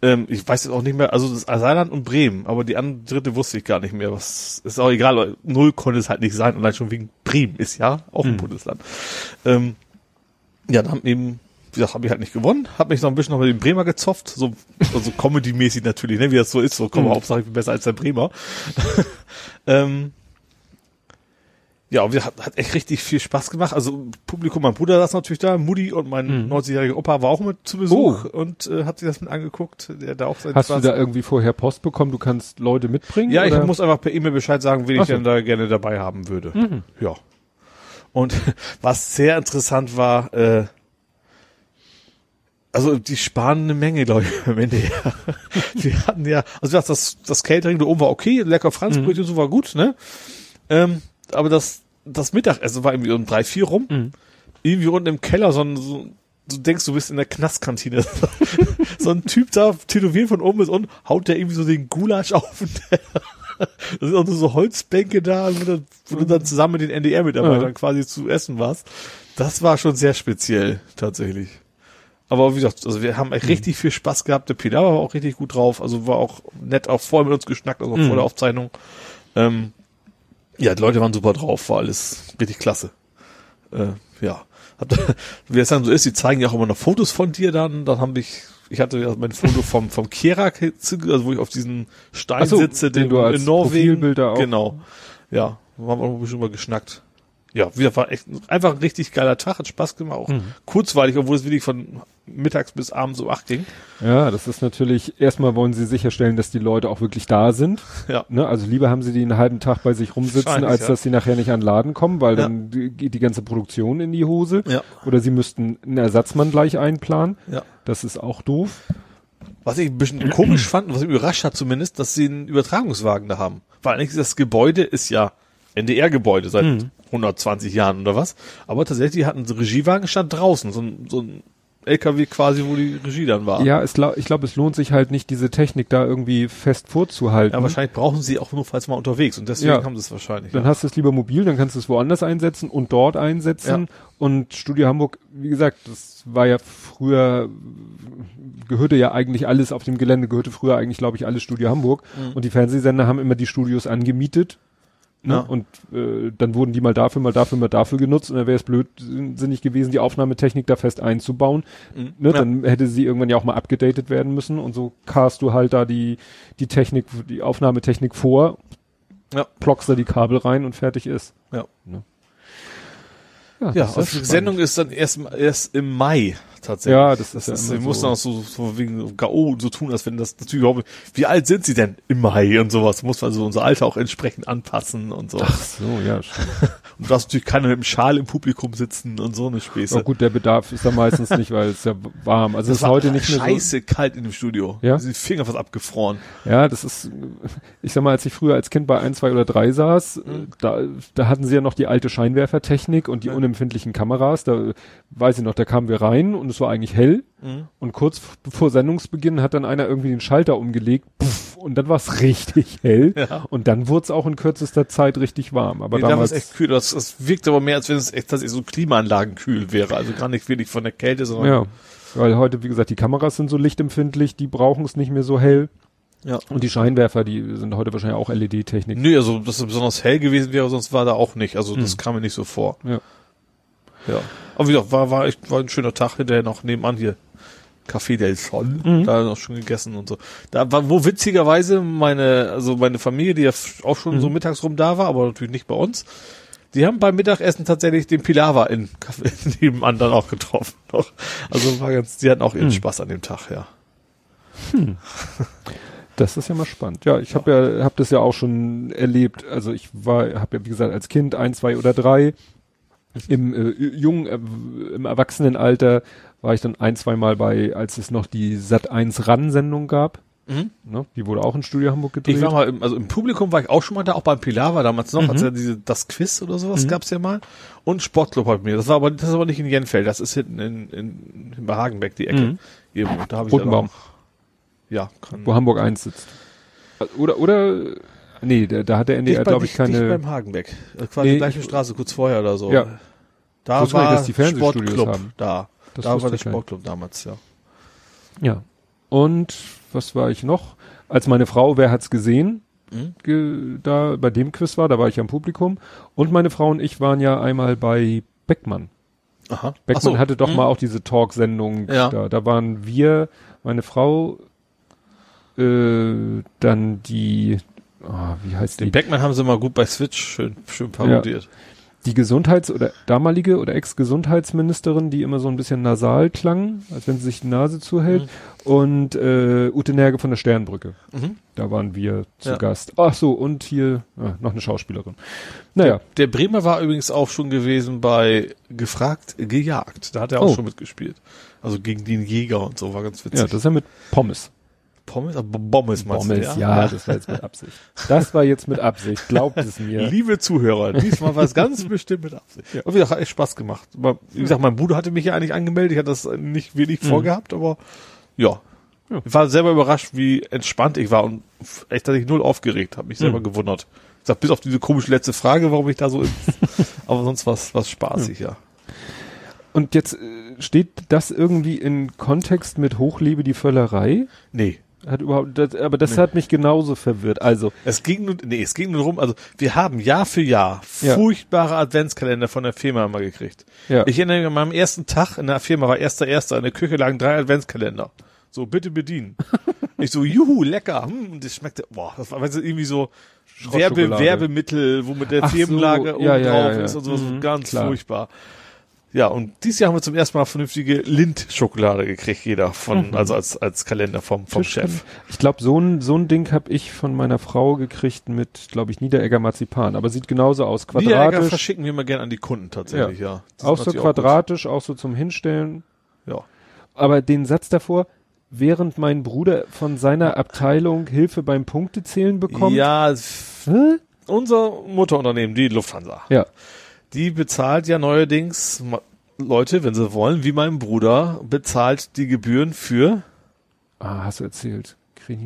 Speaker 3: Ähm, ich weiß jetzt auch nicht mehr, also das Saarland und Bremen, aber die andere dritte wusste ich gar nicht mehr. Was ist auch egal, null konnte es halt nicht sein, allein schon wegen Bremen ist ja auch ein mhm. Bundesland. Ähm, ja, dann haben eben wie gesagt, habe ich halt nicht gewonnen, habe mich noch ein bisschen noch mit dem Bremer gezopft, so also Comedy-mäßig natürlich, ne, wie das so ist, so komm, mhm. Hauptsache ich bin besser als der Bremer. ähm, ja, wir hat, hat echt richtig viel Spaß gemacht. Also Publikum, mein Bruder saß natürlich da, Mutti und mein mhm. 90-jähriger Opa war auch mit zu Besuch oh. und äh, hat sich das mit angeguckt. Der da auch
Speaker 2: Hast Spaß. du da irgendwie vorher Post bekommen? Du kannst Leute mitbringen?
Speaker 3: Ja, oder? ich muss einfach per E-Mail Bescheid sagen, wen Ach ich denn da gerne dabei haben würde. Mhm. Ja. Und was sehr interessant war, äh, also die sparen eine Menge, glaube ich, am Ende. Ja. Wir hatten ja, also das, das Catering da oben war okay, lecker Franzbrötchen, mhm. so war gut, ne? Ähm, aber das das Mittagessen war irgendwie um drei, vier rum. Mhm. Irgendwie unten im Keller so ein, so, du denkst, du bist in der Knastkantine. so ein Typ da, tätowiert von oben bis unten, haut der irgendwie so den Gulasch auf der, das sind auch nur so Holzbänke da, wo du, wo du dann zusammen mit den NDR-Mitarbeitern ja. quasi zu essen warst. Das war schon sehr speziell, tatsächlich. Aber wie gesagt, also wir haben echt mhm. richtig viel Spaß gehabt. Der Pilar war auch richtig gut drauf. Also war auch nett auch vorher mit uns geschnackt, also mhm. vor der Aufzeichnung. Ähm, ja, die Leute waren super drauf, war alles richtig klasse. Äh, ja. Wie es dann so ist, die zeigen ja auch immer noch Fotos von dir dann. Dann habe ich, ich hatte ja mein Foto vom, vom Kerak, also wo ich auf diesen Stein so, sitze, den, den du als in Norwegen.
Speaker 2: Profilbilder auch.
Speaker 3: Genau. Ja, haben wir ein bisschen mal geschnackt. Ja, wieder war echt einfach ein richtig geiler Tag, hat Spaß gemacht, auch mhm. kurzweilig, obwohl es wirklich von mittags bis abends um acht ging.
Speaker 2: Ja, das ist natürlich, erstmal wollen sie sicherstellen, dass die Leute auch wirklich da sind.
Speaker 3: Ja.
Speaker 2: Ne? Also lieber haben sie die einen halben Tag bei sich rumsitzen, als ja. dass sie nachher nicht an den Laden kommen, weil ja. dann geht die ganze Produktion in die Hose.
Speaker 3: Ja.
Speaker 2: Oder sie müssten einen Ersatzmann gleich einplanen.
Speaker 3: Ja.
Speaker 2: Das ist auch doof.
Speaker 3: Was ich ein bisschen komisch fand, was mich überrascht hat zumindest, dass sie einen Übertragungswagen da haben. Weil eigentlich das Gebäude ist ja NDR-Gebäude seit mhm. 120 Jahren oder was. Aber tatsächlich hatten sie Regiewagen stand draußen, so ein, so ein LKW quasi, wo die Regie dann war.
Speaker 2: Ja, es, ich glaube, es lohnt sich halt nicht, diese Technik da irgendwie fest vorzuhalten.
Speaker 3: Ja, wahrscheinlich brauchen sie auch nur falls mal unterwegs und deswegen ja. haben sie es wahrscheinlich.
Speaker 2: Dann ja. hast du es lieber mobil, dann kannst du es woanders einsetzen und dort einsetzen. Ja. Und Studio Hamburg, wie gesagt, das war ja früher, gehörte ja eigentlich alles auf dem Gelände, gehörte früher eigentlich, glaube ich, alles Studio Hamburg. Mhm. Und die Fernsehsender haben immer die Studios angemietet Ne? Ja. Und äh, dann wurden die mal dafür, mal dafür, mal dafür genutzt und dann wäre es blödsinnig gewesen, die Aufnahmetechnik da fest einzubauen. Mhm. Ne? Ja. Dann hätte sie irgendwann ja auch mal abgedatet werden müssen und so cast du halt da die, die Technik, die Aufnahmetechnik vor,
Speaker 3: ja.
Speaker 2: plockst da die Kabel rein und fertig ist.
Speaker 3: Ja. Ne? Ja, ja also die Sendung ist dann erst, erst im Mai tatsächlich.
Speaker 2: Ja, das ist
Speaker 3: das ja ist, Wir so. auch so, so wegen K.O. so tun, als wenn das natürlich überhaupt, wie alt sind sie denn im Mai und sowas? Muss man so unser Alter auch entsprechend anpassen und so.
Speaker 2: Ach so, ja, stimmt.
Speaker 3: und du hast natürlich keiner mit dem Schal im Publikum sitzen und so eine Späße.
Speaker 2: Oh gut, der Bedarf ist da meistens nicht, weil es ja warm. Also es ist heute nicht
Speaker 3: mehr scheiße so. kalt in dem Studio.
Speaker 2: Ja.
Speaker 3: Die Finger fast abgefroren.
Speaker 2: Ja, das ist, ich sag mal, als ich früher als Kind bei ein, zwei oder drei saß, mhm. da, da hatten sie ja noch die alte Scheinwerfertechnik und die ja. unempfindlichen Kameras. Da weiß ich noch, da kamen wir rein und es war eigentlich hell. Mhm. Und kurz vor Sendungsbeginn hat dann einer irgendwie den Schalter umgelegt. Puff, und dann war es richtig hell. Ja. Und dann wurde es auch in kürzester Zeit richtig warm. Aber nee, damals
Speaker 3: da echt kühl. Das, das wirkt aber mehr, als wenn es echt tatsächlich so Klimaanlagenkühl wäre. Also gar nicht wirklich von der Kälte, sondern.
Speaker 2: Ja. Weil heute, wie gesagt, die Kameras sind so lichtempfindlich, die brauchen es nicht mehr so hell.
Speaker 3: Ja.
Speaker 2: Und die Scheinwerfer, die sind heute wahrscheinlich auch LED-Technik.
Speaker 3: Nö, also dass es besonders hell gewesen wäre, sonst war da auch nicht. Also das hm. kam mir nicht so vor.
Speaker 2: Ja.
Speaker 3: Ja. Aber wie gesagt, war, war echt, war ein schöner Tag hinterher noch nebenan hier. Café del Sol, mhm. da noch schon gegessen und so. Da war, wo witzigerweise meine, also meine Familie, die ja auch schon mhm. so mittags rum da war, aber natürlich nicht bei uns, die haben beim Mittagessen tatsächlich den Pilava in Café nebenan dann auch getroffen. Noch. Also war ganz, die hatten auch ihren mhm. Spaß an dem Tag, ja.
Speaker 2: Hm. Das ist ja mal spannend. Ja, ich habe ja, habe das ja auch schon erlebt. Also ich war, habe ja wie gesagt als Kind ein, zwei oder drei im äh, jungen, äh, im Erwachsenenalter war ich dann ein, zwei Mal bei, als es noch die Sat 1 RAN-Sendung gab. Mhm. Ne? Die wurde auch in Studio Hamburg gedreht.
Speaker 3: Ich war mal, im, also im Publikum war ich auch schon mal da, auch beim Pilar war damals noch, mhm. als ja diese, das Quiz oder sowas mhm. gab's ja mal. Und Sportclub hat mir. Das war aber, das ist aber nicht in Jenfeld, das ist hinten in, in, in bei Hagenbeck, die Ecke. Mhm.
Speaker 2: Irgendwo. Da habe ich Rotenbaum.
Speaker 3: Ja,
Speaker 2: kann, Wo Hamburg 1 sitzt. Oder, oder, Nee, da, da hat der NDR, glaube ich, keine. Nicht
Speaker 3: beim Hagenbeck. Quasi nee, gleiche Straße, kurz vorher oder so.
Speaker 2: Ja.
Speaker 3: Da war
Speaker 2: dass die Sportclub haben.
Speaker 3: da.
Speaker 2: Das
Speaker 3: da war der Sportclub kein. damals, ja.
Speaker 2: Ja. Und was war ich noch? Als meine Frau, wer hat's gesehen? Mhm. Ge da bei dem Quiz war, da war ich am Publikum. Und meine Frau und ich waren ja einmal bei Beckmann.
Speaker 3: Aha.
Speaker 2: Beckmann so. hatte doch mhm. mal auch diese Talk-Sendung
Speaker 3: ja.
Speaker 2: da. Da waren wir, meine Frau, äh, dann die,
Speaker 3: oh, wie heißt Den die? Den Beckmann haben sie mal gut bei Switch schön, schön parodiert.
Speaker 2: Ja. Die Gesundheits- oder damalige oder Ex-Gesundheitsministerin, die immer so ein bisschen nasal klang, als wenn sie sich die Nase zuhält. Mhm. Und äh, Ute Nerge von der Sternbrücke. Mhm. Da waren wir zu ja. Gast. Ach so, und hier ah, noch eine Schauspielerin.
Speaker 3: Naja. Der, der, Bremer war übrigens auch schon gewesen bei Gefragt, gejagt. Da hat er auch oh. schon mitgespielt. Also gegen den Jäger und so, war ganz witzig.
Speaker 2: Ja, das ist ja mit Pommes.
Speaker 3: Pommes? Bommes
Speaker 2: meinst Bommes, du, ja? ja, das war jetzt mit Absicht. Das war jetzt mit Absicht, glaubt es mir.
Speaker 3: Liebe Zuhörer, diesmal war es ganz bestimmt mit Absicht. Ja. Und wie gesagt, hat echt Spaß gemacht. Aber, wie gesagt, mein Bruder hatte mich ja eigentlich angemeldet, ich hatte das nicht wenig mhm. vorgehabt, aber ja. ja. Ich war selber überrascht, wie entspannt ich war und echt, dass ich null aufgeregt habe, mich selber mhm. gewundert. Ich sag, bis auf diese komische letzte Frage, warum ich da so, aber sonst was, was spaßig, ja. ja.
Speaker 2: Und jetzt äh, steht das irgendwie in Kontext mit Hochlebe die Völlerei?
Speaker 3: Nee.
Speaker 2: Hat überhaupt, das, aber das nee. hat mich genauso verwirrt. Also
Speaker 3: es ging nur, nee, es ging nur darum. Also wir haben Jahr für Jahr ja. furchtbare Adventskalender von der Firma immer gekriegt. Ja. Ich erinnere mich an meinem ersten Tag in der Firma war erster erster in der Küche lagen drei Adventskalender. So bitte bedienen. ich so, juhu, lecker. Hm, und das schmeckte, boah, das war weißt du, irgendwie so Werbe, Werbemittel, wo mit der
Speaker 2: Ach so,
Speaker 3: Firmenlage oben
Speaker 2: ja,
Speaker 3: drauf ist und so, so
Speaker 2: Mhm,
Speaker 3: ganz
Speaker 2: klar.
Speaker 3: furchtbar. Ja, und dieses Jahr haben wir zum ersten Mal vernünftige Lind-Schokolade gekriegt, jeder von,
Speaker 2: Mhm.
Speaker 3: also als, als Kalender vom, vom Chef.
Speaker 2: Ich glaube, so ein, so ein Ding habe ich von meiner Frau gekriegt mit, glaube ich, Niederegger Marzipan. Aber sieht genauso aus.
Speaker 3: Niederegger
Speaker 2: Quadratisch.
Speaker 3: verschicken wir mal gerne an die Kunden tatsächlich, ja. Sind
Speaker 2: Auch so quadratisch, auch, so zum Hinstellen.
Speaker 3: Ja.
Speaker 2: Aber den Satz davor, während mein Bruder von seiner Abteilung Hilfe beim Punktezählen bekommt.
Speaker 3: Ja,
Speaker 2: Hä?
Speaker 3: unser Mutterunternehmen, die Lufthansa,
Speaker 2: Ja.
Speaker 3: Die bezahlt ja neuerdings Leute, wenn sie wollen, wie mein Bruder, bezahlt die Gebühren für
Speaker 2: Ah, hast du erzählt.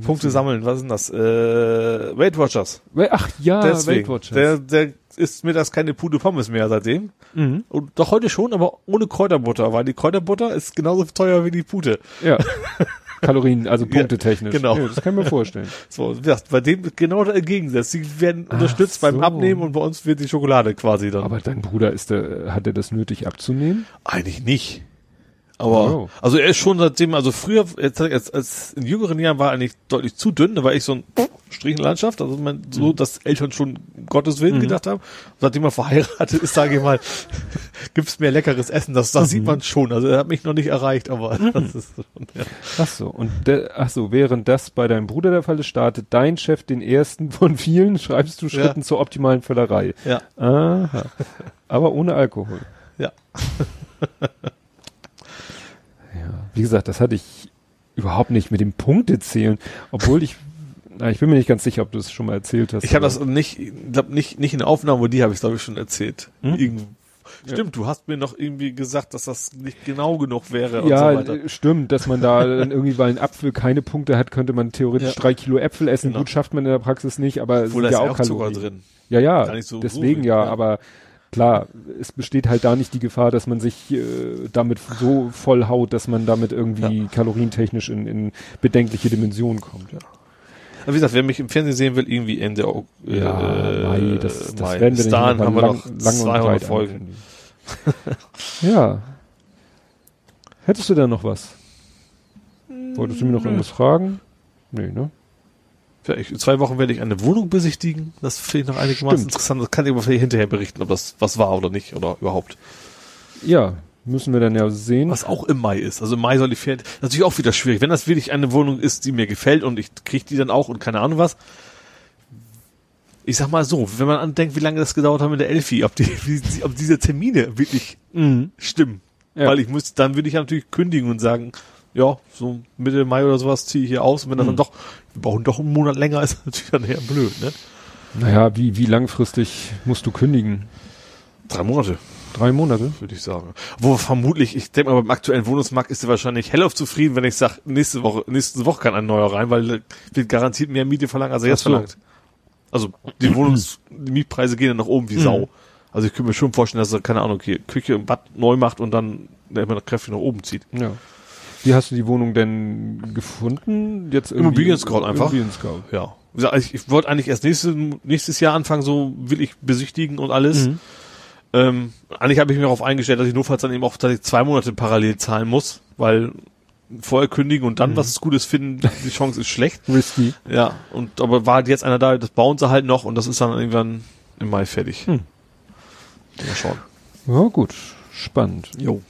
Speaker 3: Punkte sammeln. Was ist denn das? Äh, Weight Watchers.
Speaker 2: Ach ja,
Speaker 3: Deswegen.
Speaker 2: Weight Watchers.
Speaker 3: Der, der ist mir das keine Pude Pommes mehr seitdem.
Speaker 2: mhm.
Speaker 3: Und doch heute schon, aber ohne Kräuterbutter, weil die Kräuterbutter ist genauso teuer wie die Pute.
Speaker 2: Ja. Kalorien, also punktetechnisch.
Speaker 3: genau.
Speaker 2: Ja, das kann ich mir vorstellen.
Speaker 3: So, gesagt, bei dem genau der Gegensatz. Sie werden unterstützt beim
Speaker 2: so.
Speaker 3: Abnehmen und bei uns wird die Schokolade quasi dann.
Speaker 2: Aber dein Bruder ist der, hat er das nötig abzunehmen?
Speaker 3: Eigentlich nicht. Aber,
Speaker 2: Oh.
Speaker 3: also er ist schon seitdem, also früher, jetzt, als, als in jüngeren Jahren war er eigentlich deutlich zu dünn, da war ich so ein Strichenlandschaft, also man, so, dass Eltern schon um Gottes Willen gedacht haben. Seitdem er verheiratet ist, sage ich mal, gibt's mehr leckeres Essen, das, das sieht man schon. Also er hat mich noch nicht erreicht, aber das ist schon, ja.
Speaker 2: Ach so, und der, ach so, während das bei deinem Bruder der Fall ist, startet dein Chef den ersten von vielen, schreibst du Schritten
Speaker 3: Ja.
Speaker 2: zur optimalen Völlerei.
Speaker 3: ja,
Speaker 2: Aha. Aber ohne Alkohol.
Speaker 3: ja.
Speaker 2: Ja. Wie gesagt, das hatte ich überhaupt nicht mit dem Punktezählen, obwohl ich, na, ich bin mir nicht ganz sicher, ob du es schon mal erzählt hast.
Speaker 3: Ich habe das nicht, ich glaube nicht, nicht in der Aufnahme, die habe ich glaube ich schon erzählt.
Speaker 2: Hm?
Speaker 3: Irgendwo.
Speaker 2: Ja.
Speaker 3: Stimmt, du hast mir noch irgendwie gesagt, dass das nicht genau genug wäre und
Speaker 2: Ja,
Speaker 3: so weiter.
Speaker 2: stimmt, dass man da dann irgendwie, weil ein Apfel keine Punkte hat, könnte man theoretisch
Speaker 3: Ja.
Speaker 2: drei Kilo Äpfel essen.
Speaker 3: Genau.
Speaker 2: Gut, schafft man in der Praxis nicht, aber es
Speaker 3: Obwohl
Speaker 2: sind
Speaker 3: da ist
Speaker 2: ja
Speaker 3: ja
Speaker 2: auch
Speaker 3: auch
Speaker 2: Kalorien.
Speaker 3: drin.
Speaker 2: Ja, ja,
Speaker 3: Gar nicht so-
Speaker 2: deswegen ja,
Speaker 3: ja.
Speaker 2: aber klar, es besteht halt da nicht die Gefahr, dass man sich äh, damit so voll haut, dass man damit irgendwie kalorientechnisch in, in bedenkliche Dimensionen kommt. Ja,
Speaker 3: Aber wie gesagt, wer mich im Fernsehen sehen will, irgendwie Ende äh,
Speaker 2: ja Mai, das, das
Speaker 3: Mai.
Speaker 2: werden wir
Speaker 3: Bis
Speaker 2: dann
Speaker 3: dahin haben wir
Speaker 2: lang,
Speaker 3: noch
Speaker 2: lang und
Speaker 3: 200
Speaker 2: breit
Speaker 3: Folgen.
Speaker 2: ja. Hättest du da noch was? Wolltest du mir noch irgendwas fragen? Nee, ne?
Speaker 3: Ja, ich, in zwei Wochen werde ich eine Wohnung besichtigen. Das finde ich noch einigermaßen
Speaker 2: Stimmt.
Speaker 3: interessant. Das kann ich aber vielleicht hinterher berichten, ob das was war oder nicht oder überhaupt.
Speaker 2: Ja, müssen wir dann ja sehen.
Speaker 3: Was auch im Mai ist. Also im Mai soll die Ferien. Natürlich auch wieder schwierig. Wenn das wirklich eine Wohnung ist, die mir gefällt und ich kriege die dann auch und keine Ahnung was. Ich sag mal so, wenn man andenkt, wie lange das gedauert hat mit der Elfi, ob, die, ob diese Termine wirklich
Speaker 2: Mhm.
Speaker 3: stimmen.
Speaker 2: Ja.
Speaker 3: Weil ich muss, dann würde ich natürlich kündigen und sagen, ja, so Mitte Mai oder sowas ziehe ich hier aus. Und wenn das
Speaker 2: Mhm.
Speaker 3: dann doch, brauchen doch einen Monat länger, ist natürlich dann eher blöd, ne?
Speaker 2: Naja, wie, wie langfristig musst du kündigen?
Speaker 3: Drei Monate,
Speaker 2: Drei Monate?
Speaker 3: würde ich sagen. Wo vermutlich, ich denke mal, beim aktuellen Wohnungsmarkt ist er wahrscheinlich hellauf zufrieden, wenn ich sage, nächste Woche, nächste Woche kann ein neuer rein, weil er wird garantiert mehr Miete verlangen, als er jetzt
Speaker 2: so.
Speaker 3: verlangt. Also die Wohnungs, die Mietpreise gehen dann nach oben wie
Speaker 2: Mhm.
Speaker 3: Sau. Also ich könnte mir schon vorstellen, dass er, keine Ahnung, hier Küche und Bad neu macht und dann immer noch kräftig nach oben zieht.
Speaker 2: Ja. Wie hast du die Wohnung denn gefunden? Jetzt irgendwie-
Speaker 3: Immobilien-Scout einfach.
Speaker 2: Immobilien-Scout.
Speaker 3: Ja. Wie gesagt, Ich, ich wollte eigentlich erst nächstes, nächstes Jahr anfangen, so will ich besichtigen und alles.
Speaker 2: Mhm.
Speaker 3: Ähm, eigentlich habe ich mich darauf eingestellt, dass ich notfalls dann eben auch zwei Monate parallel zahlen muss, weil vorher kündigen und dann
Speaker 2: Mhm.
Speaker 3: was Gutes finden, die Chance ist schlecht.
Speaker 2: Risky.
Speaker 3: Ja, und aber war jetzt einer da, das bauen sie halt noch und das ist dann irgendwann im Mai fertig.
Speaker 2: Hm.
Speaker 3: Mal schauen.
Speaker 2: Ja, gut. Spannend.
Speaker 3: Jo.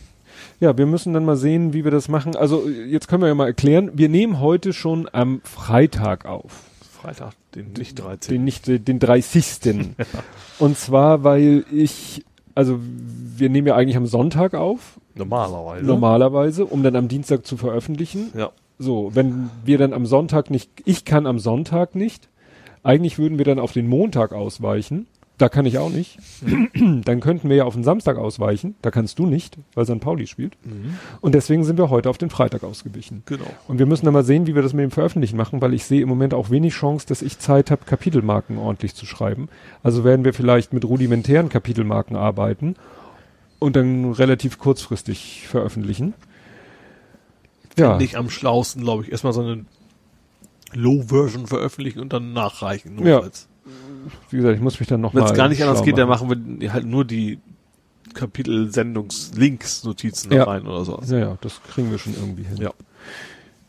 Speaker 2: Ja, wir müssen dann mal sehen, wie wir das machen. Also, jetzt können wir ja mal erklären. Wir nehmen heute schon am Freitag auf.
Speaker 3: Freitag, den nicht 13.
Speaker 2: Den nicht, den 30. Und zwar, weil ich, also, wir nehmen ja eigentlich am Sonntag auf.
Speaker 3: Normalerweise.
Speaker 2: Normalerweise, um dann am Dienstag zu veröffentlichen.
Speaker 3: Ja.
Speaker 2: So, wenn wir dann am Sonntag nicht, ich kann am Sonntag nicht, eigentlich würden wir dann auf den Montag ausweichen. Da kann ich auch nicht. dann könnten wir ja auf den Samstag ausweichen. Da kannst du nicht, weil St. Pauli spielt.
Speaker 3: Mhm.
Speaker 2: Und deswegen sind wir heute auf den Freitag ausgewichen.
Speaker 3: Genau.
Speaker 2: Und wir müssen dann mal sehen, wie wir das mit dem Veröffentlichen machen, weil ich sehe im Moment auch wenig Chance, dass ich Zeit habe, Kapitelmarken ordentlich zu schreiben. Also werden wir vielleicht mit rudimentären Kapitelmarken arbeiten und dann relativ kurzfristig veröffentlichen. Ja,
Speaker 3: Nicht am schlausten, glaube ich. Erstmal so eine Low-Version veröffentlichen und dann nachreichen.
Speaker 2: Ja. Wie gesagt, ich muss mich dann noch
Speaker 3: Wenn es gar nicht anders geht, dann machen wir halt nur die Kapitel-Sendungs-Links, Notizen
Speaker 2: Ja.
Speaker 3: rein oder so.
Speaker 2: Ja, ja, das kriegen wir schon irgendwie hin.
Speaker 3: Ja.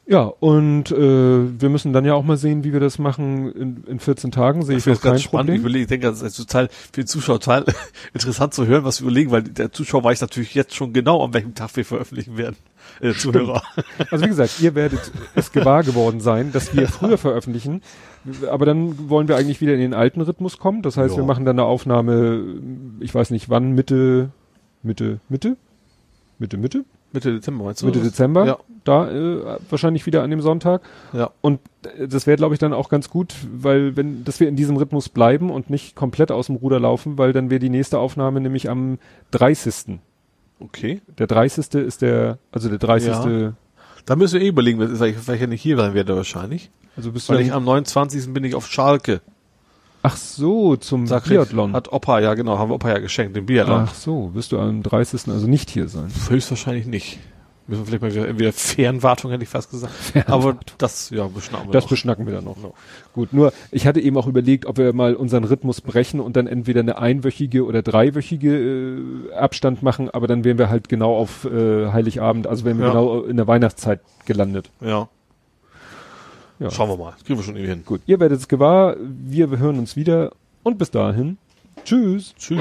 Speaker 2: Ja, und äh, wir müssen dann ja auch mal sehen, wie wir das machen in, in 14 Tagen. Sehe ich, kein
Speaker 3: ganz spannend. Ich überlege, ich denke, das ist total für den Zuschauer total interessant zu hören, was wir überlegen, weil der Zuschauer weiß natürlich jetzt schon genau, an welchem Tag wir veröffentlichen werden. Äh, Zuhörer.
Speaker 2: Also wie gesagt, ihr werdet es gewahr geworden sein, dass wir früher veröffentlichen. Aber dann wollen wir eigentlich wieder in den alten Rhythmus kommen. Das heißt,
Speaker 3: Ja.
Speaker 2: wir machen dann eine Aufnahme, ich weiß nicht wann, Mitte, Mitte, Mitte? Mitte, Mitte?
Speaker 3: Mitte Dezember meinst du?
Speaker 2: Mitte? Dezember.
Speaker 3: Ja.
Speaker 2: Da äh, wahrscheinlich wieder an dem Sonntag.
Speaker 3: Ja.
Speaker 2: Und äh, das wäre, glaube ich, dann auch ganz gut, weil wenn, dass wir in diesem Rhythmus bleiben und nicht komplett aus dem Ruder laufen, weil dann wäre die nächste Aufnahme nämlich am 30.
Speaker 3: Okay.
Speaker 2: Der 30. ist der, also der 30.
Speaker 3: Ja. Da müssen wir eh überlegen, weil ich, weil ich ja nicht hier sein werde wahrscheinlich.
Speaker 2: Also bist du
Speaker 3: Weil ich am 29. bin ich auf Schalke.
Speaker 2: ach so, zum
Speaker 3: kriegt-
Speaker 2: Biathlon.
Speaker 3: Hat Opa, ja genau, haben wir Opa ja geschenkt, den Biathlon.
Speaker 2: Ach so, wirst du am 30. also nicht hier sein.
Speaker 3: Höchstwahrscheinlich nicht. Müssen wir vielleicht mal wieder, entweder Fernwartung hätte ich fast gesagt. Aber das, ja, beschnappen wir
Speaker 2: Das
Speaker 3: noch.
Speaker 2: beschnacken wir dann noch. Gut, nur ich hatte eben auch überlegt, ob wir mal unseren Rhythmus brechen und dann entweder eine einwöchige oder dreiwöchige äh, Abstand machen, aber dann wären wir halt genau auf äh, Heiligabend, also wären wir
Speaker 3: Ja.
Speaker 2: genau in der Weihnachtszeit gelandet.
Speaker 3: Ja.
Speaker 2: Ja.
Speaker 3: Schauen wir mal. Das kriegen wir schon irgendwie hin.
Speaker 2: Gut, ihr werdet es gewahr, wir hören uns wieder und bis dahin. Tschüss.
Speaker 3: Tschüss.